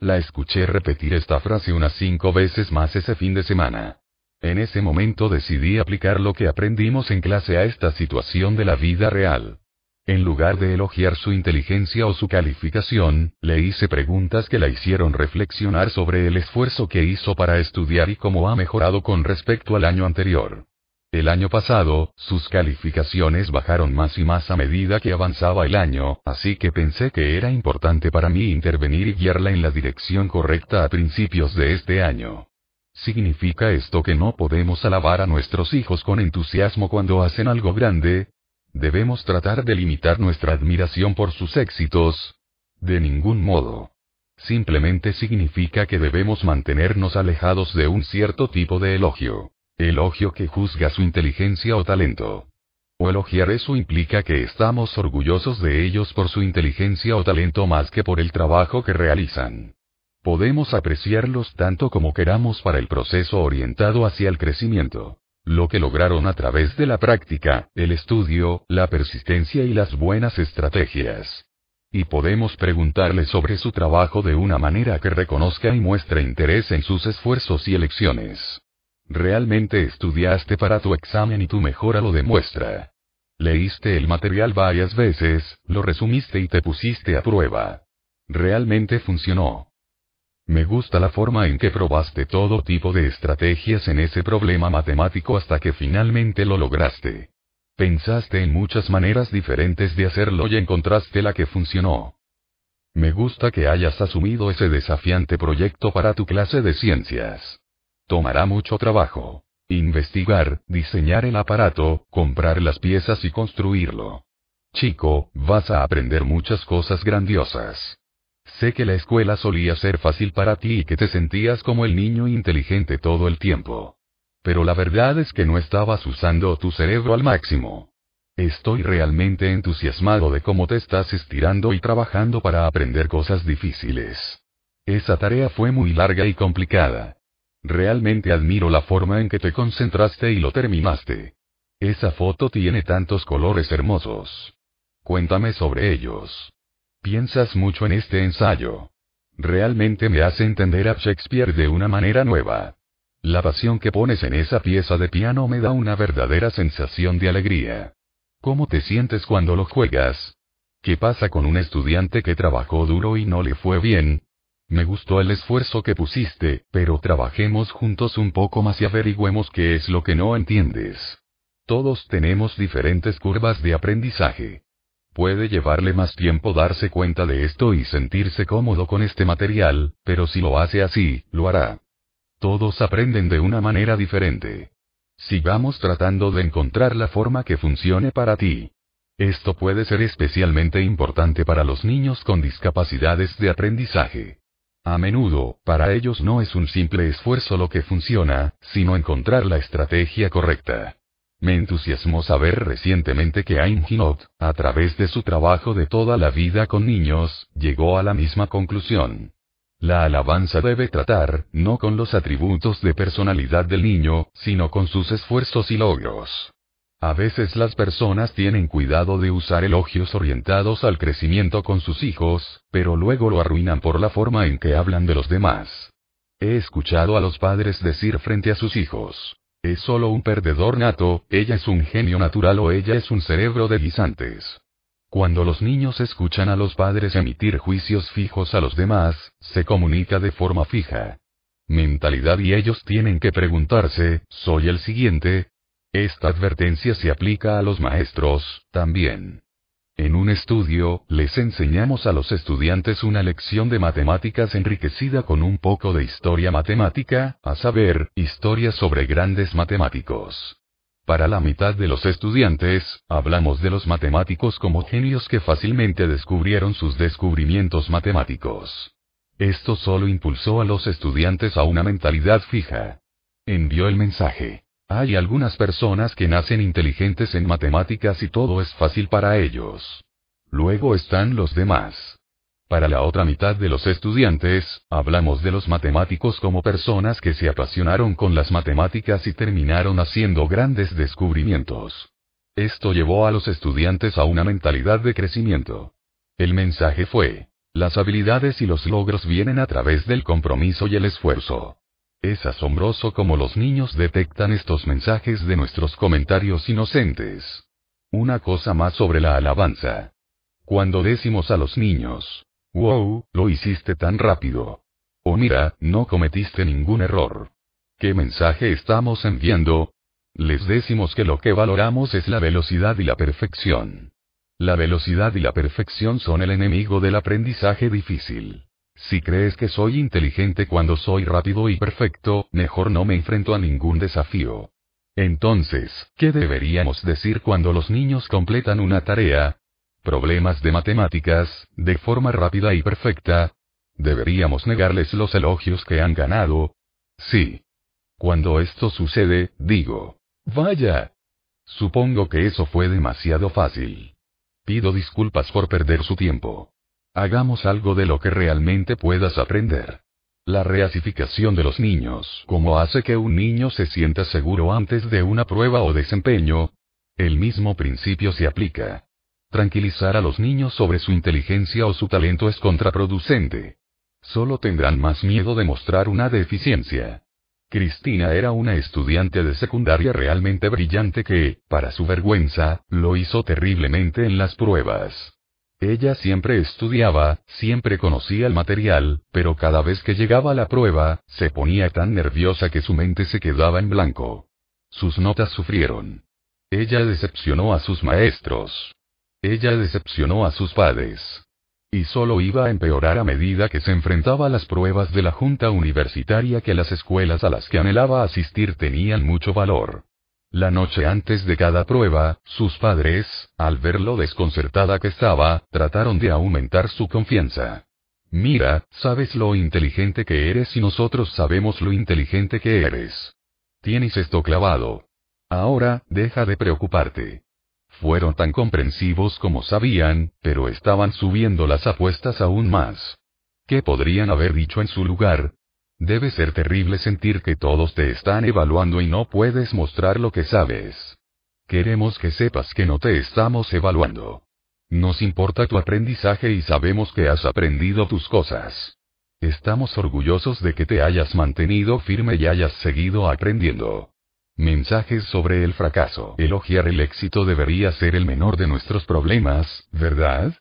La escuché repetir esta frase unas cinco veces más ese fin de semana. En ese momento decidí aplicar lo que aprendimos en clase a esta situación de la vida real. En lugar de elogiar su inteligencia o su calificación, le hice preguntas que la hicieron reflexionar sobre el esfuerzo que hizo para estudiar y cómo ha mejorado con respecto al año anterior. El año pasado, sus calificaciones bajaron más y más a medida que avanzaba el año, así que pensé que era importante para mí intervenir y guiarla en la dirección correcta a principios de este año. ¿Significa esto que no podemos alabar a nuestros hijos con entusiasmo cuando hacen algo grande? ¿Debemos tratar de limitar nuestra admiración por sus éxitos? De ningún modo. Simplemente significa que debemos mantenernos alejados de un cierto tipo de elogio. Elogio que juzga su inteligencia o talento. O elogiar eso implica que estamos orgullosos de ellos por su inteligencia o talento más que por el trabajo que realizan. Podemos apreciarlos tanto como queramos para el proceso orientado hacia el crecimiento. Lo que lograron a través de la práctica, el estudio, la persistencia y las buenas estrategias. Y podemos preguntarle sobre su trabajo de una manera que reconozca y muestre interés en sus esfuerzos y elecciones. Realmente estudiaste para tu examen y tu mejora lo demuestra. Leíste el material varias veces, lo resumiste y te pusiste a prueba. Realmente funcionó. Me gusta la forma en que probaste todo tipo de estrategias en ese problema matemático hasta que finalmente lo lograste. Pensaste en muchas maneras diferentes de hacerlo y encontraste la que funcionó. Me gusta que hayas asumido ese desafiante proyecto para tu clase de ciencias. Tomará mucho trabajo. Investigar, diseñar el aparato, comprar las piezas y construirlo. Chico, vas a aprender muchas cosas grandiosas. Sé que la escuela solía ser fácil para ti y que te sentías como el niño inteligente todo el tiempo. Pero la verdad es que no estabas usando tu cerebro al máximo. Estoy realmente entusiasmado de cómo te estás estirando y trabajando para aprender cosas difíciles. Esa tarea fue muy larga y complicada. Realmente admiro la forma en que te concentraste y lo terminaste. Esa foto tiene tantos colores hermosos. Cuéntame sobre ellos. Piensas mucho en este ensayo. Realmente me hace entender a Shakespeare de una manera nueva. La pasión que pones en esa pieza de piano me da una verdadera sensación de alegría. ¿Cómo te sientes cuando lo juegas? ¿Qué pasa con un estudiante que trabajó duro y no le fue bien? Me gustó el esfuerzo que pusiste, pero trabajemos juntos un poco más y averigüemos qué es lo que no entiendes. Todos tenemos diferentes curvas de aprendizaje. Puede llevarle más tiempo darse cuenta de esto y sentirse cómodo con este material, pero si lo hace así, lo hará. Todos aprenden de una manera diferente. Sigamos tratando de encontrar la forma que funcione para ti. Esto puede ser especialmente importante para los niños con discapacidades de aprendizaje. A menudo, para ellos no es un simple esfuerzo lo que funciona, sino encontrar la estrategia correcta. Me entusiasmó saber recientemente que Ayn a través de su trabajo de toda la vida con niños, llegó a la misma conclusión. La alabanza debe tratar, no con los atributos de personalidad del niño, sino con sus esfuerzos y logros. A veces las personas tienen cuidado de usar elogios orientados al crecimiento con sus hijos, pero luego lo arruinan por la forma en que hablan de los demás. He escuchado a los padres decir frente a sus hijos, es solo un perdedor nato, ella es un genio natural o ella es un cerebro de guisantes. Cuando los niños escuchan a los padres emitir juicios fijos a los demás, se comunica de forma fija. Mentalidad y ellos tienen que preguntarse, ¿soy el siguiente? Esta advertencia se aplica a los maestros, también. En un estudio, les enseñamos a los estudiantes una lección de matemáticas enriquecida con un poco de historia matemática, a saber, historias sobre grandes matemáticos. Para la mitad de los estudiantes, hablamos de los matemáticos como genios que fácilmente descubrieron sus descubrimientos matemáticos. Esto solo impulsó a los estudiantes a una mentalidad fija. Envió el mensaje. Hay algunas personas que nacen inteligentes en matemáticas y todo es fácil para ellos. Luego están los demás. Para la otra mitad de los estudiantes, hablamos de los matemáticos como personas que se apasionaron con las matemáticas y terminaron haciendo grandes descubrimientos. Esto llevó a los estudiantes a una mentalidad de crecimiento. El mensaje fue, las habilidades y los logros vienen a través del compromiso y el esfuerzo. Es asombroso cómo los niños detectan estos mensajes de nuestros comentarios inocentes. Una cosa más sobre la alabanza. Cuando decimos a los niños, Wow, lo hiciste tan rápido. O mira, no cometiste ningún error. ¿Qué mensaje estamos enviando? Les decimos que lo que valoramos es la velocidad y la perfección. La velocidad y la perfección son el enemigo del aprendizaje difícil. Si crees que soy inteligente cuando soy rápido y perfecto, mejor no me enfrento a ningún desafío. Entonces, ¿qué deberíamos decir cuando los niños completan una tarea? problemas de matemáticas, de forma rápida y perfecta. ¿Deberíamos negarles los elogios que han ganado? Sí. Cuando esto sucede, digo, vaya. Supongo que eso fue demasiado fácil. Pido disculpas por perder su tiempo. Hagamos algo de lo que realmente puedas aprender. La reasificación de los niños, como hace que un niño se sienta seguro antes de una prueba o desempeño. El mismo principio se aplica. Tranquilizar a los niños sobre su inteligencia o su talento es contraproducente. Solo tendrán más miedo de mostrar una deficiencia. Cristina era una estudiante de secundaria realmente brillante que, para su vergüenza, lo hizo terriblemente en las pruebas. Ella siempre estudiaba, siempre conocía el material, pero cada vez que llegaba la prueba, se ponía tan nerviosa que su mente se quedaba en blanco. Sus notas sufrieron. Ella decepcionó a sus maestros. Ella decepcionó a sus padres. Y solo iba a empeorar a medida que se enfrentaba a las pruebas de la junta universitaria que las escuelas a las que anhelaba asistir tenían mucho valor. La noche antes de cada prueba, sus padres, al ver lo desconcertada que estaba, trataron de aumentar su confianza. Mira, sabes lo inteligente que eres y nosotros sabemos lo inteligente que eres. Tienes esto clavado. Ahora, deja de preocuparte. Fueron tan comprensivos como sabían, pero estaban subiendo las apuestas aún más. ¿Qué podrían haber dicho en su lugar? Debe ser terrible sentir que todos te están evaluando y no puedes mostrar lo que sabes. Queremos que sepas que no te estamos evaluando. Nos importa tu aprendizaje y sabemos que has aprendido tus cosas. Estamos orgullosos de que te hayas mantenido firme y hayas seguido aprendiendo. Mensajes sobre el fracaso. Elogiar el éxito debería ser el menor de nuestros problemas, ¿verdad?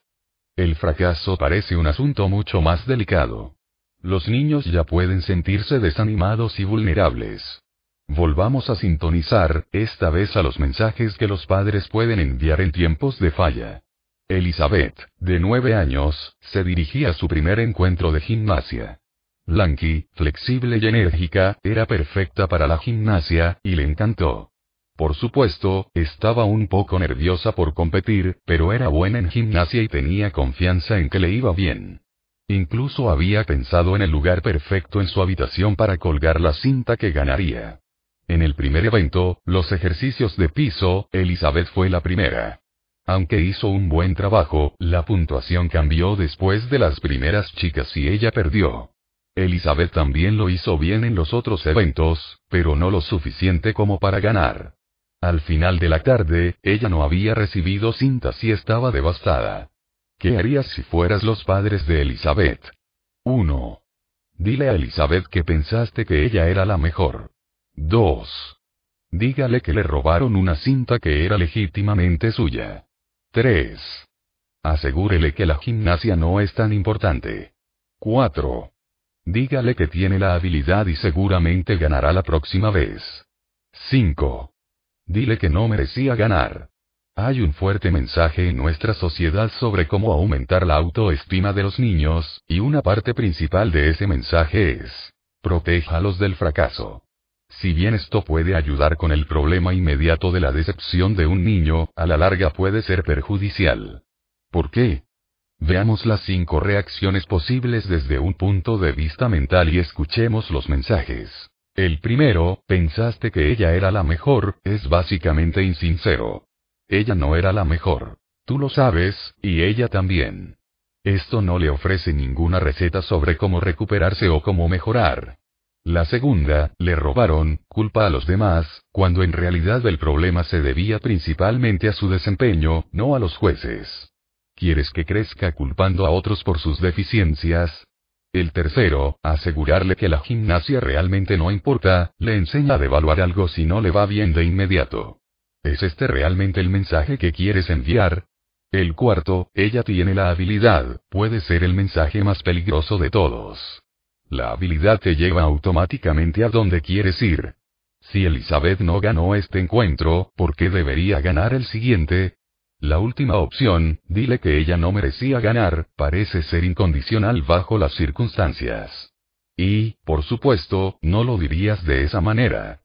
El fracaso parece un asunto mucho más delicado. Los niños ya pueden sentirse desanimados y vulnerables. Volvamos a sintonizar, esta vez a los mensajes que los padres pueden enviar en tiempos de falla. Elizabeth, de nueve años, se dirigía a su primer encuentro de gimnasia. Lanky, flexible y enérgica, era perfecta para la gimnasia, y le encantó. Por supuesto, estaba un poco nerviosa por competir, pero era buena en gimnasia y tenía confianza en que le iba bien. Incluso había pensado en el lugar perfecto en su habitación para colgar la cinta que ganaría. En el primer evento, los ejercicios de piso, Elizabeth fue la primera. Aunque hizo un buen trabajo, la puntuación cambió después de las primeras chicas y ella perdió. Elizabeth también lo hizo bien en los otros eventos, pero no lo suficiente como para ganar. Al final de la tarde, ella no había recibido cintas y estaba devastada. ¿Qué harías si fueras los padres de Elizabeth? 1. Dile a Elizabeth que pensaste que ella era la mejor. 2. Dígale que le robaron una cinta que era legítimamente suya. 3. Asegúrele que la gimnasia no es tan importante. 4. Dígale que tiene la habilidad y seguramente ganará la próxima vez. 5. Dile que no merecía ganar. Hay un fuerte mensaje en nuestra sociedad sobre cómo aumentar la autoestima de los niños, y una parte principal de ese mensaje es, protéjalos del fracaso. Si bien esto puede ayudar con el problema inmediato de la decepción de un niño, a la larga puede ser perjudicial. ¿Por qué? Veamos las cinco reacciones posibles desde un punto de vista mental y escuchemos los mensajes. El primero, pensaste que ella era la mejor, es básicamente insincero. Ella no era la mejor. Tú lo sabes, y ella también. Esto no le ofrece ninguna receta sobre cómo recuperarse o cómo mejorar. La segunda, le robaron, culpa a los demás, cuando en realidad el problema se debía principalmente a su desempeño, no a los jueces. ¿Quieres que crezca culpando a otros por sus deficiencias? El tercero, asegurarle que la gimnasia realmente no importa, le enseña a devaluar algo si no le va bien de inmediato. ¿Es este realmente el mensaje que quieres enviar? El cuarto, ella tiene la habilidad, puede ser el mensaje más peligroso de todos. La habilidad te lleva automáticamente a donde quieres ir. Si Elizabeth no ganó este encuentro, ¿por qué debería ganar el siguiente? La última opción, dile que ella no merecía ganar, parece ser incondicional bajo las circunstancias. Y, por supuesto, no lo dirías de esa manera.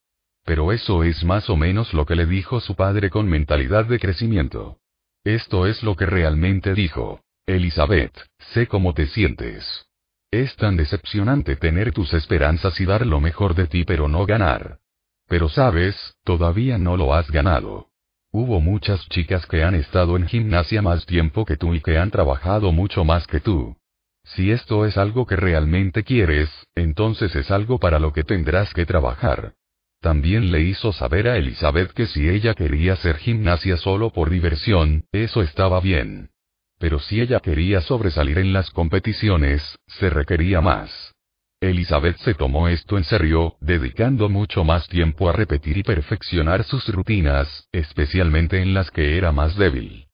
Pero eso es más o menos lo que le dijo su padre con mentalidad de crecimiento. Esto es lo que realmente dijo. Elizabeth, sé cómo te sientes. Es tan decepcionante tener tus esperanzas y dar lo mejor de ti pero no ganar. Pero sabes, todavía no lo has ganado. Hubo muchas chicas que han estado en gimnasia más tiempo que tú y que han trabajado mucho más que tú. Si esto es algo que realmente quieres, entonces es algo para lo que tendrás que trabajar. También le hizo saber a Elizabeth que si ella quería hacer gimnasia solo por diversión, eso estaba bien. Pero si ella quería sobresalir en las competiciones, se requería más. Elizabeth se tomó esto en serio, dedicando mucho más tiempo a repetir y perfeccionar sus rutinas, especialmente en las que era más débil.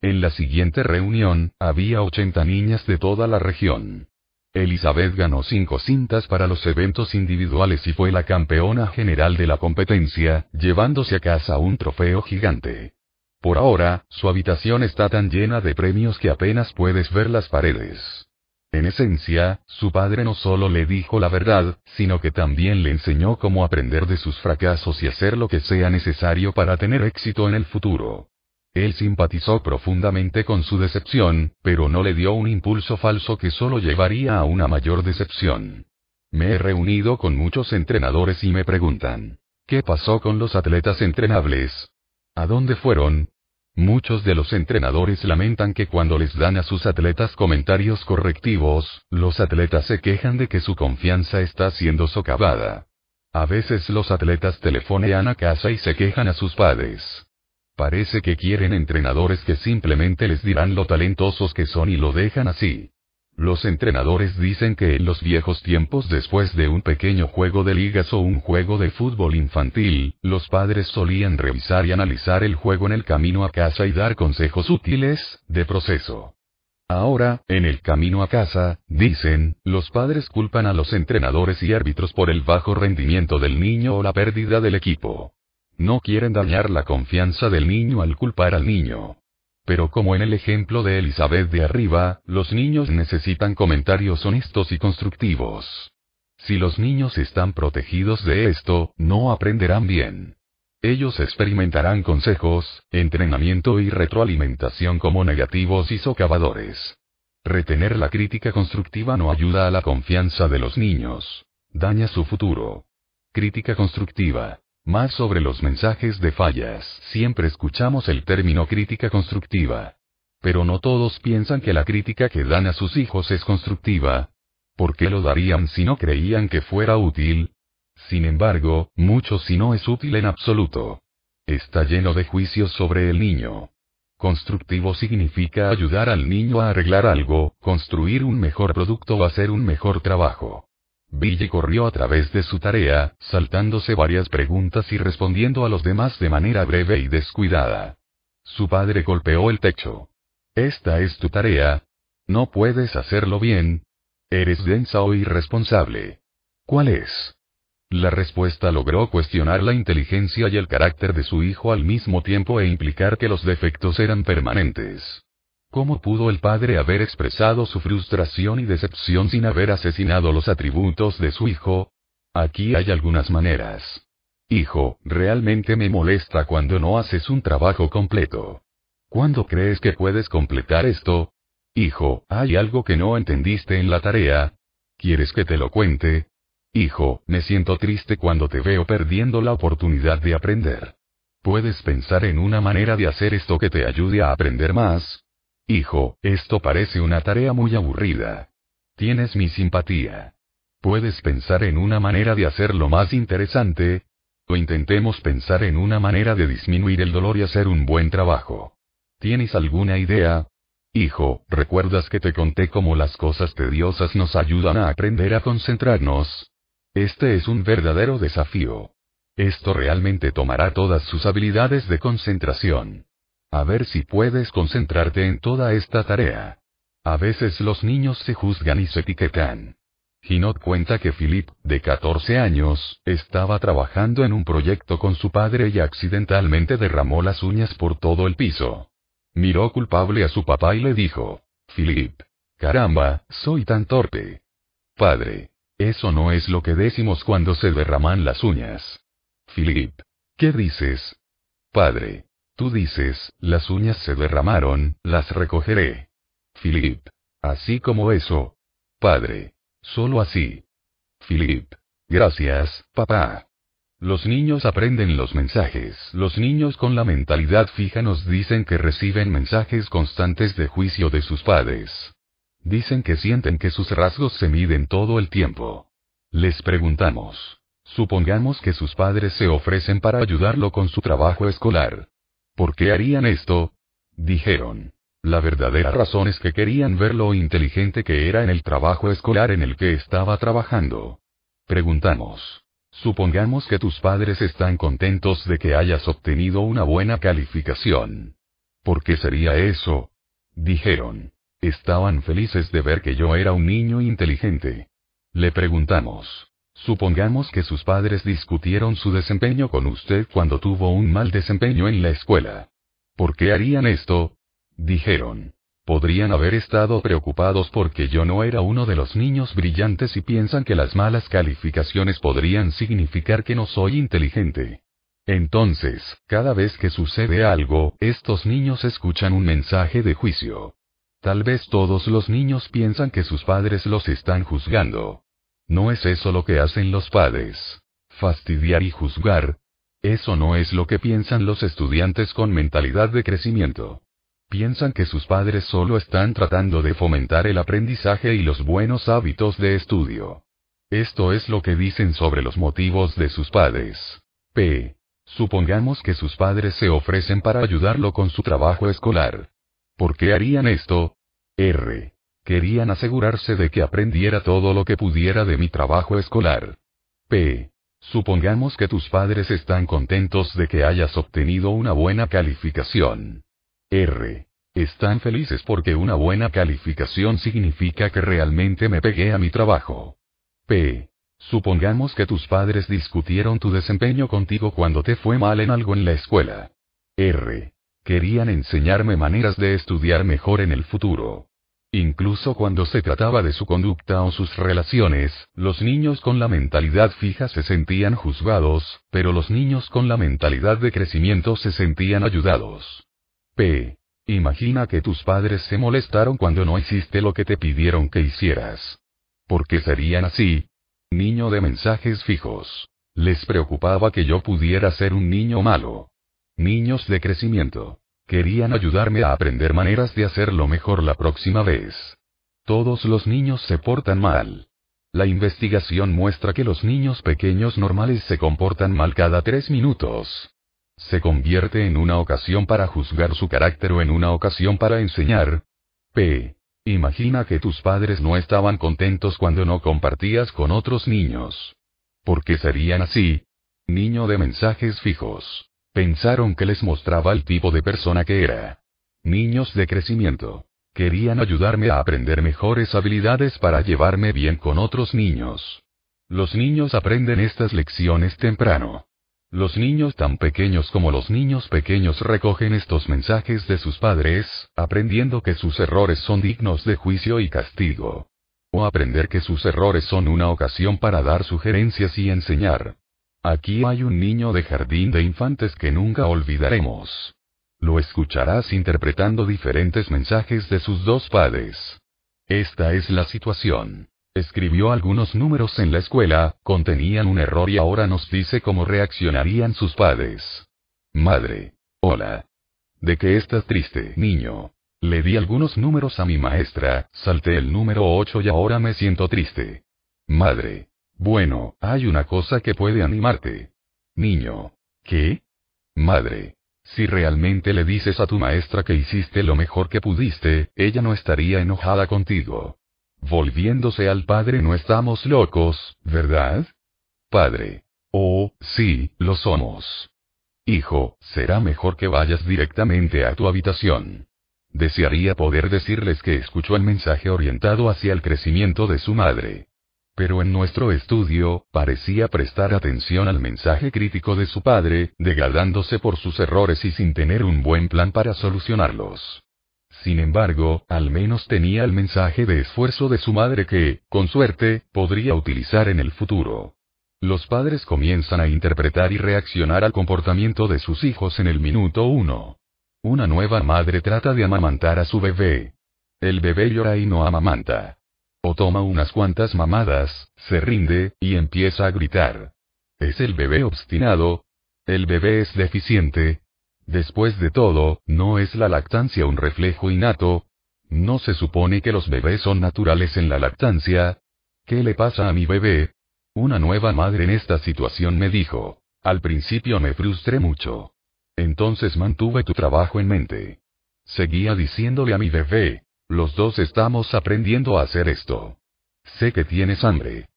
En la siguiente reunión, había 80 niñas de toda la región. Elizabeth ganó cinco cintas para los eventos individuales y fue la campeona general de la competencia, llevándose a casa un trofeo gigante. Por ahora, su habitación está tan llena de premios que apenas puedes ver las paredes. En esencia, su padre no solo le dijo la verdad, sino que también le enseñó cómo aprender de sus fracasos y hacer lo que sea necesario para tener éxito en el futuro. Él simpatizó profundamente con su decepción, pero no le dio un impulso falso que solo llevaría a una mayor decepción. Me he reunido con muchos entrenadores y me preguntan, ¿qué pasó con los atletas entrenables? ¿A dónde fueron? Muchos de los entrenadores lamentan que cuando les dan a sus atletas comentarios correctivos, los atletas se quejan de que su confianza está siendo socavada. A veces los atletas telefonean a casa y se quejan a sus padres. Parece que quieren entrenadores que simplemente les dirán lo talentosos que son y lo dejan así. Los entrenadores dicen que en los viejos tiempos después de un pequeño juego de ligas o un juego de fútbol infantil, los padres solían revisar y analizar el juego en el camino a casa y dar consejos útiles, de proceso. Ahora, en el camino a casa, dicen, los padres culpan a los entrenadores y árbitros por el bajo rendimiento del niño o la pérdida del equipo. No quieren dañar la confianza del niño al culpar al niño. Pero como en el ejemplo de Elizabeth de arriba, los niños necesitan comentarios honestos y constructivos. Si los niños están protegidos de esto, no aprenderán bien. Ellos experimentarán consejos, entrenamiento y retroalimentación como negativos y socavadores. Retener la crítica constructiva no ayuda a la confianza de los niños. Daña su futuro. Crítica constructiva. Más sobre los mensajes de fallas. Siempre escuchamos el término crítica constructiva. Pero no todos piensan que la crítica que dan a sus hijos es constructiva. ¿Por qué lo darían si no creían que fuera útil? Sin embargo, mucho si no es útil en absoluto. Está lleno de juicios sobre el niño. Constructivo significa ayudar al niño a arreglar algo, construir un mejor producto o hacer un mejor trabajo. Billy corrió a través de su tarea, saltándose varias preguntas y respondiendo a los demás de manera breve y descuidada. Su padre golpeó el techo. Esta es tu tarea. No puedes hacerlo bien. Eres densa o irresponsable. ¿Cuál es? La respuesta logró cuestionar la inteligencia y el carácter de su hijo al mismo tiempo e implicar que los defectos eran permanentes. ¿Cómo pudo el padre haber expresado su frustración y decepción sin haber asesinado los atributos de su hijo? Aquí hay algunas maneras. Hijo, realmente me molesta cuando no haces un trabajo completo. ¿Cuándo crees que puedes completar esto? Hijo, hay algo que no entendiste en la tarea. ¿Quieres que te lo cuente? Hijo, me siento triste cuando te veo perdiendo la oportunidad de aprender. ¿Puedes pensar en una manera de hacer esto que te ayude a aprender más? Hijo, esto parece una tarea muy aburrida. Tienes mi simpatía. ¿Puedes pensar en una manera de hacerlo más interesante? O intentemos pensar en una manera de disminuir el dolor y hacer un buen trabajo. ¿Tienes alguna idea? Hijo, ¿recuerdas que te conté cómo las cosas tediosas nos ayudan a aprender a concentrarnos? Este es un verdadero desafío. Esto realmente tomará todas sus habilidades de concentración. A ver si puedes concentrarte en toda esta tarea. A veces los niños se juzgan y se etiquetan. Ginot cuenta que Philip, de 14 años, estaba trabajando en un proyecto con su padre y accidentalmente derramó las uñas por todo el piso. Miró culpable a su papá y le dijo, Philip. Caramba, soy tan torpe. Padre. Eso no es lo que decimos cuando se derraman las uñas. Philip. ¿Qué dices? Padre. Tú dices, las uñas se derramaron, las recogeré. Philip. Así como eso. Padre. Solo así. Philip. Gracias, papá. Los niños aprenden los mensajes. Los niños con la mentalidad fija nos dicen que reciben mensajes constantes de juicio de sus padres. Dicen que sienten que sus rasgos se miden todo el tiempo. Les preguntamos. Supongamos que sus padres se ofrecen para ayudarlo con su trabajo escolar. ¿Por qué harían esto? Dijeron. La verdadera razón es que querían ver lo inteligente que era en el trabajo escolar en el que estaba trabajando. Preguntamos. Supongamos que tus padres están contentos de que hayas obtenido una buena calificación. ¿Por qué sería eso? Dijeron. Estaban felices de ver que yo era un niño inteligente. Le preguntamos. Supongamos que sus padres discutieron su desempeño con usted cuando tuvo un mal desempeño en la escuela. ¿Por qué harían esto? Dijeron. Podrían haber estado preocupados porque yo no era uno de los niños brillantes y piensan que las malas calificaciones podrían significar que no soy inteligente. Entonces, cada vez que sucede algo, estos niños escuchan un mensaje de juicio. Tal vez todos los niños piensan que sus padres los están juzgando. ¿No es eso lo que hacen los padres? Fastidiar y juzgar. Eso no es lo que piensan los estudiantes con mentalidad de crecimiento. Piensan que sus padres solo están tratando de fomentar el aprendizaje y los buenos hábitos de estudio. Esto es lo que dicen sobre los motivos de sus padres. P. Supongamos que sus padres se ofrecen para ayudarlo con su trabajo escolar. ¿Por qué harían esto? R. Querían asegurarse de que aprendiera todo lo que pudiera de mi trabajo escolar. P. Supongamos que tus padres están contentos de que hayas obtenido una buena calificación. R. Están felices porque una buena calificación significa que realmente me pegué a mi trabajo. P. Supongamos que tus padres discutieron tu desempeño contigo cuando te fue mal en algo en la escuela. R. Querían enseñarme maneras de estudiar mejor en el futuro. Incluso cuando se trataba de su conducta o sus relaciones, los niños con la mentalidad fija se sentían juzgados, pero los niños con la mentalidad de crecimiento se sentían ayudados. P. Imagina que tus padres se molestaron cuando no hiciste lo que te pidieron que hicieras. ¿Por qué serían así? Niño de mensajes fijos. Les preocupaba que yo pudiera ser un niño malo. Niños de crecimiento. Querían ayudarme a aprender maneras de hacerlo mejor la próxima vez. Todos los niños se portan mal. La investigación muestra que los niños pequeños normales se comportan mal cada tres minutos. Se convierte en una ocasión para juzgar su carácter o en una ocasión para enseñar. P. Imagina que tus padres no estaban contentos cuando no compartías con otros niños. ¿Por qué serían así? Niño de mensajes fijos. Pensaron que les mostraba el tipo de persona que era. Niños de crecimiento. Querían ayudarme a aprender mejores habilidades para llevarme bien con otros niños. Los niños aprenden estas lecciones temprano. Los niños tan pequeños como los niños pequeños recogen estos mensajes de sus padres, aprendiendo que sus errores son dignos de juicio y castigo. O aprender que sus errores son una ocasión para dar sugerencias y enseñar. Aquí hay un niño de jardín de infantes que nunca olvidaremos. Lo escucharás interpretando diferentes mensajes de sus dos padres. Esta es la situación. Escribió algunos números en la escuela, contenían un error y ahora nos dice cómo reaccionarían sus padres. Madre. Hola. ¿De qué estás triste, niño? Le di algunos números a mi maestra, salté el número 8 y ahora me siento triste. Madre. Bueno, hay una cosa que puede animarte. Niño. ¿Qué? Madre. Si realmente le dices a tu maestra que hiciste lo mejor que pudiste, ella no estaría enojada contigo. Volviéndose al padre no estamos locos, ¿verdad? Padre. Oh, sí, lo somos. Hijo, será mejor que vayas directamente a tu habitación. Desearía poder decirles que escuchó el mensaje orientado hacia el crecimiento de su madre. Pero en nuestro estudio, parecía prestar atención al mensaje crítico de su padre, degradándose por sus errores y sin tener un buen plan para solucionarlos. Sin embargo, al menos tenía el mensaje de esfuerzo de su madre que, con suerte, podría utilizar en el futuro. Los padres comienzan a interpretar y reaccionar al comportamiento de sus hijos en el minuto uno. Una nueva madre trata de amamantar a su bebé. El bebé llora y no amamanta. O toma unas cuantas mamadas, se rinde, y empieza a gritar. ¿Es el bebé obstinado? ¿El bebé es deficiente? Después de todo, ¿no es la lactancia un reflejo innato? ¿No se supone que los bebés son naturales en la lactancia? ¿Qué le pasa a mi bebé? Una nueva madre en esta situación me dijo. Al principio me frustré mucho. Entonces mantuve tu trabajo en mente. Seguía diciéndole a mi bebé, los dos estamos aprendiendo a hacer esto. Sé que tienes hambre.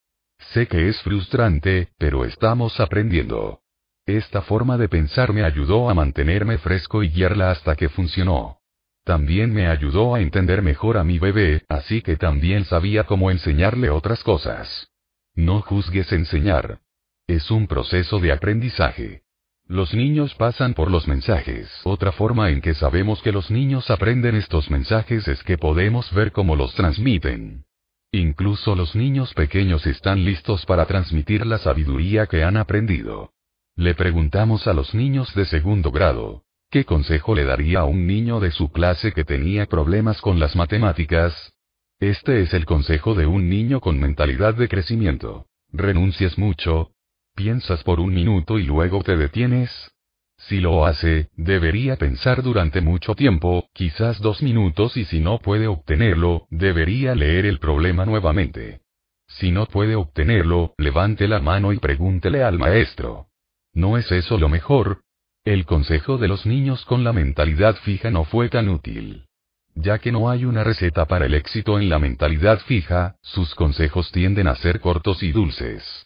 Sé que es frustrante, pero estamos aprendiendo. Esta forma de pensar me ayudó a mantenerme fresco y guiarla hasta que funcionó. También me ayudó a entender mejor a mi bebé, así que también sabía cómo enseñarle otras cosas. No juzgues enseñar. Es un proceso de aprendizaje. Los niños pasan por los mensajes. Otra forma en que sabemos que los niños aprenden estos mensajes es que podemos ver cómo los transmiten. Incluso los niños pequeños están listos para transmitir la sabiduría que han aprendido. Le preguntamos a los niños de segundo grado, ¿qué consejo le daría a un niño de su clase que tenía problemas con las matemáticas? Este es el consejo de un niño con mentalidad de crecimiento. Renuncias mucho, ¿Piensas por un minuto y luego te detienes? Si lo hace, debería pensar durante mucho tiempo, quizás dos minutos y si no puede obtenerlo, debería leer el problema nuevamente. Si no puede obtenerlo, levante la mano y pregúntele al maestro. ¿No es eso lo mejor? El consejo de los niños con la mentalidad fija no fue tan útil. Ya que no hay una receta para el éxito en la mentalidad fija, sus consejos tienden a ser cortos y dulces.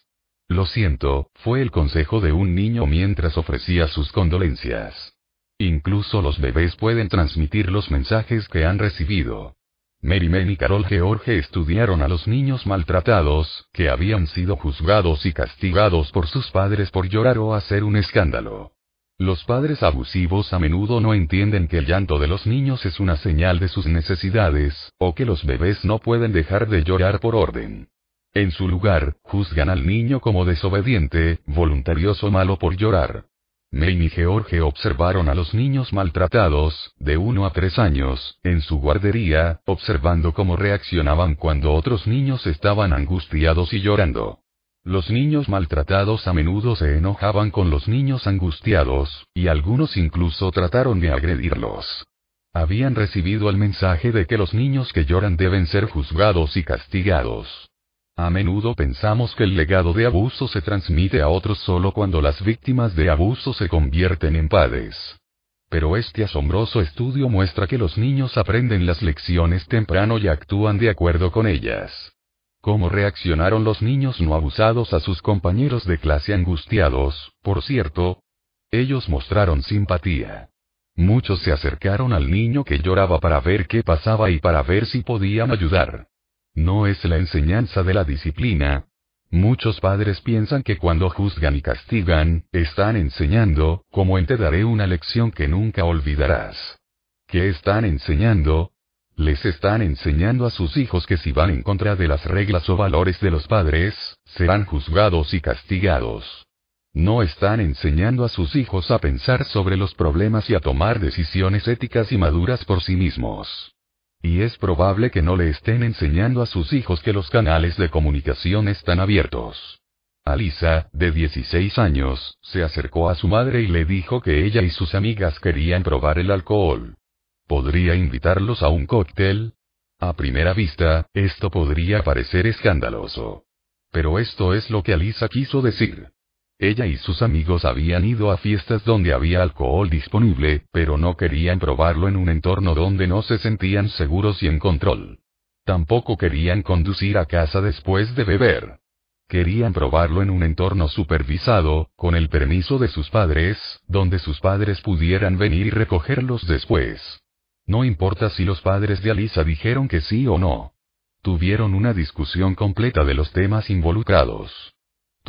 Lo siento, fue el consejo de un niño mientras ofrecía sus condolencias. Incluso los bebés pueden transmitir los mensajes que han recibido. Mary y Carol George estudiaron a los niños maltratados, que habían sido juzgados y castigados por sus padres por llorar o hacer un escándalo. Los padres abusivos a menudo no entienden que el llanto de los niños es una señal de sus necesidades, o que los bebés no pueden dejar de llorar por orden. En su lugar, juzgan al niño como desobediente, voluntarioso malo por llorar. Maine y George observaron a los niños maltratados, de 1 a 3 años, en su guardería, observando cómo reaccionaban cuando otros niños estaban angustiados y llorando. Los niños maltratados a menudo se enojaban con los niños angustiados, y algunos incluso trataron de agredirlos. Habían recibido el mensaje de que los niños que lloran deben ser juzgados y castigados. A menudo pensamos que el legado de abuso se transmite a otros solo cuando las víctimas de abuso se convierten en padres. Pero este asombroso estudio muestra que los niños aprenden las lecciones temprano y actúan de acuerdo con ellas. ¿Cómo reaccionaron los niños no abusados a sus compañeros de clase angustiados, por cierto? Ellos mostraron simpatía. Muchos se acercaron al niño que lloraba para ver qué pasaba y para ver si podían ayudar. No es la enseñanza de la disciplina. Muchos padres piensan que cuando juzgan y castigan, están enseñando, como te daré una lección que nunca olvidarás. ¿Qué están enseñando? Les están enseñando a sus hijos que si van en contra de las reglas o valores de los padres, serán juzgados y castigados. No están enseñando a sus hijos a pensar sobre los problemas y a tomar decisiones éticas y maduras por sí mismos. Y es probable que no le estén enseñando a sus hijos que los canales de comunicación están abiertos. Alisa, de 16 años, se acercó a su madre y le dijo que ella y sus amigas querían probar el alcohol. ¿Podría invitarlos a un cóctel? A primera vista, esto podría parecer escandaloso. Pero esto es lo que Alisa quiso decir. Ella y sus amigos habían ido a fiestas donde había alcohol disponible, pero no querían probarlo en un entorno donde no se sentían seguros y en control. Tampoco querían conducir a casa después de beber. Querían probarlo en un entorno supervisado, con el permiso de sus padres, donde sus padres pudieran venir y recogerlos después. No importa si los padres de Alisa dijeron que sí o no. Tuvieron una discusión completa de los temas involucrados.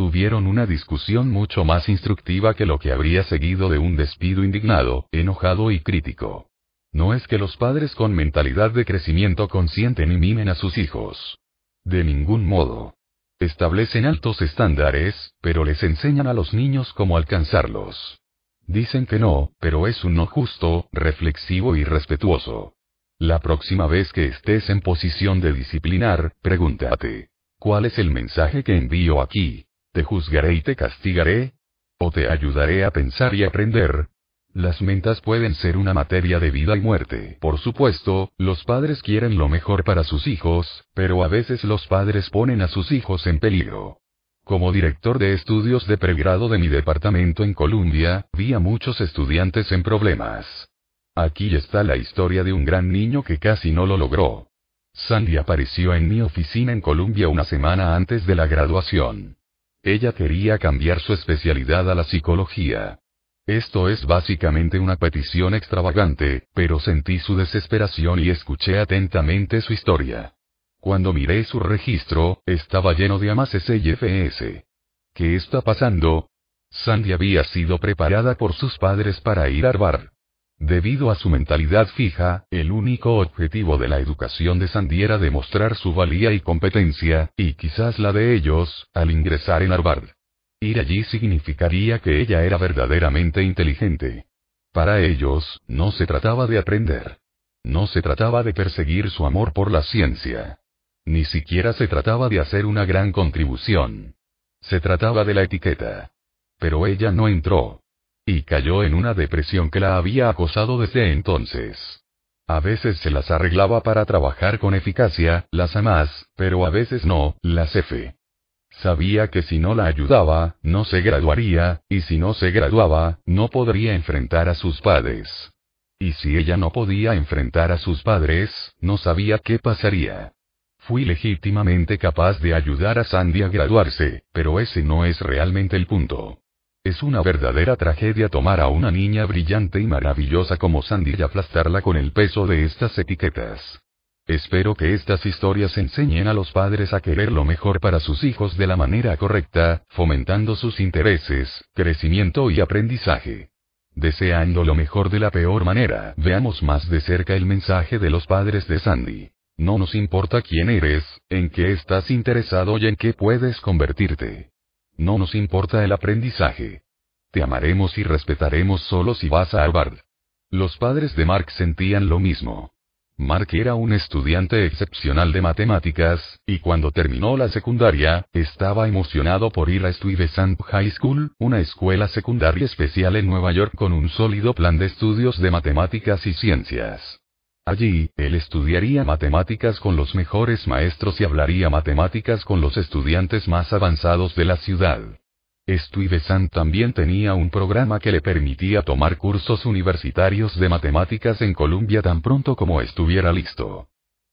Tuvieron una discusión mucho más instructiva que lo que habría seguido de un despido indignado, enojado y crítico. No es que los padres con mentalidad de crecimiento consienten y mimen a sus hijos. De ningún modo. Establecen altos estándares, pero les enseñan a los niños cómo alcanzarlos. Dicen que no, pero es un no justo, reflexivo y respetuoso. La próxima vez que estés en posición de disciplinar, pregúntate. ¿Cuál es el mensaje que envío aquí? ¿Te juzgaré y te castigaré? ¿O te ayudaré a pensar y aprender? Las mentas pueden ser una materia de vida y muerte. Por supuesto, los padres quieren lo mejor para sus hijos, pero a veces los padres ponen a sus hijos en peligro. Como director de estudios de pregrado de mi departamento en Columbia, vi a muchos estudiantes en problemas. Aquí está la historia de un gran niño que casi no lo logró. Sandy apareció en mi oficina en Columbia una semana antes de la graduación. Ella quería cambiar su especialidad a la psicología. Esto es básicamente una petición extravagante, pero sentí su desesperación y escuché atentamente su historia. Cuando miré su registro, estaba lleno de amases y FS. ¿Qué está pasando? Sandy había sido preparada por sus padres para ir a Harvard. Debido a su mentalidad fija, el único objetivo de la educación de Sandy era demostrar su valía y competencia, y quizás la de ellos, al ingresar en Harvard. Ir allí significaría que ella era verdaderamente inteligente. Para ellos, no se trataba de aprender. No se trataba de perseguir su amor por la ciencia. Ni siquiera se trataba de hacer una gran contribución. Se trataba de la etiqueta. Pero ella no entró. Y cayó en una depresión que la había acosado desde entonces. A veces se las arreglaba para trabajar con eficacia, las amas, pero a veces no, las F. Sabía que si no la ayudaba, no se graduaría, y si no se graduaba, no podría enfrentar a sus padres. Y si ella no podía enfrentar a sus padres, no sabía qué pasaría. Fui legítimamente capaz de ayudar a Sandy a graduarse, pero ese no es realmente el punto. Es una verdadera tragedia tomar a una niña brillante y maravillosa como Sandy y aplastarla con el peso de estas etiquetas. Espero que estas historias enseñen a los padres a querer lo mejor para sus hijos de la manera correcta, fomentando sus intereses, crecimiento y aprendizaje. Deseando lo mejor de la peor manera, veamos más de cerca el mensaje de los padres de Sandy. No nos importa quién eres, en qué estás interesado y en qué puedes convertirte. No nos importa el aprendizaje. Te amaremos y respetaremos solo si vas a Harvard. Los padres de Mark sentían lo mismo. Mark era un estudiante excepcional de matemáticas, y cuando terminó la secundaria, estaba emocionado por ir a Stuyvesant High School, una escuela secundaria especial en Nueva York con un sólido plan de estudios de matemáticas y ciencias. Allí, él estudiaría matemáticas con los mejores maestros y hablaría matemáticas con los estudiantes más avanzados de la ciudad. Stuyvesant también tenía un programa que le permitía tomar cursos universitarios de matemáticas en Columbia tan pronto como estuviera listo.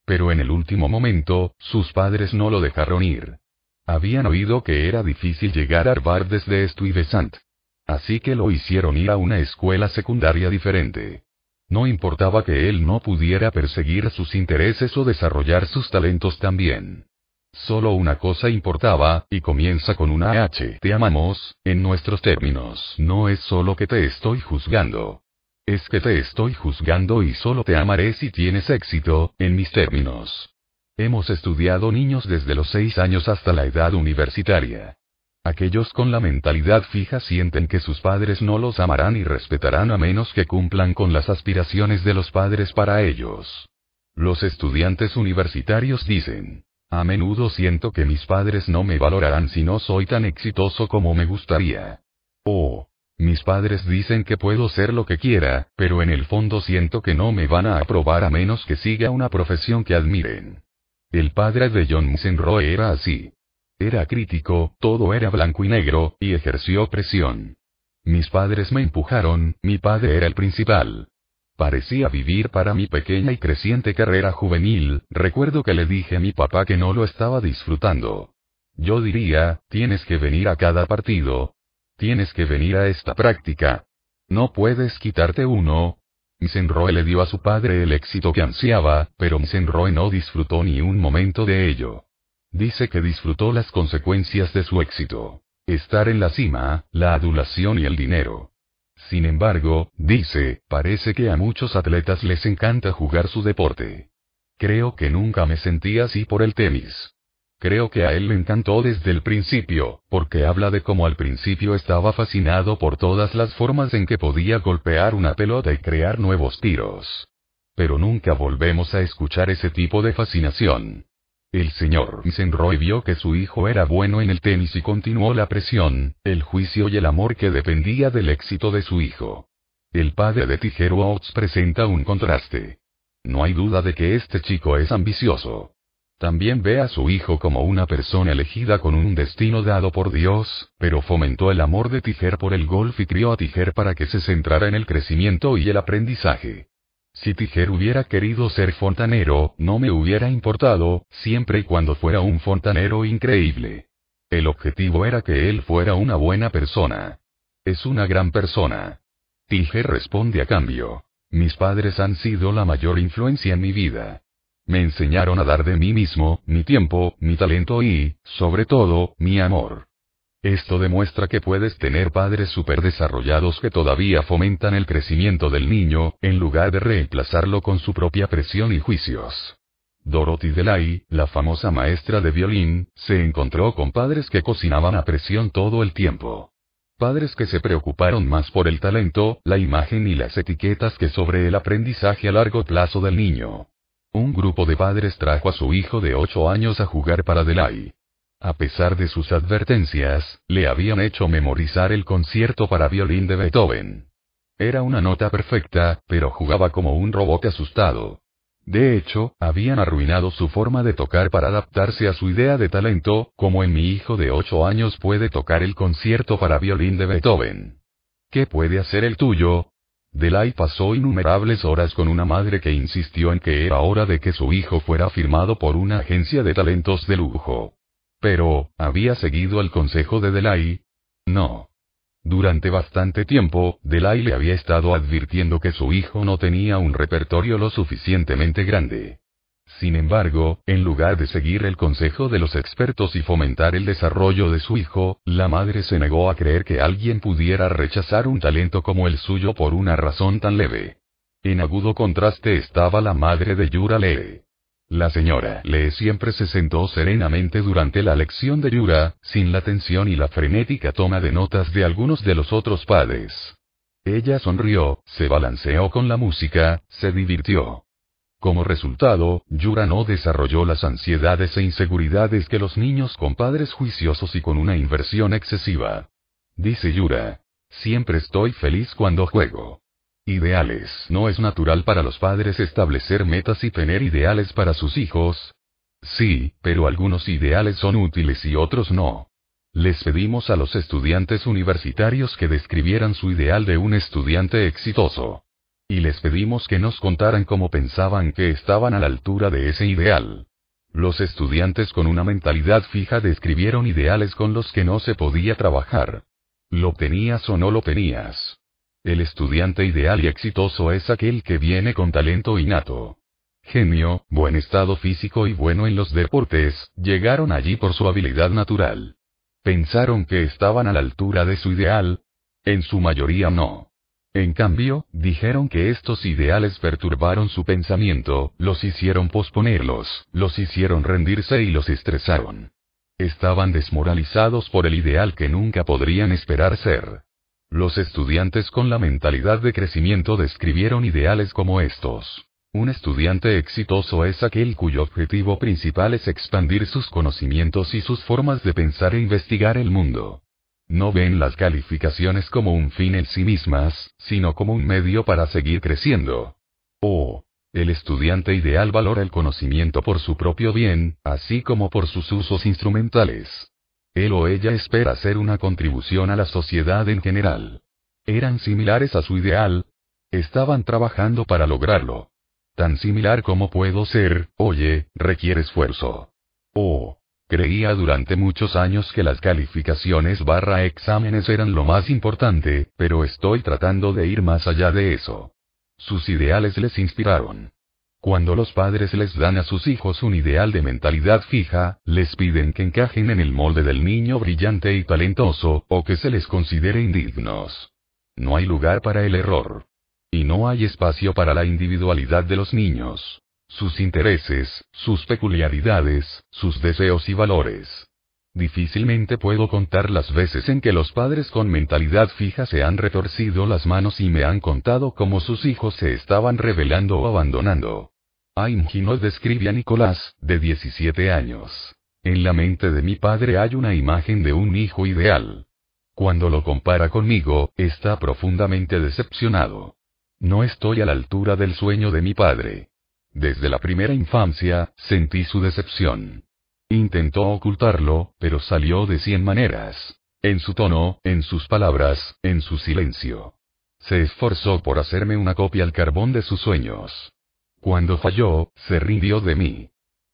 Pero en el último momento, sus padres no lo dejaron ir. Habían oído que era difícil llegar a Harvard desde Stuyvesant. Así que lo hicieron ir a una escuela secundaria diferente. No importaba que él no pudiera perseguir sus intereses o desarrollar sus talentos también. Solo una cosa importaba, y comienza con una H. Te amamos, en nuestros términos. No es solo que te estoy juzgando. Es que te estoy juzgando y solo te amaré si tienes éxito, en mis términos. Hemos estudiado niños desde los seis años hasta la edad universitaria. Aquellos con la mentalidad fija sienten que sus padres no los amarán y respetarán a menos que cumplan con las aspiraciones de los padres para ellos. Los estudiantes universitarios dicen, a menudo siento que mis padres no me valorarán si no soy tan exitoso como me gustaría. O, mis padres dicen que puedo ser lo que quiera, pero en el fondo siento que no me van a aprobar a menos que siga una profesión que admiren. El padre de John Musenroe era así. Era crítico, todo era blanco y negro, y ejerció presión. Mis padres me empujaron, mi padre era el principal. Parecía vivir para mi pequeña y creciente carrera juvenil, recuerdo que le dije a mi papá que no lo estaba disfrutando. Yo diría, tienes que venir a cada partido. Tienes que venir a esta práctica. No puedes quitarte uno. Misenroe le dio a su padre el éxito que ansiaba, pero Misenroe no disfrutó ni un momento de ello. Dice que disfrutó las consecuencias de su éxito. Estar en la cima, la adulación y el dinero. Sin embargo, dice, parece que a muchos atletas les encanta jugar su deporte. Creo que nunca me sentí así por el tenis. Creo que a él le encantó desde el principio, porque habla de cómo al principio estaba fascinado por todas las formas en que podía golpear una pelota y crear nuevos tiros. Pero nunca volvemos a escuchar ese tipo de fascinación. El señor Misenroy vio que su hijo era bueno en el tenis y continuó la presión, el juicio y el amor que dependía del éxito de su hijo. El padre de Tiger Woods presenta un contraste. No hay duda de que este chico es ambicioso. También ve a su hijo como una persona elegida con un destino dado por Dios, pero fomentó el amor de Tiger por el golf y crió a Tiger para que se centrara en el crecimiento y el aprendizaje. Si Tiger hubiera querido ser fontanero, no me hubiera importado, siempre y cuando fuera un fontanero increíble. El objetivo era que él fuera una buena persona. Es una gran persona. Tiger responde a cambio. Mis padres han sido la mayor influencia en mi vida. Me enseñaron a dar de mí mismo, mi tiempo, mi talento y, sobre todo, mi amor. Esto demuestra que puedes tener padres superdesarrollados que todavía fomentan el crecimiento del niño, en lugar de reemplazarlo con su propia presión y juicios. Dorothy Delay, la famosa maestra de violín, se encontró con padres que cocinaban a presión todo el tiempo. Padres que se preocuparon más por el talento, la imagen y las etiquetas que sobre el aprendizaje a largo plazo del niño. Un grupo de padres trajo a su hijo de 8 años a jugar para Delay. A pesar de sus advertencias, le habían hecho memorizar el concierto para violín de Beethoven. Era una nota perfecta, pero jugaba como un robot asustado. De hecho, habían arruinado su forma de tocar para adaptarse a su idea de talento, como en mi hijo de 8 años puede tocar el concierto para violín de Beethoven. ¿Qué puede hacer el tuyo? Delay pasó innumerables horas con una madre que insistió en que era hora de que su hijo fuera firmado por una agencia de talentos de lujo. Pero, ¿había seguido el consejo de Delay? No. Durante bastante tiempo, Delay le había estado advirtiendo que su hijo no tenía un repertorio lo suficientemente grande. Sin embargo, en lugar de seguir el consejo de los expertos y fomentar el desarrollo de su hijo, la madre se negó a creer que alguien pudiera rechazar un talento como el suyo por una razón tan leve. En agudo contraste estaba la madre de Yura Lee. La señora Lee siempre se sentó serenamente durante la lección de Yura, sin la tensión y la frenética toma de notas de algunos de los otros padres. Ella sonrió, se balanceó con la música, se divirtió. Como resultado, Yura no desarrolló las ansiedades e inseguridades que los niños con padres juiciosos y con una inversión excesiva. Dice Yura. Siempre estoy feliz cuando juego. Ideales. ¿No es natural para los padres establecer metas y tener ideales para sus hijos? Sí, pero algunos ideales son útiles y otros no. Les pedimos a los estudiantes universitarios que describieran su ideal de un estudiante exitoso. Y les pedimos que nos contaran cómo pensaban que estaban a la altura de ese ideal. Los estudiantes con una mentalidad fija describieron ideales con los que no se podía trabajar. Lo tenías o no lo tenías. El estudiante ideal y exitoso es aquel que viene con talento innato. Genio, buen estado físico y bueno en los deportes, llegaron allí por su habilidad natural. ¿Pensaron que estaban a la altura de su ideal? En su mayoría no. En cambio, dijeron que estos ideales perturbaron su pensamiento, los hicieron posponerlos, los hicieron rendirse y los estresaron. Estaban desmoralizados por el ideal que nunca podrían esperar ser. Los estudiantes con la mentalidad de crecimiento describieron ideales como estos. Un estudiante exitoso es aquel cuyo objetivo principal es expandir sus conocimientos y sus formas de pensar e investigar el mundo. No ven las calificaciones como un fin en sí mismas, sino como un medio para seguir creciendo. O, el estudiante ideal valora el conocimiento por su propio bien, así como por sus usos instrumentales. Él o ella espera hacer una contribución a la sociedad en general. Eran similares a su ideal. Estaban trabajando para lograrlo. Tan similar como puedo ser, oye, requiere esfuerzo. Oh. Creía durante muchos años que las calificaciones barra exámenes eran lo más importante, pero estoy tratando de ir más allá de eso. Sus ideales les inspiraron. Cuando los padres les dan a sus hijos un ideal de mentalidad fija, les piden que encajen en el molde del niño brillante y talentoso, o que se les considere indignos. No hay lugar para el error. Y no hay espacio para la individualidad de los niños. Sus intereses, sus peculiaridades, sus deseos y valores. Difícilmente puedo contar las veces en que los padres con mentalidad fija se han retorcido las manos y me han contado cómo sus hijos se estaban revelando o abandonando. nos describe a Nicolás, de 17 años. En la mente de mi padre hay una imagen de un hijo ideal. Cuando lo compara conmigo, está profundamente decepcionado. No estoy a la altura del sueño de mi padre. Desde la primera infancia, sentí su decepción. Intentó ocultarlo, pero salió de cien maneras. En su tono, en sus palabras, en su silencio. Se esforzó por hacerme una copia al carbón de sus sueños. Cuando falló, se rindió de mí.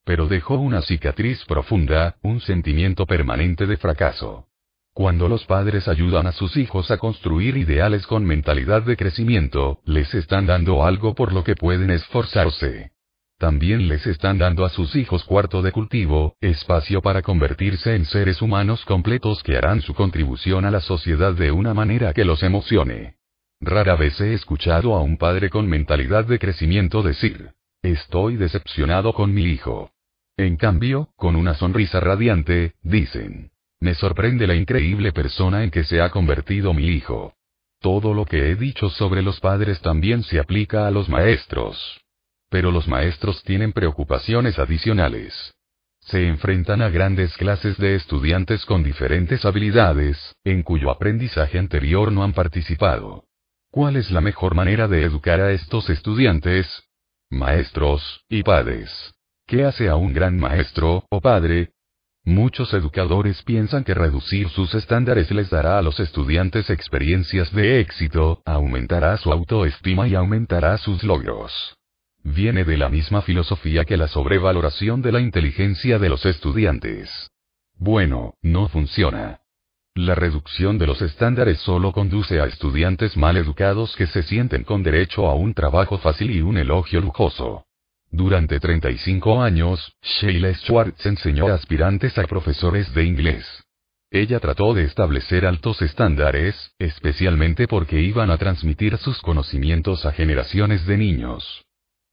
Pero dejó una cicatriz profunda, un sentimiento permanente de fracaso. Cuando los padres ayudan a sus hijos a construir ideales con mentalidad de crecimiento, les están dando algo por lo que pueden esforzarse. También les están dando a sus hijos cuarto de cultivo, espacio para convertirse en seres humanos completos que harán su contribución a la sociedad de una manera que los emocione. Rara vez he escuchado a un padre con mentalidad de crecimiento decir, estoy decepcionado con mi hijo. En cambio, con una sonrisa radiante, dicen, me sorprende la increíble persona en que se ha convertido mi hijo. Todo lo que he dicho sobre los padres también se aplica a los maestros. Pero los maestros tienen preocupaciones adicionales. se enfrentan a grandes clases de estudiantes con diferentes habilidades, en cuyo aprendizaje anterior no han participado. ¿Cuál es la mejor manera de educar a estos estudiantes? Maestros, y padres. ¿Qué hace a un gran maestro, o padre? Muchos educadores piensan que reducir sus estándares les dará a los estudiantes experiencias de éxito, aumentará su autoestima y aumentará sus logros. Viene de la misma filosofía que la sobrevaloración de la inteligencia de los estudiantes. Bueno, no funciona. La reducción de los estándares solo conduce a estudiantes mal educados que se sienten con derecho a un trabajo fácil y un elogio lujoso. Durante 35 años, Sheila Schwartz enseñó a aspirantes a profesores de inglés. Ella trató de establecer altos estándares, especialmente porque iban a transmitir sus conocimientos a generaciones de niños.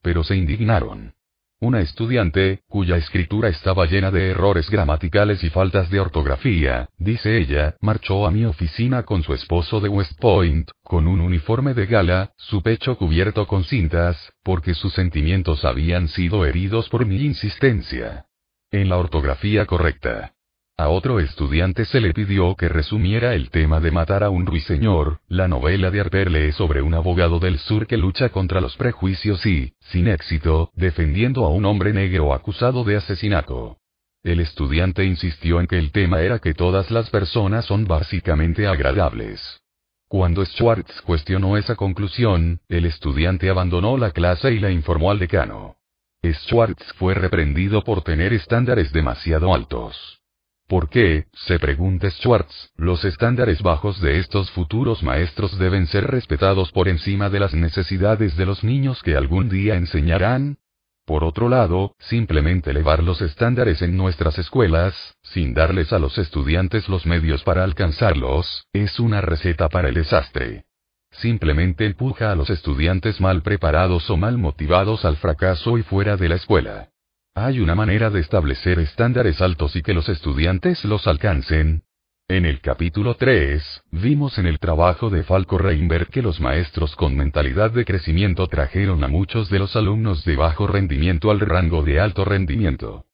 Pero se indignaron. Una estudiante, cuya escritura estaba llena de errores gramaticales y faltas de ortografía, dice ella, marchó a mi oficina con su esposo de West Point, con un uniforme de gala, su pecho cubierto con cintas, porque sus sentimientos habían sido heridos por mi insistencia. En la ortografía correcta. A otro estudiante se le pidió que resumiera el tema de Matar a un ruiseñor, la novela de Harper Lee sobre un abogado del sur que lucha contra los prejuicios y, sin éxito, defendiendo a un hombre negro acusado de asesinato. El estudiante insistió en que el tema era que todas las personas son básicamente agradables. Cuando Schwartz cuestionó esa conclusión, el estudiante abandonó la clase y la informó al decano. Schwartz fue reprendido por tener estándares demasiado altos. ¿Por qué, se pregunta Schwartz, los estándares bajos de estos futuros maestros deben ser respetados por encima de las necesidades de los niños que algún día enseñarán? Por otro lado, simplemente elevar los estándares en nuestras escuelas, sin darles a los estudiantes los medios para alcanzarlos, es una receta para el desastre. Simplemente empuja a los estudiantes mal preparados o mal motivados al fracaso y fuera de la escuela. Hay una manera de establecer estándares altos y que los estudiantes los alcancen. En el capítulo 3, vimos en el trabajo de Falco Reinberg que los maestros con mentalidad de crecimiento trajeron a muchos de los alumnos de bajo rendimiento al rango de alto rendimiento.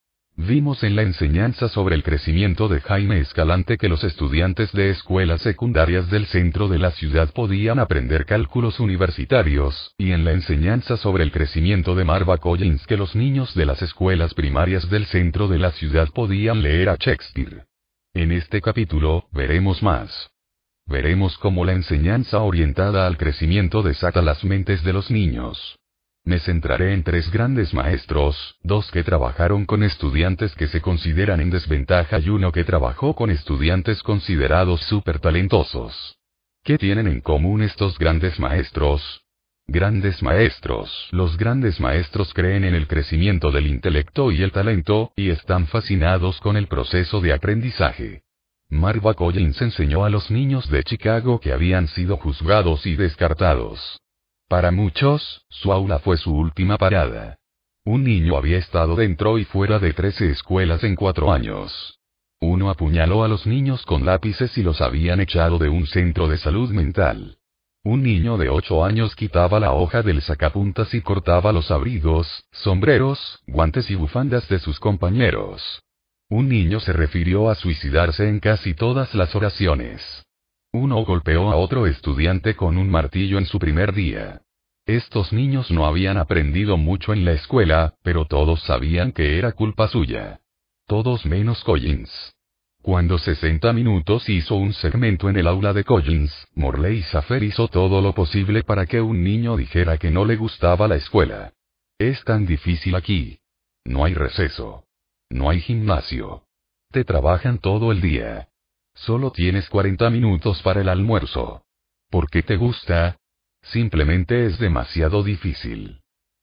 Vimos en la enseñanza sobre el crecimiento de Jaime Escalante que los estudiantes de escuelas secundarias del centro de la ciudad podían aprender cálculos universitarios, y en la enseñanza sobre el crecimiento de Marva Collins que los niños de las escuelas primarias del centro de la ciudad podían leer a Shakespeare. En este capítulo, veremos más. Veremos cómo la enseñanza orientada al crecimiento desata las mentes de los niños. Me centraré en tres grandes maestros, dos que trabajaron con estudiantes que se consideran en desventaja y uno que trabajó con estudiantes considerados súper talentosos. ¿Qué tienen en común estos grandes maestros? Grandes maestros. Los grandes maestros creen en el crecimiento del intelecto y el talento, y están fascinados con el proceso de aprendizaje. Marva Collins enseñó a los niños de Chicago que habían sido juzgados y descartados. Para muchos, su aula fue su última parada. Un niño había estado dentro y fuera de 13 escuelas en cuatro años. Uno apuñaló a los niños con lápices y los habían echado de un centro de salud mental. Un niño de 8 años quitaba la hoja del sacapuntas y cortaba los abrigos, sombreros, guantes y bufandas de sus compañeros. Un niño se refirió a suicidarse en casi todas las oraciones. Uno golpeó a otro estudiante con un martillo en su primer día. Estos niños no habían aprendido mucho en la escuela, pero todos sabían que era culpa suya. Todos menos Collins. Cuando 60 minutos hizo un segmento en el aula de Collins, Morley Safer hizo todo lo posible para que un niño dijera que no le gustaba la escuela. Es tan difícil aquí. No hay receso. No hay gimnasio. Te trabajan todo el día. Solo tienes 40 minutos para el almuerzo. ¿Por qué te gusta? Simplemente es demasiado difícil.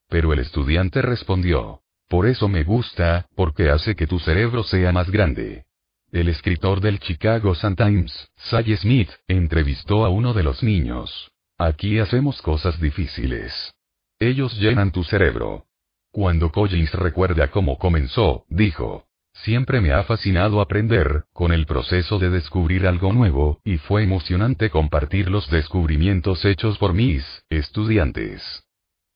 Pero el estudiante respondió. Por eso me gusta, porque hace que tu cerebro sea más grande. El escritor del Chicago Sun-Times, Sally Smith, entrevistó a uno de los niños. Aquí hacemos cosas difíciles. Ellos llenan tu cerebro. Cuando Collins recuerda cómo comenzó, dijo, Siempre me ha fascinado aprender, con el proceso de descubrir algo nuevo, y fue emocionante compartir los descubrimientos hechos por mis estudiantes.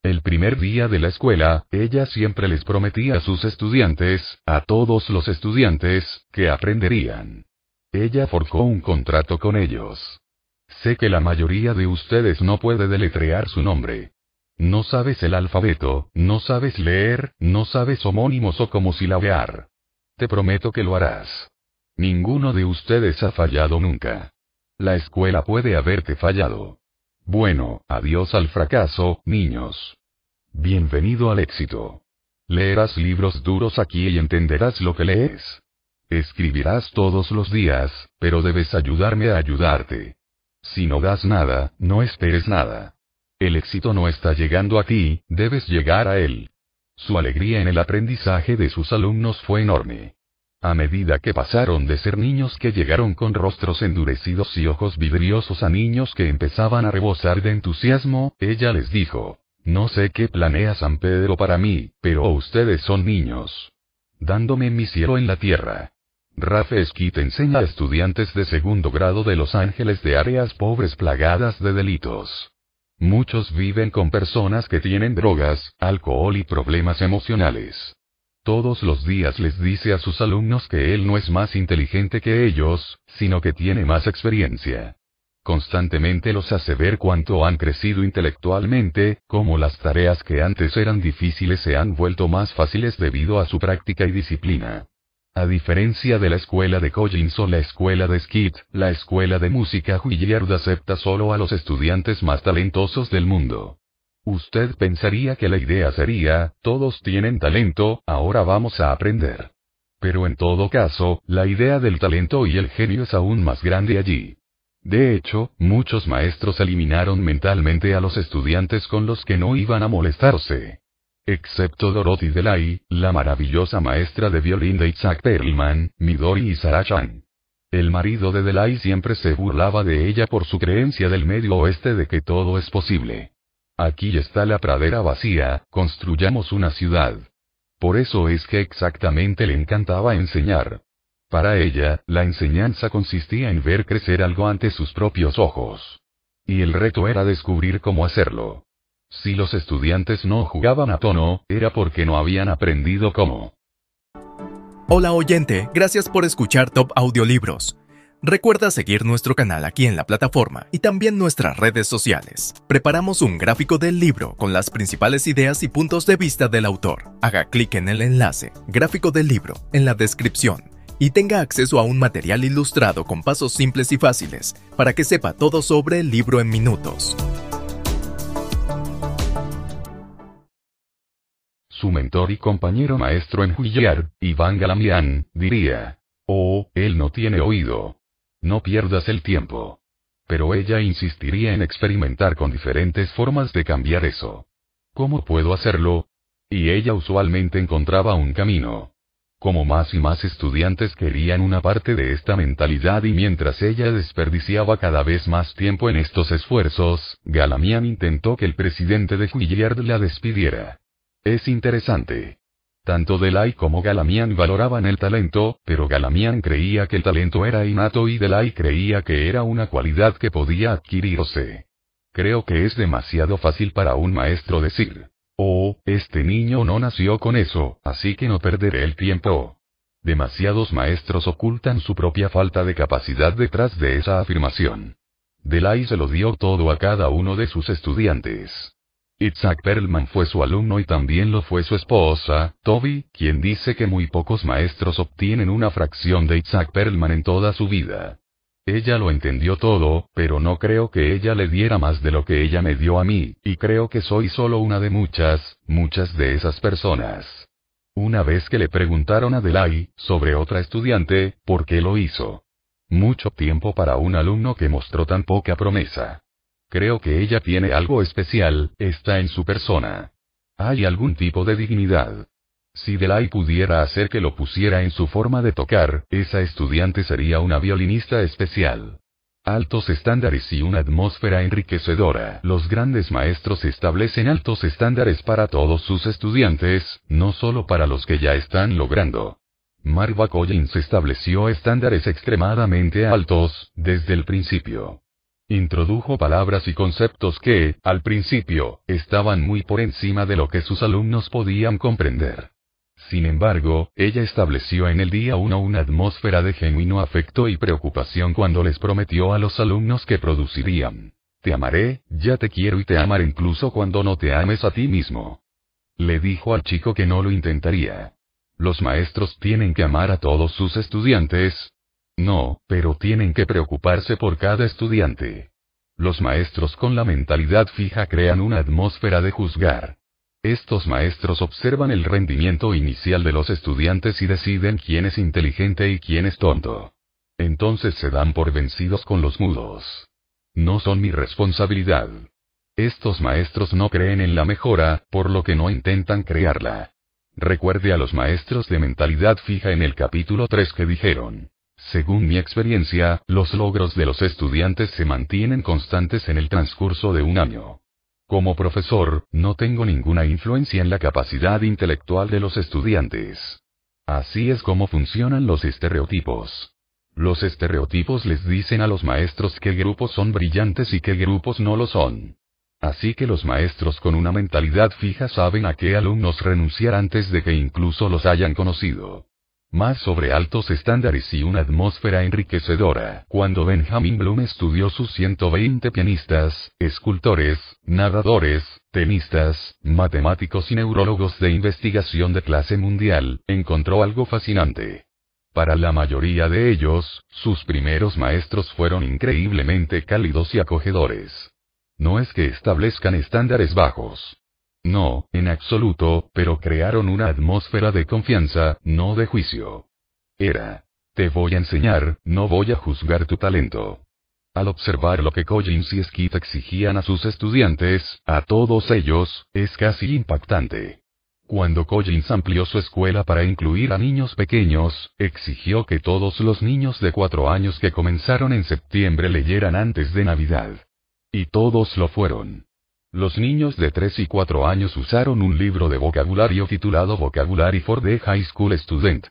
El primer día de la escuela, ella siempre les prometía a sus estudiantes, a todos los estudiantes, que aprenderían. Ella forjó un contrato con ellos. Sé que la mayoría de ustedes no puede deletrear su nombre. No sabes el alfabeto, no sabes leer, no sabes homónimos o cómo silabear. Te prometo que lo harás. Ninguno de ustedes ha fallado nunca. La escuela puede haberte fallado. Bueno, adiós al fracaso, niños. Bienvenido al éxito. Leerás libros duros aquí y entenderás lo que lees. Escribirás todos los días, pero debes ayudarme a ayudarte. Si no das nada, no esperes nada. El éxito no está llegando a ti, debes llegar a él. Su alegría en el aprendizaje de sus alumnos fue enorme. A medida que pasaron de ser niños que llegaron con rostros endurecidos y ojos vidriosos a niños que empezaban a rebosar de entusiasmo, ella les dijo, no sé qué planea San Pedro para mí, pero ustedes son niños. Dándome mi cielo en la tierra. Rafe Skit enseña a estudiantes de segundo grado de Los Ángeles de áreas pobres plagadas de delitos. Muchos viven con personas que tienen drogas, alcohol y problemas emocionales. Todos los días les dice a sus alumnos que él no es más inteligente que ellos, sino que tiene más experiencia. Constantemente los hace ver cuánto han crecido intelectualmente, cómo las tareas que antes eran difíciles se han vuelto más fáciles debido a su práctica y disciplina. A diferencia de la escuela de Collins o la escuela de Skid, la escuela de música Juilliard acepta solo a los estudiantes más talentosos del mundo. Usted pensaría que la idea sería, todos tienen talento, ahora vamos a aprender. Pero en todo caso, la idea del talento y el genio es aún más grande allí. De hecho, muchos maestros eliminaron mentalmente a los estudiantes con los que no iban a molestarse. Excepto Dorothy Delay, la maravillosa maestra de violín de Isaac Perlman, Midori y Sarah Chan. El marido de Delay siempre se burlaba de ella por su creencia del medio oeste de que todo es posible. Aquí está la pradera vacía, construyamos una ciudad. Por eso es que exactamente le encantaba enseñar. Para ella, la enseñanza consistía en ver crecer algo ante sus propios ojos. Y el reto era descubrir cómo hacerlo. Si los estudiantes no jugaban a tono, era porque no habían aprendido cómo. Hola oyente, gracias por escuchar Top Audiolibros. Recuerda seguir nuestro canal aquí en la plataforma y también nuestras redes sociales. Preparamos un gráfico del libro con las principales ideas y puntos de vista del autor. Haga clic en el enlace, gráfico del libro, en la descripción y tenga acceso a un material ilustrado con pasos simples y fáciles para que sepa todo sobre el libro en minutos. Su mentor y compañero maestro en Juilliard, Iván Galamian, diría, Oh, él no tiene oído. No pierdas el tiempo. Pero ella insistiría en experimentar con diferentes formas de cambiar eso. ¿Cómo puedo hacerlo? Y ella usualmente encontraba un camino. Como más y más estudiantes querían una parte de esta mentalidad y mientras ella desperdiciaba cada vez más tiempo en estos esfuerzos, Galamian intentó que el presidente de Juilliard la despidiera. Es interesante. Tanto Delay como Galamian valoraban el talento, pero Galamian creía que el talento era innato y Delay creía que era una cualidad que podía adquirirse. Creo que es demasiado fácil para un maestro decir, oh, este niño no nació con eso, así que no perderé el tiempo. Demasiados maestros ocultan su propia falta de capacidad detrás de esa afirmación. Delay se lo dio todo a cada uno de sus estudiantes. Isaac Perlman fue su alumno y también lo fue su esposa, Toby, quien dice que muy pocos maestros obtienen una fracción de Isaac Perlman en toda su vida. Ella lo entendió todo, pero no creo que ella le diera más de lo que ella me dio a mí, y creo que soy solo una de muchas, muchas de esas personas. Una vez que le preguntaron a Delay, sobre otra estudiante, ¿por qué lo hizo? Mucho tiempo para un alumno que mostró tan poca promesa. Creo que ella tiene algo especial, está en su persona. Hay algún tipo de dignidad. Si Delay pudiera hacer que lo pusiera en su forma de tocar, esa estudiante sería una violinista especial. Altos estándares y una atmósfera enriquecedora. Los grandes maestros establecen altos estándares para todos sus estudiantes, no solo para los que ya están logrando. Marva Collins estableció estándares extremadamente altos, desde el principio. Introdujo palabras y conceptos que, al principio, estaban muy por encima de lo que sus alumnos podían comprender. Sin embargo, ella estableció en el día 1 una atmósfera de genuino afecto y preocupación cuando les prometió a los alumnos que producirían. Te amaré, ya te quiero y te amaré incluso cuando no te ames a ti mismo. Le dijo al chico que no lo intentaría. Los maestros tienen que amar a todos sus estudiantes, no, pero tienen que preocuparse por cada estudiante. Los maestros con la mentalidad fija crean una atmósfera de juzgar. Estos maestros observan el rendimiento inicial de los estudiantes y deciden quién es inteligente y quién es tonto. Entonces se dan por vencidos con los mudos. No son mi responsabilidad. Estos maestros no creen en la mejora, por lo que no intentan crearla. Recuerde a los maestros de mentalidad fija en el capítulo 3 que dijeron, según mi experiencia, los logros de los estudiantes se mantienen constantes en el transcurso de un año. Como profesor, no tengo ninguna influencia en la capacidad intelectual de los estudiantes. Así es como funcionan los estereotipos. Los estereotipos les dicen a los maestros qué grupos son brillantes y qué grupos no lo son. Así que los maestros con una mentalidad fija saben a qué alumnos renunciar antes de que incluso los hayan conocido más sobre altos estándares y una atmósfera enriquecedora. Cuando Benjamin Bloom estudió sus 120 pianistas, escultores, nadadores, tenistas, matemáticos y neurólogos de investigación de clase mundial, encontró algo fascinante. Para la mayoría de ellos, sus primeros maestros fueron increíblemente cálidos y acogedores. No es que establezcan estándares bajos, no, en absoluto, pero crearon una atmósfera de confianza, no de juicio. Era. Te voy a enseñar, no voy a juzgar tu talento. Al observar lo que Collins y Skid exigían a sus estudiantes, a todos ellos, es casi impactante. Cuando Collins amplió su escuela para incluir a niños pequeños, exigió que todos los niños de cuatro años que comenzaron en septiembre leyeran antes de Navidad. Y todos lo fueron. Los niños de 3 y 4 años usaron un libro de vocabulario titulado Vocabulary for the High School Student.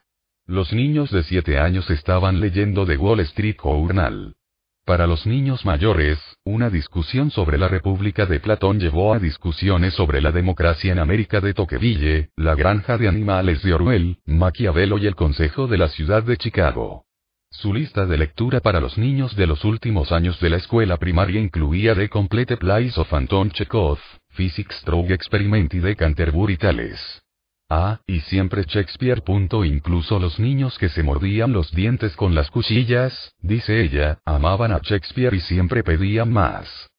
Los niños de 7 años estaban leyendo The Wall Street Journal. Para los niños mayores, una discusión sobre la República de Platón llevó a discusiones sobre la democracia en América de Tocqueville, la granja de animales de Orwell, Maquiavelo y el Consejo de la Ciudad de Chicago. Su lista de lectura para los niños de los últimos años de la escuela primaria incluía The Complete Plays of Anton Chekhov, Physics Through Experiment y The Canterbury Tales. Ah, y siempre Shakespeare. Incluso los niños que se mordían los dientes con las cuchillas, dice ella, amaban a Shakespeare y siempre pedían más.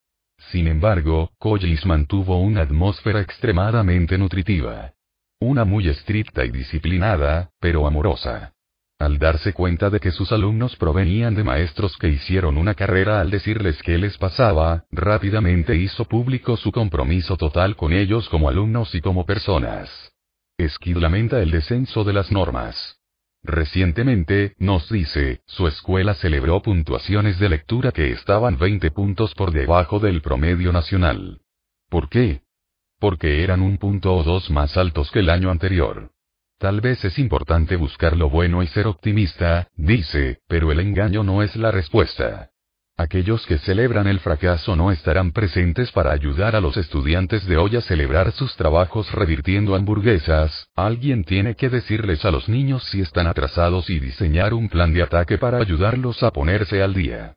Sin embargo, Collins mantuvo una atmósfera extremadamente nutritiva. Una muy estricta y disciplinada, pero amorosa. Al darse cuenta de que sus alumnos provenían de maestros que hicieron una carrera al decirles qué les pasaba, rápidamente hizo público su compromiso total con ellos como alumnos y como personas. Skid lamenta el descenso de las normas. Recientemente, nos dice, su escuela celebró puntuaciones de lectura que estaban 20 puntos por debajo del promedio nacional. ¿Por qué? Porque eran un punto o dos más altos que el año anterior. Tal vez es importante buscar lo bueno y ser optimista, dice, pero el engaño no es la respuesta. Aquellos que celebran el fracaso no estarán presentes para ayudar a los estudiantes de hoy a celebrar sus trabajos revirtiendo hamburguesas, alguien tiene que decirles a los niños si están atrasados y diseñar un plan de ataque para ayudarlos a ponerse al día.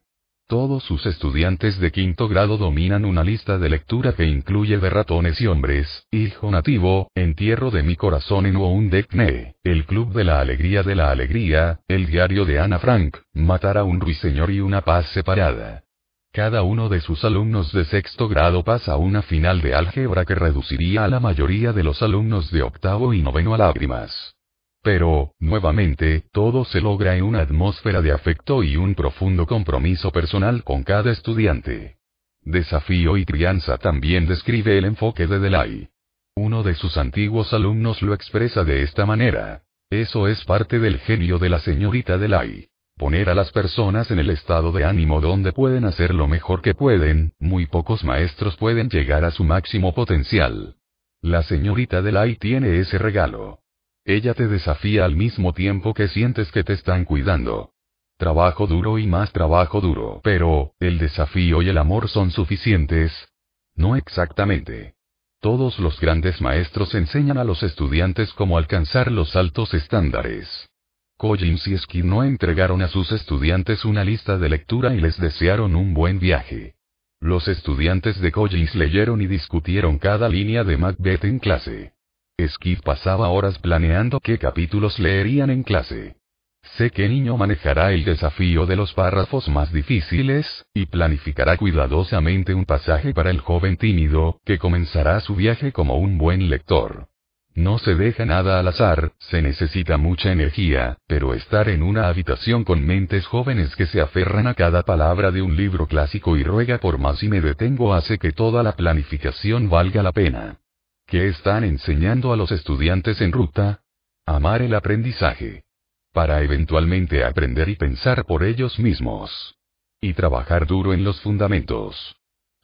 Todos sus estudiantes de quinto grado dominan una lista de lectura que incluye de ratones y hombres, Hijo Nativo, Entierro de mi corazón en un Decne, El Club de la Alegría de la Alegría, El Diario de Ana Frank, Matar a un ruiseñor y una paz separada. Cada uno de sus alumnos de sexto grado pasa una final de álgebra que reduciría a la mayoría de los alumnos de octavo y noveno a lágrimas. Pero, nuevamente, todo se logra en una atmósfera de afecto y un profundo compromiso personal con cada estudiante. Desafío y crianza también describe el enfoque de Delay. Uno de sus antiguos alumnos lo expresa de esta manera. Eso es parte del genio de la señorita Delay. Poner a las personas en el estado de ánimo donde pueden hacer lo mejor que pueden, muy pocos maestros pueden llegar a su máximo potencial. La señorita Delay tiene ese regalo. Ella te desafía al mismo tiempo que sientes que te están cuidando. Trabajo duro y más trabajo duro. Pero, ¿el desafío y el amor son suficientes? No exactamente. Todos los grandes maestros enseñan a los estudiantes cómo alcanzar los altos estándares. Collins y Skin no entregaron a sus estudiantes una lista de lectura y les desearon un buen viaje. Los estudiantes de Collins leyeron y discutieron cada línea de Macbeth en clase. Skid pasaba horas planeando qué capítulos leerían en clase. Sé que niño manejará el desafío de los párrafos más difíciles, y planificará cuidadosamente un pasaje para el joven tímido, que comenzará su viaje como un buen lector. No se deja nada al azar, se necesita mucha energía, pero estar en una habitación con mentes jóvenes que se aferran a cada palabra de un libro clásico y ruega por más y me detengo hace que toda la planificación valga la pena. ¿Qué están enseñando a los estudiantes en ruta? Amar el aprendizaje. Para eventualmente aprender y pensar por ellos mismos. Y trabajar duro en los fundamentos.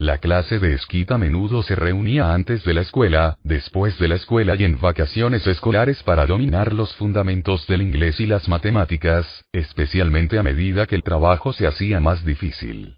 La clase de esquí a menudo se reunía antes de la escuela, después de la escuela y en vacaciones escolares para dominar los fundamentos del inglés y las matemáticas, especialmente a medida que el trabajo se hacía más difícil.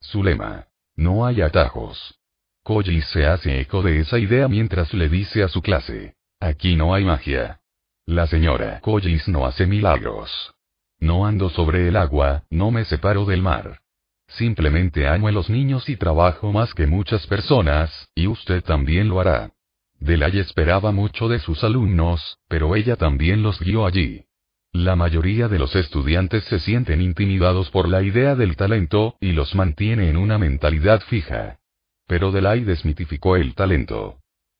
Su lema. No hay atajos. Collins se hace eco de esa idea mientras le dice a su clase. Aquí no hay magia. La señora Collins no hace milagros. No ando sobre el agua, no me separo del mar. Simplemente amo a los niños y trabajo más que muchas personas, y usted también lo hará. Delay esperaba mucho de sus alumnos, pero ella también los guió allí. La mayoría de los estudiantes se sienten intimidados por la idea del talento, y los mantiene en una mentalidad fija. Pero Delay desmitificó el talento.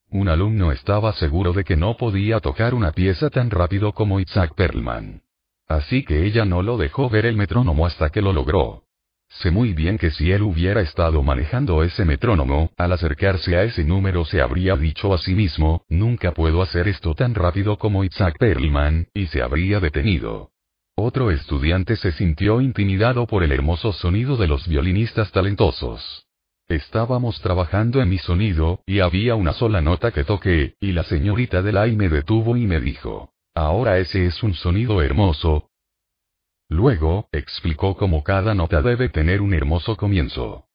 Un alumno estaba seguro de que no podía tocar una pieza tan rápido como Isaac Perlman. Así que ella no lo dejó ver el metrónomo hasta que lo logró. Sé muy bien que si él hubiera estado manejando ese metrónomo, al acercarse a ese número se habría dicho a sí mismo, nunca puedo hacer esto tan rápido como Isaac Perlman, y se habría detenido. Otro estudiante se sintió intimidado por el hermoso sonido de los violinistas talentosos. Estábamos trabajando en mi sonido, y había una sola nota que toqué, y la señorita Delay me detuvo y me dijo, ahora ese es un sonido hermoso, Luego, explicó cómo cada nota debe tener un hermoso comienzo.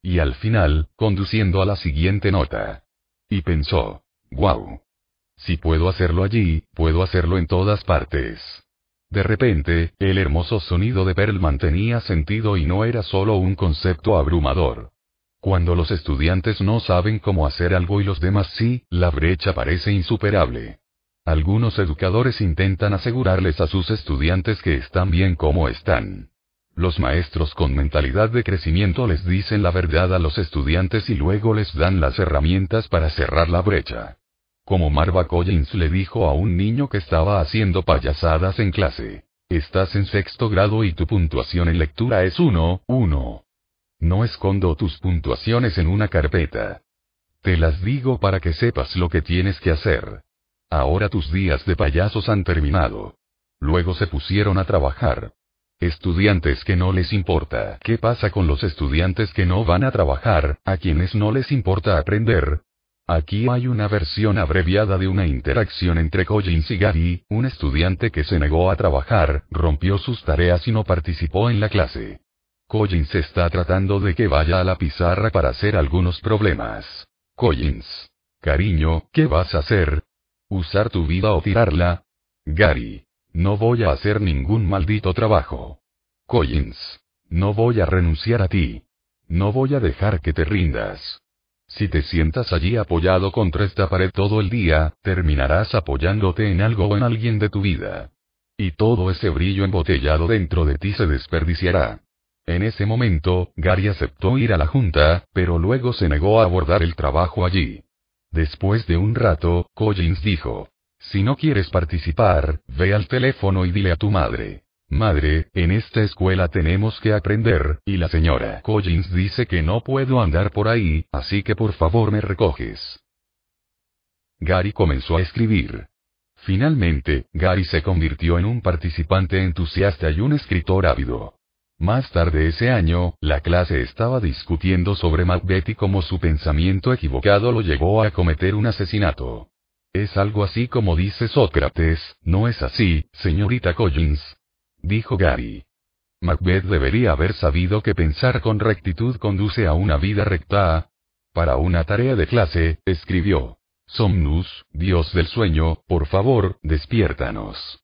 Y al final, conduciendo a la siguiente nota. Y pensó, wow. Si puedo hacerlo allí, puedo hacerlo en todas partes. De repente, el hermoso sonido de Perlman tenía sentido y no era solo un concepto abrumador. Cuando los estudiantes no saben cómo hacer algo y los demás sí, la brecha parece insuperable. Algunos educadores intentan asegurarles a sus estudiantes que están bien como están. Los maestros con mentalidad de crecimiento les dicen la verdad a los estudiantes y luego les dan las herramientas para cerrar la brecha. Como Marva Collins le dijo a un niño que estaba haciendo payasadas en clase. Estás en sexto grado y tu puntuación en lectura es 1, 1. No escondo tus puntuaciones en una carpeta. Te las digo para que sepas lo que tienes que hacer. Ahora tus días de payasos han terminado. Luego se pusieron a trabajar. Estudiantes que no les importa. ¿Qué pasa con los estudiantes que no van a trabajar, a quienes no les importa aprender? Aquí hay una versión abreviada de una interacción entre Collins y Gary, un estudiante que se negó a trabajar, rompió sus tareas y no participó en la clase. Collins está tratando de que vaya a la pizarra para hacer algunos problemas. Collins. Cariño, ¿qué vas a hacer? ¿Usar tu vida o tirarla? Gary. No voy a hacer ningún maldito trabajo. Collins. No voy a renunciar a ti. No voy a dejar que te rindas. Si te sientas allí apoyado contra esta pared todo el día, terminarás apoyándote en algo o en alguien de tu vida. Y todo ese brillo embotellado dentro de ti se desperdiciará. En ese momento, Gary aceptó ir a la junta, pero luego se negó a abordar el trabajo allí. Después de un rato, Collins dijo. Si no quieres participar, ve al teléfono y dile a tu madre. Madre, en esta escuela tenemos que aprender, y la señora Collins dice que no puedo andar por ahí, así que por favor me recoges. Gary comenzó a escribir. Finalmente, Gary se convirtió en un participante entusiasta y un escritor ávido. Más tarde ese año, la clase estaba discutiendo sobre Macbeth y cómo su pensamiento equivocado lo llevó a cometer un asesinato. Es algo así como dice Sócrates, ¿no es así, señorita Collins? Dijo Gary. Macbeth debería haber sabido que pensar con rectitud conduce a una vida recta. Para una tarea de clase, escribió. Somnus, Dios del sueño, por favor, despiértanos.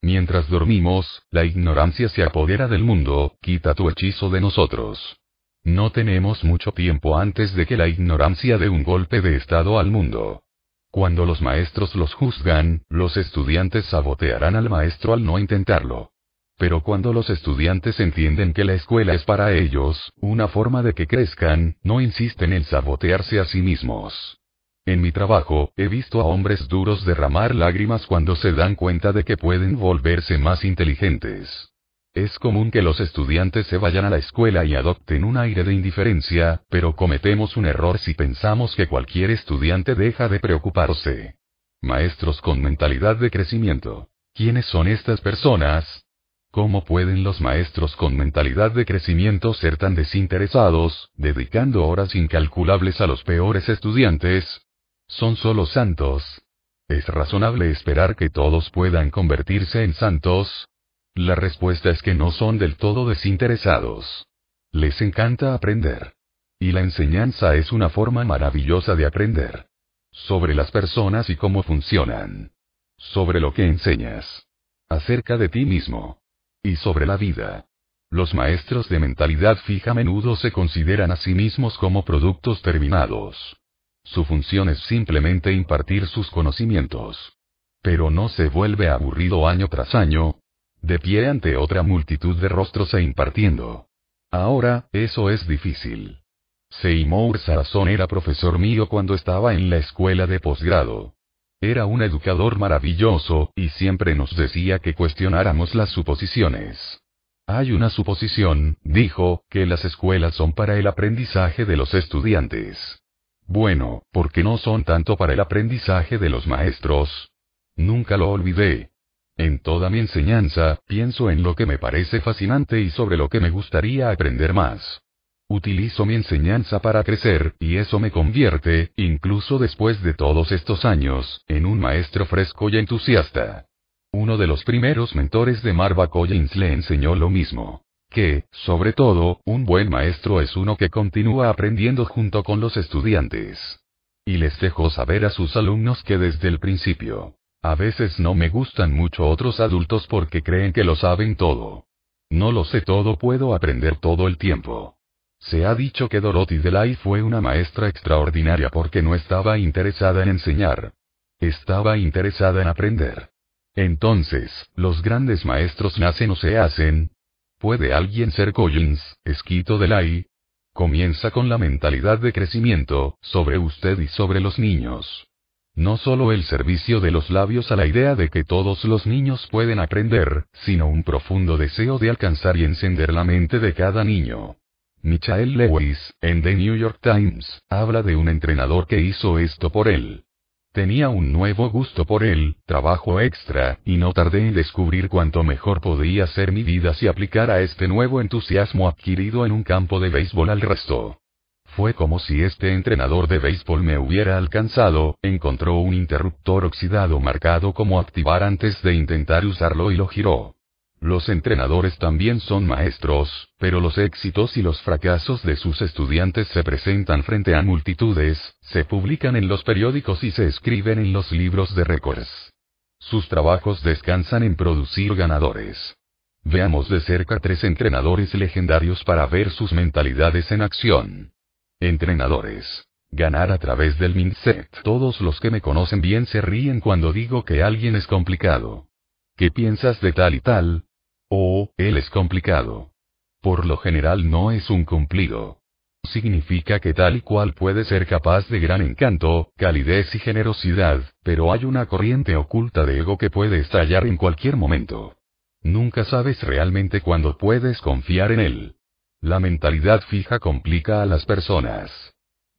Mientras dormimos, la ignorancia se apodera del mundo, quita tu hechizo de nosotros. No tenemos mucho tiempo antes de que la ignorancia dé un golpe de estado al mundo. Cuando los maestros los juzgan, los estudiantes sabotearán al maestro al no intentarlo. Pero cuando los estudiantes entienden que la escuela es para ellos, una forma de que crezcan, no insisten en sabotearse a sí mismos. En mi trabajo, he visto a hombres duros derramar lágrimas cuando se dan cuenta de que pueden volverse más inteligentes. Es común que los estudiantes se vayan a la escuela y adopten un aire de indiferencia, pero cometemos un error si pensamos que cualquier estudiante deja de preocuparse. Maestros con mentalidad de crecimiento. ¿Quiénes son estas personas? ¿Cómo pueden los maestros con mentalidad de crecimiento ser tan desinteresados, dedicando horas incalculables a los peores estudiantes? Son solo santos. ¿Es razonable esperar que todos puedan convertirse en santos? La respuesta es que no son del todo desinteresados. Les encanta aprender. Y la enseñanza es una forma maravillosa de aprender. Sobre las personas y cómo funcionan. Sobre lo que enseñas. Acerca de ti mismo. Y sobre la vida. Los maestros de mentalidad fija a menudo se consideran a sí mismos como productos terminados. Su función es simplemente impartir sus conocimientos. Pero no se vuelve aburrido año tras año, de pie ante otra multitud de rostros e impartiendo. Ahora, eso es difícil. Seymour Sarazón era profesor mío cuando estaba en la escuela de posgrado. Era un educador maravilloso, y siempre nos decía que cuestionáramos las suposiciones. Hay una suposición, dijo, que las escuelas son para el aprendizaje de los estudiantes. Bueno, porque no son tanto para el aprendizaje de los maestros. Nunca lo olvidé. En toda mi enseñanza, pienso en lo que me parece fascinante y sobre lo que me gustaría aprender más. Utilizo mi enseñanza para crecer, y eso me convierte, incluso después de todos estos años, en un maestro fresco y entusiasta. Uno de los primeros mentores de Marva Collins le enseñó lo mismo que, sobre todo, un buen maestro es uno que continúa aprendiendo junto con los estudiantes. Y les dejo saber a sus alumnos que desde el principio, a veces no me gustan mucho otros adultos porque creen que lo saben todo. No lo sé todo, puedo aprender todo el tiempo. Se ha dicho que Dorothy Delay fue una maestra extraordinaria porque no estaba interesada en enseñar. Estaba interesada en aprender. Entonces, los grandes maestros nacen o se hacen, ¿Puede alguien ser Collins, esquito de Lai? Comienza con la mentalidad de crecimiento, sobre usted y sobre los niños. No solo el servicio de los labios a la idea de que todos los niños pueden aprender, sino un profundo deseo de alcanzar y encender la mente de cada niño. Michael Lewis, en The New York Times, habla de un entrenador que hizo esto por él. Tenía un nuevo gusto por él, trabajo extra, y no tardé en descubrir cuánto mejor podía ser mi vida si aplicara este nuevo entusiasmo adquirido en un campo de béisbol al resto. Fue como si este entrenador de béisbol me hubiera alcanzado, encontró un interruptor oxidado marcado como activar antes de intentar usarlo y lo giró. Los entrenadores también son maestros, pero los éxitos y los fracasos de sus estudiantes se presentan frente a multitudes, se publican en los periódicos y se escriben en los libros de récords. Sus trabajos descansan en producir ganadores. Veamos de cerca tres entrenadores legendarios para ver sus mentalidades en acción. Entrenadores. Ganar a través del mindset. Todos los que me conocen bien se ríen cuando digo que alguien es complicado. ¿Qué piensas de tal y tal? Oh, él es complicado. Por lo general no es un cumplido. Significa que tal y cual puede ser capaz de gran encanto, calidez y generosidad, pero hay una corriente oculta de ego que puede estallar en cualquier momento. Nunca sabes realmente cuándo puedes confiar en él. La mentalidad fija complica a las personas.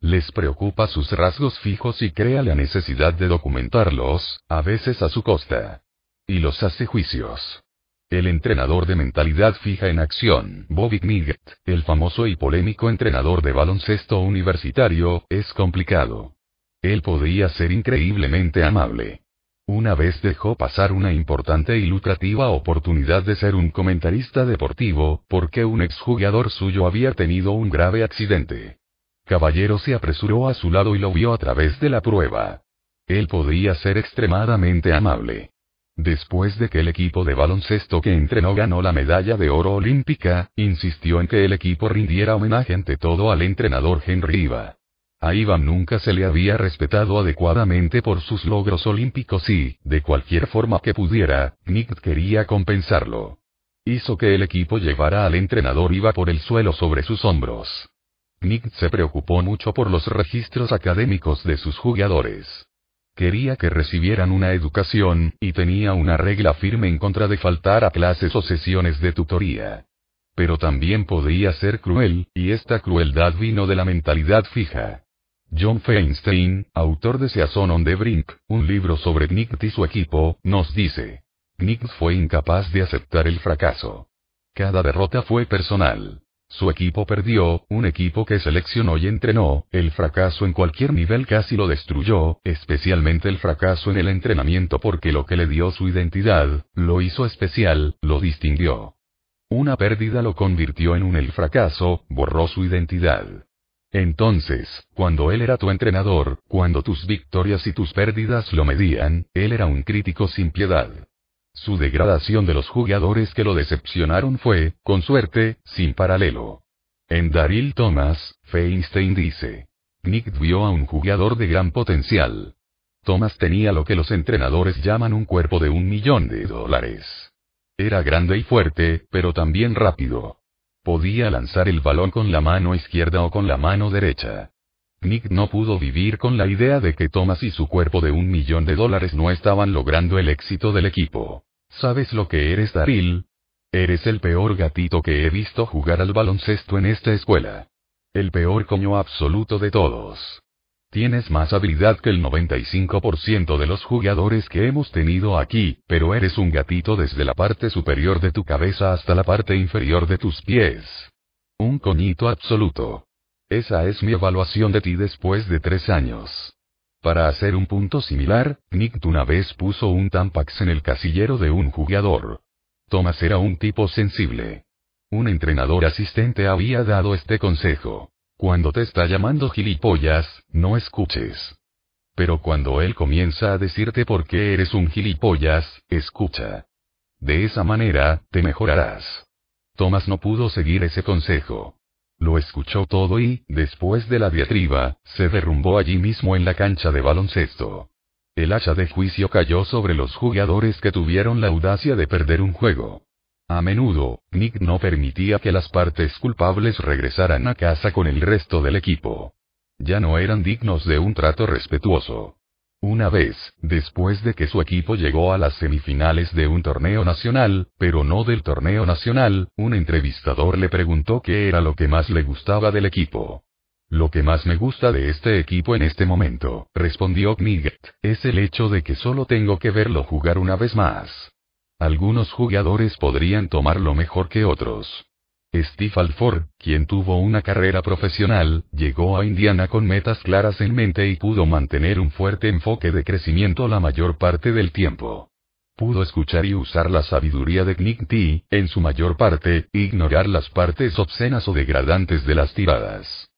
Les preocupa sus rasgos fijos y crea la necesidad de documentarlos, a veces a su costa. Y los hace juicios. El entrenador de mentalidad fija en acción, Bobby Knight, el famoso y polémico entrenador de baloncesto universitario, es complicado. Él podría ser increíblemente amable. Una vez dejó pasar una importante y lucrativa oportunidad de ser un comentarista deportivo, porque un exjugador suyo había tenido un grave accidente. Caballero se apresuró a su lado y lo vio a través de la prueba. Él podía ser extremadamente amable. Después de que el equipo de baloncesto que entrenó ganó la medalla de oro olímpica, insistió en que el equipo rindiera homenaje ante todo al entrenador Henry Iva. A Ivan nunca se le había respetado adecuadamente por sus logros olímpicos y, de cualquier forma que pudiera, Nick quería compensarlo. Hizo que el equipo llevara al entrenador Iva por el suelo sobre sus hombros. Nick se preocupó mucho por los registros académicos de sus jugadores. Quería que recibieran una educación, y tenía una regla firme en contra de faltar a clases o sesiones de tutoría. Pero también podía ser cruel, y esta crueldad vino de la mentalidad fija. John Feinstein, autor de Season on the Brink, un libro sobre Nick y su equipo, nos dice. Nick fue incapaz de aceptar el fracaso. Cada derrota fue personal. Su equipo perdió, un equipo que seleccionó y entrenó, el fracaso en cualquier nivel casi lo destruyó, especialmente el fracaso en el entrenamiento porque lo que le dio su identidad, lo hizo especial, lo distinguió. Una pérdida lo convirtió en un el fracaso, borró su identidad. Entonces, cuando él era tu entrenador, cuando tus victorias y tus pérdidas lo medían, él era un crítico sin piedad. Su degradación de los jugadores que lo decepcionaron fue, con suerte, sin paralelo. En Daryl Thomas, Feinstein dice. Nick vio a un jugador de gran potencial. Thomas tenía lo que los entrenadores llaman un cuerpo de un millón de dólares. Era grande y fuerte, pero también rápido. Podía lanzar el balón con la mano izquierda o con la mano derecha. Nick no pudo vivir con la idea de que Thomas y su cuerpo de un millón de dólares no estaban logrando el éxito del equipo. ¿Sabes lo que eres, Daryl? Eres el peor gatito que he visto jugar al baloncesto en esta escuela. El peor coño absoluto de todos. Tienes más habilidad que el 95% de los jugadores que hemos tenido aquí, pero eres un gatito desde la parte superior de tu cabeza hasta la parte inferior de tus pies. Un coñito absoluto. Esa es mi evaluación de ti después de tres años. Para hacer un punto similar, Nick una vez puso un Tampax en el casillero de un jugador. Thomas era un tipo sensible. Un entrenador asistente había dado este consejo. Cuando te está llamando gilipollas, no escuches. Pero cuando él comienza a decirte por qué eres un gilipollas, escucha. De esa manera, te mejorarás. Thomas no pudo seguir ese consejo. Lo escuchó todo y, después de la diatriba, se derrumbó allí mismo en la cancha de baloncesto. El hacha de juicio cayó sobre los jugadores que tuvieron la audacia de perder un juego. A menudo, Nick no permitía que las partes culpables regresaran a casa con el resto del equipo. Ya no eran dignos de un trato respetuoso. Una vez, después de que su equipo llegó a las semifinales de un torneo nacional, pero no del torneo nacional, un entrevistador le preguntó qué era lo que más le gustaba del equipo. Lo que más me gusta de este equipo en este momento, respondió Knight, es el hecho de que solo tengo que verlo jugar una vez más. Algunos jugadores podrían tomarlo mejor que otros. Steve Alford, quien tuvo una carrera profesional, llegó a Indiana con metas claras en mente y pudo mantener un fuerte enfoque de crecimiento la mayor parte del tiempo. Pudo escuchar y usar la sabiduría de Nick T, en su mayor parte, ignorar las partes obscenas o degradantes de las tiradas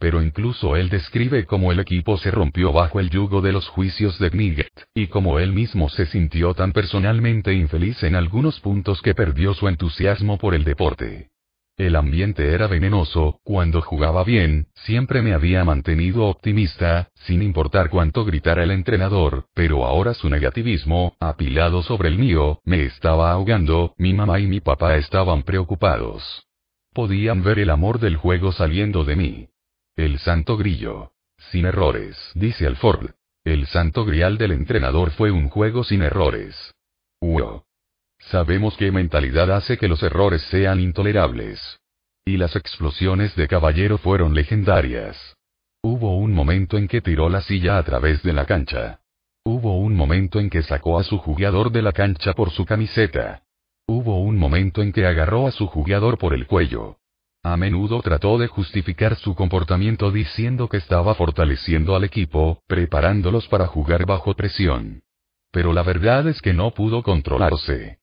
pero incluso él describe cómo el equipo se rompió bajo el yugo de los juicios de Knight, y cómo él mismo se sintió tan personalmente infeliz en algunos puntos que perdió su entusiasmo por el deporte. El ambiente era venenoso, cuando jugaba bien, siempre me había mantenido optimista, sin importar cuánto gritara el entrenador, pero ahora su negativismo, apilado sobre el mío, me estaba ahogando, mi mamá y mi papá estaban preocupados. Podían ver el amor del juego saliendo de mí. El santo grillo. Sin errores, dice Alford. El santo grial del entrenador fue un juego sin errores. Wow. Sabemos qué mentalidad hace que los errores sean intolerables. Y las explosiones de caballero fueron legendarias. Hubo un momento en que tiró la silla a través de la cancha. Hubo un momento en que sacó a su jugador de la cancha por su camiseta. Hubo un momento en que agarró a su jugador por el cuello. A menudo trató de justificar su comportamiento diciendo que estaba fortaleciendo al equipo, preparándolos para jugar bajo presión. Pero la verdad es que no pudo controlarse.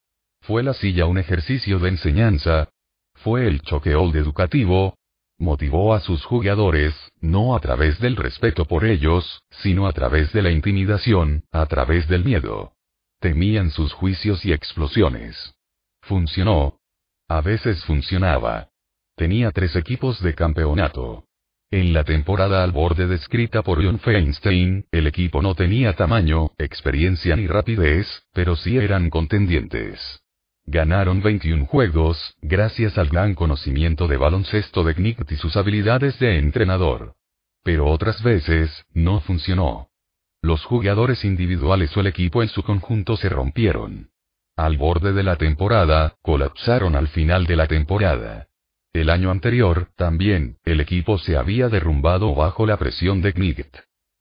¿Fue la silla un ejercicio de enseñanza? ¿Fue el choqueol educativo? Motivó a sus jugadores, no a través del respeto por ellos, sino a través de la intimidación, a través del miedo. Temían sus juicios y explosiones. Funcionó. A veces funcionaba. Tenía tres equipos de campeonato. En la temporada al borde descrita por John Feinstein, el equipo no tenía tamaño, experiencia ni rapidez, pero sí eran contendientes. Ganaron 21 juegos, gracias al gran conocimiento de baloncesto de Knight y sus habilidades de entrenador. Pero otras veces, no funcionó. Los jugadores individuales o el equipo en su conjunto se rompieron. Al borde de la temporada, colapsaron al final de la temporada. El año anterior, también, el equipo se había derrumbado bajo la presión de Knight.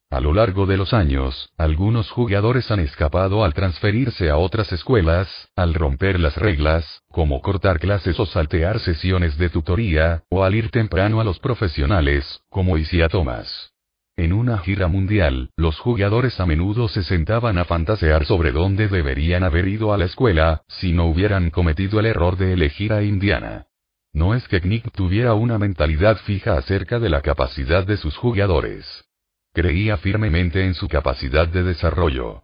A lo largo de los años, algunos jugadores han escapado al transferirse a otras escuelas, al romper las reglas, como cortar clases o saltear sesiones de tutoría, o al ir temprano a los profesionales, como Isia Thomas. En una gira mundial, los jugadores a menudo se sentaban a fantasear sobre dónde deberían haber ido a la escuela, si no hubieran cometido el error de elegir a Indiana. No es que Knick tuviera una mentalidad fija acerca de la capacidad de sus jugadores. Creía firmemente en su capacidad de desarrollo.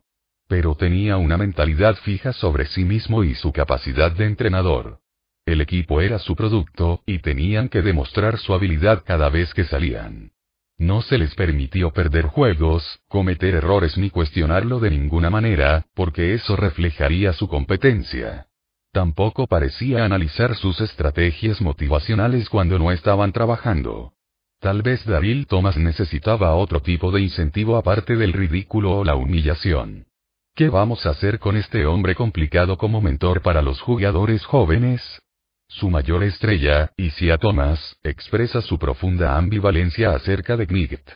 Pero tenía una mentalidad fija sobre sí mismo y su capacidad de entrenador. El equipo era su producto, y tenían que demostrar su habilidad cada vez que salían. No se les permitió perder juegos, cometer errores ni cuestionarlo de ninguna manera, porque eso reflejaría su competencia. Tampoco parecía analizar sus estrategias motivacionales cuando no estaban trabajando. Tal vez Daryl Thomas necesitaba otro tipo de incentivo aparte del ridículo o la humillación. ¿Qué vamos a hacer con este hombre complicado como mentor para los jugadores jóvenes? Su mayor estrella, Isia Thomas, expresa su profunda ambivalencia acerca de Knight.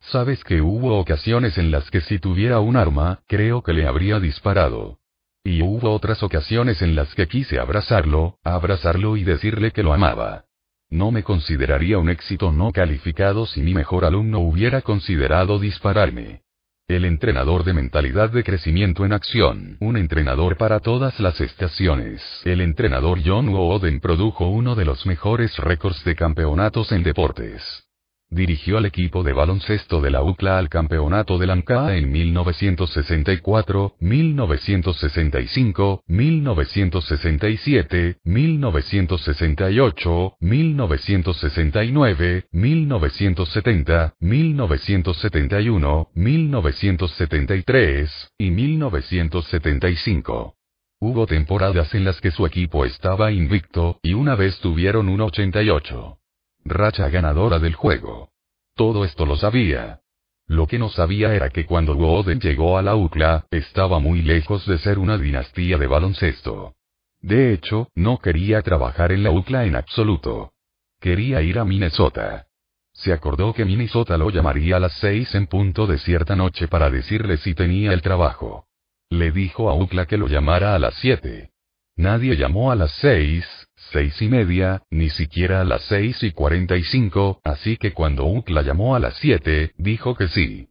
Sabes que hubo ocasiones en las que si tuviera un arma, creo que le habría disparado. Y hubo otras ocasiones en las que quise abrazarlo, abrazarlo y decirle que lo amaba. No me consideraría un éxito no calificado si mi mejor alumno hubiera considerado dispararme. El entrenador de mentalidad de crecimiento en acción, un entrenador para todas las estaciones. El entrenador John Wooden produjo uno de los mejores récords de campeonatos en deportes. Dirigió al equipo de baloncesto de la UCLA al campeonato de Lanka en 1964, 1965, 1967, 1968, 1969, 1970, 1971, 1973 y 1975. Hubo temporadas en las que su equipo estaba invicto, y una vez tuvieron un 88 racha ganadora del juego. Todo esto lo sabía. Lo que no sabía era que cuando Woden llegó a la UCLA, estaba muy lejos de ser una dinastía de baloncesto. De hecho, no quería trabajar en la UCLA en absoluto. Quería ir a Minnesota. Se acordó que Minnesota lo llamaría a las seis en punto de cierta noche para decirle si tenía el trabajo. Le dijo a UCLA que lo llamara a las siete. Nadie llamó a las seis, seis y media, ni siquiera a las seis y cuarenta y cinco, así que cuando UCLA llamó a las siete, dijo que sí.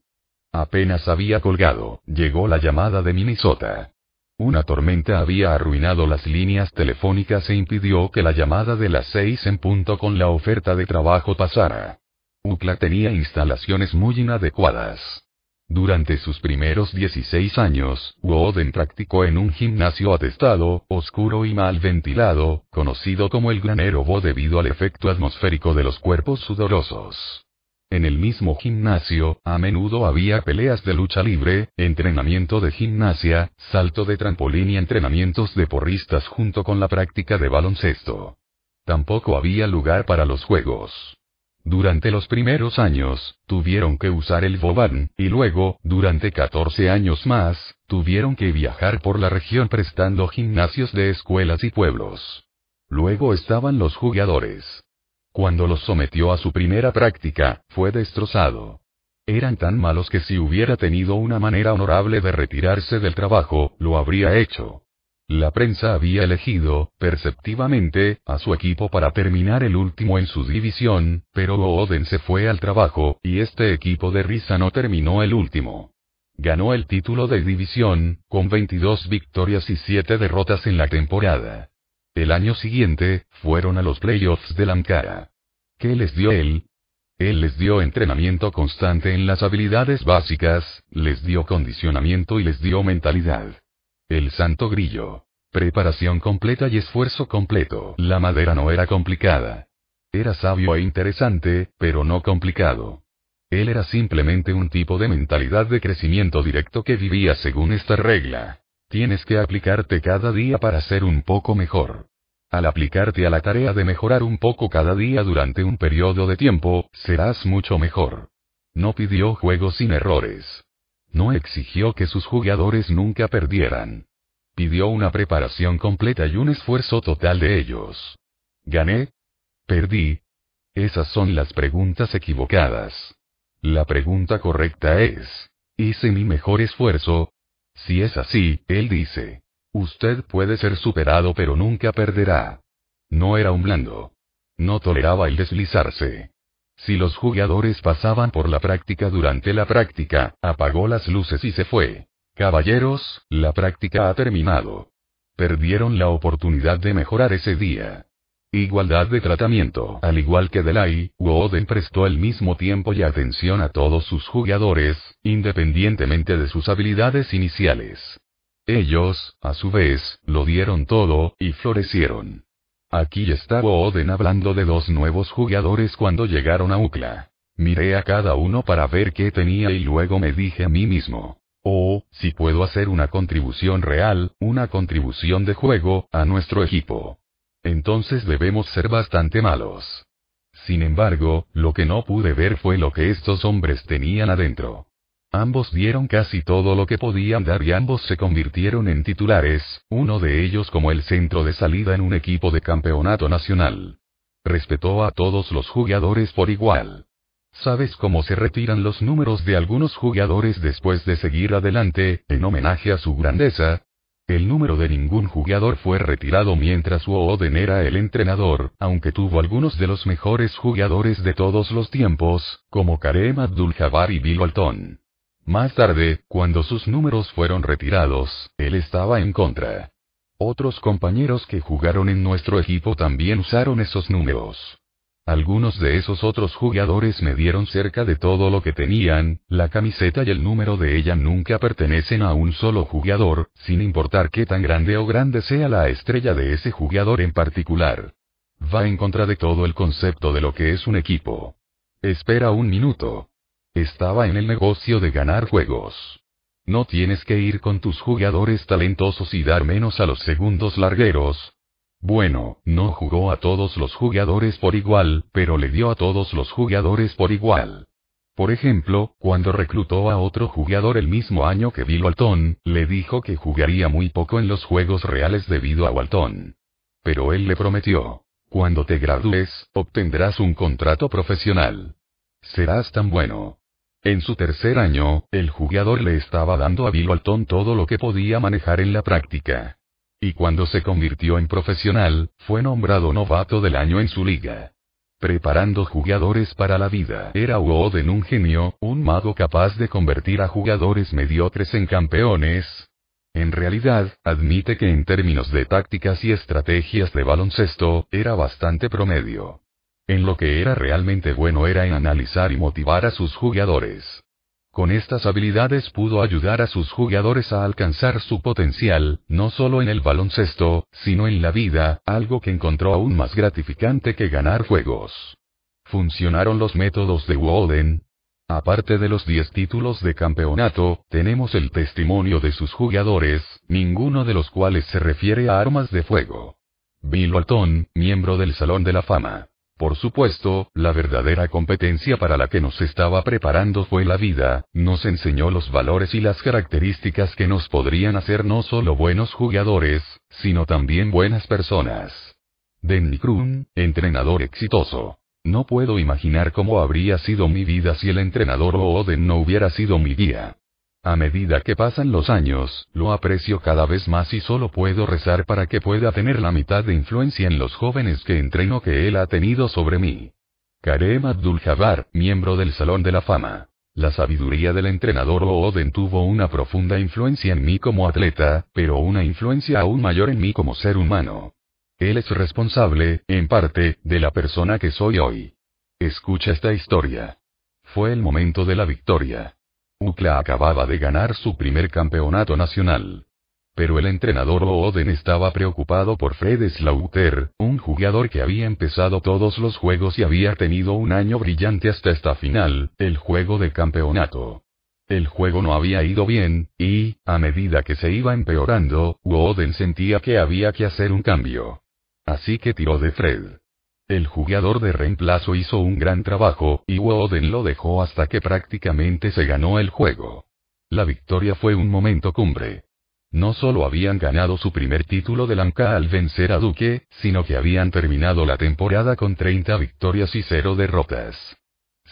Apenas había colgado, llegó la llamada de Minnesota. Una tormenta había arruinado las líneas telefónicas e impidió que la llamada de las seis en punto con la oferta de trabajo pasara. UCLA tenía instalaciones muy inadecuadas. Durante sus primeros 16 años, Woden practicó en un gimnasio atestado, oscuro y mal ventilado, conocido como el granero Bo debido al efecto atmosférico de los cuerpos sudorosos. En el mismo gimnasio, a menudo había peleas de lucha libre, entrenamiento de gimnasia, salto de trampolín y entrenamientos de porristas junto con la práctica de baloncesto. Tampoco había lugar para los juegos. Durante los primeros años, tuvieron que usar el Boban, y luego, durante 14 años más, tuvieron que viajar por la región prestando gimnasios de escuelas y pueblos. Luego estaban los jugadores. Cuando los sometió a su primera práctica, fue destrozado. Eran tan malos que si hubiera tenido una manera honorable de retirarse del trabajo, lo habría hecho. La prensa había elegido, perceptivamente, a su equipo para terminar el último en su división, pero Oden se fue al trabajo, y este equipo de risa no terminó el último. Ganó el título de división, con 22 victorias y 7 derrotas en la temporada. El año siguiente, fueron a los playoffs de Ankara. ¿Qué les dio él? Él les dio entrenamiento constante en las habilidades básicas, les dio condicionamiento y les dio mentalidad. El santo grillo. Preparación completa y esfuerzo completo. La madera no era complicada. Era sabio e interesante, pero no complicado. Él era simplemente un tipo de mentalidad de crecimiento directo que vivía según esta regla. Tienes que aplicarte cada día para ser un poco mejor. Al aplicarte a la tarea de mejorar un poco cada día durante un periodo de tiempo, serás mucho mejor. No pidió juegos sin errores. No exigió que sus jugadores nunca perdieran. Pidió una preparación completa y un esfuerzo total de ellos. ¿Gané? ¿Perdí? Esas son las preguntas equivocadas. La pregunta correcta es, ¿hice mi mejor esfuerzo? Si es así, él dice, Usted puede ser superado pero nunca perderá. No era un blando. No toleraba el deslizarse. Si los jugadores pasaban por la práctica durante la práctica, apagó las luces y se fue. Caballeros, la práctica ha terminado. Perdieron la oportunidad de mejorar ese día. Igualdad de tratamiento. Al igual que Delay, Woden prestó el mismo tiempo y atención a todos sus jugadores, independientemente de sus habilidades iniciales. Ellos, a su vez, lo dieron todo, y florecieron. Aquí estaba Oden hablando de dos nuevos jugadores cuando llegaron a UCLA. Miré a cada uno para ver qué tenía y luego me dije a mí mismo. Oh, si puedo hacer una contribución real, una contribución de juego, a nuestro equipo. Entonces debemos ser bastante malos. Sin embargo, lo que no pude ver fue lo que estos hombres tenían adentro. Ambos dieron casi todo lo que podían dar y ambos se convirtieron en titulares, uno de ellos como el centro de salida en un equipo de campeonato nacional. Respetó a todos los jugadores por igual. ¿Sabes cómo se retiran los números de algunos jugadores después de seguir adelante, en homenaje a su grandeza? El número de ningún jugador fue retirado mientras Wooden era el entrenador, aunque tuvo algunos de los mejores jugadores de todos los tiempos, como Karem Abdul-Jabbar y Bill Walton. Más tarde, cuando sus números fueron retirados, él estaba en contra. Otros compañeros que jugaron en nuestro equipo también usaron esos números. Algunos de esos otros jugadores me dieron cerca de todo lo que tenían, la camiseta y el número de ella nunca pertenecen a un solo jugador, sin importar qué tan grande o grande sea la estrella de ese jugador en particular. Va en contra de todo el concepto de lo que es un equipo. Espera un minuto. Estaba en el negocio de ganar juegos. No tienes que ir con tus jugadores talentosos y dar menos a los segundos largueros. Bueno, no jugó a todos los jugadores por igual, pero le dio a todos los jugadores por igual. Por ejemplo, cuando reclutó a otro jugador el mismo año que Bill Walton, le dijo que jugaría muy poco en los juegos reales debido a Walton. Pero él le prometió, cuando te gradúes, obtendrás un contrato profesional. Serás tan bueno. En su tercer año, el jugador le estaba dando a Bill Walton todo lo que podía manejar en la práctica. Y cuando se convirtió en profesional, fue nombrado novato del año en su liga. Preparando jugadores para la vida. Era Woden un genio, un mago capaz de convertir a jugadores mediocres en campeones. En realidad, admite que en términos de tácticas y estrategias de baloncesto, era bastante promedio. En lo que era realmente bueno era en analizar y motivar a sus jugadores. Con estas habilidades pudo ayudar a sus jugadores a alcanzar su potencial, no solo en el baloncesto, sino en la vida, algo que encontró aún más gratificante que ganar juegos. ¿Funcionaron los métodos de Walden? Aparte de los 10 títulos de campeonato, tenemos el testimonio de sus jugadores, ninguno de los cuales se refiere a armas de fuego. Bill Walton, miembro del Salón de la Fama. Por supuesto, la verdadera competencia para la que nos estaba preparando fue la vida, nos enseñó los valores y las características que nos podrían hacer no solo buenos jugadores, sino también buenas personas. Denny Kroon, entrenador exitoso. No puedo imaginar cómo habría sido mi vida si el entrenador Oden no hubiera sido mi guía. A medida que pasan los años, lo aprecio cada vez más y solo puedo rezar para que pueda tener la mitad de influencia en los jóvenes que entreno que él ha tenido sobre mí. Karem Abdul-Jabbar, miembro del Salón de la Fama. La sabiduría del entrenador Oden tuvo una profunda influencia en mí como atleta, pero una influencia aún mayor en mí como ser humano. Él es responsable, en parte, de la persona que soy hoy. Escucha esta historia. Fue el momento de la victoria. UCLA acababa de ganar su primer campeonato nacional. Pero el entrenador Oden estaba preocupado por Fred Slaughter, un jugador que había empezado todos los juegos y había tenido un año brillante hasta esta final, el juego de campeonato. El juego no había ido bien, y, a medida que se iba empeorando, Oden sentía que había que hacer un cambio. Así que tiró de Fred. El jugador de reemplazo hizo un gran trabajo, y Woden lo dejó hasta que prácticamente se ganó el juego. La victoria fue un momento cumbre. No solo habían ganado su primer título de Lanka al vencer a Duque, sino que habían terminado la temporada con 30 victorias y 0 derrotas.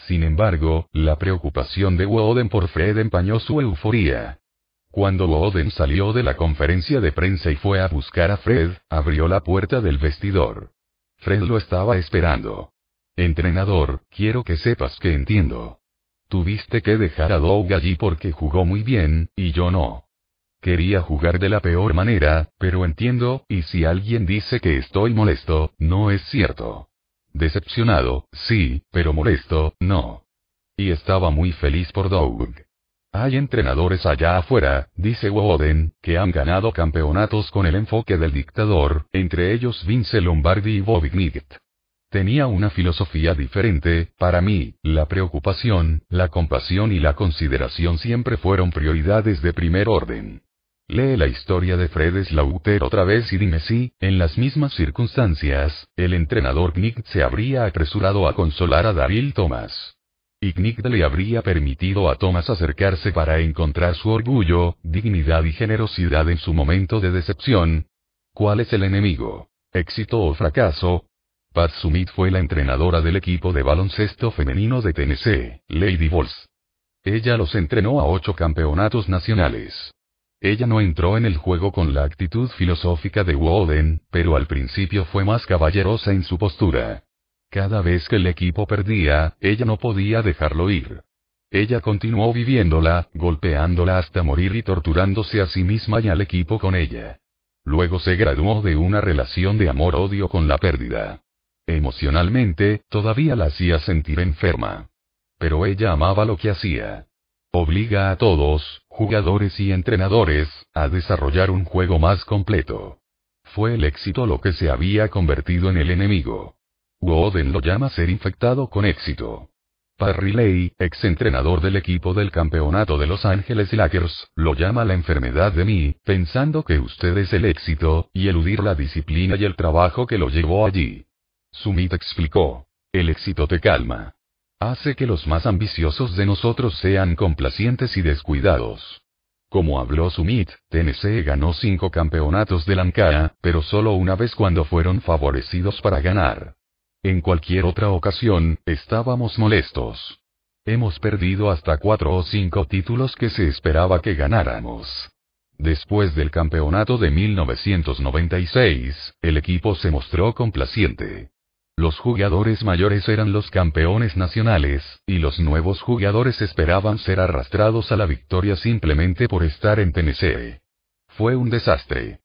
Sin embargo, la preocupación de Woden por Fred empañó su euforía. Cuando Woden salió de la conferencia de prensa y fue a buscar a Fred, abrió la puerta del vestidor. Fred lo estaba esperando. Entrenador, quiero que sepas que entiendo. Tuviste que dejar a Doug allí porque jugó muy bien, y yo no. Quería jugar de la peor manera, pero entiendo, y si alguien dice que estoy molesto, no es cierto. Decepcionado, sí, pero molesto, no. Y estaba muy feliz por Doug. Hay entrenadores allá afuera, dice Woden, que han ganado campeonatos con el enfoque del dictador, entre ellos Vince Lombardi y Bobby Knight. Tenía una filosofía diferente, para mí, la preocupación, la compasión y la consideración siempre fueron prioridades de primer orden. Lee la historia de Fred Slaughter otra vez y dime si, en las mismas circunstancias, el entrenador Knight se habría apresurado a consolar a Daryl Thomas. Ignic le habría permitido a Thomas acercarse para encontrar su orgullo, dignidad y generosidad en su momento de decepción. ¿Cuál es el enemigo? ¿Éxito o fracaso? Pat Sumit fue la entrenadora del equipo de baloncesto femenino de Tennessee, Lady Vols. Ella los entrenó a ocho campeonatos nacionales. Ella no entró en el juego con la actitud filosófica de Woden, pero al principio fue más caballerosa en su postura. Cada vez que el equipo perdía, ella no podía dejarlo ir. Ella continuó viviéndola, golpeándola hasta morir y torturándose a sí misma y al equipo con ella. Luego se graduó de una relación de amor-odio con la pérdida. Emocionalmente, todavía la hacía sentir enferma. Pero ella amaba lo que hacía. Obliga a todos, jugadores y entrenadores, a desarrollar un juego más completo. Fue el éxito lo que se había convertido en el enemigo. Woden lo llama ser infectado con éxito. Parriley, ex entrenador del equipo del campeonato de Los Ángeles Lakers, lo llama la enfermedad de mí, pensando que usted es el éxito, y eludir la disciplina y el trabajo que lo llevó allí. Sumit explicó. El éxito te calma. Hace que los más ambiciosos de nosotros sean complacientes y descuidados. Como habló Sumit, Tennessee ganó cinco campeonatos de Lanka, pero solo una vez cuando fueron favorecidos para ganar. En cualquier otra ocasión, estábamos molestos. Hemos perdido hasta cuatro o cinco títulos que se esperaba que ganáramos. Después del campeonato de 1996, el equipo se mostró complaciente. Los jugadores mayores eran los campeones nacionales, y los nuevos jugadores esperaban ser arrastrados a la victoria simplemente por estar en Tennessee. Fue un desastre.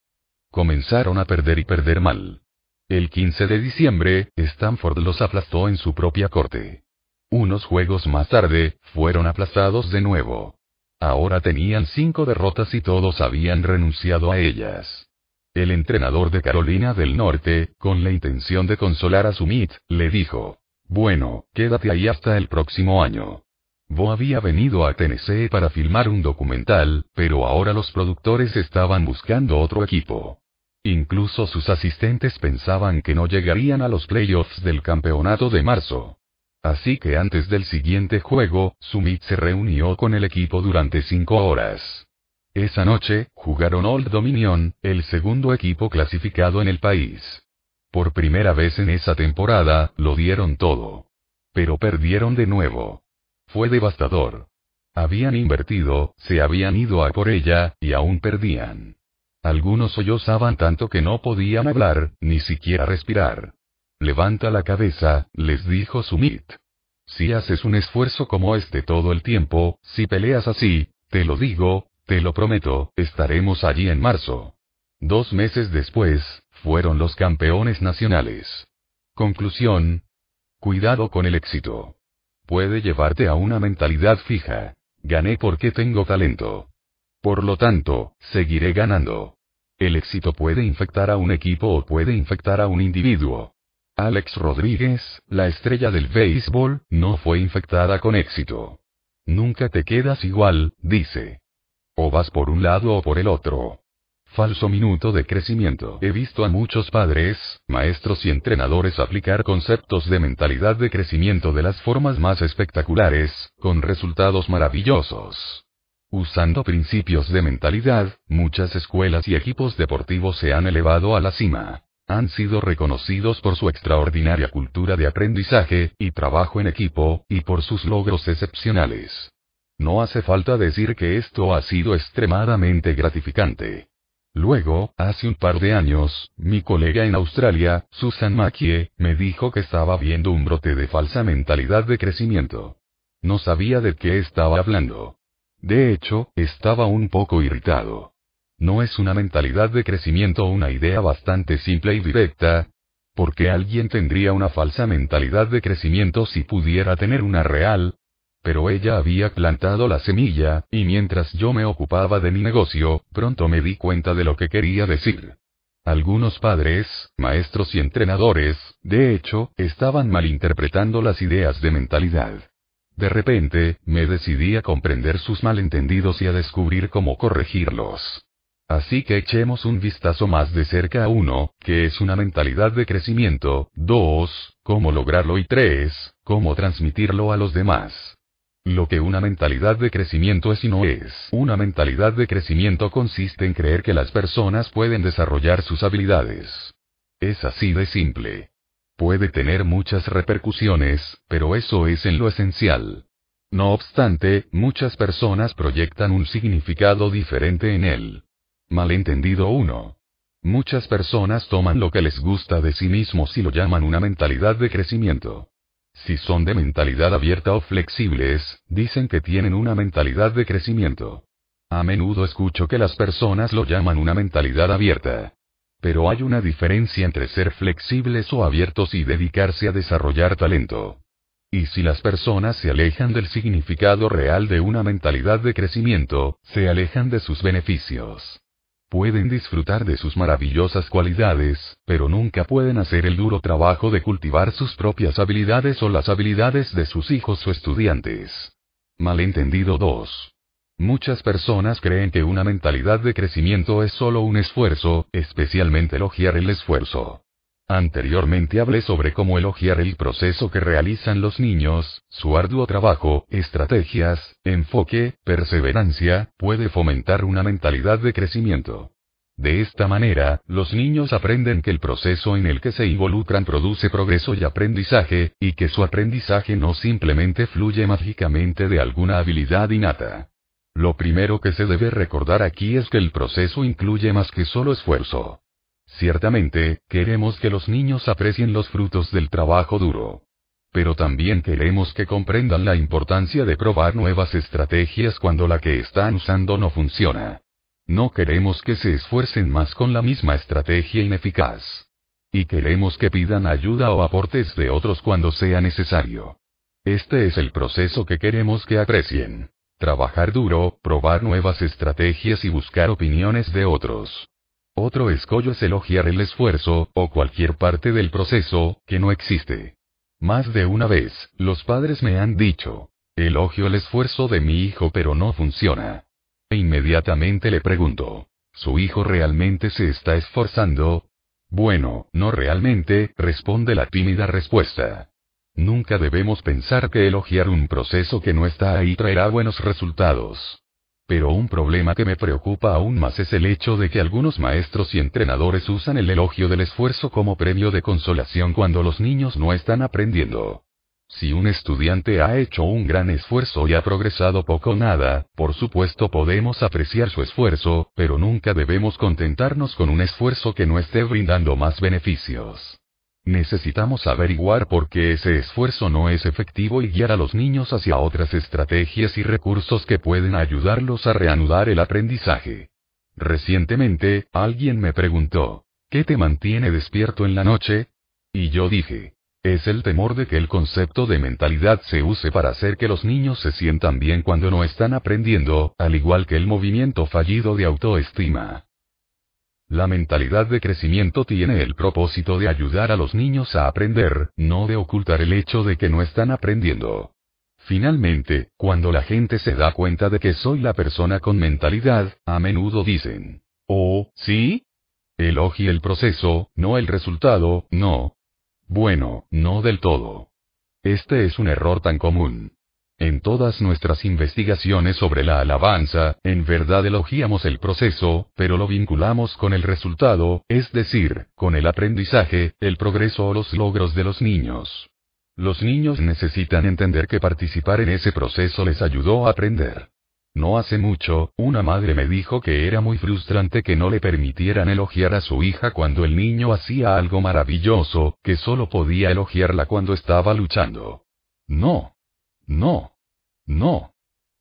Comenzaron a perder y perder mal. El 15 de diciembre, Stanford los aplastó en su propia corte. Unos juegos más tarde, fueron aplastados de nuevo. Ahora tenían cinco derrotas y todos habían renunciado a ellas. El entrenador de Carolina del Norte, con la intención de consolar a Sumit, le dijo, Bueno, quédate ahí hasta el próximo año. Bo había venido a Tennessee para filmar un documental, pero ahora los productores estaban buscando otro equipo. Incluso sus asistentes pensaban que no llegarían a los playoffs del campeonato de marzo. Así que antes del siguiente juego, Sumit se reunió con el equipo durante cinco horas. Esa noche, jugaron Old Dominion, el segundo equipo clasificado en el país. Por primera vez en esa temporada, lo dieron todo. Pero perdieron de nuevo. Fue devastador. Habían invertido, se habían ido a por ella, y aún perdían. Algunos sollozaban tanto que no podían hablar, ni siquiera respirar. Levanta la cabeza, les dijo Sumit. Si haces un esfuerzo como este todo el tiempo, si peleas así, te lo digo, te lo prometo, estaremos allí en marzo. Dos meses después, fueron los campeones nacionales. Conclusión. Cuidado con el éxito. Puede llevarte a una mentalidad fija. Gané porque tengo talento. Por lo tanto, seguiré ganando. El éxito puede infectar a un equipo o puede infectar a un individuo. Alex Rodríguez, la estrella del béisbol, no fue infectada con éxito. Nunca te quedas igual, dice. O vas por un lado o por el otro. Falso minuto de crecimiento. He visto a muchos padres, maestros y entrenadores aplicar conceptos de mentalidad de crecimiento de las formas más espectaculares, con resultados maravillosos. Usando principios de mentalidad, muchas escuelas y equipos deportivos se han elevado a la cima. Han sido reconocidos por su extraordinaria cultura de aprendizaje y trabajo en equipo, y por sus logros excepcionales. No hace falta decir que esto ha sido extremadamente gratificante. Luego, hace un par de años, mi colega en Australia, Susan Mackie, me dijo que estaba viendo un brote de falsa mentalidad de crecimiento. No sabía de qué estaba hablando. De hecho, estaba un poco irritado. ¿No es una mentalidad de crecimiento una idea bastante simple y directa? ¿Por qué alguien tendría una falsa mentalidad de crecimiento si pudiera tener una real? Pero ella había plantado la semilla, y mientras yo me ocupaba de mi negocio, pronto me di cuenta de lo que quería decir. Algunos padres, maestros y entrenadores, de hecho, estaban malinterpretando las ideas de mentalidad. De repente, me decidí a comprender sus malentendidos y a descubrir cómo corregirlos. Así que echemos un vistazo más de cerca a uno, que es una mentalidad de crecimiento, dos, cómo lograrlo y tres, cómo transmitirlo a los demás. Lo que una mentalidad de crecimiento es y no es. Una mentalidad de crecimiento consiste en creer que las personas pueden desarrollar sus habilidades. Es así de simple. Puede tener muchas repercusiones, pero eso es en lo esencial. No obstante, muchas personas proyectan un significado diferente en él. Malentendido 1. Muchas personas toman lo que les gusta de sí mismos y lo llaman una mentalidad de crecimiento. Si son de mentalidad abierta o flexibles, dicen que tienen una mentalidad de crecimiento. A menudo escucho que las personas lo llaman una mentalidad abierta. Pero hay una diferencia entre ser flexibles o abiertos y dedicarse a desarrollar talento. Y si las personas se alejan del significado real de una mentalidad de crecimiento, se alejan de sus beneficios. Pueden disfrutar de sus maravillosas cualidades, pero nunca pueden hacer el duro trabajo de cultivar sus propias habilidades o las habilidades de sus hijos o estudiantes. Malentendido 2. Muchas personas creen que una mentalidad de crecimiento es solo un esfuerzo, especialmente elogiar el esfuerzo. Anteriormente hablé sobre cómo elogiar el proceso que realizan los niños, su arduo trabajo, estrategias, enfoque, perseverancia, puede fomentar una mentalidad de crecimiento. De esta manera, los niños aprenden que el proceso en el que se involucran produce progreso y aprendizaje, y que su aprendizaje no simplemente fluye mágicamente de alguna habilidad innata. Lo primero que se debe recordar aquí es que el proceso incluye más que solo esfuerzo. Ciertamente, queremos que los niños aprecien los frutos del trabajo duro. Pero también queremos que comprendan la importancia de probar nuevas estrategias cuando la que están usando no funciona. No queremos que se esfuercen más con la misma estrategia ineficaz. Y queremos que pidan ayuda o aportes de otros cuando sea necesario. Este es el proceso que queremos que aprecien. Trabajar duro, probar nuevas estrategias y buscar opiniones de otros. Otro escollo es elogiar el esfuerzo, o cualquier parte del proceso, que no existe. Más de una vez, los padres me han dicho, elogio el esfuerzo de mi hijo pero no funciona. E inmediatamente le pregunto, ¿su hijo realmente se está esforzando? Bueno, no realmente, responde la tímida respuesta. Nunca debemos pensar que elogiar un proceso que no está ahí traerá buenos resultados. Pero un problema que me preocupa aún más es el hecho de que algunos maestros y entrenadores usan el elogio del esfuerzo como premio de consolación cuando los niños no están aprendiendo. Si un estudiante ha hecho un gran esfuerzo y ha progresado poco o nada, por supuesto podemos apreciar su esfuerzo, pero nunca debemos contentarnos con un esfuerzo que no esté brindando más beneficios. Necesitamos averiguar por qué ese esfuerzo no es efectivo y guiar a los niños hacia otras estrategias y recursos que pueden ayudarlos a reanudar el aprendizaje. Recientemente, alguien me preguntó, ¿qué te mantiene despierto en la noche? Y yo dije, es el temor de que el concepto de mentalidad se use para hacer que los niños se sientan bien cuando no están aprendiendo, al igual que el movimiento fallido de autoestima. La mentalidad de crecimiento tiene el propósito de ayudar a los niños a aprender, no de ocultar el hecho de que no están aprendiendo. Finalmente, cuando la gente se da cuenta de que soy la persona con mentalidad, a menudo dicen, Oh, ¿sí? Elogie el proceso, no el resultado, no. Bueno, no del todo. Este es un error tan común. En todas nuestras investigaciones sobre la alabanza, en verdad elogiamos el proceso, pero lo vinculamos con el resultado, es decir, con el aprendizaje, el progreso o los logros de los niños. Los niños necesitan entender que participar en ese proceso les ayudó a aprender. No hace mucho, una madre me dijo que era muy frustrante que no le permitieran elogiar a su hija cuando el niño hacía algo maravilloso, que solo podía elogiarla cuando estaba luchando. No. No. No.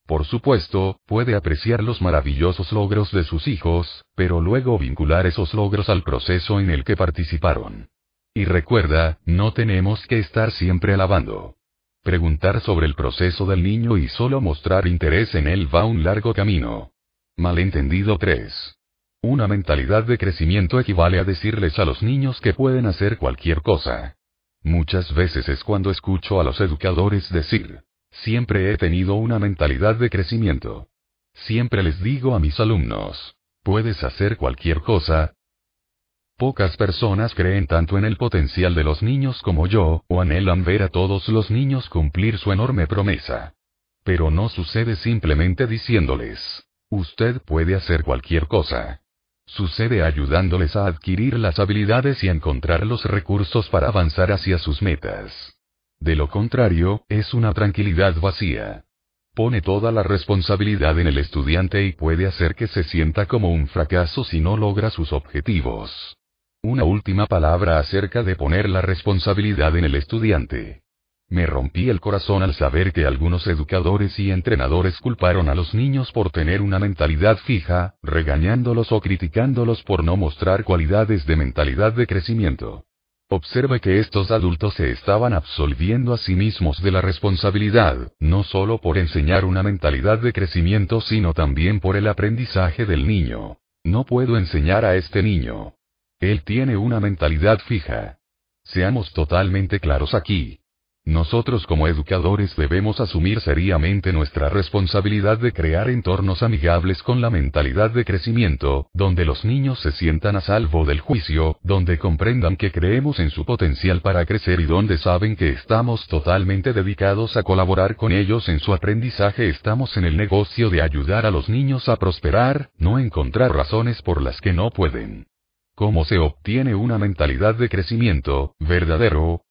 Por supuesto, puede apreciar los maravillosos logros de sus hijos, pero luego vincular esos logros al proceso en el que participaron. Y recuerda, no tenemos que estar siempre alabando. Preguntar sobre el proceso del niño y solo mostrar interés en él va un largo camino. Malentendido 3. Una mentalidad de crecimiento equivale a decirles a los niños que pueden hacer cualquier cosa. Muchas veces es cuando escucho a los educadores decir, Siempre he tenido una mentalidad de crecimiento. Siempre les digo a mis alumnos, puedes hacer cualquier cosa. Pocas personas creen tanto en el potencial de los niños como yo, o anhelan ver a todos los niños cumplir su enorme promesa. Pero no sucede simplemente diciéndoles, usted puede hacer cualquier cosa. Sucede ayudándoles a adquirir las habilidades y encontrar los recursos para avanzar hacia sus metas. De lo contrario, es una tranquilidad vacía. Pone toda la responsabilidad en el estudiante y puede hacer que se sienta como un fracaso si no logra sus objetivos. Una última palabra acerca de poner la responsabilidad en el estudiante. Me rompí el corazón al saber que algunos educadores y entrenadores culparon a los niños por tener una mentalidad fija, regañándolos o criticándolos por no mostrar cualidades de mentalidad de crecimiento. Observe que estos adultos se estaban absolviendo a sí mismos de la responsabilidad, no solo por enseñar una mentalidad de crecimiento sino también por el aprendizaje del niño. No puedo enseñar a este niño. Él tiene una mentalidad fija. Seamos totalmente claros aquí. Nosotros como educadores debemos asumir seriamente nuestra responsabilidad de crear entornos amigables con la mentalidad de crecimiento, donde los niños se sientan a salvo del juicio, donde comprendan que creemos en su potencial para crecer y donde saben que estamos totalmente dedicados a colaborar con ellos en su aprendizaje. Estamos en el negocio de ayudar a los niños a prosperar, no encontrar razones por las que no pueden. ¿Cómo se obtiene una mentalidad de crecimiento verdadero?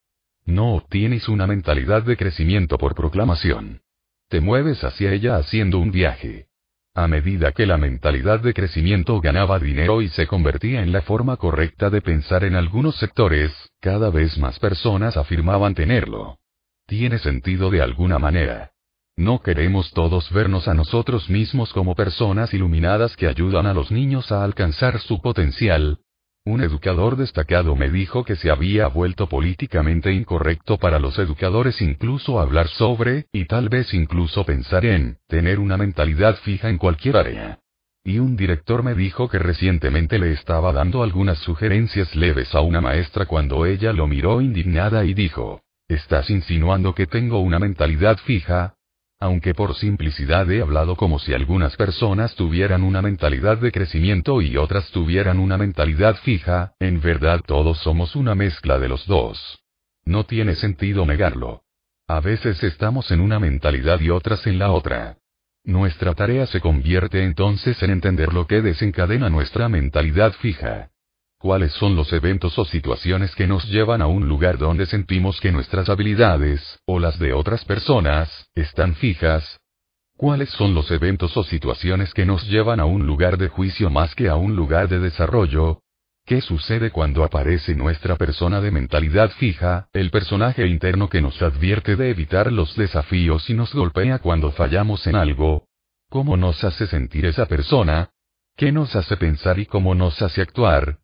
No obtienes una mentalidad de crecimiento por proclamación. Te mueves hacia ella haciendo un viaje. A medida que la mentalidad de crecimiento ganaba dinero y se convertía en la forma correcta de pensar en algunos sectores, cada vez más personas afirmaban tenerlo. Tiene sentido de alguna manera. No queremos todos vernos a nosotros mismos como personas iluminadas que ayudan a los niños a alcanzar su potencial, un educador destacado me dijo que se había vuelto políticamente incorrecto para los educadores incluso hablar sobre, y tal vez incluso pensar en, tener una mentalidad fija en cualquier área. Y un director me dijo que recientemente le estaba dando algunas sugerencias leves a una maestra cuando ella lo miró indignada y dijo, ¿estás insinuando que tengo una mentalidad fija? Aunque por simplicidad he hablado como si algunas personas tuvieran una mentalidad de crecimiento y otras tuvieran una mentalidad fija, en verdad todos somos una mezcla de los dos. No tiene sentido negarlo. A veces estamos en una mentalidad y otras en la otra. Nuestra tarea se convierte entonces en entender lo que desencadena nuestra mentalidad fija. ¿Cuáles son los eventos o situaciones que nos llevan a un lugar donde sentimos que nuestras habilidades, o las de otras personas, están fijas? ¿Cuáles son los eventos o situaciones que nos llevan a un lugar de juicio más que a un lugar de desarrollo? ¿Qué sucede cuando aparece nuestra persona de mentalidad fija, el personaje interno que nos advierte de evitar los desafíos y nos golpea cuando fallamos en algo? ¿Cómo nos hace sentir esa persona? ¿Qué nos hace pensar y cómo nos hace actuar?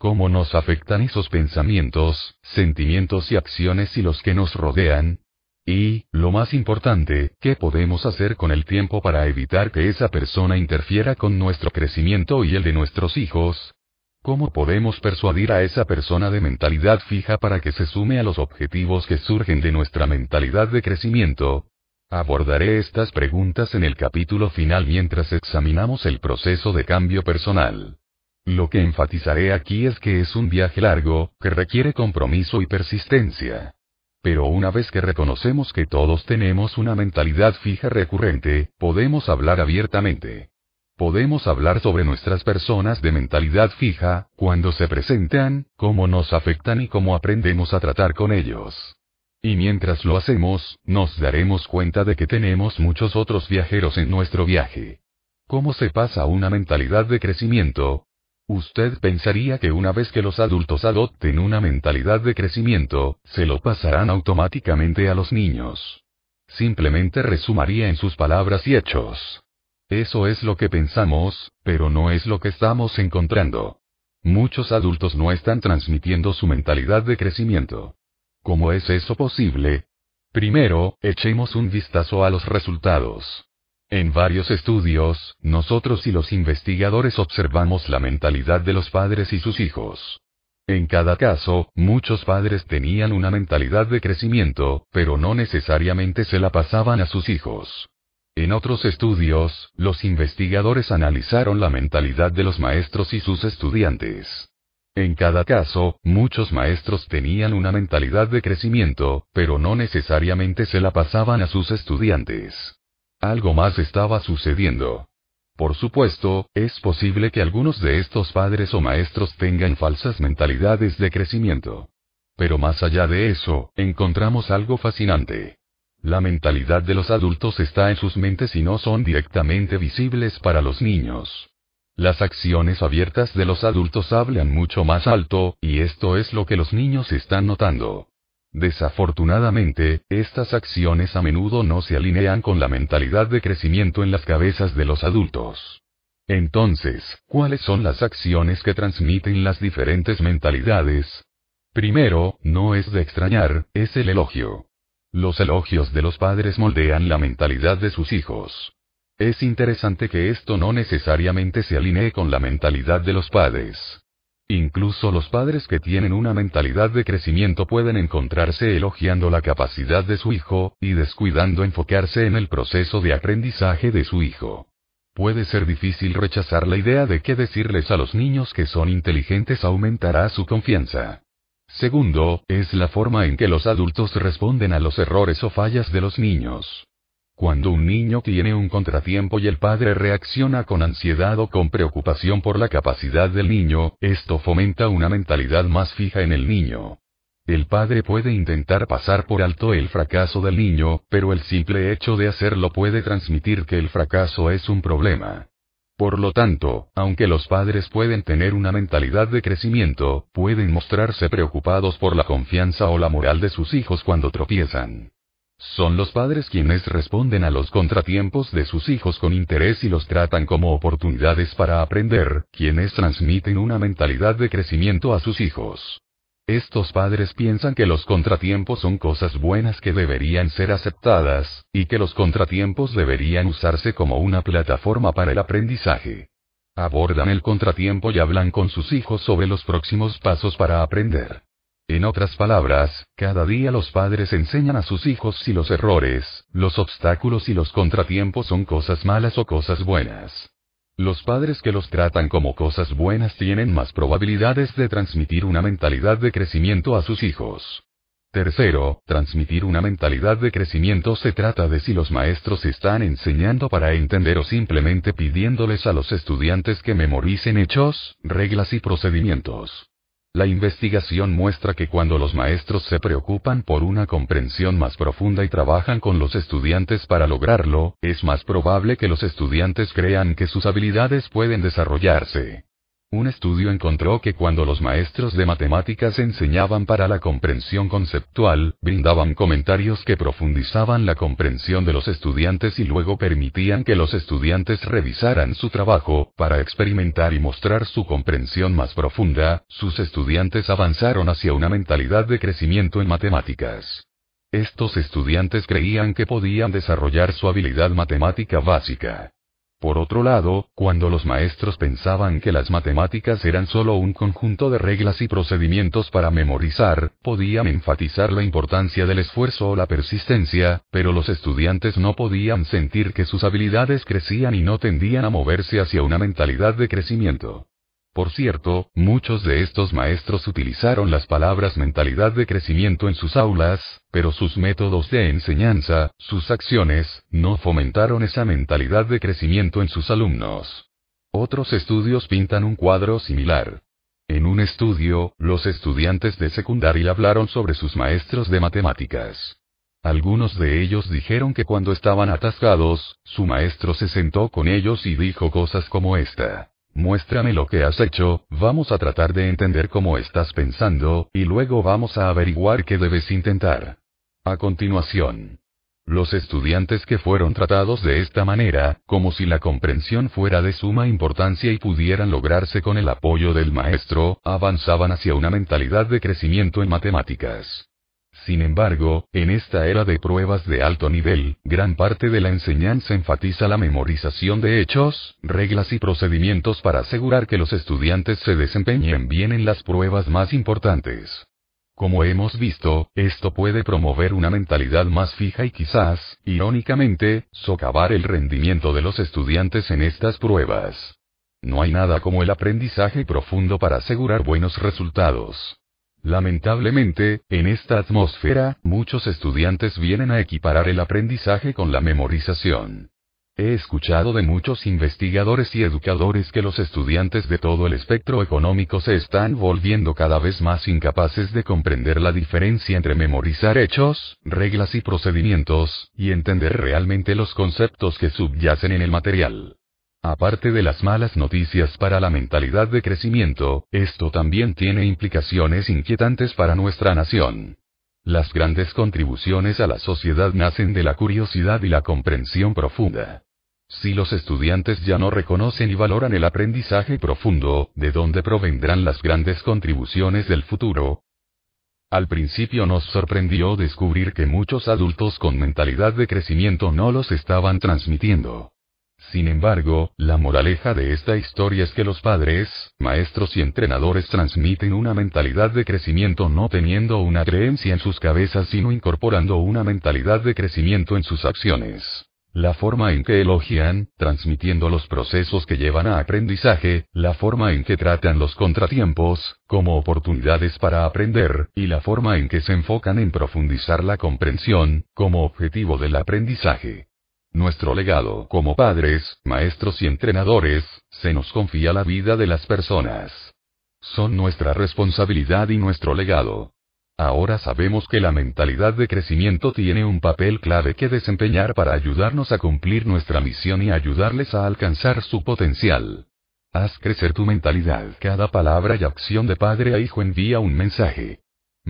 ¿Cómo nos afectan esos pensamientos, sentimientos y acciones y los que nos rodean? Y, lo más importante, ¿qué podemos hacer con el tiempo para evitar que esa persona interfiera con nuestro crecimiento y el de nuestros hijos? ¿Cómo podemos persuadir a esa persona de mentalidad fija para que se sume a los objetivos que surgen de nuestra mentalidad de crecimiento? Abordaré estas preguntas en el capítulo final mientras examinamos el proceso de cambio personal. Lo que enfatizaré aquí es que es un viaje largo, que requiere compromiso y persistencia. Pero una vez que reconocemos que todos tenemos una mentalidad fija recurrente, podemos hablar abiertamente. Podemos hablar sobre nuestras personas de mentalidad fija, cuando se presentan, cómo nos afectan y cómo aprendemos a tratar con ellos. Y mientras lo hacemos, nos daremos cuenta de que tenemos muchos otros viajeros en nuestro viaje. ¿Cómo se pasa una mentalidad de crecimiento? Usted pensaría que una vez que los adultos adopten una mentalidad de crecimiento, se lo pasarán automáticamente a los niños. Simplemente resumaría en sus palabras y hechos. Eso es lo que pensamos, pero no es lo que estamos encontrando. Muchos adultos no están transmitiendo su mentalidad de crecimiento. ¿Cómo es eso posible? Primero, echemos un vistazo a los resultados. En varios estudios, nosotros y los investigadores observamos la mentalidad de los padres y sus hijos. En cada caso, muchos padres tenían una mentalidad de crecimiento, pero no necesariamente se la pasaban a sus hijos. En otros estudios, los investigadores analizaron la mentalidad de los maestros y sus estudiantes. En cada caso, muchos maestros tenían una mentalidad de crecimiento, pero no necesariamente se la pasaban a sus estudiantes. Algo más estaba sucediendo. Por supuesto, es posible que algunos de estos padres o maestros tengan falsas mentalidades de crecimiento. Pero más allá de eso, encontramos algo fascinante. La mentalidad de los adultos está en sus mentes y no son directamente visibles para los niños. Las acciones abiertas de los adultos hablan mucho más alto, y esto es lo que los niños están notando. Desafortunadamente, estas acciones a menudo no se alinean con la mentalidad de crecimiento en las cabezas de los adultos. Entonces, ¿cuáles son las acciones que transmiten las diferentes mentalidades? Primero, no es de extrañar, es el elogio. Los elogios de los padres moldean la mentalidad de sus hijos. Es interesante que esto no necesariamente se alinee con la mentalidad de los padres. Incluso los padres que tienen una mentalidad de crecimiento pueden encontrarse elogiando la capacidad de su hijo, y descuidando enfocarse en el proceso de aprendizaje de su hijo. Puede ser difícil rechazar la idea de que decirles a los niños que son inteligentes aumentará su confianza. Segundo, es la forma en que los adultos responden a los errores o fallas de los niños. Cuando un niño tiene un contratiempo y el padre reacciona con ansiedad o con preocupación por la capacidad del niño, esto fomenta una mentalidad más fija en el niño. El padre puede intentar pasar por alto el fracaso del niño, pero el simple hecho de hacerlo puede transmitir que el fracaso es un problema. Por lo tanto, aunque los padres pueden tener una mentalidad de crecimiento, pueden mostrarse preocupados por la confianza o la moral de sus hijos cuando tropiezan. Son los padres quienes responden a los contratiempos de sus hijos con interés y los tratan como oportunidades para aprender, quienes transmiten una mentalidad de crecimiento a sus hijos. Estos padres piensan que los contratiempos son cosas buenas que deberían ser aceptadas, y que los contratiempos deberían usarse como una plataforma para el aprendizaje. Abordan el contratiempo y hablan con sus hijos sobre los próximos pasos para aprender. En otras palabras, cada día los padres enseñan a sus hijos si los errores, los obstáculos y los contratiempos son cosas malas o cosas buenas. Los padres que los tratan como cosas buenas tienen más probabilidades de transmitir una mentalidad de crecimiento a sus hijos. Tercero, transmitir una mentalidad de crecimiento se trata de si los maestros están enseñando para entender o simplemente pidiéndoles a los estudiantes que memoricen hechos, reglas y procedimientos. La investigación muestra que cuando los maestros se preocupan por una comprensión más profunda y trabajan con los estudiantes para lograrlo, es más probable que los estudiantes crean que sus habilidades pueden desarrollarse. Un estudio encontró que cuando los maestros de matemáticas enseñaban para la comprensión conceptual, brindaban comentarios que profundizaban la comprensión de los estudiantes y luego permitían que los estudiantes revisaran su trabajo, para experimentar y mostrar su comprensión más profunda, sus estudiantes avanzaron hacia una mentalidad de crecimiento en matemáticas. Estos estudiantes creían que podían desarrollar su habilidad matemática básica. Por otro lado, cuando los maestros pensaban que las matemáticas eran solo un conjunto de reglas y procedimientos para memorizar, podían enfatizar la importancia del esfuerzo o la persistencia, pero los estudiantes no podían sentir que sus habilidades crecían y no tendían a moverse hacia una mentalidad de crecimiento. Por cierto, muchos de estos maestros utilizaron las palabras mentalidad de crecimiento en sus aulas, pero sus métodos de enseñanza, sus acciones, no fomentaron esa mentalidad de crecimiento en sus alumnos. Otros estudios pintan un cuadro similar. En un estudio, los estudiantes de secundaria hablaron sobre sus maestros de matemáticas. Algunos de ellos dijeron que cuando estaban atascados, su maestro se sentó con ellos y dijo cosas como esta. Muéstrame lo que has hecho, vamos a tratar de entender cómo estás pensando, y luego vamos a averiguar qué debes intentar. A continuación. Los estudiantes que fueron tratados de esta manera, como si la comprensión fuera de suma importancia y pudieran lograrse con el apoyo del maestro, avanzaban hacia una mentalidad de crecimiento en matemáticas. Sin embargo, en esta era de pruebas de alto nivel, gran parte de la enseñanza enfatiza la memorización de hechos, reglas y procedimientos para asegurar que los estudiantes se desempeñen bien en las pruebas más importantes. Como hemos visto, esto puede promover una mentalidad más fija y quizás, irónicamente, socavar el rendimiento de los estudiantes en estas pruebas. No hay nada como el aprendizaje profundo para asegurar buenos resultados. Lamentablemente, en esta atmósfera, muchos estudiantes vienen a equiparar el aprendizaje con la memorización. He escuchado de muchos investigadores y educadores que los estudiantes de todo el espectro económico se están volviendo cada vez más incapaces de comprender la diferencia entre memorizar hechos, reglas y procedimientos, y entender realmente los conceptos que subyacen en el material. Aparte de las malas noticias para la mentalidad de crecimiento, esto también tiene implicaciones inquietantes para nuestra nación. Las grandes contribuciones a la sociedad nacen de la curiosidad y la comprensión profunda. Si los estudiantes ya no reconocen y valoran el aprendizaje profundo, ¿de dónde provendrán las grandes contribuciones del futuro? Al principio nos sorprendió descubrir que muchos adultos con mentalidad de crecimiento no los estaban transmitiendo. Sin embargo, la moraleja de esta historia es que los padres, maestros y entrenadores transmiten una mentalidad de crecimiento no teniendo una creencia en sus cabezas sino incorporando una mentalidad de crecimiento en sus acciones. La forma en que elogian, transmitiendo los procesos que llevan a aprendizaje, la forma en que tratan los contratiempos, como oportunidades para aprender, y la forma en que se enfocan en profundizar la comprensión, como objetivo del aprendizaje. Nuestro legado como padres, maestros y entrenadores, se nos confía la vida de las personas. Son nuestra responsabilidad y nuestro legado. Ahora sabemos que la mentalidad de crecimiento tiene un papel clave que desempeñar para ayudarnos a cumplir nuestra misión y ayudarles a alcanzar su potencial. Haz crecer tu mentalidad. Cada palabra y acción de padre a hijo envía un mensaje.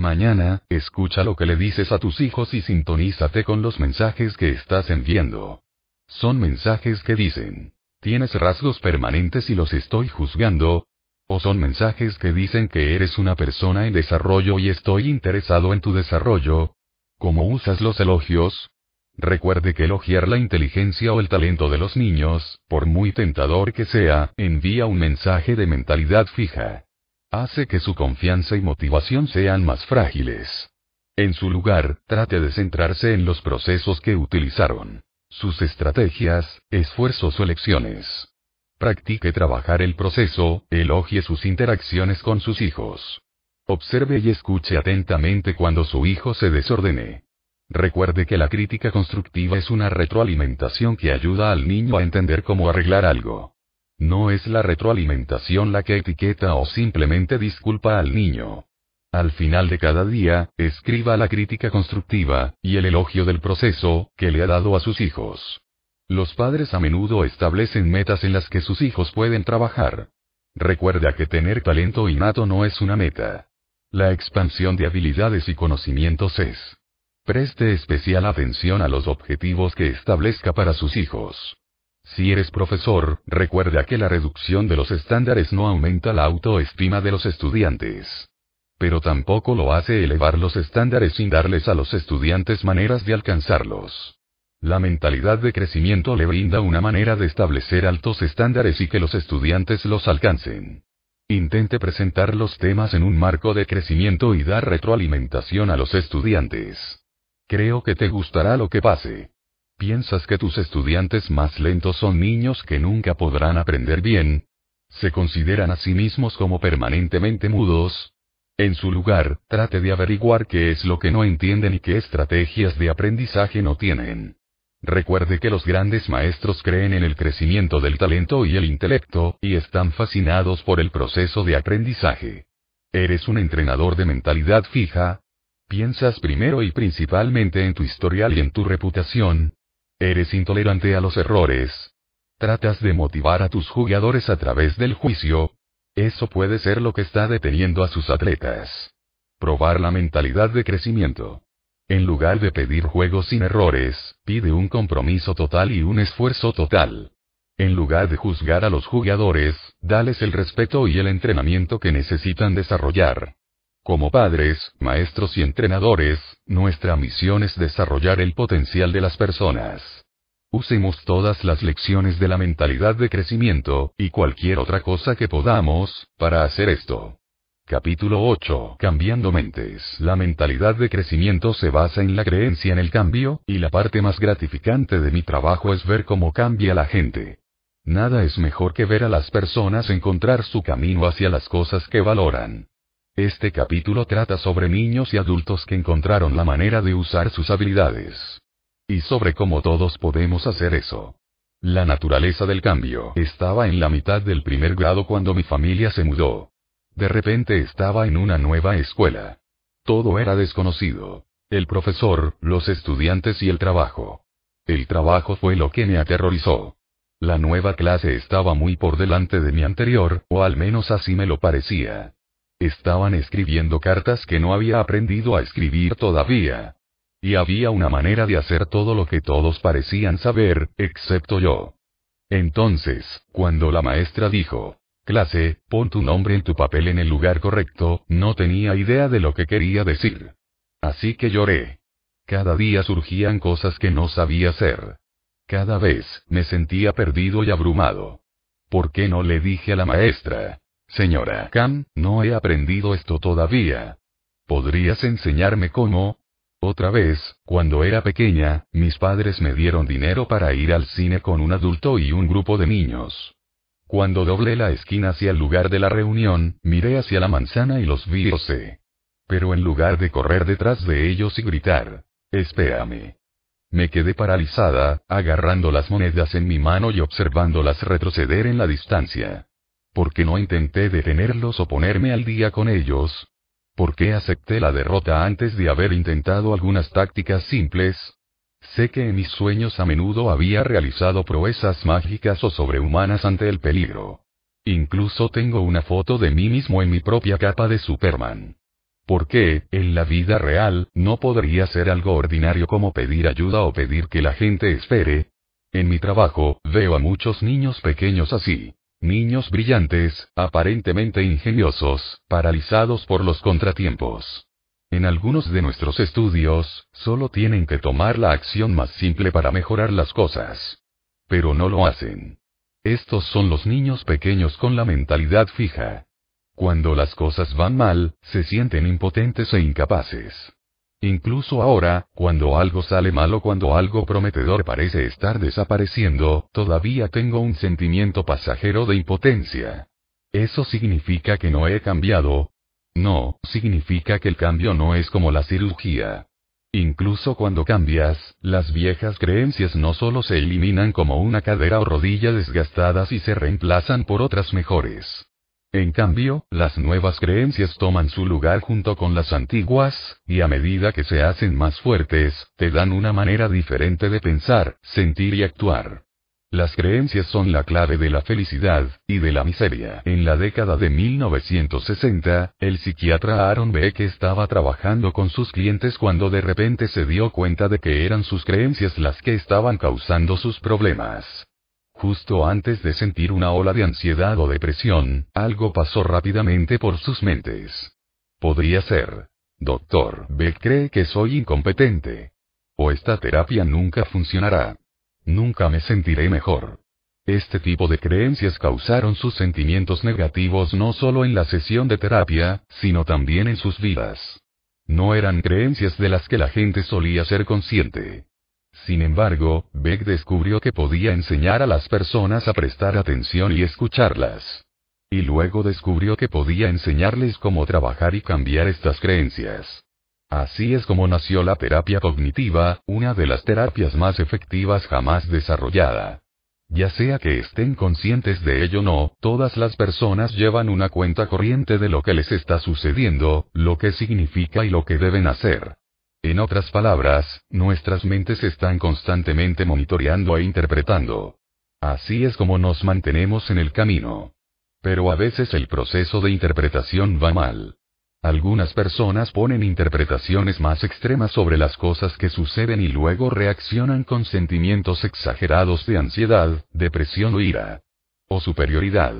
Mañana, escucha lo que le dices a tus hijos y sintonízate con los mensajes que estás enviando. Son mensajes que dicen, tienes rasgos permanentes y los estoy juzgando, o son mensajes que dicen que eres una persona en desarrollo y estoy interesado en tu desarrollo. ¿Cómo usas los elogios? Recuerde que elogiar la inteligencia o el talento de los niños, por muy tentador que sea, envía un mensaje de mentalidad fija hace que su confianza y motivación sean más frágiles. En su lugar, trate de centrarse en los procesos que utilizaron, sus estrategias, esfuerzos o lecciones. Practique trabajar el proceso, elogie sus interacciones con sus hijos. Observe y escuche atentamente cuando su hijo se desordene. Recuerde que la crítica constructiva es una retroalimentación que ayuda al niño a entender cómo arreglar algo. No es la retroalimentación la que etiqueta o simplemente disculpa al niño. Al final de cada día, escriba la crítica constructiva, y el elogio del proceso, que le ha dado a sus hijos. Los padres a menudo establecen metas en las que sus hijos pueden trabajar. Recuerda que tener talento innato no es una meta. La expansión de habilidades y conocimientos es. Preste especial atención a los objetivos que establezca para sus hijos. Si eres profesor, recuerda que la reducción de los estándares no aumenta la autoestima de los estudiantes. Pero tampoco lo hace elevar los estándares sin darles a los estudiantes maneras de alcanzarlos. La mentalidad de crecimiento le brinda una manera de establecer altos estándares y que los estudiantes los alcancen. Intente presentar los temas en un marco de crecimiento y dar retroalimentación a los estudiantes. Creo que te gustará lo que pase. ¿Piensas que tus estudiantes más lentos son niños que nunca podrán aprender bien? ¿Se consideran a sí mismos como permanentemente mudos? En su lugar, trate de averiguar qué es lo que no entienden y qué estrategias de aprendizaje no tienen. Recuerde que los grandes maestros creen en el crecimiento del talento y el intelecto, y están fascinados por el proceso de aprendizaje. ¿Eres un entrenador de mentalidad fija? ¿Piensas primero y principalmente en tu historial y en tu reputación? Eres intolerante a los errores. Tratas de motivar a tus jugadores a través del juicio. Eso puede ser lo que está deteniendo a sus atletas. Probar la mentalidad de crecimiento. En lugar de pedir juegos sin errores, pide un compromiso total y un esfuerzo total. En lugar de juzgar a los jugadores, dales el respeto y el entrenamiento que necesitan desarrollar. Como padres, maestros y entrenadores, nuestra misión es desarrollar el potencial de las personas. Usemos todas las lecciones de la mentalidad de crecimiento, y cualquier otra cosa que podamos, para hacer esto. Capítulo 8. Cambiando mentes. La mentalidad de crecimiento se basa en la creencia en el cambio, y la parte más gratificante de mi trabajo es ver cómo cambia la gente. Nada es mejor que ver a las personas encontrar su camino hacia las cosas que valoran. Este capítulo trata sobre niños y adultos que encontraron la manera de usar sus habilidades. Y sobre cómo todos podemos hacer eso. La naturaleza del cambio estaba en la mitad del primer grado cuando mi familia se mudó. De repente estaba en una nueva escuela. Todo era desconocido. El profesor, los estudiantes y el trabajo. El trabajo fue lo que me aterrorizó. La nueva clase estaba muy por delante de mi anterior, o al menos así me lo parecía. Estaban escribiendo cartas que no había aprendido a escribir todavía. Y había una manera de hacer todo lo que todos parecían saber, excepto yo. Entonces, cuando la maestra dijo, clase, pon tu nombre en tu papel en el lugar correcto, no tenía idea de lo que quería decir. Así que lloré. Cada día surgían cosas que no sabía hacer. Cada vez, me sentía perdido y abrumado. ¿Por qué no le dije a la maestra? Señora Cam, no he aprendido esto todavía. ¿Podrías enseñarme cómo? Otra vez, cuando era pequeña, mis padres me dieron dinero para ir al cine con un adulto y un grupo de niños. Cuando doblé la esquina hacia el lugar de la reunión, miré hacia la manzana y los vi sé. Pero en lugar de correr detrás de ellos y gritar, espérame. Me quedé paralizada, agarrando las monedas en mi mano y observándolas retroceder en la distancia. ¿Por qué no intenté detenerlos o ponerme al día con ellos? ¿Por qué acepté la derrota antes de haber intentado algunas tácticas simples? Sé que en mis sueños a menudo había realizado proezas mágicas o sobrehumanas ante el peligro. Incluso tengo una foto de mí mismo en mi propia capa de Superman. ¿Por qué, en la vida real, no podría ser algo ordinario como pedir ayuda o pedir que la gente espere? En mi trabajo, veo a muchos niños pequeños así. Niños brillantes, aparentemente ingeniosos, paralizados por los contratiempos. En algunos de nuestros estudios, solo tienen que tomar la acción más simple para mejorar las cosas. Pero no lo hacen. Estos son los niños pequeños con la mentalidad fija. Cuando las cosas van mal, se sienten impotentes e incapaces. Incluso ahora, cuando algo sale mal o cuando algo prometedor parece estar desapareciendo, todavía tengo un sentimiento pasajero de impotencia. ¿Eso significa que no he cambiado? No, significa que el cambio no es como la cirugía. Incluso cuando cambias, las viejas creencias no solo se eliminan como una cadera o rodilla desgastadas y se reemplazan por otras mejores. En cambio, las nuevas creencias toman su lugar junto con las antiguas, y a medida que se hacen más fuertes, te dan una manera diferente de pensar, sentir y actuar. Las creencias son la clave de la felicidad, y de la miseria. En la década de 1960, el psiquiatra Aaron Beck estaba trabajando con sus clientes cuando de repente se dio cuenta de que eran sus creencias las que estaban causando sus problemas. Justo antes de sentir una ola de ansiedad o depresión, algo pasó rápidamente por sus mentes. Podría ser. Doctor, Beck cree que soy incompetente. O esta terapia nunca funcionará. Nunca me sentiré mejor. Este tipo de creencias causaron sus sentimientos negativos no solo en la sesión de terapia, sino también en sus vidas. No eran creencias de las que la gente solía ser consciente. Sin embargo, Beck descubrió que podía enseñar a las personas a prestar atención y escucharlas. Y luego descubrió que podía enseñarles cómo trabajar y cambiar estas creencias. Así es como nació la terapia cognitiva, una de las terapias más efectivas jamás desarrollada. Ya sea que estén conscientes de ello o no, todas las personas llevan una cuenta corriente de lo que les está sucediendo, lo que significa y lo que deben hacer. En otras palabras, nuestras mentes están constantemente monitoreando e interpretando. Así es como nos mantenemos en el camino. Pero a veces el proceso de interpretación va mal. Algunas personas ponen interpretaciones más extremas sobre las cosas que suceden y luego reaccionan con sentimientos exagerados de ansiedad, depresión o ira. O superioridad.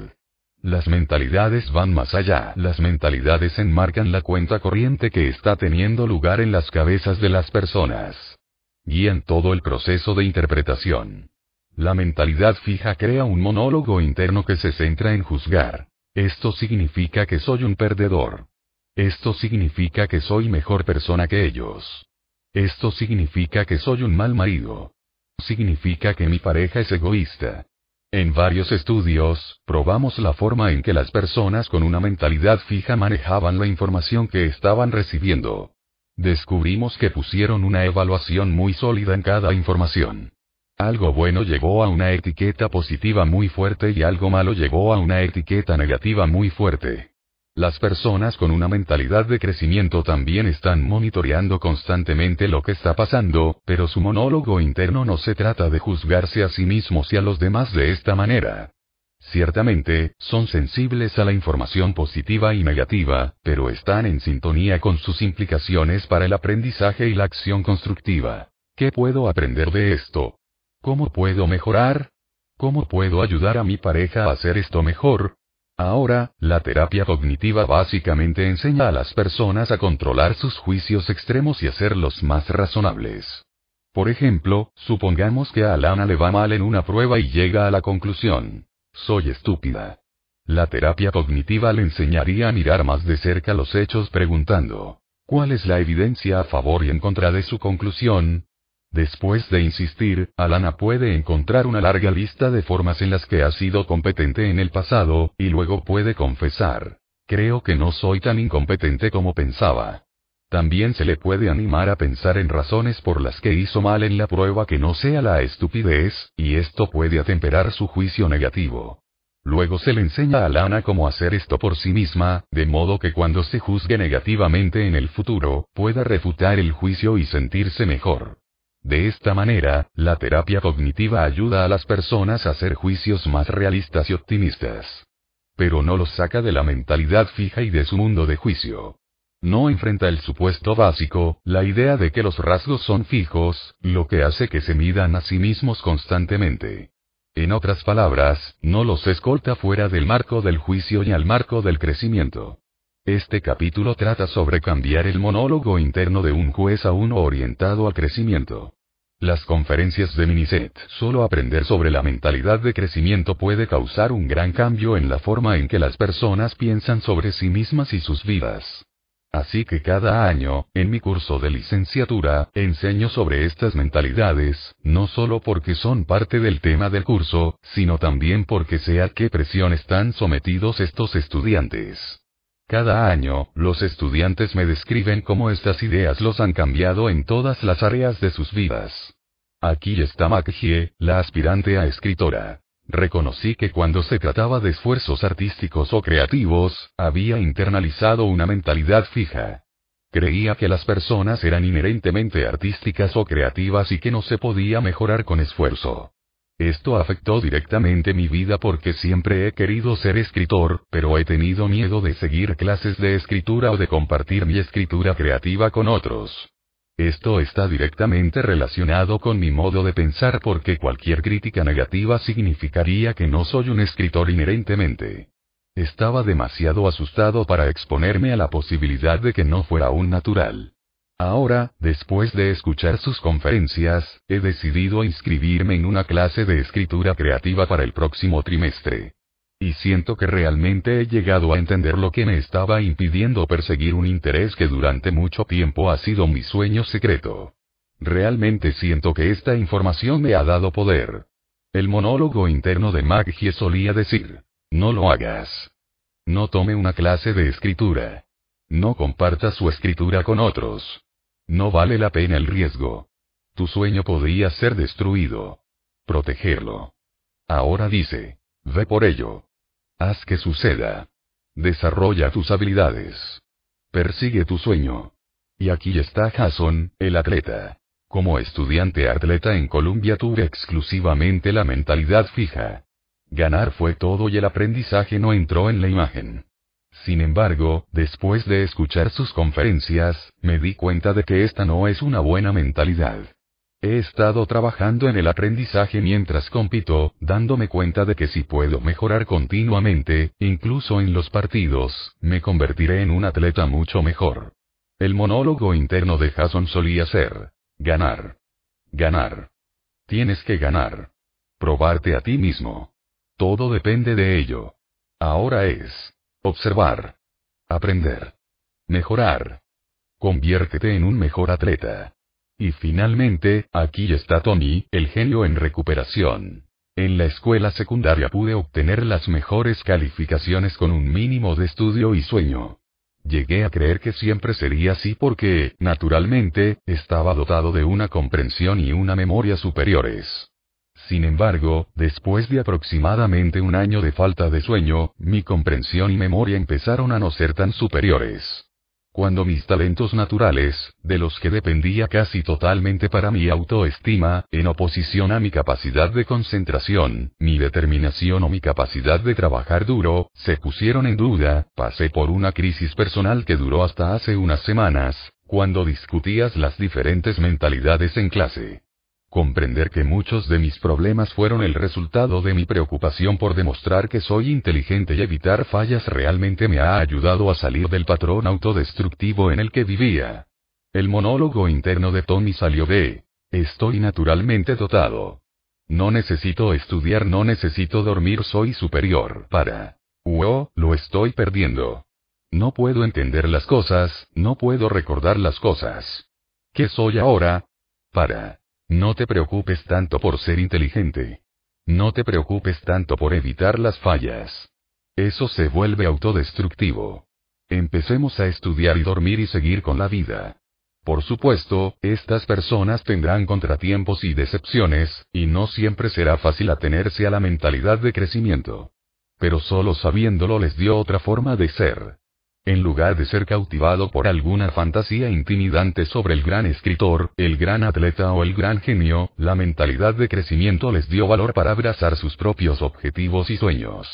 Las mentalidades van más allá. Las mentalidades enmarcan la cuenta corriente que está teniendo lugar en las cabezas de las personas. Guían todo el proceso de interpretación. La mentalidad fija crea un monólogo interno que se centra en juzgar. Esto significa que soy un perdedor. Esto significa que soy mejor persona que ellos. Esto significa que soy un mal marido. Significa que mi pareja es egoísta. En varios estudios, probamos la forma en que las personas con una mentalidad fija manejaban la información que estaban recibiendo. Descubrimos que pusieron una evaluación muy sólida en cada información. Algo bueno llegó a una etiqueta positiva muy fuerte y algo malo llegó a una etiqueta negativa muy fuerte. Las personas con una mentalidad de crecimiento también están monitoreando constantemente lo que está pasando, pero su monólogo interno no se trata de juzgarse a sí mismos y a los demás de esta manera. Ciertamente, son sensibles a la información positiva y negativa, pero están en sintonía con sus implicaciones para el aprendizaje y la acción constructiva. ¿Qué puedo aprender de esto? ¿Cómo puedo mejorar? ¿Cómo puedo ayudar a mi pareja a hacer esto mejor? Ahora, la terapia cognitiva básicamente enseña a las personas a controlar sus juicios extremos y hacerlos más razonables. Por ejemplo, supongamos que a Alana le va mal en una prueba y llega a la conclusión. Soy estúpida. La terapia cognitiva le enseñaría a mirar más de cerca los hechos preguntando, ¿cuál es la evidencia a favor y en contra de su conclusión? Después de insistir, Alana puede encontrar una larga lista de formas en las que ha sido competente en el pasado, y luego puede confesar. Creo que no soy tan incompetente como pensaba. También se le puede animar a pensar en razones por las que hizo mal en la prueba que no sea la estupidez, y esto puede atemperar su juicio negativo. Luego se le enseña a Alana cómo hacer esto por sí misma, de modo que cuando se juzgue negativamente en el futuro, pueda refutar el juicio y sentirse mejor. De esta manera, la terapia cognitiva ayuda a las personas a hacer juicios más realistas y optimistas. Pero no los saca de la mentalidad fija y de su mundo de juicio. No enfrenta el supuesto básico, la idea de que los rasgos son fijos, lo que hace que se midan a sí mismos constantemente. En otras palabras, no los escolta fuera del marco del juicio y al marco del crecimiento. Este capítulo trata sobre cambiar el monólogo interno de un juez a uno orientado al crecimiento. Las conferencias de Miniset. Solo aprender sobre la mentalidad de crecimiento puede causar un gran cambio en la forma en que las personas piensan sobre sí mismas y sus vidas. Así que cada año, en mi curso de licenciatura, enseño sobre estas mentalidades, no solo porque son parte del tema del curso, sino también porque sé a qué presión están sometidos estos estudiantes. Cada año, los estudiantes me describen cómo estas ideas los han cambiado en todas las áreas de sus vidas. Aquí está Makhie, la aspirante a escritora. Reconocí que cuando se trataba de esfuerzos artísticos o creativos, había internalizado una mentalidad fija. Creía que las personas eran inherentemente artísticas o creativas y que no se podía mejorar con esfuerzo. Esto afectó directamente mi vida porque siempre he querido ser escritor, pero he tenido miedo de seguir clases de escritura o de compartir mi escritura creativa con otros. Esto está directamente relacionado con mi modo de pensar porque cualquier crítica negativa significaría que no soy un escritor inherentemente. Estaba demasiado asustado para exponerme a la posibilidad de que no fuera un natural. Ahora, después de escuchar sus conferencias, he decidido inscribirme en una clase de escritura creativa para el próximo trimestre. Y siento que realmente he llegado a entender lo que me estaba impidiendo perseguir un interés que durante mucho tiempo ha sido mi sueño secreto. Realmente siento que esta información me ha dado poder. El monólogo interno de Maggie solía decir, no lo hagas. No tome una clase de escritura. No comparta su escritura con otros. No vale la pena el riesgo. Tu sueño podría ser destruido. Protegerlo. Ahora dice, ve por ello. Haz que suceda. Desarrolla tus habilidades. Persigue tu sueño. Y aquí está Jason, el atleta. Como estudiante atleta en Columbia tuve exclusivamente la mentalidad fija. Ganar fue todo y el aprendizaje no entró en la imagen. Sin embargo, después de escuchar sus conferencias, me di cuenta de que esta no es una buena mentalidad. He estado trabajando en el aprendizaje mientras compito, dándome cuenta de que si puedo mejorar continuamente, incluso en los partidos, me convertiré en un atleta mucho mejor. El monólogo interno de Jason solía ser, ganar. Ganar. Tienes que ganar. Probarte a ti mismo. Todo depende de ello. Ahora es. Observar. Aprender. Mejorar. Conviértete en un mejor atleta. Y finalmente, aquí está Tony, el genio en recuperación. En la escuela secundaria pude obtener las mejores calificaciones con un mínimo de estudio y sueño. Llegué a creer que siempre sería así porque, naturalmente, estaba dotado de una comprensión y una memoria superiores. Sin embargo, después de aproximadamente un año de falta de sueño, mi comprensión y memoria empezaron a no ser tan superiores. Cuando mis talentos naturales, de los que dependía casi totalmente para mi autoestima, en oposición a mi capacidad de concentración, mi determinación o mi capacidad de trabajar duro, se pusieron en duda, pasé por una crisis personal que duró hasta hace unas semanas, cuando discutías las diferentes mentalidades en clase. Comprender que muchos de mis problemas fueron el resultado de mi preocupación por demostrar que soy inteligente y evitar fallas realmente me ha ayudado a salir del patrón autodestructivo en el que vivía. El monólogo interno de Tony salió de, estoy naturalmente dotado. No necesito estudiar, no necesito dormir, soy superior para. Oh, lo estoy perdiendo. No puedo entender las cosas, no puedo recordar las cosas. ¿Qué soy ahora? Para. No te preocupes tanto por ser inteligente. No te preocupes tanto por evitar las fallas. Eso se vuelve autodestructivo. Empecemos a estudiar y dormir y seguir con la vida. Por supuesto, estas personas tendrán contratiempos y decepciones, y no siempre será fácil atenerse a la mentalidad de crecimiento. Pero solo sabiéndolo les dio otra forma de ser. En lugar de ser cautivado por alguna fantasía intimidante sobre el gran escritor, el gran atleta o el gran genio, la mentalidad de crecimiento les dio valor para abrazar sus propios objetivos y sueños.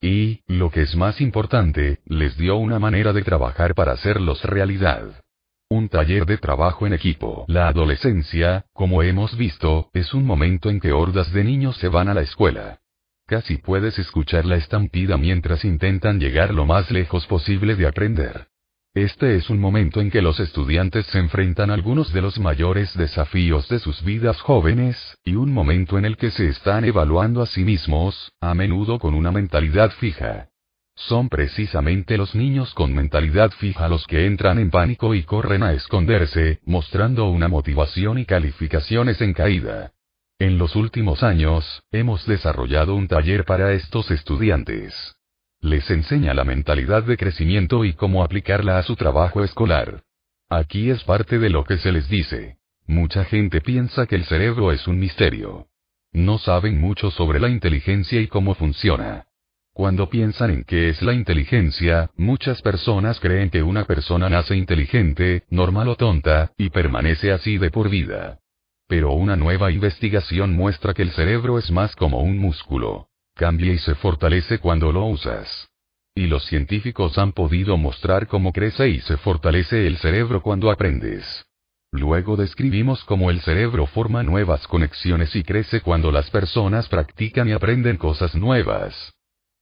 Y, lo que es más importante, les dio una manera de trabajar para hacerlos realidad. Un taller de trabajo en equipo. La adolescencia, como hemos visto, es un momento en que hordas de niños se van a la escuela. Casi puedes escuchar la estampida mientras intentan llegar lo más lejos posible de aprender. Este es un momento en que los estudiantes se enfrentan a algunos de los mayores desafíos de sus vidas jóvenes, y un momento en el que se están evaluando a sí mismos, a menudo con una mentalidad fija. Son precisamente los niños con mentalidad fija los que entran en pánico y corren a esconderse, mostrando una motivación y calificaciones en caída. En los últimos años, hemos desarrollado un taller para estos estudiantes. Les enseña la mentalidad de crecimiento y cómo aplicarla a su trabajo escolar. Aquí es parte de lo que se les dice. Mucha gente piensa que el cerebro es un misterio. No saben mucho sobre la inteligencia y cómo funciona. Cuando piensan en qué es la inteligencia, muchas personas creen que una persona nace inteligente, normal o tonta, y permanece así de por vida. Pero una nueva investigación muestra que el cerebro es más como un músculo. Cambia y se fortalece cuando lo usas. Y los científicos han podido mostrar cómo crece y se fortalece el cerebro cuando aprendes. Luego describimos cómo el cerebro forma nuevas conexiones y crece cuando las personas practican y aprenden cosas nuevas.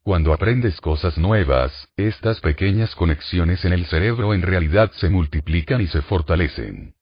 Cuando aprendes cosas nuevas, estas pequeñas conexiones en el cerebro en realidad se multiplican y se fortalecen.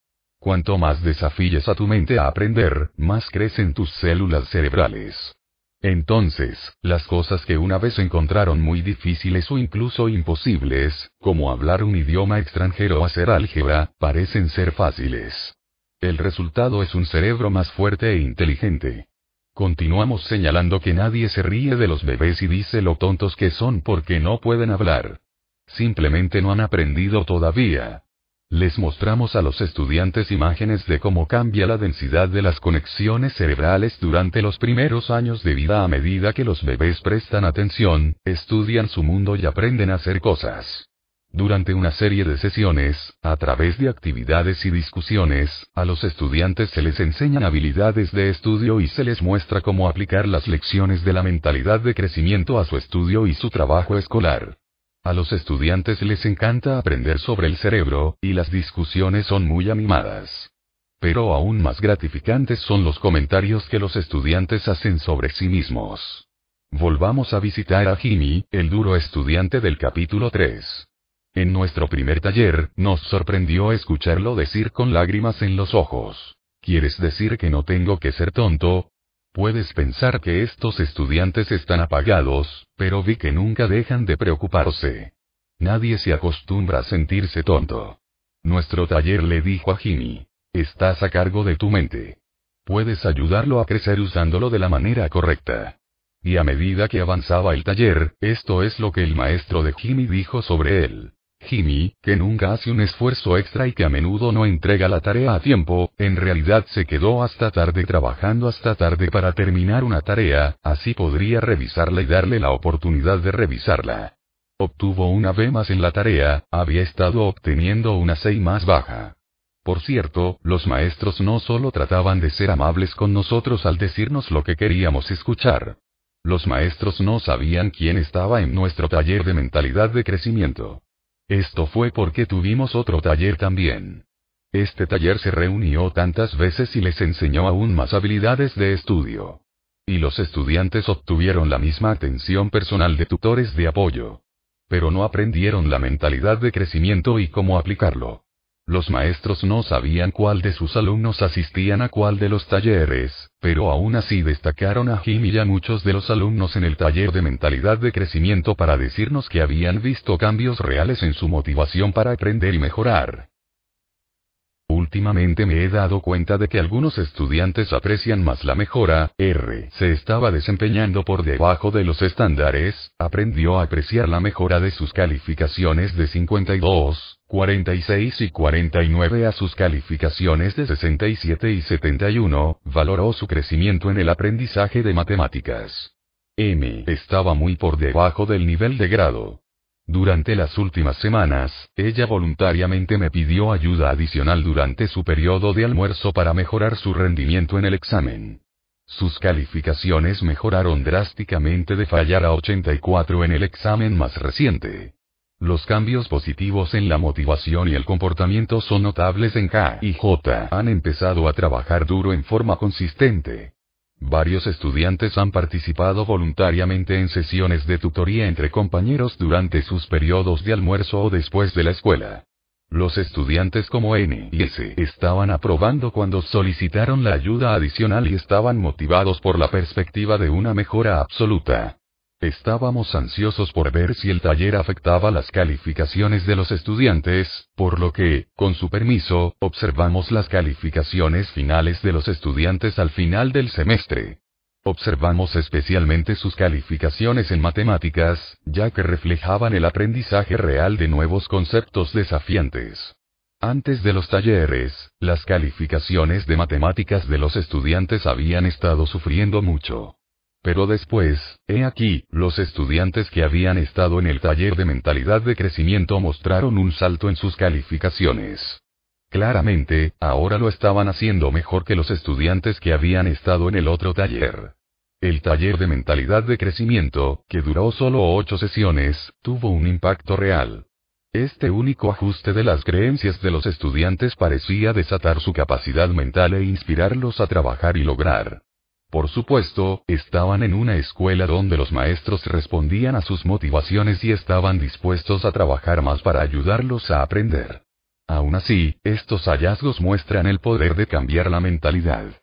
Cuanto más desafíes a tu mente a aprender, más crecen tus células cerebrales. Entonces, las cosas que una vez encontraron muy difíciles o incluso imposibles, como hablar un idioma extranjero o hacer álgebra, parecen ser fáciles. El resultado es un cerebro más fuerte e inteligente. Continuamos señalando que nadie se ríe de los bebés y dice lo tontos que son porque no pueden hablar. Simplemente no han aprendido todavía. Les mostramos a los estudiantes imágenes de cómo cambia la densidad de las conexiones cerebrales durante los primeros años de vida a medida que los bebés prestan atención, estudian su mundo y aprenden a hacer cosas. Durante una serie de sesiones, a través de actividades y discusiones, a los estudiantes se les enseñan habilidades de estudio y se les muestra cómo aplicar las lecciones de la mentalidad de crecimiento a su estudio y su trabajo escolar. A los estudiantes les encanta aprender sobre el cerebro, y las discusiones son muy animadas. Pero aún más gratificantes son los comentarios que los estudiantes hacen sobre sí mismos. Volvamos a visitar a Jimmy, el duro estudiante del capítulo 3. En nuestro primer taller, nos sorprendió escucharlo decir con lágrimas en los ojos. ¿Quieres decir que no tengo que ser tonto? Puedes pensar que estos estudiantes están apagados, pero vi que nunca dejan de preocuparse. Nadie se acostumbra a sentirse tonto. Nuestro taller le dijo a Jimmy, estás a cargo de tu mente. Puedes ayudarlo a crecer usándolo de la manera correcta. Y a medida que avanzaba el taller, esto es lo que el maestro de Jimmy dijo sobre él. Jimmy, que nunca hace un esfuerzo extra y que a menudo no entrega la tarea a tiempo, en realidad se quedó hasta tarde trabajando hasta tarde para terminar una tarea, así podría revisarla y darle la oportunidad de revisarla. Obtuvo una B más en la tarea, había estado obteniendo una C más baja. Por cierto, los maestros no solo trataban de ser amables con nosotros al decirnos lo que queríamos escuchar. Los maestros no sabían quién estaba en nuestro taller de mentalidad de crecimiento. Esto fue porque tuvimos otro taller también. Este taller se reunió tantas veces y les enseñó aún más habilidades de estudio. Y los estudiantes obtuvieron la misma atención personal de tutores de apoyo. Pero no aprendieron la mentalidad de crecimiento y cómo aplicarlo. Los maestros no sabían cuál de sus alumnos asistían a cuál de los talleres, pero aún así destacaron a Jim y a muchos de los alumnos en el taller de mentalidad de crecimiento para decirnos que habían visto cambios reales en su motivación para aprender y mejorar. Últimamente me he dado cuenta de que algunos estudiantes aprecian más la mejora, R. Se estaba desempeñando por debajo de los estándares, aprendió a apreciar la mejora de sus calificaciones de 52, 46 y 49 a sus calificaciones de 67 y 71, valoró su crecimiento en el aprendizaje de matemáticas. M estaba muy por debajo del nivel de grado. Durante las últimas semanas, ella voluntariamente me pidió ayuda adicional durante su periodo de almuerzo para mejorar su rendimiento en el examen. Sus calificaciones mejoraron drásticamente de fallar a 84 en el examen más reciente. Los cambios positivos en la motivación y el comportamiento son notables en K y J. Han empezado a trabajar duro en forma consistente. Varios estudiantes han participado voluntariamente en sesiones de tutoría entre compañeros durante sus periodos de almuerzo o después de la escuela. Los estudiantes como N y S estaban aprobando cuando solicitaron la ayuda adicional y estaban motivados por la perspectiva de una mejora absoluta. Estábamos ansiosos por ver si el taller afectaba las calificaciones de los estudiantes, por lo que, con su permiso, observamos las calificaciones finales de los estudiantes al final del semestre. Observamos especialmente sus calificaciones en matemáticas, ya que reflejaban el aprendizaje real de nuevos conceptos desafiantes. Antes de los talleres, las calificaciones de matemáticas de los estudiantes habían estado sufriendo mucho. Pero después, he aquí, los estudiantes que habían estado en el taller de mentalidad de crecimiento mostraron un salto en sus calificaciones. Claramente, ahora lo estaban haciendo mejor que los estudiantes que habían estado en el otro taller. El taller de mentalidad de crecimiento, que duró solo ocho sesiones, tuvo un impacto real. Este único ajuste de las creencias de los estudiantes parecía desatar su capacidad mental e inspirarlos a trabajar y lograr. Por supuesto, estaban en una escuela donde los maestros respondían a sus motivaciones y estaban dispuestos a trabajar más para ayudarlos a aprender. Aún así, estos hallazgos muestran el poder de cambiar la mentalidad.